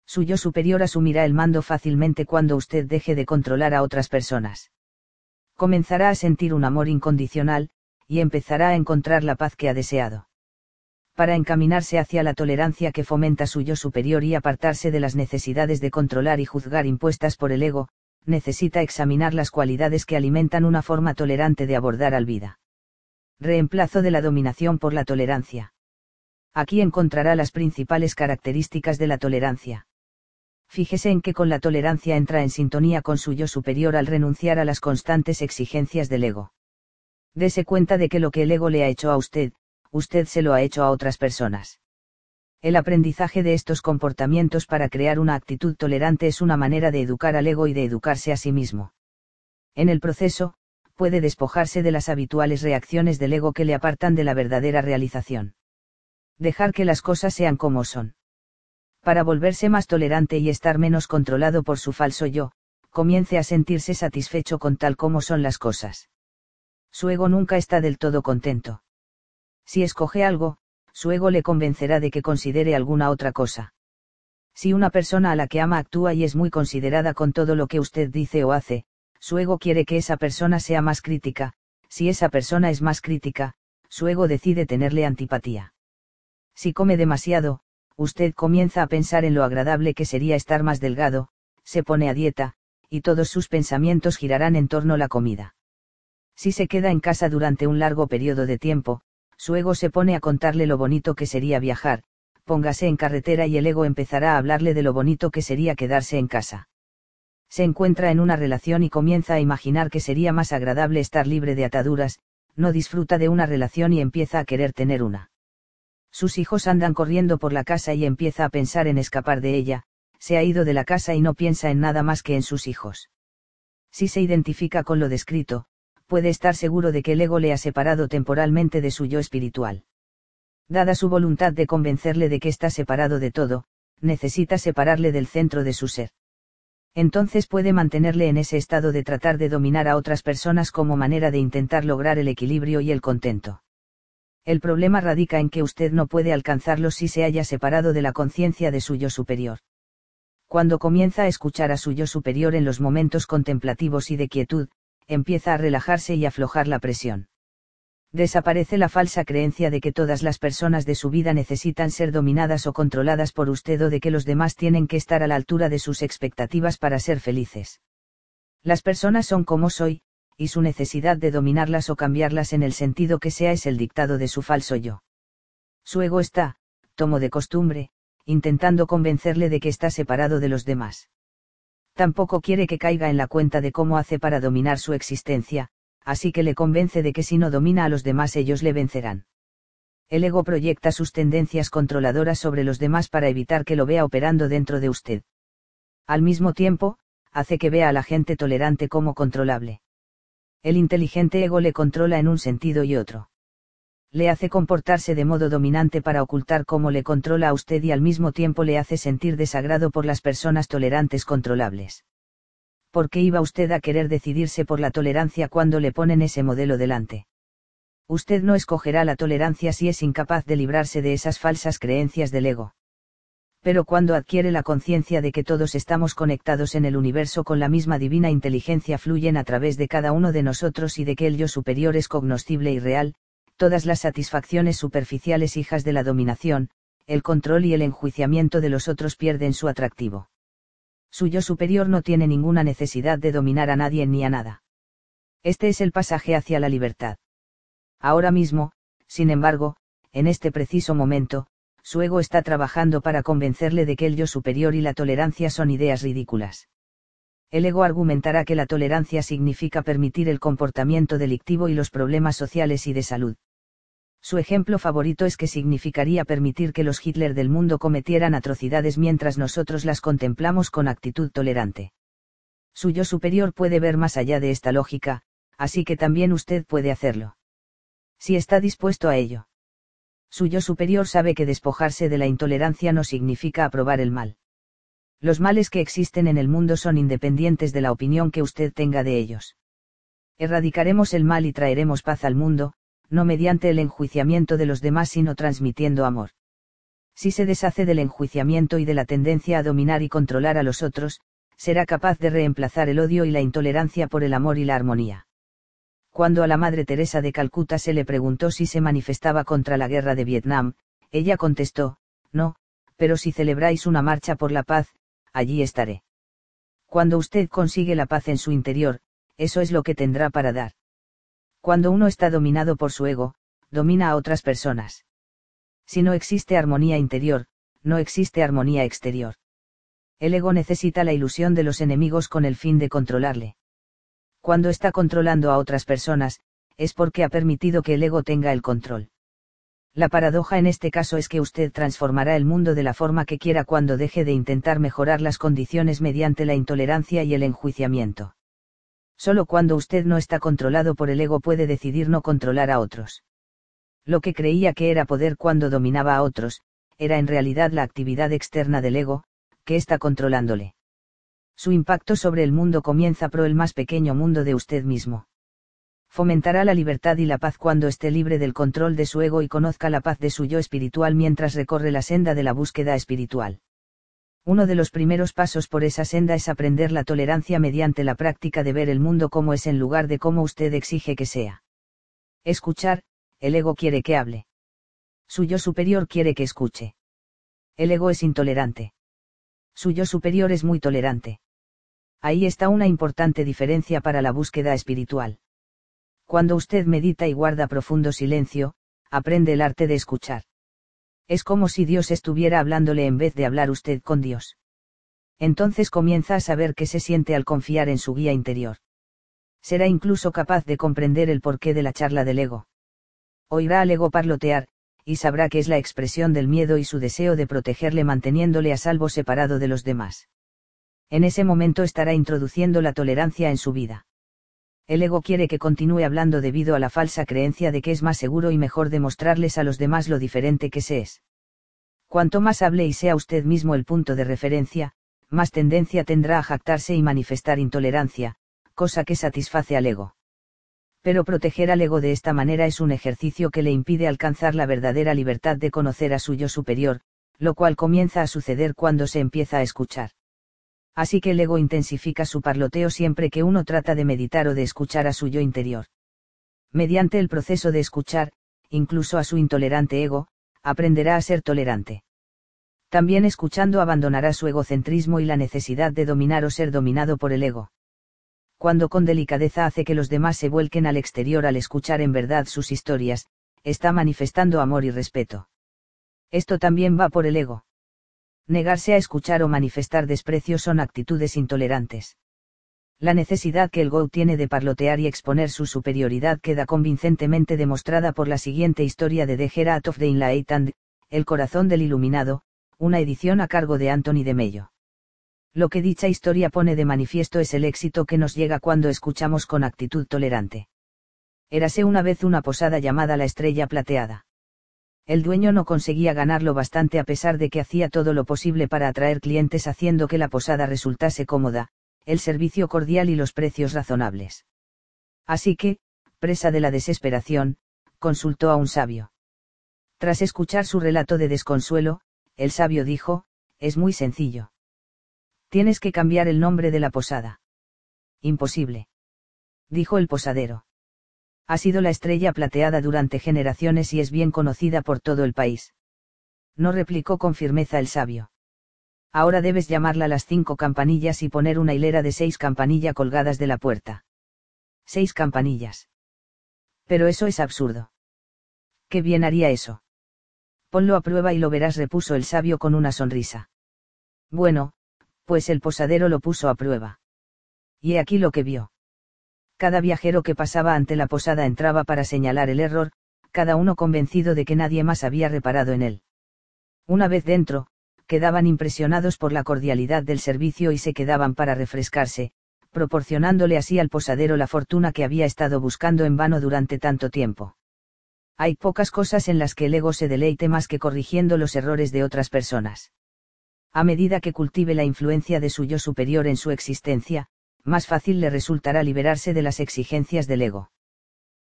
Su yo superior asumirá el mando fácilmente cuando usted deje de controlar a otras personas. Comenzará a sentir un amor incondicional, y empezará a encontrar la paz que ha deseado. Para encaminarse hacia la tolerancia que fomenta su yo superior y apartarse de las necesidades de controlar y juzgar impuestas por el ego, necesita examinar las cualidades que alimentan una forma tolerante de abordar al vida. Reemplazo de la dominación por la tolerancia. Aquí encontrará las principales características de la tolerancia. Fíjese en que con la tolerancia entra en sintonía con su yo superior al renunciar a las constantes exigencias del ego. Dese cuenta de que lo que el ego le ha hecho a usted, usted se lo ha hecho a otras personas. El aprendizaje de estos comportamientos para crear una actitud tolerante es una manera de educar al ego y de educarse a sí mismo. En el proceso, puede despojarse de las habituales reacciones del ego que le apartan de la verdadera realización dejar que las cosas sean como son. Para volverse más tolerante y estar menos controlado por su falso yo, comience a sentirse satisfecho con tal como son las cosas. Su ego nunca está del todo contento. Si escoge algo, su ego le convencerá de que considere alguna otra cosa. Si una persona a la que ama actúa y es muy considerada con todo lo que usted dice o hace, su ego quiere que esa persona sea más crítica, si esa persona es más crítica, su ego decide tenerle antipatía. Si come demasiado, usted comienza a pensar en lo agradable que sería estar más delgado, se pone a dieta, y todos sus pensamientos girarán en torno a la comida. Si se queda en casa durante un largo periodo de tiempo, su ego se pone a contarle lo bonito que sería viajar, póngase en carretera y el ego empezará a hablarle de lo bonito que sería quedarse en casa. Se encuentra en una relación y comienza a imaginar que sería más agradable estar libre de ataduras, no disfruta de una relación y empieza a querer tener una. Sus hijos andan corriendo por la casa y empieza a pensar en escapar de ella, se ha ido de la casa y no piensa en nada más que en sus hijos. Si se identifica con lo descrito, puede estar seguro de que el ego le ha separado temporalmente de su yo espiritual. Dada su voluntad de convencerle de que está separado de todo, necesita separarle del centro de su ser. Entonces puede mantenerle en ese estado de tratar de dominar a otras personas como manera de intentar lograr el equilibrio y el contento. El problema radica en que usted no puede alcanzarlo si se haya separado de la conciencia de su yo superior. Cuando comienza a escuchar a su yo superior en los momentos contemplativos y de quietud, empieza a relajarse y aflojar la presión. Desaparece la falsa creencia de que todas las personas de su vida necesitan ser dominadas o controladas por usted o de que los demás tienen que estar a la altura de sus expectativas para ser felices. Las personas son como soy, y su necesidad de dominarlas o cambiarlas en el sentido que sea es el dictado de su falso yo. Su ego está, tomo de costumbre, intentando convencerle de que está separado de los demás. Tampoco quiere que caiga en la cuenta de cómo hace para dominar su existencia, así que le convence de que si no domina a los demás ellos le vencerán. El ego proyecta sus tendencias controladoras sobre los demás para evitar que lo vea operando dentro de usted. Al mismo tiempo, hace que vea a la gente tolerante como controlable el inteligente ego le controla en un sentido y otro. Le hace comportarse de modo dominante para ocultar cómo le controla a usted y al mismo tiempo le hace sentir desagrado por las personas tolerantes controlables. ¿Por qué iba usted a querer decidirse por la tolerancia cuando le ponen ese modelo delante? Usted no escogerá la tolerancia si es incapaz de librarse de esas falsas creencias del ego pero cuando adquiere la conciencia de que todos estamos conectados en el universo con la misma divina inteligencia fluyen a través de cada uno de nosotros y de que el yo superior es cognoscible y real, todas las satisfacciones superficiales hijas de la dominación, el control y el enjuiciamiento de los otros pierden su atractivo. Su yo superior no tiene ninguna necesidad de dominar a nadie ni a nada. Este es el pasaje hacia la libertad. Ahora mismo, sin embargo, en este preciso momento, su ego está trabajando para convencerle de que el yo superior y la tolerancia son ideas ridículas. El ego argumentará que la tolerancia significa permitir el comportamiento delictivo y los problemas sociales y de salud. Su ejemplo favorito es que significaría permitir que los Hitler del mundo cometieran atrocidades mientras nosotros las contemplamos con actitud tolerante. Su yo superior puede ver más allá de esta lógica, así que también usted puede hacerlo. Si está dispuesto a ello. Su yo superior sabe que despojarse de la intolerancia no significa aprobar el mal. Los males que existen en el mundo son independientes de la opinión que usted tenga de ellos. Erradicaremos el mal y traeremos paz al mundo, no mediante el enjuiciamiento de los demás sino transmitiendo amor. Si se deshace del enjuiciamiento y de la tendencia a dominar y controlar a los otros, será capaz de reemplazar el odio y la intolerancia por el amor y la armonía cuando a la Madre Teresa de Calcuta se le preguntó si se manifestaba contra la guerra de Vietnam, ella contestó, no, pero si celebráis una marcha por la paz, allí estaré. Cuando usted consigue la paz en su interior, eso es lo que tendrá para dar. Cuando uno está dominado por su ego, domina a otras personas. Si no existe armonía interior, no existe armonía exterior. El ego necesita la ilusión de los enemigos con el fin de controlarle cuando está controlando a otras personas, es porque ha permitido que el ego tenga el control. La paradoja en este caso es que usted transformará el mundo de la forma que quiera cuando deje de intentar mejorar las condiciones mediante la intolerancia y el enjuiciamiento. Solo cuando usted no está controlado por el ego puede decidir no controlar a otros. Lo que creía que era poder cuando dominaba a otros, era en realidad la actividad externa del ego, que está controlándole su impacto sobre el mundo comienza pro el más pequeño mundo de usted mismo. Fomentará la libertad y la paz cuando esté libre del control de su ego y conozca la paz de su yo espiritual mientras recorre la senda de la búsqueda espiritual. Uno de los primeros pasos por esa senda es aprender la tolerancia mediante la práctica de ver el mundo como es en lugar de como usted exige que sea. Escuchar, el ego quiere que hable. Su yo superior quiere que escuche. El ego es intolerante. Su yo superior es muy tolerante. Ahí está una importante diferencia para la búsqueda espiritual. Cuando usted medita y guarda profundo silencio, aprende el arte de escuchar. Es como si Dios estuviera hablándole en vez de hablar usted con Dios. Entonces comienza a saber qué se siente al confiar en su guía interior. Será incluso capaz de comprender el porqué de la charla del ego. Oirá al ego parlotear, y sabrá que es la expresión del miedo y su deseo de protegerle manteniéndole a salvo separado de los demás. En ese momento estará introduciendo la tolerancia en su vida. El ego quiere que continúe hablando debido a la falsa creencia de que es más seguro y mejor demostrarles a los demás lo diferente que se es. Cuanto más hable y sea usted mismo el punto de referencia, más tendencia tendrá a jactarse y manifestar intolerancia, cosa que satisface al ego. Pero proteger al ego de esta manera es un ejercicio que le impide alcanzar la verdadera libertad de conocer a su yo superior, lo cual comienza a suceder cuando se empieza a escuchar así que el ego intensifica su parloteo siempre que uno trata de meditar o de escuchar a su yo interior. Mediante el proceso de escuchar, incluso a su intolerante ego, aprenderá a ser tolerante. También escuchando abandonará su egocentrismo y la necesidad de dominar o ser dominado por el ego. Cuando con delicadeza hace que los demás se vuelquen al exterior al escuchar en verdad sus historias, está manifestando amor y respeto. Esto también va por el ego negarse a escuchar o manifestar desprecio son actitudes intolerantes. La necesidad que el Go tiene de parlotear y exponer su superioridad queda convincentemente demostrada por la siguiente historia de The Herat of the El corazón del iluminado, una edición a cargo de Anthony de Mello. Lo que dicha historia pone de manifiesto es el éxito que nos llega cuando escuchamos con actitud tolerante. Érase una vez una posada llamada la Estrella Plateada el dueño no conseguía ganarlo bastante a pesar de que hacía todo lo posible para atraer clientes haciendo que la posada resultase cómoda, el servicio cordial y los precios razonables. Así que, presa de la desesperación, consultó a un sabio. Tras escuchar su relato de desconsuelo, el sabio dijo, es muy sencillo. Tienes que cambiar el nombre de la posada. Imposible. Dijo el posadero ha sido la estrella plateada durante generaciones y es bien conocida por todo el país. No replicó con firmeza el sabio. Ahora debes llamarla las cinco campanillas y poner una hilera de seis campanillas colgadas de la puerta. Seis campanillas. Pero eso es absurdo. Qué bien haría eso. Ponlo a prueba y lo verás, repuso el sabio con una sonrisa. Bueno, pues el posadero lo puso a prueba. Y he aquí lo que vio. Cada viajero que pasaba ante la posada entraba para señalar el error, cada uno convencido de que nadie más había reparado en él. Una vez dentro, quedaban impresionados por la cordialidad del servicio y se quedaban para refrescarse, proporcionándole así al posadero la fortuna que había estado buscando en vano durante tanto tiempo. Hay pocas cosas en las que el ego se deleite más que corrigiendo los errores de otras personas. A medida que cultive la influencia de su yo superior en su existencia, más fácil le resultará liberarse de las exigencias del ego.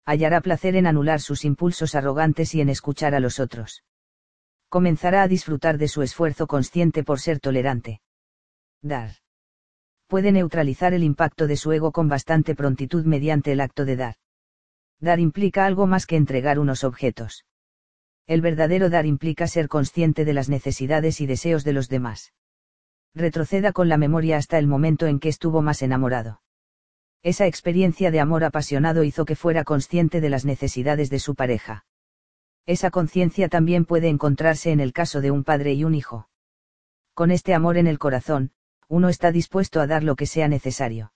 Hallará placer en anular sus impulsos arrogantes y en escuchar a los otros. Comenzará a disfrutar de su esfuerzo consciente por ser tolerante. Dar. Puede neutralizar el impacto de su ego con bastante prontitud mediante el acto de dar. Dar implica algo más que entregar unos objetos. El verdadero dar implica ser consciente de las necesidades y deseos de los demás retroceda con la memoria hasta el momento en que estuvo más enamorado. Esa experiencia de amor apasionado hizo que fuera consciente de las necesidades de su pareja. Esa conciencia también puede encontrarse en el caso de un padre y un hijo. Con este amor en el corazón, uno está dispuesto a dar lo que sea necesario.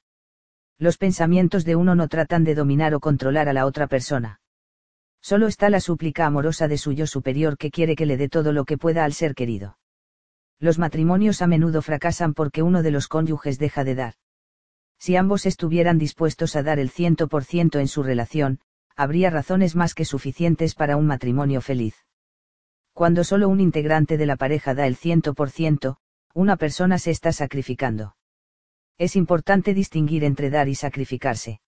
Los pensamientos de uno no tratan de dominar o controlar a la otra persona. Solo está la súplica amorosa de su yo superior que quiere que le dé todo lo que pueda al ser querido. Los matrimonios a menudo fracasan porque uno de los cónyuges deja de dar. Si ambos estuvieran dispuestos a dar el ciento por ciento en su relación, habría razones más que suficientes para un matrimonio feliz. Cuando solo un integrante de la pareja da el ciento por ciento, una persona se está sacrificando. Es importante distinguir entre dar y sacrificarse.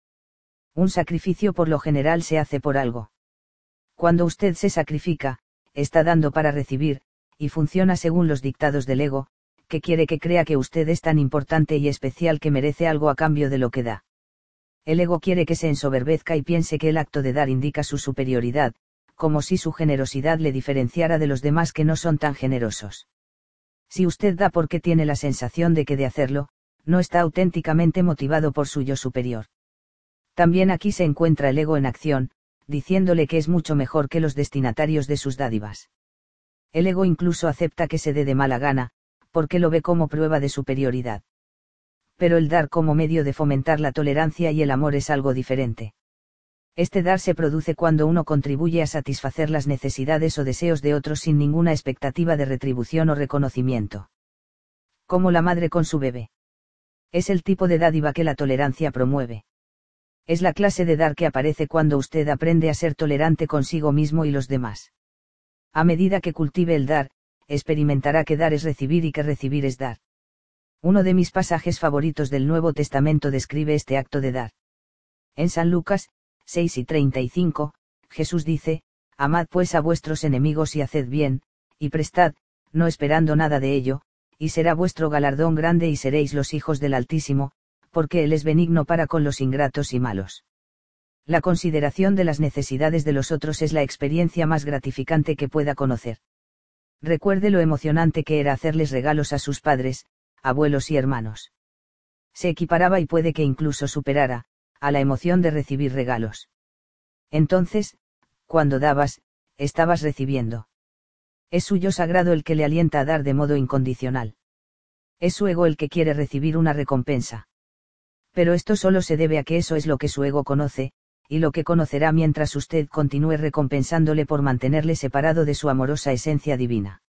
Un sacrificio por lo general se hace por algo. Cuando usted se sacrifica, está dando para recibir, y funciona según los dictados del ego, que quiere que crea que usted es tan importante y especial que merece algo a cambio de lo que da. El ego quiere que se ensoberbezca y piense que el acto de dar indica su superioridad, como si su generosidad le diferenciara de los demás que no son tan generosos. Si usted da porque tiene la sensación de que de hacerlo, no está auténticamente motivado por su yo superior. También aquí se encuentra el ego en acción, diciéndole que es mucho mejor que los destinatarios de sus dádivas. El ego incluso acepta que se dé de mala gana, porque lo ve como prueba de superioridad. Pero el dar como medio de fomentar la tolerancia y el amor es algo diferente. Este dar se produce cuando uno contribuye a satisfacer las necesidades o deseos de otros sin ninguna expectativa de retribución o reconocimiento. Como la madre con su bebé. Es el tipo de dádiva que la tolerancia promueve. Es la clase de dar que aparece cuando usted aprende a ser tolerante consigo mismo y los demás. A medida que cultive el dar, experimentará que dar es recibir y que recibir es dar. Uno de mis pasajes favoritos del Nuevo Testamento describe este acto de dar. En San Lucas, 6 y 35, Jesús dice, Amad pues a vuestros enemigos y haced bien, y prestad, no esperando nada de ello, y será vuestro galardón grande y seréis los hijos del Altísimo, porque Él es benigno para con los ingratos y malos. La consideración de las necesidades de los otros es la experiencia más gratificante que pueda conocer. Recuerde lo emocionante que era hacerles regalos a sus padres, abuelos y hermanos. Se equiparaba y puede que incluso superara, a la emoción de recibir regalos. Entonces, cuando dabas, estabas recibiendo. Es suyo sagrado el que le alienta a dar de modo incondicional. Es su ego el que quiere recibir una recompensa. Pero esto solo se debe a que eso es lo que su ego conoce, y lo que conocerá mientras usted continúe recompensándole por mantenerle separado de su amorosa esencia divina.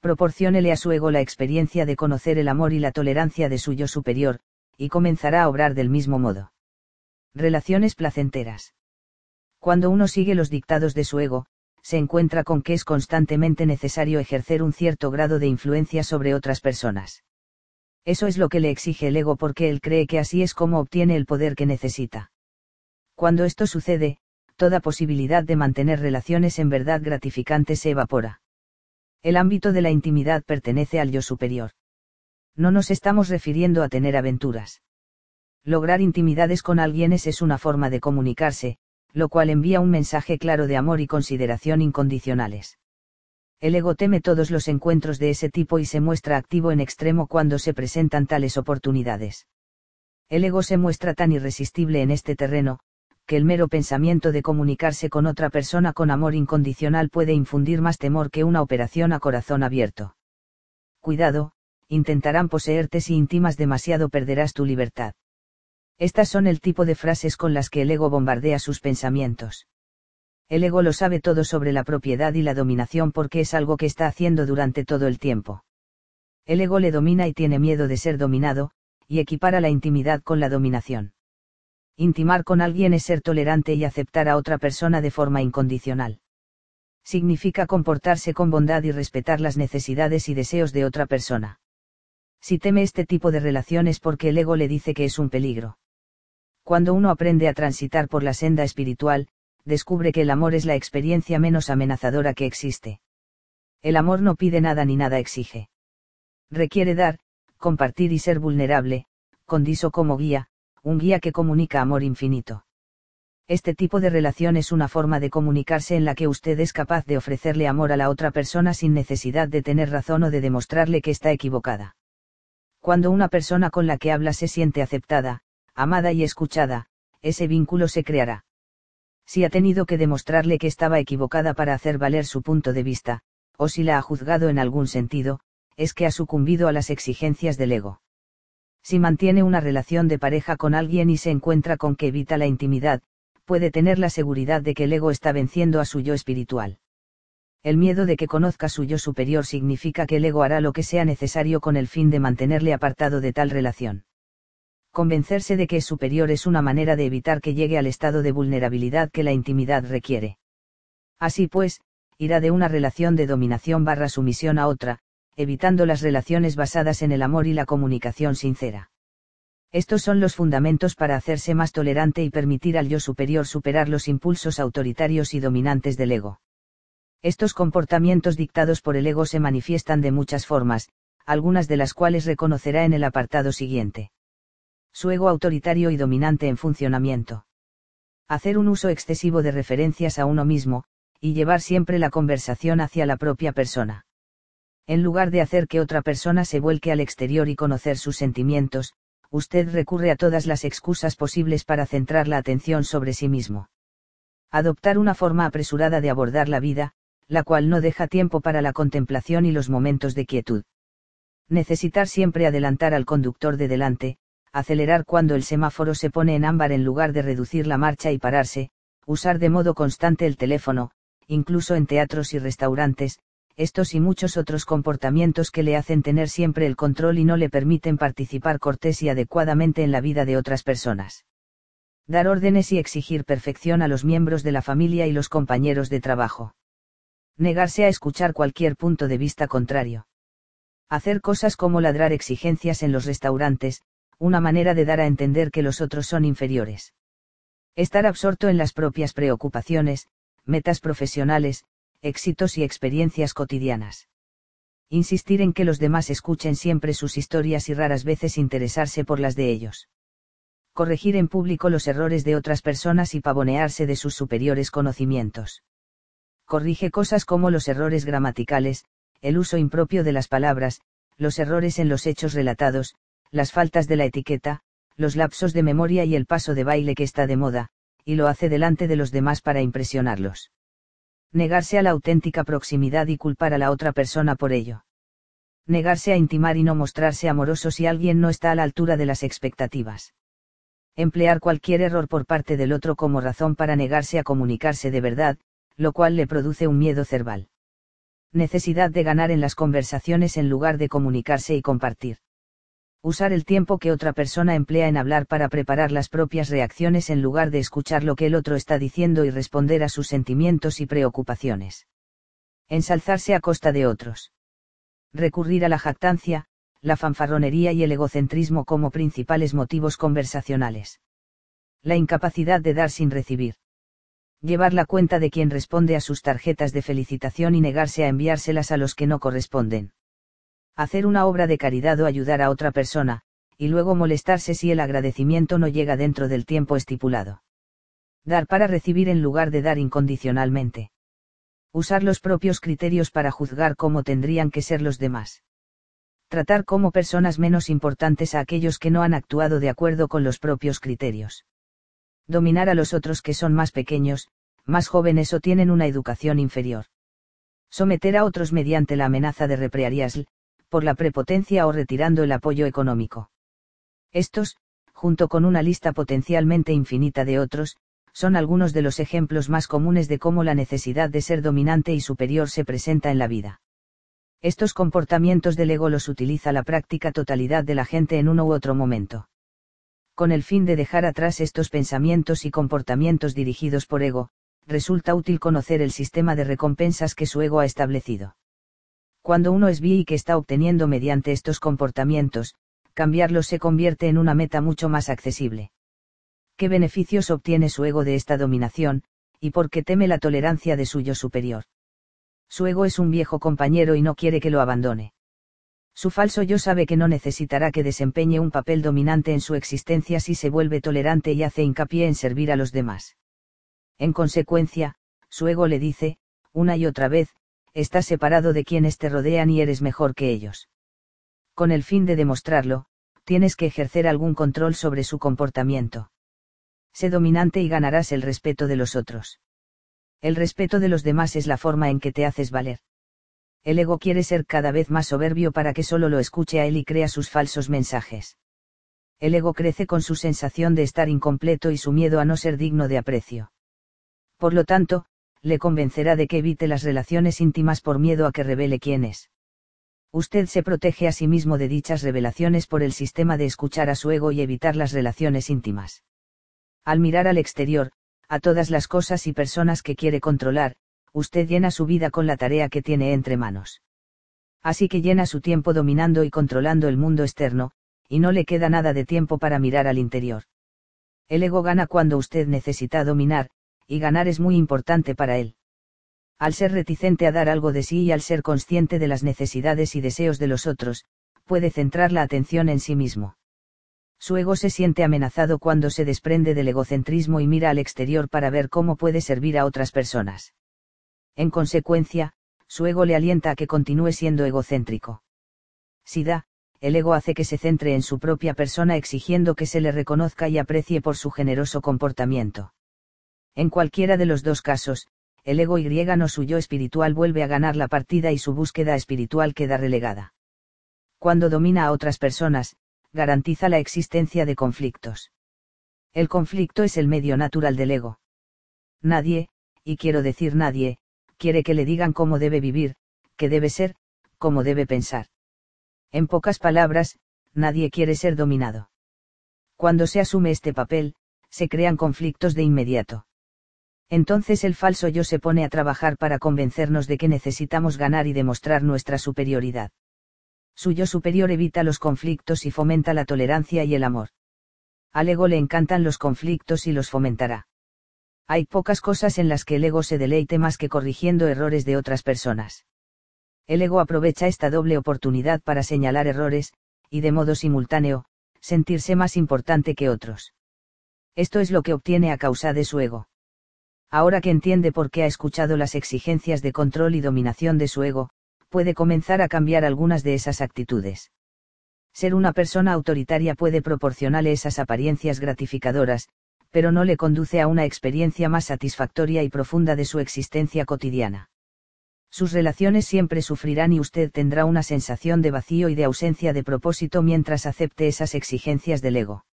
Proporciónele a su ego la experiencia de conocer el amor y la tolerancia de su yo superior, y comenzará a obrar del mismo modo. Relaciones placenteras. Cuando uno sigue los dictados de su ego, se encuentra con que es constantemente necesario ejercer un cierto grado de influencia sobre otras personas. Eso es lo que le exige el ego porque él cree que así es como obtiene el poder que necesita. Cuando esto sucede, toda posibilidad de mantener relaciones en verdad gratificantes se evapora. El ámbito de la intimidad pertenece al yo superior. No nos estamos refiriendo a tener aventuras. Lograr intimidades con alguienes es una forma de comunicarse, lo cual envía un mensaje claro de amor y consideración incondicionales. El ego teme todos los encuentros de ese tipo y se muestra activo en extremo cuando se presentan tales oportunidades. El ego se muestra tan irresistible en este terreno, que el mero pensamiento de comunicarse con otra persona con amor incondicional puede infundir más temor que una operación a corazón abierto. Cuidado, intentarán poseerte si intimas demasiado perderás tu libertad. Estas son el tipo de frases con las que el ego bombardea sus pensamientos. El ego lo sabe todo sobre la propiedad y la dominación porque es algo que está haciendo durante todo el tiempo. El ego le domina y tiene miedo de ser dominado, y equipara la intimidad con la dominación. Intimar con alguien es ser tolerante y aceptar a otra persona de forma incondicional. Significa comportarse con bondad y respetar las necesidades y deseos de otra persona. Si teme este tipo de relaciones porque el ego le dice que es un peligro. Cuando uno aprende a transitar por la senda espiritual, descubre que el amor es la experiencia menos amenazadora que existe. El amor no pide nada ni nada exige. Requiere dar, compartir y ser vulnerable, con Diso como guía, un guía que comunica amor infinito. Este tipo de relación es una forma de comunicarse en la que usted es capaz de ofrecerle amor a la otra persona sin necesidad de tener razón o de demostrarle que está equivocada. Cuando una persona con la que habla se siente aceptada, amada y escuchada, ese vínculo se creará. Si ha tenido que demostrarle que estaba equivocada para hacer valer su punto de vista, o si la ha juzgado en algún sentido, es que ha sucumbido a las exigencias del ego. Si mantiene una relación de pareja con alguien y se encuentra con que evita la intimidad, puede tener la seguridad de que el ego está venciendo a su yo espiritual. El miedo de que conozca su yo superior significa que el ego hará lo que sea necesario con el fin de mantenerle apartado de tal relación. Convencerse de que es superior es una manera de evitar que llegue al estado de vulnerabilidad que la intimidad requiere. Así pues, irá de una relación de dominación barra sumisión a otra, evitando las relaciones basadas en el amor y la comunicación sincera. Estos son los fundamentos para hacerse más tolerante y permitir al yo superior superar los impulsos autoritarios y dominantes del ego. Estos comportamientos dictados por el ego se manifiestan de muchas formas, algunas de las cuales reconocerá en el apartado siguiente. Su ego autoritario y dominante en funcionamiento. Hacer un uso excesivo de referencias a uno mismo, y llevar siempre la conversación hacia la propia persona. En lugar de hacer que otra persona se vuelque al exterior y conocer sus sentimientos, usted recurre a todas las excusas posibles para centrar la atención sobre sí mismo. Adoptar una forma apresurada de abordar la vida, la cual no deja tiempo para la contemplación y los momentos de quietud. Necesitar siempre adelantar al conductor de delante, acelerar cuando el semáforo se pone en ámbar en lugar de reducir la marcha y pararse, usar de modo constante el teléfono, incluso en teatros y restaurantes, estos y muchos otros comportamientos que le hacen tener siempre el control y no le permiten participar cortés y adecuadamente en la vida de otras personas. Dar órdenes y exigir perfección a los miembros de la familia y los compañeros de trabajo. Negarse a escuchar cualquier punto de vista contrario. Hacer cosas como ladrar exigencias en los restaurantes, una manera de dar a entender que los otros son inferiores. Estar absorto en las propias preocupaciones, metas profesionales, éxitos y experiencias cotidianas. Insistir en que los demás escuchen siempre sus historias y raras veces interesarse por las de ellos. Corregir en público los errores de otras personas y pavonearse de sus superiores conocimientos. Corrige cosas como los errores gramaticales, el uso impropio de las palabras, los errores en los hechos relatados, las faltas de la etiqueta, los lapsos de memoria y el paso de baile que está de moda, y lo hace delante de los demás para impresionarlos negarse a la auténtica proximidad y culpar a la otra persona por ello. Negarse a intimar y no mostrarse amoroso si alguien no está a la altura de las expectativas. Emplear cualquier error por parte del otro como razón para negarse a comunicarse de verdad, lo cual le produce un miedo cerval. Necesidad de ganar en las conversaciones en lugar de comunicarse y compartir. Usar el tiempo que otra persona emplea en hablar para preparar las propias reacciones en lugar de escuchar lo que el otro está diciendo y responder a sus sentimientos y preocupaciones. Ensalzarse a costa de otros. Recurrir a la jactancia, la fanfarronería y el egocentrismo como principales motivos conversacionales. La incapacidad de dar sin recibir. Llevar la cuenta de quien responde a sus tarjetas de felicitación y negarse a enviárselas a los que no corresponden hacer una obra de caridad o ayudar a otra persona, y luego molestarse si el agradecimiento no llega dentro del tiempo estipulado. Dar para recibir en lugar de dar incondicionalmente. Usar los propios criterios para juzgar cómo tendrían que ser los demás. Tratar como personas menos importantes a aquellos que no han actuado de acuerdo con los propios criterios. Dominar a los otros que son más pequeños, más jóvenes o tienen una educación inferior. Someter a otros mediante la amenaza de repreariasl, por la prepotencia o retirando el apoyo económico. Estos, junto con una lista potencialmente infinita de otros, son algunos de los ejemplos más comunes de cómo la necesidad de ser dominante y superior se presenta en la vida. Estos comportamientos del ego los utiliza la práctica totalidad de la gente en uno u otro momento. Con el fin de dejar atrás estos pensamientos y comportamientos dirigidos por ego, resulta útil conocer el sistema de recompensas que su ego ha establecido. Cuando uno es bien y que está obteniendo mediante estos comportamientos, cambiarlos se convierte en una meta mucho más accesible. ¿Qué beneficios obtiene su ego de esta dominación, y por qué teme la tolerancia de suyo superior? Su ego es un viejo compañero y no quiere que lo abandone. Su falso yo sabe que no necesitará que desempeñe un papel dominante en su existencia si se vuelve tolerante y hace hincapié en servir a los demás. En consecuencia, su ego le dice, una y otra vez, estás separado de quienes te rodean y eres mejor que ellos. Con el fin de demostrarlo, tienes que ejercer algún control sobre su comportamiento. Sé dominante y ganarás el respeto de los otros. El respeto de los demás es la forma en que te haces valer. El ego quiere ser cada vez más soberbio para que solo lo escuche a él y crea sus falsos mensajes. El ego crece con su sensación de estar incompleto y su miedo a no ser digno de aprecio. Por lo tanto, le convencerá de que evite las relaciones íntimas por miedo a que revele quién es. Usted se protege a sí mismo de dichas revelaciones por el sistema de escuchar a su ego y evitar las relaciones íntimas. Al mirar al exterior, a todas las cosas y personas que quiere controlar, usted llena su vida con la tarea que tiene entre manos. Así que llena su tiempo dominando y controlando el mundo externo, y no le queda nada de tiempo para mirar al interior. El ego gana cuando usted necesita dominar, y ganar es muy importante para él. Al ser reticente a dar algo de sí y al ser consciente de las necesidades y deseos de los otros, puede centrar la atención en sí mismo. Su ego se siente amenazado cuando se desprende del egocentrismo y mira al exterior para ver cómo puede servir a otras personas. En consecuencia, su ego le alienta a que continúe siendo egocéntrico. Si da, el ego hace que se centre en su propia persona exigiendo que se le reconozca y aprecie por su generoso comportamiento. En cualquiera de los dos casos, el ego no su yo espiritual vuelve a ganar la partida y su búsqueda espiritual queda relegada. Cuando domina a otras personas, garantiza la existencia de conflictos. El conflicto es el medio natural del ego. Nadie, y quiero decir nadie, quiere que le digan cómo debe vivir, qué debe ser, cómo debe pensar. En pocas palabras, nadie quiere ser dominado. Cuando se asume este papel, se crean conflictos de inmediato. Entonces el falso yo se pone a trabajar para convencernos de que necesitamos ganar y demostrar nuestra superioridad. Su yo superior evita los conflictos y fomenta la tolerancia y el amor. Al ego le encantan los conflictos y los fomentará. Hay pocas cosas en las que el ego se deleite más que corrigiendo errores de otras personas. El ego aprovecha esta doble oportunidad para señalar errores, y de modo simultáneo, sentirse más importante que otros. Esto es lo que obtiene a causa de su ego. Ahora que entiende por qué ha escuchado las exigencias de control y dominación de su ego, puede comenzar a cambiar algunas de esas actitudes. Ser una persona autoritaria puede proporcionarle esas apariencias gratificadoras, pero no le conduce a una experiencia más satisfactoria y profunda de su existencia cotidiana. Sus relaciones siempre sufrirán y usted tendrá una sensación de vacío y de ausencia de propósito mientras acepte esas exigencias del ego.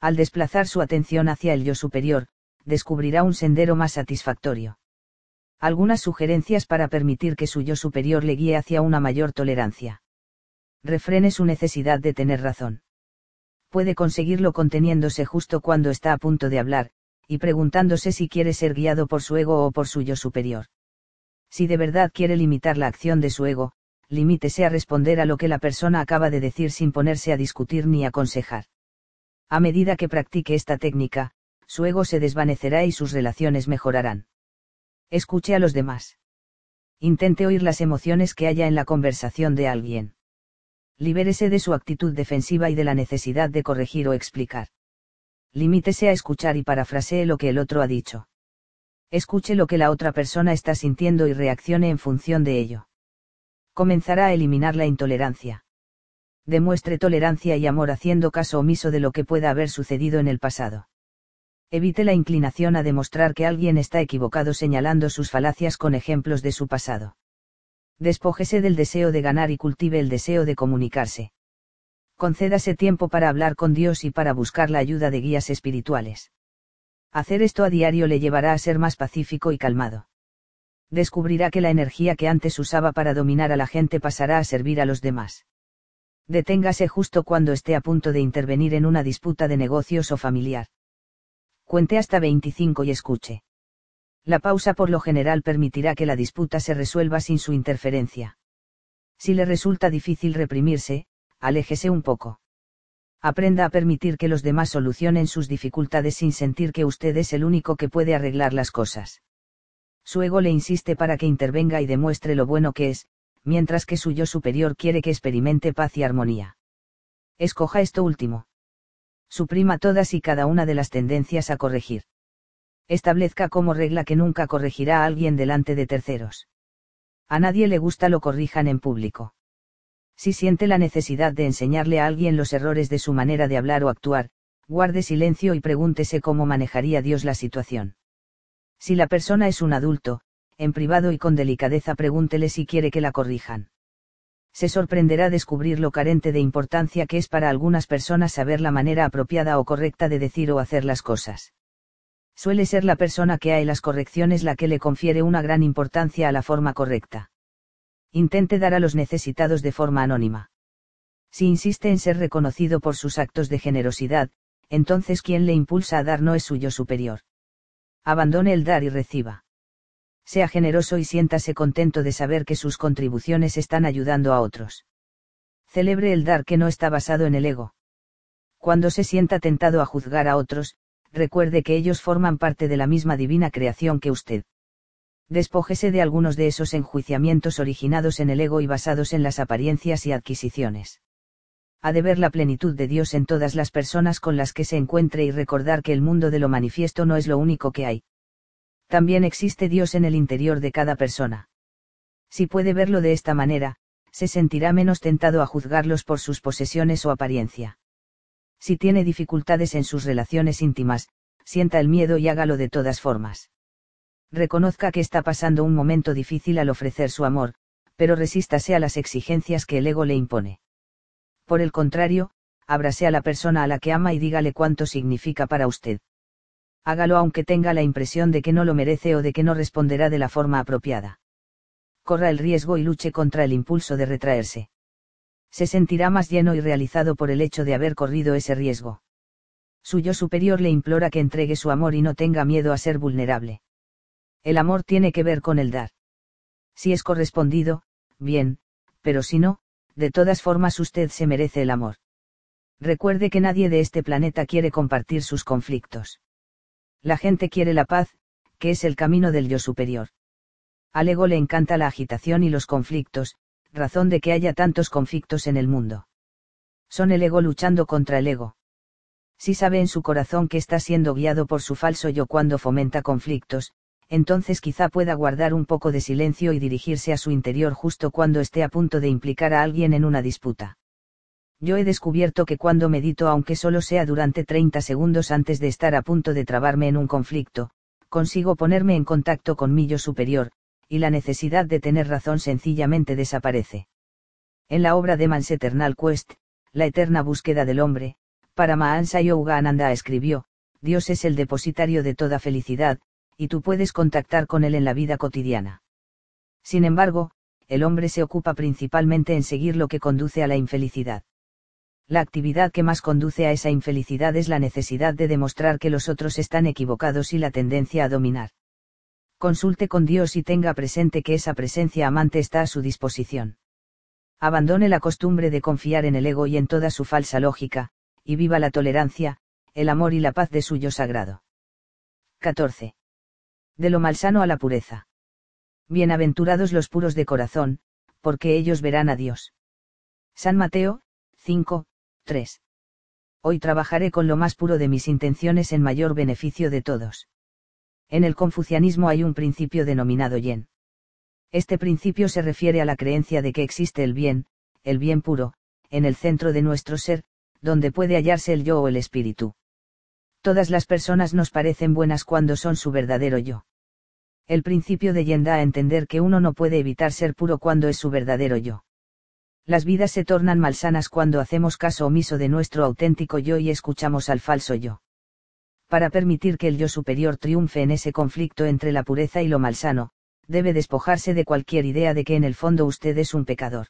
Al desplazar su atención hacia el yo superior, descubrirá un sendero más satisfactorio algunas sugerencias para permitir que su yo superior le guíe hacia una mayor tolerancia. Refrene su necesidad de tener razón. Puede conseguirlo conteniéndose justo cuando está a punto de hablar, y preguntándose si quiere ser guiado por su ego o por su yo superior. Si de verdad quiere limitar la acción de su ego, limítese a responder a lo que la persona acaba de decir sin ponerse a discutir ni aconsejar. A medida que practique esta técnica, su ego se desvanecerá y sus relaciones mejorarán. Escuche a los demás. Intente oír las emociones que haya en la conversación de alguien. Libérese de su actitud defensiva y de la necesidad de corregir o explicar. Limítese a escuchar y parafrasee lo que el otro ha dicho. Escuche lo que la otra persona está sintiendo y reaccione en función de ello. Comenzará a eliminar la intolerancia. Demuestre tolerancia y amor haciendo caso omiso de lo que pueda haber sucedido en el pasado. Evite la inclinación a demostrar que alguien está equivocado señalando sus falacias con ejemplos de su pasado. Despójese del deseo de ganar y cultive el deseo de comunicarse. Concédase tiempo para hablar con Dios y para buscar la ayuda de guías espirituales. Hacer esto a diario le llevará a ser más pacífico y calmado. Descubrirá que la energía que antes usaba para dominar a la gente pasará a servir a los demás. Deténgase justo cuando esté a punto de intervenir en una disputa de negocios o familiar. Cuente hasta 25 y escuche. La pausa por lo general permitirá que la disputa se resuelva sin su interferencia. Si le resulta difícil reprimirse, aléjese un poco. Aprenda a permitir que los demás solucionen sus dificultades sin sentir que usted es el único que puede arreglar las cosas. Su ego le insiste para que intervenga y demuestre lo bueno que es, mientras que su yo superior quiere que experimente paz y armonía. Escoja esto último suprima todas y cada una de las tendencias a corregir. Establezca como regla que nunca corregirá a alguien delante de terceros. A nadie le gusta lo corrijan en público. Si siente la necesidad de enseñarle a alguien los errores de su manera de hablar o actuar, guarde silencio y pregúntese cómo manejaría Dios la situación. Si la persona es un adulto, en privado y con delicadeza pregúntele si quiere que la corrijan se sorprenderá descubrir lo carente de importancia que es para algunas personas saber la manera apropiada o correcta de decir o hacer las cosas. Suele ser la persona que hay las correcciones la que le confiere una gran importancia a la forma correcta. Intente dar a los necesitados de forma anónima. Si insiste en ser reconocido por sus actos de generosidad, entonces quien le impulsa a dar no es suyo superior. Abandone el dar y reciba sea generoso y siéntase contento de saber que sus contribuciones están ayudando a otros. Celebre el dar que no está basado en el ego. Cuando se sienta tentado a juzgar a otros, recuerde que ellos forman parte de la misma divina creación que usted. Despójese de algunos de esos enjuiciamientos originados en el ego y basados en las apariencias y adquisiciones. Ha de ver la plenitud de Dios en todas las personas con las que se encuentre y recordar que el mundo de lo manifiesto no es lo único que hay. También existe Dios en el interior de cada persona. Si puede verlo de esta manera, se sentirá menos tentado a juzgarlos por sus posesiones o apariencia. Si tiene dificultades en sus relaciones íntimas, sienta el miedo y hágalo de todas formas. Reconozca que está pasando un momento difícil al ofrecer su amor, pero resístase a las exigencias que el ego le impone. Por el contrario, ábrase a la persona a la que ama y dígale cuánto significa para usted. Hágalo aunque tenga la impresión de que no lo merece o de que no responderá de la forma apropiada. Corra el riesgo y luche contra el impulso de retraerse. Se sentirá más lleno y realizado por el hecho de haber corrido ese riesgo. Su yo superior le implora que entregue su amor y no tenga miedo a ser vulnerable. El amor tiene que ver con el dar. Si es correspondido, bien, pero si no, de todas formas usted se merece el amor. Recuerde que nadie de este planeta quiere compartir sus conflictos. La gente quiere la paz, que es el camino del yo superior. Al ego le encanta la agitación y los conflictos, razón de que haya tantos conflictos en el mundo. Son el ego luchando contra el ego. Si sabe en su corazón que está siendo guiado por su falso yo cuando fomenta conflictos, entonces quizá pueda guardar un poco de silencio y dirigirse a su interior justo cuando esté a punto de implicar a alguien en una disputa. Yo he descubierto que cuando medito aunque solo sea durante 30 segundos antes de estar a punto de trabarme en un conflicto, consigo ponerme en contacto con mi yo superior, y la necesidad de tener razón sencillamente desaparece. En la obra de Man's Eternal Quest, La eterna búsqueda del hombre, Paramahansa Yogananda escribió, Dios es el depositario de toda felicidad, y tú puedes contactar con él en la vida cotidiana. Sin embargo, el hombre se ocupa principalmente en seguir lo que conduce a la infelicidad. La actividad que más conduce a esa infelicidad es la necesidad de demostrar que los otros están equivocados y la tendencia a dominar. Consulte con Dios y tenga presente que esa presencia amante está a su disposición. Abandone la costumbre de confiar en el ego y en toda su falsa lógica, y viva la tolerancia, el amor y la paz de suyo sagrado. 14 de lo malsano a la pureza. Bienaventurados los puros de corazón, porque ellos verán a Dios. San Mateo, 5, 3. Hoy trabajaré con lo más puro de mis intenciones en mayor beneficio de todos. En el confucianismo hay un principio denominado yen. Este principio se refiere a la creencia de que existe el bien, el bien puro, en el centro de nuestro ser, donde puede hallarse el yo o el espíritu todas las personas nos parecen buenas cuando son su verdadero yo. El principio de Yen da a entender que uno no puede evitar ser puro cuando es su verdadero yo. Las vidas se tornan malsanas cuando hacemos caso omiso de nuestro auténtico yo y escuchamos al falso yo. Para permitir que el yo superior triunfe en ese conflicto entre la pureza y lo malsano, debe despojarse de cualquier idea de que en el fondo usted es un pecador.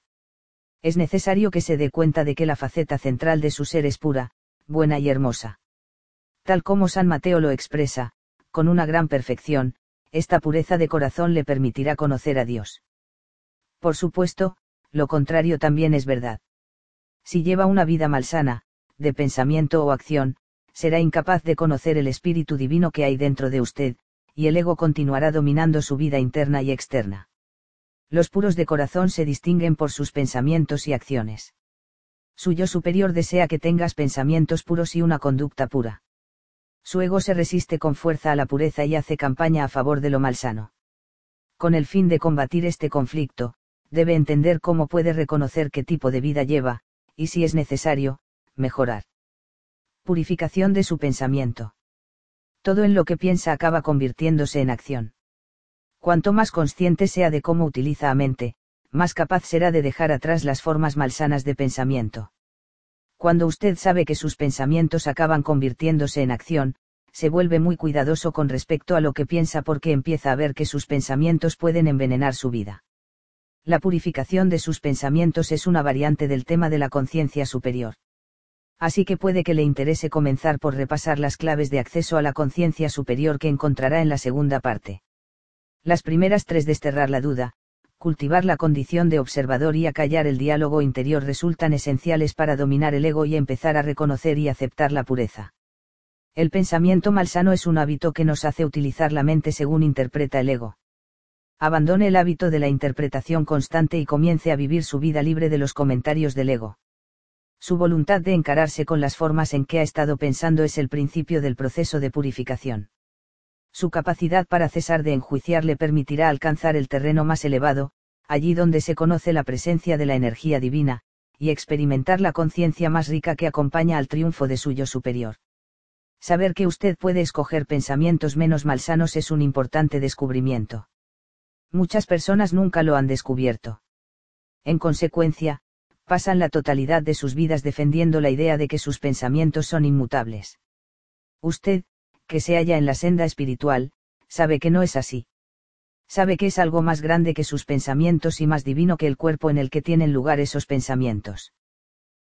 Es necesario que se dé cuenta de que la faceta central de su ser es pura, buena y hermosa tal como San Mateo lo expresa, con una gran perfección, esta pureza de corazón le permitirá conocer a Dios. Por supuesto, lo contrario también es verdad. Si lleva una vida malsana, de pensamiento o acción, será incapaz de conocer el Espíritu Divino que hay dentro de usted, y el ego continuará dominando su vida interna y externa. Los puros de corazón se distinguen por sus pensamientos y acciones. Su yo superior desea que tengas pensamientos puros y una conducta pura. Su ego se resiste con fuerza a la pureza y hace campaña a favor de lo malsano. Con el fin de combatir este conflicto, debe entender cómo puede reconocer qué tipo de vida lleva, y si es necesario, mejorar. Purificación de su pensamiento. Todo en lo que piensa acaba convirtiéndose en acción. Cuanto más consciente sea de cómo utiliza a mente, más capaz será de dejar atrás las formas malsanas de pensamiento. Cuando usted sabe que sus pensamientos acaban convirtiéndose en acción, se vuelve muy cuidadoso con respecto a lo que piensa porque empieza a ver que sus pensamientos pueden envenenar su vida. La purificación de sus pensamientos es una variante del tema de la conciencia superior. Así que puede que le interese comenzar por repasar las claves de acceso a la conciencia superior que encontrará en la segunda parte. Las primeras tres desterrar la duda, cultivar la condición de observador y acallar el diálogo interior resultan esenciales para dominar el ego y empezar a reconocer y aceptar la pureza. El pensamiento malsano es un hábito que nos hace utilizar la mente según interpreta el ego. Abandone el hábito de la interpretación constante y comience a vivir su vida libre de los comentarios del ego. Su voluntad de encararse con las formas en que ha estado pensando es el principio del proceso de purificación. Su capacidad para cesar de enjuiciar le permitirá alcanzar el terreno más elevado, allí donde se conoce la presencia de la energía divina, y experimentar la conciencia más rica que acompaña al triunfo de suyo superior. Saber que usted puede escoger pensamientos menos malsanos es un importante descubrimiento. Muchas personas nunca lo han descubierto. En consecuencia, pasan la totalidad de sus vidas defendiendo la idea de que sus pensamientos son inmutables. Usted, que se halla en la senda espiritual, sabe que no es así. Sabe que es algo más grande que sus pensamientos y más divino que el cuerpo en el que tienen lugar esos pensamientos.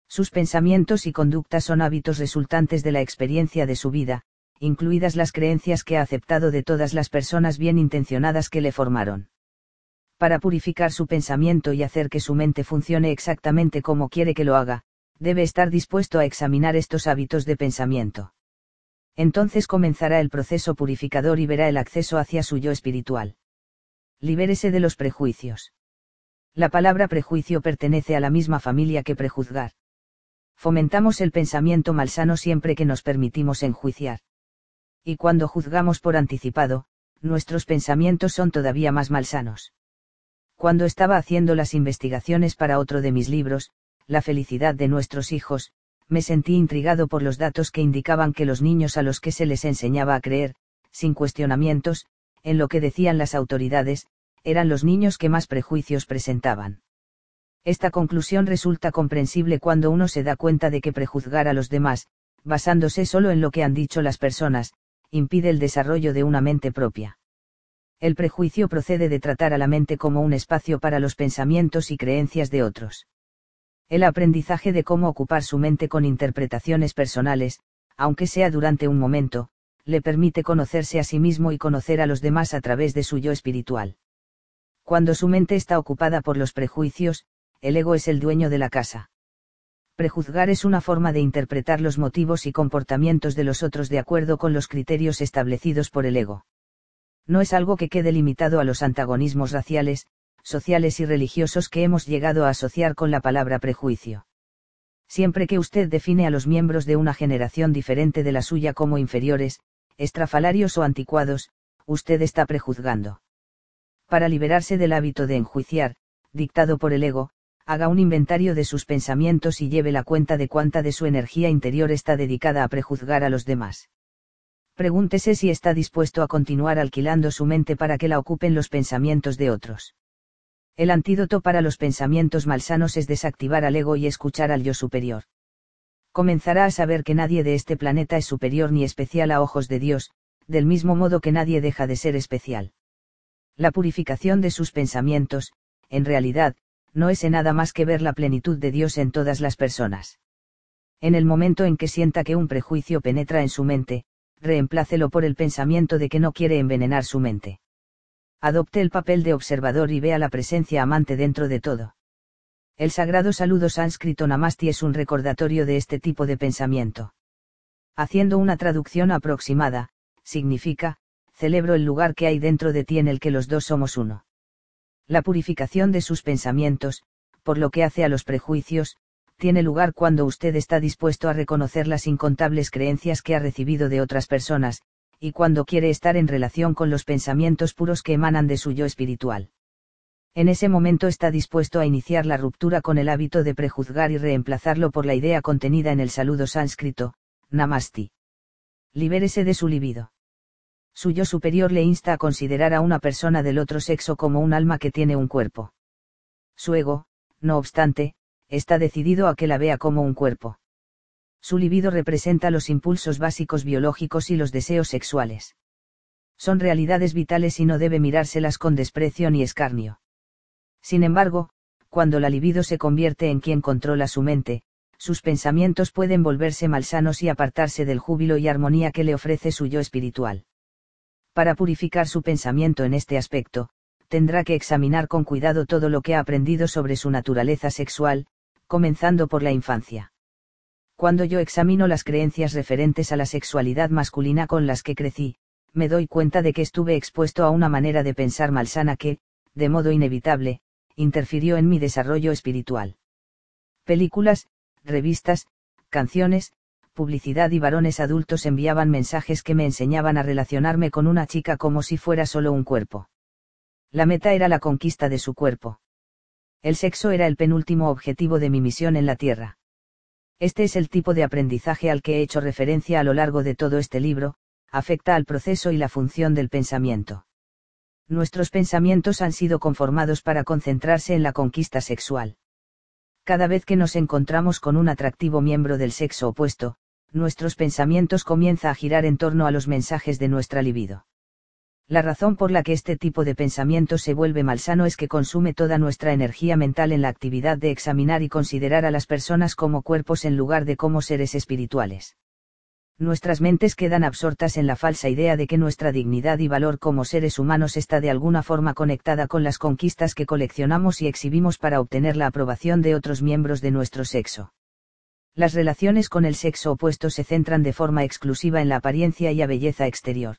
Sus pensamientos y conductas son hábitos resultantes de la experiencia de su vida, incluidas las creencias que ha aceptado de todas las personas bien intencionadas que le formaron para purificar su pensamiento y hacer que su mente funcione exactamente como quiere que lo haga, debe estar dispuesto a examinar estos hábitos de pensamiento. Entonces comenzará el proceso purificador y verá el acceso hacia su yo espiritual. Libérese de los prejuicios. La palabra prejuicio pertenece a la misma familia que prejuzgar. Fomentamos el pensamiento malsano siempre que nos permitimos enjuiciar. Y cuando juzgamos por anticipado, nuestros pensamientos son todavía más malsanos. Cuando estaba haciendo las investigaciones para otro de mis libros, La felicidad de nuestros hijos, me sentí intrigado por los datos que indicaban que los niños a los que se les enseñaba a creer, sin cuestionamientos, en lo que decían las autoridades, eran los niños que más prejuicios presentaban. Esta conclusión resulta comprensible cuando uno se da cuenta de que prejuzgar a los demás, basándose solo en lo que han dicho las personas, impide el desarrollo de una mente propia. El prejuicio procede de tratar a la mente como un espacio para los pensamientos y creencias de otros. El aprendizaje de cómo ocupar su mente con interpretaciones personales, aunque sea durante un momento, le permite conocerse a sí mismo y conocer a los demás a través de su yo espiritual. Cuando su mente está ocupada por los prejuicios, el ego es el dueño de la casa. Prejuzgar es una forma de interpretar los motivos y comportamientos de los otros de acuerdo con los criterios establecidos por el ego no es algo que quede limitado a los antagonismos raciales, sociales y religiosos que hemos llegado a asociar con la palabra prejuicio. Siempre que usted define a los miembros de una generación diferente de la suya como inferiores, estrafalarios o anticuados, usted está prejuzgando. Para liberarse del hábito de enjuiciar, dictado por el ego, haga un inventario de sus pensamientos y lleve la cuenta de cuánta de su energía interior está dedicada a prejuzgar a los demás. Pregúntese si está dispuesto a continuar alquilando su mente para que la ocupen los pensamientos de otros. El antídoto para los pensamientos malsanos es desactivar al ego y escuchar al yo superior. Comenzará a saber que nadie de este planeta es superior ni especial a ojos de Dios, del mismo modo que nadie deja de ser especial. La purificación de sus pensamientos, en realidad, no es en nada más que ver la plenitud de Dios en todas las personas. En el momento en que sienta que un prejuicio penetra en su mente, reemplácelo por el pensamiento de que no quiere envenenar su mente. Adopte el papel de observador y vea la presencia amante dentro de todo. El sagrado saludo sánscrito Namasti es un recordatorio de este tipo de pensamiento. Haciendo una traducción aproximada, significa, celebro el lugar que hay dentro de ti en el que los dos somos uno. La purificación de sus pensamientos, por lo que hace a los prejuicios, tiene lugar cuando usted está dispuesto a reconocer las incontables creencias que ha recibido de otras personas, y cuando quiere estar en relación con los pensamientos puros que emanan de su yo espiritual. En ese momento está dispuesto a iniciar la ruptura con el hábito de prejuzgar y reemplazarlo por la idea contenida en el saludo sánscrito, Namasti. Libérese de su libido. Su yo superior le insta a considerar a una persona del otro sexo como un alma que tiene un cuerpo. Su ego, no obstante, está decidido a que la vea como un cuerpo. Su libido representa los impulsos básicos biológicos y los deseos sexuales. Son realidades vitales y no debe mirárselas con desprecio ni escarnio. Sin embargo, cuando la libido se convierte en quien controla su mente, sus pensamientos pueden volverse malsanos y apartarse del júbilo y armonía que le ofrece su yo espiritual. Para purificar su pensamiento en este aspecto, tendrá que examinar con cuidado todo lo que ha aprendido sobre su naturaleza sexual, comenzando por la infancia. Cuando yo examino las creencias referentes a la sexualidad masculina con las que crecí, me doy cuenta de que estuve expuesto a una manera de pensar malsana que, de modo inevitable, interfirió en mi desarrollo espiritual. Películas, revistas, canciones, publicidad y varones adultos enviaban mensajes que me enseñaban a relacionarme con una chica como si fuera solo un cuerpo. La meta era la conquista de su cuerpo. El sexo era el penúltimo objetivo de mi misión en la Tierra. Este es el tipo de aprendizaje al que he hecho referencia a lo largo de todo este libro, afecta al proceso y la función del pensamiento. Nuestros pensamientos han sido conformados para concentrarse en la conquista sexual. Cada vez que nos encontramos con un atractivo miembro del sexo opuesto, nuestros pensamientos comienza a girar en torno a los mensajes de nuestra libido. La razón por la que este tipo de pensamiento se vuelve malsano es que consume toda nuestra energía mental en la actividad de examinar y considerar a las personas como cuerpos en lugar de como seres espirituales. Nuestras mentes quedan absortas en la falsa idea de que nuestra dignidad y valor como seres humanos está de alguna forma conectada con las conquistas que coleccionamos y exhibimos para obtener la aprobación de otros miembros de nuestro sexo. Las relaciones con el sexo opuesto se centran de forma exclusiva en la apariencia y la belleza exterior.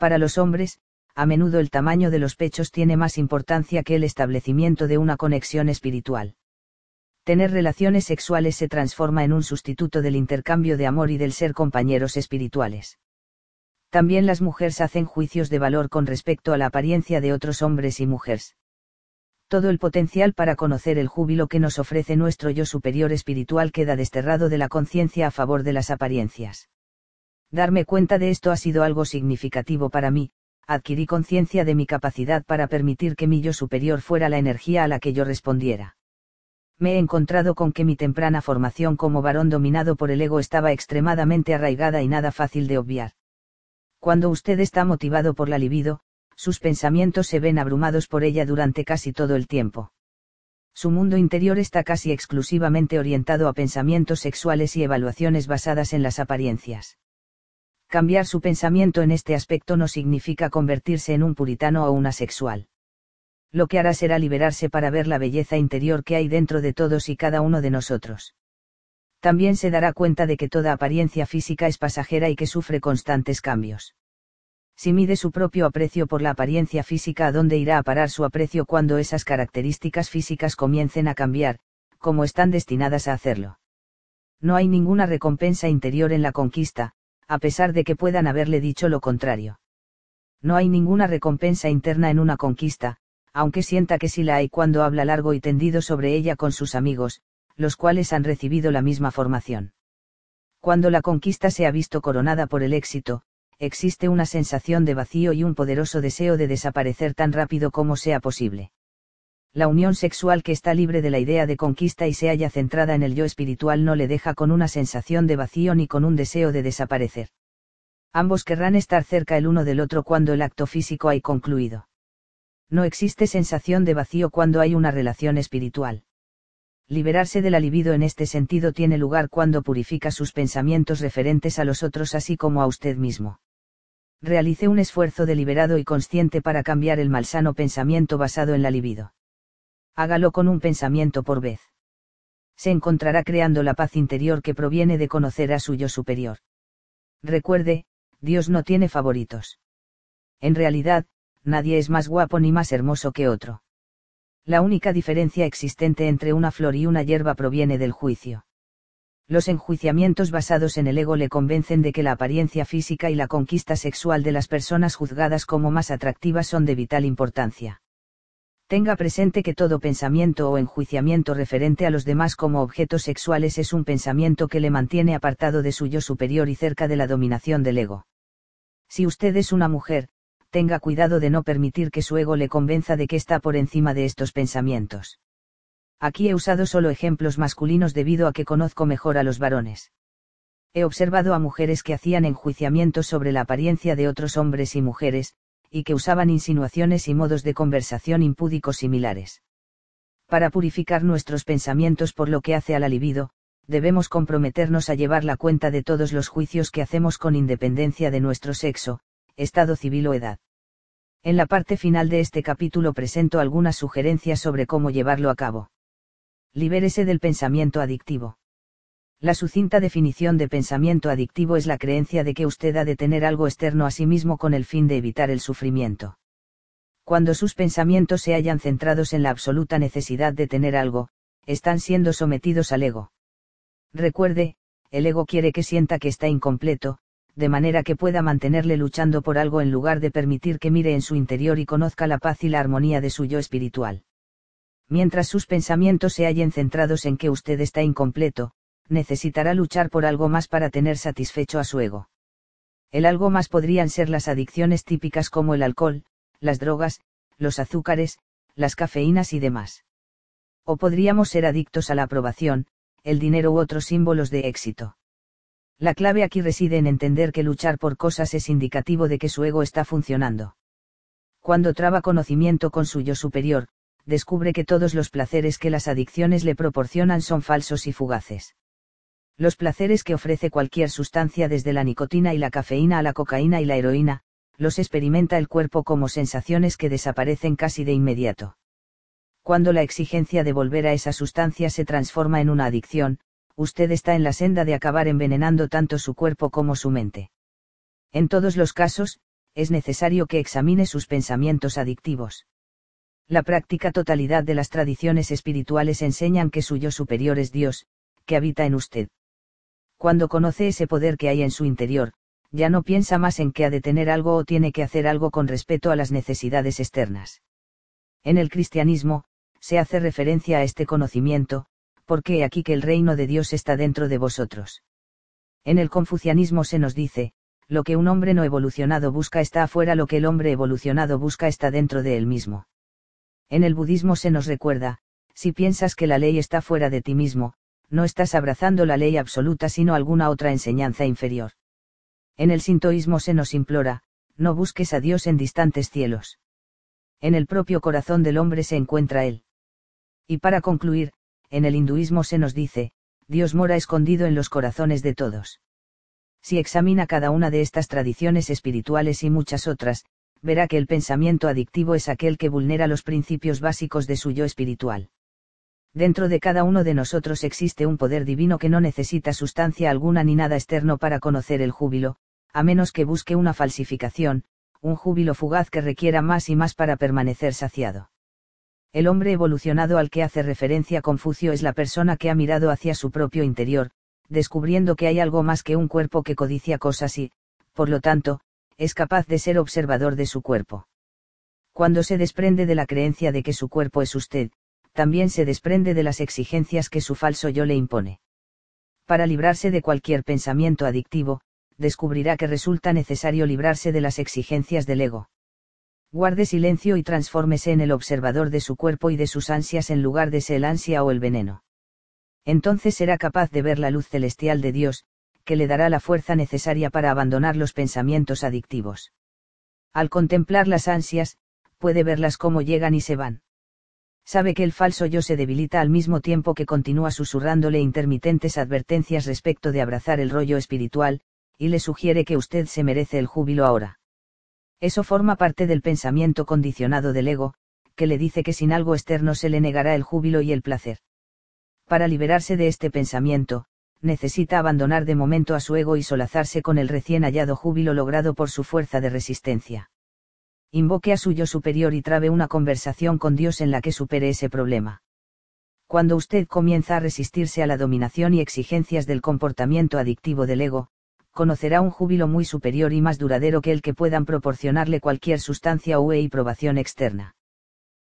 Para los hombres, a menudo el tamaño de los pechos tiene más importancia que el establecimiento de una conexión espiritual. Tener relaciones sexuales se transforma en un sustituto del intercambio de amor y del ser compañeros espirituales. También las mujeres hacen juicios de valor con respecto a la apariencia de otros hombres y mujeres todo el potencial para conocer el júbilo que nos ofrece nuestro yo superior espiritual queda desterrado de la conciencia a favor de las apariencias. Darme cuenta de esto ha sido algo significativo para mí, adquirí conciencia de mi capacidad para permitir que mi yo superior fuera la energía a la que yo respondiera. Me he encontrado con que mi temprana formación como varón dominado por el ego estaba extremadamente arraigada y nada fácil de obviar. Cuando usted está motivado por la libido, sus pensamientos se ven abrumados por ella durante casi todo el tiempo. Su mundo interior está casi exclusivamente orientado a pensamientos sexuales y evaluaciones basadas en las apariencias. Cambiar su pensamiento en este aspecto no significa convertirse en un puritano o una sexual. Lo que hará será liberarse para ver la belleza interior que hay dentro de todos y cada uno de nosotros. También se dará cuenta de que toda apariencia física es pasajera y que sufre constantes cambios si mide su propio aprecio por la apariencia física, ¿a dónde irá a parar su aprecio cuando esas características físicas comiencen a cambiar, como están destinadas a hacerlo? No hay ninguna recompensa interior en la conquista, a pesar de que puedan haberle dicho lo contrario. No hay ninguna recompensa interna en una conquista, aunque sienta que sí la hay cuando habla largo y tendido sobre ella con sus amigos, los cuales han recibido la misma formación. Cuando la conquista se ha visto coronada por el éxito, existe una sensación de vacío y un poderoso deseo de desaparecer tan rápido como sea posible. La unión sexual que está libre de la idea de conquista y se halla centrada en el yo espiritual no le deja con una sensación de vacío ni con un deseo de desaparecer. Ambos querrán estar cerca el uno del otro cuando el acto físico hay concluido. No existe sensación de vacío cuando hay una relación espiritual. Liberarse de la libido en este sentido tiene lugar cuando purifica sus pensamientos referentes a los otros así como a usted mismo realice un esfuerzo deliberado y consciente para cambiar el malsano pensamiento basado en la libido. Hágalo con un pensamiento por vez. Se encontrará creando la paz interior que proviene de conocer a su yo superior. Recuerde, Dios no tiene favoritos. En realidad, nadie es más guapo ni más hermoso que otro. La única diferencia existente entre una flor y una hierba proviene del juicio los enjuiciamientos basados en el ego le convencen de que la apariencia física y la conquista sexual de las personas juzgadas como más atractivas son de vital importancia. Tenga presente que todo pensamiento o enjuiciamiento referente a los demás como objetos sexuales es un pensamiento que le mantiene apartado de su yo superior y cerca de la dominación del ego. Si usted es una mujer, tenga cuidado de no permitir que su ego le convenza de que está por encima de estos pensamientos. Aquí he usado solo ejemplos masculinos debido a que conozco mejor a los varones. He observado a mujeres que hacían enjuiciamientos sobre la apariencia de otros hombres y mujeres, y que usaban insinuaciones y modos de conversación impúdicos similares. Para purificar nuestros pensamientos por lo que hace a la libido, debemos comprometernos a llevar la cuenta de todos los juicios que hacemos con independencia de nuestro sexo, estado civil o edad. En la parte final de este capítulo presento algunas sugerencias sobre cómo llevarlo a cabo libérese del pensamiento adictivo. La sucinta definición de pensamiento adictivo es la creencia de que usted ha de tener algo externo a sí mismo con el fin de evitar el sufrimiento. Cuando sus pensamientos se hayan centrados en la absoluta necesidad de tener algo, están siendo sometidos al ego. Recuerde, el ego quiere que sienta que está incompleto, de manera que pueda mantenerle luchando por algo en lugar de permitir que mire en su interior y conozca la paz y la armonía de su yo espiritual. Mientras sus pensamientos se hallen centrados en que usted está incompleto, necesitará luchar por algo más para tener satisfecho a su ego. El algo más podrían ser las adicciones típicas como el alcohol, las drogas, los azúcares, las cafeínas y demás. O podríamos ser adictos a la aprobación, el dinero u otros símbolos de éxito. La clave aquí reside en entender que luchar por cosas es indicativo de que su ego está funcionando. Cuando traba conocimiento con su yo superior, descubre que todos los placeres que las adicciones le proporcionan son falsos y fugaces. Los placeres que ofrece cualquier sustancia desde la nicotina y la cafeína a la cocaína y la heroína, los experimenta el cuerpo como sensaciones que desaparecen casi de inmediato. Cuando la exigencia de volver a esa sustancia se transforma en una adicción, usted está en la senda de acabar envenenando tanto su cuerpo como su mente. En todos los casos, es necesario que examine sus pensamientos adictivos. La práctica totalidad de las tradiciones espirituales enseñan que su yo superior es Dios, que habita en usted. Cuando conoce ese poder que hay en su interior, ya no piensa más en que ha de tener algo o tiene que hacer algo con respecto a las necesidades externas. En el cristianismo, se hace referencia a este conocimiento, porque aquí que el reino de Dios está dentro de vosotros. En el confucianismo se nos dice, lo que un hombre no evolucionado busca está afuera, lo que el hombre evolucionado busca está dentro de él mismo. En el budismo se nos recuerda, si piensas que la ley está fuera de ti mismo, no estás abrazando la ley absoluta sino alguna otra enseñanza inferior. En el sintoísmo se nos implora, no busques a Dios en distantes cielos. En el propio corazón del hombre se encuentra Él. Y para concluir, en el hinduismo se nos dice, Dios mora escondido en los corazones de todos. Si examina cada una de estas tradiciones espirituales y muchas otras, verá que el pensamiento adictivo es aquel que vulnera los principios básicos de su yo espiritual. Dentro de cada uno de nosotros existe un poder divino que no necesita sustancia alguna ni nada externo para conocer el júbilo, a menos que busque una falsificación, un júbilo fugaz que requiera más y más para permanecer saciado. El hombre evolucionado al que hace referencia Confucio es la persona que ha mirado hacia su propio interior, descubriendo que hay algo más que un cuerpo que codicia cosas y, por lo tanto, es capaz de ser observador de su cuerpo. Cuando se desprende de la creencia de que su cuerpo es usted, también se desprende de las exigencias que su falso yo le impone. Para librarse de cualquier pensamiento adictivo, descubrirá que resulta necesario librarse de las exigencias del ego guarde silencio y transfórmese en el observador de su cuerpo y de sus ansias en lugar de ser el ansia o el veneno. Entonces será capaz de ver la luz celestial de Dios, que le dará la fuerza necesaria para abandonar los pensamientos adictivos. Al contemplar las ansias, puede verlas como llegan y se van. Sabe que el falso yo se debilita al mismo tiempo que continúa susurrándole intermitentes advertencias respecto de abrazar el rollo espiritual, y le sugiere que usted se merece el júbilo ahora. Eso forma parte del pensamiento condicionado del ego, que le dice que sin algo externo se le negará el júbilo y el placer. Para liberarse de este pensamiento, necesita abandonar de momento a su ego y solazarse con el recién hallado júbilo logrado por su fuerza de resistencia. Invoque a su yo superior y trabe una conversación con Dios en la que supere ese problema. Cuando usted comienza a resistirse a la dominación y exigencias del comportamiento adictivo del ego, conocerá un júbilo muy superior y más duradero que el que puedan proporcionarle cualquier sustancia o y probación externa.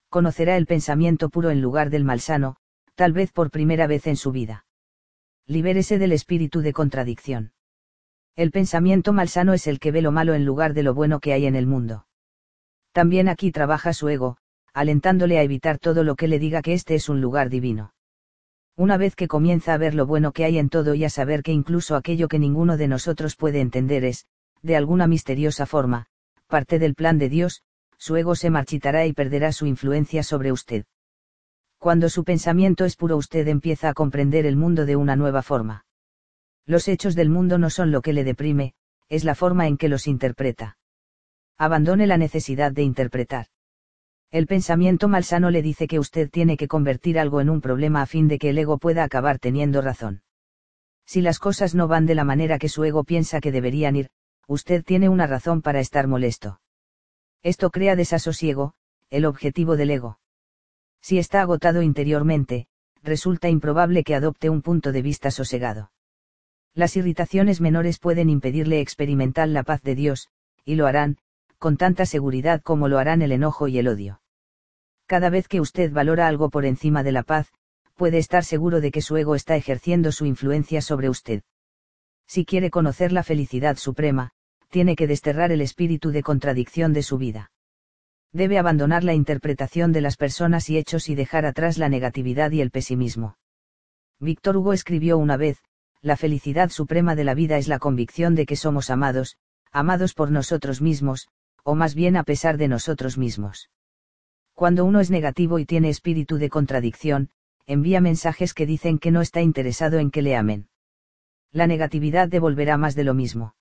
Conocerá el pensamiento puro en lugar del malsano, tal vez por primera vez en su vida. Libérese del espíritu de contradicción. El pensamiento malsano es el que ve lo malo en lugar de lo bueno que hay en el mundo. También aquí trabaja su ego, alentándole a evitar todo lo que le diga que este es un lugar divino. Una vez que comienza a ver lo bueno que hay en todo y a saber que incluso aquello que ninguno de nosotros puede entender es, de alguna misteriosa forma, parte del plan de Dios, su ego se marchitará y perderá su influencia sobre usted. Cuando su pensamiento es puro usted empieza a comprender el mundo de una nueva forma. Los hechos del mundo no son lo que le deprime, es la forma en que los interpreta. Abandone la necesidad de interpretar. El pensamiento malsano le dice que usted tiene que convertir algo en un problema a fin de que el ego pueda acabar teniendo razón. Si las cosas no van de la manera que su ego piensa que deberían ir, usted tiene una razón para estar molesto. Esto crea desasosiego, el objetivo del ego. Si está agotado interiormente, resulta improbable que adopte un punto de vista sosegado. Las irritaciones menores pueden impedirle experimentar la paz de Dios, y lo harán, con tanta seguridad como lo harán el enojo y el odio. Cada vez que usted valora algo por encima de la paz, puede estar seguro de que su ego está ejerciendo su influencia sobre usted. Si quiere conocer la felicidad suprema, tiene que desterrar el espíritu de contradicción de su vida. Debe abandonar la interpretación de las personas y hechos y dejar atrás la negatividad y el pesimismo. Víctor Hugo escribió una vez, la felicidad suprema de la vida es la convicción de que somos amados, amados por nosotros mismos, o más bien a pesar de nosotros mismos. Cuando uno es negativo y tiene espíritu de contradicción, envía mensajes que dicen que no está interesado en que le amen. La negatividad devolverá más de lo mismo.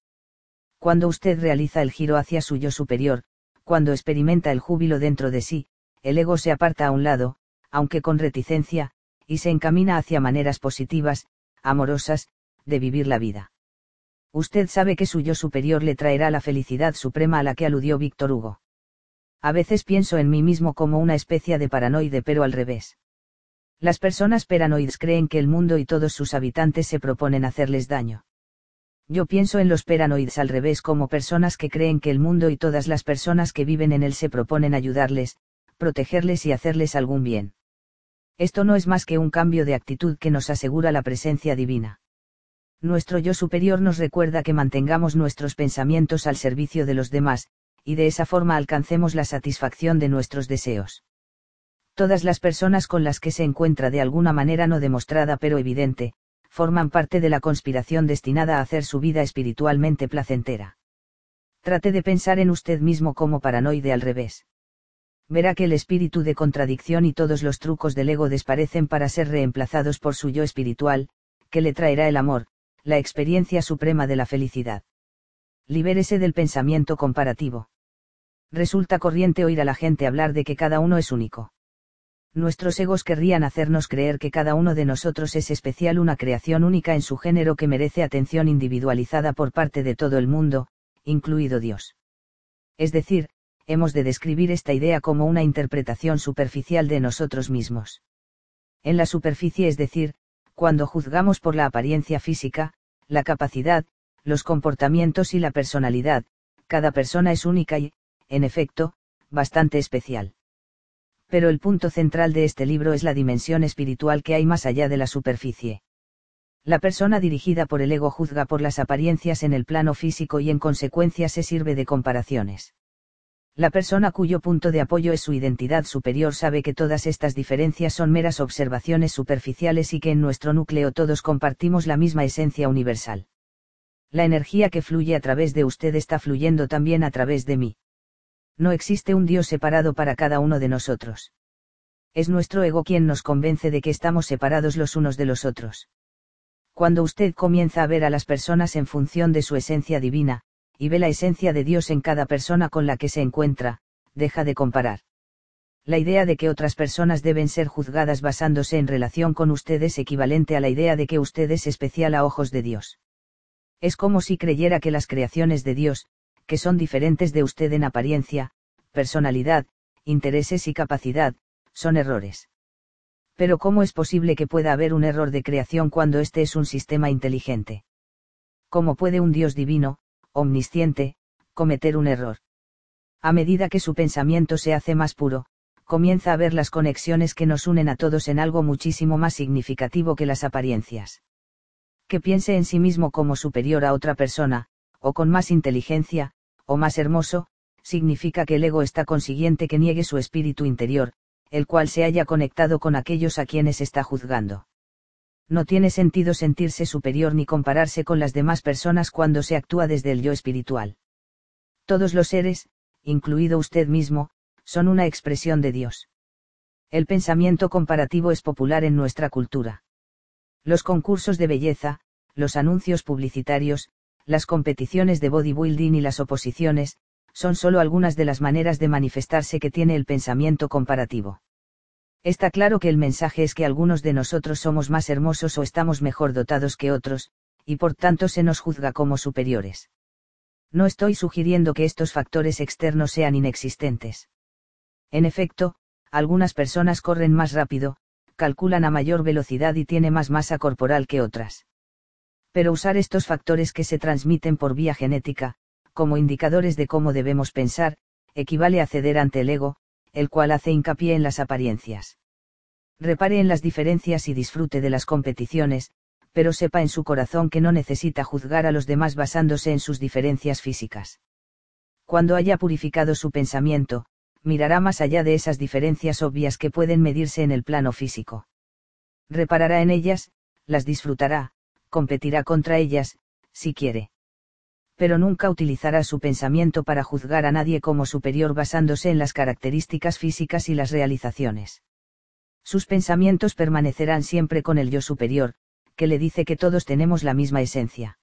Cuando usted realiza el giro hacia su yo superior, cuando experimenta el júbilo dentro de sí, el ego se aparta a un lado, aunque con reticencia, y se encamina hacia maneras positivas, amorosas, de vivir la vida. Usted sabe que su yo superior le traerá la felicidad suprema a la que aludió Víctor Hugo. A veces pienso en mí mismo como una especie de paranoide pero al revés. Las personas paranoides creen que el mundo y todos sus habitantes se proponen hacerles daño. Yo pienso en los paranoides al revés como personas que creen que el mundo y todas las personas que viven en él se proponen ayudarles, protegerles y hacerles algún bien. Esto no es más que un cambio de actitud que nos asegura la presencia divina. Nuestro yo superior nos recuerda que mantengamos nuestros pensamientos al servicio de los demás, y de esa forma alcancemos la satisfacción de nuestros deseos. Todas las personas con las que se encuentra de alguna manera no demostrada pero evidente, forman parte de la conspiración destinada a hacer su vida espiritualmente placentera. Trate de pensar en usted mismo como paranoide al revés verá que el espíritu de contradicción y todos los trucos del ego desparecen para ser reemplazados por su yo espiritual, que le traerá el amor, la experiencia suprema de la felicidad. Libérese del pensamiento comparativo. Resulta corriente oír a la gente hablar de que cada uno es único. Nuestros egos querrían hacernos creer que cada uno de nosotros es especial, una creación única en su género que merece atención individualizada por parte de todo el mundo, incluido Dios. Es decir, hemos de describir esta idea como una interpretación superficial de nosotros mismos. En la superficie es decir, cuando juzgamos por la apariencia física, la capacidad, los comportamientos y la personalidad, cada persona es única y, en efecto, bastante especial. Pero el punto central de este libro es la dimensión espiritual que hay más allá de la superficie. La persona dirigida por el ego juzga por las apariencias en el plano físico y en consecuencia se sirve de comparaciones. La persona cuyo punto de apoyo es su identidad superior sabe que todas estas diferencias son meras observaciones superficiales y que en nuestro núcleo todos compartimos la misma esencia universal. La energía que fluye a través de usted está fluyendo también a través de mí. No existe un Dios separado para cada uno de nosotros. Es nuestro ego quien nos convence de que estamos separados los unos de los otros. Cuando usted comienza a ver a las personas en función de su esencia divina, y ve la esencia de Dios en cada persona con la que se encuentra, deja de comparar. La idea de que otras personas deben ser juzgadas basándose en relación con usted es equivalente a la idea de que usted es especial a ojos de Dios. Es como si creyera que las creaciones de Dios, que son diferentes de usted en apariencia, personalidad, intereses y capacidad, son errores. Pero ¿cómo es posible que pueda haber un error de creación cuando este es un sistema inteligente? ¿Cómo puede un Dios divino, omnisciente, cometer un error. A medida que su pensamiento se hace más puro, comienza a ver las conexiones que nos unen a todos en algo muchísimo más significativo que las apariencias. Que piense en sí mismo como superior a otra persona, o con más inteligencia, o más hermoso, significa que el ego está consiguiente que niegue su espíritu interior, el cual se haya conectado con aquellos a quienes está juzgando no tiene sentido sentirse superior ni compararse con las demás personas cuando se actúa desde el yo espiritual. Todos los seres, incluido usted mismo, son una expresión de Dios. El pensamiento comparativo es popular en nuestra cultura. Los concursos de belleza, los anuncios publicitarios, las competiciones de bodybuilding y las oposiciones, son solo algunas de las maneras de manifestarse que tiene el pensamiento comparativo. Está claro que el mensaje es que algunos de nosotros somos más hermosos o estamos mejor dotados que otros, y por tanto se nos juzga como superiores. No estoy sugiriendo que estos factores externos sean inexistentes. En efecto, algunas personas corren más rápido, calculan a mayor velocidad y tiene más masa corporal que otras. Pero usar estos factores que se transmiten por vía genética, como indicadores de cómo debemos pensar, equivale a ceder ante el ego, el cual hace hincapié en las apariencias. Repare en las diferencias y disfrute de las competiciones, pero sepa en su corazón que no necesita juzgar a los demás basándose en sus diferencias físicas. Cuando haya purificado su pensamiento, mirará más allá de esas diferencias obvias que pueden medirse en el plano físico. Reparará en ellas, las disfrutará, competirá contra ellas, si quiere. Pero nunca utilizará su pensamiento para juzgar a nadie como superior basándose en las características físicas y las realizaciones. Sus pensamientos permanecerán siempre con el yo superior, que le dice que todos tenemos la misma esencia.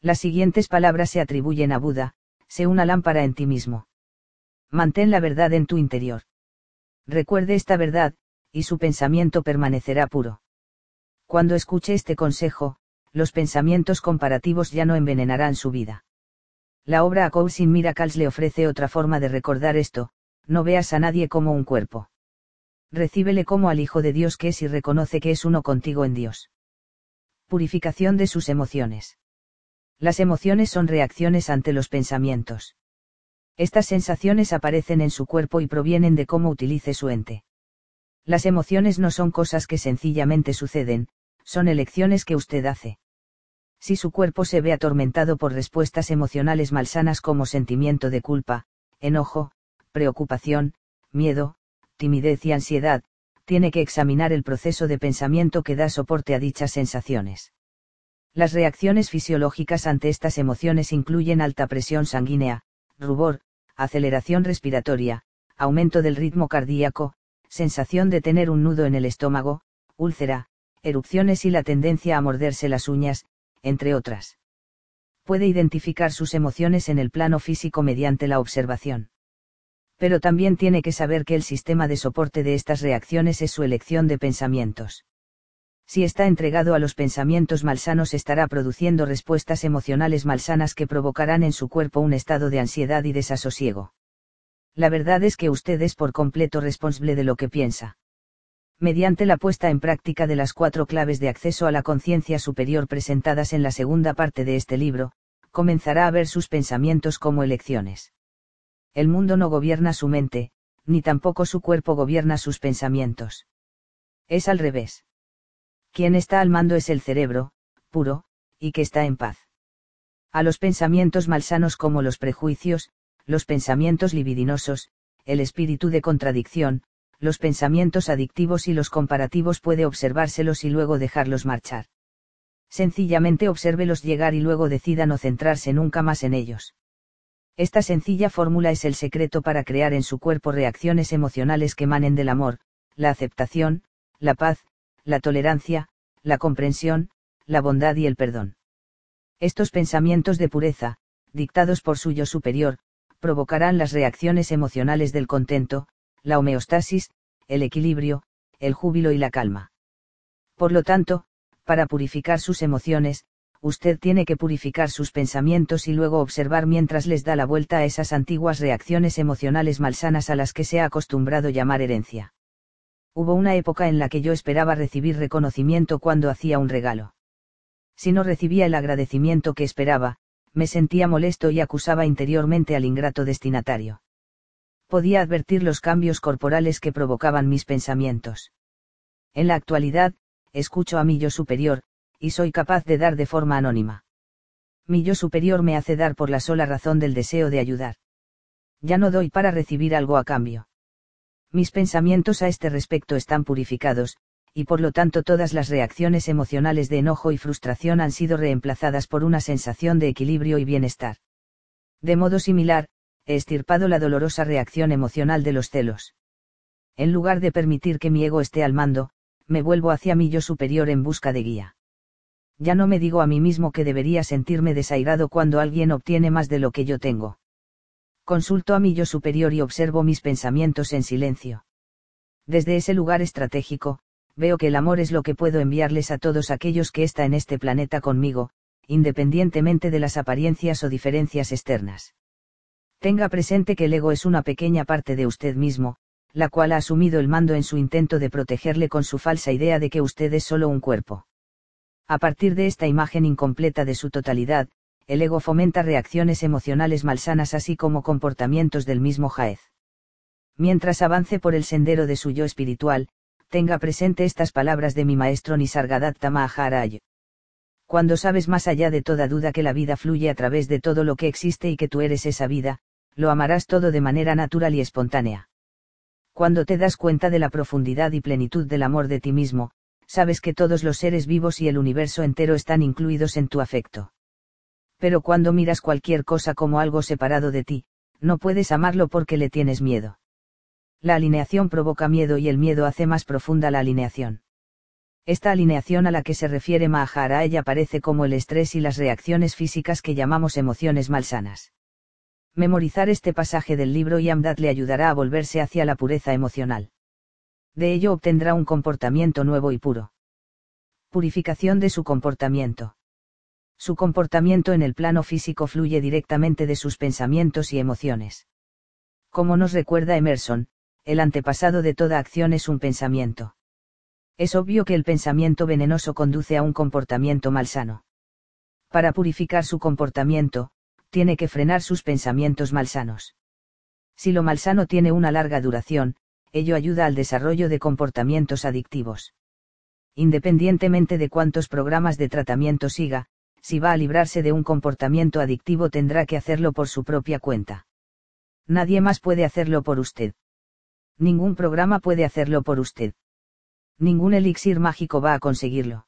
Las siguientes palabras se atribuyen a Buda, sé una lámpara en ti mismo. Mantén la verdad en tu interior. Recuerde esta verdad, y su pensamiento permanecerá puro. Cuando escuche este consejo, los pensamientos comparativos ya no envenenarán su vida. La obra A Course in Miracles le ofrece otra forma de recordar esto, no veas a nadie como un cuerpo. Recíbele como al Hijo de Dios que es y reconoce que es uno contigo en Dios. Purificación de sus emociones. Las emociones son reacciones ante los pensamientos. Estas sensaciones aparecen en su cuerpo y provienen de cómo utilice su ente. Las emociones no son cosas que sencillamente suceden, son elecciones que usted hace. Si su cuerpo se ve atormentado por respuestas emocionales malsanas como sentimiento de culpa, enojo, preocupación, miedo, timidez y ansiedad, tiene que examinar el proceso de pensamiento que da soporte a dichas sensaciones. Las reacciones fisiológicas ante estas emociones incluyen alta presión sanguínea, rubor, aceleración respiratoria, aumento del ritmo cardíaco, sensación de tener un nudo en el estómago, úlcera, erupciones y la tendencia a morderse las uñas, entre otras. Puede identificar sus emociones en el plano físico mediante la observación. Pero también tiene que saber que el sistema de soporte de estas reacciones es su elección de pensamientos. Si está entregado a los pensamientos malsanos estará produciendo respuestas emocionales malsanas que provocarán en su cuerpo un estado de ansiedad y desasosiego. La verdad es que usted es por completo responsable de lo que piensa mediante la puesta en práctica de las cuatro claves de acceso a la conciencia superior presentadas en la segunda parte de este libro, comenzará a ver sus pensamientos como elecciones. El mundo no gobierna su mente, ni tampoco su cuerpo gobierna sus pensamientos. Es al revés. Quien está al mando es el cerebro, puro, y que está en paz. A los pensamientos malsanos como los prejuicios, los pensamientos libidinosos, el espíritu de contradicción, los pensamientos adictivos y los comparativos puede observárselos y luego dejarlos marchar. Sencillamente obsérvelos llegar y luego decida no centrarse nunca más en ellos. Esta sencilla fórmula es el secreto para crear en su cuerpo reacciones emocionales que manen del amor, la aceptación, la paz, la tolerancia, la comprensión, la bondad y el perdón. Estos pensamientos de pureza, dictados por suyo superior, provocarán las reacciones emocionales del contento, la homeostasis, el equilibrio, el júbilo y la calma. Por lo tanto, para purificar sus emociones, usted tiene que purificar sus pensamientos y luego observar mientras les da la vuelta a esas antiguas reacciones emocionales malsanas a las que se ha acostumbrado llamar herencia. Hubo una época en la que yo esperaba recibir reconocimiento cuando hacía un regalo. Si no recibía el agradecimiento que esperaba, me sentía molesto y acusaba interiormente al ingrato destinatario podía advertir los cambios corporales que provocaban mis pensamientos. En la actualidad, escucho a mi yo superior, y soy capaz de dar de forma anónima. Mi yo superior me hace dar por la sola razón del deseo de ayudar. Ya no doy para recibir algo a cambio. Mis pensamientos a este respecto están purificados, y por lo tanto todas las reacciones emocionales de enojo y frustración han sido reemplazadas por una sensación de equilibrio y bienestar. De modo similar, he estirpado la dolorosa reacción emocional de los celos. En lugar de permitir que mi ego esté al mando, me vuelvo hacia mi yo superior en busca de guía. Ya no me digo a mí mismo que debería sentirme desairado cuando alguien obtiene más de lo que yo tengo. Consulto a mi yo superior y observo mis pensamientos en silencio. Desde ese lugar estratégico, veo que el amor es lo que puedo enviarles a todos aquellos que está en este planeta conmigo, independientemente de las apariencias o diferencias externas. Tenga presente que el ego es una pequeña parte de usted mismo, la cual ha asumido el mando en su intento de protegerle con su falsa idea de que usted es solo un cuerpo. A partir de esta imagen incompleta de su totalidad, el ego fomenta reacciones emocionales malsanas así como comportamientos del mismo Jaez. Mientras avance por el sendero de su yo espiritual, tenga presente estas palabras de mi maestro Nisargadatta Maharaj. Cuando sabes más allá de toda duda que la vida fluye a través de todo lo que existe y que tú eres esa vida, lo amarás todo de manera natural y espontánea. Cuando te das cuenta de la profundidad y plenitud del amor de ti mismo, sabes que todos los seres vivos y el universo entero están incluidos en tu afecto. Pero cuando miras cualquier cosa como algo separado de ti, no puedes amarlo porque le tienes miedo. La alineación provoca miedo y el miedo hace más profunda la alineación. Esta alineación a la que se refiere Maharaj aparece como el estrés y las reacciones físicas que llamamos emociones malsanas. Memorizar este pasaje del libro Yamdat le ayudará a volverse hacia la pureza emocional de ello obtendrá un comportamiento nuevo y puro. Purificación de su comportamiento. Su comportamiento en el plano físico fluye directamente de sus pensamientos y emociones. Como nos recuerda Emerson, el antepasado de toda acción es un pensamiento. Es obvio que el pensamiento venenoso conduce a un comportamiento malsano. Para purificar su comportamiento, tiene que frenar sus pensamientos malsanos. Si lo malsano tiene una larga duración, ello ayuda al desarrollo de comportamientos adictivos. Independientemente de cuántos programas de tratamiento siga, si va a librarse de un comportamiento adictivo tendrá que hacerlo por su propia cuenta. Nadie más puede hacerlo por usted. Ningún programa puede hacerlo por usted. Ningún elixir mágico va a conseguirlo.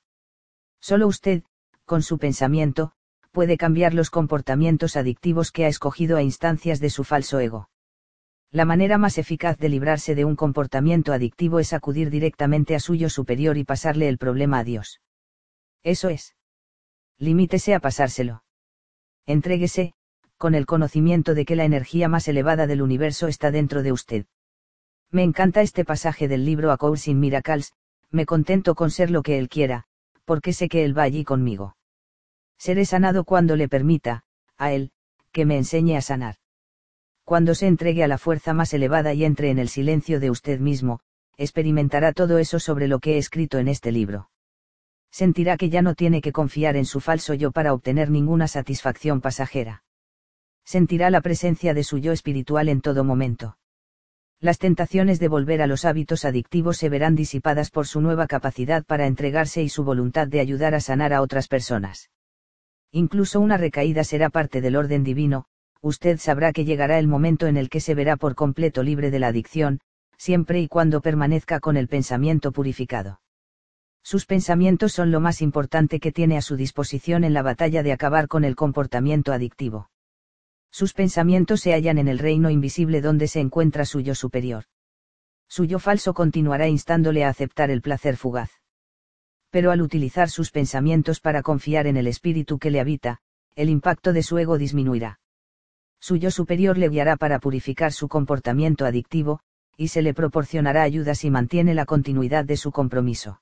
Solo usted, con su pensamiento, puede cambiar los comportamientos adictivos que ha escogido a instancias de su falso ego. La manera más eficaz de librarse de un comportamiento adictivo es acudir directamente a suyo superior y pasarle el problema a Dios. Eso es. Limítese a pasárselo. Entréguese, con el conocimiento de que la energía más elevada del universo está dentro de usted. Me encanta este pasaje del libro A Course in Miracles, me contento con ser lo que Él quiera, porque sé que Él va allí conmigo. Seré sanado cuando le permita, a Él, que me enseñe a sanar cuando se entregue a la fuerza más elevada y entre en el silencio de usted mismo, experimentará todo eso sobre lo que he escrito en este libro. Sentirá que ya no tiene que confiar en su falso yo para obtener ninguna satisfacción pasajera. Sentirá la presencia de su yo espiritual en todo momento. Las tentaciones de volver a los hábitos adictivos se verán disipadas por su nueva capacidad para entregarse y su voluntad de ayudar a sanar a otras personas. Incluso una recaída será parte del orden divino, usted sabrá que llegará el momento en el que se verá por completo libre de la adicción, siempre y cuando permanezca con el pensamiento purificado. Sus pensamientos son lo más importante que tiene a su disposición en la batalla de acabar con el comportamiento adictivo. Sus pensamientos se hallan en el reino invisible donde se encuentra su yo superior. Su yo falso continuará instándole a aceptar el placer fugaz. Pero al utilizar sus pensamientos para confiar en el espíritu que le habita, el impacto de su ego disminuirá su yo superior le guiará para purificar su comportamiento adictivo, y se le proporcionará ayuda si mantiene la continuidad de su compromiso.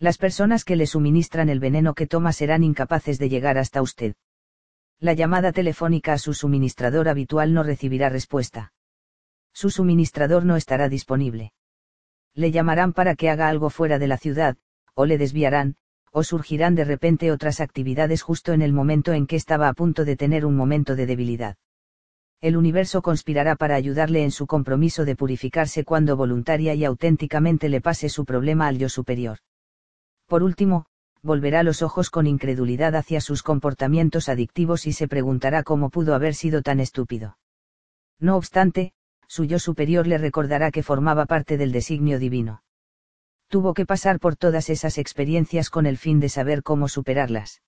Las personas que le suministran el veneno que toma serán incapaces de llegar hasta usted. La llamada telefónica a su suministrador habitual no recibirá respuesta. Su suministrador no estará disponible. Le llamarán para que haga algo fuera de la ciudad, o le desviarán, o surgirán de repente otras actividades justo en el momento en que estaba a punto de tener un momento de debilidad el universo conspirará para ayudarle en su compromiso de purificarse cuando voluntaria y auténticamente le pase su problema al yo superior. Por último, volverá los ojos con incredulidad hacia sus comportamientos adictivos y se preguntará cómo pudo haber sido tan estúpido. No obstante, su yo superior le recordará que formaba parte del designio divino. Tuvo que pasar por todas esas experiencias con el fin de saber cómo superarlas.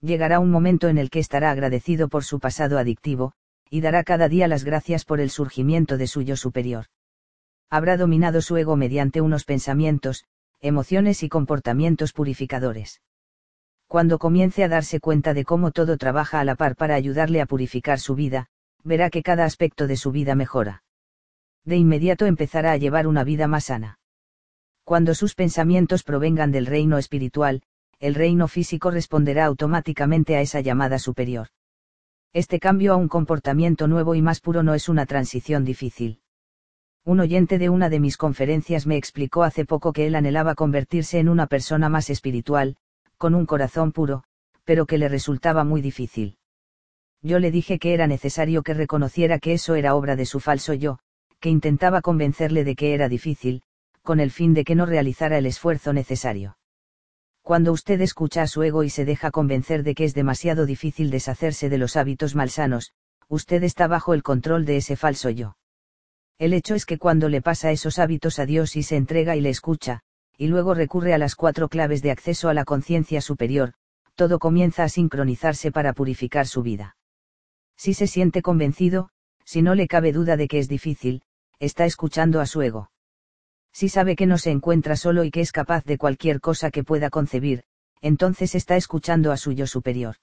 Llegará un momento en el que estará agradecido por su pasado adictivo, y dará cada día las gracias por el surgimiento de su yo superior. Habrá dominado su ego mediante unos pensamientos, emociones y comportamientos purificadores. Cuando comience a darse cuenta de cómo todo trabaja a la par para ayudarle a purificar su vida, verá que cada aspecto de su vida mejora. De inmediato empezará a llevar una vida más sana. Cuando sus pensamientos provengan del reino espiritual, el reino físico responderá automáticamente a esa llamada superior. Este cambio a un comportamiento nuevo y más puro no es una transición difícil. Un oyente de una de mis conferencias me explicó hace poco que él anhelaba convertirse en una persona más espiritual, con un corazón puro, pero que le resultaba muy difícil. Yo le dije que era necesario que reconociera que eso era obra de su falso yo, que intentaba convencerle de que era difícil, con el fin de que no realizara el esfuerzo necesario. Cuando usted escucha a su ego y se deja convencer de que es demasiado difícil deshacerse de los hábitos malsanos, usted está bajo el control de ese falso yo. El hecho es que cuando le pasa esos hábitos a Dios y se entrega y le escucha, y luego recurre a las cuatro claves de acceso a la conciencia superior, todo comienza a sincronizarse para purificar su vida. Si se siente convencido, si no le cabe duda de que es difícil, está escuchando a su ego. Si sabe que no se encuentra solo y que es capaz de cualquier cosa que pueda concebir, entonces está escuchando a su yo superior.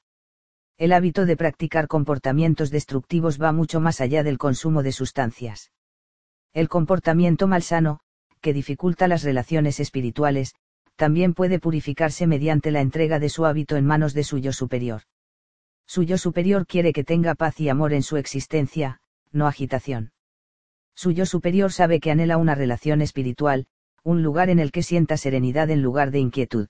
El hábito de practicar comportamientos destructivos va mucho más allá del consumo de sustancias. El comportamiento malsano, que dificulta las relaciones espirituales, también puede purificarse mediante la entrega de su hábito en manos de su yo superior. Su yo superior quiere que tenga paz y amor en su existencia, no agitación. Su yo superior sabe que anhela una relación espiritual, un lugar en el que sienta serenidad en lugar de inquietud.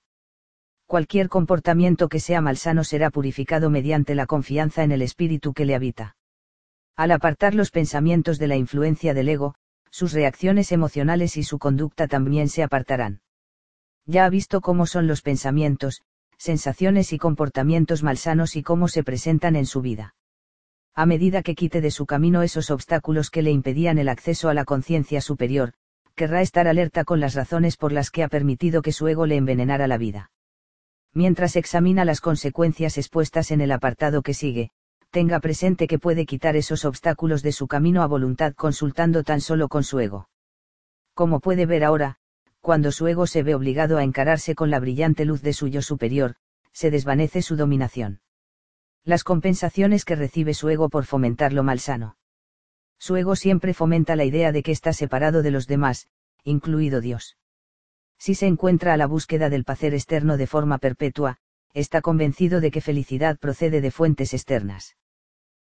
Cualquier comportamiento que sea malsano será purificado mediante la confianza en el espíritu que le habita. Al apartar los pensamientos de la influencia del ego, sus reacciones emocionales y su conducta también se apartarán. Ya ha visto cómo son los pensamientos, sensaciones y comportamientos malsanos y cómo se presentan en su vida. A medida que quite de su camino esos obstáculos que le impedían el acceso a la conciencia superior, querrá estar alerta con las razones por las que ha permitido que su ego le envenenara la vida. Mientras examina las consecuencias expuestas en el apartado que sigue, tenga presente que puede quitar esos obstáculos de su camino a voluntad consultando tan solo con su ego. Como puede ver ahora, cuando su ego se ve obligado a encararse con la brillante luz de su yo superior, se desvanece su dominación. Las compensaciones que recibe su ego por fomentar lo malsano. Su ego siempre fomenta la idea de que está separado de los demás, incluido Dios. Si se encuentra a la búsqueda del placer externo de forma perpetua, está convencido de que felicidad procede de fuentes externas.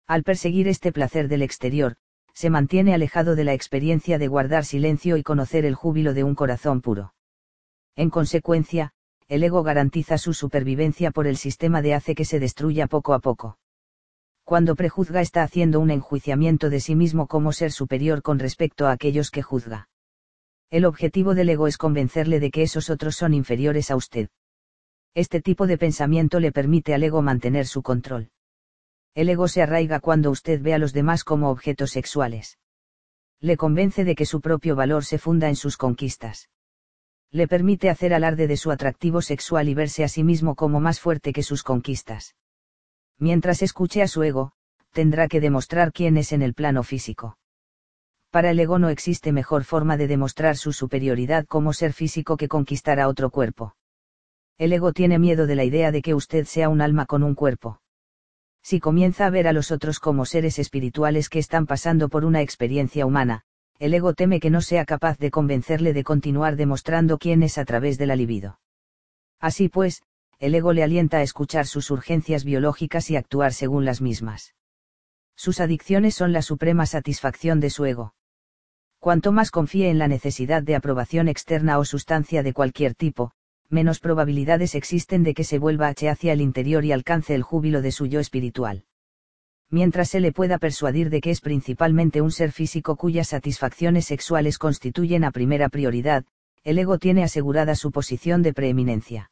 Al perseguir este placer del exterior, se mantiene alejado de la experiencia de guardar silencio y conocer el júbilo de un corazón puro. En consecuencia, el ego garantiza su supervivencia por el sistema de hace que se destruya poco a poco. Cuando prejuzga está haciendo un enjuiciamiento de sí mismo como ser superior con respecto a aquellos que juzga. El objetivo del ego es convencerle de que esos otros son inferiores a usted. Este tipo de pensamiento le permite al ego mantener su control. El ego se arraiga cuando usted ve a los demás como objetos sexuales. Le convence de que su propio valor se funda en sus conquistas. Le permite hacer alarde de su atractivo sexual y verse a sí mismo como más fuerte que sus conquistas. Mientras escuche a su ego, tendrá que demostrar quién es en el plano físico. Para el ego no existe mejor forma de demostrar su superioridad como ser físico que conquistar a otro cuerpo. El ego tiene miedo de la idea de que usted sea un alma con un cuerpo si comienza a ver a los otros como seres espirituales que están pasando por una experiencia humana, el ego teme que no sea capaz de convencerle de continuar demostrando quién es a través de la libido. Así pues, el ego le alienta a escuchar sus urgencias biológicas y actuar según las mismas. Sus adicciones son la suprema satisfacción de su ego. Cuanto más confíe en la necesidad de aprobación externa o sustancia de cualquier tipo, menos probabilidades existen de que se vuelva H hacia el interior y alcance el júbilo de su yo espiritual. Mientras se le pueda persuadir de que es principalmente un ser físico cuyas satisfacciones sexuales constituyen a primera prioridad, el ego tiene asegurada su posición de preeminencia.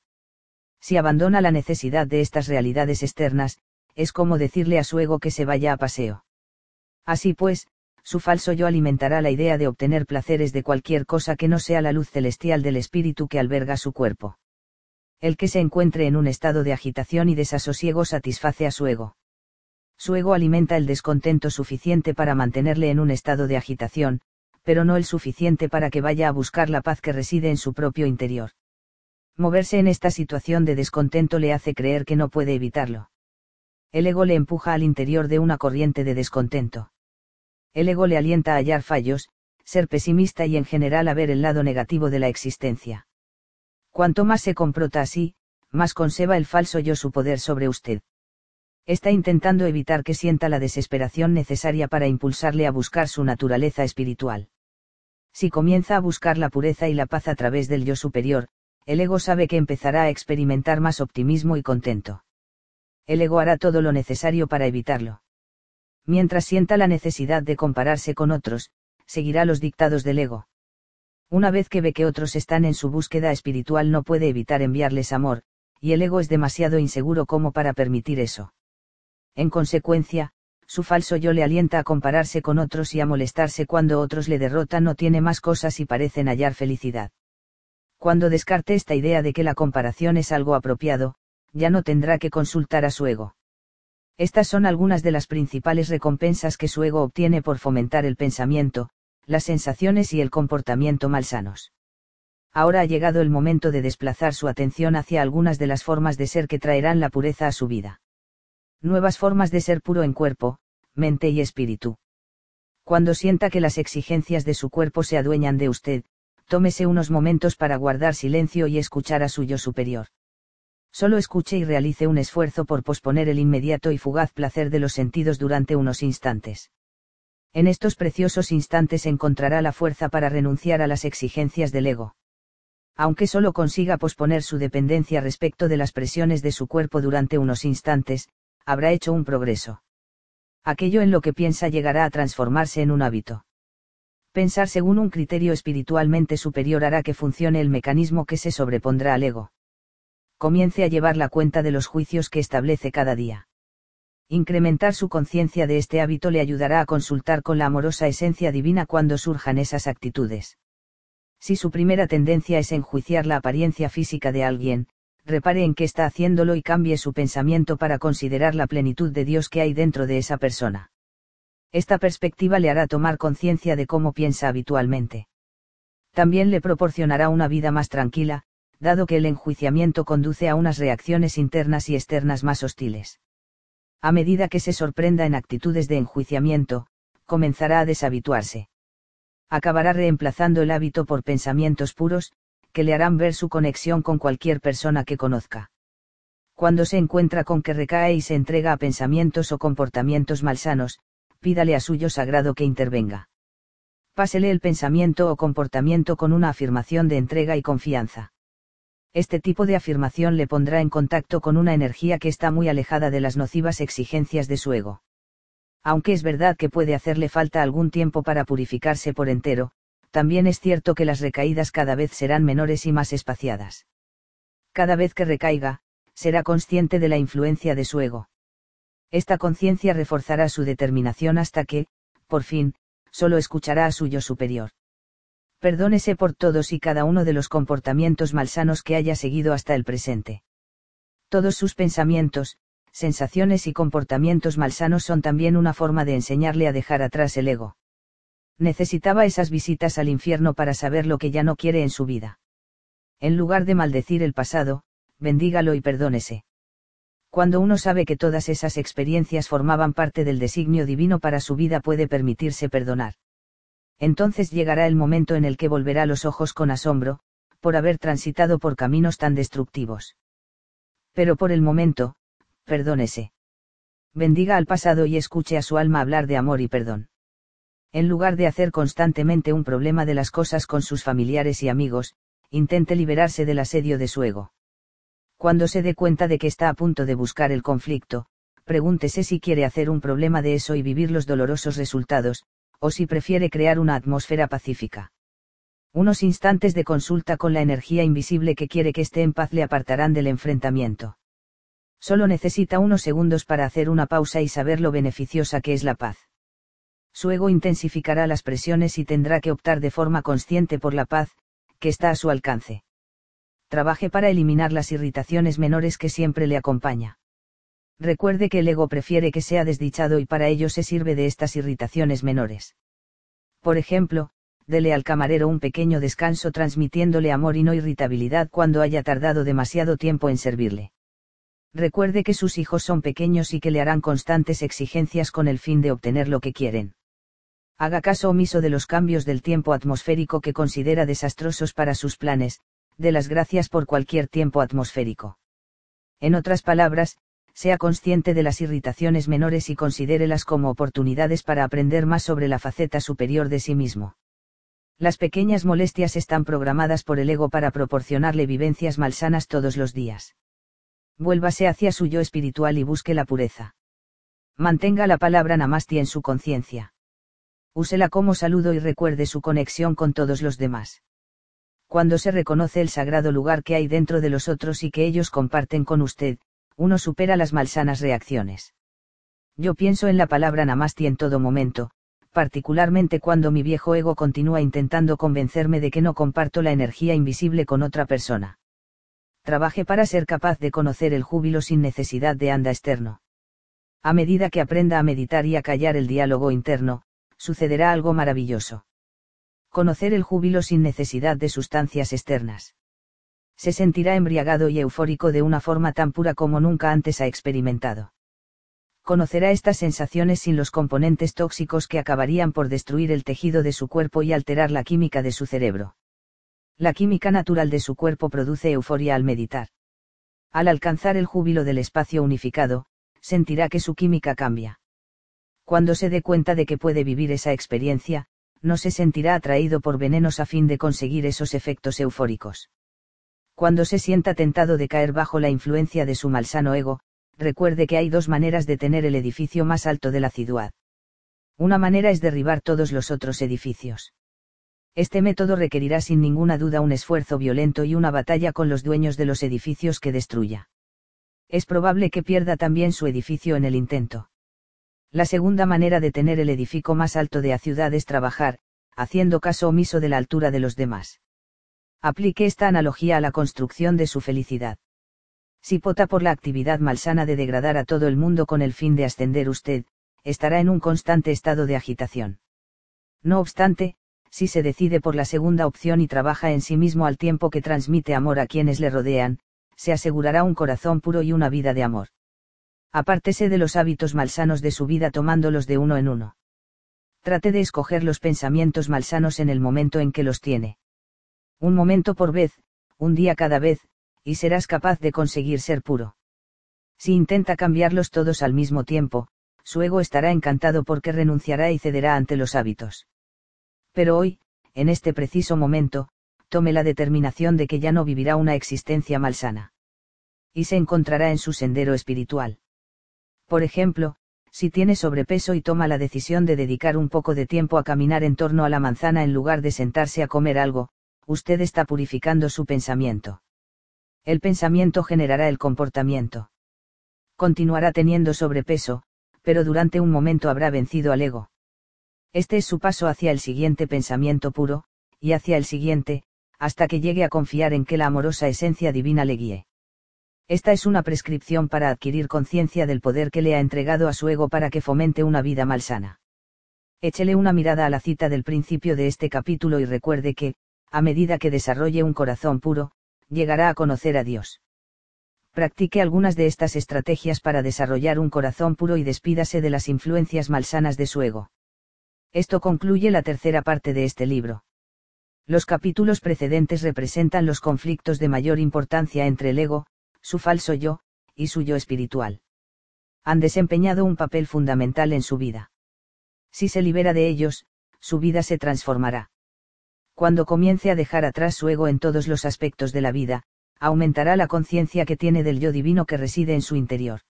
Si abandona la necesidad de estas realidades externas, es como decirle a su ego que se vaya a paseo. Así pues, su falso yo alimentará la idea de obtener placeres de cualquier cosa que no sea la luz celestial del espíritu que alberga su cuerpo. El que se encuentre en un estado de agitación y desasosiego satisface a su ego. Su ego alimenta el descontento suficiente para mantenerle en un estado de agitación, pero no el suficiente para que vaya a buscar la paz que reside en su propio interior. Moverse en esta situación de descontento le hace creer que no puede evitarlo. El ego le empuja al interior de una corriente de descontento el ego le alienta a hallar fallos, ser pesimista y en general a ver el lado negativo de la existencia. Cuanto más se comprota así, más conserva el falso yo su poder sobre usted. Está intentando evitar que sienta la desesperación necesaria para impulsarle a buscar su naturaleza espiritual. Si comienza a buscar la pureza y la paz a través del yo superior, el ego sabe que empezará a experimentar más optimismo y contento. El ego hará todo lo necesario para evitarlo. Mientras sienta la necesidad de compararse con otros, seguirá los dictados del ego. Una vez que ve que otros están en su búsqueda espiritual no puede evitar enviarles amor, y el ego es demasiado inseguro como para permitir eso. En consecuencia, su falso yo le alienta a compararse con otros y a molestarse cuando otros le derrotan o tiene más cosas y parecen hallar felicidad. Cuando descarte esta idea de que la comparación es algo apropiado, ya no tendrá que consultar a su ego. Estas son algunas de las principales recompensas que su ego obtiene por fomentar el pensamiento, las sensaciones y el comportamiento malsanos. Ahora ha llegado el momento de desplazar su atención hacia algunas de las formas de ser que traerán la pureza a su vida nuevas formas de ser puro en cuerpo, mente y espíritu. Cuando sienta que las exigencias de su cuerpo se adueñan de usted, tómese unos momentos para guardar silencio y escuchar a su yo superior. Solo escuche y realice un esfuerzo por posponer el inmediato y fugaz placer de los sentidos durante unos instantes. En estos preciosos instantes encontrará la fuerza para renunciar a las exigencias del ego. Aunque solo consiga posponer su dependencia respecto de las presiones de su cuerpo durante unos instantes, habrá hecho un progreso. Aquello en lo que piensa llegará a transformarse en un hábito. Pensar según un criterio espiritualmente superior hará que funcione el mecanismo que se sobrepondrá al ego. Comience a llevar la cuenta de los juicios que establece cada día. Incrementar su conciencia de este hábito le ayudará a consultar con la amorosa esencia divina cuando surjan esas actitudes. Si su primera tendencia es enjuiciar la apariencia física de alguien, repare en qué está haciéndolo y cambie su pensamiento para considerar la plenitud de Dios que hay dentro de esa persona. Esta perspectiva le hará tomar conciencia de cómo piensa habitualmente. También le proporcionará una vida más tranquila, dado que el enjuiciamiento conduce a unas reacciones internas y externas más hostiles. A medida que se sorprenda en actitudes de enjuiciamiento, comenzará a deshabituarse. Acabará reemplazando el hábito por pensamientos puros, que le harán ver su conexión con cualquier persona que conozca. Cuando se encuentra con que recae y se entrega a pensamientos o comportamientos malsanos, pídale a suyo sagrado que intervenga. Pásele el pensamiento o comportamiento con una afirmación de entrega y confianza. Este tipo de afirmación le pondrá en contacto con una energía que está muy alejada de las nocivas exigencias de su ego. Aunque es verdad que puede hacerle falta algún tiempo para purificarse por entero, también es cierto que las recaídas cada vez serán menores y más espaciadas. Cada vez que recaiga, será consciente de la influencia de su ego. Esta conciencia reforzará su determinación hasta que, por fin, solo escuchará a su yo superior. Perdónese por todos y cada uno de los comportamientos malsanos que haya seguido hasta el presente. Todos sus pensamientos, sensaciones y comportamientos malsanos son también una forma de enseñarle a dejar atrás el ego necesitaba esas visitas al infierno para saber lo que ya no quiere en su vida. En lugar de maldecir el pasado, bendígalo y perdónese. Cuando uno sabe que todas esas experiencias formaban parte del designio divino para su vida puede permitirse perdonar. Entonces llegará el momento en el que volverá los ojos con asombro, por haber transitado por caminos tan destructivos. Pero por el momento, perdónese. Bendiga al pasado y escuche a su alma hablar de amor y perdón en lugar de hacer constantemente un problema de las cosas con sus familiares y amigos, intente liberarse del asedio de su ego. Cuando se dé cuenta de que está a punto de buscar el conflicto, pregúntese si quiere hacer un problema de eso y vivir los dolorosos resultados, o si prefiere crear una atmósfera pacífica. Unos instantes de consulta con la energía invisible que quiere que esté en paz le apartarán del enfrentamiento. Solo necesita unos segundos para hacer una pausa y saber lo beneficiosa que es la paz su ego intensificará las presiones y tendrá que optar de forma consciente por la paz, que está a su alcance. Trabaje para eliminar las irritaciones menores que siempre le acompaña. Recuerde que el ego prefiere que sea desdichado y para ello se sirve de estas irritaciones menores. Por ejemplo, dele al camarero un pequeño descanso transmitiéndole amor y no irritabilidad cuando haya tardado demasiado tiempo en servirle. Recuerde que sus hijos son pequeños y que le harán constantes exigencias con el fin de obtener lo que quieren haga caso omiso de los cambios del tiempo atmosférico que considera desastrosos para sus planes, de las gracias por cualquier tiempo atmosférico. En otras palabras, sea consciente de las irritaciones menores y considérelas como oportunidades para aprender más sobre la faceta superior de sí mismo. Las pequeñas molestias están programadas por el ego para proporcionarle vivencias malsanas todos los días. Vuélvase hacia su yo espiritual y busque la pureza. Mantenga la palabra Namasti en su conciencia. Úsela como saludo y recuerde su conexión con todos los demás. Cuando se reconoce el sagrado lugar que hay dentro de los otros y que ellos comparten con usted, uno supera las malsanas reacciones. Yo pienso en la palabra Namasti en todo momento, particularmente cuando mi viejo ego continúa intentando convencerme de que no comparto la energía invisible con otra persona. Trabaje para ser capaz de conocer el júbilo sin necesidad de anda externo. A medida que aprenda a meditar y a callar el diálogo interno, sucederá algo maravilloso. Conocer el júbilo sin necesidad de sustancias externas. Se sentirá embriagado y eufórico de una forma tan pura como nunca antes ha experimentado conocerá estas sensaciones sin los componentes tóxicos que acabarían por destruir el tejido de su cuerpo y alterar la química de su cerebro. La química natural de su cuerpo produce euforia al meditar. Al alcanzar el júbilo del espacio unificado, sentirá que su química cambia. Cuando se dé cuenta de que puede vivir esa experiencia, no se sentirá atraído por venenos a fin de conseguir esos efectos eufóricos. Cuando se sienta tentado de caer bajo la influencia de su malsano ego, recuerde que hay dos maneras de tener el edificio más alto de la ciudad. Una manera es derribar todos los otros edificios. Este método requerirá sin ninguna duda un esfuerzo violento y una batalla con los dueños de los edificios que destruya. Es probable que pierda también su edificio en el intento. La segunda manera de tener el edificio más alto de la ciudad es trabajar, haciendo caso omiso de la altura de los demás. Aplique esta analogía a la construcción de su felicidad. Si pota por la actividad malsana de degradar a todo el mundo con el fin de ascender usted, estará en un constante estado de agitación. No obstante, si se decide por la segunda opción y trabaja en sí mismo al tiempo que transmite amor a quienes le rodean, se asegurará un corazón puro y una vida de amor. Apártese de los hábitos malsanos de su vida tomándolos de uno en uno. Trate de escoger los pensamientos malsanos en el momento en que los tiene. Un momento por vez, un día cada vez, y serás capaz de conseguir ser puro. Si intenta cambiarlos todos al mismo tiempo, su ego estará encantado porque renunciará y cederá ante los hábitos. Pero hoy, en este preciso momento, tome la determinación de que ya no vivirá una existencia malsana. Y se encontrará en su sendero espiritual. Por ejemplo, si tiene sobrepeso y toma la decisión de dedicar un poco de tiempo a caminar en torno a la manzana en lugar de sentarse a comer algo, usted está purificando su pensamiento el pensamiento generará el comportamiento. Continuará teniendo sobrepeso, pero durante un momento habrá vencido al ego. Este es su paso hacia el siguiente pensamiento puro, y hacia el siguiente, hasta que llegue a confiar en que la amorosa esencia divina le guíe. Esta es una prescripción para adquirir conciencia del poder que le ha entregado a su ego para que fomente una vida malsana. Échele una mirada a la cita del principio de este capítulo y recuerde que, a medida que desarrolle un corazón puro, llegará a conocer a Dios. Practique algunas de estas estrategias para desarrollar un corazón puro y despídase de las influencias malsanas de su ego. Esto concluye la tercera parte de este libro. Los capítulos precedentes representan los conflictos de mayor importancia entre el ego, su falso yo, y su yo espiritual. Han desempeñado un papel fundamental en su vida. Si se libera de ellos, su vida se transformará cuando comience a dejar atrás su ego en todos los aspectos de la vida, aumentará la conciencia que tiene del yo divino que reside en su interior.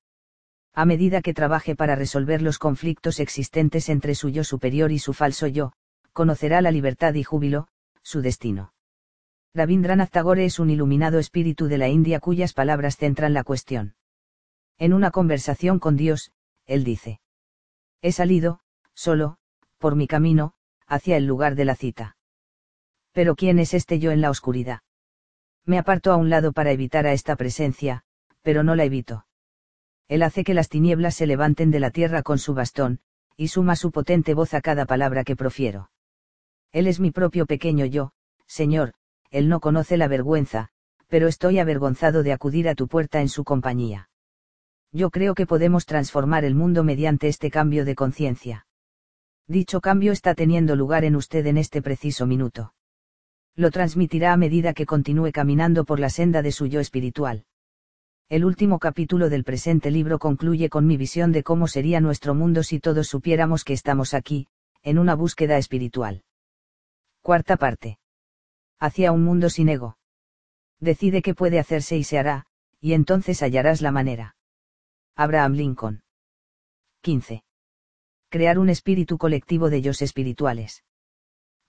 A medida que trabaje para resolver los conflictos existentes entre su yo superior y su falso yo, conocerá la libertad y júbilo, su destino. Rabindranath Tagore es un iluminado espíritu de la India cuyas palabras centran la cuestión. En una conversación con Dios, él dice. He salido, solo, por mi camino, hacia el lugar de la cita. Pero ¿quién es este yo en la oscuridad? Me aparto a un lado para evitar a esta presencia, pero no la evito. Él hace que las tinieblas se levanten de la tierra con su bastón, y suma su potente voz a cada palabra que profiero. Él es mi propio pequeño yo, Señor, él no conoce la vergüenza, pero estoy avergonzado de acudir a tu puerta en su compañía. Yo creo que podemos transformar el mundo mediante este cambio de conciencia. Dicho cambio está teniendo lugar en usted en este preciso minuto lo transmitirá a medida que continúe caminando por la senda de su yo espiritual. El último capítulo del presente libro concluye con mi visión de cómo sería nuestro mundo si todos supiéramos que estamos aquí, en una búsqueda espiritual. Cuarta parte. Hacia un mundo sin ego. Decide qué puede hacerse y se hará, y entonces hallarás la manera. Abraham Lincoln. 15. Crear un espíritu colectivo de ellos espirituales.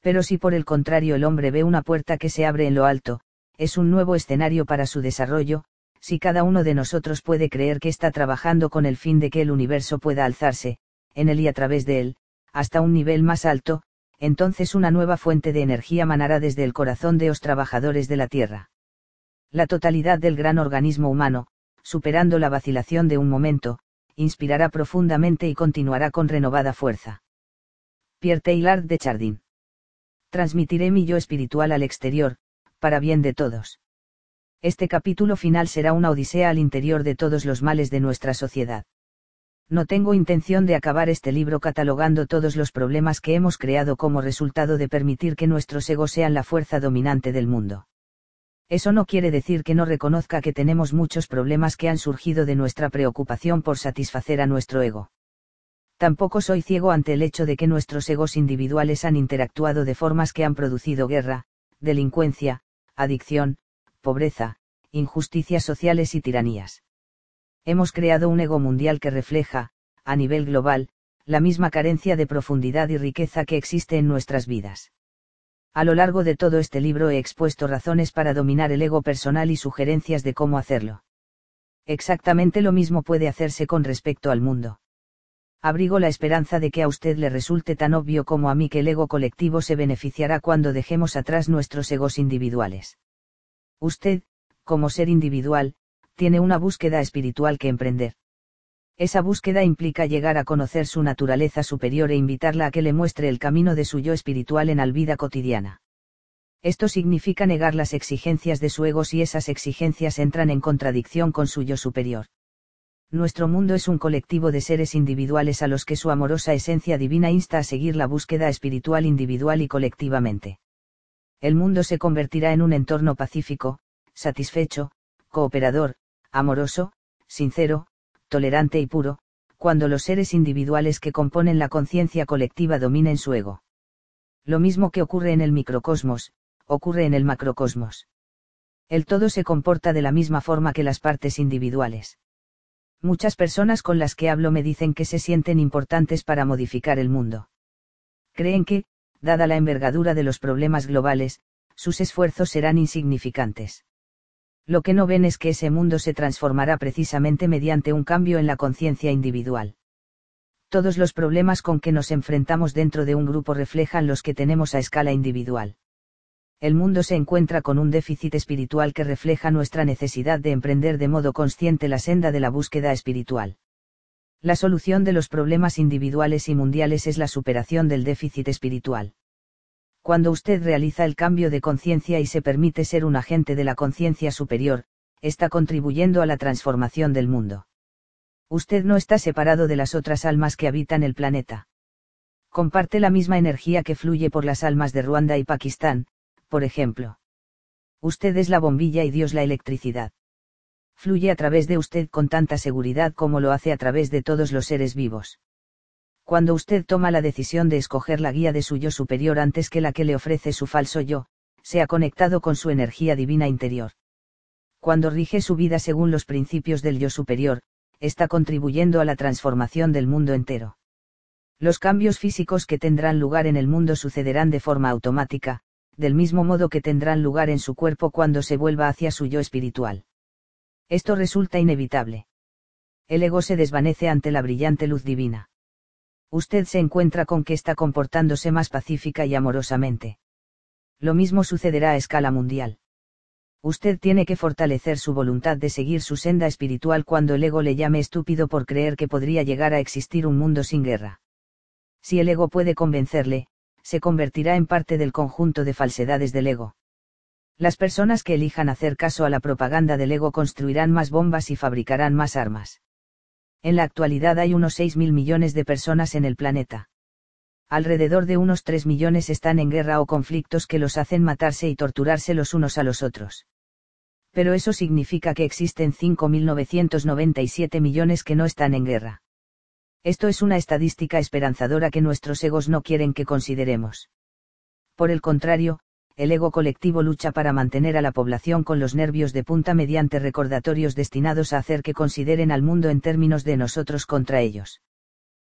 Pero si por el contrario el hombre ve una puerta que se abre en lo alto, es un nuevo escenario para su desarrollo, si cada uno de nosotros puede creer que está trabajando con el fin de que el universo pueda alzarse, en él y a través de él, hasta un nivel más alto, entonces una nueva fuente de energía manará desde el corazón de los trabajadores de la Tierra. La totalidad del gran organismo humano, superando la vacilación de un momento, inspirará profundamente y continuará con renovada fuerza. Pierre Teilhard de Chardin. Transmitiré mi yo espiritual al exterior, para bien de todos. Este capítulo final será una odisea al interior de todos los males de nuestra sociedad. No tengo intención de acabar este libro catalogando todos los problemas que hemos creado como resultado de permitir que nuestros egos sean la fuerza dominante del mundo. Eso no quiere decir que no reconozca que tenemos muchos problemas que han surgido de nuestra preocupación por satisfacer a nuestro ego. Tampoco soy ciego ante el hecho de que nuestros egos individuales han interactuado de formas que han producido guerra, delincuencia, adicción, pobreza, injusticias sociales y tiranías hemos creado un ego mundial que refleja, a nivel global, la misma carencia de profundidad y riqueza que existe en nuestras vidas. A lo largo de todo este libro he expuesto razones para dominar el ego personal y sugerencias de cómo hacerlo. Exactamente lo mismo puede hacerse con respecto al mundo. Abrigo la esperanza de que a usted le resulte tan obvio como a mí que el ego colectivo se beneficiará cuando dejemos atrás nuestros egos individuales. Usted, como ser individual, tiene una búsqueda espiritual que emprender. Esa búsqueda implica llegar a conocer su naturaleza superior e invitarla a que le muestre el camino de su yo espiritual en la vida cotidiana. Esto significa negar las exigencias de su ego si esas exigencias entran en contradicción con su yo superior. Nuestro mundo es un colectivo de seres individuales a los que su amorosa esencia divina insta a seguir la búsqueda espiritual individual y colectivamente. El mundo se convertirá en un entorno pacífico, satisfecho, cooperador, amoroso, sincero, tolerante y puro, cuando los seres individuales que componen la conciencia colectiva dominen su ego. Lo mismo que ocurre en el microcosmos, ocurre en el macrocosmos. El todo se comporta de la misma forma que las partes individuales. Muchas personas con las que hablo me dicen que se sienten importantes para modificar el mundo. Creen que, dada la envergadura de los problemas globales, sus esfuerzos serán insignificantes lo que no ven es que ese mundo se transformará precisamente mediante un cambio en la conciencia individual. Todos los problemas con que nos enfrentamos dentro de un grupo reflejan los que tenemos a escala individual. El mundo se encuentra con un déficit espiritual que refleja nuestra necesidad de emprender de modo consciente la senda de la búsqueda espiritual. La solución de los problemas individuales y mundiales es la superación del déficit espiritual cuando usted realiza el cambio de conciencia y se permite ser un agente de la conciencia superior, está contribuyendo a la transformación del mundo. Usted no está separado de las otras almas que habitan el planeta. Comparte la misma energía que fluye por las almas de Ruanda y Pakistán, por ejemplo. Usted es la bombilla y Dios la electricidad. Fluye a través de usted con tanta seguridad como lo hace a través de todos los seres vivos cuando usted toma la decisión de escoger la guía de su yo superior antes que la que le ofrece su falso yo, se ha conectado con su energía divina interior. Cuando rige su vida según los principios del yo superior, está contribuyendo a la transformación del mundo entero. Los cambios físicos que tendrán lugar en el mundo sucederán de forma automática, del mismo modo que tendrán lugar en su cuerpo cuando se vuelva hacia su yo espiritual. Esto resulta inevitable. El ego se desvanece ante la brillante luz divina usted se encuentra con que está comportándose más pacífica y amorosamente. Lo mismo sucederá a escala mundial. Usted tiene que fortalecer su voluntad de seguir su senda espiritual cuando el ego le llame estúpido por creer que podría llegar a existir un mundo sin guerra. Si el ego puede convencerle, se convertirá en parte del conjunto de falsedades del ego. Las personas que elijan hacer caso a la propaganda del ego construirán más bombas y fabricarán más armas. En la actualidad hay unos 6.000 millones de personas en el planeta. Alrededor de unos 3 millones están en guerra o conflictos que los hacen matarse y torturarse los unos a los otros. Pero eso significa que existen 5.997 millones que no están en guerra. Esto es una estadística esperanzadora que nuestros egos no quieren que consideremos. Por el contrario, el ego colectivo lucha para mantener a la población con los nervios de punta mediante recordatorios destinados a hacer que consideren al mundo en términos de nosotros contra ellos.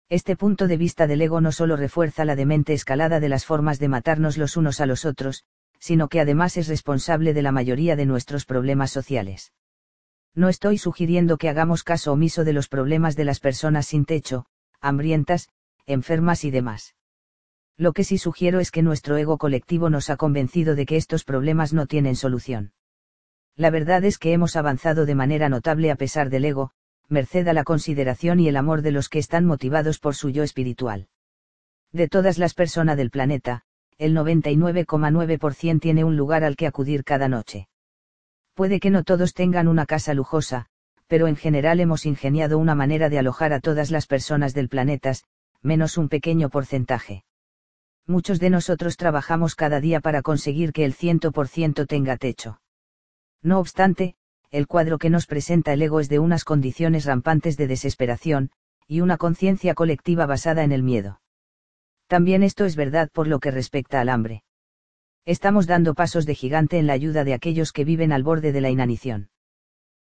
Este punto de vista del ego no solo refuerza la demente escalada de las formas de matarnos los unos a los otros, sino que además es responsable de la mayoría de nuestros problemas sociales. No estoy sugiriendo que hagamos caso omiso de los problemas de las personas sin techo, hambrientas, enfermas y demás. Lo que sí sugiero es que nuestro ego colectivo nos ha convencido de que estos problemas no tienen solución. La verdad es que hemos avanzado de manera notable a pesar del ego, merced a la consideración y el amor de los que están motivados por su yo espiritual. De todas las personas del planeta, el 99,9% tiene un lugar al que acudir cada noche. Puede que no todos tengan una casa lujosa, pero en general hemos ingeniado una manera de alojar a todas las personas del planeta, menos un pequeño porcentaje muchos de nosotros trabajamos cada día para conseguir que el 100% tenga techo. No obstante, el cuadro que nos presenta el ego es de unas condiciones rampantes de desesperación, y una conciencia colectiva basada en el miedo. También esto es verdad por lo que respecta al hambre. Estamos dando pasos de gigante en la ayuda de aquellos que viven al borde de la inanición.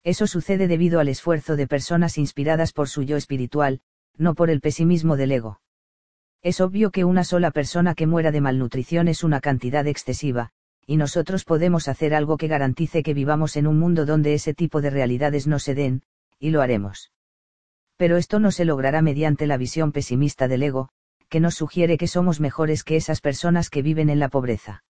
Eso sucede debido al esfuerzo de personas inspiradas por su yo espiritual, no por el pesimismo del ego. Es obvio que una sola persona que muera de malnutrición es una cantidad excesiva, y nosotros podemos hacer algo que garantice que vivamos en un mundo donde ese tipo de realidades no se den, y lo haremos. Pero esto no se logrará mediante la visión pesimista del ego, que nos sugiere que somos mejores que esas personas que viven en la pobreza.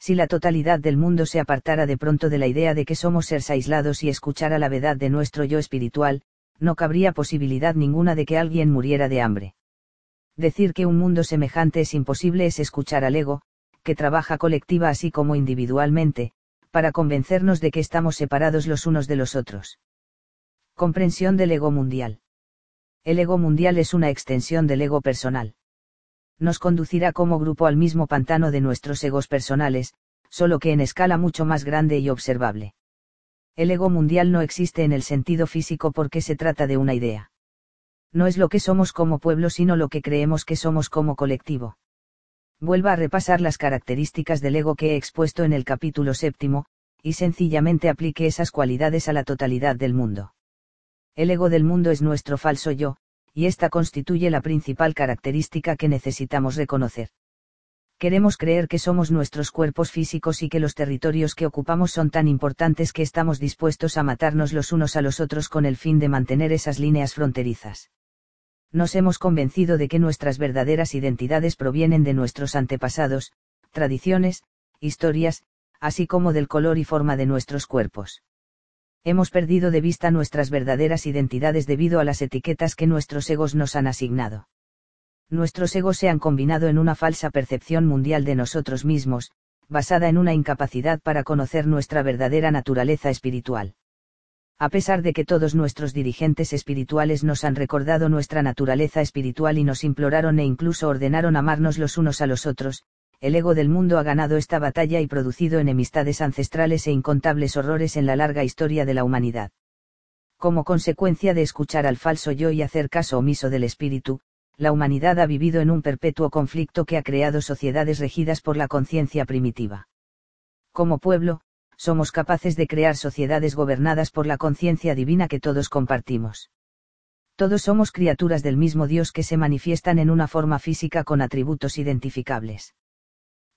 Si la totalidad del mundo se apartara de pronto de la idea de que somos seres aislados y escuchara la verdad de nuestro yo espiritual, no cabría posibilidad ninguna de que alguien muriera de hambre. Decir que un mundo semejante es imposible es escuchar al ego, que trabaja colectiva así como individualmente, para convencernos de que estamos separados los unos de los otros. Comprensión del ego mundial. El ego mundial es una extensión del ego personal. Nos conducirá como grupo al mismo pantano de nuestros egos personales, solo que en escala mucho más grande y observable. El ego mundial no existe en el sentido físico porque se trata de una idea no es lo que somos como pueblo sino lo que creemos que somos como colectivo. Vuelva a repasar las características del ego que he expuesto en el capítulo séptimo, y sencillamente aplique esas cualidades a la totalidad del mundo. El ego del mundo es nuestro falso yo, y esta constituye la principal característica que necesitamos reconocer. Queremos creer que somos nuestros cuerpos físicos y que los territorios que ocupamos son tan importantes que estamos dispuestos a matarnos los unos a los otros con el fin de mantener esas líneas fronterizas nos hemos convencido de que nuestras verdaderas identidades provienen de nuestros antepasados, tradiciones, historias, así como del color y forma de nuestros cuerpos. Hemos perdido de vista nuestras verdaderas identidades debido a las etiquetas que nuestros egos nos han asignado. Nuestros egos se han combinado en una falsa percepción mundial de nosotros mismos, basada en una incapacidad para conocer nuestra verdadera naturaleza espiritual a pesar de que todos nuestros dirigentes espirituales nos han recordado nuestra naturaleza espiritual y nos imploraron e incluso ordenaron amarnos los unos a los otros, el ego del mundo ha ganado esta batalla y producido enemistades ancestrales e incontables horrores en la larga historia de la humanidad. Como consecuencia de escuchar al falso yo y hacer caso omiso del espíritu, la humanidad ha vivido en un perpetuo conflicto que ha creado sociedades regidas por la conciencia primitiva. Como pueblo, somos capaces de crear sociedades gobernadas por la conciencia divina que todos compartimos. Todos somos criaturas del mismo Dios que se manifiestan en una forma física con atributos identificables.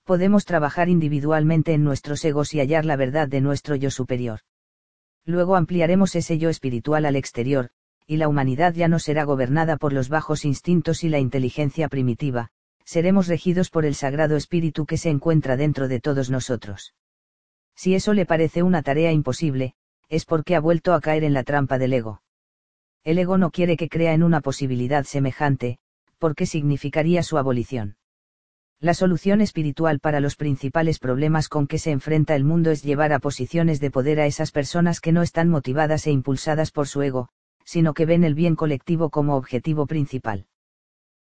Podemos trabajar individualmente en nuestros egos y hallar la verdad de nuestro yo superior. Luego ampliaremos ese yo espiritual al exterior, y la humanidad ya no será gobernada por los bajos instintos y la inteligencia primitiva, seremos regidos por el Sagrado Espíritu que se encuentra dentro de todos nosotros. Si eso le parece una tarea imposible, es porque ha vuelto a caer en la trampa del ego. El ego no quiere que crea en una posibilidad semejante, porque significaría su abolición. La solución espiritual para los principales problemas con que se enfrenta el mundo es llevar a posiciones de poder a esas personas que no están motivadas e impulsadas por su ego, sino que ven el bien colectivo como objetivo principal.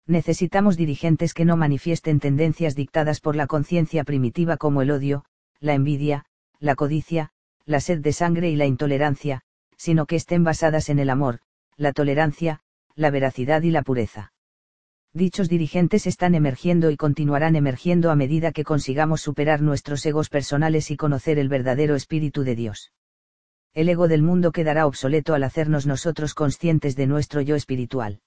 Necesitamos dirigentes que no manifiesten tendencias dictadas por la conciencia primitiva como el odio, la envidia, la codicia, la sed de sangre y la intolerancia, sino que estén basadas en el amor, la tolerancia, la veracidad y la pureza. Dichos dirigentes están emergiendo y continuarán emergiendo a medida que consigamos superar nuestros egos personales y conocer el verdadero espíritu de Dios. El ego del mundo quedará obsoleto al hacernos nosotros conscientes de nuestro yo espiritual.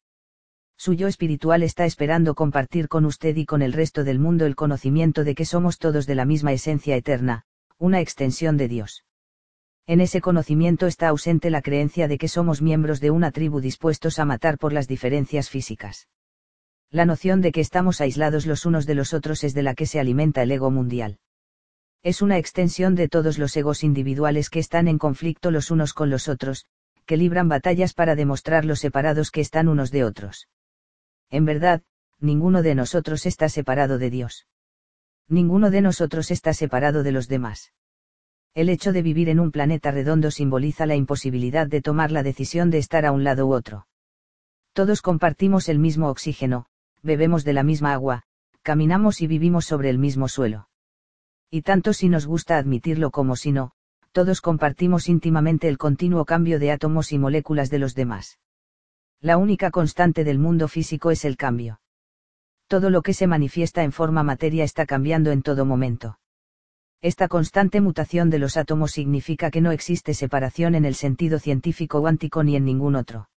Su yo espiritual está esperando compartir con usted y con el resto del mundo el conocimiento de que somos todos de la misma esencia eterna, una extensión de Dios. En ese conocimiento está ausente la creencia de que somos miembros de una tribu dispuestos a matar por las diferencias físicas. La noción de que estamos aislados los unos de los otros es de la que se alimenta el ego mundial. Es una extensión de todos los egos individuales que están en conflicto los unos con los otros, que libran batallas para demostrar los separados que están unos de otros. En verdad, ninguno de nosotros está separado de Dios. Ninguno de nosotros está separado de los demás. El hecho de vivir en un planeta redondo simboliza la imposibilidad de tomar la decisión de estar a un lado u otro. Todos compartimos el mismo oxígeno, bebemos de la misma agua, caminamos y vivimos sobre el mismo suelo. Y tanto si nos gusta admitirlo como si no, todos compartimos íntimamente el continuo cambio de átomos y moléculas de los demás. La única constante del mundo físico es el cambio. Todo lo que se manifiesta en forma materia está cambiando en todo momento. Esta constante mutación de los átomos significa que no existe separación en el sentido científico cuántico ni en ningún otro.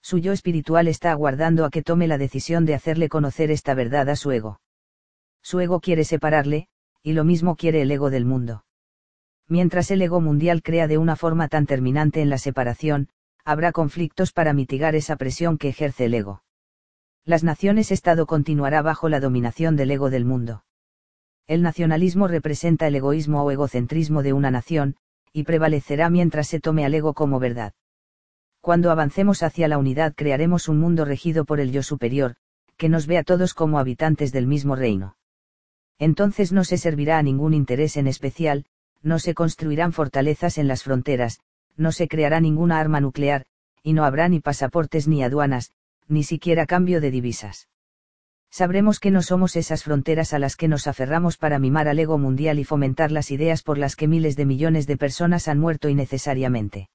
Su yo espiritual está aguardando a que tome la decisión de hacerle conocer esta verdad a su ego. Su ego quiere separarle, y lo mismo quiere el ego del mundo. Mientras el ego mundial crea de una forma tan terminante en la separación, habrá conflictos para mitigar esa presión que ejerce el ego. Las naciones-estado continuará bajo la dominación del ego del mundo. El nacionalismo representa el egoísmo o egocentrismo de una nación, y prevalecerá mientras se tome al ego como verdad. Cuando avancemos hacia la unidad crearemos un mundo regido por el yo superior, que nos ve a todos como habitantes del mismo reino. Entonces no se servirá a ningún interés en especial, no se construirán fortalezas en las fronteras, no se creará ninguna arma nuclear, y no habrá ni pasaportes ni aduanas, ni siquiera cambio de divisas sabremos que no somos esas fronteras a las que nos aferramos para mimar al ego mundial y fomentar las ideas por las que miles de millones de personas han muerto innecesariamente.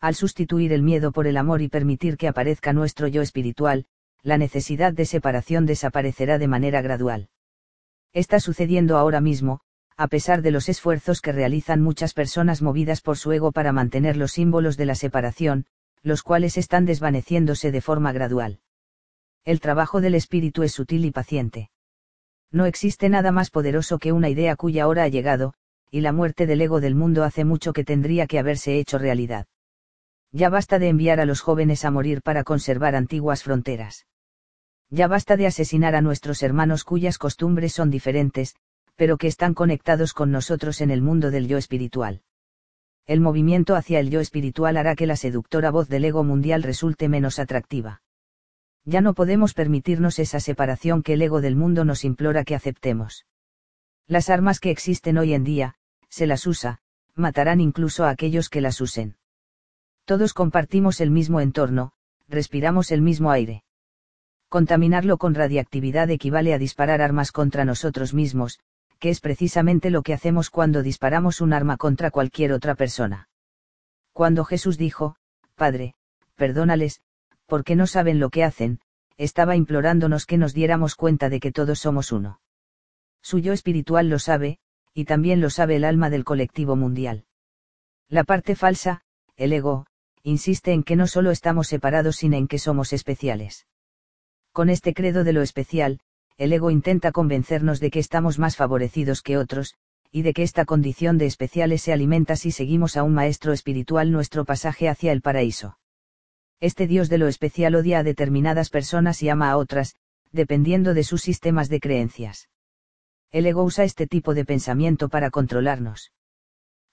Al sustituir el miedo por el amor y permitir que aparezca nuestro yo espiritual, la necesidad de separación desaparecerá de manera gradual. Está sucediendo ahora mismo, a pesar de los esfuerzos que realizan muchas personas movidas por su ego para mantener los símbolos de la separación, los cuales están desvaneciéndose de forma gradual el trabajo del espíritu es sutil y paciente. No existe nada más poderoso que una idea cuya hora ha llegado, y la muerte del ego del mundo hace mucho que tendría que haberse hecho realidad. Ya basta de enviar a los jóvenes a morir para conservar antiguas fronteras. Ya basta de asesinar a nuestros hermanos cuyas costumbres son diferentes, pero que están conectados con nosotros en el mundo del yo espiritual. El movimiento hacia el yo espiritual hará que la seductora voz del ego mundial resulte menos atractiva ya no podemos permitirnos esa separación que el ego del mundo nos implora que aceptemos. Las armas que existen hoy en día, se las usa, matarán incluso a aquellos que las usen. Todos compartimos el mismo entorno, respiramos el mismo aire. Contaminarlo con radiactividad equivale a disparar armas contra nosotros mismos, que es precisamente lo que hacemos cuando disparamos un arma contra cualquier otra persona. Cuando Jesús dijo, Padre, perdónales, porque no saben lo que hacen, estaba implorándonos que nos diéramos cuenta de que todos somos uno. Su yo espiritual lo sabe, y también lo sabe el alma del colectivo mundial. La parte falsa, el ego, insiste en que no solo estamos separados sino en que somos especiales. Con este credo de lo especial, el ego intenta convencernos de que estamos más favorecidos que otros, y de que esta condición de especiales se alimenta si seguimos a un maestro espiritual nuestro pasaje hacia el paraíso. Este Dios de lo especial odia a determinadas personas y ama a otras, dependiendo de sus sistemas de creencias. El ego usa este tipo de pensamiento para controlarnos.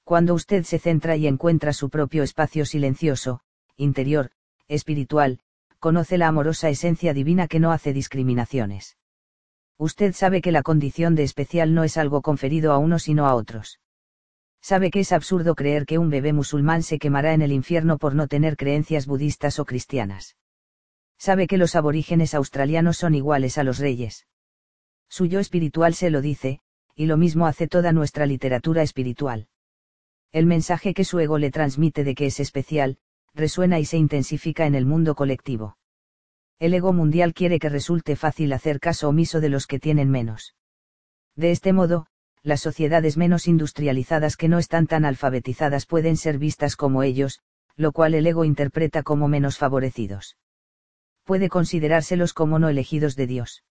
Cuando usted se centra y encuentra su propio espacio silencioso, interior, espiritual, conoce la amorosa esencia divina que no hace discriminaciones. Usted sabe que la condición de especial no es algo conferido a unos sino a otros sabe que es absurdo creer que un bebé musulmán se quemará en el infierno por no tener creencias budistas o cristianas. Sabe que los aborígenes australianos son iguales a los reyes. Su yo espiritual se lo dice, y lo mismo hace toda nuestra literatura espiritual. El mensaje que su ego le transmite de que es especial, resuena y se intensifica en el mundo colectivo. El ego mundial quiere que resulte fácil hacer caso omiso de los que tienen menos. De este modo, las sociedades menos industrializadas que no están tan alfabetizadas pueden ser vistas como ellos, lo cual el ego interpreta como menos favorecidos. Puede considerárselos como no elegidos de Dios.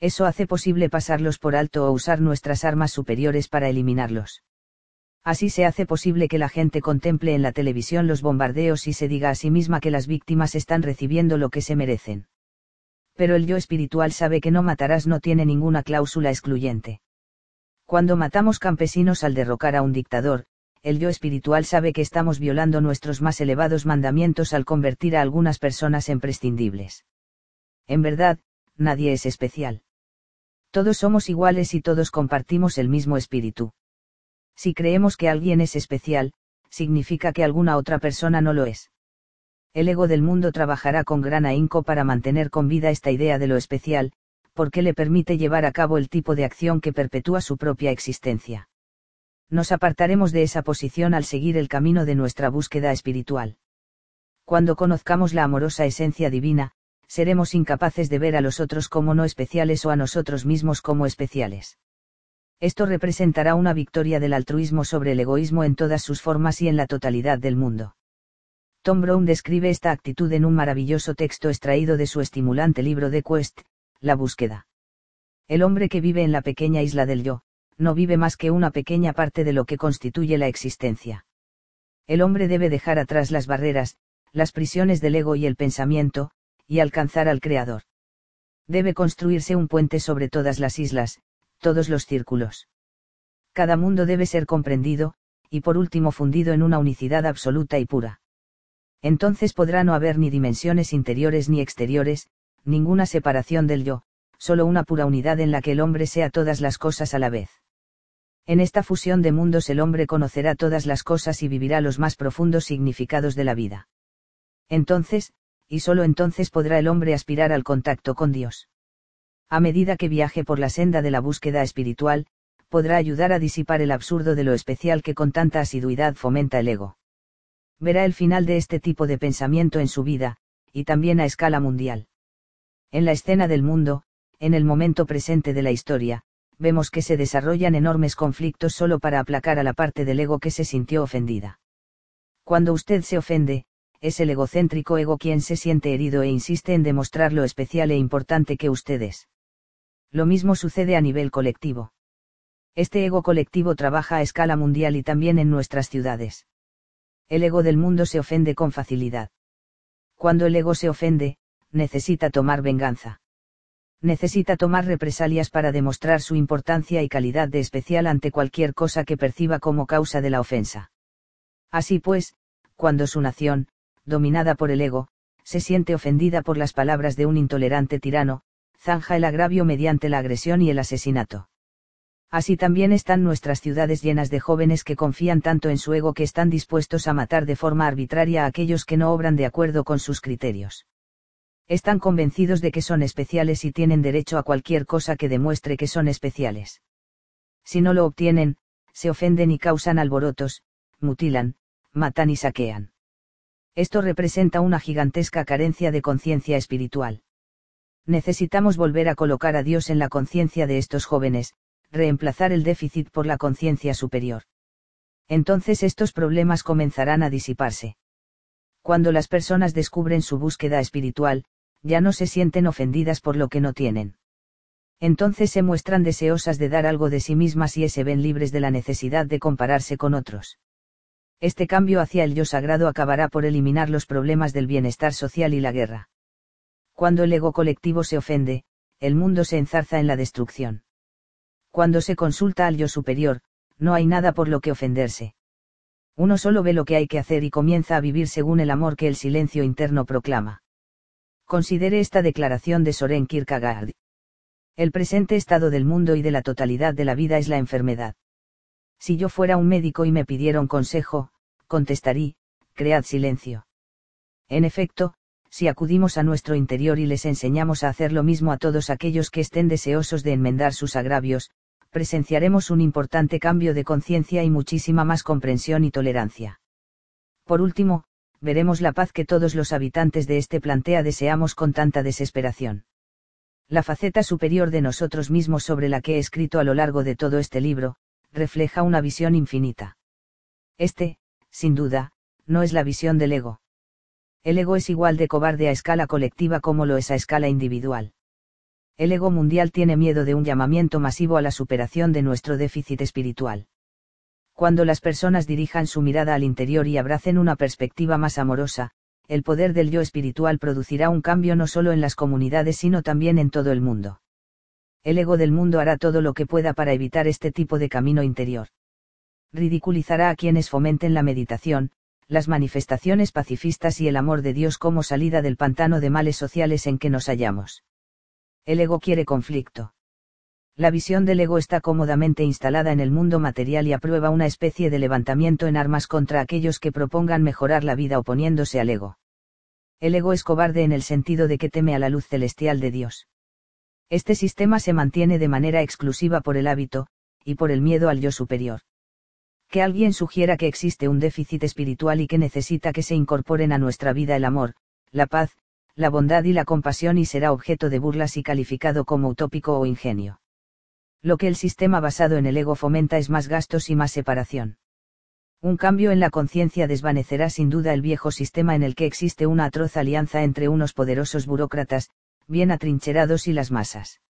Eso hace posible pasarlos por alto o usar nuestras armas superiores para eliminarlos. Así se hace posible que la gente contemple en la televisión los bombardeos y se diga a sí misma que las víctimas están recibiendo lo que se merecen. Pero el yo espiritual sabe que no matarás no tiene ninguna cláusula excluyente. Cuando matamos campesinos al derrocar a un dictador, el yo espiritual sabe que estamos violando nuestros más elevados mandamientos al convertir a algunas personas en prescindibles. En verdad, nadie es especial. Todos somos iguales y todos compartimos el mismo espíritu. Si creemos que alguien es especial, significa que alguna otra persona no lo es. El ego del mundo trabajará con gran ahínco para mantener con vida esta idea de lo especial, porque le permite llevar a cabo el tipo de acción que perpetúa su propia existencia. Nos apartaremos de esa posición al seguir el camino de nuestra búsqueda espiritual. Cuando conozcamos la amorosa esencia divina, seremos incapaces de ver a los otros como no especiales o a nosotros mismos como especiales. Esto representará una victoria del altruismo sobre el egoísmo en todas sus formas y en la totalidad del mundo. Tom Brown describe esta actitud en un maravilloso texto extraído de su estimulante libro de Quest, La búsqueda. El hombre que vive en la pequeña isla del yo, no vive más que una pequeña parte de lo que constituye la existencia. El hombre debe dejar atrás las barreras, las prisiones del ego y el pensamiento, y alcanzar al Creador. Debe construirse un puente sobre todas las islas, todos los círculos. Cada mundo debe ser comprendido, y por último fundido en una unicidad absoluta y pura. Entonces podrá no haber ni dimensiones interiores ni exteriores, ninguna separación del yo, solo una pura unidad en la que el hombre sea todas las cosas a la vez. En esta fusión de mundos el hombre conocerá todas las cosas y vivirá los más profundos significados de la vida. Entonces, y solo entonces podrá el hombre aspirar al contacto con Dios. A medida que viaje por la senda de la búsqueda espiritual, podrá ayudar a disipar el absurdo de lo especial que con tanta asiduidad fomenta el ego. Verá el final de este tipo de pensamiento en su vida, y también a escala mundial. En la escena del mundo, en el momento presente de la historia, vemos que se desarrollan enormes conflictos solo para aplacar a la parte del ego que se sintió ofendida. Cuando usted se ofende, es el egocéntrico ego quien se siente herido e insiste en demostrar lo especial e importante que usted es. Lo mismo sucede a nivel colectivo. Este ego colectivo trabaja a escala mundial y también en nuestras ciudades. El ego del mundo se ofende con facilidad. Cuando el ego se ofende, necesita tomar venganza. Necesita tomar represalias para demostrar su importancia y calidad de especial ante cualquier cosa que perciba como causa de la ofensa. Así pues, cuando su nación, dominada por el ego, se siente ofendida por las palabras de un intolerante tirano, zanja el agravio mediante la agresión y el asesinato. Así también están nuestras ciudades llenas de jóvenes que confían tanto en su ego que están dispuestos a matar de forma arbitraria a aquellos que no obran de acuerdo con sus criterios. Están convencidos de que son especiales y tienen derecho a cualquier cosa que demuestre que son especiales. Si no lo obtienen, se ofenden y causan alborotos, mutilan, matan y saquean. Esto representa una gigantesca carencia de conciencia espiritual necesitamos volver a colocar a Dios en la conciencia de estos jóvenes, reemplazar el déficit por la conciencia superior. Entonces estos problemas comenzarán a disiparse. Cuando las personas descubren su búsqueda espiritual, ya no se sienten ofendidas por lo que no tienen. Entonces se muestran deseosas de dar algo de sí mismas y se ven libres de la necesidad de compararse con otros. Este cambio hacia el yo sagrado acabará por eliminar los problemas del bienestar social y la guerra. Cuando el ego colectivo se ofende, el mundo se enzarza en la destrucción. Cuando se consulta al yo superior, no hay nada por lo que ofenderse. Uno solo ve lo que hay que hacer y comienza a vivir según el amor que el silencio interno proclama. Considere esta declaración de Soren Kierkegaard. El presente estado del mundo y de la totalidad de la vida es la enfermedad. Si yo fuera un médico y me pidiera un consejo, contestaría, cread silencio. En efecto, si acudimos a nuestro interior y les enseñamos a hacer lo mismo a todos aquellos que estén deseosos de enmendar sus agravios, presenciaremos un importante cambio de conciencia y muchísima más comprensión y tolerancia. Por último, veremos la paz que todos los habitantes de este plantea deseamos con tanta desesperación. La faceta superior de nosotros mismos sobre la que he escrito a lo largo de todo este libro, refleja una visión infinita. Este, sin duda, no es la visión del ego. El ego es igual de cobarde a escala colectiva como lo es a escala individual. El ego mundial tiene miedo de un llamamiento masivo a la superación de nuestro déficit espiritual. Cuando las personas dirijan su mirada al interior y abracen una perspectiva más amorosa, el poder del yo espiritual producirá un cambio no solo en las comunidades sino también en todo el mundo. El ego del mundo hará todo lo que pueda para evitar este tipo de camino interior. Ridiculizará a quienes fomenten la meditación, las manifestaciones pacifistas y el amor de Dios como salida del pantano de males sociales en que nos hallamos. El ego quiere conflicto. La visión del ego está cómodamente instalada en el mundo material y aprueba una especie de levantamiento en armas contra aquellos que propongan mejorar la vida oponiéndose al ego. El ego es cobarde en el sentido de que teme a la luz celestial de Dios. Este sistema se mantiene de manera exclusiva por el hábito, y por el miedo al yo superior que alguien sugiera que existe un déficit espiritual y que necesita que se incorporen a nuestra vida el amor, la paz, la bondad y la compasión y será objeto de burlas y calificado como utópico o ingenio. Lo que el sistema basado en el ego fomenta es más gastos y más separación. Un cambio en la conciencia desvanecerá sin duda el viejo sistema en el que existe una atroz alianza entre unos poderosos burócratas, bien atrincherados y las masas.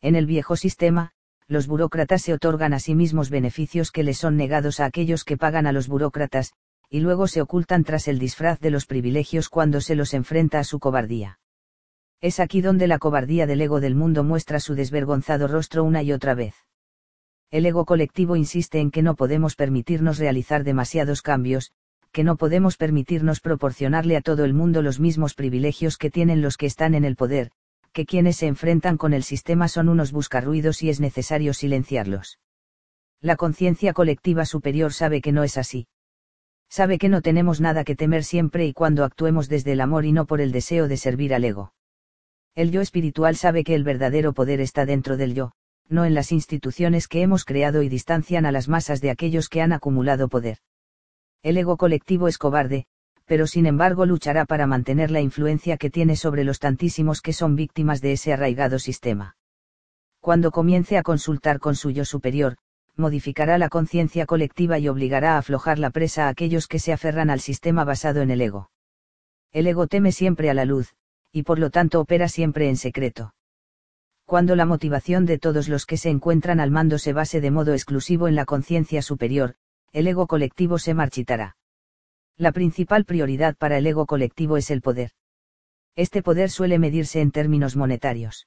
En el viejo sistema, los burócratas se otorgan a sí mismos beneficios que les son negados a aquellos que pagan a los burócratas, y luego se ocultan tras el disfraz de los privilegios cuando se los enfrenta a su cobardía. Es aquí donde la cobardía del ego del mundo muestra su desvergonzado rostro una y otra vez. El ego colectivo insiste en que no podemos permitirnos realizar demasiados cambios, que no podemos permitirnos proporcionarle a todo el mundo los mismos privilegios que tienen los que están en el poder, que quienes se enfrentan con el sistema son unos buscarruidos y es necesario silenciarlos. La conciencia colectiva superior sabe que no es así. Sabe que no tenemos nada que temer siempre y cuando actuemos desde el amor y no por el deseo de servir al ego. El yo espiritual sabe que el verdadero poder está dentro del yo, no en las instituciones que hemos creado y distancian a las masas de aquellos que han acumulado poder. El ego colectivo es cobarde, pero sin embargo luchará para mantener la influencia que tiene sobre los tantísimos que son víctimas de ese arraigado sistema. Cuando comience a consultar con su yo superior, modificará la conciencia colectiva y obligará a aflojar la presa a aquellos que se aferran al sistema basado en el ego. El ego teme siempre a la luz, y por lo tanto opera siempre en secreto. Cuando la motivación de todos los que se encuentran al mando se base de modo exclusivo en la conciencia superior, el ego colectivo se marchitará. La principal prioridad para el ego colectivo es el poder. Este poder suele medirse en términos monetarios.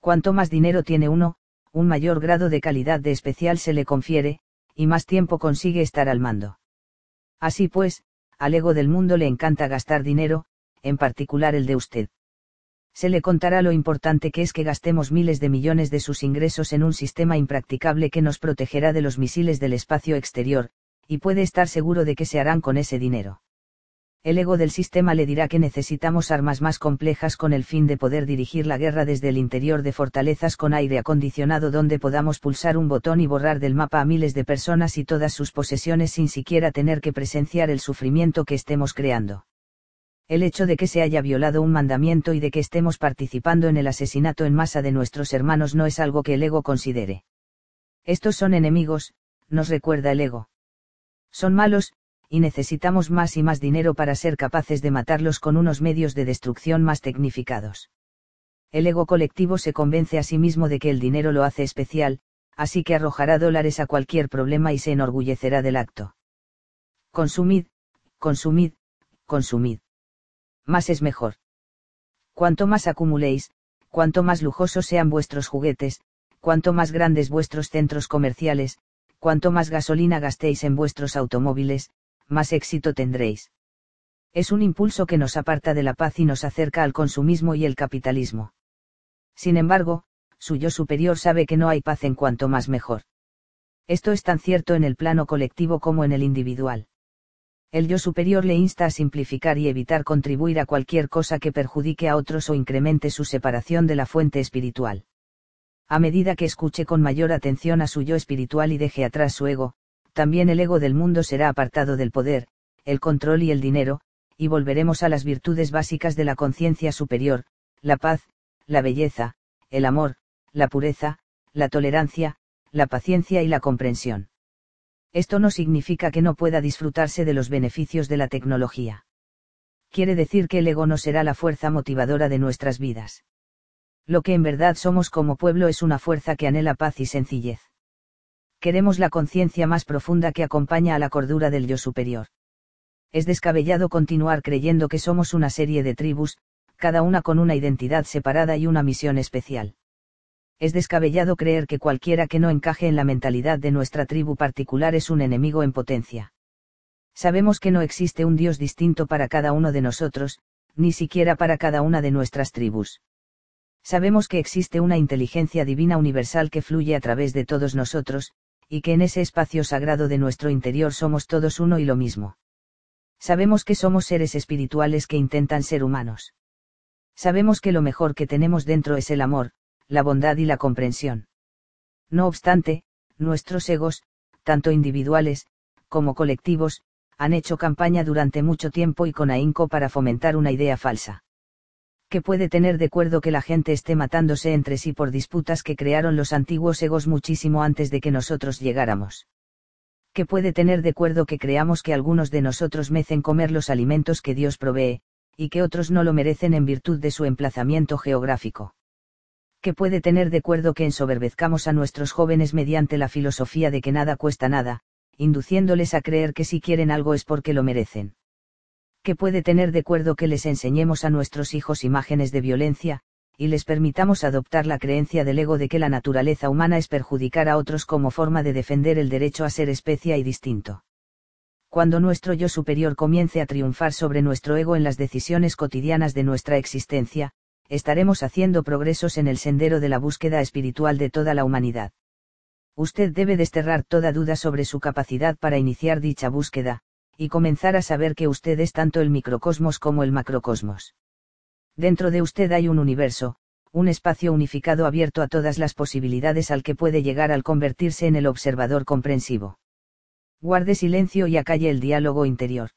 Cuanto más dinero tiene uno, un mayor grado de calidad de especial se le confiere, y más tiempo consigue estar al mando. Así pues, al ego del mundo le encanta gastar dinero, en particular el de usted. Se le contará lo importante que es que gastemos miles de millones de sus ingresos en un sistema impracticable que nos protegerá de los misiles del espacio exterior, y puede estar seguro de que se harán con ese dinero. El ego del sistema le dirá que necesitamos armas más complejas con el fin de poder dirigir la guerra desde el interior de fortalezas con aire acondicionado donde podamos pulsar un botón y borrar del mapa a miles de personas y todas sus posesiones sin siquiera tener que presenciar el sufrimiento que estemos creando. El hecho de que se haya violado un mandamiento y de que estemos participando en el asesinato en masa de nuestros hermanos no es algo que el ego considere. Estos son enemigos, nos recuerda el ego son malos, y necesitamos más y más dinero para ser capaces de matarlos con unos medios de destrucción más tecnificados. El ego colectivo se convence a sí mismo de que el dinero lo hace especial, así que arrojará dólares a cualquier problema y se enorgullecerá del acto. Consumid, consumid, consumid. Más es mejor. Cuanto más acumuléis, cuanto más lujosos sean vuestros juguetes, cuanto más grandes vuestros centros comerciales, cuanto más gasolina gastéis en vuestros automóviles, más éxito tendréis. Es un impulso que nos aparta de la paz y nos acerca al consumismo y el capitalismo. Sin embargo, su yo superior sabe que no hay paz en cuanto más mejor. Esto es tan cierto en el plano colectivo como en el individual. El yo superior le insta a simplificar y evitar contribuir a cualquier cosa que perjudique a otros o incremente su separación de la fuente espiritual. A medida que escuche con mayor atención a su yo espiritual y deje atrás su ego, también el ego del mundo será apartado del poder, el control y el dinero, y volveremos a las virtudes básicas de la conciencia superior, la paz, la belleza, el amor, la pureza, la tolerancia, la paciencia y la comprensión. Esto no significa que no pueda disfrutarse de los beneficios de la tecnología. Quiere decir que el ego no será la fuerza motivadora de nuestras vidas. Lo que en verdad somos como pueblo es una fuerza que anhela paz y sencillez. Queremos la conciencia más profunda que acompaña a la cordura del yo superior. Es descabellado continuar creyendo que somos una serie de tribus, cada una con una identidad separada y una misión especial es descabellado creer que cualquiera que no encaje en la mentalidad de nuestra tribu particular es un enemigo en potencia. Sabemos que no existe un Dios distinto para cada uno de nosotros, ni siquiera para cada una de nuestras tribus. Sabemos que existe una inteligencia divina universal que fluye a través de todos nosotros, y que en ese espacio sagrado de nuestro interior somos todos uno y lo mismo. Sabemos que somos seres espirituales que intentan ser humanos. Sabemos que lo mejor que tenemos dentro es el amor, la bondad y la comprensión. No obstante, nuestros egos, tanto individuales, como colectivos, han hecho campaña durante mucho tiempo y con ahínco para fomentar una idea falsa. Que puede tener de acuerdo que la gente esté matándose entre sí por disputas que crearon los antiguos egos muchísimo antes de que nosotros llegáramos. Que puede tener de acuerdo que creamos que algunos de nosotros mecen comer los alimentos que Dios provee, y que otros no lo merecen en virtud de su emplazamiento geográfico que puede tener de acuerdo que ensoberbezcamos a nuestros jóvenes mediante la filosofía de que nada cuesta nada, induciéndoles a creer que si quieren algo es porque lo merecen. Que puede tener de acuerdo que les enseñemos a nuestros hijos imágenes de violencia, y les permitamos adoptar la creencia del ego de que la naturaleza humana es perjudicar a otros como forma de defender el derecho a ser especia y distinto. Cuando nuestro yo superior comience a triunfar sobre nuestro ego en las decisiones cotidianas de nuestra existencia, estaremos haciendo progresos en el sendero de la búsqueda espiritual de toda la humanidad. Usted debe desterrar toda duda sobre su capacidad para iniciar dicha búsqueda, y comenzar a saber que usted es tanto el microcosmos como el macrocosmos. Dentro de usted hay un universo, un espacio unificado abierto a todas las posibilidades al que puede llegar al convertirse en el observador comprensivo. Guarde silencio y acalle el diálogo interior.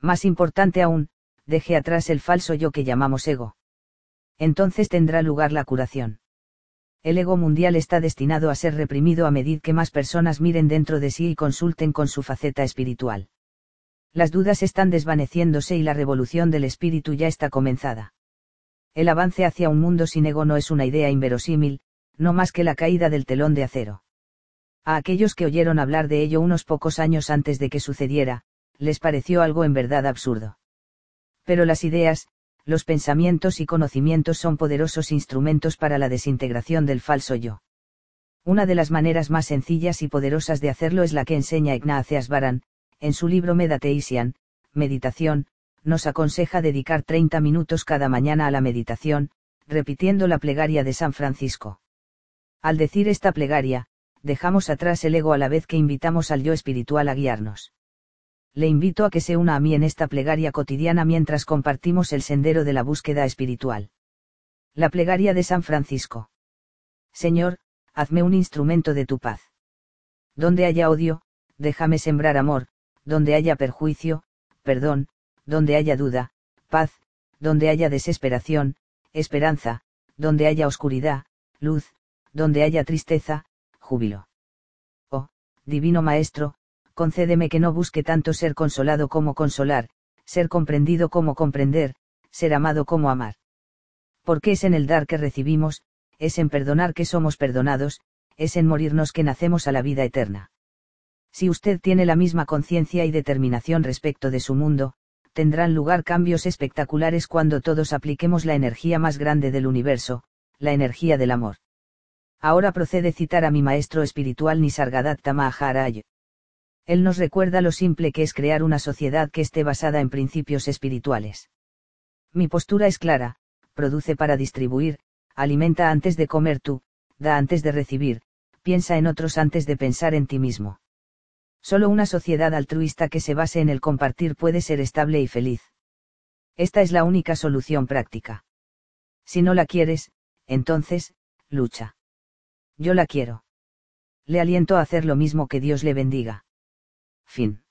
Más importante aún, deje atrás el falso yo que llamamos ego entonces tendrá lugar la curación. El ego mundial está destinado a ser reprimido a medida que más personas miren dentro de sí y consulten con su faceta espiritual. Las dudas están desvaneciéndose y la revolución del espíritu ya está comenzada. El avance hacia un mundo sin ego no es una idea inverosímil, no más que la caída del telón de acero. A aquellos que oyeron hablar de ello unos pocos años antes de que sucediera, les pareció algo en verdad absurdo. Pero las ideas, los pensamientos y conocimientos son poderosos instrumentos para la desintegración del falso yo. Una de las maneras más sencillas y poderosas de hacerlo es la que enseña Ignatius Baran, en su libro Meditation, Meditación, nos aconseja dedicar 30 minutos cada mañana a la meditación, repitiendo la plegaria de San Francisco. Al decir esta plegaria, dejamos atrás el ego a la vez que invitamos al yo espiritual a guiarnos le invito a que se una a mí en esta plegaria cotidiana mientras compartimos el sendero de la búsqueda espiritual. La plegaria de San Francisco. Señor, hazme un instrumento de tu paz. Donde haya odio, déjame sembrar amor, donde haya perjuicio, perdón, donde haya duda, paz, donde haya desesperación, esperanza, donde haya oscuridad, luz, donde haya tristeza, júbilo. Oh, Divino Maestro, concédeme que no busque tanto ser consolado como consolar, ser comprendido como comprender, ser amado como amar. Porque es en el dar que recibimos, es en perdonar que somos perdonados, es en morirnos que nacemos a la vida eterna. Si usted tiene la misma conciencia y determinación respecto de su mundo, tendrán lugar cambios espectaculares cuando todos apliquemos la energía más grande del universo, la energía del amor. Ahora procede citar a mi maestro espiritual Nisargadatta Maharaj. Él nos recuerda lo simple que es crear una sociedad que esté basada en principios espirituales. Mi postura es clara, produce para distribuir, alimenta antes de comer tú, da antes de recibir, piensa en otros antes de pensar en ti mismo. Solo una sociedad altruista que se base en el compartir puede ser estable y feliz. Esta es la única solución práctica. Si no la quieres, entonces, lucha. Yo la quiero. Le aliento a hacer lo mismo que Dios le bendiga. Fin.